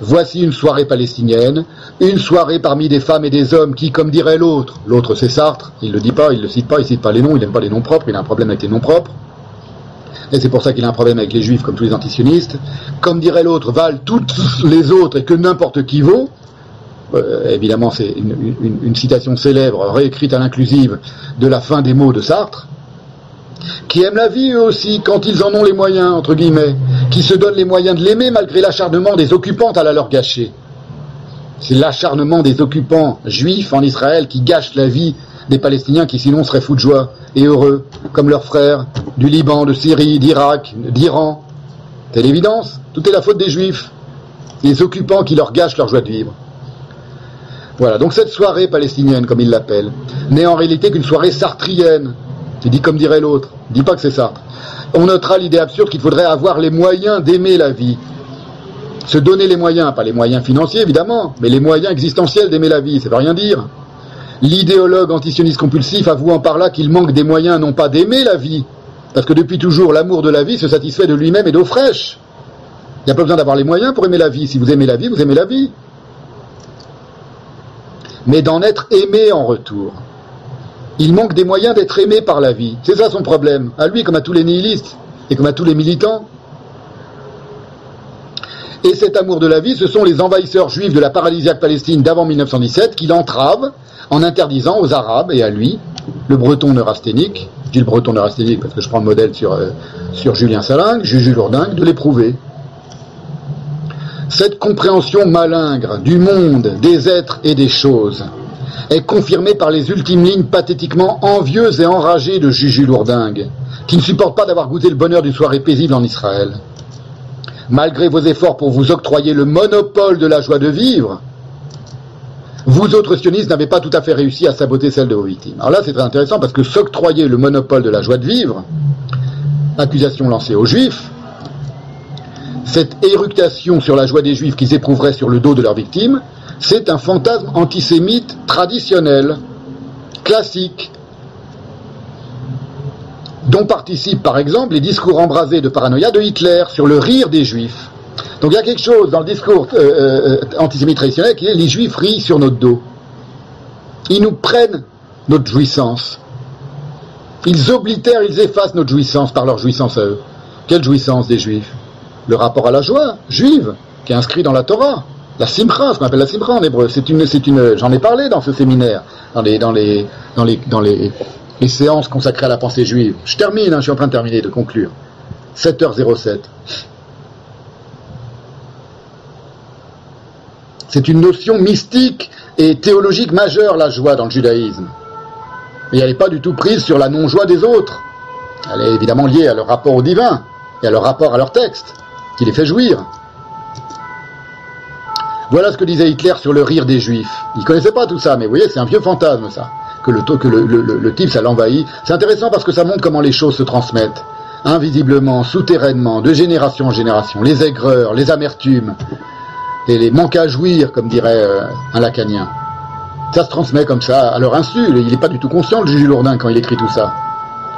S1: Voici une soirée palestinienne, une soirée parmi des femmes et des hommes qui, comme dirait l'autre, l'autre c'est Sartre, il ne le dit pas, il ne le cite pas, il ne cite pas les noms, il n'aime pas les noms propres, il a un problème avec les noms propres, et c'est pour ça qu'il a un problème avec les juifs comme tous les antisionistes, comme dirait l'autre, valent toutes les autres et que n'importe qui vaut, euh, évidemment c'est une, citation célèbre, réécrite à l'inclusive, de la fin des mots de Sartre, qui aiment la vie eux aussi quand ils en ont les moyens, entre guillemets, qui se donnent les moyens de l'aimer malgré l'acharnement des occupants à la leur gâcher. C'est l'acharnement des occupants juifs en Israël qui gâchent la vie des Palestiniens qui sinon seraient fous de joie et heureux, comme leurs frères du Liban, de Syrie, d'Irak, d'Iran. C'est l'évidence, tout est la faute des Juifs, les occupants qui leur gâchent leur joie de vivre. Voilà, donc cette soirée palestinienne, comme ils l'appellent, n'est en réalité qu'une soirée sartrienne. Tu dis comme dirait l'autre, dis pas que c'est Sartre. On notera l'idée absurde qu'il faudrait avoir les moyens d'aimer la vie. Se donner les moyens, pas les moyens financiers évidemment, mais les moyens existentiels d'aimer la vie, ça veut rien dire. L'idéologue antisioniste compulsif avouant par là qu'il manque des moyens non pas d'aimer la vie, parce que depuis toujours l'amour de la vie se satisfait de lui-même et d'eau fraîche. Il n'y a pas besoin d'avoir les moyens pour aimer la vie. Si vous aimez la vie, vous aimez la vie. Mais d'en être aimé en retour. Il manque des moyens d'être aimé par la vie. C'est ça son problème. À lui comme à tous les nihilistes et comme à tous les militants. Et cet amour de la vie, ce sont les envahisseurs juifs de la paralysiaque Palestine d'avant 1917 qui l'entravent en interdisant aux Arabes et à lui, le breton neurasthénique, je dis le breton neurasthénique parce que je prends le modèle sur, euh, sur Julien Salingue, Juju Lourdingue, de l'éprouver. Cette compréhension malingre du monde, des êtres et des choses est confirmée par les ultimes lignes pathétiquement envieuses et enragées de Juju Lourdingue, qui ne supporte pas d'avoir goûté le bonheur d'une soirée paisible en Israël. malgré vos efforts pour vous octroyer le monopole de la joie de vivre, vous autres sionistes n'avez pas tout à fait réussi à saboter celle de vos victimes. Alors là, c'est très intéressant parce que s'octroyer le monopole de la joie de vivre, accusation lancée aux juifs, cette éructation sur la joie des juifs qu'ils éprouveraient sur le dos de leurs victimes, c'est un fantasme antisémite traditionnel, classique, dont participent par exemple les discours embrasés de paranoïa de Hitler sur le rire des juifs. Donc il y a quelque chose dans le discours euh, euh, antisémite traditionnel qui est les juifs rient sur notre dos. Ils nous prennent notre jouissance. Ils oblitèrent, ils effacent notre jouissance par leur jouissance à eux. Quelle jouissance des juifs? Le rapport à la joie juive, qui est inscrit dans la Torah. La simcha, ce qu'on appelle la simcha en hébreu. C'est une, c'est j'en ai parlé dans ce séminaire, dans les séances consacrées à la pensée juive. Je termine, hein, je suis en train de terminer, de conclure. 7h07. C'est une notion mystique et théologique majeure, la joie, dans le judaïsme. Et elle n'est pas du tout prise sur la non-joie des autres. Elle est évidemment liée à leur rapport au divin et à leur rapport à leur texte, qui les fait jouir. Voilà ce que disait Hitler sur le rire des juifs. Il ne connaissait pas tout ça, mais vous voyez, c'est un vieux fantasme, ça. Que le, type, ça l'envahit. C'est intéressant parce que ça montre comment les choses se transmettent. Invisiblement, souterrainement, de génération en génération. Les aigreurs, les amertumes, et les manques à jouir, comme dirait euh, un lacanien. Ça se transmet comme ça, à leur insu. Il n'est pas du tout conscient, le juge Lourdin, quand il écrit tout ça,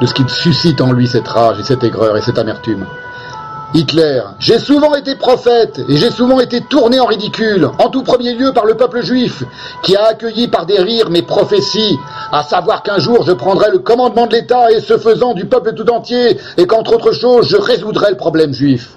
S1: de ce qui suscite en lui cette rage et cette aigreur et cette amertume. Hitler, j'ai souvent été prophète et j'ai souvent été tourné en ridicule, en tout premier lieu par le peuple juif, qui a accueilli par des rires mes prophéties, à savoir qu'un jour je prendrai le commandement de l'État et ce faisant du peuple tout entier, et qu'entre autres choses je résoudrai le problème juif,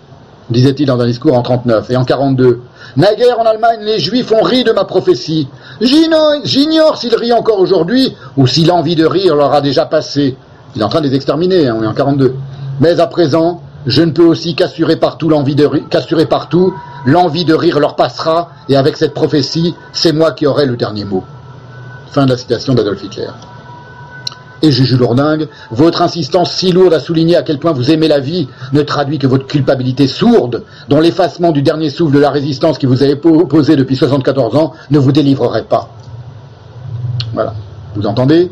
S1: disait-il dans un discours en 39 et en 42. Naguère en Allemagne, les Juifs ont ri de ma prophétie. J'ignore s'ils rient encore aujourd'hui ou si l'envie de rire leur a déjà passé. Il est en train de les exterminer, hein, en 42. Mais à présent, je ne peux aussi qu'assurer partout l'envie de qu'assurer partout l'envie de rire leur passera et avec cette prophétie, c'est moi qui aurai le dernier mot. Fin de la citation d'Adolf Hitler et Juju Lourdingue, votre insistance si lourde à souligner à quel point vous aimez la vie ne traduit que votre culpabilité sourde, dont l'effacement du dernier souffle de la résistance qui vous a opposé depuis 74 ans ne vous délivrerait pas. Voilà. Vous entendez?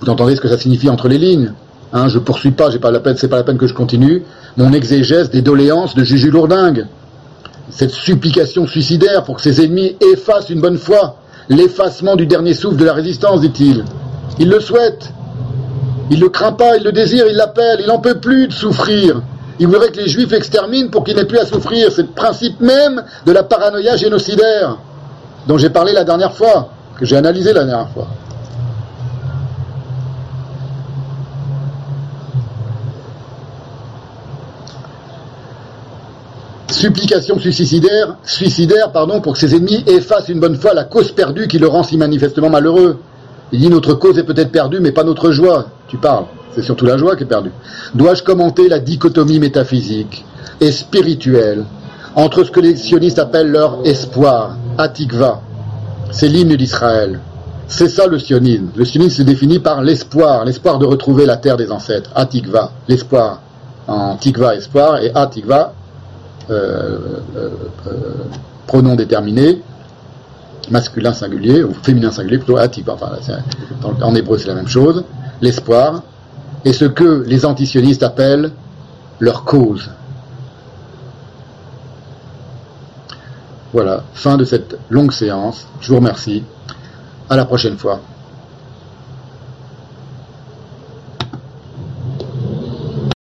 S1: Vous entendez ce que ça signifie entre les lignes? Hein, Je poursuis pas, j'ai pas la peine, c'est pas la peine que je continue. Mon exégèse des doléances de Juju Lourdingue. Cette supplication suicidaire pour que ses ennemis effacent une bonne fois l'effacement du dernier souffle de la résistance, dit-il. Il le souhaite. Il le craint pas, il le désire, il l'appelle, il n'en peut plus de souffrir. Il voudrait que les juifs exterminent pour qu'il n'ait plus à souffrir. C'est le principe même de la paranoïa génocidaire dont j'ai parlé la dernière fois, que j'ai analysé la dernière fois. Supplication suicidaire, suicidaire pardon, pour que ses ennemis effacent une bonne fois la cause perdue qui le rend si manifestement malheureux. Il dit notre cause est peut-être perdue, mais pas notre joie. Tu parles. C'est surtout la joie qui est perdue. Dois-je commenter la dichotomie métaphysique et spirituelle entre ce que les sionistes appellent leur espoir, Atikva? C'est l'hymne d'Israël. C'est ça le sionisme. Le sionisme se définit par l'espoir, l'espoir de retrouver la terre des ancêtres. Atikva, l'espoir. En tikva, espoir, et Atikva, euh, euh, euh, pronom déterminé, masculin singulier, ou féminin singulier, plutôt enfin, en hébreu c'est la même chose, l'espoir, et ce que les antisionistes appellent leur cause. Voilà, fin de cette longue séance. Je vous remercie. À la prochaine fois.